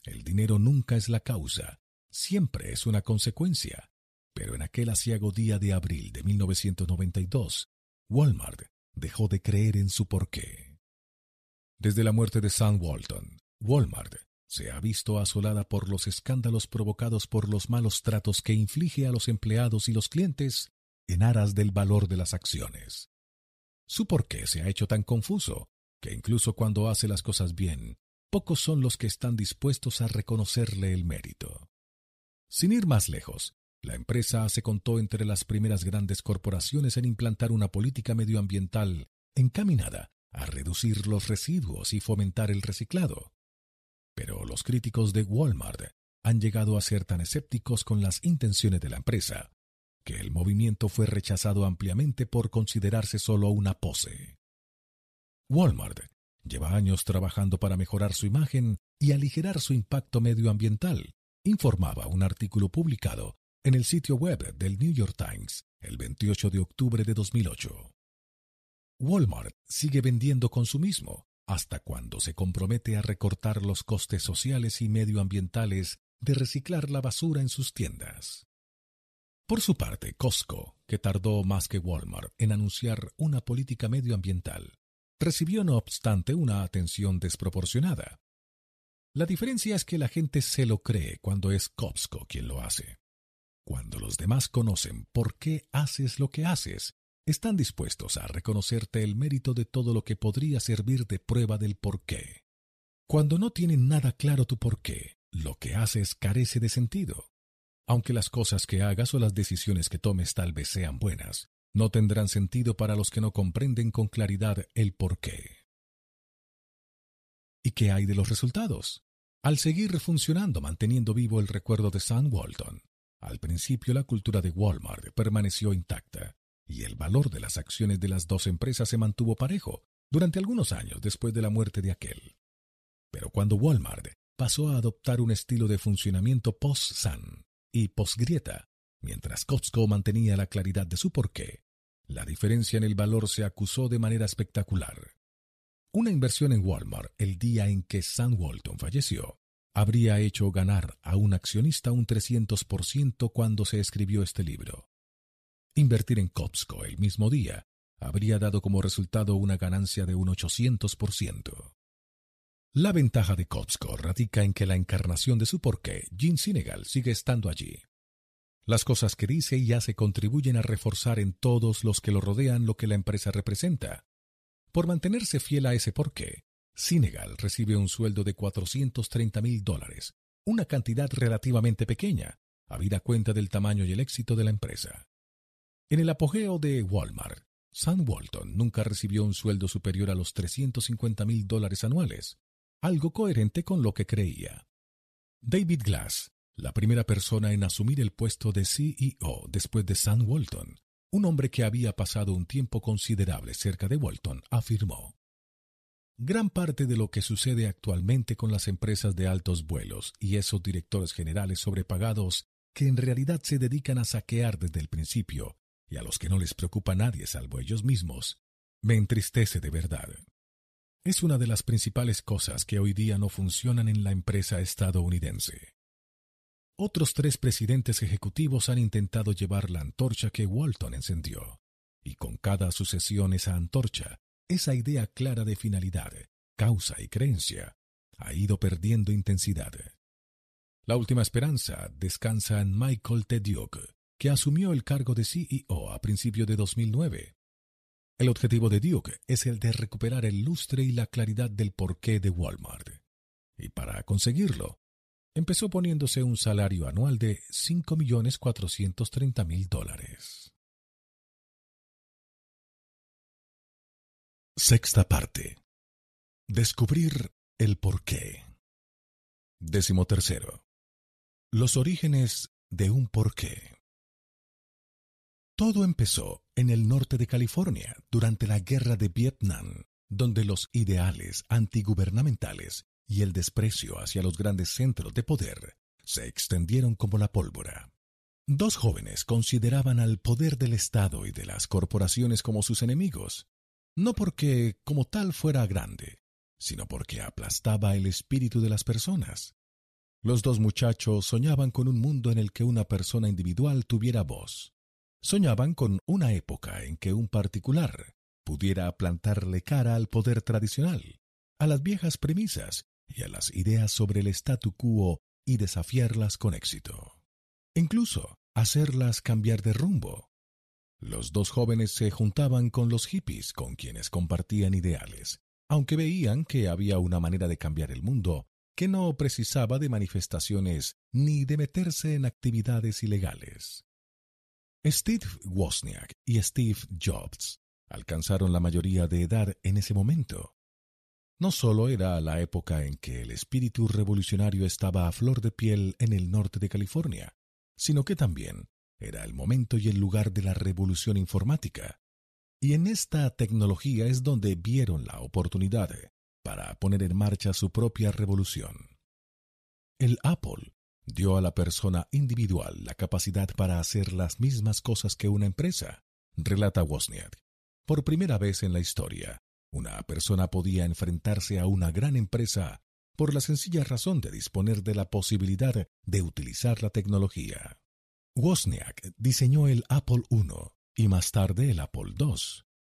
El dinero nunca es la causa, siempre es una consecuencia, pero en aquel asiago día de abril de 1992, Walmart dejó de creer en su porqué. Desde la muerte de Sam Walton, Walmart se ha visto asolada por los escándalos provocados por los malos tratos que inflige a los empleados y los clientes en aras del valor de las acciones. Su porqué se ha hecho tan confuso que incluso cuando hace las cosas bien, pocos son los que están dispuestos a reconocerle el mérito. Sin ir más lejos, la empresa se contó entre las primeras grandes corporaciones en implantar una política medioambiental encaminada a reducir los residuos y fomentar el reciclado. Pero los críticos de Walmart han llegado a ser tan escépticos con las intenciones de la empresa que el movimiento fue rechazado ampliamente por considerarse solo una pose. Walmart lleva años trabajando para mejorar su imagen y aligerar su impacto medioambiental, informaba un artículo publicado en el sitio web del New York Times el 28 de octubre de 2008. Walmart sigue vendiendo consumismo hasta cuando se compromete a recortar los costes sociales y medioambientales de reciclar la basura en sus tiendas. Por su parte, Costco, que tardó más que Walmart en anunciar una política medioambiental, recibió no obstante una atención desproporcionada. La diferencia es que la gente se lo cree cuando es Costco quien lo hace. Cuando los demás conocen por qué haces lo que haces, están dispuestos a reconocerte el mérito de todo lo que podría servir de prueba del por qué. Cuando no tienen nada claro tu por qué, lo que haces carece de sentido. Aunque las cosas que hagas o las decisiones que tomes tal vez sean buenas, no tendrán sentido para los que no comprenden con claridad el por qué. ¿Y qué hay de los resultados? Al seguir funcionando manteniendo vivo el recuerdo de Sam Walton, al principio la cultura de Walmart permaneció intacta y el valor de las acciones de las dos empresas se mantuvo parejo durante algunos años después de la muerte de aquel. Pero cuando Walmart pasó a adoptar un estilo de funcionamiento post-San, y posgrieta, mientras Costco mantenía la claridad de su porqué. La diferencia en el valor se acusó de manera espectacular. Una inversión en Walmart el día en que Sam Walton falleció habría hecho ganar a un accionista un 300% cuando se escribió este libro. Invertir en Costco el mismo día habría dado como resultado una ganancia de un 800%. La ventaja de Costco radica en que la encarnación de su porqué, Jean Senegal, sigue estando allí. Las cosas que dice y hace contribuyen a reforzar en todos los que lo rodean lo que la empresa representa. Por mantenerse fiel a ese porqué, Senegal recibe un sueldo de 430 mil dólares, una cantidad relativamente pequeña, habida cuenta del tamaño y el éxito de la empresa. En el apogeo de Walmart, Sam Walton nunca recibió un sueldo superior a los 350 mil dólares anuales, algo coherente con lo que creía. David Glass, la primera persona en asumir el puesto de CEO después de Sam Walton, un hombre que había pasado un tiempo considerable cerca de Walton, afirmó. Gran parte de lo que sucede actualmente con las empresas de altos vuelos y esos directores generales sobrepagados que en realidad se dedican a saquear desde el principio y a los que no les preocupa nadie salvo ellos mismos, me entristece de verdad es una de las principales cosas que hoy día no funcionan en la empresa estadounidense. Otros tres presidentes ejecutivos han intentado llevar la antorcha que Walton encendió, y con cada sucesión esa antorcha, esa idea clara de finalidad, causa y creencia, ha ido perdiendo intensidad. La última esperanza descansa en Michael T. Duke, que asumió el cargo de CEO a principios de 2009 el objetivo de Duke es el de recuperar el lustre y la claridad del porqué de Walmart. Y para conseguirlo, empezó poniéndose un salario anual de 5.430.000 dólares. Sexta parte. Descubrir el porqué. Décimo tercero. Los orígenes de un porqué. Todo empezó en el norte de California durante la guerra de Vietnam, donde los ideales antigubernamentales y el desprecio hacia los grandes centros de poder se extendieron como la pólvora. Dos jóvenes consideraban al poder del Estado y de las corporaciones como sus enemigos, no porque como tal fuera grande, sino porque aplastaba el espíritu de las personas. Los dos muchachos soñaban con un mundo en el que una persona individual tuviera voz. Soñaban con una época en que un particular pudiera plantarle cara al poder tradicional, a las viejas premisas y a las ideas sobre el statu quo y desafiarlas con éxito. Incluso hacerlas cambiar de rumbo. Los dos jóvenes se juntaban con los hippies con quienes compartían ideales, aunque veían que había una manera de cambiar el mundo que no precisaba de manifestaciones ni de meterse en actividades ilegales. Steve Wozniak y Steve Jobs alcanzaron la mayoría de edad en ese momento. No solo era la época en que el espíritu revolucionario estaba a flor de piel en el norte de California, sino que también era el momento y el lugar de la revolución informática, y en esta tecnología es donde vieron la oportunidad para poner en marcha su propia revolución. El Apple dio a la persona individual la capacidad para hacer las mismas cosas que una empresa, relata Wozniak. Por primera vez en la historia, una persona podía enfrentarse a una gran empresa por la sencilla razón de disponer de la posibilidad de utilizar la tecnología. Wozniak diseñó el Apple I y más tarde el Apple II,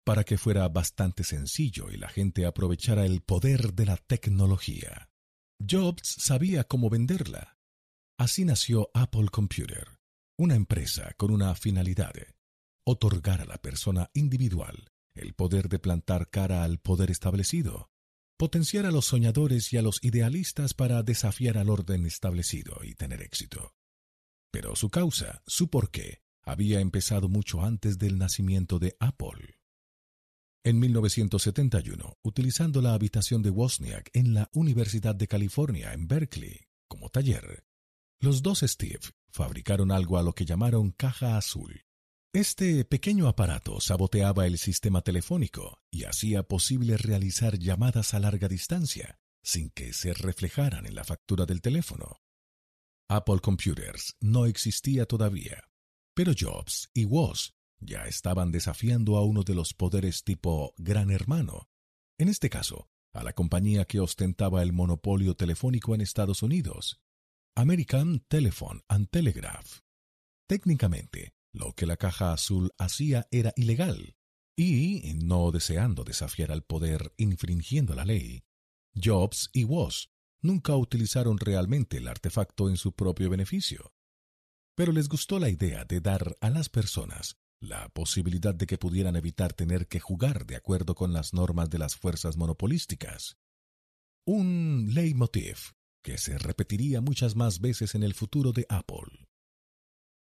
para que fuera bastante sencillo y la gente aprovechara el poder de la tecnología. Jobs sabía cómo venderla. Así nació Apple Computer, una empresa con una finalidad, otorgar a la persona individual el poder de plantar cara al poder establecido, potenciar a los soñadores y a los idealistas para desafiar al orden establecido y tener éxito. Pero su causa, su porqué, había empezado mucho antes del nacimiento de Apple. En 1971, utilizando la habitación de Wozniak en la Universidad de California en Berkeley como taller, los dos Steve fabricaron algo a lo que llamaron caja azul. Este pequeño aparato saboteaba el sistema telefónico y hacía posible realizar llamadas a larga distancia sin que se reflejaran en la factura del teléfono. Apple Computers no existía todavía, pero Jobs y Woz ya estaban desafiando a uno de los poderes tipo Gran Hermano, en este caso, a la compañía que ostentaba el monopolio telefónico en Estados Unidos, American Telephone and Telegraph. Técnicamente, lo que la caja azul hacía era ilegal, y, no deseando desafiar al poder infringiendo la ley, Jobs y Woz nunca utilizaron realmente el artefacto en su propio beneficio pero les gustó la idea de dar a las personas la posibilidad de que pudieran evitar tener que jugar de acuerdo con las normas de las fuerzas monopolísticas. Un leitmotiv que se repetiría muchas más veces en el futuro de Apple.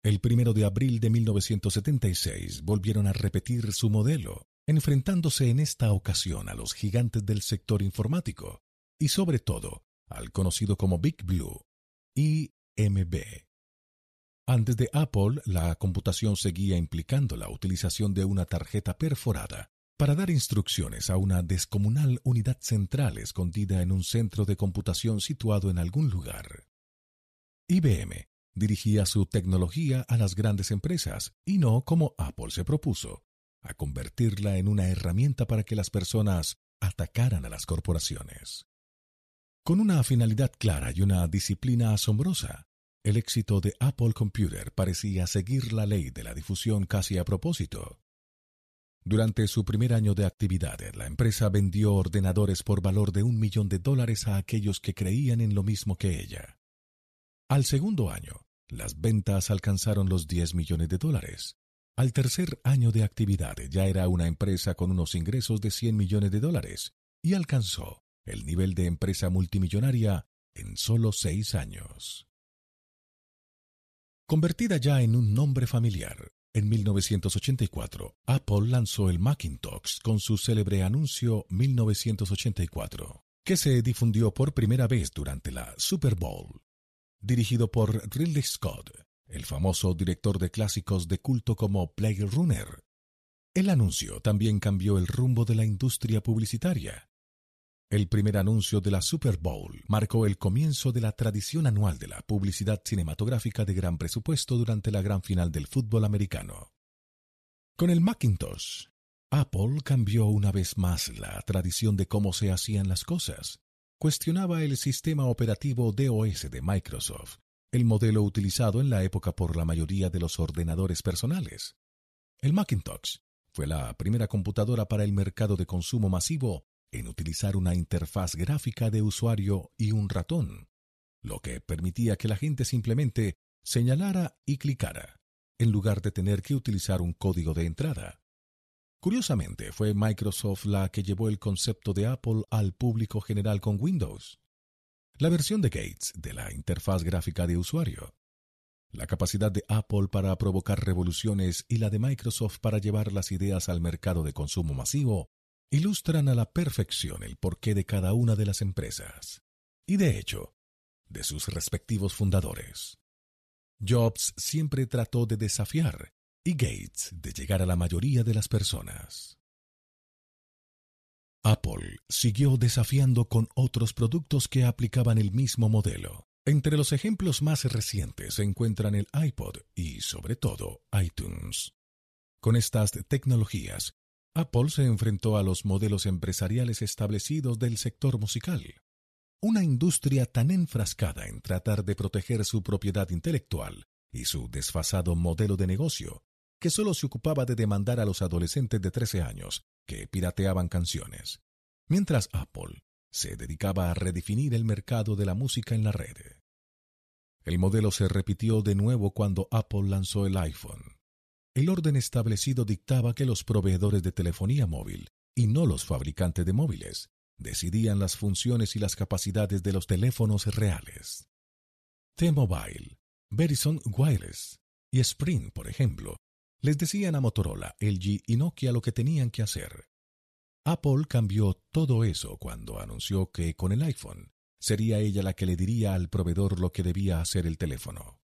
El primero de abril de 1976 volvieron a repetir su modelo, enfrentándose en esta ocasión a los gigantes del sector informático y sobre todo al conocido como Big Blue, IMB. Antes de Apple, la computación seguía implicando la utilización de una tarjeta perforada para dar instrucciones a una descomunal unidad central escondida en un centro de computación situado en algún lugar. IBM dirigía su tecnología a las grandes empresas y no como Apple se propuso, a convertirla en una herramienta para que las personas atacaran a las corporaciones. Con una finalidad clara y una disciplina asombrosa, el éxito de Apple Computer parecía seguir la ley de la difusión casi a propósito. Durante su primer año de actividad, la empresa vendió ordenadores por valor de un millón de dólares a aquellos que creían en lo mismo que ella. Al segundo año, las ventas alcanzaron los 10 millones de dólares. Al tercer año de actividad ya era una empresa con unos ingresos de 100 millones de dólares y alcanzó el nivel de empresa multimillonaria en solo seis años. Convertida ya en un nombre familiar, en 1984, Apple lanzó el Macintosh con su célebre anuncio 1984, que se difundió por primera vez durante la Super Bowl. Dirigido por Ridley Scott, el famoso director de clásicos de culto como Blade Runner, El anuncio también cambió el rumbo de la industria publicitaria. El primer anuncio de la Super Bowl marcó el comienzo de la tradición anual de la publicidad cinematográfica de gran presupuesto durante la gran final del fútbol americano. Con el Macintosh, Apple cambió una vez más la tradición de cómo se hacían las cosas. Cuestionaba el sistema operativo DOS de Microsoft, el modelo utilizado en la época por la mayoría de los ordenadores personales. El Macintosh fue la primera computadora para el mercado de consumo masivo en utilizar una interfaz gráfica de usuario y un ratón, lo que permitía que la gente simplemente señalara y clicara, en lugar de tener que utilizar un código de entrada. Curiosamente, fue Microsoft la que llevó el concepto de Apple al público general con Windows. La versión de Gates de la interfaz gráfica de usuario la capacidad de Apple para provocar revoluciones y la de Microsoft para llevar las ideas al mercado de consumo masivo ilustran a la perfección el porqué de cada una de las empresas, y de hecho, de sus respectivos fundadores. Jobs siempre trató de desafiar y Gates de llegar a la mayoría de las personas. Apple siguió desafiando con otros productos que aplicaban el mismo modelo, entre los ejemplos más recientes se encuentran el iPod y, sobre todo, iTunes. Con estas tecnologías, Apple se enfrentó a los modelos empresariales establecidos del sector musical. Una industria tan enfrascada en tratar de proteger su propiedad intelectual y su desfasado modelo de negocio, que solo se ocupaba de demandar a los adolescentes de 13 años que pirateaban canciones, mientras Apple se dedicaba a redefinir el mercado de la música en la red. El modelo se repitió de nuevo cuando Apple lanzó el iPhone. El orden establecido dictaba que los proveedores de telefonía móvil, y no los fabricantes de móviles, decidían las funciones y las capacidades de los teléfonos reales. T-Mobile, Verizon Wireless y Sprint, por ejemplo, les decían a Motorola, LG y Nokia lo que tenían que hacer. Apple cambió todo eso cuando anunció que con el iPhone sería ella la que le diría al proveedor lo que debía hacer el teléfono.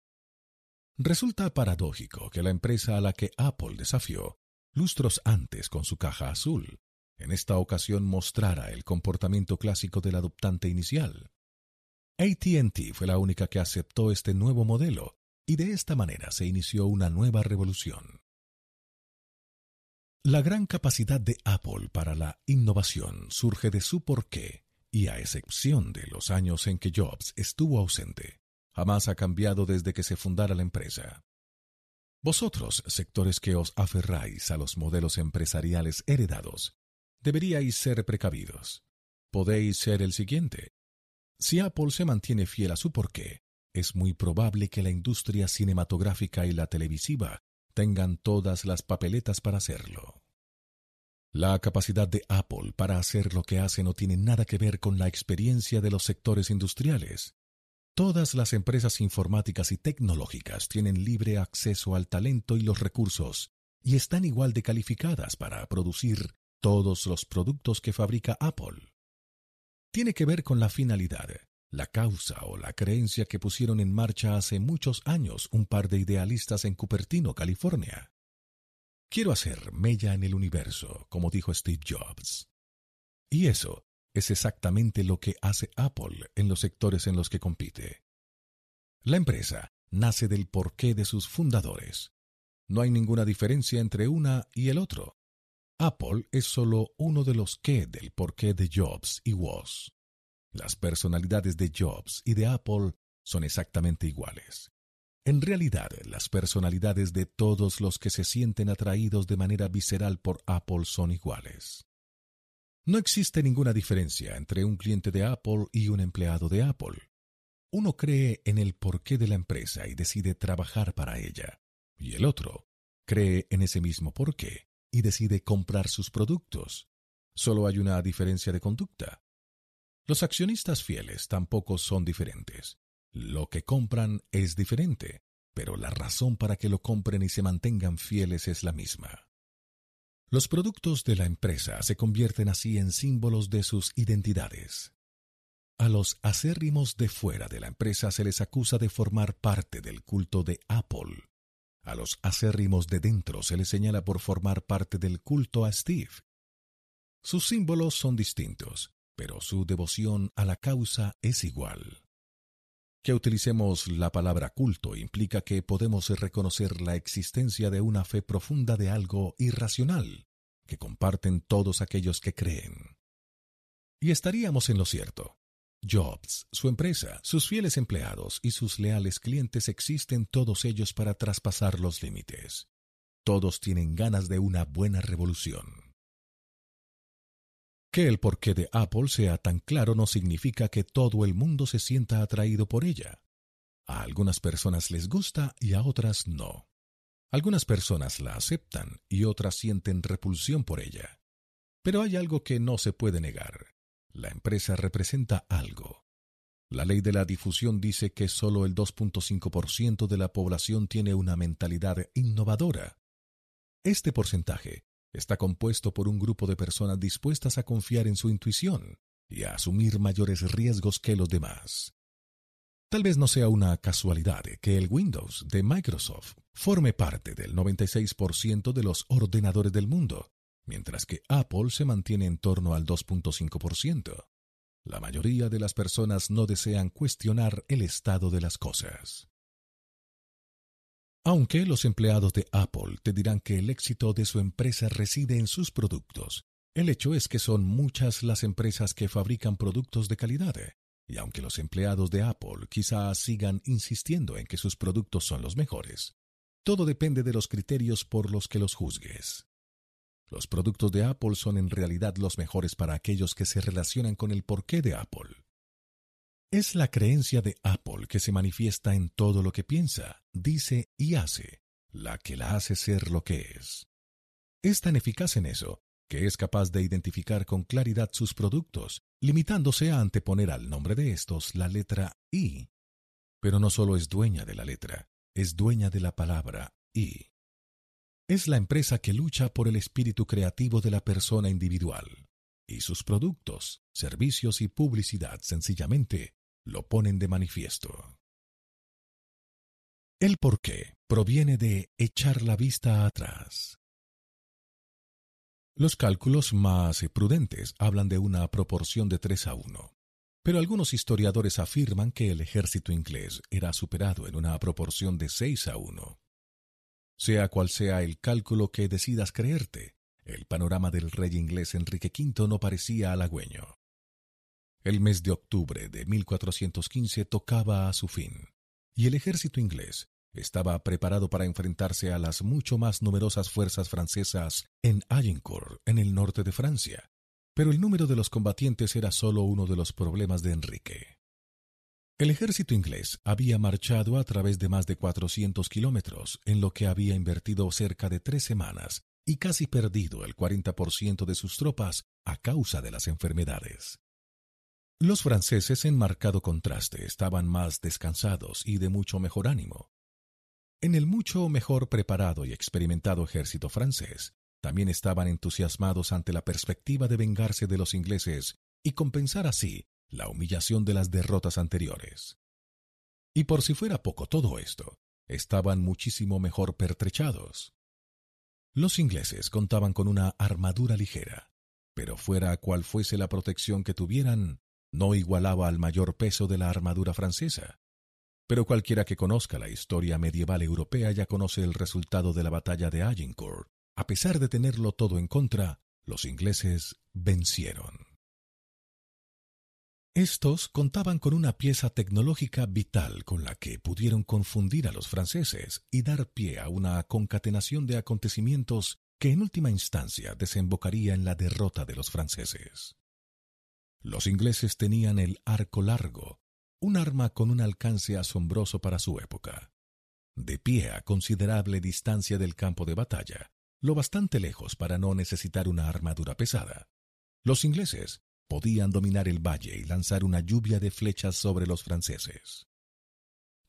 Resulta paradójico que la empresa a la que Apple desafió, lustros antes con su caja azul, en esta ocasión mostrara el comportamiento clásico del adoptante inicial. ATT fue la única que aceptó este nuevo modelo y de esta manera se inició una nueva revolución. La gran capacidad de Apple para la innovación surge de su porqué y a excepción de los años en que Jobs estuvo ausente, jamás ha cambiado desde que se fundara la empresa. Vosotros, sectores que os aferráis a los modelos empresariales heredados, deberíais ser precavidos. Podéis ser el siguiente. Si Apple se mantiene fiel a su porqué, es muy probable que la industria cinematográfica y la televisiva tengan todas las papeletas para hacerlo. La capacidad de Apple para hacer lo que hace no tiene nada que ver con la experiencia de los sectores industriales. Todas las empresas informáticas y tecnológicas tienen libre acceso al talento y los recursos, y están igual de calificadas para producir todos los productos que fabrica Apple. Tiene que ver con la finalidad, la causa o la creencia que pusieron en marcha hace muchos años un par de idealistas en Cupertino, California. Quiero hacer mella en el universo, como dijo Steve Jobs. Y eso es exactamente lo que hace Apple en los sectores en los que compite. La empresa nace del porqué de sus fundadores. No hay ninguna diferencia entre una y el otro. Apple es solo uno de los qué del porqué de Jobs y Woz. Las personalidades de Jobs y de Apple son exactamente iguales. En realidad, las personalidades de todos los que se sienten atraídos de manera visceral por Apple son iguales. No existe ninguna diferencia entre un cliente de Apple y un empleado de Apple. Uno cree en el porqué de la empresa y decide trabajar para ella, y el otro cree en ese mismo porqué y decide comprar sus productos. Solo hay una diferencia de conducta. Los accionistas fieles tampoco son diferentes. Lo que compran es diferente, pero la razón para que lo compren y se mantengan fieles es la misma. Los productos de la empresa se convierten así en símbolos de sus identidades. A los acérrimos de fuera de la empresa se les acusa de formar parte del culto de Apple. A los acérrimos de dentro se les señala por formar parte del culto a Steve. Sus símbolos son distintos, pero su devoción a la causa es igual. Que utilicemos la palabra culto implica que podemos reconocer la existencia de una fe profunda de algo irracional, que comparten todos aquellos que creen. Y estaríamos en lo cierto. Jobs, su empresa, sus fieles empleados y sus leales clientes existen todos ellos para traspasar los límites. Todos tienen ganas de una buena revolución. Que el porqué de Apple sea tan claro no significa que todo el mundo se sienta atraído por ella. A algunas personas les gusta y a otras no. Algunas personas la aceptan y otras sienten repulsión por ella. Pero hay algo que no se puede negar. La empresa representa algo. La ley de la difusión dice que solo el 2.5% de la población tiene una mentalidad innovadora. Este porcentaje está compuesto por un grupo de personas dispuestas a confiar en su intuición y a asumir mayores riesgos que los demás. Tal vez no sea una casualidad que el Windows de Microsoft forme parte del 96% de los ordenadores del mundo mientras que Apple se mantiene en torno al 2.5%. La mayoría de las personas no desean cuestionar el estado de las cosas. Aunque los empleados de Apple te dirán que el éxito de su empresa reside en sus productos, el hecho es que son muchas las empresas que fabrican productos de calidad, y aunque los empleados de Apple quizás sigan insistiendo en que sus productos son los mejores, todo depende de los criterios por los que los juzgues. Los productos de Apple son en realidad los mejores para aquellos que se relacionan con el porqué de Apple. Es la creencia de Apple que se manifiesta en todo lo que piensa, dice y hace, la que la hace ser lo que es. Es tan eficaz en eso que es capaz de identificar con claridad sus productos, limitándose a anteponer al nombre de estos la letra I. Pero no solo es dueña de la letra, es dueña de la palabra I es la empresa que lucha por el espíritu creativo de la persona individual, y sus productos, servicios y publicidad sencillamente lo ponen de manifiesto. El porqué proviene de echar la vista atrás. Los cálculos más prudentes hablan de una proporción de 3 a 1, pero algunos historiadores afirman que el ejército inglés era superado en una proporción de 6 a 1. Sea cual sea el cálculo que decidas creerte, el panorama del rey inglés Enrique V no parecía halagüeño. El mes de octubre de 1415 tocaba a su fin, y el ejército inglés estaba preparado para enfrentarse a las mucho más numerosas fuerzas francesas en Agincourt, en el norte de Francia. Pero el número de los combatientes era solo uno de los problemas de Enrique. El ejército inglés había marchado a través de más de 400 kilómetros, en lo que había invertido cerca de tres semanas y casi perdido el 40% de sus tropas a causa de las enfermedades. Los franceses en marcado contraste estaban más descansados y de mucho mejor ánimo. En el mucho mejor preparado y experimentado ejército francés, también estaban entusiasmados ante la perspectiva de vengarse de los ingleses y compensar así la humillación de las derrotas anteriores. Y por si fuera poco todo esto, estaban muchísimo mejor pertrechados. Los ingleses contaban con una armadura ligera, pero fuera cual fuese la protección que tuvieran, no igualaba al mayor peso de la armadura francesa. Pero cualquiera que conozca la historia medieval europea ya conoce el resultado de la batalla de Agincourt. A pesar de tenerlo todo en contra, los ingleses vencieron. Estos contaban con una pieza tecnológica vital con la que pudieron confundir a los franceses y dar pie a una concatenación de acontecimientos que en última instancia desembocaría en la derrota de los franceses. Los ingleses tenían el arco largo, un arma con un alcance asombroso para su época. De pie a considerable distancia del campo de batalla, lo bastante lejos para no necesitar una armadura pesada, los ingleses podían dominar el valle y lanzar una lluvia de flechas sobre los franceses.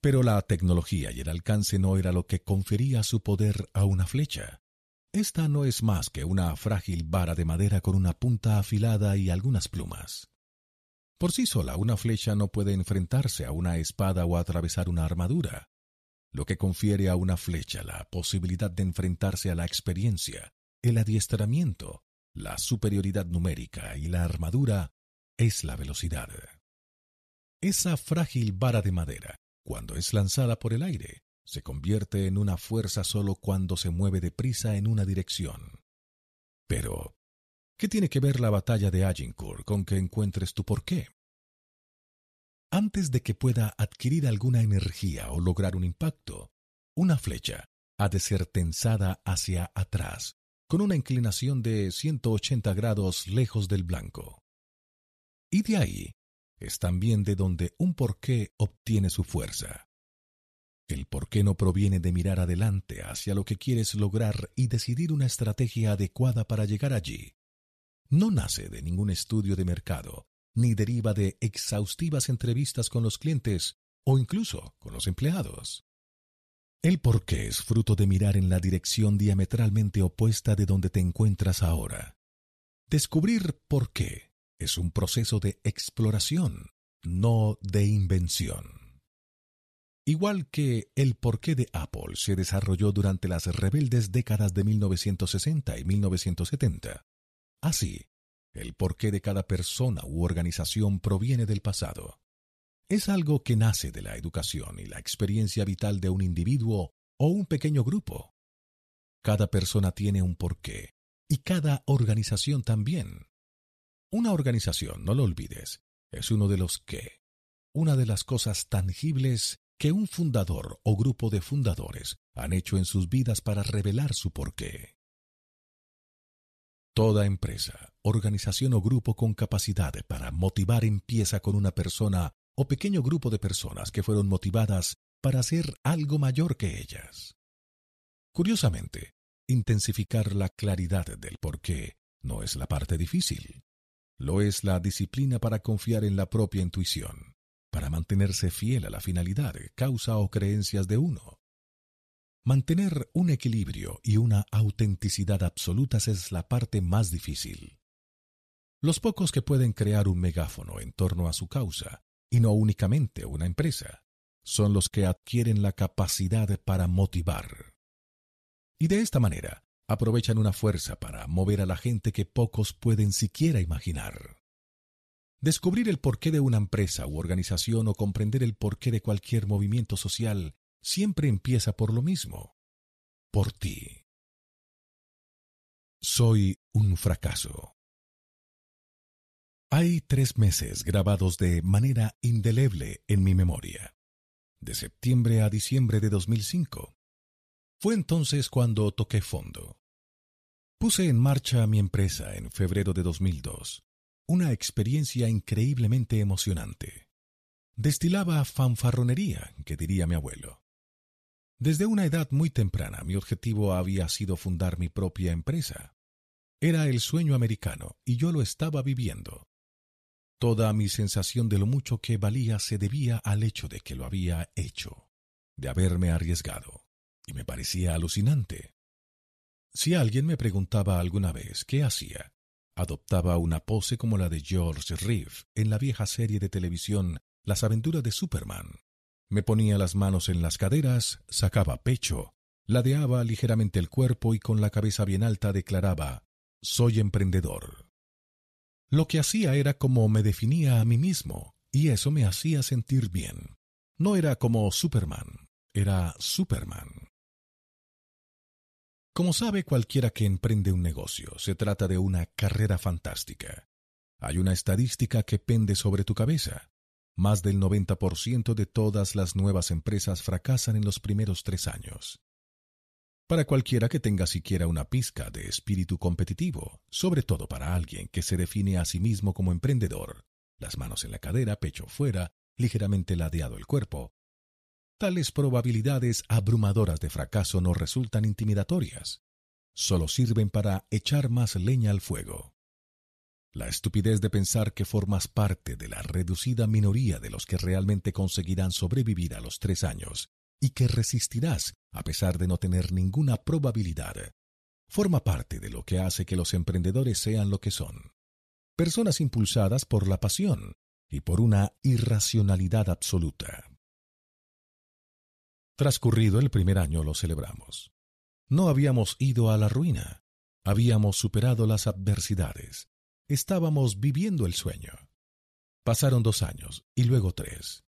Pero la tecnología y el alcance no era lo que confería su poder a una flecha. Esta no es más que una frágil vara de madera con una punta afilada y algunas plumas. Por sí sola una flecha no puede enfrentarse a una espada o atravesar una armadura. lo que confiere a una flecha la posibilidad de enfrentarse a la experiencia, el adiestramiento, la superioridad numérica y la armadura, es la velocidad. Esa frágil vara de madera, cuando es lanzada por el aire, se convierte en una fuerza solo cuando se mueve deprisa en una dirección. Pero, ¿qué tiene que ver la batalla de Agincourt con que encuentres tu porqué? Antes de que pueda adquirir alguna energía o lograr un impacto, una flecha ha de ser tensada hacia atrás, con una inclinación de 180 grados lejos del blanco. Y de ahí es también de donde un porqué obtiene su fuerza. El porqué no proviene de mirar adelante hacia lo que quieres lograr y decidir una estrategia adecuada para llegar allí. No nace de ningún estudio de mercado, ni deriva de exhaustivas entrevistas con los clientes o incluso con los empleados. El porqué es fruto de mirar en la dirección diametralmente opuesta de donde te encuentras ahora. Descubrir por qué es un proceso de exploración, no de invención. Igual que el porqué de Apple se desarrolló durante las rebeldes décadas de 1960 y 1970, así el porqué de cada persona u organización proviene del pasado. Es algo que nace de la educación y la experiencia vital de un individuo o un pequeño grupo. Cada persona tiene un porqué y cada organización también. Una organización, no lo olvides, es uno de los qué, una de las cosas tangibles que un fundador o grupo de fundadores han hecho en sus vidas para revelar su porqué. Toda empresa, organización o grupo con capacidad para motivar empieza con una persona o pequeño grupo de personas que fueron motivadas para hacer algo mayor que ellas. Curiosamente, intensificar la claridad del porqué no es la parte difícil. Lo es la disciplina para confiar en la propia intuición, para mantenerse fiel a la finalidad, causa o creencias de uno, Mantener un equilibrio y una autenticidad absolutas es la parte más difícil. Los pocos que pueden crear un megáfono en torno a su causa, y no únicamente una empresa, son los que adquieren la capacidad para motivar. Y de esta manera, aprovechan una fuerza para mover a la gente que pocos pueden siquiera imaginar. Descubrir el porqué de una empresa u organización o comprender el porqué de cualquier movimiento social siempre empieza por lo mismo, por ti. Soy un fracaso. Hay tres meses grabados de manera indeleble en mi memoria, de septiembre a diciembre de 2005. Fue entonces cuando toqué fondo. Puse en marcha mi empresa en febrero de 2002, una experiencia increíblemente emocionante. Destilaba fanfarronería, que diría mi abuelo. Desde una edad muy temprana mi objetivo había sido fundar mi propia empresa. Era el sueño americano y yo lo estaba viviendo. Toda mi sensación de lo mucho que valía se debía al hecho de que lo había hecho, de haberme arriesgado, y me parecía alucinante. Si alguien me preguntaba alguna vez qué hacía, adoptaba una pose como la de George Reeve en la vieja serie de televisión Las aventuras de Superman, me ponía las manos en las caderas, sacaba pecho, ladeaba ligeramente el cuerpo y con la cabeza bien alta declaraba Soy emprendedor. Lo que hacía era como me definía a mí mismo, y eso me hacía sentir bien. No era como Superman, era Superman. Como sabe cualquiera que emprende un negocio, se trata de una carrera fantástica. Hay una estadística que pende sobre tu cabeza. Más del 90% de todas las nuevas empresas fracasan en los primeros tres años. Para cualquiera que tenga siquiera una pizca de espíritu competitivo, sobre todo para alguien que se define a sí mismo como emprendedor, las manos en la cadera, pecho fuera, ligeramente ladeado el cuerpo, tales probabilidades abrumadoras de fracaso no resultan intimidatorias, solo sirven para echar más leña al fuego. La estupidez de pensar que formas parte de la reducida minoría de los que realmente conseguirán sobrevivir a los tres años y que resistirás a pesar de no tener ninguna probabilidad, forma parte de lo que hace que los emprendedores sean lo que son. Personas impulsadas por la pasión y por una irracionalidad absoluta. Transcurrido el primer año lo celebramos. No habíamos ido a la ruina, habíamos superado las adversidades, estábamos viviendo el sueño. Pasaron dos años y luego tres.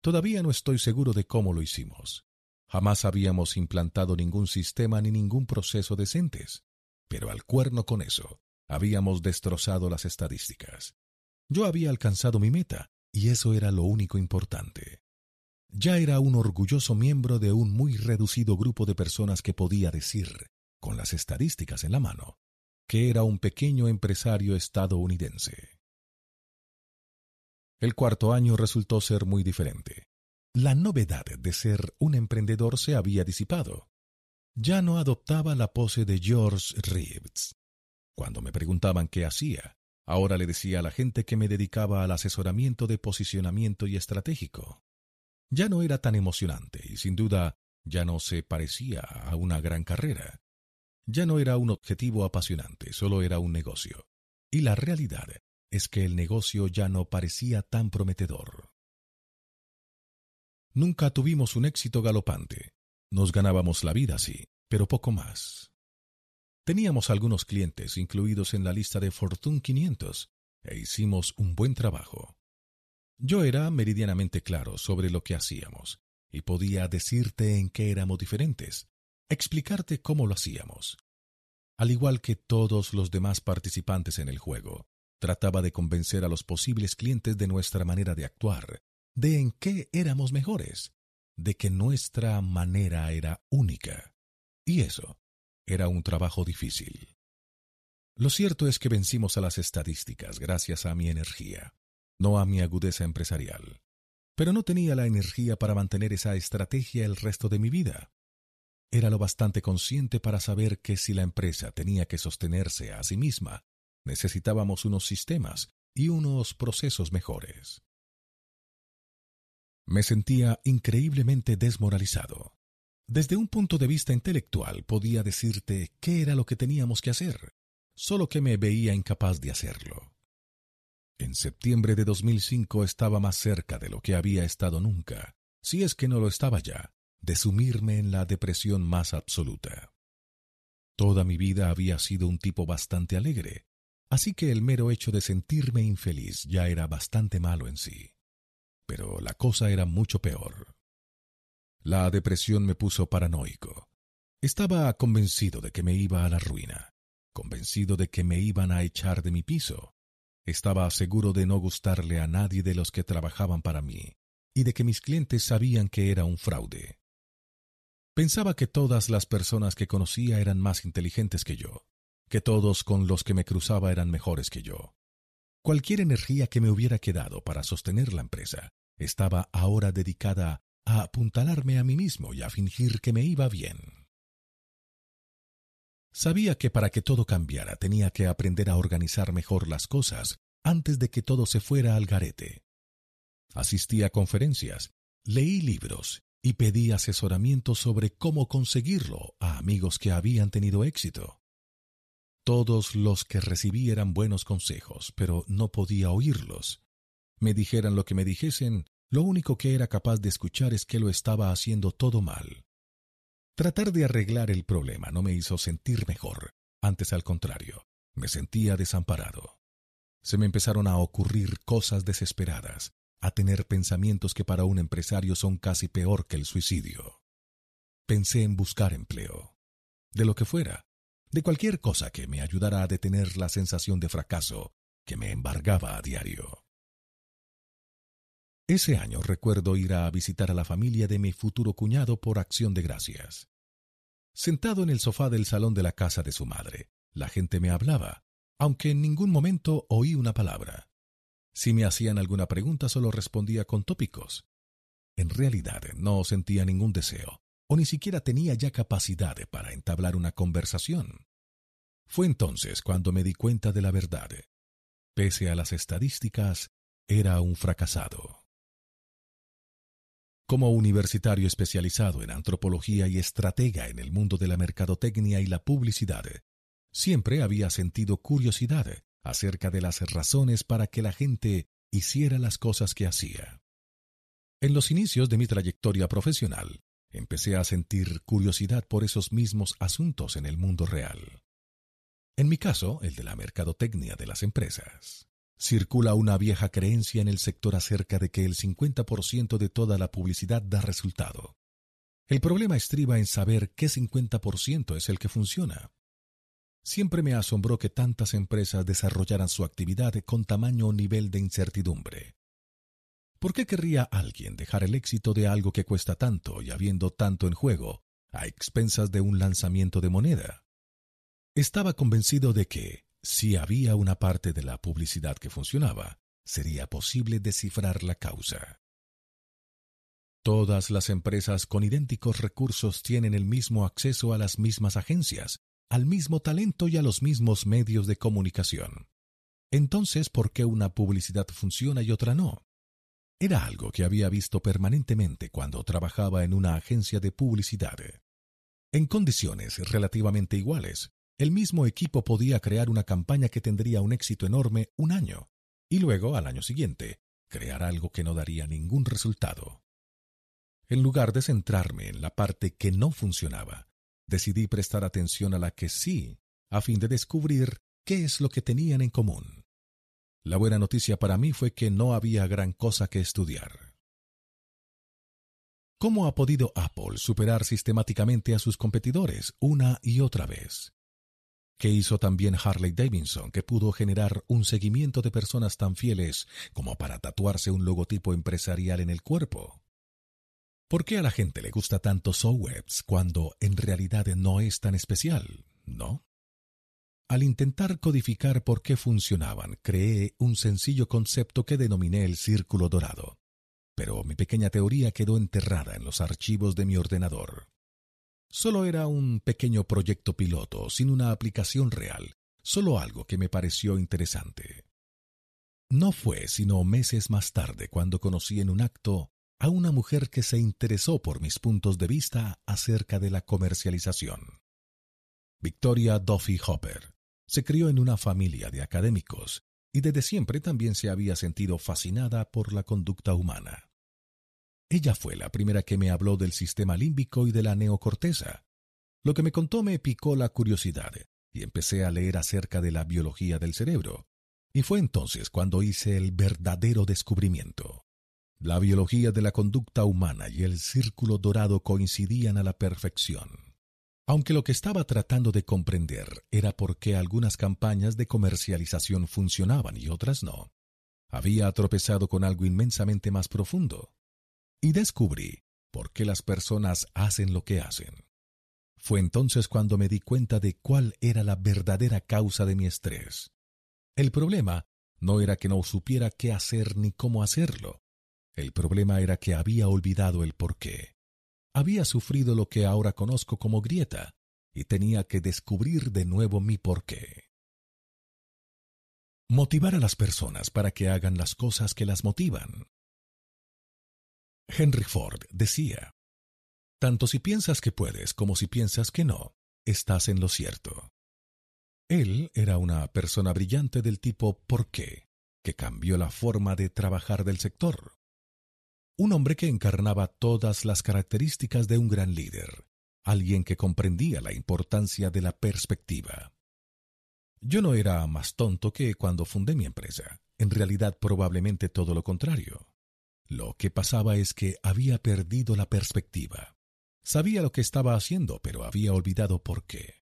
Todavía no estoy seguro de cómo lo hicimos. Jamás habíamos implantado ningún sistema ni ningún proceso decentes, pero al cuerno con eso, habíamos destrozado las estadísticas. Yo había alcanzado mi meta, y eso era lo único importante. Ya era un orgulloso miembro de un muy reducido grupo de personas que podía decir, con las estadísticas en la mano, que era un pequeño empresario estadounidense. El cuarto año resultó ser muy diferente. La novedad de ser un emprendedor se había disipado. Ya no adoptaba la pose de George Reeves. Cuando me preguntaban qué hacía, ahora le decía a la gente que me dedicaba al asesoramiento de posicionamiento y estratégico. Ya no era tan emocionante y sin duda ya no se parecía a una gran carrera. Ya no era un objetivo apasionante, solo era un negocio. Y la realidad es que el negocio ya no parecía tan prometedor. Nunca tuvimos un éxito galopante. Nos ganábamos la vida, sí, pero poco más. Teníamos algunos clientes incluidos en la lista de Fortune 500 e hicimos un buen trabajo. Yo era meridianamente claro sobre lo que hacíamos y podía decirte en qué éramos diferentes, explicarte cómo lo hacíamos. Al igual que todos los demás participantes en el juego, Trataba de convencer a los posibles clientes de nuestra manera de actuar, de en qué éramos mejores, de que nuestra manera era única. Y eso era un trabajo difícil. Lo cierto es que vencimos a las estadísticas gracias a mi energía, no a mi agudeza empresarial. Pero no tenía la energía para mantener esa estrategia el resto de mi vida. Era lo bastante consciente para saber que si la empresa tenía que sostenerse a sí misma, necesitábamos unos sistemas y unos procesos mejores. Me sentía increíblemente desmoralizado. Desde un punto de vista intelectual podía decirte qué era lo que teníamos que hacer, solo que me veía incapaz de hacerlo. En septiembre de 2005 estaba más cerca de lo que había estado nunca, si es que no lo estaba ya, de sumirme en la depresión más absoluta. Toda mi vida había sido un tipo bastante alegre, Así que el mero hecho de sentirme infeliz ya era bastante malo en sí. Pero la cosa era mucho peor. La depresión me puso paranoico. Estaba convencido de que me iba a la ruina, convencido de que me iban a echar de mi piso. Estaba seguro de no gustarle a nadie de los que trabajaban para mí, y de que mis clientes sabían que era un fraude. Pensaba que todas las personas que conocía eran más inteligentes que yo, que todos con los que me cruzaba eran mejores que yo. Cualquier energía que me hubiera quedado para sostener la empresa estaba ahora dedicada a apuntalarme a mí mismo y a fingir que me iba bien. Sabía que para que todo cambiara tenía que aprender a organizar mejor las cosas antes de que todo se fuera al garete. Asistí a conferencias, leí libros y pedí asesoramiento sobre cómo conseguirlo a amigos que habían tenido éxito. Todos los que recibí eran buenos consejos, pero no podía oírlos. Me dijeran lo que me dijesen, lo único que era capaz de escuchar es que lo estaba haciendo todo mal. Tratar de arreglar el problema no me hizo sentir mejor, antes al contrario, me sentía desamparado. Se me empezaron a ocurrir cosas desesperadas, a tener pensamientos que para un empresario son casi peor que el suicidio. Pensé en buscar empleo. De lo que fuera, de cualquier cosa que me ayudara a detener la sensación de fracaso que me embargaba a diario. Ese año recuerdo ir a visitar a la familia de mi futuro cuñado por acción de gracias. Sentado en el sofá del salón de la casa de su madre, la gente me hablaba, aunque en ningún momento oí una palabra. Si me hacían alguna pregunta solo respondía con tópicos. En realidad no sentía ningún deseo, o ni siquiera tenía ya capacidad para entablar una conversación. Fue entonces cuando me di cuenta de la verdad. Pese a las estadísticas, era un fracasado. Como universitario especializado en antropología y estratega en el mundo de la mercadotecnia y la publicidad, siempre había sentido curiosidad acerca de las razones para que la gente hiciera las cosas que hacía. En los inicios de mi trayectoria profesional, empecé a sentir curiosidad por esos mismos asuntos en el mundo real. En mi caso, el de la mercadotecnia de las empresas. Circula una vieja creencia en el sector acerca de que el 50% de toda la publicidad da resultado. El problema estriba en saber qué 50% es el que funciona. Siempre me asombró que tantas empresas desarrollaran su actividad con tamaño o nivel de incertidumbre. ¿Por qué querría alguien dejar el éxito de algo que cuesta tanto y habiendo tanto en juego, a expensas de un lanzamiento de moneda? Estaba convencido de que, si había una parte de la publicidad que funcionaba, sería posible descifrar la causa. Todas las empresas con idénticos recursos tienen el mismo acceso a las mismas agencias, al mismo talento y a los mismos medios de comunicación. Entonces, ¿por qué una publicidad funciona y otra no? Era algo que había visto permanentemente cuando trabajaba en una agencia de publicidad. En condiciones relativamente iguales, el mismo equipo podía crear una campaña que tendría un éxito enorme un año, y luego, al año siguiente, crear algo que no daría ningún resultado. En lugar de centrarme en la parte que no funcionaba, decidí prestar atención a la que sí, a fin de descubrir qué es lo que tenían en común. La buena noticia para mí fue que no había gran cosa que estudiar. ¿Cómo ha podido Apple superar sistemáticamente a sus competidores una y otra vez? ¿Qué hizo también Harley Davidson, que pudo generar un seguimiento de personas tan fieles como para tatuarse un logotipo empresarial en el cuerpo? ¿Por qué a la gente le gusta tanto Sowebs cuando en realidad no es tan especial? ¿No? Al intentar codificar por qué funcionaban, creé un sencillo concepto que denominé el círculo dorado. Pero mi pequeña teoría quedó enterrada en los archivos de mi ordenador. Solo era un pequeño proyecto piloto, sin una aplicación real, solo algo que me pareció interesante. No fue sino meses más tarde cuando conocí en un acto a una mujer que se interesó por mis puntos de vista acerca de la comercialización. Victoria Duffy Hopper se crió en una familia de académicos y desde siempre también se había sentido fascinada por la conducta humana. Ella fue la primera que me habló del sistema límbico y de la neocorteza. Lo que me contó me picó la curiosidad y empecé a leer acerca de la biología del cerebro. Y fue entonces cuando hice el verdadero descubrimiento. La biología de la conducta humana y el círculo dorado coincidían a la perfección. Aunque lo que estaba tratando de comprender era por qué algunas campañas de comercialización funcionaban y otras no, había tropezado con algo inmensamente más profundo y descubrí por qué las personas hacen lo que hacen. Fue entonces cuando me di cuenta de cuál era la verdadera causa de mi estrés. El problema no era que no supiera qué hacer ni cómo hacerlo. El problema era que había olvidado el porqué. Había sufrido lo que ahora conozco como grieta y tenía que descubrir de nuevo mi porqué. Motivar a las personas para que hagan las cosas que las motivan Henry Ford decía, Tanto si piensas que puedes como si piensas que no, estás en lo cierto. Él era una persona brillante del tipo ¿por qué? que cambió la forma de trabajar del sector. Un hombre que encarnaba todas las características de un gran líder, alguien que comprendía la importancia de la perspectiva. Yo no era más tonto que cuando fundé mi empresa, en realidad probablemente todo lo contrario. Lo que pasaba es que había perdido la perspectiva. Sabía lo que estaba haciendo, pero había olvidado por qué.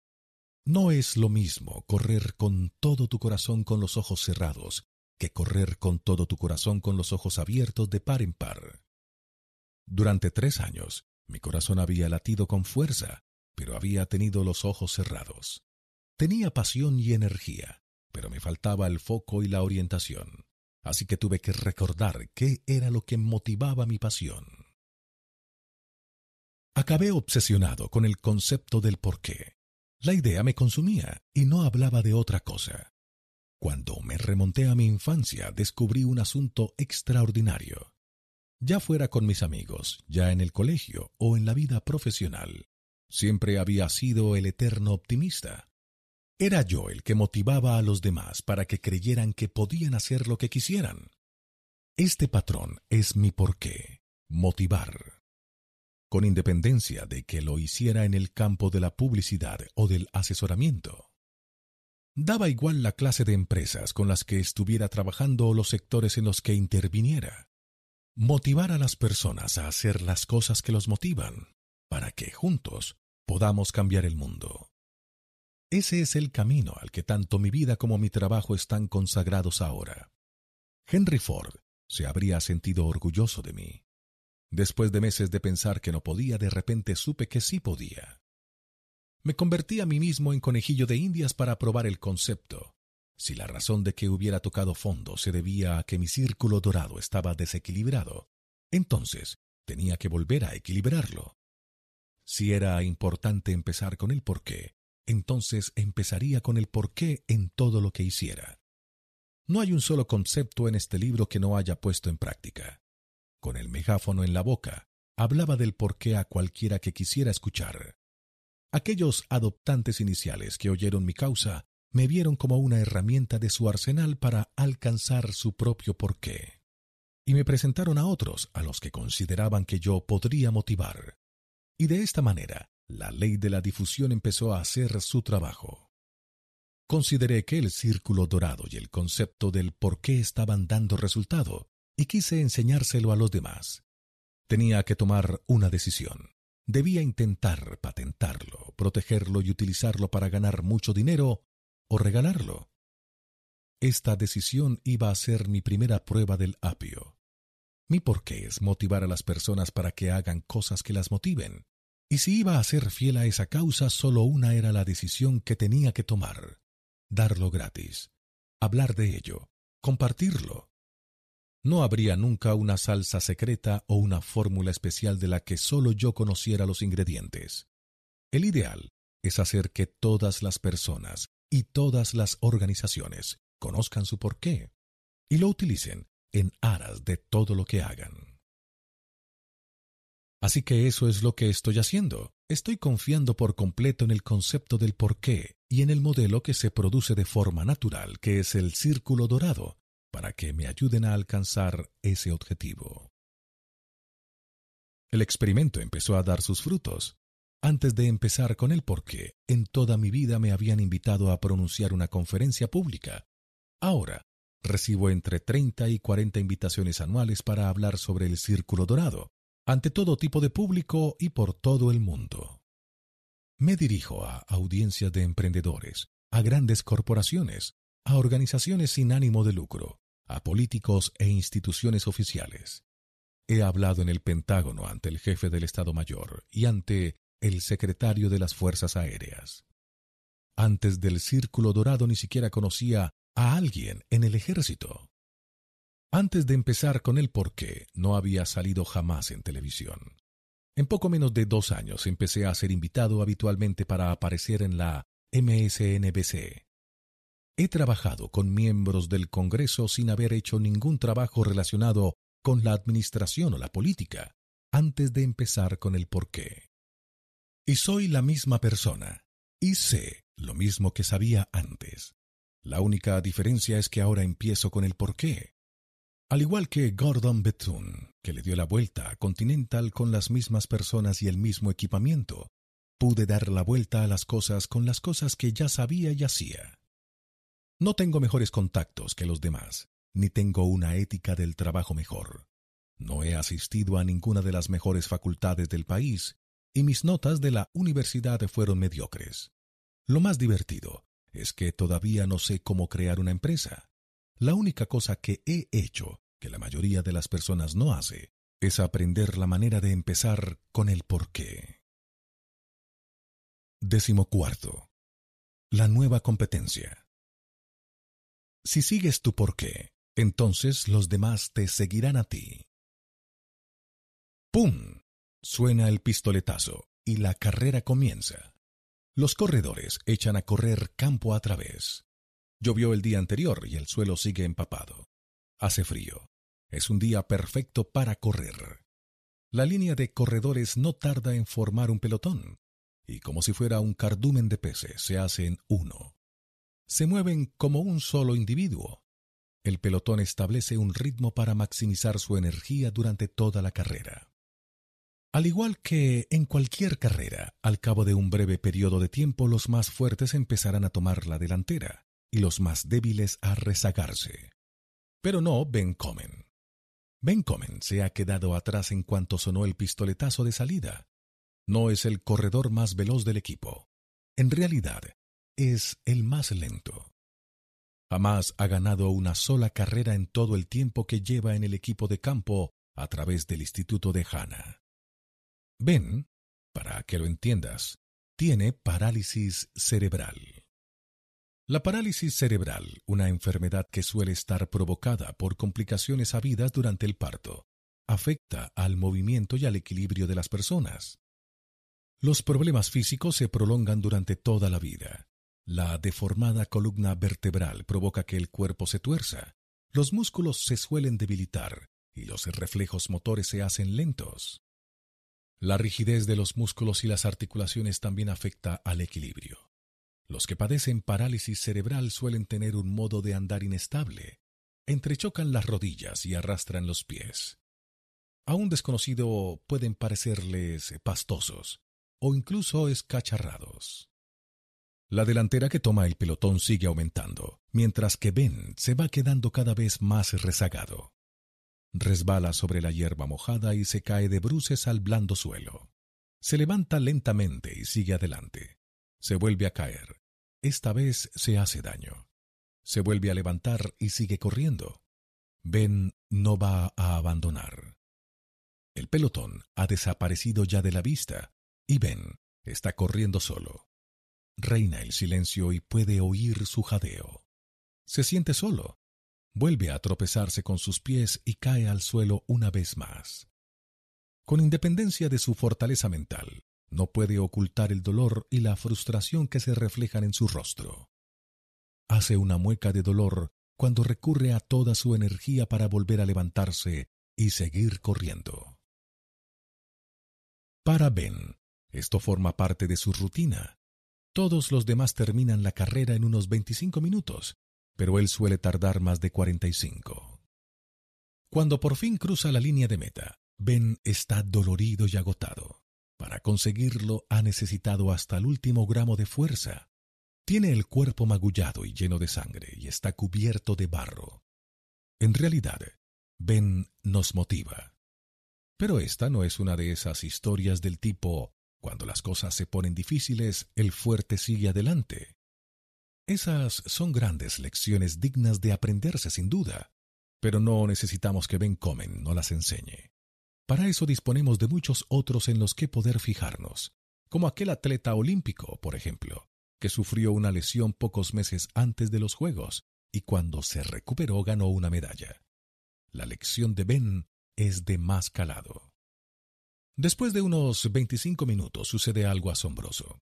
No es lo mismo correr con todo tu corazón con los ojos cerrados que correr con todo tu corazón con los ojos abiertos de par en par. Durante tres años, mi corazón había latido con fuerza, pero había tenido los ojos cerrados. Tenía pasión y energía, pero me faltaba el foco y la orientación así que tuve que recordar qué era lo que motivaba mi pasión. Acabé obsesionado con el concepto del porqué. La idea me consumía y no hablaba de otra cosa. Cuando me remonté a mi infancia descubrí un asunto extraordinario. Ya fuera con mis amigos, ya en el colegio o en la vida profesional, siempre había sido el eterno optimista. Era yo el que motivaba a los demás para que creyeran que podían hacer lo que quisieran. Este patrón es mi porqué, motivar. con independencia de que lo hiciera en el campo de la publicidad o del asesoramiento. Daba igual la clase de empresas con las que estuviera trabajando o los sectores en los que interviniera. Motivar a las personas a hacer las cosas que los motivan, para que juntos podamos cambiar el mundo. Ese es el camino al que tanto mi vida como mi trabajo están consagrados ahora. Henry Ford se habría sentido orgulloso de mí. Después de meses de pensar que no podía, de repente supe que sí podía. Me convertí a mí mismo en conejillo de indias para probar el concepto. Si la razón de que hubiera tocado fondo se debía a que mi círculo dorado estaba desequilibrado, entonces tenía que volver a equilibrarlo. Si era importante empezar con el porqué, entonces empezaría con el porqué en todo lo que hiciera. No hay un solo concepto en este libro que no haya puesto en práctica con el megáfono en la boca, hablaba del porqué a cualquiera que quisiera escuchar. Aquellos adoptantes iniciales que oyeron mi causa me vieron como una herramienta de su arsenal para alcanzar su propio porqué. Y me presentaron a otros a los que consideraban que yo podría motivar. Y de esta manera, la ley de la difusión empezó a hacer su trabajo. Consideré que el círculo dorado y el concepto del por qué estaban dando resultado, y quise enseñárselo a los demás. Tenía que tomar una decisión. Debía intentar patentarlo, protegerlo y utilizarlo para ganar mucho dinero o regalarlo. Esta decisión iba a ser mi primera prueba del apio. Mi porqué es motivar a las personas para que hagan cosas que las motiven. Y si iba a ser fiel a esa causa, solo una era la decisión que tenía que tomar. Darlo gratis. Hablar de ello. Compartirlo. No habría nunca una salsa secreta o una fórmula especial de la que solo yo conociera los ingredientes. El ideal es hacer que todas las personas y todas las organizaciones conozcan su porqué y lo utilicen en aras de todo lo que hagan. Así que eso es lo que estoy haciendo. Estoy confiando por completo en el concepto del porqué y en el modelo que se produce de forma natural, que es el círculo dorado, para que me ayuden a alcanzar ese objetivo. El experimento empezó a dar sus frutos. Antes de empezar con el porqué, en toda mi vida me habían invitado a pronunciar una conferencia pública. Ahora, recibo entre 30 y 40 invitaciones anuales para hablar sobre el círculo dorado, ante todo tipo de público y por todo el mundo. Me dirijo a audiencias de emprendedores, a grandes corporaciones, a organizaciones sin ánimo de lucro, a políticos e instituciones oficiales. He hablado en el Pentágono ante el jefe del Estado Mayor y ante el secretario de las Fuerzas Aéreas. Antes del Círculo Dorado ni siquiera conocía a alguien en el ejército. Antes de empezar con el porqué, no había salido jamás en televisión. En poco menos de dos años empecé a ser invitado habitualmente para aparecer en la MSNBC, He trabajado con miembros del Congreso sin haber hecho ningún trabajo relacionado con la administración o la política antes de empezar con el porqué. Y soy la misma persona, y sé lo mismo que sabía antes. La única diferencia es que ahora empiezo con el porqué. Al igual que Gordon Bethune, que le dio la vuelta a Continental con las mismas personas y el mismo equipamiento, pude dar la vuelta a las cosas con las cosas que ya sabía y hacía. No tengo mejores contactos que los demás, ni tengo una ética del trabajo mejor. No he asistido a ninguna de las mejores facultades del país, y mis notas de la universidad fueron mediocres. Lo más divertido es que todavía no sé cómo crear una empresa. La única cosa que he hecho, que la mayoría de las personas no hace, es aprender la manera de empezar con el porqué. Décimo cuarto. La nueva competencia. Si sigues tu porqué, entonces los demás te seguirán a ti. ¡Pum! Suena el pistoletazo y la carrera comienza. Los corredores echan a correr campo a través. Llovió el día anterior y el suelo sigue empapado. Hace frío. Es un día perfecto para correr. La línea de corredores no tarda en formar un pelotón, y como si fuera un cardumen de peces, se hacen uno se mueven como un solo individuo. El pelotón establece un ritmo para maximizar su energía durante toda la carrera. Al igual que en cualquier carrera, al cabo de un breve periodo de tiempo los más fuertes empezarán a tomar la delantera y los más débiles a rezagarse. Pero no Ben Comen. Ben Comen se ha quedado atrás en cuanto sonó el pistoletazo de salida. No es el corredor más veloz del equipo. En realidad, es el más lento. Jamás ha ganado una sola carrera en todo el tiempo que lleva en el equipo de campo a través del Instituto de Hanna. Ben, para que lo entiendas, tiene parálisis cerebral. La parálisis cerebral, una enfermedad que suele estar provocada por complicaciones habidas durante el parto, afecta al movimiento y al equilibrio de las personas. Los problemas físicos se prolongan durante toda la vida. La deformada columna vertebral provoca que el cuerpo se tuerza, los músculos se suelen debilitar y los reflejos motores se hacen lentos. La rigidez de los músculos y las articulaciones también afecta al equilibrio. Los que padecen parálisis cerebral suelen tener un modo de andar inestable, entrechocan las rodillas y arrastran los pies. A un desconocido pueden parecerles pastosos o incluso escacharrados. La delantera que toma el pelotón sigue aumentando, mientras que Ben se va quedando cada vez más rezagado resbala sobre la hierba mojada y se cae de bruces al blando suelo. Se levanta lentamente y sigue adelante. Se vuelve a caer. Esta vez se hace daño. Se vuelve a levantar y sigue corriendo. Ben no va a abandonar. El pelotón ha desaparecido ya de la vista y Ben está corriendo solo. Reina el silencio y puede oír su jadeo. Se siente solo, vuelve a tropezarse con sus pies y cae al suelo una vez más. Con independencia de su fortaleza mental, no puede ocultar el dolor y la frustración que se reflejan en su rostro. Hace una mueca de dolor cuando recurre a toda su energía para volver a levantarse y seguir corriendo. Para Ben, esto forma parte de su rutina. Todos los demás terminan la carrera en unos 25 minutos pero él suele tardar más de 45. Cuando por fin cruza la línea de meta, Ben está dolorido y agotado. Para conseguirlo ha necesitado hasta el último gramo de fuerza. Tiene el cuerpo magullado y lleno de sangre y está cubierto de barro. En realidad, Ben nos motiva. Pero esta no es una de esas historias del tipo, cuando las cosas se ponen difíciles, el fuerte sigue adelante. Esas son grandes lecciones dignas de aprenderse sin duda, pero no necesitamos que Ben Comen no las enseñe. Para eso disponemos de muchos otros en los que poder fijarnos, como aquel atleta olímpico, por ejemplo, que sufrió una lesión pocos meses antes de los Juegos y cuando se recuperó ganó una medalla. La lección de Ben es de más calado. Después de unos 25 minutos sucede algo asombroso.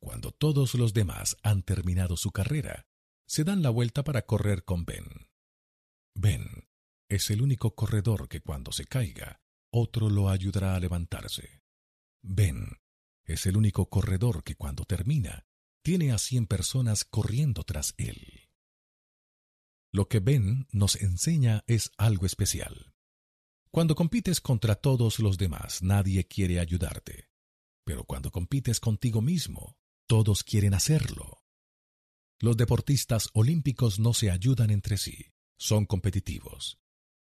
Cuando todos los demás han terminado su carrera, se dan la vuelta para correr con Ben. Ben es el único corredor que cuando se caiga, otro lo ayudará a levantarse. Ben es el único corredor que cuando termina, tiene a cien personas corriendo tras él. Lo que Ben nos enseña es algo especial. Cuando compites contra todos los demás, nadie quiere ayudarte. Pero cuando compites contigo mismo, todos quieren hacerlo. Los deportistas olímpicos no se ayudan entre sí, son competitivos.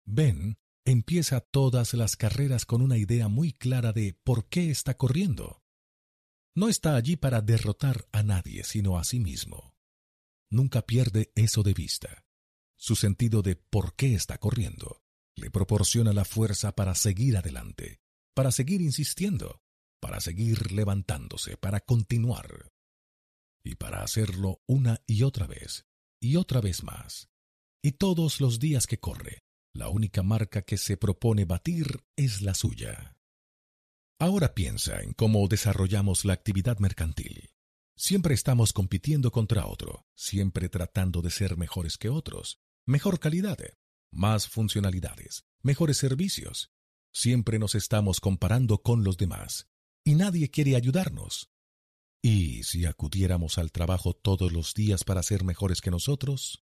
Ben empieza todas las carreras con una idea muy clara de por qué está corriendo. No está allí para derrotar a nadie, sino a sí mismo. Nunca pierde eso de vista. Su sentido de por qué está corriendo le proporciona la fuerza para seguir adelante, para seguir insistiendo, para seguir levantándose, para continuar. Y para hacerlo una y otra vez, y otra vez más. Y todos los días que corre, la única marca que se propone batir es la suya. Ahora piensa en cómo desarrollamos la actividad mercantil. Siempre estamos compitiendo contra otro, siempre tratando de ser mejores que otros, mejor calidad, más funcionalidades, mejores servicios. Siempre nos estamos comparando con los demás, y nadie quiere ayudarnos. ¿Y si acudiéramos al trabajo todos los días para ser mejores que nosotros?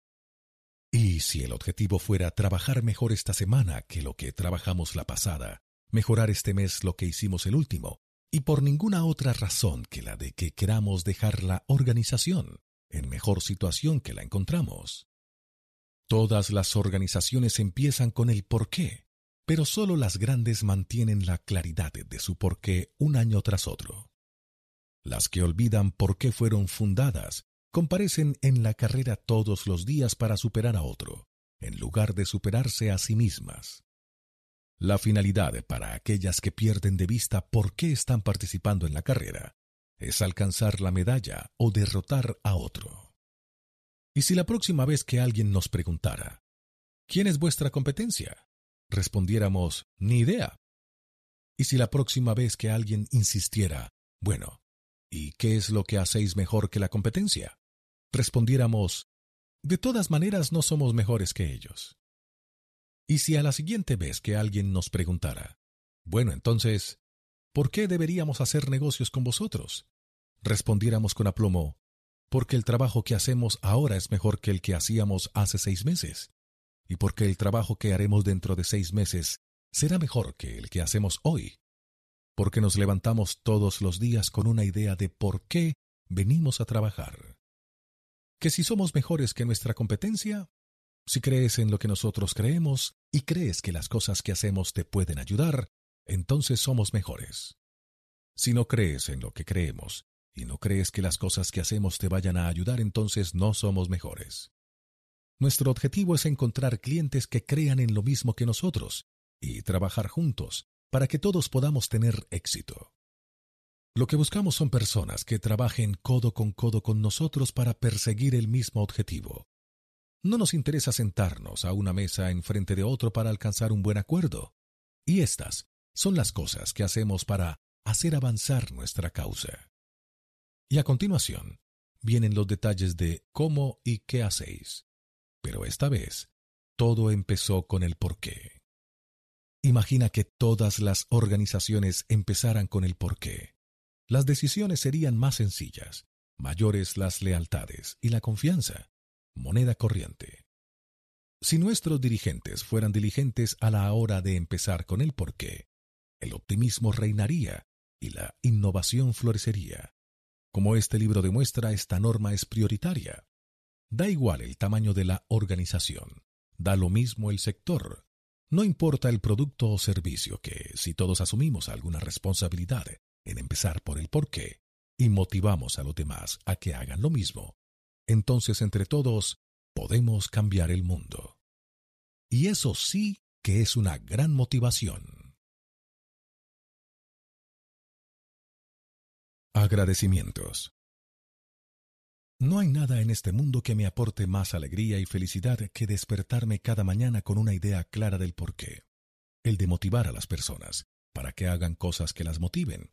¿Y si el objetivo fuera trabajar mejor esta semana que lo que trabajamos la pasada, mejorar este mes lo que hicimos el último, y por ninguna otra razón que la de que queramos dejar la organización en mejor situación que la encontramos. Todas las organizaciones empiezan con el por qué, pero solo las grandes mantienen la claridad de su por qué un año tras otro. Las que olvidan por qué fueron fundadas comparecen en la carrera todos los días para superar a otro, en lugar de superarse a sí mismas. La finalidad para aquellas que pierden de vista por qué están participando en la carrera es alcanzar la medalla o derrotar a otro. Y si la próxima vez que alguien nos preguntara, ¿quién es vuestra competencia? respondiéramos, ni idea. Y si la próxima vez que alguien insistiera, bueno, ¿y qué es lo que hacéis mejor que la competencia? Respondiéramos, de todas maneras no somos mejores que ellos. Y si a la siguiente vez que alguien nos preguntara, bueno, entonces, ¿por qué deberíamos hacer negocios con vosotros? Respondiéramos con aplomo, porque el trabajo que hacemos ahora es mejor que el que hacíamos hace seis meses, y porque el trabajo que haremos dentro de seis meses será mejor que el que hacemos hoy, porque nos levantamos todos los días con una idea de por qué venimos a trabajar. Que si somos mejores que nuestra competencia, si crees en lo que nosotros creemos y crees que las cosas que hacemos te pueden ayudar, entonces somos mejores. Si no crees en lo que creemos y no crees que las cosas que hacemos te vayan a ayudar, entonces no somos mejores. Nuestro objetivo es encontrar clientes que crean en lo mismo que nosotros y trabajar juntos para que todos podamos tener éxito. Lo que buscamos son personas que trabajen codo con codo con nosotros para perseguir el mismo objetivo no nos interesa sentarnos a una mesa enfrente de otro para alcanzar un buen acuerdo. Y estas son las cosas que hacemos para hacer avanzar nuestra causa. Y a continuación vienen los detalles de cómo y qué hacéis. Pero esta vez, todo empezó con el por qué. Imagina que todas las organizaciones empezaran con el por qué. Las decisiones serían más sencillas, mayores las lealtades y la confianza moneda corriente. Si nuestros dirigentes fueran diligentes a la hora de empezar con el porqué, el optimismo reinaría y la innovación florecería. Como este libro demuestra, esta norma es prioritaria. Da igual el tamaño de la organización, da lo mismo el sector. No importa el producto o servicio que, si todos asumimos alguna responsabilidad en empezar por el porqué y motivamos a los demás a que hagan lo mismo, entonces entre todos podemos cambiar el mundo. Y eso sí que es una gran motivación. Agradecimientos. No hay nada en este mundo que me aporte más alegría y felicidad que despertarme cada mañana con una idea clara del porqué, el de motivar a las personas, para que hagan cosas que las motiven,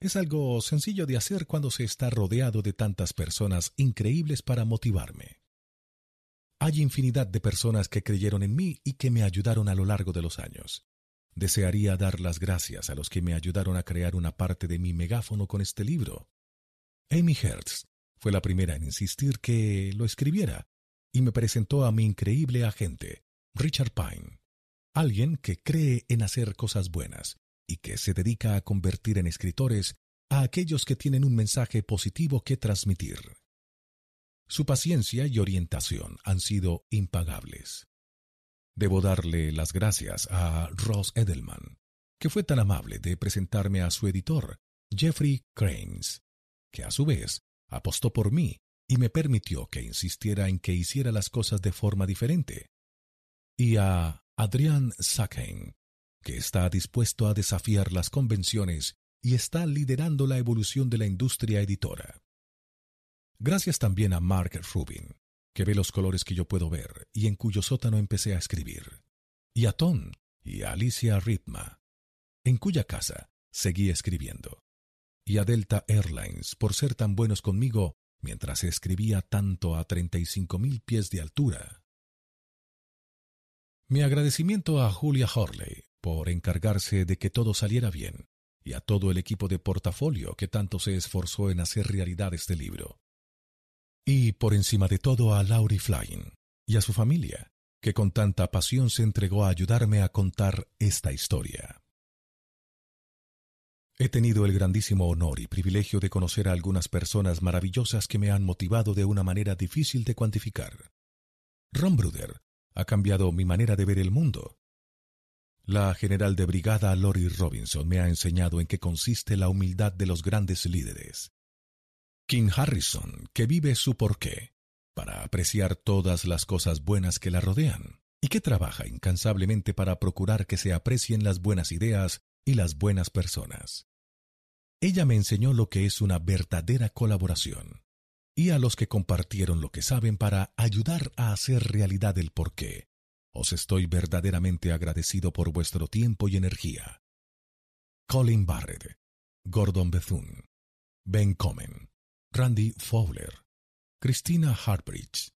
es algo sencillo de hacer cuando se está rodeado de tantas personas increíbles para motivarme. Hay infinidad de personas que creyeron en mí y que me ayudaron a lo largo de los años. Desearía dar las gracias a los que me ayudaron a crear una parte de mi megáfono con este libro. Amy Hertz fue la primera en insistir que lo escribiera y me presentó a mi increíble agente, Richard Pine, alguien que cree en hacer cosas buenas y que se dedica a convertir en escritores a aquellos que tienen un mensaje positivo que transmitir. Su paciencia y orientación han sido impagables. Debo darle las gracias a Ross Edelman, que fue tan amable de presentarme a su editor, Jeffrey Cranes, que a su vez apostó por mí y me permitió que insistiera en que hiciera las cosas de forma diferente, y a Adrian Sackheim, que está dispuesto a desafiar las convenciones y está liderando la evolución de la industria editora. Gracias también a Mark Rubin, que ve los colores que yo puedo ver y en cuyo sótano empecé a escribir, y a Tom y a Alicia Ritma, en cuya casa seguí escribiendo, y a Delta Airlines por ser tan buenos conmigo mientras escribía tanto a 35.000 pies de altura. Mi agradecimiento a Julia Horley por encargarse de que todo saliera bien, y a todo el equipo de portafolio que tanto se esforzó en hacer realidad este libro. Y por encima de todo a Laurie Flying y a su familia, que con tanta pasión se entregó a ayudarme a contar esta historia. He tenido el grandísimo honor y privilegio de conocer a algunas personas maravillosas que me han motivado de una manera difícil de cuantificar. Ron Bruder ha cambiado mi manera de ver el mundo. La general de brigada Lori Robinson me ha enseñado en qué consiste la humildad de los grandes líderes. King Harrison, que vive su porqué, para apreciar todas las cosas buenas que la rodean, y que trabaja incansablemente para procurar que se aprecien las buenas ideas y las buenas personas. Ella me enseñó lo que es una verdadera colaboración, y a los que compartieron lo que saben para ayudar a hacer realidad el porqué. Os estoy verdaderamente agradecido por vuestro tiempo y energía. Colin Barrett, Gordon Bethune, Ben Comen, Randy Fowler, Christina Hartbridge,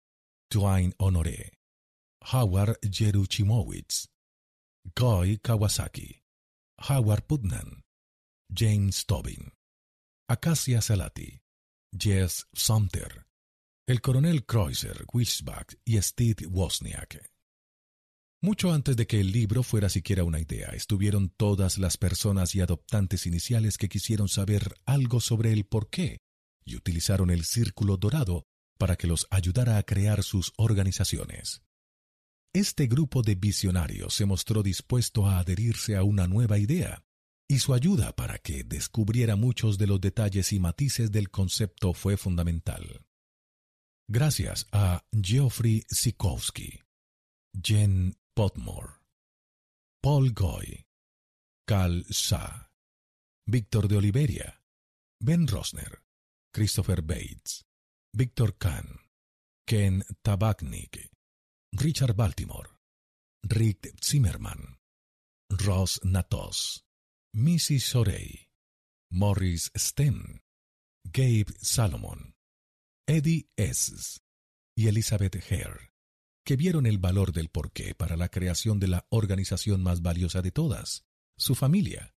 Twain Honoré, Howard Jeruchimowicz, Guy Kawasaki, Howard Putnam, James Tobin, Acacia Salati, Jess Sumter, el coronel Kreuzer Wiesbach y Steve Wozniak. Mucho antes de que el libro fuera siquiera una idea, estuvieron todas las personas y adoptantes iniciales que quisieron saber algo sobre el porqué y utilizaron el círculo dorado para que los ayudara a crear sus organizaciones. Este grupo de visionarios se mostró dispuesto a adherirse a una nueva idea y su ayuda para que descubriera muchos de los detalles y matices del concepto fue fundamental. Gracias a Geoffrey Sikowski, Jen Potmore, Paul Goy, Carl Sa, Víctor de Oliveria, Ben Rosner, Christopher Bates, Víctor Kahn, Ken Tabachnik, Richard Baltimore, Rick Zimmerman, Ross Natos, Missy Sorey, Morris Sten, Gabe Salomon, Eddie S. y Elizabeth Hare, que vieron el valor del porqué para la creación de la organización más valiosa de todas, su familia.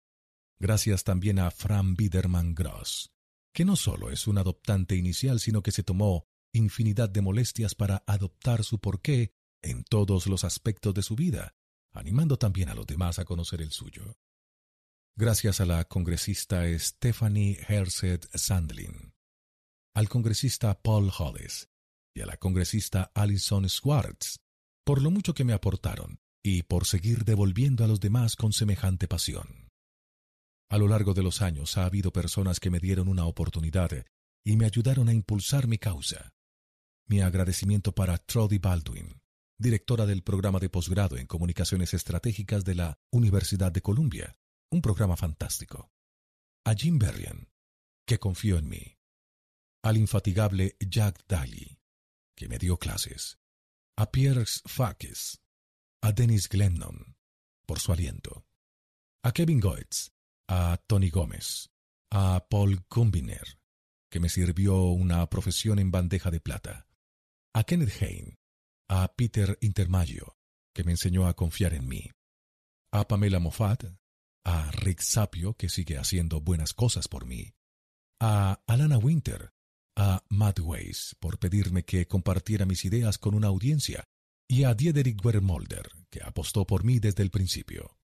Gracias también a Fran Biederman Gross, que no solo es un adoptante inicial, sino que se tomó infinidad de molestias para adoptar su porqué en todos los aspectos de su vida, animando también a los demás a conocer el suyo gracias a la congresista Stephanie Herseth Sandlin, al congresista Paul Hollis y a la congresista Alison Swartz, por lo mucho que me aportaron y por seguir devolviendo a los demás con semejante pasión. A lo largo de los años ha habido personas que me dieron una oportunidad y me ayudaron a impulsar mi causa. Mi agradecimiento para Trody Baldwin, directora del programa de posgrado en Comunicaciones Estratégicas de la Universidad de Columbia, un programa fantástico. A Jim Berrien, que confió en mí. Al infatigable Jack Daly, que me dio clases. A Pierre Fakes. A Dennis Glennon, por su aliento. A Kevin Goetz. A Tony Gómez. A Paul Kumbiner, que me sirvió una profesión en bandeja de plata. A Kenneth Hain. A Peter Intermaggio, que me enseñó a confiar en mí. A Pamela Moffat, a Rick Sapio, que sigue haciendo buenas cosas por mí, a Alana Winter, a Weiss por pedirme que compartiera mis ideas con una audiencia, y a Diederik Wermolder, que apostó por mí desde el principio.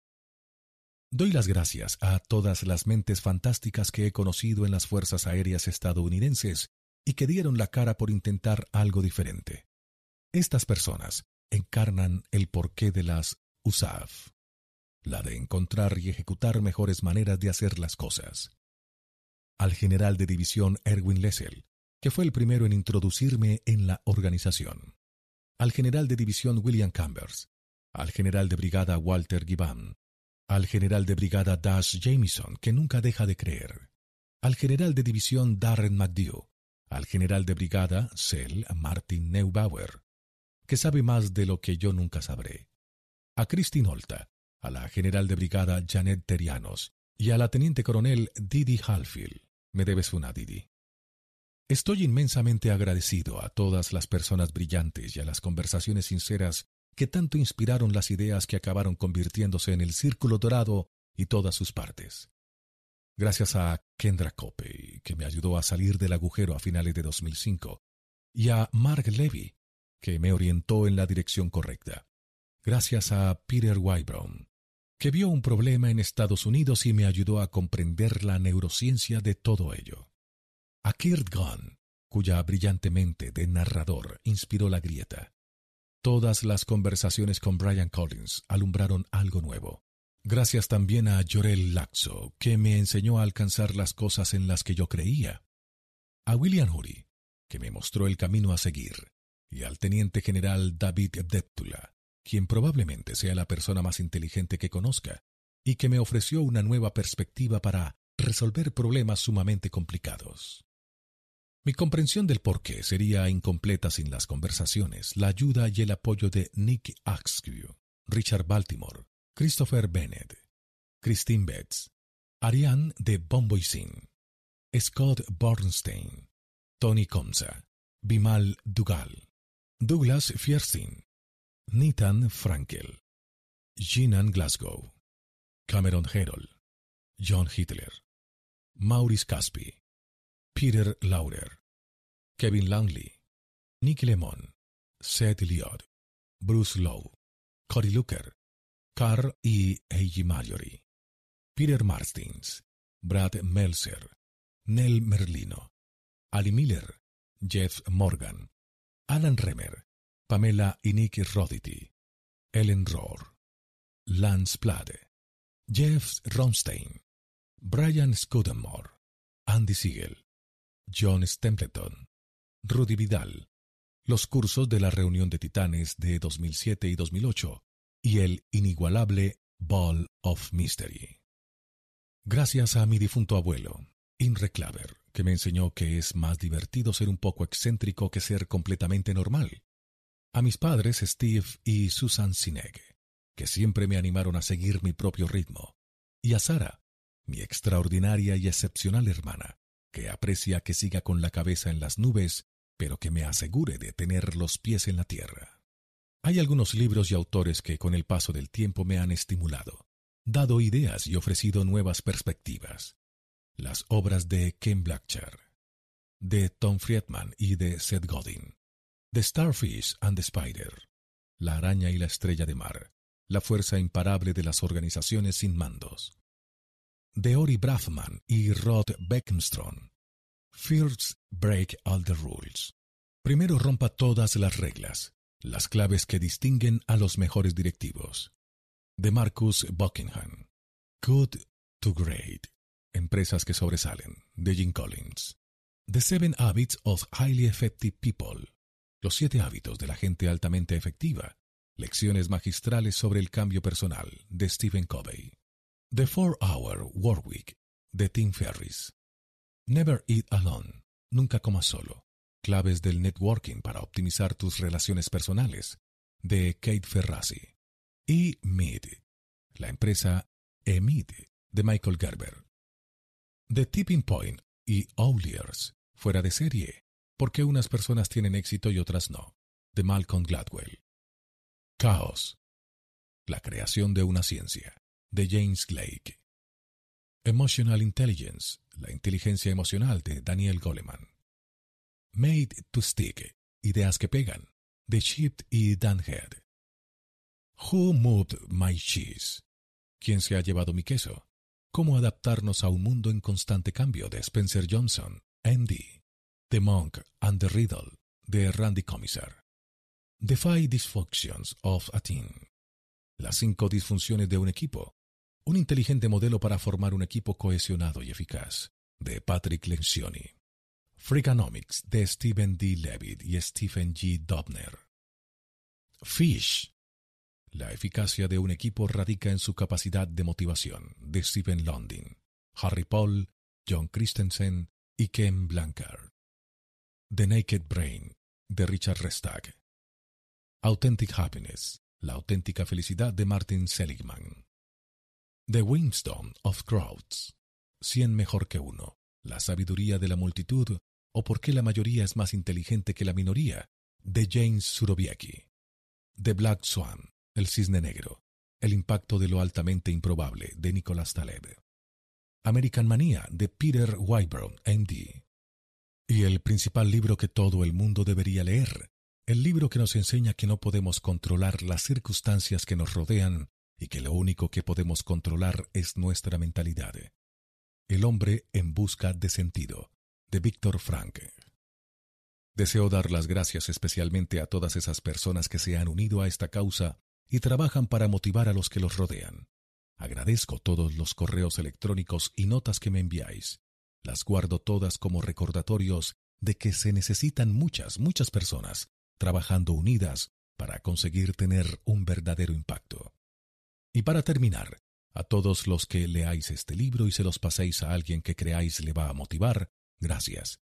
Doy las gracias a todas las mentes fantásticas que he conocido en las Fuerzas Aéreas estadounidenses y que dieron la cara por intentar algo diferente. Estas personas encarnan el porqué de las USAF la de encontrar y ejecutar mejores maneras de hacer las cosas. Al general de división Erwin Lessel, que fue el primero en introducirme en la organización. Al general de división William Cambers, al general de brigada Walter Gibbon, al general de brigada Dash Jameson, que nunca deja de creer, al general de división Darren McDew, al general de brigada Sel Martin Neubauer, que sabe más de lo que yo nunca sabré, a Christine Olta, a la general de brigada Janet Terianos y a la teniente coronel Didi Halfield. Me debes una, Didi. Estoy inmensamente agradecido a todas las personas brillantes y a las conversaciones sinceras que tanto inspiraron las ideas que acabaron convirtiéndose en el Círculo Dorado y todas sus partes. Gracias a Kendra Copey, que me ayudó a salir del agujero a finales de 2005, y a Mark Levy, que me orientó en la dirección correcta. Gracias a Peter Wybrown, que vio un problema en Estados Unidos y me ayudó a comprender la neurociencia de todo ello. A Kurt Gunn, cuya brillante mente de narrador inspiró la grieta. Todas las conversaciones con Brian Collins alumbraron algo nuevo. Gracias también a Jorel Laxo, que me enseñó a alcanzar las cosas en las que yo creía. A William Huri, que me mostró el camino a seguir, y al teniente general David Deptula, quien probablemente sea la persona más inteligente que conozca, y que me ofreció una nueva perspectiva para resolver problemas sumamente complicados. Mi comprensión del porqué sería incompleta sin las conversaciones, la ayuda y el apoyo de Nick Askew, Richard Baltimore, Christopher Bennett, Christine Betts, Ariane de Bomboisin, Scott Bornstein, Tony Comsa, Bimal Dugal, Douglas Fierstein, Nathan Frankel, Jinan Glasgow, Cameron Herold, John Hitler, Maurice Caspi, Peter Laurer, Kevin Langley, Nick Lemon, Seth Eliot, Bruce Lowe, Cory Looker, Carl y Eiji Mallory, Peter Martins, Brad Meltzer, Nell Merlino, Ali Miller, Jeff Morgan, Alan Remer, Pamela y Nick Rodity, Ellen Rohr, Lance Plade, Jeff Ronstein, Brian Scudamore, Andy Siegel, John Stempleton, Rudy Vidal, los cursos de la reunión de titanes de 2007 y 2008 y el inigualable Ball of Mystery. Gracias a mi difunto abuelo, Imre Claver, que me enseñó que es más divertido ser un poco excéntrico que ser completamente normal. A mis padres Steve y Susan Sineg, que siempre me animaron a seguir mi propio ritmo. Y a Sara, mi extraordinaria y excepcional hermana, aprecia que siga con la cabeza en las nubes, pero que me asegure de tener los pies en la tierra. Hay algunos libros y autores que con el paso del tiempo me han estimulado, dado ideas y ofrecido nuevas perspectivas. Las obras de Ken Blackchar, de Tom Friedman y de Seth Godin, The Starfish and the Spider, La araña y la estrella de mar, la fuerza imparable de las organizaciones sin mandos, de Ori Braffman y Rod Beckmstrom. First break all the rules. Primero rompa todas las reglas, las claves que distinguen a los mejores directivos. De Marcus Buckingham. Good to Great. Empresas que sobresalen. De Jim Collins. The Seven Habits of Highly Effective People. Los siete hábitos de la gente altamente efectiva. Lecciones magistrales sobre el cambio personal. De Stephen Covey. The Four Hour Work. De Tim Ferriss. Never Eat Alone. Nunca comas solo. Claves del networking para optimizar tus relaciones personales, de Kate Ferrazzi. Y Mid, la empresa Emid de Michael Gerber. The Tipping Point y Ouliers, fuera de serie, porque unas personas tienen éxito y otras no, de Malcolm Gladwell. Caos, la creación de una ciencia, de James Blake. Emotional Intelligence, la inteligencia emocional de Daniel Goleman. Made to Stick, Ideas que pegan, de Chip y Dan Head. Who Moved My Cheese? ¿Quién se ha llevado mi queso? ¿Cómo adaptarnos a un mundo en constante cambio? de Spencer Johnson, MD. The Monk and the Riddle, de Randy Commissar. The Five Dysfunctions of a Team. Las cinco disfunciones de un equipo. Un inteligente modelo para formar un equipo cohesionado y eficaz, de Patrick Lencioni. Freakonomics de Stephen D. Levitt y Stephen G. Dobner. Fish. La eficacia de un equipo radica en su capacidad de motivación de Stephen London, Harry Paul, John Christensen y Ken Blancard. The Naked Brain de Richard Restag. Authentic Happiness, la auténtica felicidad de Martin Seligman. The Wisdom of Crowds, cien mejor que uno, la sabiduría de la multitud o por qué la mayoría es más inteligente que la minoría, de James Surowiecki. The Black Swan, El Cisne Negro, El impacto de lo altamente improbable, de Nicolás Taleb. American Mania, de Peter Wybrow, MD. Y el principal libro que todo el mundo debería leer, el libro que nos enseña que no podemos controlar las circunstancias que nos rodean, y que lo único que podemos controlar es nuestra mentalidad. El hombre en busca de sentido, de Víctor Frank. Deseo dar las gracias especialmente a todas esas personas que se han unido a esta causa y trabajan para motivar a los que los rodean. Agradezco todos los correos electrónicos y notas que me enviáis. Las guardo todas como recordatorios de que se necesitan muchas, muchas personas trabajando unidas para conseguir tener un verdadero impacto. Y para terminar, a todos los que leáis este libro y se los paséis a alguien que creáis le va a motivar, gracias.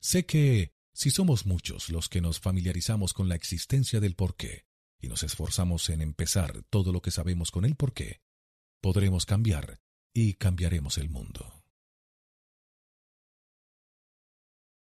Sé que, si somos muchos los que nos familiarizamos con la existencia del porqué y nos esforzamos en empezar todo lo que sabemos con el porqué, podremos cambiar y cambiaremos el mundo.